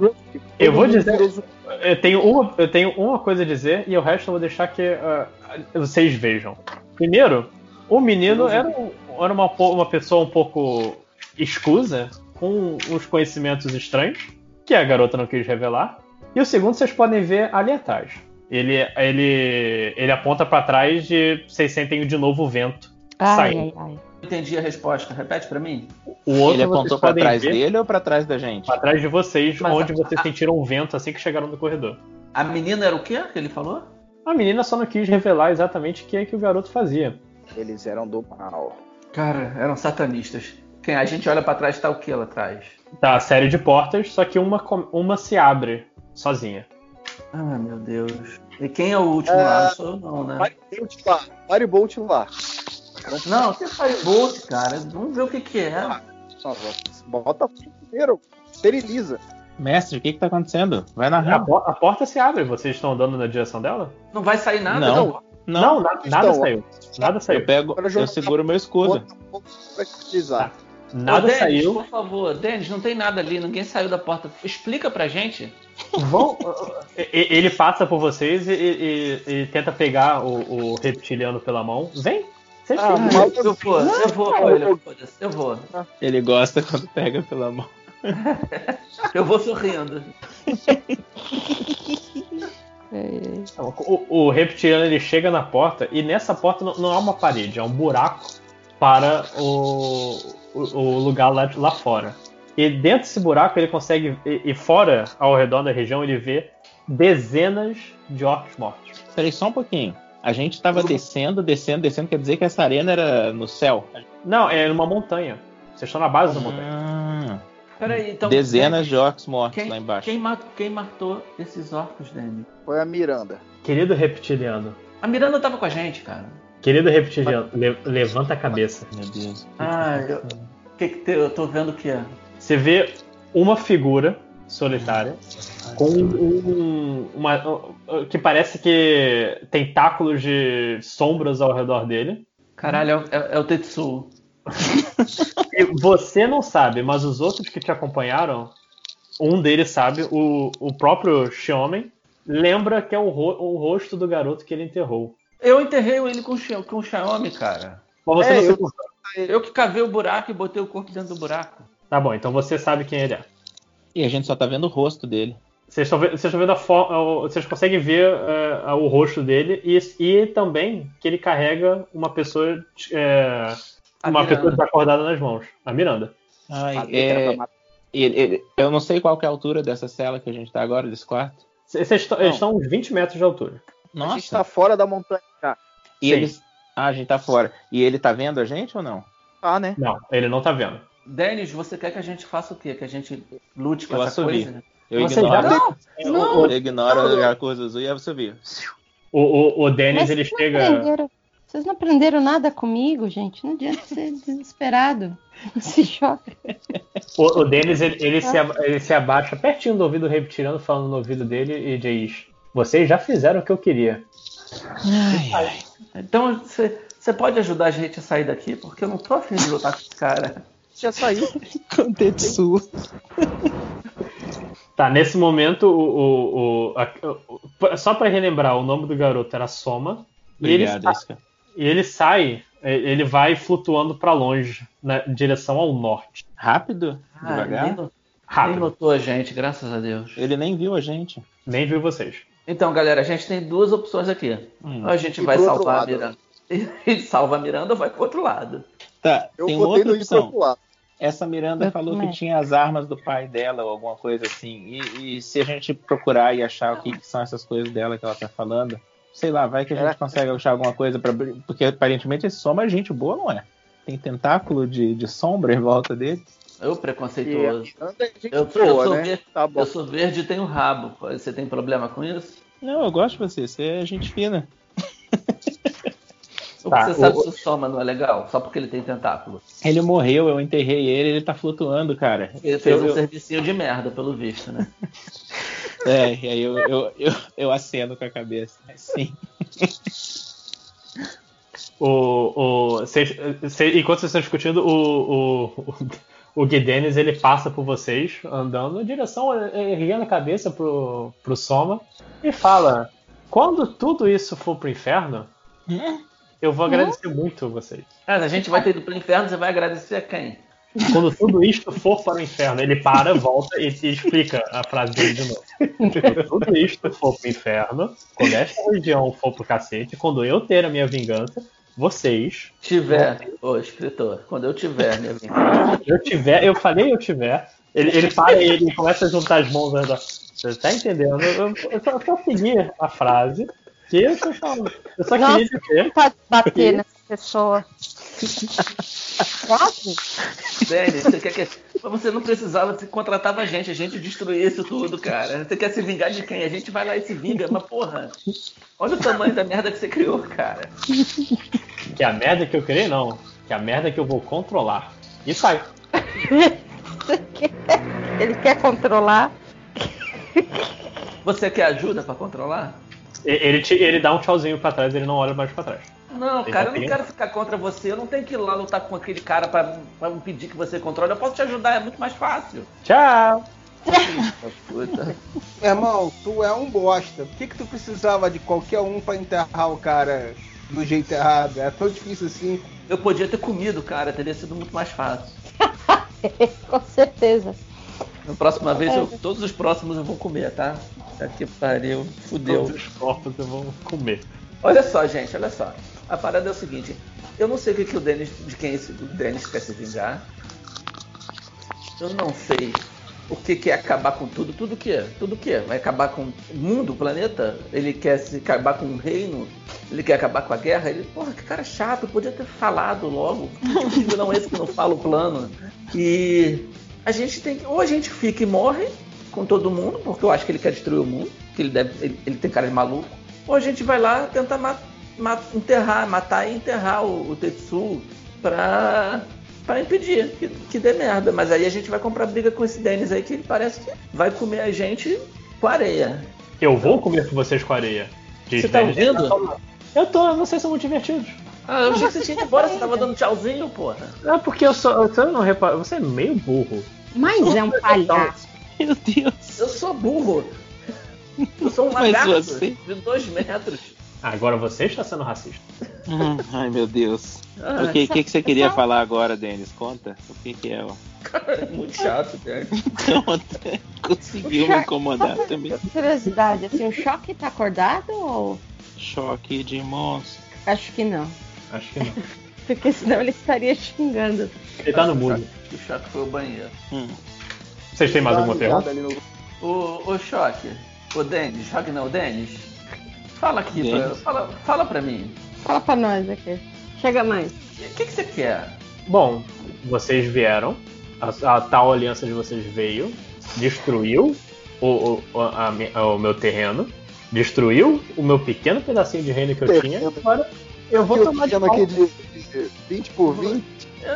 Eu vou dizer. Eu tenho, uma, eu tenho uma coisa a dizer e o resto eu vou deixar que ah, vocês vejam. Primeiro, o menino era, era uma, uma pessoa um pouco escusa, com uns conhecimentos estranhos, que a garota não quis revelar. E o segundo, vocês podem ver ali atrás. Ele, ele, ele aponta pra trás e vocês sentem de novo o vento Ai, saindo. ai, ai. Entendi a resposta. Repete pra mim. O outro Ele vocês apontou pra podem trás ver dele ou pra trás da gente? pra trás de vocês, Mas onde a- vocês a- sentiram um vento assim que chegaram no corredor. A menina era o quê que ele falou? A menina só não quis revelar exatamente o que, é que o garoto fazia. Eles eram do mal. Cara, eram satanistas. Quem a gente olha pra trás tá o que lá atrás? Tá a série de portas, só que uma, uma se abre sozinha. Ah, meu Deus. E quem é o último lá? Não sou eu, não, né? Firebolt lá. Firebolt lá. Não, que Firebolt, cara. Vamos ver o que que é. Nossa, Bota primeiro. Esteriliza. Mestre, o que que tá acontecendo? Vai A, narrar. po- a porta se abre, vocês estão andando na direção dela? Não vai sair nada? Não. Não, na- nada Então, saiu. Nada Eu saiu. pego, Agora eu seguro meu escudo. Esterilizar. Nada Ô, Denis, saiu. por favor. Denis, não tem nada ali. Ninguém saiu da porta. Explica pra gente. Vão, ele passa por vocês e, e- e- e tenta pegar o, o reptiliano pela mão. Vem! Vocês Ah, ficam- mal- Eu vou, eu vou. Olha, eu vou. Ele gosta quando pega pela mão. Eu vou sorrindo. Não, O, o reptiliano ele chega na porta e nessa porta não, não há uma parede, é um buraco para o, o, o lugar lá, lá fora. E dentro desse buraco ele consegue, e, e fora, ao redor da região, ele vê dezenas de orcs mortos. Peraí, só um pouquinho. A gente tava descendo, descendo, descendo. Quer dizer que essa arena era no céu? Não, é numa montanha. Vocês estão na base da montanha. Ah, Peraí, então. Dezenas de orcs mortos Quem, lá embaixo. quem, ma- quem matou esses orcos, Danny? Foi a Miranda. Querido reptiliano. A Miranda tava com a gente, cara. Querido reptiliano, le- levanta a cabeça. Meu Deus. Ah, eu. Que que te- eu tô vendo o que é? Você vê uma figura solitária com um, uma, um- que parece que tentáculos de sombras ao redor dele. Caralho, é, o- é- é o Tetsuo. E você não sabe, mas os outros que te acompanharam, um deles sabe, o, o próprio Xiaomen, lembra que é o, ro- o rosto do garoto que ele enterrou. Eu enterrei ele com, com o Xiaomi, cara. Mas você É, não eu-. Eu que cavei o buraco e botei o corpo dentro do buraco. Tá bom, então você sabe quem ele é. E a gente só tá vendo o rosto dele. Vocês estão vendo, a forma. Vocês conseguem ver é, o rosto dele e, e também que ele carrega uma pessoa. é, A uma Miranda. pessoa desacordada nas mãos. A Miranda. Ai, é, ele- ele- eu não sei qual que é a altura dessa cela que a gente tá agora, desse quarto. Vocês estão, eles estão uns 20 metros de altura. A Nossa. gente tá fora da montanha. Tá, E Sim. eles. Ah, a gente tá fora. E ele tá vendo a gente ou não? tá né? Não, ele não tá vendo. Denis, você quer que a gente faça o quê? Que a gente lute com Eu essa coisa? Eu Você ignoro. já- Não, Eu ignoro a coisa azul e você viu. O, o, o Dennis, Mas ele vocês não chega. aprenderam- Vocês não aprenderam nada comigo, gente. Não adianta ser desesperado. Não se choca. O, o Dennis, ele, ele se, ele se abaixa pertinho do ouvido reptiliano, falando no ouvido dele e diz: Vocês já fizeram o que eu queria. Ai, ai. Então você você pode ajudar a gente a sair daqui? Porque eu não tô afim de lutar com esse cara. Já saiu. Com Tetsu. Tá, nesse momento, o, o, o- a- o- só pra relembrar, o nome do garoto era Soma. E ele, Obrigado, Isca. e ele sai, ele vai flutuando pra longe, na direção ao norte. Rápido? Ah, Devagar? nem Rápido. notou a gente, graças a Deus. Ele nem viu a gente. Nem viu vocês. Então, galera, a gente tem duas opções aqui. Hum. Ou a gente E vai salvar a? Miranda. E salva a Miranda ou vai pro outro lado. Tá, Eu tem outra opção. Essa Miranda Eu falou também. que tinha as armas do pai dela ou alguma coisa assim. E, e se a gente procurar e achar o que, que são essas coisas dela que ela tá falando, sei lá, vai que a gente É. consegue achar alguma coisa para Porque aparentemente esse soma é gente boa, não é? Tem tentáculo de, de sombra em volta dele. Eu preconceituoso. Miranda é gente Eu, eu boa, sou né? verde, Tá bom. eu sou verde e tenho rabo. Você tem problema com isso? Não, eu gosto de você, você é gente fina. Tá, você sabe o- se o Soma não é legal? Só porque ele tem tentáculo. Ele morreu, eu enterrei ele, ele tá flutuando, cara. Ele fez Eu- um eu- servicinho de merda, pelo visto, né? É, e aí eu, eu, eu, eu aceno com a cabeça. Sim. O, o, cês- cê- enquanto vocês estão discutindo, o, o, o Gui Dennis, ele passa por vocês, andando em direção, erguendo a cabeça pro, pro Soma, e fala: Quando tudo isso for pro inferno, eu vou agradecer muito vocês. Ah, a gente vai ter ido pro inferno, você vai agradecer a quem? Quando tudo isto for para o inferno, ele para, volta e te explica a frase dele de novo. Quando tudo isto for pro inferno, quando esta religião for pro cacete, quando eu ter a minha vingança, vocês Tiver, ô escritor, quando eu tiver minha vingança. eu tiver, eu falei eu tiver, ele, ele para e ele começa a juntar as mãos. né, Você tá entendendo? Eu, eu só, eu só segui a frase que eu tô falando. Eu só Nossa. queria dizer. Pode bater nessa pessoa. Quase? Denis, você quer que. Você não precisava, você contratava a gente, a gente destruía isso tudo, cara. Você quer se vingar de quem? A gente vai lá e se vinga, mas porra. Olha o tamanho da merda que você criou, cara. Que a merda que eu criei, não. Que a merda que eu vou controlar. E sai. Ele quer controlar. Você quer ajuda pra controlar? Ele, te- ele dá um tchauzinho pra trás, ele não olha mais pra trás. Não, Ele cara, tá eu não quero ficar contra você. Eu não tenho que ir lá lutar com aquele cara pra, pra me pedir que você controle. Eu posso te ajudar, é muito mais fácil. Tchau! Puta. Irmão, tu é um bosta. Por que, que tu precisava de qualquer um pra enterrar o cara do jeito errado? É tão difícil assim. Eu podia ter comido, cara, teria sido muito mais fácil. Com certeza. Na próxima vez, eu- todos os próximos eu vou comer, tá? Tá que pariu, fudeu. Todos os corpos eu vou comer. Olha só, gente, olha só. A parada é o seguinte: eu não sei o que, que o Dennis, de quem esse, o Dennis quer se vingar. Eu não sei o que, que é acabar com tudo. Tudo o quê? Tudo o quê? Vai acabar com o mundo, o planeta? Ele quer se acabar com o reino? Ele quer acabar com a guerra? Ele, porra, que cara chato, podia ter falado logo. Que vilão é esse que não fala o plano? E a gente tem que. Ou a gente fica e morre com todo mundo, porque eu acho que ele quer destruir o mundo, que ele deve. Ele, ele tem cara de maluco. Ou a gente vai lá tentar ma- ma- enterrar, matar e enterrar o, o Tetsu pra. Pra impedir que, que dê merda. Mas aí a gente vai comprar briga com esse Dennis aí que ele parece que vai comer a gente com areia. Eu vou comer com vocês com areia. Diz Você tá Dennis. ouvindo? Eu tô, vocês são muito divertidos. Ah, eu achei que você tinha ido embora, você tava dando tchauzinho, porra. É porque eu sou. Você não repara. Você é meio burro. Mas é um palhaço. Meu Deus. Eu sou burro. Eu sou um lagarto você- de dois metros. Agora você está sendo racista. Ah, Ai, meu Deus. Ah, o que, que, que você queria falar agora, Denis? Conta. O que, que é? ó? Cara, é muito chato, cara. Conta. Conseguiu me incomodar também. Curiosidade, assim, o choque tá acordado ou. Choque de monstro. Acho que não. Acho que não. Porque senão ele estaria xingando. Ele tá no mudo. O chato foi o banheiro. Hum. Vocês têm mais alguma uma pergunta? no- Ô, ô Choque, ô Denis, Choque não, Denis. Fala aqui, pra, Denis. fala, fala pra mim. Fala pra nós aqui. Chega mais. O que, que você quer? Bom, vocês vieram. A, a tal aliança de vocês veio, destruiu o, o, a mi- o meu terreno, destruiu o meu pequeno pedacinho de reino que eu tinha. Agora eu vou Eu tomar de aqui de, de 20 por 20.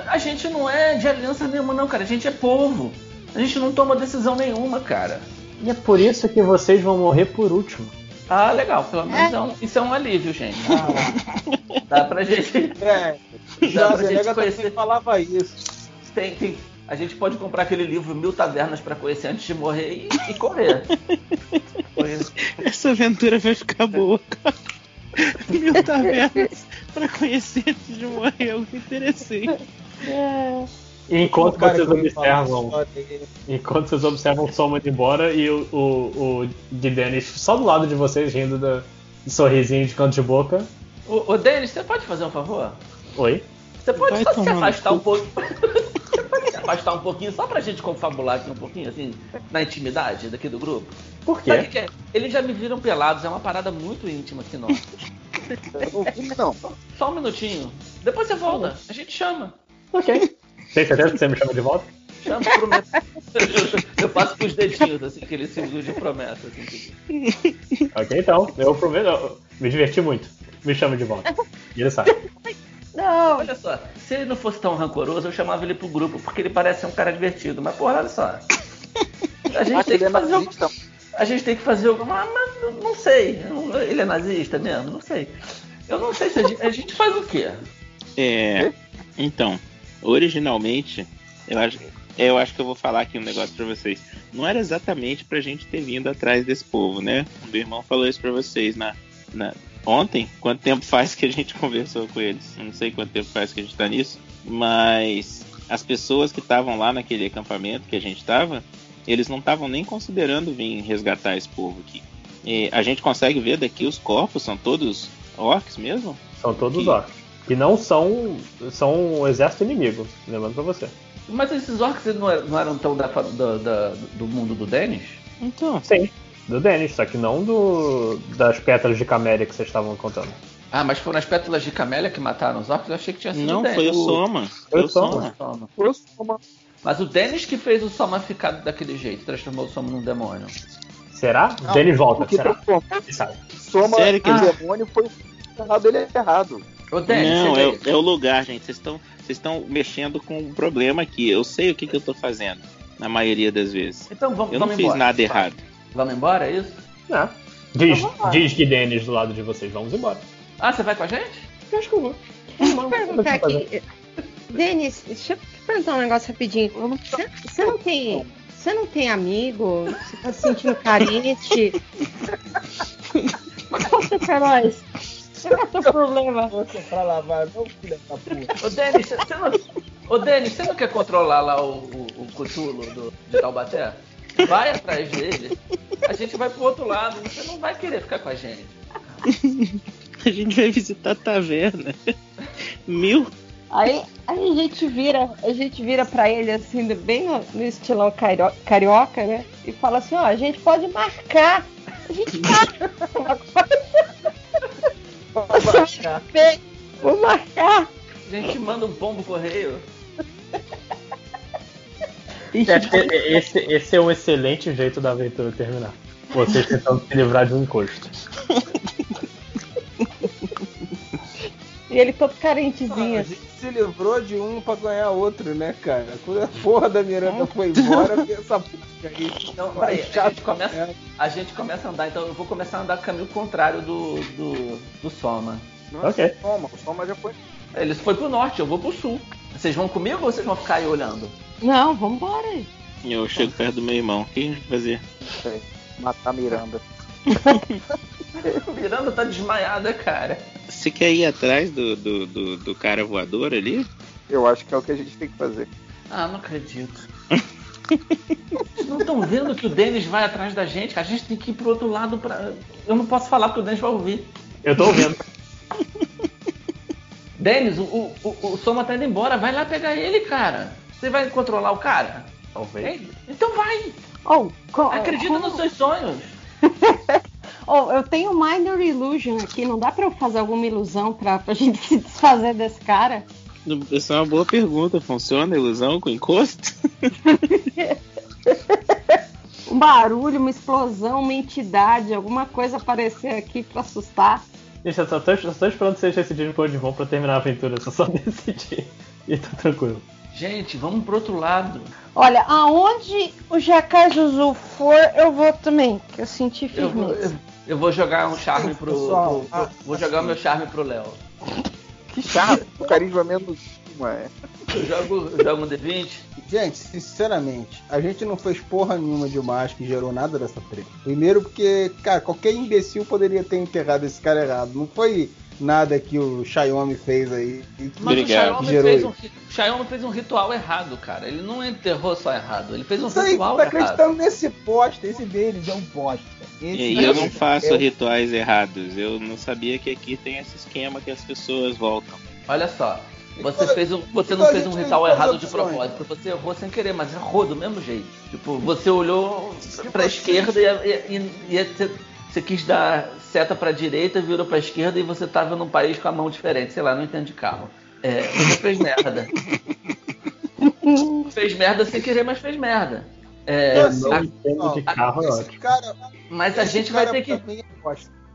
A gente não é de aliança nenhuma, não, cara. A gente é povo. A gente não toma decisão nenhuma, cara. E é por isso que vocês vão morrer por último. Ah, legal. Pelo menos é um- isso é um alívio, gente. Dá pra gente. É, Dá já pra a gente conhecer. falava isso. Tem, tem- a gente pode comprar aquele livro Mil Tavernas pra conhecer antes de morrer e, e correr. Essa aventura vai ficar boa, cara. Mil tavernas pra conhecer antes de morrer. Eu me interessei. E enquanto O vocês observam, enquanto vocês observam o Soma indo embora e o, o, o de Dennis só do lado de vocês rindo da, do sorrisinho de canto de boca. Ô, ô Denis, você pode fazer um favor? Oi? Você pode Vai só se tomar no afastar um pouco. Você pode se afastar um pouquinho só pra gente confabular aqui um pouquinho, assim, na intimidade daqui do grupo? Por Sabe o quê? que é? Eles já me viram pelados, é uma parada muito íntima aqui, nossa. Eu não vi, não. Só um minutinho. Depois você volta, a gente chama. Ok. Tem certeza que você me chama de volta? Chama, prometo. Eu passo pros dedinhos, assim, aquele símbolo de promessa, assim. Ok, então. Eu prometo. eu me diverti muito. Me chama de volta. E ele sai. Não, Olha só, se ele não fosse tão rancoroso, eu chamava ele pro grupo, porque ele parece ser um cara divertido. Mas, porra, olha só. A gente tem ele que é fazer alguma. A gente tem que fazer alguma. Mas não- sei. Ele é nazista mesmo? Não sei. Eu não sei se a gente, a gente faz o quê? É. Então, originalmente, eu acho, eu acho que eu vou falar aqui um negócio pra vocês. Não era exatamente pra gente ter vindo atrás desse povo, né? O meu irmão falou isso pra vocês na, na- ontem. Quanto tempo faz que a gente conversou com eles? Não sei quanto tempo faz que a gente tá nisso, mas as pessoas que estavam lá naquele acampamento que a gente tava, eles não estavam nem considerando vir resgatar esse povo aqui. E a gente consegue ver daqui os corpos, são todos orcs mesmo? São todos Que- orcs. Que não são. são um exército inimigo, lembrando pra você. Mas esses orcs não eram, não eram tão da, da- da- do mundo do Dennis? Então, Sim. Do Dennis, só que não do das pétalas de camélia que vocês estavam contando. Ah, mas foram as pétalas de camélia que mataram os orcs? Eu achei que tinha sido Não, o foi o Soma. Foi o Soma. Soma. Eu sou uma- Mas o Dennis que fez o Soma ficar daquele jeito, transformou o Soma num demônio. Será? Não, Dennis volta, o será? Soma Sério que o ele- demônio foi o errado, ele é errado. Ô, Dennis, Não, é, é o lugar, gente. Vocês estão vocês estão mexendo com um problema aqui. Eu sei o que, que eu tô fazendo, na maioria das vezes. Então vamos, Eu não vamos fiz embora. nada errado. Vamos embora, é isso? É. Diz, Então vamos diz que Dennis do lado de vocês. Vamos embora. Ah, você vai com a gente? Eu acho que eu vou. eu perguntar aqui. Denis, deixa eu perguntar um negócio rapidinho. Você, você não tem. Você não tem amigo? Você tá se sentindo carente? Conta pra nós. Qual é o seu problema? Você pra lavar, não, filha da puta. Ô, Denis, você não... Ô, Denis, você não quer controlar lá o, o, o Cthulhu do, de Taubaté? Vai atrás dele. A gente vai pro outro lado. Você não vai querer ficar com a gente. A gente vai visitar a taverna. Mil. Aí, aí a gente vira, a gente vira pra ele assim, bem no, no estilão cairo- carioca, né? E fala assim, ó, a gente pode marcar. A gente marca uma coisa. Vou marcar. A gente manda um pombo correio. Esse, esse é um excelente jeito da aventura terminar. Vocês tentando se livrar de um encosto. E ele todo Ah, carentezinho. a gente se livrou de um pra ganhar outro, né, cara? Quando a porra da Miranda foi embora, essa porra aí. Então, peraí, a gente, começa, a gente começa a andar, então eu vou começar a andar caminho contrário do, do, do Soma. Nossa, Ok. Soma, o Soma já foi. Ele foi pro norte, eu vou pro sul. Vocês vão comigo ou vocês vão ficar aí olhando? Não, vambora aí. Eu chego perto do meu irmão. O que a gente vai fazer? Matar a Miranda. Miranda tá desmaiada, cara. Você quer ir atrás do, do, do, do cara voador ali? Eu acho que é o que a gente tem que fazer. Ah, não acredito. Vocês não estão vendo que o Denis vai atrás da gente? A gente tem que ir pro outro lado pra. Eu não posso falar porque o Denis vai ouvir. Eu tô ouvindo. Denis, o, o, o, o Soma tá indo embora. Vai lá pegar ele, cara. Você vai controlar o cara? Talvez. Então vai! Oh, Acredita como- nos seus sonhos. Oh, eu tenho Minor Illusion aqui, não dá pra eu fazer alguma ilusão pra, pra gente se desfazer desse cara? Essa é uma boa pergunta. Funciona a ilusão com encosto? Um barulho, uma explosão, uma entidade, alguma coisa aparecer aqui pra assustar. Gente, eu só tô, só tô esperando vocês decidirem pra onde vão pra terminar a aventura. Eu só decidir. E tá tranquilo. Gente, vamos pro outro lado. Olha, aonde o Jacques Zuzu for, eu vou também, que eu senti firmeza. eu, eu vou jogar um charme pro. Pessoal, pro- pro- ah, vou jogar o meu charme pro Léo. Que chato. o carisma menos uma é. Eu jogo, eu jogo um D20. Gente, sinceramente, a gente não fez porra nenhuma demais que gerou nada dessa treta. Primeiro porque, cara, qualquer imbecil poderia ter enterrado esse cara errado. Não foi nada que o Xiaomi fez aí. e Mas Obrigado. o Xiaomi gerou fez, um, ri- o Xiaomi fez um ritual errado, cara. Ele não enterrou só errado, ele fez um Isso aí, tu ritual tá errado. acreditando nesse bosta, esse deles é um bosta. Esse E eu não deles faço é rituais errados. Eu não sabia que aqui tem esse esquema que as pessoas voltam. Olha só, você, Então, fez um, você então não fez um ritual errado de propósito. Você errou sem querer, mas errou do mesmo jeito. Tipo, você olhou pra esquerda e, e, e- e você, você quis dar seta pra direita, virou pra esquerda e você tava num país com a mão diferente. Sei lá, não entendo de carro. É, você fez merda. fez merda sem querer, mas fez merda. É, não a- entendo de carro, é esse ótimo. cara, mas a gente vai ter que. é.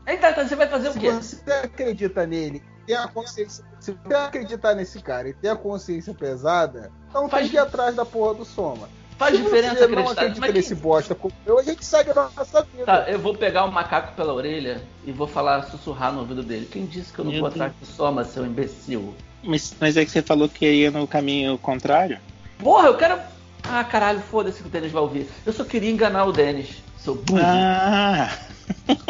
Então, então, você vai fazer o Se quê? você acredita nele, tem a consciência. Se você acreditar nesse cara e tem a consciência pesada, então Faz- tem que ir atrás da porra do soma. Faz Se diferença você não acreditar. acredita nesse bosta como eu, a gente segue a nossa vida. Tá, eu vou pegar o macaco pela orelha e vou falar, sussurrar no ouvido dele. Quem disse que eu não Meu vou Deus. atrás do soma, seu imbecil? Mas, mas é que você falou que ia no caminho contrário? Porra, eu quero. Ah, caralho, foda-se que o Denis vai ouvir. Eu só queria enganar o Denis, seu burro. Ah!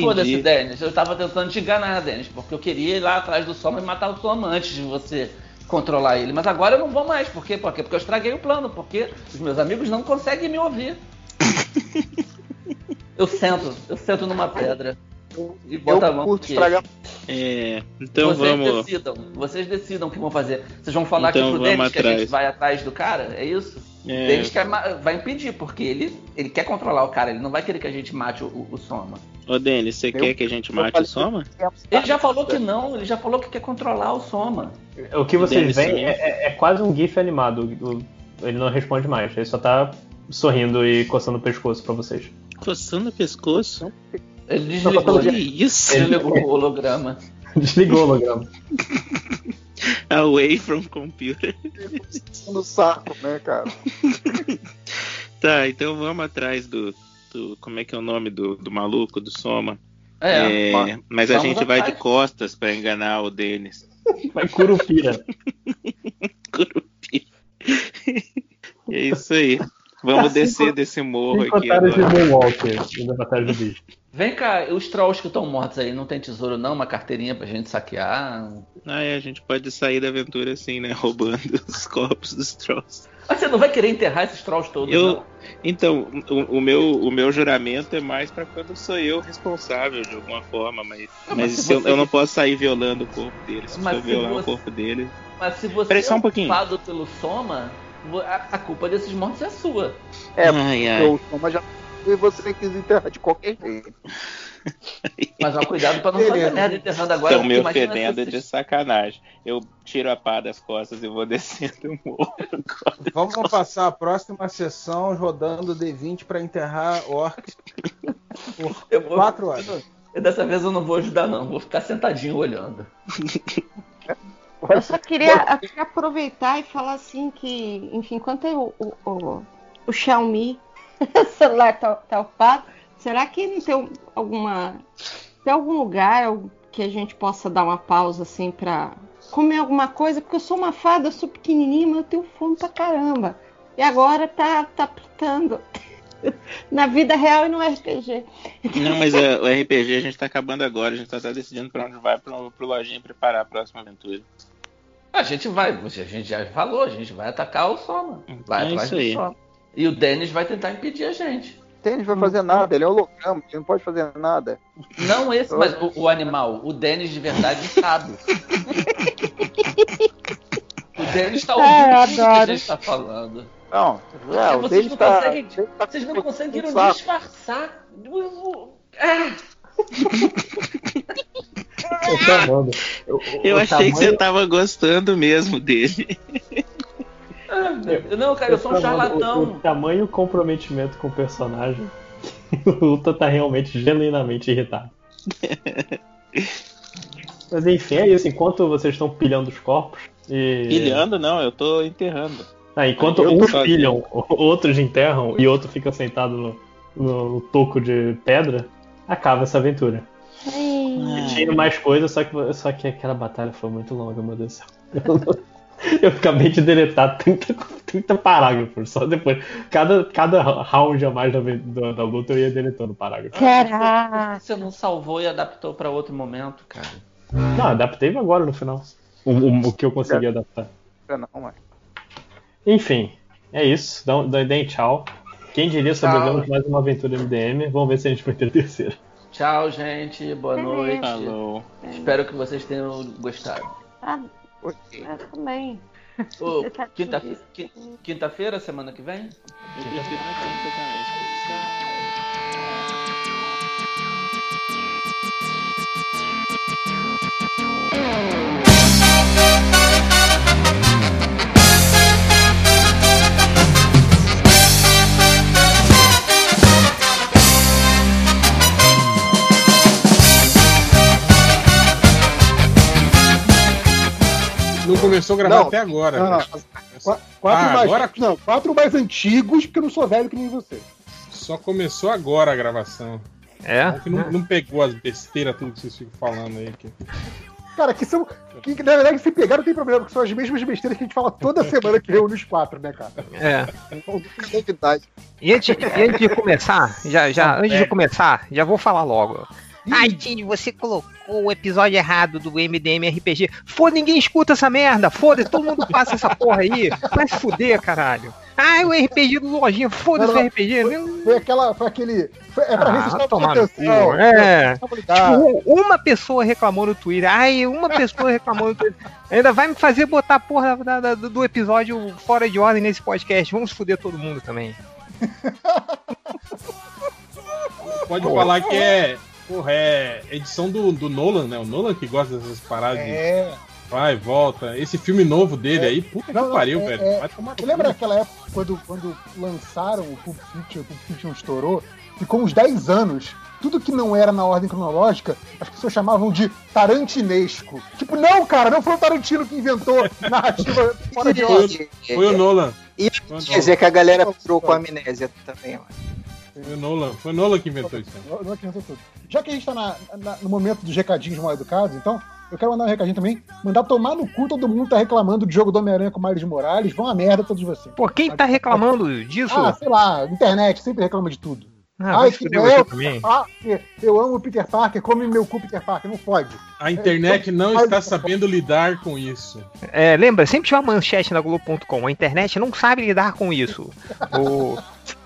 Foda-se, Entendi. Denis. Eu tava tentando te enganar, Denis, porque eu queria ir lá atrás do Soma e matar o Soma antes de você controlar ele. Mas agora eu não vou mais. Por quê? Por quê? Porque eu estraguei o plano. Porque os meus amigos não conseguem me ouvir. eu sento, eu sento numa pedra. E bota a mão curto estragar. É, então vocês vamos. decidam, vocês decidam o que vão fazer. Vocês vão falar Então pro vamos Denis que a gente vai atrás do cara? É isso? É. O Denis quer vai impedir, porque ele, ele quer controlar o cara, ele não vai querer que a gente mate o, o- o Soma. Ô, Denis, você Eu- quer que a gente mate o Soma? Ele já falou que não, ele já falou que quer controlar o Soma. O que vocês veem é, é- é quase um GIF animado. O- ele não responde mais. Ele só tá sorrindo e coçando o pescoço pra vocês. Coçando o pescoço? Ele desligou, ele isso? desligou o holograma. Desligou o holograma. Away from computer. no saco, né, cara? Tá, então vamos atrás do. do- como é que é o nome do, do maluco, do Soma? É, É, mas a gente vai de costas pra enganar o Denis. Vai curupira. Curupira. é isso aí. Vamos descer desse morro Cinco aqui agora. Indo pra trás do bicho. Vem cá, os trolls que estão mortos aí, não tem tesouro não? Uma carteirinha pra gente saquear? Ah, é, a gente pode sair da aventura assim, né? Roubando os corpos dos trolls. Mas você não vai querer enterrar esses trolls todos, Eu, não? então, o, o meu, o meu juramento é mais pra quando sou eu responsável de alguma forma, mas, Ah, mas mas se se eu, você- eu não posso sair violando o corpo dele. Se Mas eu violar você- o corpo dele. Mas se você Peraí, só um é pouquinho. culpado pelo Soma, a, a culpa desses mortos é sua. É, ai, ai. Eu, mas já e você quis enterrar de qualquer jeito. Mas ó, cuidado pra não fazer merda enterrando agora. Estão me ofendendo de sacanagem. Eu tiro a pá das costas e vou descendo o morro. Vamos passar a próxima sessão rodando D20 pra enterrar orcs por Eu vou- 4 horas. eu dessa vez eu não vou ajudar, não. Vou ficar sentadinho olhando. Eu só queria, eu aproveitar e falar assim que, enfim, enquanto o, o, o, o Xiaomi celular tá, tá ocupado, será que não tem um- alguma. Tem algum lugar que a gente possa dar uma pausa assim pra comer alguma coisa? Porque eu sou uma fada, eu sou pequenininha, mas eu tenho fome pra caramba. E agora tá, tá apertando. Na vida real e no RPG. Não, mas é, o RPG a gente tá acabando agora. A gente tá, tá decidindo pra onde vai pro, pro lojinha preparar a próxima aventura. A gente vai, a gente já falou, a gente vai atacar o Soma. Vai É atrás isso do aí. Soma. E o Denis vai tentar impedir a gente. Tênis vai fazer nada, ele é holograma, ele não pode fazer nada. Não esse, mas o, o animal, o Denis de verdade sabe. o Denis tá ouvindo Ah, eu tudo que a gente tá falando. Não, é, o vocês não tá. conseguem- tá Vocês não conseguiram disfarçar. o- o- Ah, Eu. O- o- Eu o achei que você tamanho- tava gostando mesmo dele. Ah, meu Deus. não, cara, eu sou um amando o- charlatão. O, tamanho e o comprometimento com o personagem. O Luta tá realmente genuinamente irritado. Mas enfim, é isso. Enquanto vocês estão pilhando os corpos e. Pilhando, não, eu tô enterrando. Ah, enquanto Eu uns pilham, outros enterram e outro fica sentado no, no toco de pedra, acaba essa aventura. E tinha mais coisas, só que, só que aquela batalha foi muito longa, meu Deus do céu. Eu, acabei de deletar 30, 30 parágrafos, só depois. Cada, cada round a mais da, da, da luta eu ia deletando parágrafo. Caraca. Você não salvou e adaptou pra outro momento, cara. Não, adaptei agora no final. O, o, o que eu consegui adaptar. Não, mas... Enfim, é isso. Dá, dá, deem tchau. Quem diria sobrevivemos mais uma aventura MDM? Vamos ver se a gente vai ter terceira. Tchau, gente. Boa noite. Falou. Espero que vocês tenham gostado. Ah, Ok. eu também. Você tá quinta- feliz? qui- Quinta-feira, semana que vem? Não começou a gravar Não, até agora. não, não. Quatro Ah, mais. agora Não, quatro mais antigos, porque eu não sou velho que nem você. só começou agora a gravação. É? Que não, não pegou as besteiras tudo que vocês ficam falando aí. Que... Cara, que são. Que, na verdade, se pegar não tem problema, porque são as mesmas besteiras que a gente fala toda semana que reúne os quatro, né, cara? É. Novidade. E antes, e antes de começar, já, já, antes de começar, já vou falar logo. Ai, Tini, você colocou o episódio errado do MDM RPG. Foda, ninguém escuta essa merda. Foda, todo mundo passa essa porra aí. Vai se fuder, caralho. Ai, o RPG do Lojinha. Foda-se o RPG. Foi, foi aquela. Foi aquele. Foi, é pra Ah, ver se tomar atenção. é. Tipo, uma pessoa reclamou no Twitter. Ai, uma pessoa reclamou no Twitter. Ainda vai me fazer botar a porra da- da- do episódio fora de ordem nesse podcast. Vamos fuder todo mundo também. Pode Porra. falar que é. Porra, é edição do, do Nolan, né? O Nolan que gosta dessas paradas de É. vai, volta. Esse filme novo dele aí, puta Não, que não, pariu, é- velho. é- lembra daquela época quando, quando lançaram o Pulp Fiction, o Pulp Fiction estourou? Ficou uns 10 anos. Tudo que não era na ordem cronológica, as pessoas chamavam de tarantinesco. Tipo, não, cara, não foi o Tarantino que inventou narrativa fora de ordem. Foi o Nolan. E Foi dizer que a galera pirou com a amnésia também, ó. Foi o Nolan. Foi o Nolan que inventou isso. aí. Não- não acrescentou tudo. Já que a gente tá na- na- no momento dos recadinhos mal educados, então, eu quero mandar um recadinho também. Mandar tomar no cu, todo mundo tá reclamando do jogo do Homem-Aranha com o Miles Morales. Vão a merda todos vocês. Por quem tá reclamando disso? Ah, sei lá, internet sempre reclama de tudo. Ah, vai que eu, também. Parker, eu amo o Peter Parker, come meu cu Peter Parker, não pode. A internet não está sabendo lidar com isso. É, lembra, sempre tinha uma manchete na Globo.com. A internet não sabe lidar com isso. O...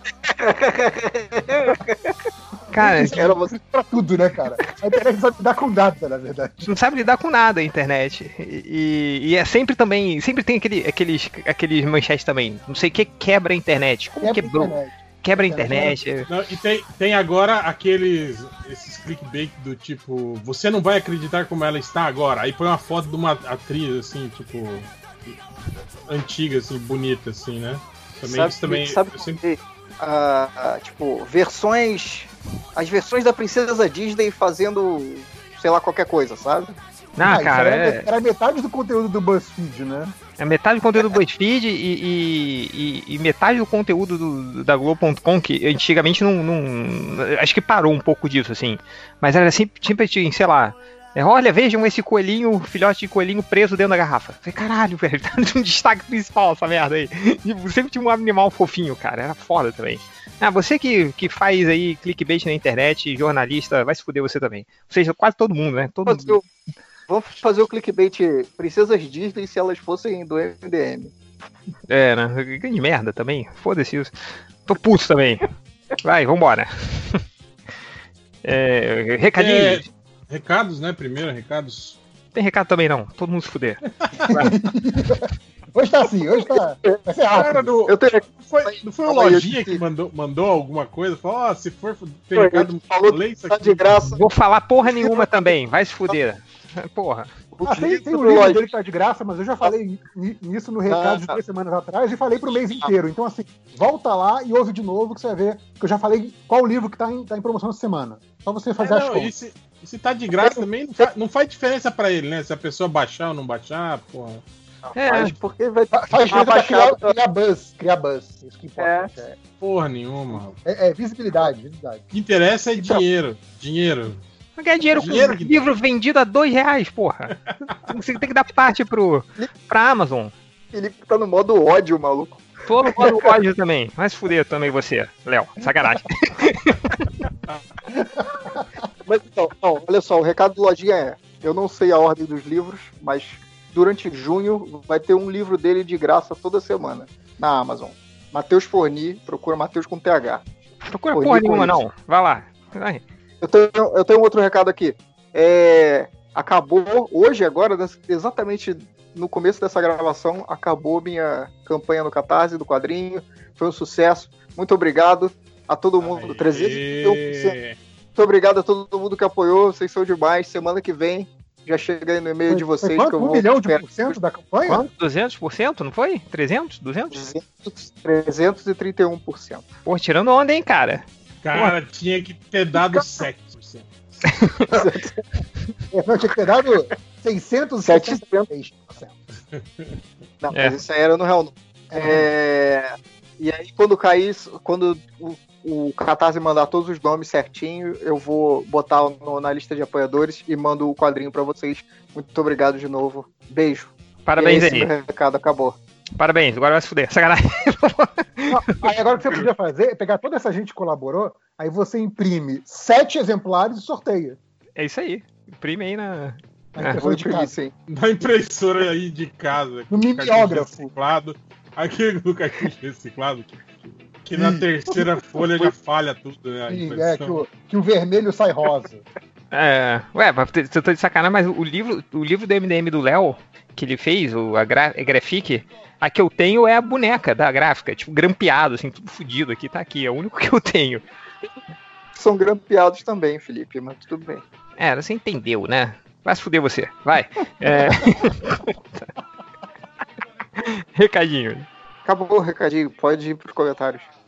Cara, Era você pra tudo, né, cara? A internet não sabe lidar com nada, na verdade. não sabe lidar com nada a internet. E, e é sempre também. Sempre tem aquele, aqueles, aqueles manchetes também. Não sei o que quebra a internet. Como Quebra a quebrou? internet. quebra a internet. Não, e tem, tem agora aqueles esses clickbait do tipo, você não vai acreditar como ela está agora. Aí põe uma foto de uma atriz assim, tipo antiga assim, bonita assim, né? Também sabe, isso também sabe eu sempre- que, ah, ah, tipo, versões. As versões da Princesa Disney fazendo, sei lá, qualquer coisa, sabe? Ah, isso cara, era, é, era metade do conteúdo do BuzzFeed, né? é metade do conteúdo do BuzzFeed e, e- e- e metade do conteúdo do- da Globo.com, que antigamente não, não- Acho que parou um pouco disso, assim. Mas era sempre, sempre tinha, sei lá. É, Olha, vejam esse coelhinho, filhote de coelhinho preso dentro da garrafa. Falei, caralho, velho, tá no destaque principal essa merda aí. E sempre tinha um animal fofinho, cara. Era foda também. Ah, você que, que faz aí clickbait na internet, jornalista, vai se fuder você também. Ou seja, quase todo mundo, né? Todo Fazer o- Vamos fazer o clickbait Princesas Disney se elas fossem do MDM. É, né? Grande merda também. Foda-se isso. Tô puto também. Vai, vambora. É, recadinho. É, recados, né? Primeiro, recados. Tem recado também não. Todo mundo se fuder. Hoje tá assim, hoje tá. Vai ser rápido. Cara, do, Eu tenho não foi, não foi o Lojinha que mandou, mandou alguma coisa? Falou, ó, se for ter Foi, recado, falou lê isso tá aqui. de graça. Vou falar porra nenhuma também. Vai se fuder. Porra. O Ah, tem, tem um livro dele que tá de graça, mas eu já falei ni- nisso no recado de Ah. duas semanas atrás e falei pro mês inteiro. Então, assim, volta lá e ouve de novo que você vai ver que eu já falei qual livro que tá em, tá em promoção essa semana. Só você É, fazer as não, contas. e, se, e se tá de graça também, não faz, não faz diferença pra ele, né? Se a pessoa baixar ou não baixar, porra. É, Mas porque vai Fa- Faz diferença pra criar, criar buzz, criar buzz. Isso que importa. É, Porra nenhuma. é- é visibilidade, visibilidade. O que interessa é dinheiro. Dinheiro. Não ganhar dinheiro com Dinheiro que- livro vendido a dois reais, porra. Você tem que dar parte pro, pra Amazon. Felipe tá no modo ódio, maluco. Tô no modo ódio também. Se fuder também você, Léo. Sacanagem. Mas então, não, olha só, o recado do Lojinha é: eu não sei a ordem dos livros, mas durante junho vai ter um livro dele de graça toda semana na Amazon. Matheus Forni, procura Matheus com TH. Procura Pô, porra nenhuma, não. Vai lá. Vai. Eu tenho, eu tenho outro recado aqui. É, acabou hoje, agora, exatamente no começo dessa gravação, acabou minha campanha no Catarse do quadrinho. Foi um sucesso. Muito obrigado a todo mundo. 331%. Muito obrigado a todo mundo que apoiou. Vocês são demais. Semana que vem já chega aí no e-mail de vocês foi que eu quanto? vou. Um milhão de por cento da campanha? Quanto? 200%, não foi? 300? 200? 331%. Pô, tirando onda, hein, cara. Cara, tinha que ter dado 7%. É, Não, tinha que ter dado 666%. Não, É. mas isso aí era no Real. É, E aí, quando cair, isso- quando o, Catarse mandar todos os nomes certinho, eu vou botar no- na lista de apoiadores e mando o quadrinho pra vocês. Muito obrigado de novo. Beijo. Parabéns esse recado acabou. Parabéns, agora vai se fuder. Sacanagem. Não, aí agora o que você podia fazer é pegar toda essa gente que colaborou, aí você imprime sete exemplares e sorteia. É isso aí. Imprime aí na. É. de casa. sim. Na impressora aí de casa. No mimeógrafo. Reciclado, aquele do cartucho reciclado. Que na terceira folha já falha tudo, né? é, que o, que o vermelho sai rosa. É, ué, mas você tá de sacanagem, mas o livro, o livro do MDM do Léo, que ele fez, o, a gra, a Grafique, a que eu tenho é a boneca da gráfica, tipo, grampeado, assim, tudo fudido aqui, tá aqui, é o único que eu tenho. São grampeados também, Felipe, mas tudo bem. É, você entendeu, né? Vai se fuder você, vai. É... Recadinho. Acabou o recadinho, pode ir pros comentários.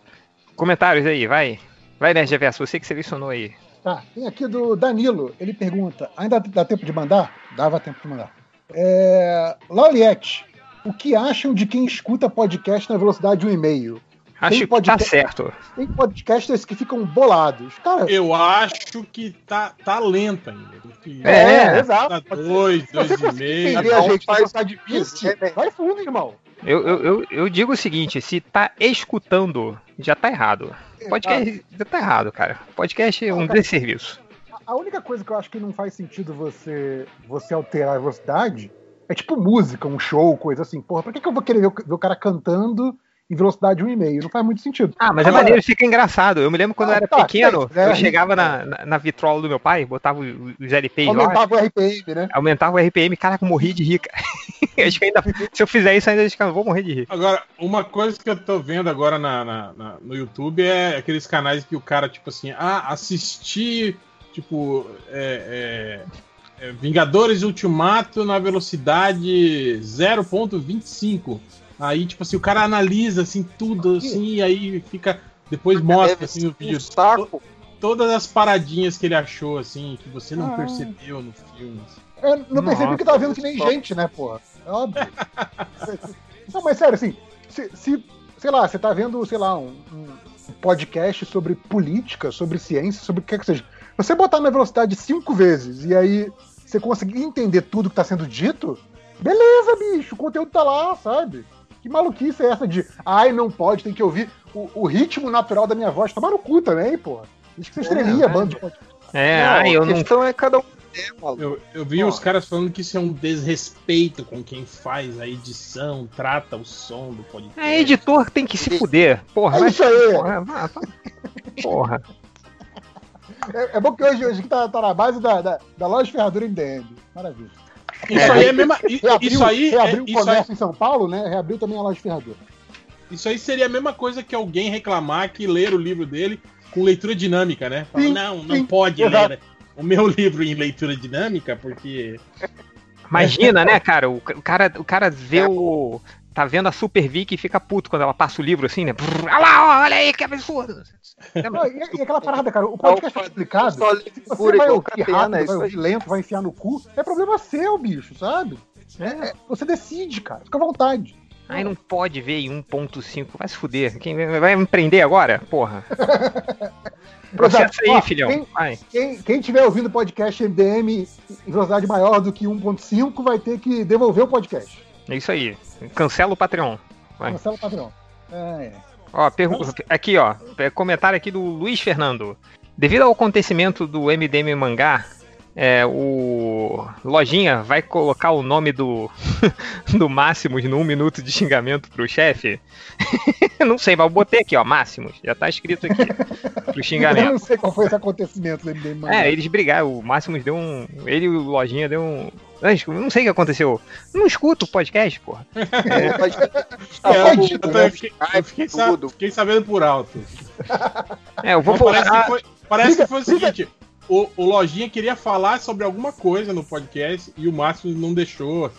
Comentários aí, vai. Vai, né, GVS, você que selecionou aí. Tá, tem aqui do Danilo. Ele pergunta: ainda dá tempo de mandar? Dava tempo de mandar. É... Lauliette, o que acham de quem escuta podcast na velocidade 1,5? Acho que tá certo. Tem podcasters que ficam bolados. Cara, eu acho que tá, tá lento ainda. É, é, né? exato. Tá dois, dois e meio. A gente tá, tá difícil. É, né? Vai fundo, irmão. Eu, eu, eu, eu, digo o seguinte: se tá escutando, já tá errado. É, Podcast tá. já tá errado, cara. Podcast é um desserviço. A única coisa que eu acho que não faz sentido você, você alterar a velocidade é tipo música, um show, coisa assim. Porra, pra que, que eu vou querer ver o, ver o cara cantando em velocidade 1,5. Não faz muito sentido. Ah, mas é Agora, maneiro, fica engraçado. Eu me lembro quando Ah, eu era tá, pequeno, é, é, eu chegava na, na, na vitrola do meu pai, botava os, LPs lá, Aumentava o RPM, né? aumentava o RPM, caraca, eu morri de rir, cara. Acho que ainda, se eu fizer isso, ainda acho que eu vou morrer de rir. Agora, uma coisa que eu tô vendo agora na, na- na- no YouTube é aqueles canais que o cara, tipo assim, ah, assistir, tipo, é, é, é, Vingadores Ultimato na velocidade 0.25. Aí, tipo assim, o cara analisa, assim, tudo, assim, e aí fica... Depois mostra, assim, o vídeo. to- Todas as paradinhas que ele achou, assim, que você não Ah. percebeu no filme. assim. Eu não percebi Nossa, que tava vendo que nem gente, né, porra? É óbvio. não, mas sério, assim, se, se- sei lá, você tá vendo, sei lá, um, um podcast sobre política, sobre ciência, sobre o que quer que seja. Você botar na velocidade cinco vezes e aí você conseguir entender tudo que tá sendo dito, beleza, bicho, o conteúdo tá lá, sabe? Que maluquice é essa de, ai, não pode, tem que ouvir o, o ritmo natural da minha voz. Tomar no cu também, porra. Diz que você estrelinha, bando de podcast. É, Não, ai, eu a não. questão é cada um. Eu, eu vi os caras falando que isso é um desrespeito com quem faz a edição, trata o som do podcast. É, editor tem que se fuder. Porra, É isso aí. Porra, vá, tá- porra. É, é bom que hoje, hoje tá, tá na base da, da, da loja de ferradura MDM. Maravilha. Isso aí é i- Reabriu, isso aí é- reabriu o isso aí- comércio em São Paulo, né? Reabriu também a loja de ferradura. Isso aí seria a mesma coisa que alguém reclamar que ler o livro dele com leitura dinâmica, né? Fala, Sim, não, não sim, pode exato. ler o meu livro em leitura dinâmica, porque. Imagina, né, cara? O, ca- o cara, o cara vê o. Tá vendo a Super Vic e fica puto quando ela passa o livro assim, né? Brrr, olha lá, olha aí, que absurdo. Não, e, e aquela parada, cara, o podcast é explicado. Se você vai ouvir rápido, é vai ouvir lento, vai enfiar no cu, é problema seu, bicho, sabe? É, você decide, cara. Fica à vontade. Ai, não pode ver em 1.5. Vai se fuder. Quem vai me prender agora? Porra. Processo aí, Ó, filhão. Quem, Vai. quem, quem tiver ouvindo o podcast MDM em velocidade maior do que 1.5 vai ter que devolver o podcast. É isso aí. Cancela o Patreon. Vai. Cancela o padrão. É, é. Ó, aqui, ó. é, Comentário aqui do Luiz Fernando. Devido ao acontecimento do MDM Mangá, é, o Lojinha vai colocar o nome do, do Máximos num minuto de xingamento pro chefe? Não sei, mas eu botei aqui, ó, Máximos. Já tá escrito aqui. Pro Eu xingamento. não sei qual foi esse acontecimento do MDM. É, eles brigaram. O Máximos deu um. Ele e o Lojinha deu um. Eu não sei o que aconteceu. Não escuto o podcast, porra. É, eu, eu também fiquei, eu fiquei sa- fiquei sabendo por alto. É, eu vou Mas parece voltar- que foi, parece que foi o seguinte: o, o Lojinha queria falar sobre alguma coisa no podcast e o Márcio não deixou.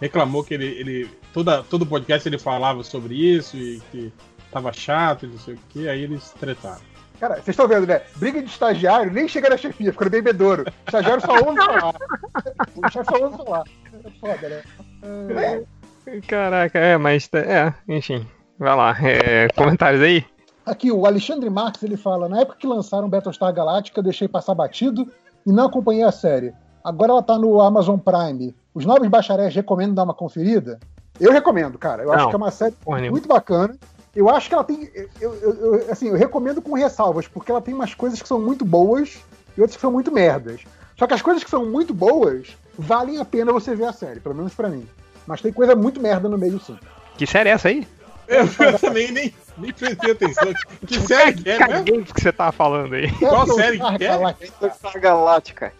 Reclamou que ele. ele toda, todo podcast ele falava sobre isso e que tava chato e não sei o que, aí eles tretaram. Cara, vocês estão vendo, né? Briga de estagiário, nem chega na chefia, fica no bebedouro. Estagiário só ouve falar. O chefe só ouve falar. É foda, né? É. Caraca, é, mas. É, enfim. Vai lá. é, comentários aí? Aqui, o Alexandre Marques, ele fala, na época que lançaram Battlestar Galactica, eu deixei passar batido e não acompanhei a série. Agora ela tá no Amazon Prime. Os novos bacharéis recomendam dar uma conferida? Eu recomendo, cara. Eu acho Não, que é uma série muito bacana. Eu acho que ela tem. Eu, eu- eu- assim, eu recomendo com ressalvas, porque ela tem umas coisas que são muito boas e outras que são muito merdas. Só que as coisas que são muito boas valem a pena você ver a série, pelo menos pra mim. Mas tem coisa muito merda no meio, sim. Que série é essa aí? Eu, eu também nem, nem prestei atenção. Que série que é, né? Que você tava falando aí. Qual série que é? Galáctica.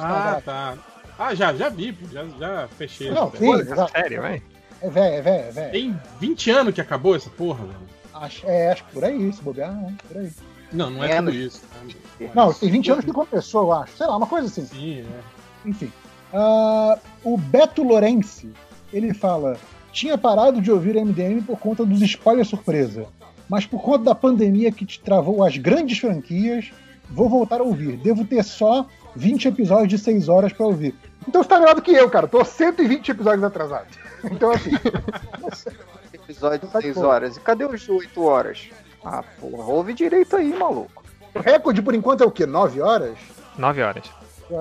Ah, tá. Ah, já, já vi, já, já fechei. Não, sim. Sério, vai. É velho, é velho, é velho. Tem 20 anos que acabou essa porra, velho. Acho, é, acho que por aí, se bobear, né? Por aí. Não, não é Menos. tudo isso. né? Não, tem 20 anos que começou, eu acho. Sei lá, uma coisa assim. Sim, é. Enfim. Ah, o Beto Lorenzi, ele fala: tinha parado de ouvir MDM por conta dos spoilers surpresa. Mas por conta da pandemia que te travou as grandes franquias, vou voltar a ouvir. Devo ter só 20 episódios de 6 horas pra ouvir. Então você tá melhor do que eu, cara. Tô 120 episódios atrasado. Então, assim. Episódio de Tá de 6 boa. horas. E cadê os de 8 horas? Ah, porra, ouve direito aí, maluco. o recorde por enquanto é o quê? 9 horas? 9 horas.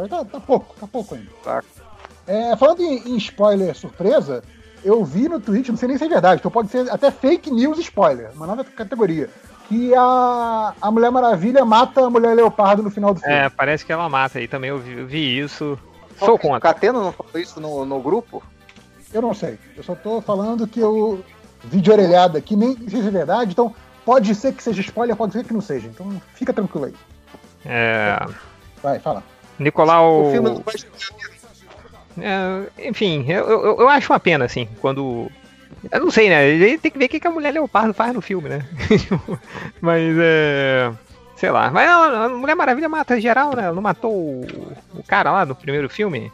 Tá, tá pouco, tá pouco ainda. Tá. É, falando em, em spoiler surpresa, eu vi no Twitch, não sei nem se é verdade, então pode ser até fake news spoiler, uma nova categoria. Que a, a Mulher Maravilha mata a Mulher Leopardo no final do filme. É, parece que ela mata aí também. Eu vi, eu vi isso. Sou O contra. Catena não falou isso no, no grupo? Eu não sei. Eu só tô falando que eu. vídeo orelhada que nem seja verdade, então pode ser que seja spoiler, pode ser que não seja. Então fica tranquilo aí. É, Vai, fala. Nicolau. O filme não vai É, enfim, eu, eu, eu acho uma pena, assim, quando. Eu não sei, né? Ele tem que ver o que a mulher leopardo faz no filme, né? Mas é. Sei lá. Mas a Mulher Maravilha mata geral, né? Ela não matou o, o cara lá no primeiro filme?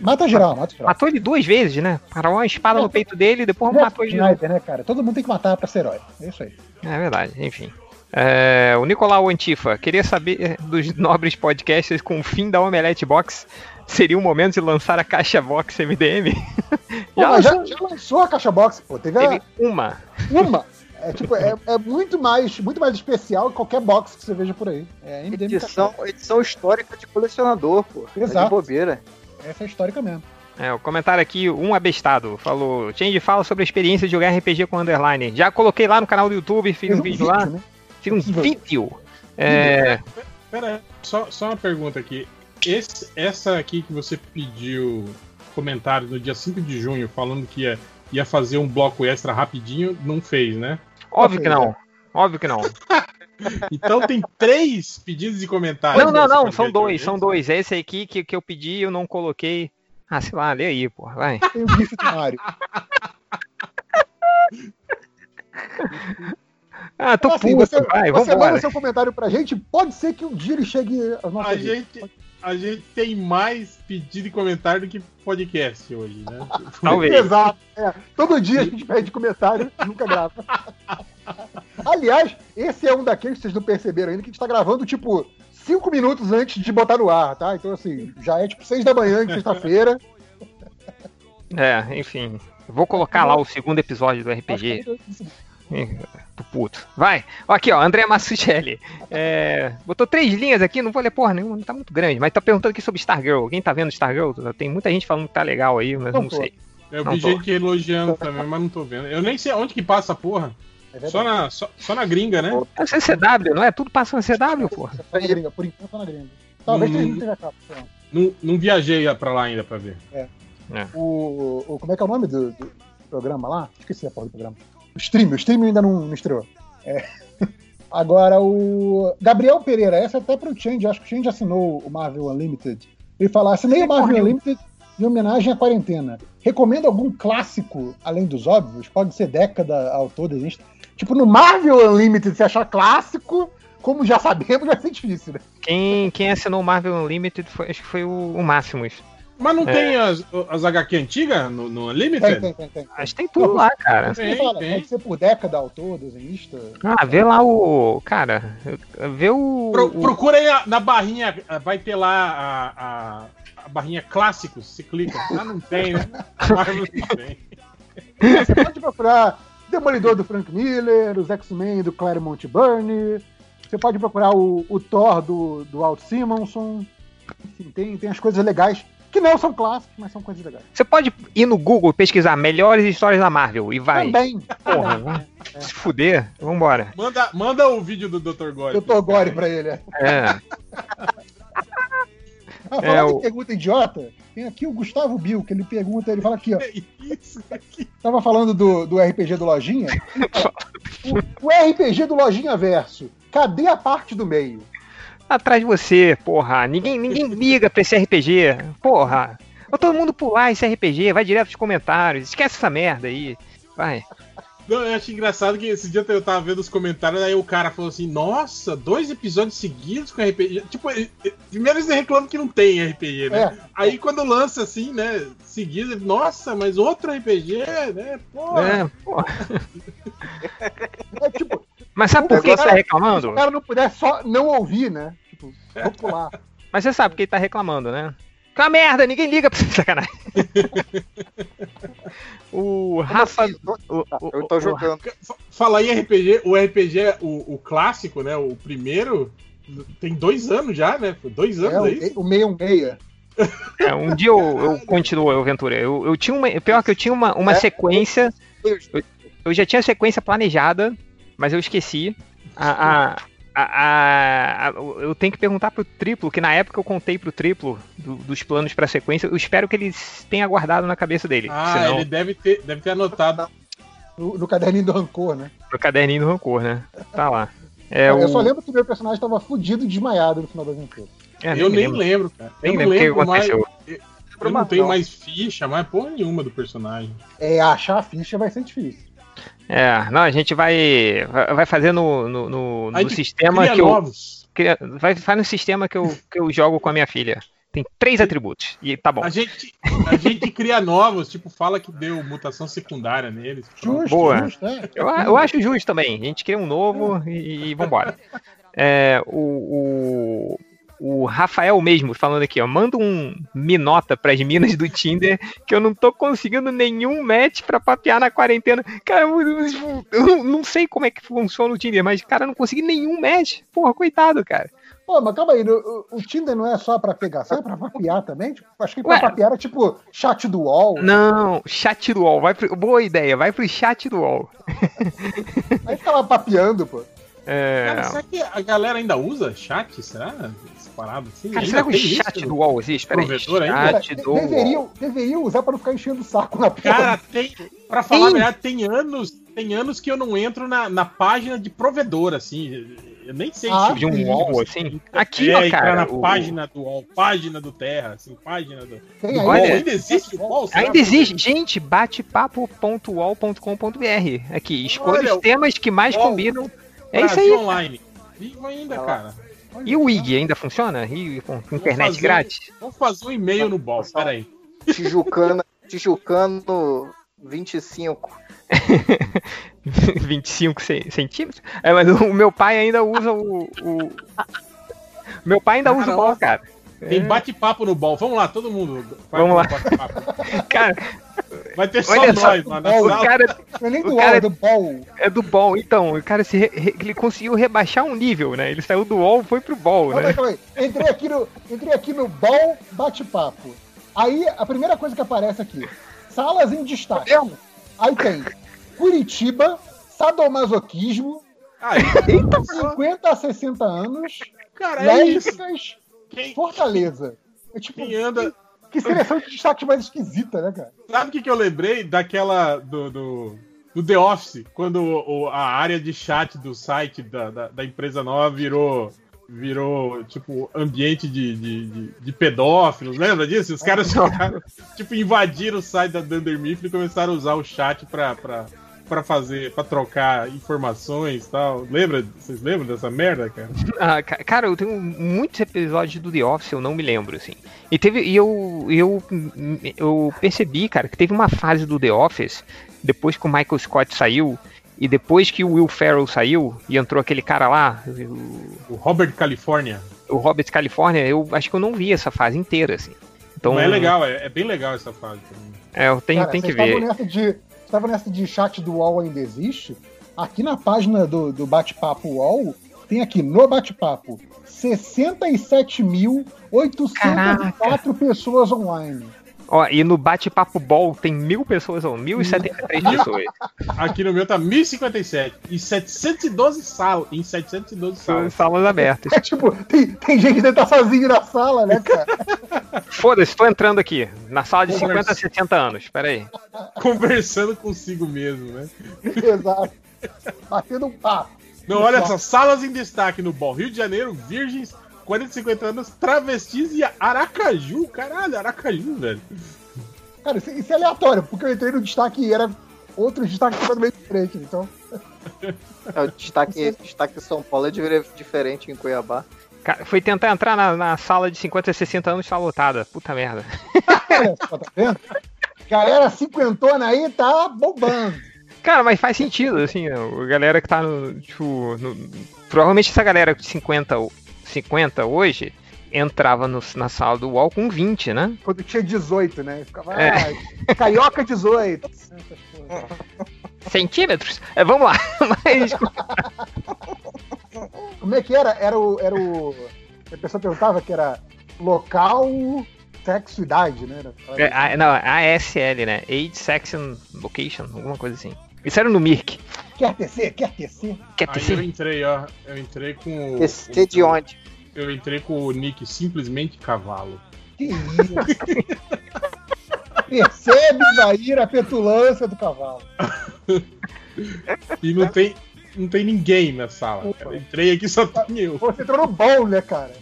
Mata geral, mata geral. Matou ele duas vezes, né? Parou uma espada no peito dele e depois Zack matou ele. Snyder, né, cara? Todo mundo tem que matar pra ser herói. É isso aí. É verdade, enfim. É, o Nicolau Antifa, queria saber dos nobres podcasters com o fim da Omelete Box. Seria o momento de lançar a caixa box MDM? Pô, mas já, já lançou a caixa box, pô. Teve, a- Teve uma. uma. É, tipo, é, é muito, mais, muito mais especial que qualquer box que você veja por aí. É MDM Edição, edição histórica de colecionador, pô. É Exato. de bobeira. Essa é histórica mesmo. É, o comentário aqui, um abestado, falou: Change fala sobre a experiência de jogar RPG com Underline. Já coloquei lá no canal do YouTube, fiz um vídeo lá. né? Fiz um vídeo. É, Pera, aí, só, só uma pergunta aqui. Esse, essa aqui que você pediu comentário no dia 5 de junho, falando que ia, ia fazer um bloco extra rapidinho, não fez, né? óbvio que não. Óbvio que não. Então tem três pedidos de comentário. Não, não, não, são podcast dois, são dois. É esse aqui que, que eu pedi e eu não coloquei. Ah, sei lá, lê aí, porra, vai. Tem o GIF do Mario. Ah, tô Então, assim, puto, você, vai, você manda seu comentário pra gente, pode ser que um dia ele chegue A ouvidos. gente, a gente tem mais pedido e comentário do que podcast hoje, né? Talvez. Exato. É, todo dia a gente pede comentário e nunca grava. Aliás, esse é um daqueles que vocês não perceberam ainda, que a gente tá gravando, tipo, cinco minutos antes de botar no ar, tá? Então, assim, já é tipo seis da manhã, de sexta-feira. É, enfim. Eu Vou colocar lá o segundo episódio do RPG. Tô puto. Vai. Aqui, ó, André Massuchelli. É, botou três linhas aqui, não vou ler porra nenhuma, não tá muito grande. Mas tá perguntando aqui sobre Stargirl. Alguém tá vendo Stargirl? Tem muita gente falando que tá legal aí, mas Não não sei. Eu Não vi tô. gente elogiando também, mas não tô vendo. Eu nem sei onde que passa a porra. Só na, só, só na gringa, né? É CCW, não é? Tudo passa na CW, porra. Na gringa, por enquanto tá na gringa. Talvez Hum. tenha não tenha capa. Não, não viajei pra lá ainda pra ver. É. É. O, o- como é que é o nome do, do programa lá? Esqueci a porra do programa. O stream, o stream ainda não, não estreou. É. Agora, o Gabriel Pereira, essa é até pro Change, acho que o Change assinou o Marvel Unlimited. Ele fala, assinei o Marvel Unlimited em homenagem à quarentena. Recomendo algum clássico, além dos óbvios? Pode ser década, autor, desiste. Tipo, no Marvel Unlimited, se achar clássico, como já sabemos, vai ser difícil, né? Quem, quem assinou o Marvel Unlimited foi, acho que foi o, o Máximos. Mas não É. tem as, as HQ antigas no, no Unlimited? Tem, tem, tem. tem. Acho que tem tudo lá, cara. Eu falo, Pode ser por década, autor, desenhista. Ah, vê lá o. Cara, vê o. Pro- o- procura aí a- na barrinha, vai ter lá a, a, a barrinha clássicos, você clica. Ah, não tem, né? A Marvel não tem. Você pode procurar Demolidor do Frank Miller, os X-Men do Claremont Byrne. Você pode procurar o, o Thor do, do Walt Simonson. Enfim, tem, tem as coisas legais que não são clássicos, mas são coisas legais. Você pode ir no Google e pesquisar melhores histórias da Marvel e vai. Também. Porra, vai se fuder, vambora. Manda, manda o vídeo do Dr. Gore. Dr. Gore pra ele. é. É. Ah, É, falando o- em pergunta idiota, tem aqui o Gustavo Bill, que ele pergunta, ele fala aqui, ó. Isso aqui. Tava falando do, do RPG do Lojinha. O, o RPG do Lojinha Verso, cadê a parte do meio? Atrás de você, porra. Ninguém, ninguém liga pra esse RPG. Porra. Vai todo mundo pular esse RPG, vai direto pros comentários. Esquece essa merda aí. Vai. Não, eu acho engraçado que esse dia eu tava vendo os comentários, aí o cara falou assim, nossa, dois episódios seguidos com RPG. Tipo, primeiro eles reclamam que não tem RPG, né? É. Aí quando lança assim, né, seguido, ele, nossa, mas outro RPG, né? Porra. É, porra. É tipo, Mas sabe por que ele tá Se o reclamando? cara não puder só não ouvir, né? Tipo, vou pular. Mas você sabe por que ele tá reclamando, né? Que é uma merda, ninguém liga pra essa sacanagem. o Rafa. o- o- Eu tô o- jogando. Falar em RPG, o RPG, o, o clássico, né? O primeiro, tem dois anos já, né? Foi Dois anos, É, é, o, isso? o 616. É, um dia eu, eu continuo, eu, Ventura. Eu, eu tinha uma. Pior que eu tinha uma, uma É. sequência. Eu, eu já tinha a sequência planejada, mas eu esqueci. A, a, a- a- a- eu tenho que perguntar pro triplo, que na época eu contei pro triplo do- dos planos pra sequência. Eu espero que ele tenha guardado na cabeça dele. Ah, senão- ele deve ter, deve ter anotado. No, no caderninho do rancor, né? No caderninho do rancor, né? Tá lá. É eu o... só lembro que o meu personagem tava fudido e desmaiado no final da aventura. É, eu nem lembro, cara. Nem eu lembro o que mais. aconteceu. Eu, eu não tenho mais ficha, mais porra nenhuma do personagem. É, achar a ficha vai ser difícil. É, não, a gente vai vai fazer no, no, no, no sistema que eu novos. cria- vai faz no sistema que eu, que eu jogo com a minha filha. Tem três atributos e tá bom. A gente, a gente cria novos, tipo, fala que deu mutação secundária neles. Justo, Boa. justo, é. Eu, eu acho justo também. A gente cria um novo e, e vambora. É, o, o, o Rafael mesmo falando aqui, ó. Manda um minota pras minas do Tinder que eu não tô conseguindo nenhum match pra papear na quarentena. Cara, eu, eu- eu não sei como é que funciona o Tinder, mas, cara, eu não consegui nenhum match. Porra, coitado, cara. Pô, mas calma aí, o, o Tinder não é só pra pegação, é pra papear também? Tipo, acho que pra Ué. papear era tipo chat do UOL. Não, chat do UOL. Vai pro, boa ideia, vai pro chat do UOL. Aí ficava papeando, pô. É, Cara, será que a galera ainda usa chat? Será? Parada assim? Cara, será que o tem isso? chat do UOL existe? Peraí, Provedor ainda? chat do UOL. deveriam, deveriam usar pra não ficar enchendo o saco na porra. Cara, tem. Pra falar a Tem. verdade, tem anos, tem anos que eu não entro na, na página de provedor, assim. Eu nem sei Ah, de um UOL, assim? Aqui, é, ó, cara. na o- página do UOL, página do Terra, assim, página do. Tem do olha, ainda existe o UOL? Ainda existe. Gente, batepapo.uol.com.br. Aqui, escolha Olha, os temas que mais UOL. combinam. É isso Brasil aí. online. Vivo ainda, cara. E o IG ainda funciona? E com internet fazer- grátis? Vamos fazer um e-mail no BOL, peraí. Tijucano, Tijucano 25. 25 ce- centímetros? É, mas o meu pai ainda usa o. o- Meu pai ainda usa o bol, cara. Tem É. bate-papo no BOL. Vamos lá, todo mundo. Vamos lá. Cara, Vai ter só Olha só, nós lá na o sala. cara Não é nem do UOL, é do BOL. é do bol. Então, o cara se re- ele conseguiu rebaixar um nível, né? Ele saiu do UOL foi pro bol, Calma né? aí, calma aí. Entrei aqui no, entrei aqui no BOL bate-papo. Aí a primeira coisa que aparece aqui: salas em destaque. Aí tem Curitiba, sadomasoquismo, Aí, 50 a 60 anos, cara, é isso. Quem, Fortaleza. É tipo, quem anda. que seleção de destaque mais esquisita, né, cara? Sabe o que, que eu lembrei? Daquela. Do, do, do The Office, quando o- a área de chat do site da, da, da empresa nova virou. Virou, tipo, ambiente de, de, de, de pedófilos, lembra disso? Os caras ficaram, tipo, invadiram o site da Dunder Mifflin e começaram a usar o chat pra, pra, pra fazer, pra trocar informações e tal. Lembra? Vocês lembram dessa merda, cara? Ah, ca- cara, eu tenho muitos episódios do The Office, eu não me lembro, assim. E teve. E eu, eu, eu percebi, cara, que teve uma fase do The Office, depois que o Michael Scott saiu, e depois que o Will Ferrell saiu, e entrou aquele cara lá, o, O Robert California. o Robert California, eu acho que eu não vi essa fase inteira, assim. Então, Mas é legal, é, é bem legal essa fase também. É, eu tenho, Cara, tenho que ver. Nessa de, estavam nessa de chat do UOL ainda existe? Aqui na página do, do Bate-Papo UOL, tem aqui no Bate-Papo 67.804 pessoas online. Ó, e no bate-papo ball tem mil pessoas, ou 1073 pessoas. Aqui no meu tá 1057. E 712 salas. Em 712 São salas. salas abertas. É tipo, tem, tem gente que deve estar sozinho na sala, né, cara? Foda-se, tô entrando aqui. Na sala de Conversa. 50 a 60 anos. Pera aí. Conversando consigo mesmo, né? Exato. Batendo um papo. Não, olha só. Salas em destaque no Ball. Rio de Janeiro, virgens, 40 e 50 anos, travestis e Aracaju. Caralho, Aracaju, velho. Cara, isso, isso é aleatório, porque eu entrei no destaque e era outro destaque totalmente diferente. Então, É, o destaque, destaque de São Paulo é diferente em Cuiabá. Cara, foi tentar entrar na, na sala de 50 a 60 anos, tá lotada. Puta merda. tá vendo? Galera cinquentona aí tá bombando. Cara, mas faz sentido, assim, a galera que tá no. Tipo, no- provavelmente essa galera de 50, o- 50 hoje entrava no- na sala do UOL com 20, né? Quando tinha 18, né? Ficava, É. ah, carioca 18. Centímetros? É, vamos lá. Mas, Como é que era? Era o. Era o a pessoa perguntava que era local, sexo, idade, né? Era- é, a- não, ASL, né? Age, Sex and Location, alguma coisa assim. Isso era no Mirk. Quer tecer? Quer tecer? Quer Aí eu entrei, ó. Eu entrei com. Esse de onde? Eu entrei com o nick simplesmente cavalo. Que isso? Percebe, Zaira, a petulância do cavalo. e não tem, não tem ninguém na sala. cara. Entrei aqui só tem eu. Você entrou no bom, né, cara?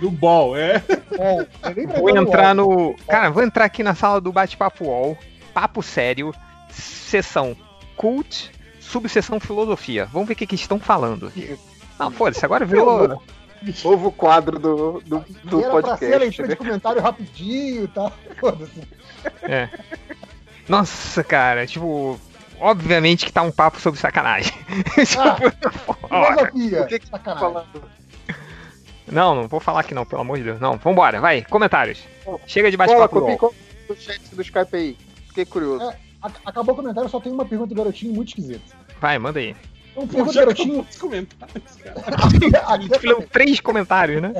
Do ball, é. Bom, eu nem pra Vou no entrar no. Cara, vou entrar aqui na sala do bate-papo UOL. Papo sério. Sessão cult, subseção filosofia. Vamos ver o que, que estão falando. Não, foda-se, agora virou. Novo quadro do, do, do E era pra ser a podcast. leitura de né? comentário rapidinho e tal. Foda-se. É. Nossa, cara, tipo. Obviamente que tá um papo sobre sacanagem. Ah, filosofia. O que que tá Sacanagem. falando? Não, não vou falar aqui não, pelo amor de Deus. Não, vambora, vai, comentários. Chega de bate-papo. copia o chat do Skype aí. Fiquei curioso. É, acabou o comentário, só tem uma pergunta do garotinho muito esquisita. Vai, manda aí. Pergunta garotinho. comentários, cara. aqui, três comentários, né?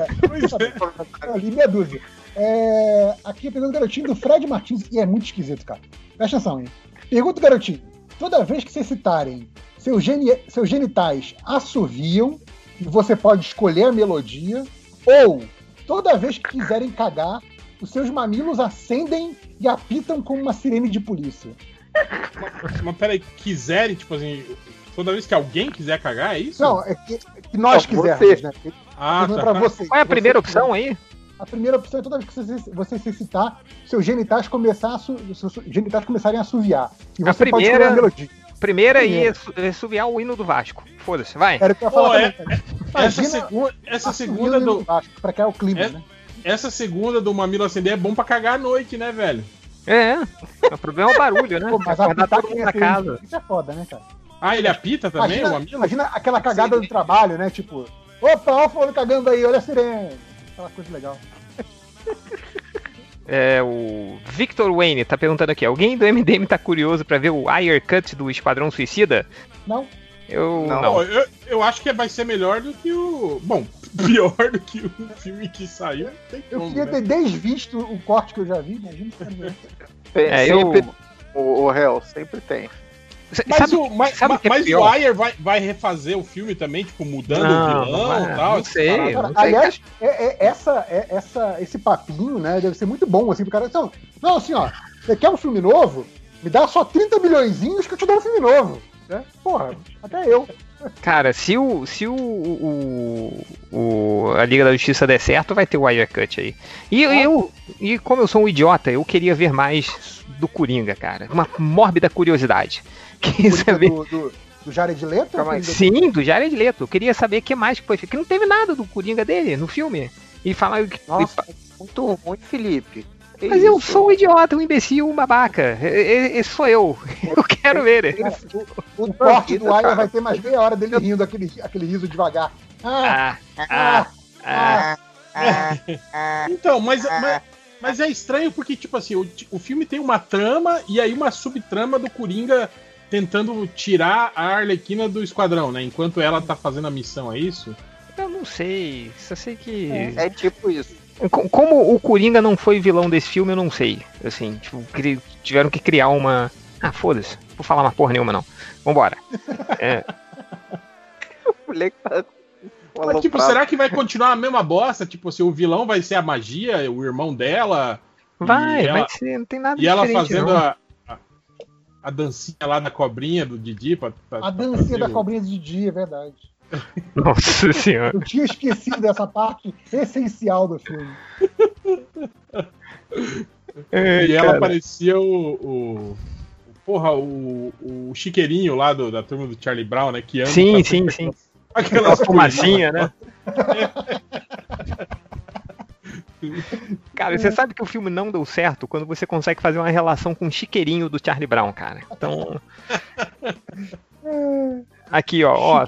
ali meia dúzia. É, aqui a pergunta do garotinho do Fred Martins, e é muito esquisito, cara. Presta atenção, hein? Pergunta do garotinho: toda vez que vocês citarem seus, geni- seus genitais assoviam, e você pode escolher a melodia, ou toda vez que quiserem cagar, os seus mamilos acendem e apitam como uma sirene de polícia. Mas peraí, quiserem, tipo assim, toda vez que alguém quiser cagar, é isso? Não, é que, é que nós Não, quisermos, você. né? Ah, tá. pra vocês. Qual é a primeira você opção aí? A primeira opção é toda vez que você, você se citar, seus genitais, começar a su, seus genitais começarem a assoviar. E A você pode primeira- escolher a melodia. Primeira é é subiar o hino do Vasco. Foda-se, vai. Era o que eu ia falar é- também. Essa, essa segunda do. Vasco, pra cá é o clima, É- né? Essa segunda do Mamilo Acender é bom pra cagar à noite, né, velho? É, o problema é o barulho, né? Pô, mas Acordar todo mundo é na casa. polícia é foda, né, cara? Ah, ele apita também, o Imagina, Mamilo? imagina aquela cagada do trabalho, né? Tipo, opa, olha o fulano cagando aí, olha a sirene. Aquela coisa legal. É, o Victor Wayne tá perguntando aqui: alguém do MDM tá curioso pra ver o Ayer Cut do Esquadrão Suicida? Não? Eu Não. não. Eu, eu acho que vai ser melhor do que o. Bom, pior do que o filme que saiu. Eu como, queria né? ter desvisto o corte que eu já vi, imagina É, eu- o, o réu, sempre tem. Mas, sabe, o, mas, sabe o que é mas o pior? Ayer vai, vai refazer o filme também, tipo, mudando Não, o vilão e tal? não essas sei. Cara, não sei, aliás, é, é- essa, é- essa, esse papinho, né, deve ser muito bom, assim, pro cara. Então, não, assim, ó, você quer um filme novo? Me dá só 30 milhõezinhos que eu te dou um filme novo. Né? Porra, até eu. Cara, se o. Se o, o, o- a Liga da Justiça der certo, vai ter o Wire Cut aí. E eu. E como eu sou um idiota, eu queria ver mais do Coringa, cara. Uma mórbida curiosidade. Saber. Do, do, do Jared Leto? Sim, do Jared Leto. Eu queria saber o que mais que foi feito. Que não teve nada do Coringa dele no filme. E falar que. Nossa, muito ruim, Felipe. Que Mas eu isso? sou um idiota, um imbecil, um babaca. E- e- Esse sou eu. Eu quero ver ele. Cara, o, o corte do Aya vai ter mais meia hora dele rindo aquele, aquele riso devagar. Ah, Ah, ah, ah. Então, mas, mas, mas é estranho porque, tipo assim, o, o filme tem uma trama e aí uma subtrama do Coringa tentando tirar a Arlequina do esquadrão, né? Enquanto ela tá fazendo a missão, é isso? Eu não sei. Só sei que. É tipo isso. Co- Como o Coringa não foi vilão desse filme, eu não sei. Assim, tipo, tiveram que criar uma. Ah, foda-se. Vou falar uma porra nenhuma, não. Vambora. É, O moleque tá. Mas, tipo, será que vai continuar a mesma bosta? Tipo, se o vilão vai ser a magia, o irmão dela? vai, ela, vai ser. Não tem nada E ela diferente, fazendo não. a, a, dancinha lá da cobrinha do Didi pra, pra- a dancinha da o- cobrinha de dia, é verdade. Nossa senhora. Eu tinha esquecido dessa parte essencial do filme. E ela cara. parecia o. o- porra, o, o chiqueirinho lá do- da turma do Charlie Brown, né? Que anda Sim, sim, sim. Aquela Aquela fumacinha, né? Cara, você sabe que o filme não deu certo quando você consegue fazer uma relação com o chiqueirinho do Charlie Brown, cara. Então. Aqui, ó, ó.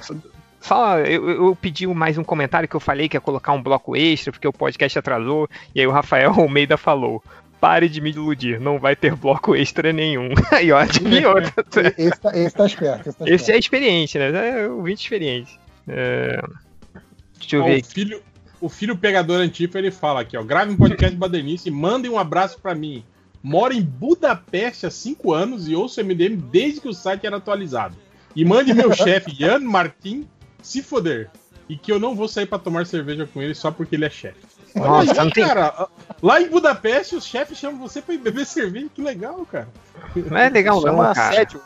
Só eu, eu pedi mais um comentário que eu falei que ia colocar um bloco extra, porque o podcast atrasou, e aí o Rafael Almeida falou. Pare de me iludir, não vai ter bloco extra nenhum. Aí, ó, adivinhou. Esse tá, esse tá esperto. Esse, tá Esse é esperto. experiente, né? É ouvinte experiente. É... Deixa eu ver o aqui. filho, o filho pegador antifa, ele fala aqui, ó. Grave um podcast badernice e mandem um abraço pra mim. Moro em Budapeste há 5 anos e ouço MDM desde que o site era atualizado. E mande meu chefe, Jan Martin, se foder. E que eu não vou sair pra tomar cerveja com ele só porque ele é chefe. Olha Nossa, aí, tem- cara. Lá em Budapeste, os chefes chamam você pra ir beber cerveja. Que legal, cara. Não é legal, não, Chama cara. assédio.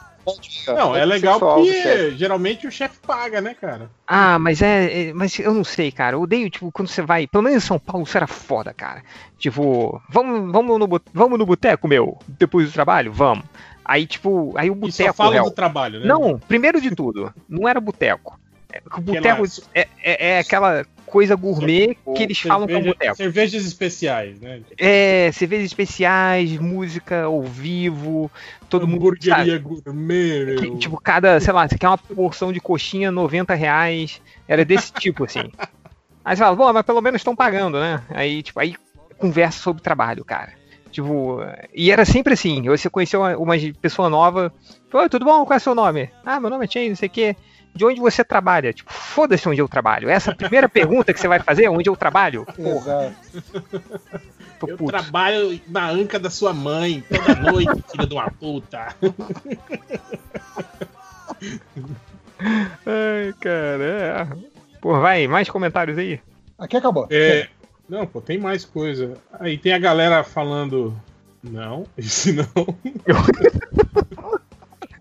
Não, é Pede legal porque geralmente o chefe paga, né, cara? Ah, mas é, é- Mas eu não sei, cara. Eu odeio, tipo, quando você vai. Pelo menos em São Paulo, isso era foda, cara. Tipo, vamos, vamos, no, vamos no boteco, meu? Depois do trabalho? Vamos. Aí, tipo, aí o só boteco. fala réu- do trabalho, né? Não, primeiro de tudo, não era boteco. É, o boteco é, é- é aquela coisa gourmet que eles falam que é um Cerveja- boteco. Cervejas especiais, né? É, cervejas especiais, música ao vivo, todo mundo. Hamburgueria gourmet, tipo, cada, sei lá, você quer uma porção de coxinha, 90 reais. Era desse tipo, assim. Aí você fala, bom, mas pelo menos estão pagando, né? Aí, tipo, aí conversa sobre trabalho, cara. Tipo, e era sempre assim, você conheceu uma, uma pessoa nova, oi, tudo bom? Qual é o seu nome? Ah, meu nome é Chain, não sei o quê. De onde você trabalha? Tipo, foda-se onde eu trabalho. Essa é a primeira pergunta que você vai fazer, onde eu trabalho? Porra. Eu trabalho na anca da sua mãe toda noite, filha de uma puta. Ai, cara, é. Pô, vai, mais comentários aí? Aqui acabou. É, não, pô, tem mais coisa. Aí tem a galera falando. Não, isso não.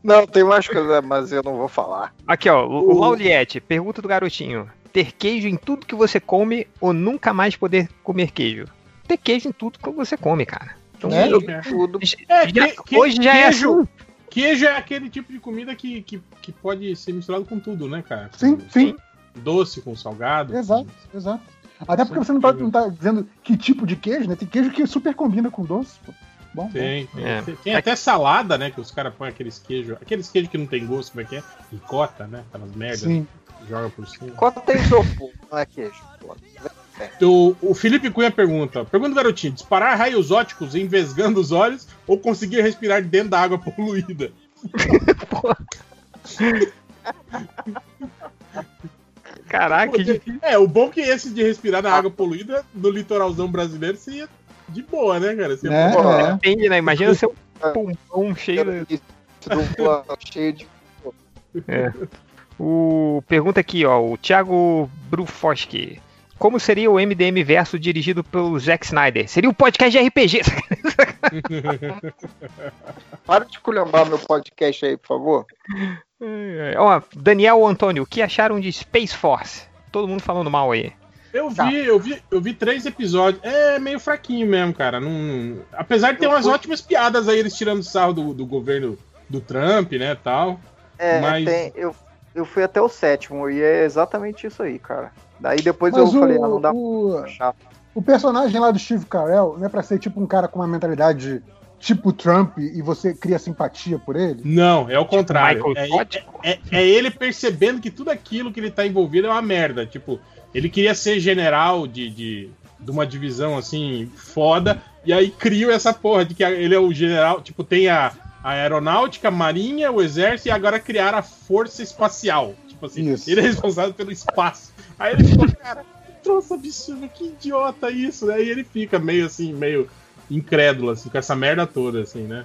Não, tem mais coisa, mas eu não vou falar. Aqui, ó, o, o Lauliette, pergunta do garotinho. Ter queijo em tudo que você come ou nunca mais poder comer queijo? Ter queijo em tudo que você come, cara. Então, É, eu- tudo. É, Já- que- que- hoje já é queijo, assim. Queijo é aquele tipo de comida que, que, que pode ser misturado com tudo, né, cara? Sim, sim. Doce com salgado. Exato, exato. Até porque você não tá, não tá dizendo que tipo de queijo, né? Tem queijo que super combina com doce. Pô. Bom, Tem, tem. É. Tem- tem até salada, né? Que os caras põem aqueles queijos. Aqueles queijos que não tem gosto, como é que é? Ricota, né? Aquelas merdas. Sim. Joga por cima. Quanto tem isopor? Não é queijo. pô. O, o Felipe Cunha pergunta: Pergunta, garotinho, disparar raios óticos envesgando os olhos ou conseguir respirar dentro da água poluída? Caraca, que É, o bom que esse de respirar na água poluída no litoralzão brasileiro seria de boa, né, cara? Você É, pode- é. Depende, né? Imagina seu pulmão cheio. cheio de. É. O pergunta aqui, ó, o Thiago Brufoski. Como seria o MDM verso dirigido pelo Zack Snyder? Seria um podcast de RPG. Para de culhambar meu podcast aí, por favor. É, ó, Daniel Antônio, o que acharam de Space Force? Todo mundo falando mal aí. Eu vi, eu vi, eu vi três episódios. É meio fraquinho mesmo, cara. Não, Apesar de ter Eu umas fui- ótimas piadas aí, eles tirando sarro do, do governo do Trump, né, tal. É, Mas- tem- eu, eu fui até o sétimo e é exatamente isso aí, cara. Daí depois Mas eu o, falei, ah, não dá o, pra achar. o personagem lá do Steve Carell não é pra ser tipo um cara com uma mentalidade tipo Trump e você cria simpatia por ele? Não, é o contrário. Michael É, é- é- é ele percebendo que tudo aquilo que ele tá envolvido é uma merda. Tipo, ele queria ser general de, de, de uma divisão assim, foda, e aí criam essa porra de que ele é o general. Tipo, tem a, a aeronáutica, a marinha, o exército, e agora criaram a força espacial. Tipo assim, Isso. ele é responsável pelo espaço. Aí ele ficou, cara, que troço absurdo, que idiota isso. Aí ele fica meio assim, meio incrédulo, assim, com essa merda toda, assim, né?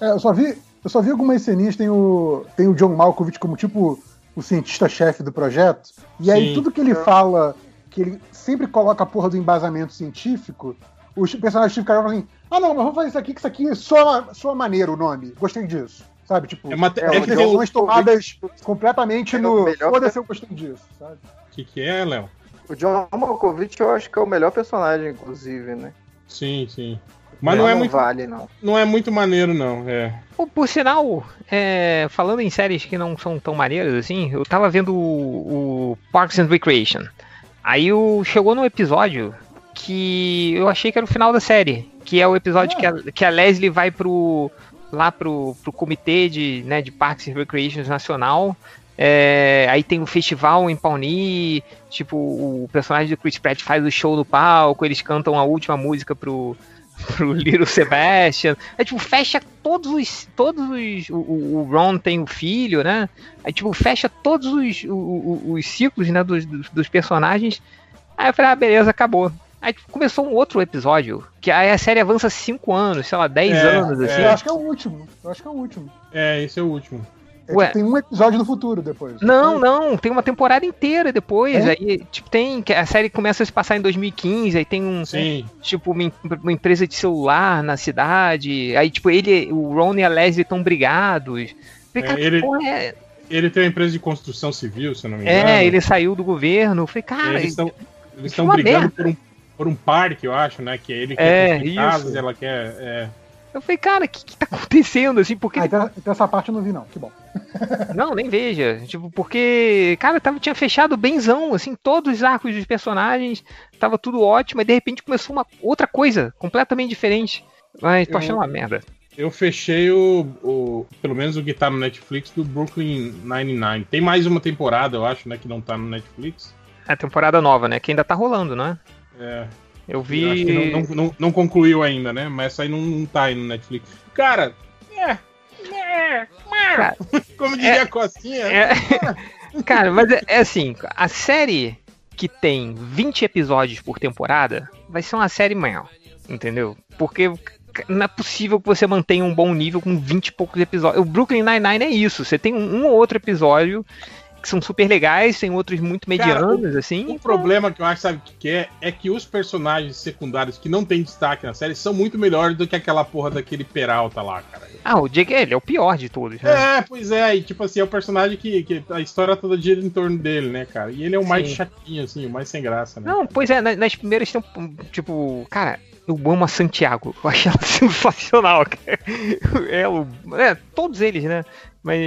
É, eu só vi, eu só vi algumas ceninhas, tem o, tem o John Malkovich como tipo o cientista-chefe do projeto, e aí Sim. tudo que ele fala, que ele sempre coloca a porra do embasamento científico, o personagem Steve Carell fala assim, ah não, mas vamos fazer isso aqui, que isso aqui soa, soa maneiro o nome, gostei disso. Sabe, tipo, É uma- é, é decisões o- tomadas completamente É o no. melhor- Foda-se, eu gostei disso, sabe? O que, que é, Léo? O John Malkovich eu acho que é o melhor personagem, inclusive, né? Sim, sim. Mas não é muito, vale, não. não é muito maneiro, não. É. Por sinal, é, falando em séries que não são tão maneiras assim, eu tava vendo o, o Parks and Recreation. Aí o, chegou num episódio que eu achei que era o final da série. Que é o episódio que, a, que a Leslie vai pro. lá pro, pro comitê de, né, de Parks and Recreation Nacional. É, aí tem o festival em Pawnee, tipo, o personagem do Chris Pratt faz o show no palco, eles cantam a última música pro, pro Little Sebastian. Aí, tipo, fecha todos os. Todos os. O, o- Ron tem o filho, né? Aí, tipo, fecha todos os, o- o- os ciclos né, dos, dos, dos personagens. Aí eu falei, ah, beleza, acabou. Aí tipo, começou um outro episódio, que aí a série avança 5 anos, sei lá, 10 É, anos, assim. Eu acho que é o último. Eu acho que é o último. É, esse é o último. É, Ué. tem um episódio no futuro depois. Não, não, tem uma temporada inteira depois. É? Aí, tipo, tem. A série começa a se passar em 2015, aí tem um. Sim. Tipo, uma, uma empresa de celular na cidade. Aí, tipo, ele, o Ron e a Leslie estão brigados. Falei, É, cara, que ele- porra é? Ele tem uma empresa de construção civil, se eu não me engano. É, ele saiu do governo. Falei, cara, eles estão eles é brigando merda. por um, por um parque, eu acho, né? Que ele É, quer isso. casas, ela quer. É. eu falei, cara, o que, que tá acontecendo assim? Porque Ah, então, então essa parte eu não vi, não. Que bom. Não, nem veja. Tipo, porque, cara, tava, tinha fechado benzão, assim, todos os arcos dos personagens, tava tudo ótimo, e de repente começou uma outra coisa, completamente diferente. Mas tô Eu- achando uma merda. Eu fechei o, o- Pelo menos o que tá no Netflix do Brooklyn Nine-Nine. Tem mais uma temporada, eu acho, né? Que não tá no Netflix. É a temporada nova, né? Que ainda tá rolando, né? É. Eu Eu vi. que não, não, não- não concluiu ainda, né? Mas essa aí não, não tá aí no Netflix. Cara, é. Cara, Como diria a Cocinha. é- Cara, mas é, é assim, a série que tem 20 episódios por temporada vai ser uma série maior, entendeu? Porque não é possível que você mantenha um bom nível com 20 e poucos episódios. O Brooklyn Nine-Nine é isso, você tem um, um ou outro episódio que são super legais, tem outros muito Cara, medianos, assim. O problema que eu acho, sabe o que é? É que os personagens secundários que não tem destaque na série são muito melhores do que aquela porra daquele Peralta lá, cara. Ah, o Jake, ele é o pior de todos, né? É, pois é, e tipo assim, é o personagem que, que a história toda gira em torno dele, né, cara? E ele é o mais Sim. chatinho, assim, o mais sem graça, né? Não, pois é, na- nas primeiras tem tipo, cara, eu amo a Santiago, eu acho ela sensacional, cara. Ela, é, todos eles, né? Mas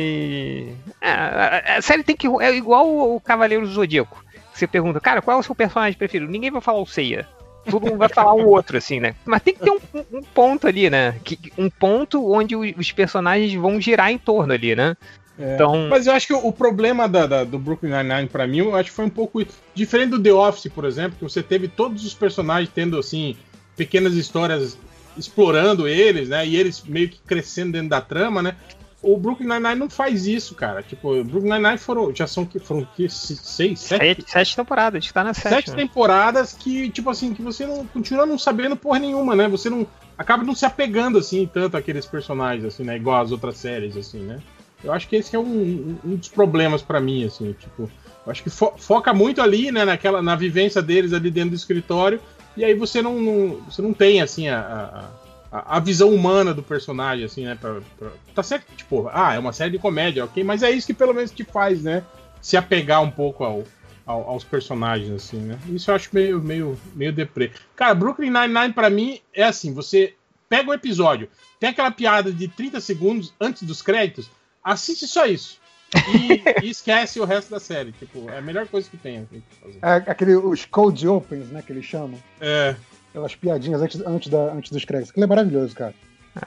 é, a, a série tem que é igual o Cavaleiro do Zodíaco. Você pergunta, cara, qual é o seu personagem preferido? Ninguém vai falar o Seiya. Todo mundo vai falar um outro, assim, né? Mas tem que ter um, um- ponto ali, né? Que, um ponto onde os, personagens vão girar em torno ali, né? É, Então- Mas eu acho que o, o problema da- da- do Brooklyn Nine-Nine, pra mim, eu acho que foi um pouco diferente do The Office, por exemplo, que você teve todos os personagens tendo, assim, pequenas histórias explorando eles, né? E eles meio que crescendo dentro da trama, né? O Brooklyn Nine-Nine não faz isso, cara. Tipo, o Brooklyn Nine-Nine foram, já são, que- foram que, seis, sete? Sete, sete temporadas, a gente tá na Sete sétima. temporadas que, tipo assim, que você não continua não sabendo porra nenhuma, né? Você não acaba não se apegando assim tanto àqueles personagens, assim, né? Igual as outras séries, assim, né? Eu acho que esse é um, um- dos problemas pra mim, assim, tipo, eu acho que fo- foca muito ali, né? Naquela, na vivência deles ali dentro do escritório e aí você não, não- você não tem assim a, a- a, a visão humana do personagem, assim, né? Pra, pra- tá certo que, tipo, ah, é uma série de comédia, ok? Mas é isso que pelo menos te faz, né? Se apegar um pouco ao, ao- aos personagens, assim, né? Isso eu acho meio, meio, meio deprê. Cara, Brooklyn Nine-Nine pra mim é assim, você pega o episódio, tem aquela piada de 30 segundos antes dos créditos, assiste só isso. E, e esquece o resto da série. Tipo, é a melhor coisa que tem. assim. É aquele, os cold opens, né, que eles chamam. É. Aquelas piadinhas antes, antes, da, antes dos créditos. Aquilo é maravilhoso, cara.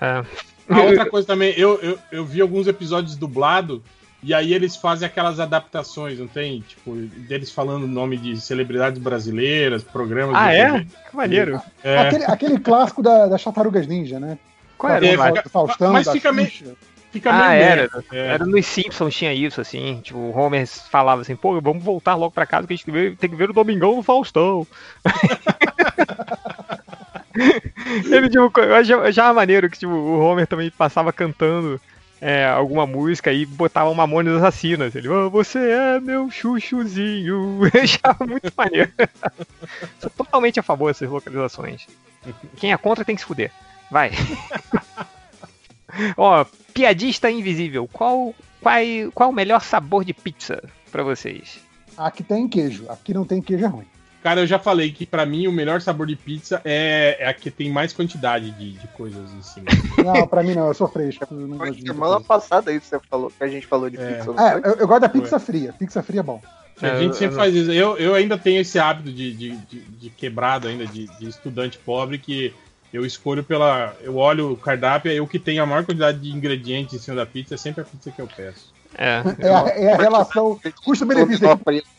É. A outra coisa também, eu, eu, eu vi alguns episódios dublado e aí eles fazem aquelas adaptações, não tem? Tipo, deles falando o nome de celebridades brasileiras, programas. Ah, é? TV. Que maneiro. É. Aquele, aquele clássico da, das tartarugas ninja, né? Qual era o É, Do Faustão, mas da fica meio, fica ah, meio era. é. Era nos Simpsons tinha isso, assim. Tipo, o Homer falava assim, pô, vamos voltar logo pra casa que a gente tem que ver- tem que ver o Domingão do Faustão. Ele, tipo, eu achava, maneiro que tipo, o Homer também passava cantando é, alguma música e botava uma Mamonas Assassinas. Ele, "Ah, você é meu chuchuzinho. Eu achava muito maneiro. Sou totalmente a favor dessas localizações. Quem é contra tem que se fuder. Vai. Ó, piadista invisível. Qual, qual, qual o melhor sabor de pizza pra vocês? Aqui tem queijo. Aqui não tem queijo é ruim. Cara, eu já falei que pra mim o melhor sabor de pizza é, é a que tem mais quantidade de, de coisas em cima. Não, pra mim não, eu sou fresco. eu não gosto Semana passada aí você falou que a gente falou de pizza. não É, eu, eu gosto da pizza fria. Pizza fria é bom. A gente sempre faz isso. Eu, eu ainda tenho esse hábito de, de, de, de quebrado ainda, de, de estudante pobre, que eu escolho pela. Eu olho o cardápio e o que tem a maior quantidade de ingredientes em cima da pizza é sempre a pizza que eu peço. É, É a, é a relação custo-benefício.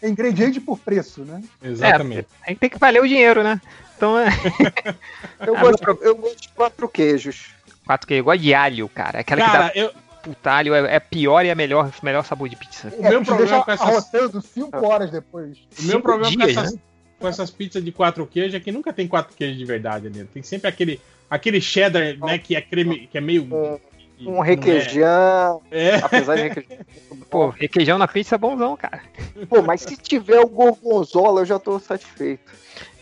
É ingrediente por preço, né? Exatamente. É, tem que valer o dinheiro, né? Então é. Eu Ah, gosto, meu eu gosto de quatro queijos. Quatro que igual de alho, cara. Aquela Cara, que dá eu- puta alho é, é pior e é melhor, melhor sabor de pizza. O meu te problema com essas- arrotando cinco horas depois. O meu problema com dias, essas, né? com essas pizzas de quatro queijos é que nunca tem quatro queijos de verdade ali. Tem sempre aquele, aquele cheddar, né, que é creme, que é meio. Um requeijão. É. Apesar de requeijão. Pô, requeijão na pizza é bonzão, cara. Pô, mas se tiver o gorgonzola, eu já tô satisfeito.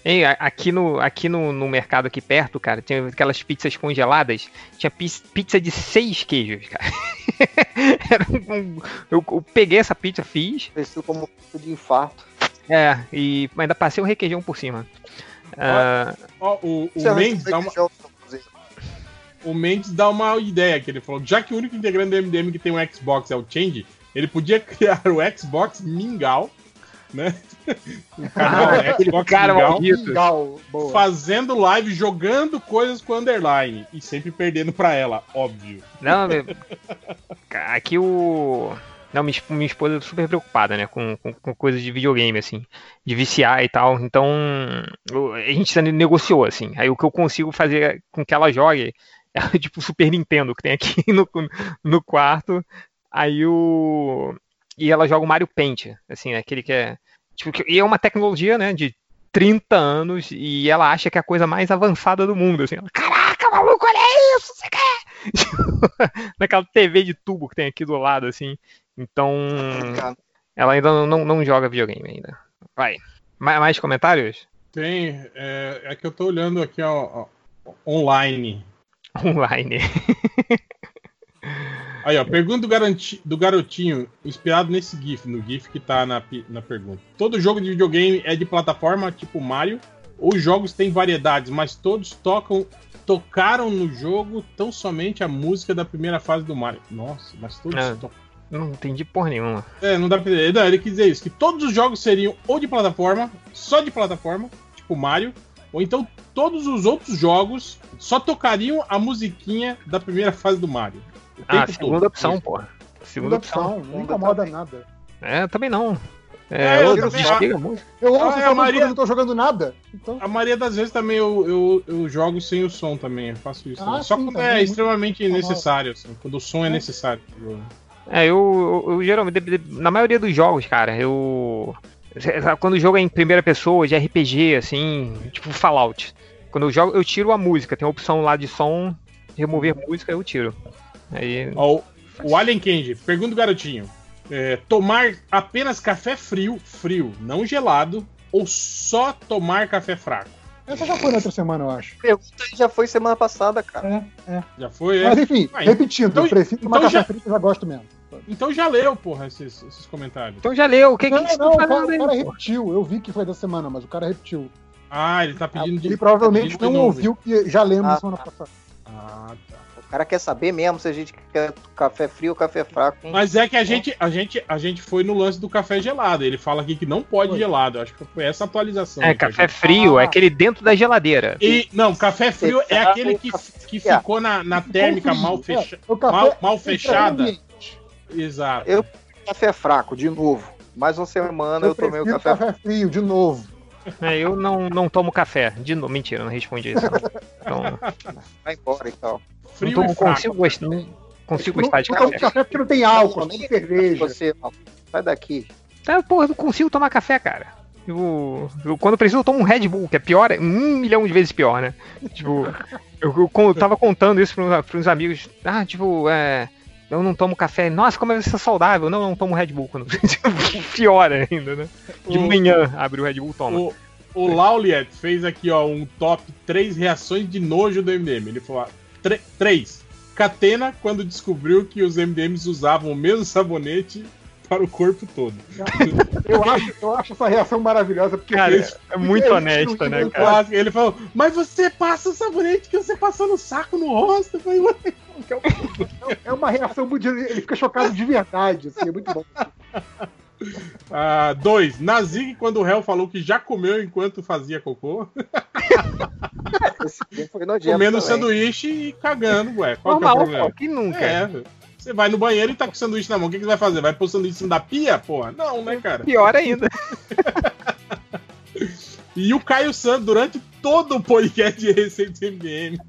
Ei, a- aqui no, aqui no, no mercado aqui perto, cara, tinha aquelas pizzas congeladas. Tinha pizza de seis queijos, cara. Era um- eu, eu peguei essa pizza, fiz. Pareceu como um de infarto. É, e ainda passei um requeijão por cima. Ah, Ó, o, o Mendes dá uma. O Mendes dá uma ideia que ele falou. Já que o único integrante do MDM que tem um Xbox é o Change, ele podia criar o Xbox Mingau, né? O canal Ah, Xbox cara Mingau, boa. fazendo live, jogando coisas com underline e sempre perdendo pra ela, óbvio. Não, meu- aqui o. Não, minha, esp- minha esposa é super preocupada, né? Com, com, com coisas de videogame, assim, de viciar e tal. Então, a gente negociou, assim. Aí o que eu consigo fazer com que ela jogue é tipo o Super Nintendo que tem aqui no, no quarto. Aí o. E ela joga o Mario Paint, assim, né? Aquele que é. Tipo, que- e é uma tecnologia, né? De 30 anos e ela acha que é a coisa mais avançada do mundo, assim. Ela, Caraca, maluco, olha isso, você quer? Naquela TV de tubo que tem aqui do lado, assim. Então, ela ainda não, não, não joga videogame ainda. Vai. Ma- Mais comentários? Tem. É, é que eu tô olhando aqui ó, ó, online. Online. Aí, ó, pergunta do, garanti- do garotinho, inspirado nesse GIF, no GIF que tá na, na pergunta. Todo jogo de videogame é de plataforma tipo Mario, ou os jogos têm variedades, mas todos tocam, tocaram no jogo tão somente a música da primeira fase do Mario. Nossa, mas todos Não. tocam. Não entendi porra nenhuma. É, não dá pra entender. Não, ele quis dizer isso, que todos os jogos seriam ou de plataforma, só de plataforma, tipo Mario, ou então todos os outros jogos só tocariam a musiquinha da primeira fase do Mario. Ah, segunda todo. opção, porra. Segunda Segunda opção. opção, não incomoda nada. É, também não. É, É, eu eu também muito. Eu Ah, ouço é, essa a Maria- eu não tô jogando nada. Então, A maioria das vezes também eu, eu, eu jogo sem o som também, eu faço isso. Ah, também. Só sim, quando é muito extremamente necessário, assim, quando o som é necessário. É, eu, eu, eu geralmente, na maioria dos jogos, cara, eu. Quando o jogo é em primeira pessoa, de RPG, assim, tipo Fallout. Quando eu jogo, eu tiro a música. Tem a opção lá de som, remover música, eu tiro. Aí. Ó, o- o Alien Kenji, pergunta do garotinho. É, tomar apenas café frio, frio, não gelado, ou só tomar café fraco? essa já foi na outra semana, eu acho. Pergunta aí já foi semana passada, cara. É, é. Já foi, é? Mas enfim, Ah, repetindo, então- eu prefiro tomar então café já- frio, que eu já gosto mesmo. Então já leu, porra, esses, esses comentários. Então já leu, o que, que Não, vocês não, o cara, falando o aí? cara repetiu. Eu vi que foi da semana, mas o cara repetiu. Ah, ele tá pedindo de. Ele provavelmente não ouviu que já lemos Ah, na semana passada. Ah, tá. O cara quer saber mesmo se a gente quer café frio ou café fraco. hein? Mas é que a gente, a, gente, a gente foi no lance do café gelado. Ele fala aqui que não pode Foi. gelado. Acho que foi essa atualização. É, que café gente- frio, é Ah. aquele dentro da geladeira. E, não, café frio é aquele que, que é. ficou na, na térmica Frio, mal, é, fecha, mal, mal fechada. Exato. Eu café fraco, de novo. Mais uma semana eu, Eu tomei o café, café frio, de novo. É, eu não, não tomo café. De novo, mentira, não respondi isso. não. Então, vai embora e tal. Frio não e fraco. consigo, gostar, não consigo Não, gostar de não tomo café. café porque não tem álcool, não tem cerveja. Você, não. sai daqui. Tá, porra, eu não consigo tomar café, cara. Eu, eu- quando eu preciso, eu tomo um Red Bull, que é pior, é um milhão de vezes pior, né? Tipo, eu, eu, eu tava contando isso pra uns amigos. Ah, tipo, é. Eu não tomo café. Nossa, como é ser saudável. Não, eu não tomo Red Bull. Quando... pior ainda, né? De O- manhã, abre o Red Bull, toma. O, o Lauliet fez aqui, ó, um top 3 reações de nojo do MDM. Ele falou: 3. Catena quando descobriu que os MDMs usavam o mesmo sabonete para o corpo todo. Eu acho, eu acho essa reação maravilhosa, porque Cara, eles- é muito eles honesta, né, cara? Clássico. Ele falou: Mas você passa o sabonete que você passou no saco no rosto. Eu falei, "Ué, É uma reação muito. Ele fica chocado de verdade, assim, é muito bom. Ah, dois, Nazik, quando o réu falou que já comeu enquanto fazia cocô, Esse foi nojento comendo também. sanduíche e cagando, ué. Qual que é o Normal, problema? que nunca. É, você vai no banheiro e tá com o sanduíche na mão, o que, que você vai fazer? Vai pôr o sanduíche em cima da pia? Porra, não, né, cara? Pior ainda. E o Caio Santos, durante todo o podcast de Receitas MDM.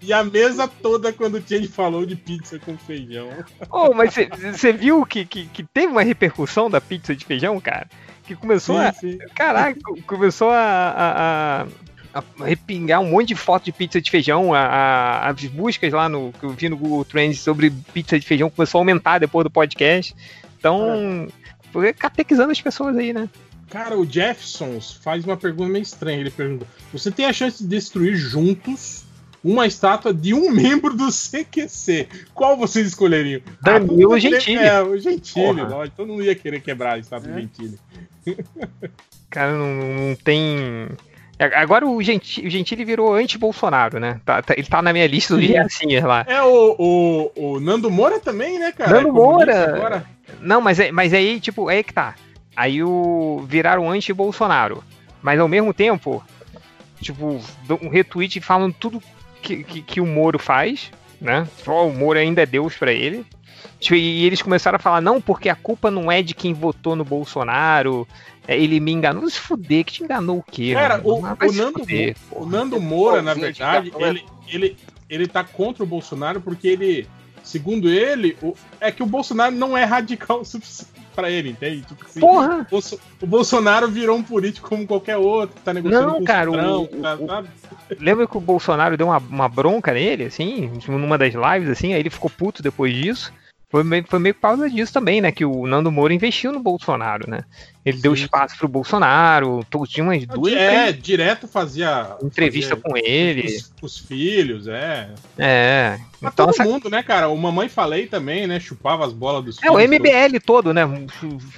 e a mesa toda quando o Change falou de pizza com feijão. Oh, mas você viu que, que, que teve uma repercussão da pizza de feijão, cara? Que começou Sim, a. sim. Caraca, co- começou a, a, a- a repingar um monte de foto de pizza de feijão. A, a- as buscas lá no que eu vi no Google Trends sobre pizza de feijão começou a aumentar depois do podcast. Então, foi catequizando as pessoas aí, né? Cara, o Jeffersons faz uma pergunta meio estranha. Ele pergunta: Você tem a chance de destruir juntos uma estátua de um membro do CQC? Qual vocês escolheriam? Danilo mundo ia querer- Gentili. É, o Gentili, lógico. Todo mundo ia querer quebrar a estátua É. do Gentili. Cara, não, não tem. Agora o Gentili, o Gentili virou anti-Bolsonaro, né? Tá- tá- ele tá na minha lista dos Gercinhas lá. É o, o, o Nando Moura também, né, cara? Nando É Moura. Agora. Não, mas, é, mas aí, tipo, aí que tá. Aí o viraram anti-Bolsonaro. Mas ao mesmo tempo, tipo, um retweet falando tudo que, que, que o Moro faz, né? Só o Moro ainda é Deus pra ele. Tipo, e eles começaram a falar, não, porque a culpa não é de quem votou no Bolsonaro. É, Ele me enganou. Se fuder, que te enganou o quê? Cara, o, o Nando, fuder, o Nando Moura, na Ouvinte, verdade, ele, ele, ele tá contra o Bolsonaro porque ele, segundo ele, o- é que o Bolsonaro não é radical o suficiente pra ele, entende? Tipo assim, Porra! O, Bolso- o Bolsonaro virou um político como qualquer outro, tá negociando Não, com cara, o tá- o- sabe? Lembra que o Bolsonaro deu uma, uma bronca nele, assim, numa das lives, assim, aí ele ficou puto depois disso. Foi meio, foi meio por causa disso também, né? Que o Nando Moura investiu no Bolsonaro, né? Ele deu espaço pro Bolsonaro, tinha umas duas É, direto fazia. entrevista fazia com ele. Os, os filhos, é. É. Mas Então, todo essa- mundo, né, cara? O Mamãe Falei também, né? Chupava as bolas dos É, o. MBL todo, né?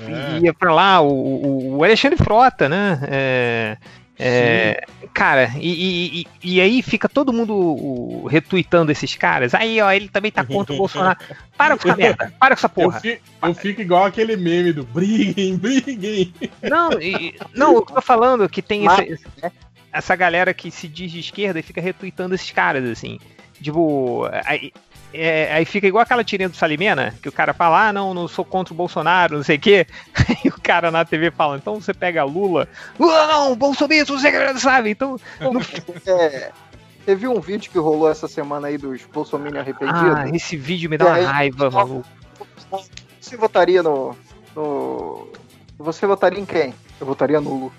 É. Ia pra lá, o, o- o Alexandre Frota, né? É, é, cara, e, e- e- aí fica todo mundo o, retweetando esses caras. Aí, ó, ele também tá contra o Bolsonaro. Para com essa merda, para com essa porra. Eu fico, eu fico igual aquele meme do briguem, briguem. Não, e- não, eu tô falando que tem Mas, essa, essa galera que se diz de esquerda e fica retweetando esses caras, assim. Tipo, aí, é, aí fica igual aquela tirinha do Salimena, que o cara fala, ah, não, não sou contra o Bolsonaro, não sei o quê. Aí o cara na TV fala, então você pega Lula. Lula não, Bolsonaro, você sabe? Então. não- É, você viu um vídeo que rolou essa semana aí dos Bolsonaro arrependidos? Ah, esse vídeo me dá uma E aí, raiva, maluco. Você votaria no, no. Você votaria em quem? Eu votaria nulo.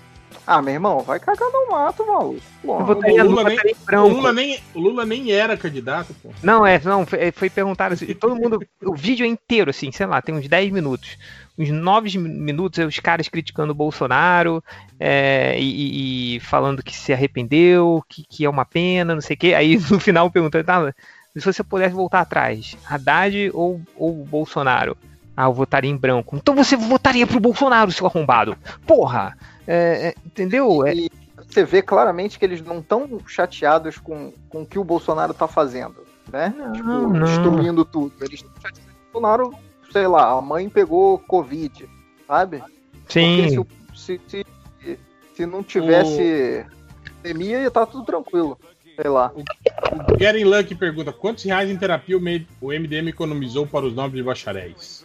Ah, meu irmão, vai cagar no mato, maluco. Votaria o Lula nem- O branco. Lula, nem, o Lula nem era candidato, pô. Não, é, não, foi, foi perguntado assim, todo mundo, o vídeo é inteiro, assim, sei lá, tem uns 10 minutos. Uns 9 minutos é os caras criticando o Bolsonaro é, e, e falando que se arrependeu, que, que é uma pena, não sei o quê. Aí no final perguntando, tá, se você pudesse voltar atrás, Haddad ou, ou Bolsonaro? Ah, eu votaria em branco. Então você votaria pro Bolsonaro, seu arrombado. Porra! É, é, entendeu? É, E você vê claramente que eles não estão chateados com, com o que o Bolsonaro tá fazendo, né? tipo, não. destruindo tudo. Eles estão chateados com o Bolsonaro, sei lá, a mãe pegou Covid, sabe? sim. Porque se, se, se, se não tivesse pandemia, ia estar tudo tranquilo. Sei lá. O Garen Luck pergunta: quantos reais em terapia o o MDM economizou para os nobres bacharéis?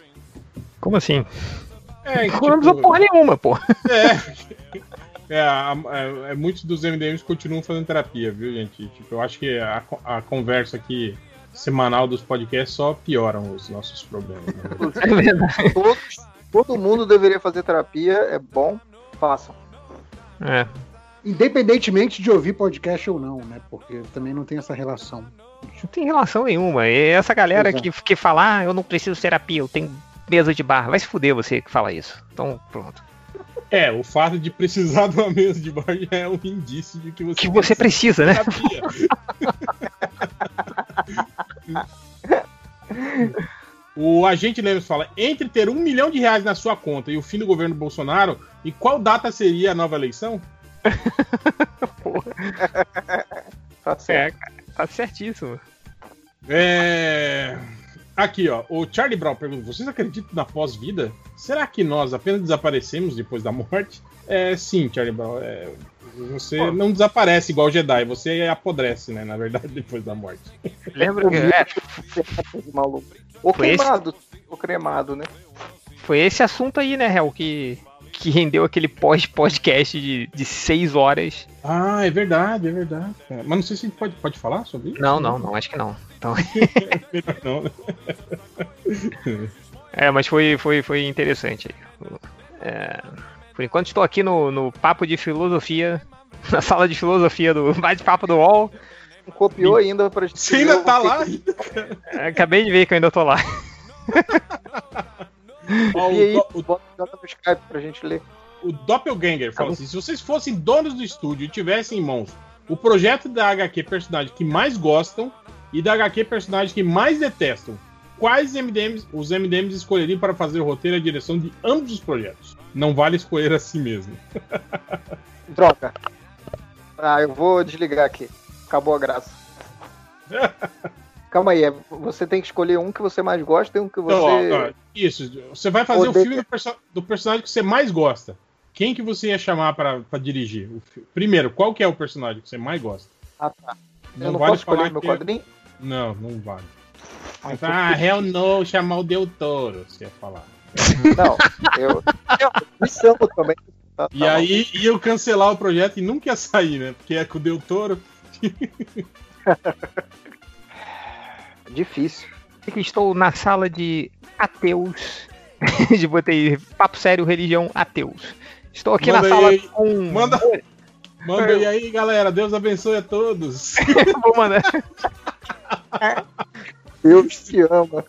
Como assim? É, Não economizou porra nenhuma, pô. É, a- a- é, muitos dos MDMs continuam fazendo terapia, viu, gente? Tipo, eu acho que a, a conversa aqui semanal dos podcasts só pioram os nossos problemas. né? É verdade. Todos, todo mundo deveria fazer terapia, é bom, façam. É. Independentemente de ouvir podcast ou não, né? Porque também não tem essa relação. Não tem relação nenhuma. E essa galera é. que, que fala, ah, eu não preciso de terapia, eu tenho mesa de bar. Vai se fuder você que fala isso. Então, pronto. É, o fato de precisar de uma mesa de bar já é um indício de que você, Que você precisa, né? O agente Lemos fala: entre ter um milhão de reais na sua conta e o fim do governo Bolsonaro, e qual data seria a nova eleição? Tá certo. É, tá certíssimo. É... Aqui, ó. O Charlie Brown pergunta: vocês acreditam na pós-vida? Será que nós apenas desaparecemos depois da morte? É, sim, Charlie Brown. é, Você não desaparece igual Jedi, você apodrece, né? Na verdade, depois da morte. Lembra que. É, Maluco. Ou Foi esse? ou cremado, né? foi esse assunto aí, né, Hel, que, que rendeu aquele pós-podcast de, de seis horas. Ah, é verdade, é verdade. cara. Mas não sei se a gente pode, pode falar sobre isso. Não, não, não, acho que não. Então, é, mas foi, foi, foi interessante. aí. É, por enquanto estou aqui no, no papo de filosofia, na sala de filosofia do bate-papo do UOL. Copiou ainda pra gente. Você ainda tá lá? É, Acabei de ver que eu ainda tô lá. Ó, E aí, o, o, bota bota no Skype pra gente ler. o Doppelganger fala assim: se vocês fossem donos do estúdio e tivessem em mãos o projeto da HQ personagem que mais gostam e da HQ personagem que mais detestam, quais MDMs os MDMs escolheriam para fazer o roteiro e a direção de ambos os projetos? Não vale escolher a si mesmo. Droga. Ah, eu vou desligar aqui. Acabou a graça. Calma aí, é- você tem que escolher um que você mais gosta e um que você. Ó, ó, isso, você vai fazer o filme do, perso- do personagem que você mais gosta. Quem que você ia chamar pra dirigir? Primeiro, qual que é o personagem que você mais gosta? Ah, tá. Não eu não vale posso escolher meu quadrinho? Não, não vale. Ah, fala, ah, hell no, chamar o Del Toro, você ia falar. Não, eu. Eu chamo também. Tá- E tá aí iam cancelar o projeto e nunca ia sair, né? Porque é com o Del Toro. Difícil. estou na sala de ateus. de botei papo sério, religião, ateus. Estou aqui Manda na sala aí. com. Manda, manda aí, galera. Deus abençoe a todos. Vou mandar. Deus te ama.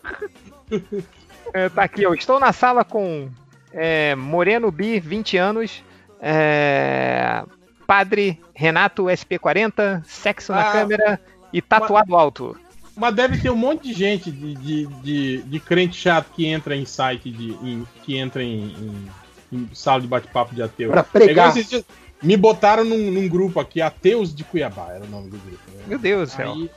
É, tá aqui, ó. Estou na sala com é, Moreno Bi, 20 anos. é, padre Renato SP40, sexo na Ah, câmera e tatuado alto. Mas deve ter um monte de gente de, de, de, de crente chato que entra em site, de, em- que entra em, em- em sala de bate-papo de ateu. Pra pregar. É me botaram num, num grupo aqui, Ateus de Cuiabá, era o nome do grupo. né? Meu Deus do céu. Aí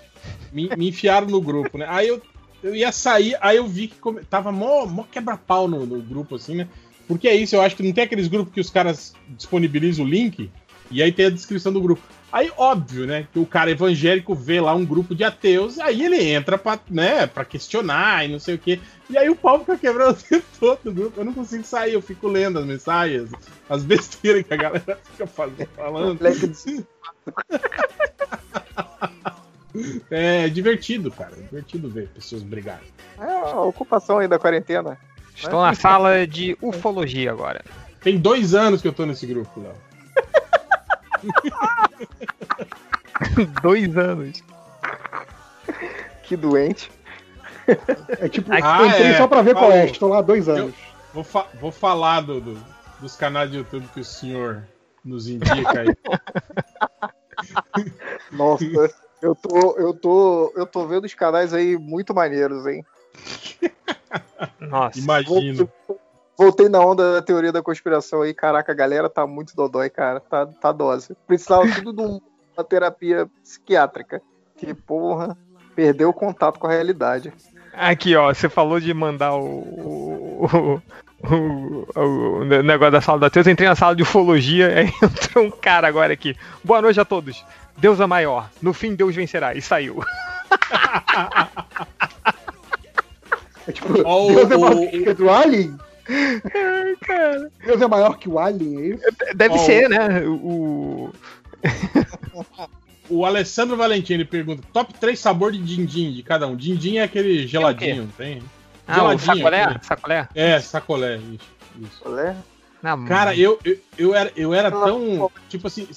me, me enfiaram no grupo, né? Aí eu, eu ia sair, aí eu vi que come- tava mó, mó quebra-pau no, no grupo, assim, né? Porque é isso, eu acho que não tem aqueles grupos que os caras disponibilizam o link e aí tem a descrição do grupo. Aí, óbvio, né? Que o cara evangélico vê lá um grupo de ateus, aí ele entra pra, né, pra questionar e não sei o quê. E aí o pau fica quebrando o tempo todo no grupo. Eu não consigo sair, eu fico lendo as mensagens, as besteiras que a galera fica fazendo, falando. É divertido, cara. É divertido ver pessoas brigarem. É a ocupação aí da quarentena. Estou na sala de ufologia agora. Tem dois anos que eu tô nesse grupo, Léo. Dois anos. Que doente. É tipo, Ah, eu entrei é. só pra ver qual é. Falou. Estou lá há dois anos. Vou, fa- vou falar do, do- dos canais de YouTube que o senhor nos indica aí. Nossa, eu tô, eu tô, eu tô vendo os canais aí muito maneiros, hein? Nossa. Imagino. Voltei na onda da teoria da conspiração aí, caraca, a galera tá muito dodói, cara, tá, tá dose. Precisava tudo de um- uma terapia psiquiátrica. Que porra, perdeu o contato com a realidade. Aqui, ó, você falou de mandar o, o, o, o- o negócio da sala da Deus. Eu entrei na sala de ufologia, aí entrou um cara agora aqui. Boa noite a todos. Deus é maior. No fim, Deus vencerá. E saiu. É tipo, Ó, o- Deus é maior que o Alien? Ai, cara. Deus é maior que o Alien, é isso? Deve Ó, ser, né? O. O Alessandro Valentini pergunta: top 3 sabor de din-din de cada um. Din-din é aquele geladinho, não tem? Ah, o Geladinho, sacolé? aquele. Sacolé? É, sacolé, isso. isso. Olé. Não, Cara, eu, eu, eu era, eu era tão. Tipo assim,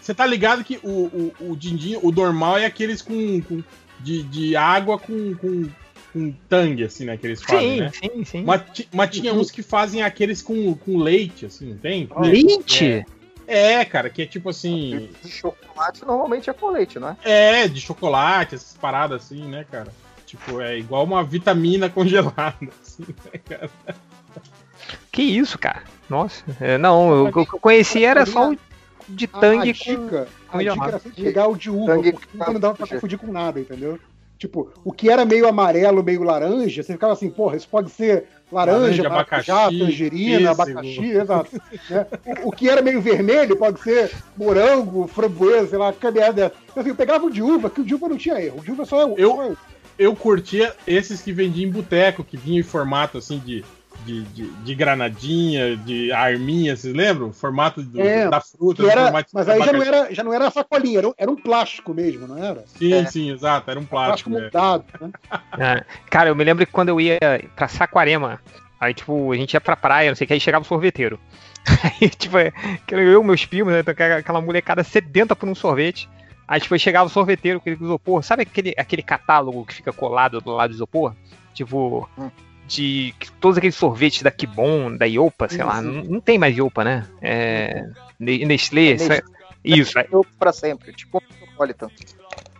você tá ligado que o, o, o din-din, o normal é aqueles com. com- de, de água com, com, com tangue, assim, né? Que eles fazem, Sim, né? sim, sim. Mas, mas tinha uns que fazem aqueles com, com leite, assim, não tem? Leite? É, cara, que é tipo assim. De chocolate normalmente é com leite, não é? É, de chocolate, essas paradas assim, né, cara? Tipo, é igual uma vitamina congelada, assim, né, cara? Que isso, cara? Nossa. É, não, o que eu conheci era só o de A- tangue a dica, com a dica era pegar o de uva, Tangue porque nunca não dava pra confundir com nada, entendeu? Tipo, o que era meio amarelo, meio laranja, você ficava assim, porra, isso pode ser laranja, Laranja, abacaxi, tangerina, pêssego. abacaxi, exato. né? o, o que era meio vermelho pode ser morango, framboesa, sei lá, dessa. Então, assim, eu pegava o de uva, que o de uva não tinha erro. O de uva só é o. Eu- só é o- Eu curtia esses que vendiam em boteco, que vinham em formato assim de, de, de, de granadinha, de arminha, vocês lembram? Formato do- É, da fruta, era, formato mas aí já não era, já não era sacolinha, era, um- era um plástico mesmo, não era? Sim, É. sim, exato, era um Plástico plástico. né? moldado, né? É, cara, eu me lembro que quando eu ia pra Saquarema, aí, tipo, a gente ia pra praia, não sei o que, aí chegava o sorveteiro. Aí, tipo, é, eu e meus primos, né, então, aquela molecada sedenta por um sorvete. Aí, tipo, chegava o sorveteiro, aquele isopor, sabe aquele, aquele catálogo que fica colado do lado do isopor? Tipo, de todos aqueles sorvetes da Kibon, da Iopa, sei lá, não, não tem mais Iopa, né? É, Ne- Nestlé, Nestlé. sei- isso. aí- Eu pra sempre, tipo Metropolitan.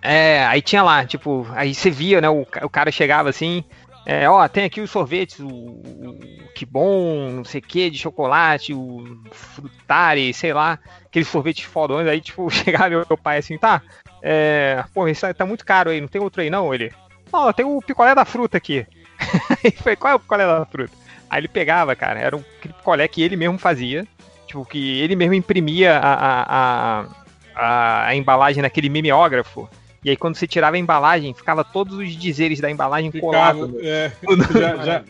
É, aí tinha lá, tipo, aí você via, né? O, o cara chegava assim, é, ó, tem aqui os sorvetes, o, o que bom, não sei o que, de chocolate, o frutari, sei lá, aqueles sorvetes fodões, aí, tipo, chegava meu, meu pai assim, tá, é, pô, isso tá muito caro aí, não tem outro aí não? Ele, ó, tem o picolé da fruta aqui. Aí foi, qual é o picolé da fruta? Aí ele pegava, cara, era um picolé que ele mesmo fazia, tipo, que ele mesmo imprimia a, a, a, a, a embalagem naquele mimeógrafo, e aí quando você tirava a embalagem, ficava todos os dizeres da embalagem colados. no- é, já, já,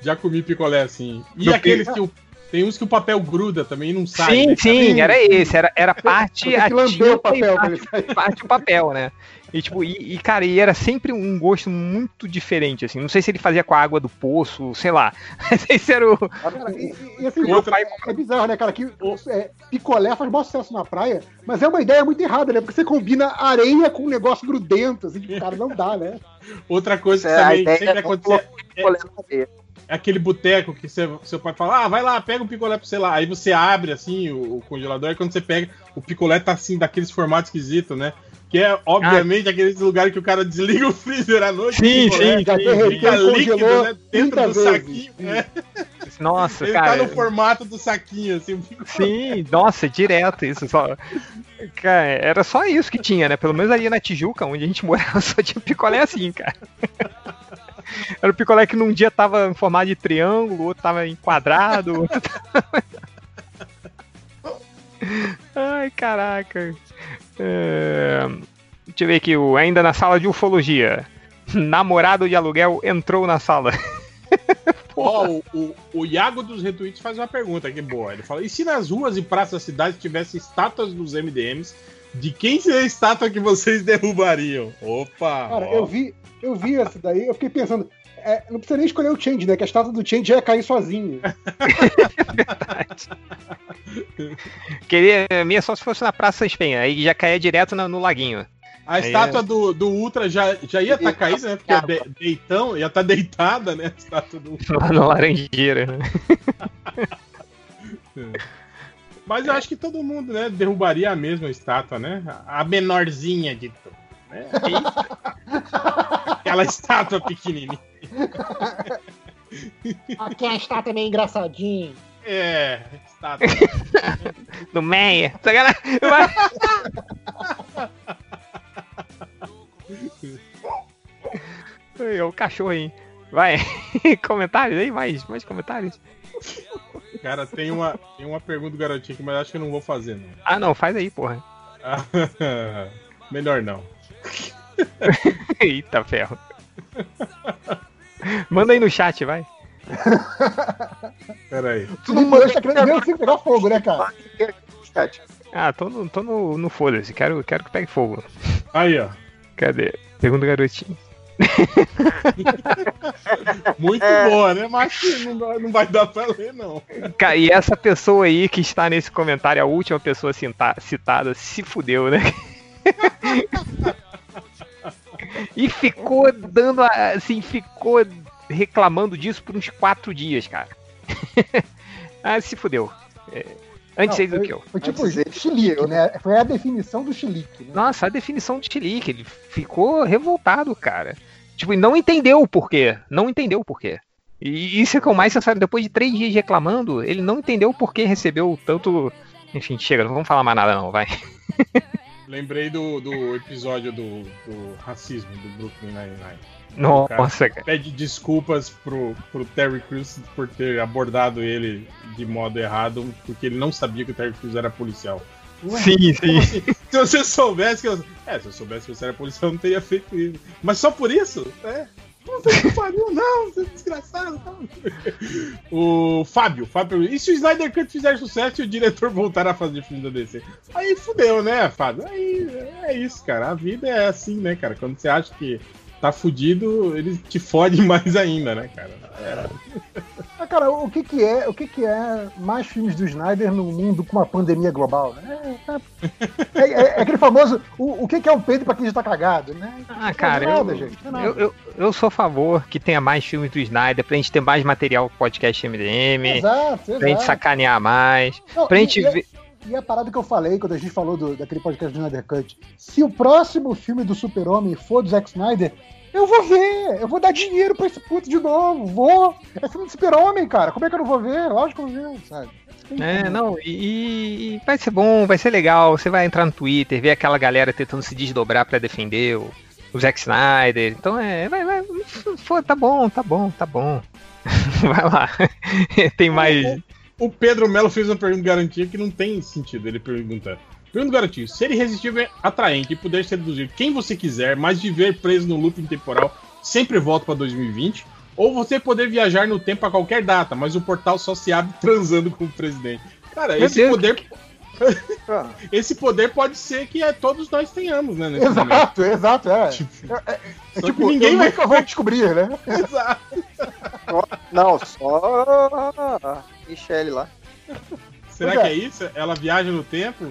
já comi picolé assim. E No aqueles que o, tem uns que o papel gruda também e não sai. Sim, né, sim, era esse, era, era parte ativa o papel e parte, parte o papel, né? E tipo, e, e, cara, e era sempre um gosto muito diferente, assim. Não sei se ele fazia com a água do poço, sei lá. Esse era o. Cara, e, e- assim, Meu pai- é bizarro, né, cara? Que é, picolé faz maior sucesso na praia, mas é uma ideia muito errada, né? Porque você combina areia com um negócio grudento, assim, tipo, cara, não dá, né? Outra coisa que É, também sempre é acontecia. É aquele boteco que você- seu pai fala, ah, vai lá, pega um picolé pra você lá. Aí você abre assim o, o congelador, e quando você pega, o picolé tá assim, daqueles formatos esquisitos, né? Que é, obviamente, aqueles lugares que o cara desliga o freezer à noite. Sim, o picolé sim, já fica derreteu, líquido, né? Dentro 30 do vezes. saquinho. é. Nossa, Ele cara. tá no formato do saquinho, assim. Sim, nossa, direto isso. Só... Cara, era só isso que tinha, né? Pelo menos ali na Tijuca, onde a gente morava, só tinha picolé assim, cara. Era o picolé que num dia tava em formato de triângulo, o outro tava em quadrado. outro tava- Ai, caraca. É, Deixa eu ver aqui, o- ainda na sala de ufologia. Namorado de aluguel entrou na sala. Ó, o, o, o Iago dos retweets faz uma pergunta que boa. Ele fala: e se nas ruas e praças da cidade tivesse estátuas dos MDMs, de quem seria a estátua que vocês derrubariam? Opa! Cara, ó. eu vi, eu vi essa daí, eu fiquei pensando, é, não precisa nem escolher o Change, né? Que a estátua do Change já ia cair sozinho. Queria, a minha só se fosse na Praça Espenha, aí já caía direto na- no laguinho. A Aí estátua é- do, do Ultra já, já ia estar caída, né? Porque é de- deitão, ia estar deitada, né? A estátua do Ultra. Lá na Laranjeira, né? Mas eu acho que todo mundo, né, derrubaria a mesma estátua, né? A menorzinha de. Né? Aquela estátua pequenininha. Aqui a estátua é meio engraçadinha. É, estátua. Do Meia. Ai, É o cachorro aí. Vai. comentários aí? Mais, mais comentários? Cara, tem uma, tem uma pergunta do garotinho aqui, mas acho que eu não vou fazer, não. Ah, não, faz aí, porra. Melhor não. Eita ferro. Manda aí no chat, vai. Pera aí. Tudo mundo tá querendo mesmo assim pegar fogo, né, cara? Ah, tô no, tô no, no foda-se. Quero, quero que pegue fogo. Aí, ó. Cadê? Pergunta garotinho. Muito boa, né? Mas não, não vai dar pra ler, não. E essa pessoa aí que está nesse comentário, a última pessoa cita- citada, se fudeu, né? E ficou dando, a- assim, ficou reclamando disso por uns quatro dias, cara. ah, se fudeu. É, antes Não, aí do foi- que eu. Foi tipo chilique, né? Foi a definição do chilique. Né? Nossa, a definição de chilique, ele ficou revoltado, cara. Tipo, e não entendeu o porquê. Não entendeu o porquê. E isso é que é o mais sensacional. Depois de três dias reclamando, ele não entendeu o porquê recebeu tanto. Enfim, chega, não vamos falar mais nada, não, vai. Lembrei do, do episódio do, do racismo do Brooklyn Nine-Nine. Nossa, cara. Pede desculpas pro, pro Terry Crews por ter abordado ele de modo errado, porque ele não sabia que o Terry Crews era policial. Ué, Sim, sim. assim? Se você soubesse que eu. É, se eu soubesse que você era policial, eu não teria feito isso. Mas só por isso? É. Você não pariu, não, você é desgraçado. Não. O Fábio, Fábio, e se o Snyder Cut fizer sucesso e o diretor voltar a fazer filme da DC? Aí fudeu, né, Fábio? Aí é isso, cara. A vida é assim, né, cara? Quando você acha que tá fudido, ele te fode mais ainda, né, cara? É. Mas, cara, o que que é, o que que é mais filmes do Snyder no mundo com uma pandemia global? né? É, é- é- é aquele famoso, o, o que que é um peito pra quem já tá cagado, né? Ah, cara, é nada, eu, gente, eu, eu, eu sou a favor que tenha mais filmes do Snyder pra gente ter mais material pro podcast MDM, Exato, pra gente exato. sacanear mais, Não, pra e- gente ver. E a parada que eu falei quando a gente falou do- daquele podcast do Snyder Cut. Se o próximo filme do Super-Homem for do Zack Snyder, eu vou ver! Eu vou dar dinheiro pra esse puto de novo! Vou! É filme do Super-Homem, cara! Como é que eu não vou ver? Lógico que eu vou ver, sabe? É, não, e, e vai ser bom, vai ser legal. Você vai entrar no Twitter, ver aquela galera tentando se desdobrar pra defender o, o Zack Snyder. Então é, vai, vai, pô, tá bom, tá bom, tá bom. vai lá. Tem mais. O Pedro Melo fez uma pergunta garantia que não tem sentido. Ele pergunta: Pergunta garantia: ser irresistível é atraente e puder seduzir quem você quiser, mas viver preso no looping temporal sempre volta pra 2020. Ou você poder viajar no tempo a qualquer data, mas o portal só se abre transando com o presidente. Cara, Meu esse Deus. poder. esse poder pode ser que é, todos nós tenhamos, né? nesse momento. Exato, exato, é. É, é, é Só tipo, que ninguém vai- nunca vou descobrir, né? Exato. Não, só a Michelle lá. Será Pois que é. é isso? Ela viaja no tempo?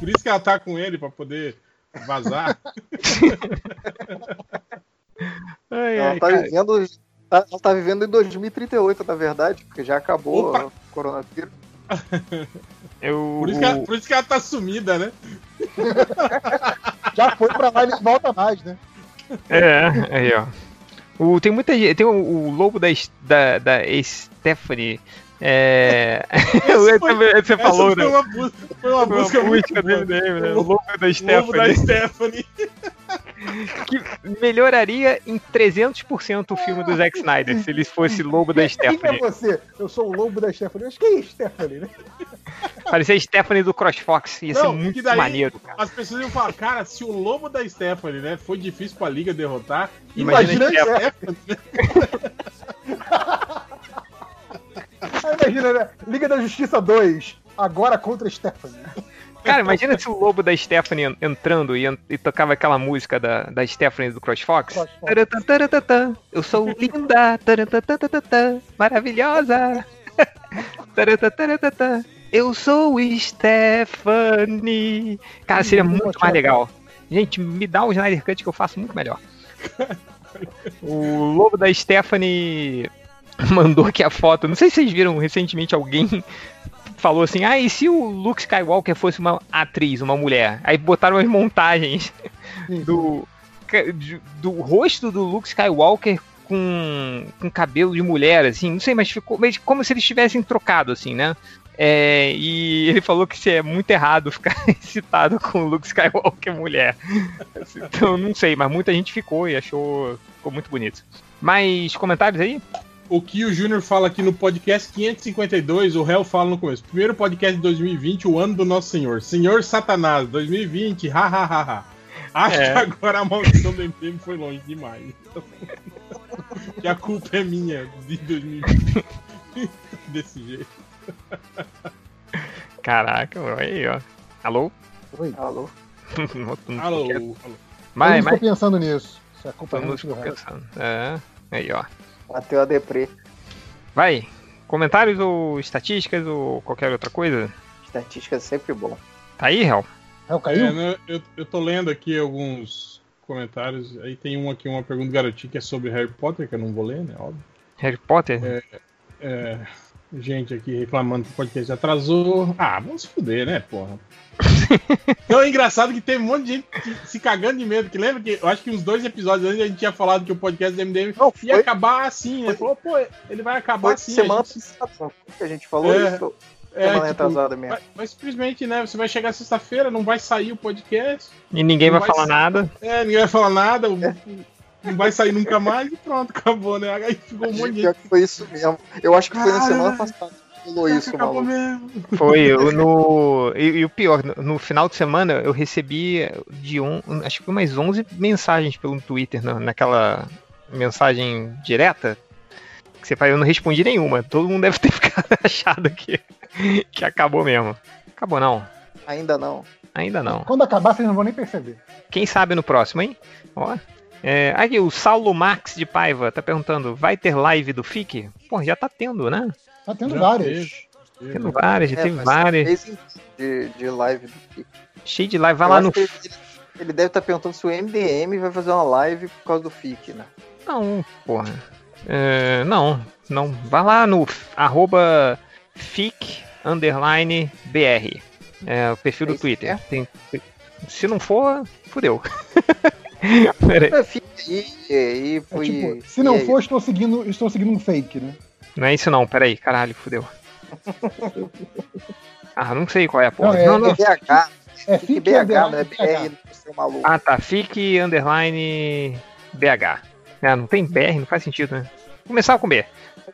Por isso que ela tá com ele, pra poder vazar? Ai, Ela ai, tá cara. vivendo. tá- ela tá vivendo em 2038, na verdade, porque já acabou Opa! o coronavírus. Eu, Por isso, que ela, por isso que ela tá sumida, né? Já foi pra lá e não volta mais, né? É, aí, ó. O, tem muita gente. Tem o, o lobo da, da, da Stephanie. É. Foi- você falou, foi né? uma busca, foi uma Foi uma busca muito busca boa. dele, né? O lobo da Lobo da Stephanie. Stephanie. que melhoraria em 300% o filme do Zack Snyder se ele fosse lobo da Quem é Stephanie. você? Eu sou o lobo da Stephanie. Acho que é Stephanie, né? Parecia Stephanie do CrossFox. Ia ser Não, muito que daí maneiro, cara. as pessoas iam falar, cara, se o lobo da Stephanie, né, foi difícil pra Liga derrotar, Imagina imagina, a a Stephanie. Imagina, né? Liga da Justiça 2, agora contra Stephanie. Cara, imagina se o lobo da Stephanie en- entrando e, e tocava aquela música da, da Stephanie do CrossFox. Taratã, Eu sou linda, maravilhosa. Eu sou Stephanie. Cara, seria muito mais legal. Gente, me dá o Snyder Cut que eu faço muito melhor. O lobo da Stephanie mandou aqui a foto. Não sei se vocês viram recentemente alguém falou assim: ah, e se o Luke Skywalker fosse uma atriz, uma mulher? Aí botaram as montagens do, do rosto do Luke Skywalker com, com cabelo de mulher, assim, não sei, mas ficou mas como se eles tivessem trocado, assim, né? É, e ele falou que isso é muito errado ficar excitado com o Luke Skywalker mulher. Então, não sei, mas muita gente ficou e achou ficou muito bonito. Mais comentários aí? O que o Júnior fala aqui no podcast 552, o réu fala no começo. Primeiro podcast de 2020, o ano do Nosso Senhor. Senhor Satanás, 2020, ha ha ha ha. Acho É. que agora a maldição do MPM foi longe demais. que a culpa é minha de 2020. Desse jeito. Caraca, aí, ó. Alô? Oi. Alô? Alô, alô. Mas, eu não mas estou pensando nisso. Isso é culpa ficou resto. pensando. É, aí, ó. Bateu a deprê. Vai. Comentários ou estatísticas ou qualquer outra coisa? Estatística é sempre bom. Tá aí, Hel? O caiu? É, né, eu, eu tô lendo aqui alguns comentários. Aí tem um aqui, uma pergunta garotinha que é sobre Harry Potter, que eu não vou ler, né? Óbvio. Harry Potter? É, é, gente aqui reclamando que o podcast atrasou. Ah, vamos se fuder, né, porra? Então é engraçado que teve um monte de gente se cagando de medo. Que lembra que eu acho que uns dois episódios antes a gente tinha falado que o podcast do MDM ia acabar assim, né? Falou, pô, ele vai acabar Foi assim. semana a gente- passada não que a gente falou É, isso. é, semana tipo, retrasada mesmo. Mas, mas simplesmente, né? Você vai chegar sexta-feira, não vai sair o podcast. E ninguém não vai falar nada. É, ninguém vai falar nada. o- Não vai sair nunca mais e pronto, acabou, né? Aí ficou um monte de foi isso mesmo. Eu acho que foi na semana passada falou isso, acabou maluco. mesmo. Foi eu no. E, e o pior, no, no final de semana eu recebi de um, acho que mais 11 mensagens pelo Twitter, na- naquela mensagem direta. Que você fala, eu não respondi nenhuma. Todo mundo deve ter ficado achado que, que acabou mesmo. Acabou não. Ainda não. Ainda não. Quando acabar, vocês não vão nem perceber. Quem sabe no próximo, hein? Ó. É, aqui, o Saulo Max de Paiva tá perguntando: vai ter live do FIC? Pô, já tá tendo, né? Tá tendo Já várias. Tendo várias, já É, teve várias. De, de live do Kik. Cheio de live. Vai Eu lá no. Ele, ele deve estar perguntando se o MDM vai fazer uma live por causa do FIC, né? Não, porra. É, não, não. Vai lá no arroba fic underline br. É o perfil do É isso Twitter. Tem- se não for, fudeu. Pera aí. É, FIC e É tipo, se não e aí? for, estou seguindo, estou seguindo um fake, né? Não é isso não, peraí, caralho, fudeu. Ah, não sei qual é a porra. Não, é- Não, não. É BH, É FIC fique BH, não é BR, não ser maluco. Ah, tá. Fic underline BH. É, não tem BR, não faz sentido, né? Começava com B.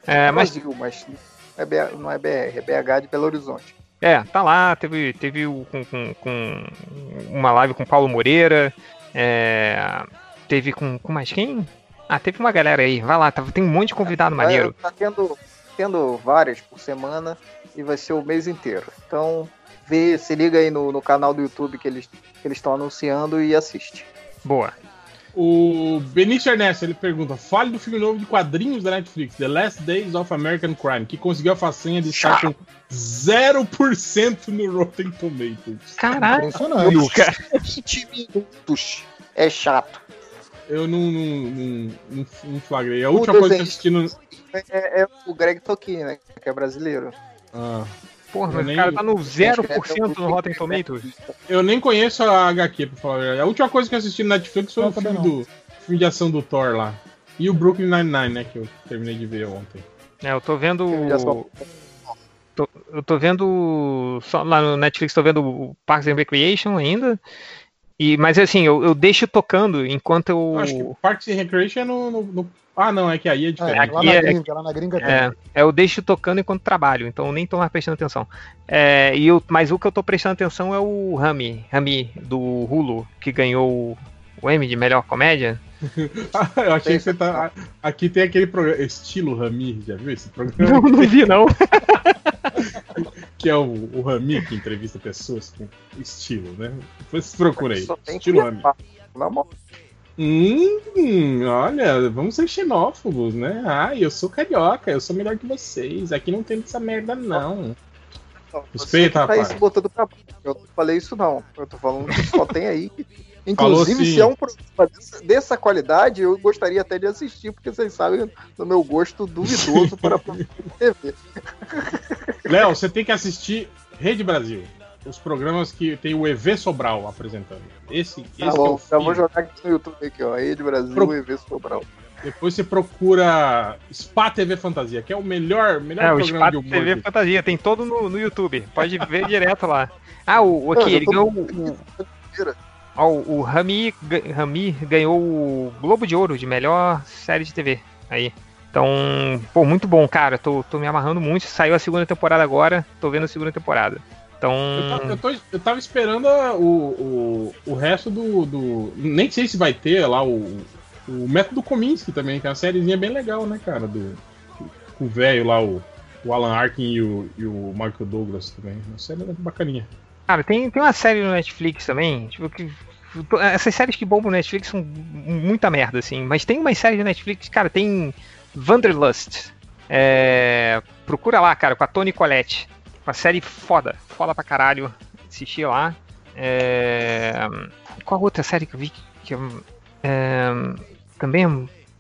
É, mas Brasil, mas não é, BR, não é BR, é BH de Belo Horizonte. É, tá lá, teve, teve o- com, com- com uma live com Paulo Moreira, é, teve com, com mais quem? Ah, teve uma galera aí, vai lá, tá- tem um monte de convidado maneiro. Vai- Tá tendo, tendo várias por semana e vai ser o mês inteiro. Então, vê, se liga aí no, no canal do YouTube que eles que eles estão anunciando e assiste. Boa. O Benício Ernesto ele pergunta: fale do filme novo de quadrinhos da Netflix, The Last Days of American Crime, que conseguiu a façinha de estar com 0% no Rotten Tomatoes. Caralho, Impressionante. cara. 20 minutos. É chato. Eu não, não, não, não, não flagrei. A última coisa que eu assisti no. É, é o Greg Toquinho, né? Que é brasileiro. Ah, Porra, mas nem- o cara tá no 0% no Rotten Tomatoes. eu nem conheço a HQ, pra falar a última coisa que eu assisti no Netflix foi o filme, não. do, filme de ação do Thor lá. E o Brooklyn Nine-Nine, né? Que eu terminei de ver ontem. É, eu tô vendo. Tô- eu tô vendo. Só lá no Netflix tô vendo o Parks and Recreation ainda. E, mas assim, eu, eu deixo tocando enquanto eu. Eu Acho que Parks and Recreation é no, no- no- Ah, não, é que aí é É, diferente. lá Aqui na é- gringa, lá na gringa tem. É, é, eu deixo tocando enquanto trabalho, então eu nem tô mais prestando atenção. É, e eu, mas o que eu tô prestando atenção é o Rami, Rami do Hulu, que ganhou o, Emmy de melhor comédia. eu achei que você tá. Aqui tem aquele programa. Estilo Rami, já viu esse programa? Não, não vi não. que é o, o Rami que entrevista pessoas com estilo, né? Depois procura aí. Estilo Rami. levar. Na mão. Hum, olha, vamos ser xenófobos, né? Ah, eu sou carioca, eu sou melhor que vocês. Aqui não tem essa merda, não. Não, Respeita, tá rapaz. se botando pra. Eu não falei isso, não. Eu tô falando que só tem aí. Inclusive, se é um programa dessa, dessa qualidade, eu gostaria até de assistir, porque vocês sabem do meu gosto duvidoso para TV. Léo, você tem que assistir Rede Brasil. Os programas que tem o EV Sobral apresentando. Esse, esse Tá é o bom, já fim. vou jogar aqui no YouTube aqui, ó. Rede Brasil Pro- e EV Sobral. Depois você procura Spa TV Fantasia, que é o melhor, melhor É, o programa Espaço de humor. TV que- Fantasia, tem todo no, no YouTube, pode ver direto lá. Ah, o, Não, aqui, eu ele ganhou o, ó, o Rami, ga- Rami ganhou o Globo de Ouro de melhor série de TV. Aí. Então, pô, muito bom, cara. Tô, tô me amarrando muito. Saiu a segunda temporada agora, tô vendo a segunda temporada. Então, Eu, ta- eu, tô- eu tava esperando a- o, o, o resto do, do. Nem sei se vai ter lá o, o Método Kominsky também, que é uma sériezinha bem legal, né, cara? Do, com o velho lá, o, o Alan Arkin e o, e o Michael Douglas também. Uma série bacaninha. cara, tem, tem uma série no Netflix também, tipo, que. Essas séries que bombam no Netflix são muita merda, assim. Mas tem umas séries no Netflix, cara, tem Wanderlust. É, procura lá, cara, com a Toni Collette. Uma série foda, foda pra caralho. Assisti lá. É, qual outra série que eu vi que é, também é,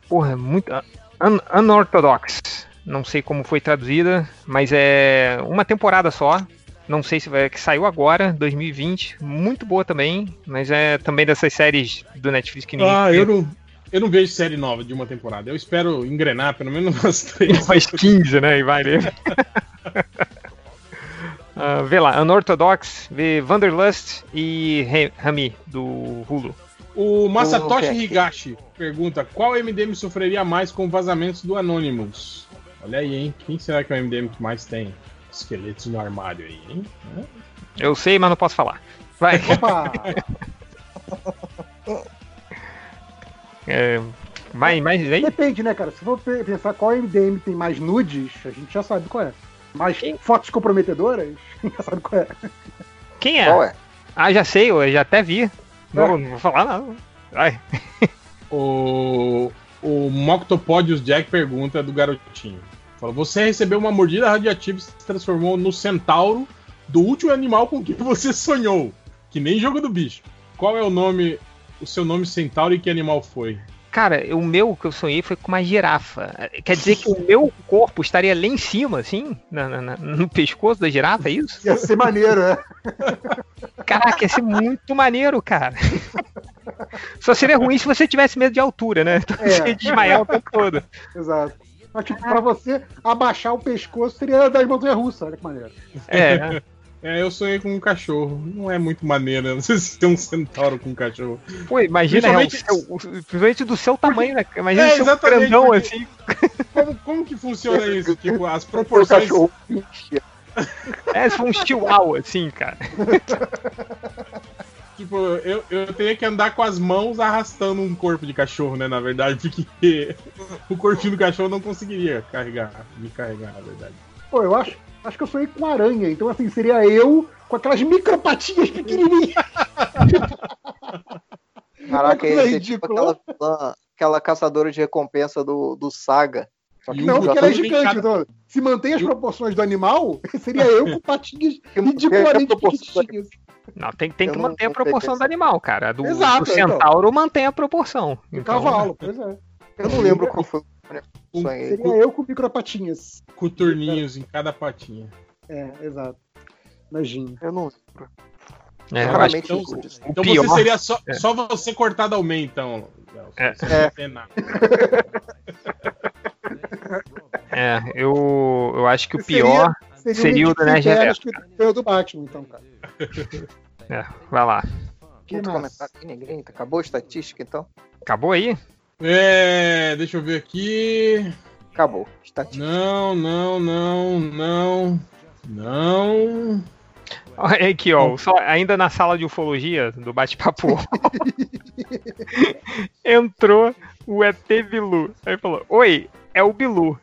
porra, muito. Un, unorthodox. Não sei como foi traduzida, mas é uma temporada só. Não sei se vai. que saiu agora, 2020. Muito boa também, mas é também dessas séries do Netflix que ninguém. Ah, eu não, eu não vejo série nova de uma temporada. Eu espero engrenar pelo menos umas três. Mais 15, né? E vai ler. Ah, vê lá, Unorthodox, vê Wanderlust e Rami, do Hulu. O Masatoshi O- Higashi pergunta: qual MDM sofreria mais com vazamentos do Anonymous? Olha aí, hein? Quem será que é o MDM que mais tem esqueletos no armário aí, hein? Eu sei, mas não posso falar. Vai. Opa! É, mais, mais aí? Depende, né, cara? Se for pe- pensar qual MDM tem mais nudes, a gente já sabe qual é. Mais fotos comprometedoras, a gente já sabe qual é. Quem é? Qual é? Ah, já sei, eu já até vi. Não, não vou falar nada. Vai. O, o Moctopodius Jack pergunta do garotinho. Fala, você recebeu uma mordida radioativa e se transformou no centauro do último animal com que você sonhou. Que nem jogo do bicho. Qual é o nome, o seu nome centauro e que animal foi? Cara, o meu que eu sonhei foi com uma girafa. Quer dizer que o meu corpo estaria lá em cima, assim? na- na- na- no pescoço da girafa, é isso? Ia ser maneiro, é. Caraca, ia ser muito maneiro, cara. Só seria ruim se você tivesse medo de altura, né? Então É. você ia desmaiar o tempo todo. Exato. Mas, tipo, pra você abaixar o pescoço seria das montanhas russas, olha que maneiro. É. É, eu sonhei com um cachorro. Não é muito maneiro? Não sei se tem um centauro com um cachorro. Pô, imagina, é, o Principalmente- seu- o- principalmente do seu tamanho, né? Imagina É, o grandão porque- assim. Como, como que funciona isso? Tipo, as proporções. cachorro. É, se for um chihuahua, assim, cara. Tipo, eu, eu teria que andar com as mãos arrastando um corpo de cachorro, né? Na verdade, porque o corpinho do cachorro não conseguiria carregar, me carregar, na verdade. Pô, eu acho, acho que eu sonhei com aranha, então assim, seria eu com aquelas micropatinhas pequenininhas. Caraca, coisa ia ser tipo aquela, vilã- aquela caçadora de recompensa do, do Saga. Que Não, porque ela é gigante. Então, se mantém as proporções do animal, seria eu com patinhas ridiculamente é pequenininhas. Não, tem, tem Eu que manter a sei proporção do animal, cara. Do, Exato, do então. centauro mantém a proporção. Então, cavalo, pois é. Eu não lembro qual foi o sonhei. Seria eu com micropatinhas. Coturninhos em cada patinha. É, exato. Imagina. Eu não lembro. É, eu acho que Então, disso. então pior- você seria só, é. só você cortado ao meio, então. Léo, É. É. É, eu, eu acho que o pior. seria o do Nerd Reverso. que foi o do Batman, então, cara. É, vai lá. Que Muito comentário aqui, ninguém. Acabou a estatística, então? Acabou aí? É, deixa eu ver aqui. Acabou. Estatística. Não, não, não, não. Não. Olha aqui, ó. Só, ainda na sala de ufologia do bate-papo. Entrou o ET Bilu. Aí falou: Oi, é o Bilu.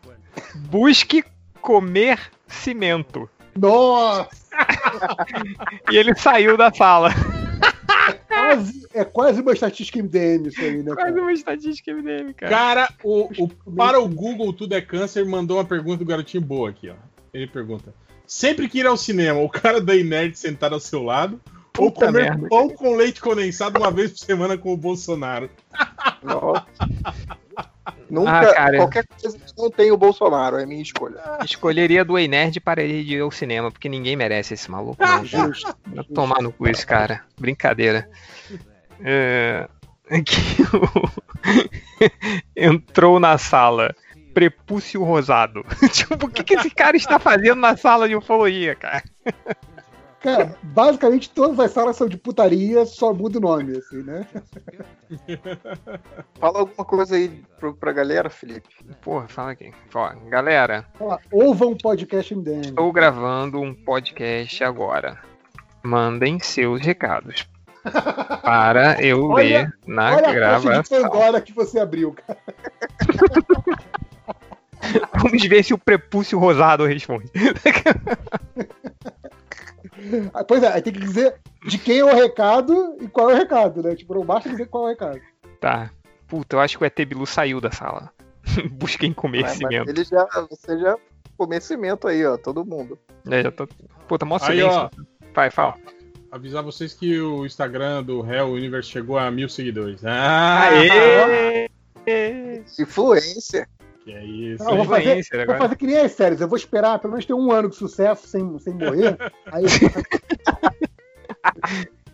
Busque comer cimento. Nossa! E ele saiu da sala. Quase, é quase uma estatística MDM isso aí, né? Quase Cara? uma estatística MDM, cara. Cara, o, o- para o Google Tudo é Câncer mandou uma pergunta do garotinho boa aqui, ó. Ele pergunta: Sempre que ir ao cinema, o cara da Inerd sentar ao seu lado ou Puta comer merda. pão com leite condensado uma vez por semana com o Bolsonaro? Nossa. Nunca, Ah, qualquer coisa que não tem o Bolsonaro, é minha escolha. Escolheria do Ei Nerd para ele de ir ao cinema, porque ninguém merece esse maluco, não. Justo. Vai tomar no cu esse cara. Brincadeira. É, aqui o- Entrou na sala. Prepúcio rosado. tipo, o que, que esse cara está fazendo na sala de ufologia, cara? Cara, basicamente todas as salas são de putaria, só muda o nome, assim, né? Fala alguma coisa aí pro, pra galera, Felipe. Porra, fala aqui. Ó, galera, Fala, ouvam um podcast MDM. estou gravando um podcast agora. Mandem seus recados. Para eu Olha- ler na Olha a caixa de gravação. Pandora que você abriu, cara. Vamos ver se o prepúcio rosado responde. Ah, Pois é, aí tem que dizer de quem é o recado e qual é o recado, né? Tipo, não basta dizer qual é o recado. Tá. Puta, eu acho que o ET Bilu saiu da sala. Busquem Mas, conhecimento. mas ele já, você já conhecimento aí, ó, todo mundo. É, já tô... Puta, mó Aí, ó. Vai, fala. Avisar vocês que o Instagram do Hell Universe chegou a mil seguidores. Ah, Aê! Influência. Que é isso. Não, eu vou, fazer, vou agora. fazer que nem as séries, eu vou esperar pelo menos ter um ano de sucesso sem, sem morrer. Aí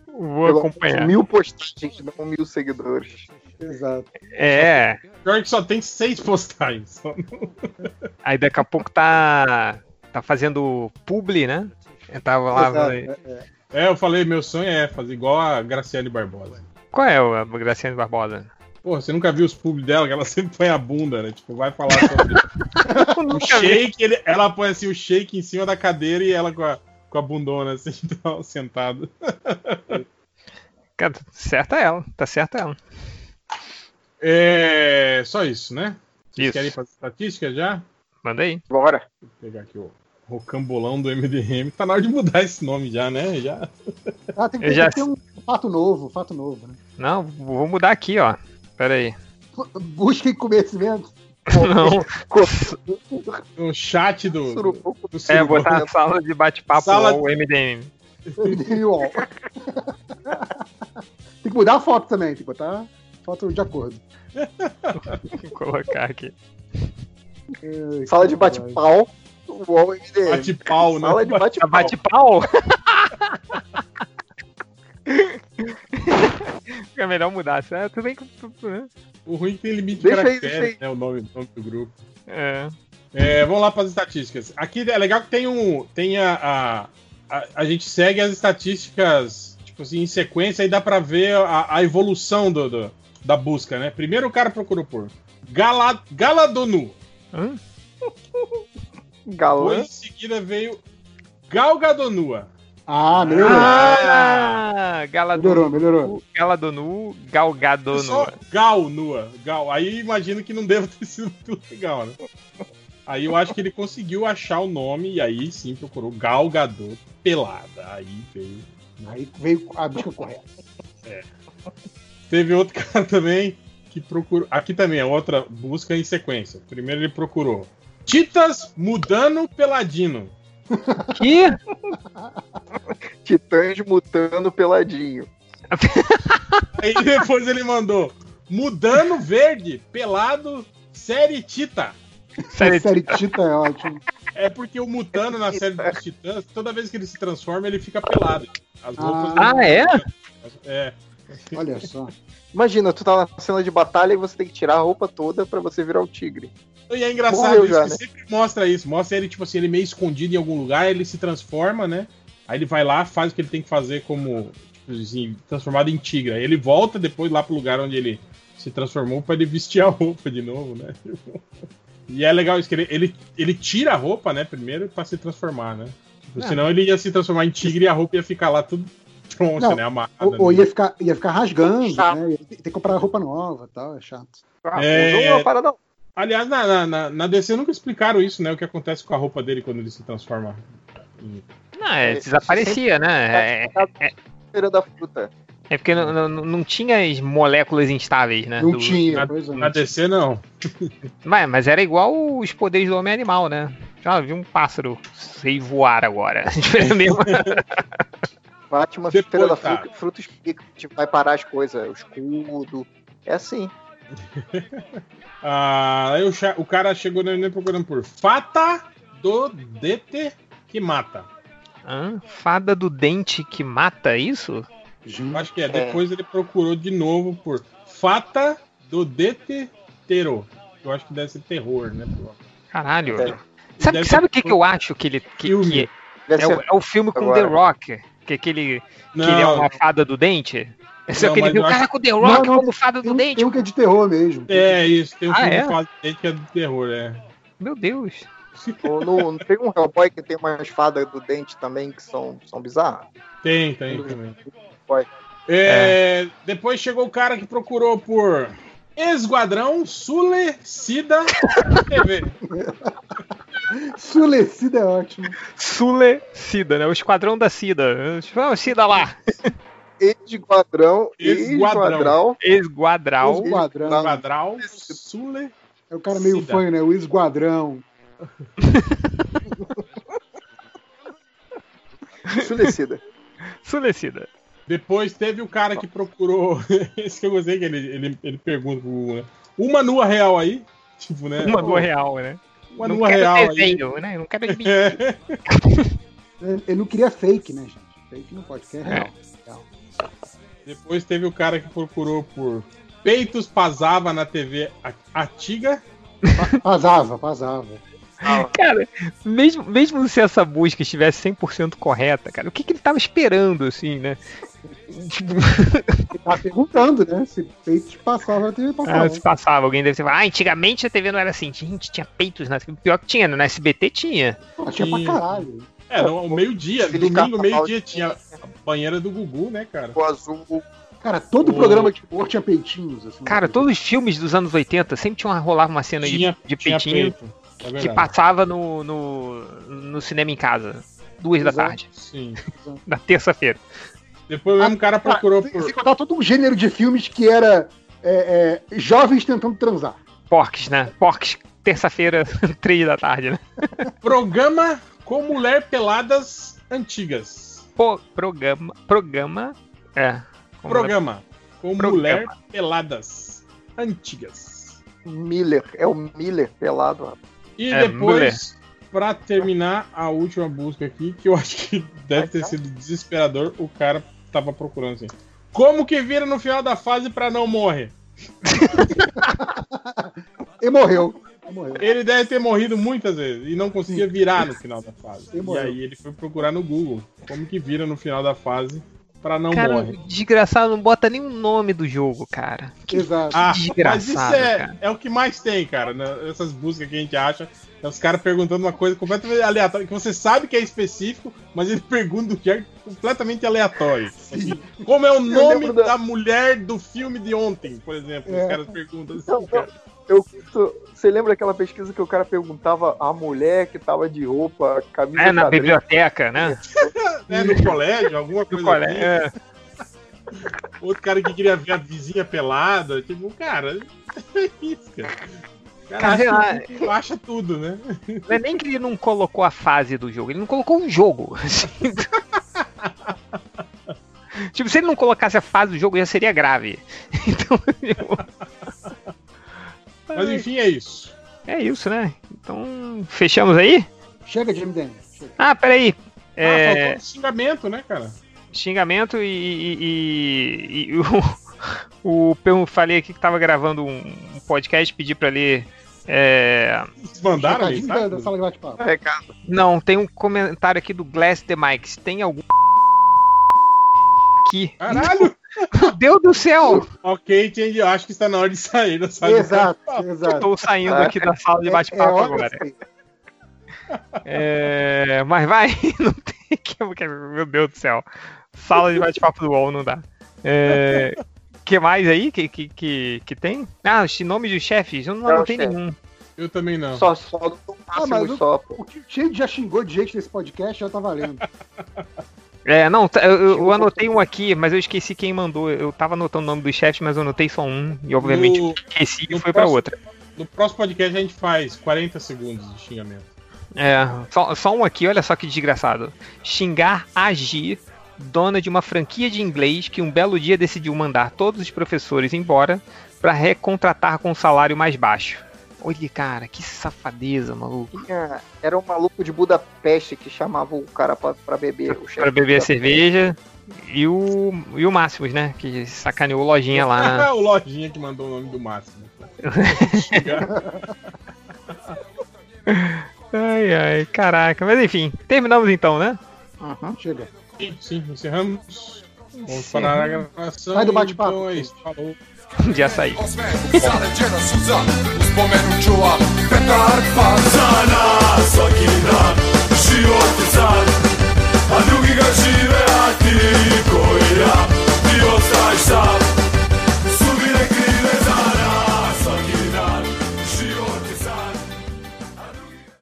Vou Pelo acompanhar. Mil postagens, não mil seguidores. Exato. É. Pior que só tem seis postagens. Aí daqui a pouco tá. Tá fazendo publi, né? Eu tava lá. Exato, é, é. É, eu falei, meu sonho é fazer igual a Graciane Barbosa. Qual é a Graciane Barbosa? Porra, você nunca viu os publi dela, que ela sempre põe a bunda, né? Tipo, vai falar sobre o shake, ele- ela põe assim o shake em cima da cadeira e ela com a, com a bundona assim, então, sentada. Cara, certa ela, tá certa ela. É. Só isso, né? Vocês Isso. querem fazer estatística já? Manda aí. Bora. Vou pegar aqui o rocambolão do MDM. Tá na hora de mudar esse nome já, né? Já. Ah, tem que ter, já- tem que ter um fato novo, fato novo, né? Não, vou mudar aqui, ó. Pera aí. Busquem conhecimento. Não. No chat do. É, botar na sala de bate-papo Sala- ou MDM. UOL. tem que mudar a foto também, tem que botar foto de acordo. Vou colocar aqui. Ai, Sala de bate-pau. UOL MDM. Bate-pau, né? Sala de bate-pau. Bate-pau? Fica melhor mudar, certo? Tudo bem que. né? O ruim é que tem limite Deixa de aí, caracteres, aí. né? O nome, o nome do grupo. É. É, vamos lá para as estatísticas. Aqui é legal que tem um. Tem a, a, a, a gente segue as estatísticas, tipo assim, em sequência, e dá pra ver a, a evolução do, do- da busca, né? Primeiro o cara procurou por Gala, Galadonu. Hã? Galã. Depois em seguida veio Galgadonua. Ah, melhorou. Ah, Galadonu. Melhorou, melhorou. Galadonu, Galgadonu. Só Gal nua. Gal. Aí imagino que não deva ter sido muito legal, né? Aí eu acho que ele conseguiu achar o nome e aí sim procurou Gal Gadot pelada. Aí veio. Aí veio a busca correta. Teve outro cara também que procurou. Aqui também é outra busca em sequência. Primeiro ele procurou Titas mudando peladino. Que? Titãs mutando peladinho. Aí depois ele mandou Mudando verde, pelado, série Tita. Série Série Tita é ótimo. É porque o Mutano na série dos Titãs, toda vez que ele se transforma, ele fica pelado. As roupas Ah, dele- é? É. Olha só. Imagina, tu tá na cena de batalha e você tem que tirar a roupa toda pra você virar o tigre. E é engraçado Morreu isso, já, que né? sempre mostra isso. Mostra ele, tipo assim, ele meio escondido em algum lugar, ele se transforma, né? Aí ele vai lá, faz o que ele tem que fazer como, tipo assim, transformado em tigre. Aí ele volta depois lá pro lugar onde ele se transformou pra ele vestir a roupa de novo, né? E é legal isso, que ele, ele, ele tira a roupa, né, primeiro, pra se transformar, né? Tipo, Ah. Senão ele ia se transformar em tigre e a roupa ia ficar lá tudo troncha, Não, né? Amarrada. Ou, ou né? ia, ficar, ia ficar rasgando, Chato. né? Ia ter que comprar roupa nova e tal, é chato. Ah, É. parada. Aliás, na, na, na, na DC nunca explicaram isso, né? O que acontece com a roupa dele quando ele se transforma. em- Não, é, desaparecia, né? É, é, Feira da fruta. é porque não, não, não tinha as moléculas instáveis, né? Não do- tinha, na, é. na DC, não. Mas, mas era igual os poderes do Homem-Animal, né? Já vi um pássaro sei voar agora. Batman, Depois, feira da tá. fruta, fruta explica, tipo, vai parar as coisas, o escudo. É assim. Ah, aí o, cara chegou nele procurando por Fata do Dete que mata. Hã? Fada do dente que mata, isso? Eu Acho que é. Depois ele procurou de novo por Fata do Dete Tero. Eu acho que deve ser terror, né? pô? Caralho. É. Sabe, sabe o que, que eu acho que ele. Que, que é, ser o, é o filme com agora. The Rock. Que, que, ele, que Não, ele é uma fada do dente? Só Não, que ele viu o cara com The Rock Não, não, como fada do Tem, um- dente. tem um que é de terror mesmo. É isso, tem um Ah, é? que fala de que é de terror, é. Meu Deus. Ou no, não tem um Hellboy que tem umas fadas do dente também que são, são bizarras? Tem, tem também. Vai. É, Depois chegou o cara que procurou por Esquadrão Sule Cida TV. Sulecida é ótimo. Sule Cida, né? O esquadrão da Cida. Vamos, Cida lá. Esquadrão, Esquadrão. esquadrão. Esquadral. Esquadrão. Esquadrão Sule. É o cara meio Cida. fã, né? O esquadrão. Sulecida. Sule Cida. Depois teve o cara que procurou. Esse que eu gostei, que ele, ele, ele pergunta pro Google, né? Uma nua real aí. Tipo, né? Uma nua real, né? Uma não quero real aí. desenho, né? Não quero de É. Ele não queria fake, né, gente? Fake não pode, quer real. real. Depois teve o cara que procurou por Peitos Pasava na TV a- Antiga. Pasava, pasava. Cara, mesmo, mesmo se essa busca estivesse 100% correta, cara, o que, que ele tava esperando, assim, né? Tipo, tá perguntando, né? Se peito passava, a TV passava. ah, se passava, alguém deve ter falado, ah, antigamente a TV não era assim, gente, tinha peitos na Pior que tinha, né? Na SBT tinha. Pô, tinha pra Tinha. caralho. É, no, meio-dia, domingo, meio-dia, tinha a banheira do Gugu, né, cara? O azul. Cara, todo O- programa de humor tinha peitinhos, assim. Cara, todos os filmes dos anos 80 sempre tinha uma, rolava uma cena de- Tinha, de, tinha peitinho peito. É que passava no, no, no cinema em casa. Duas da Exato. tarde, Sim. na terça-feira. Depois o mesmo cara procurou Sem- por. Sem contar todo um gênero de filmes que era é, é, jovens tentando transar. Porques, né? Porques, terça-feira, três da tarde, né? Programa com mulher peladas antigas. Pô, programa. Programa. É. com Programa com Programa. mulher peladas antigas. Miller, é o Miller pelado. E É, depois, pra terminar a última busca aqui, que eu acho que deve ter sido desesperador, o cara tava procurando assim. Como que vira no final da fase pra não morrer? E morreu. E morreu. Ele deve ter morrido muitas vezes e não conseguia virar no final da fase. E morreu. aí ele foi procurar no Google como que vira no final da fase pra não Cara, morrer. desgraçado não bota nem o nome do jogo, cara. Exato. Ah, mas isso desgraçado, é, cara. é o que mais tem, cara. né? Essas buscas que a gente acha. É os caras perguntando uma coisa completamente aleatória, que você sabe que é específico, mas ele pergunta do jeito completamente aleatório. Assim, como é o nome da- da mulher do filme de ontem, por exemplo? É. Os caras perguntam assim, Não, cara. Eu, você lembra aquela pesquisa que o cara perguntava a mulher que tava de roupa, camisa É, na biblioteca, né? né, no colégio, alguma No coisa colégio. assim. é. Outro cara que queria ver a vizinha pelada. Tipo, cara, é isso, cara. O cara Cara, acha, tudo, acha tudo, né? Não é nem que ele não colocou a fase do jogo, ele não colocou o jogo. assim. tipo, se ele não colocasse a fase do jogo, já seria grave. Então, tipo, Mas enfim, é isso. é isso, né? Então, fechamos aí? Chega de MDM. Chega. Ah, peraí. Ah, É, faltou um xingamento, né, cara? xingamento e, e- e- e o, o eu falei aqui que tava gravando um, um podcast, pedi pra ler. É, mandaram da, mensagem? da sala de bate-papo. Recado. Não, tem um comentário aqui do Glass the Mics. Tem algum aqui? Caralho! Meu Deus do céu! ok, entendi. Eu acho que está na hora de sair da sala de Exato, bate-papo. exato. Estou saindo aqui da sala de bate-papo É agora. É, mas vai, não tem que. que- Meu Deus do céu. Sala de bate-papo do UOL não dá. É, que mais aí que, que, que, que tem? Ah, os nomes dos chefes? Eu não É o anotei chefe. nenhum. Eu também não. Só, só do Ah, mas máximo o- só, pô. O que o já xingou de gente nesse podcast já tá valendo. É, não, tá, eu, eu- anotei um aqui, mas eu esqueci quem mandou. Eu tava anotando o nome dos chefes, mas eu anotei só um. E obviamente No- esqueci e foi pra próximo- outra. No próximo podcast a gente faz 40 segundos de xingamento. É, só, só um aqui, olha só que desgraçado. Xingar a Gi, dona de uma franquia de inglês que um belo dia decidiu mandar todos os professores embora pra recontratar com um salário mais baixo. Olha, cara, que safadeza, maluco. Era um maluco de Budapeste que chamava o cara pra, pra beber. O chefe Pra beber a cerveja. E o, e o Máximos, né? Que sacaneou o lojinha lá. né? o Lojinha que mandou o nome do Máximo. Ai, ai, caraca. Mas enfim, terminamos então, né? Chega. Sim, encerramos. Vamos sim. parar a gravação. vai do bate-papo. Então é isso, falou. Já saí. a drugi ga žive, a ti koji ja, ti sam.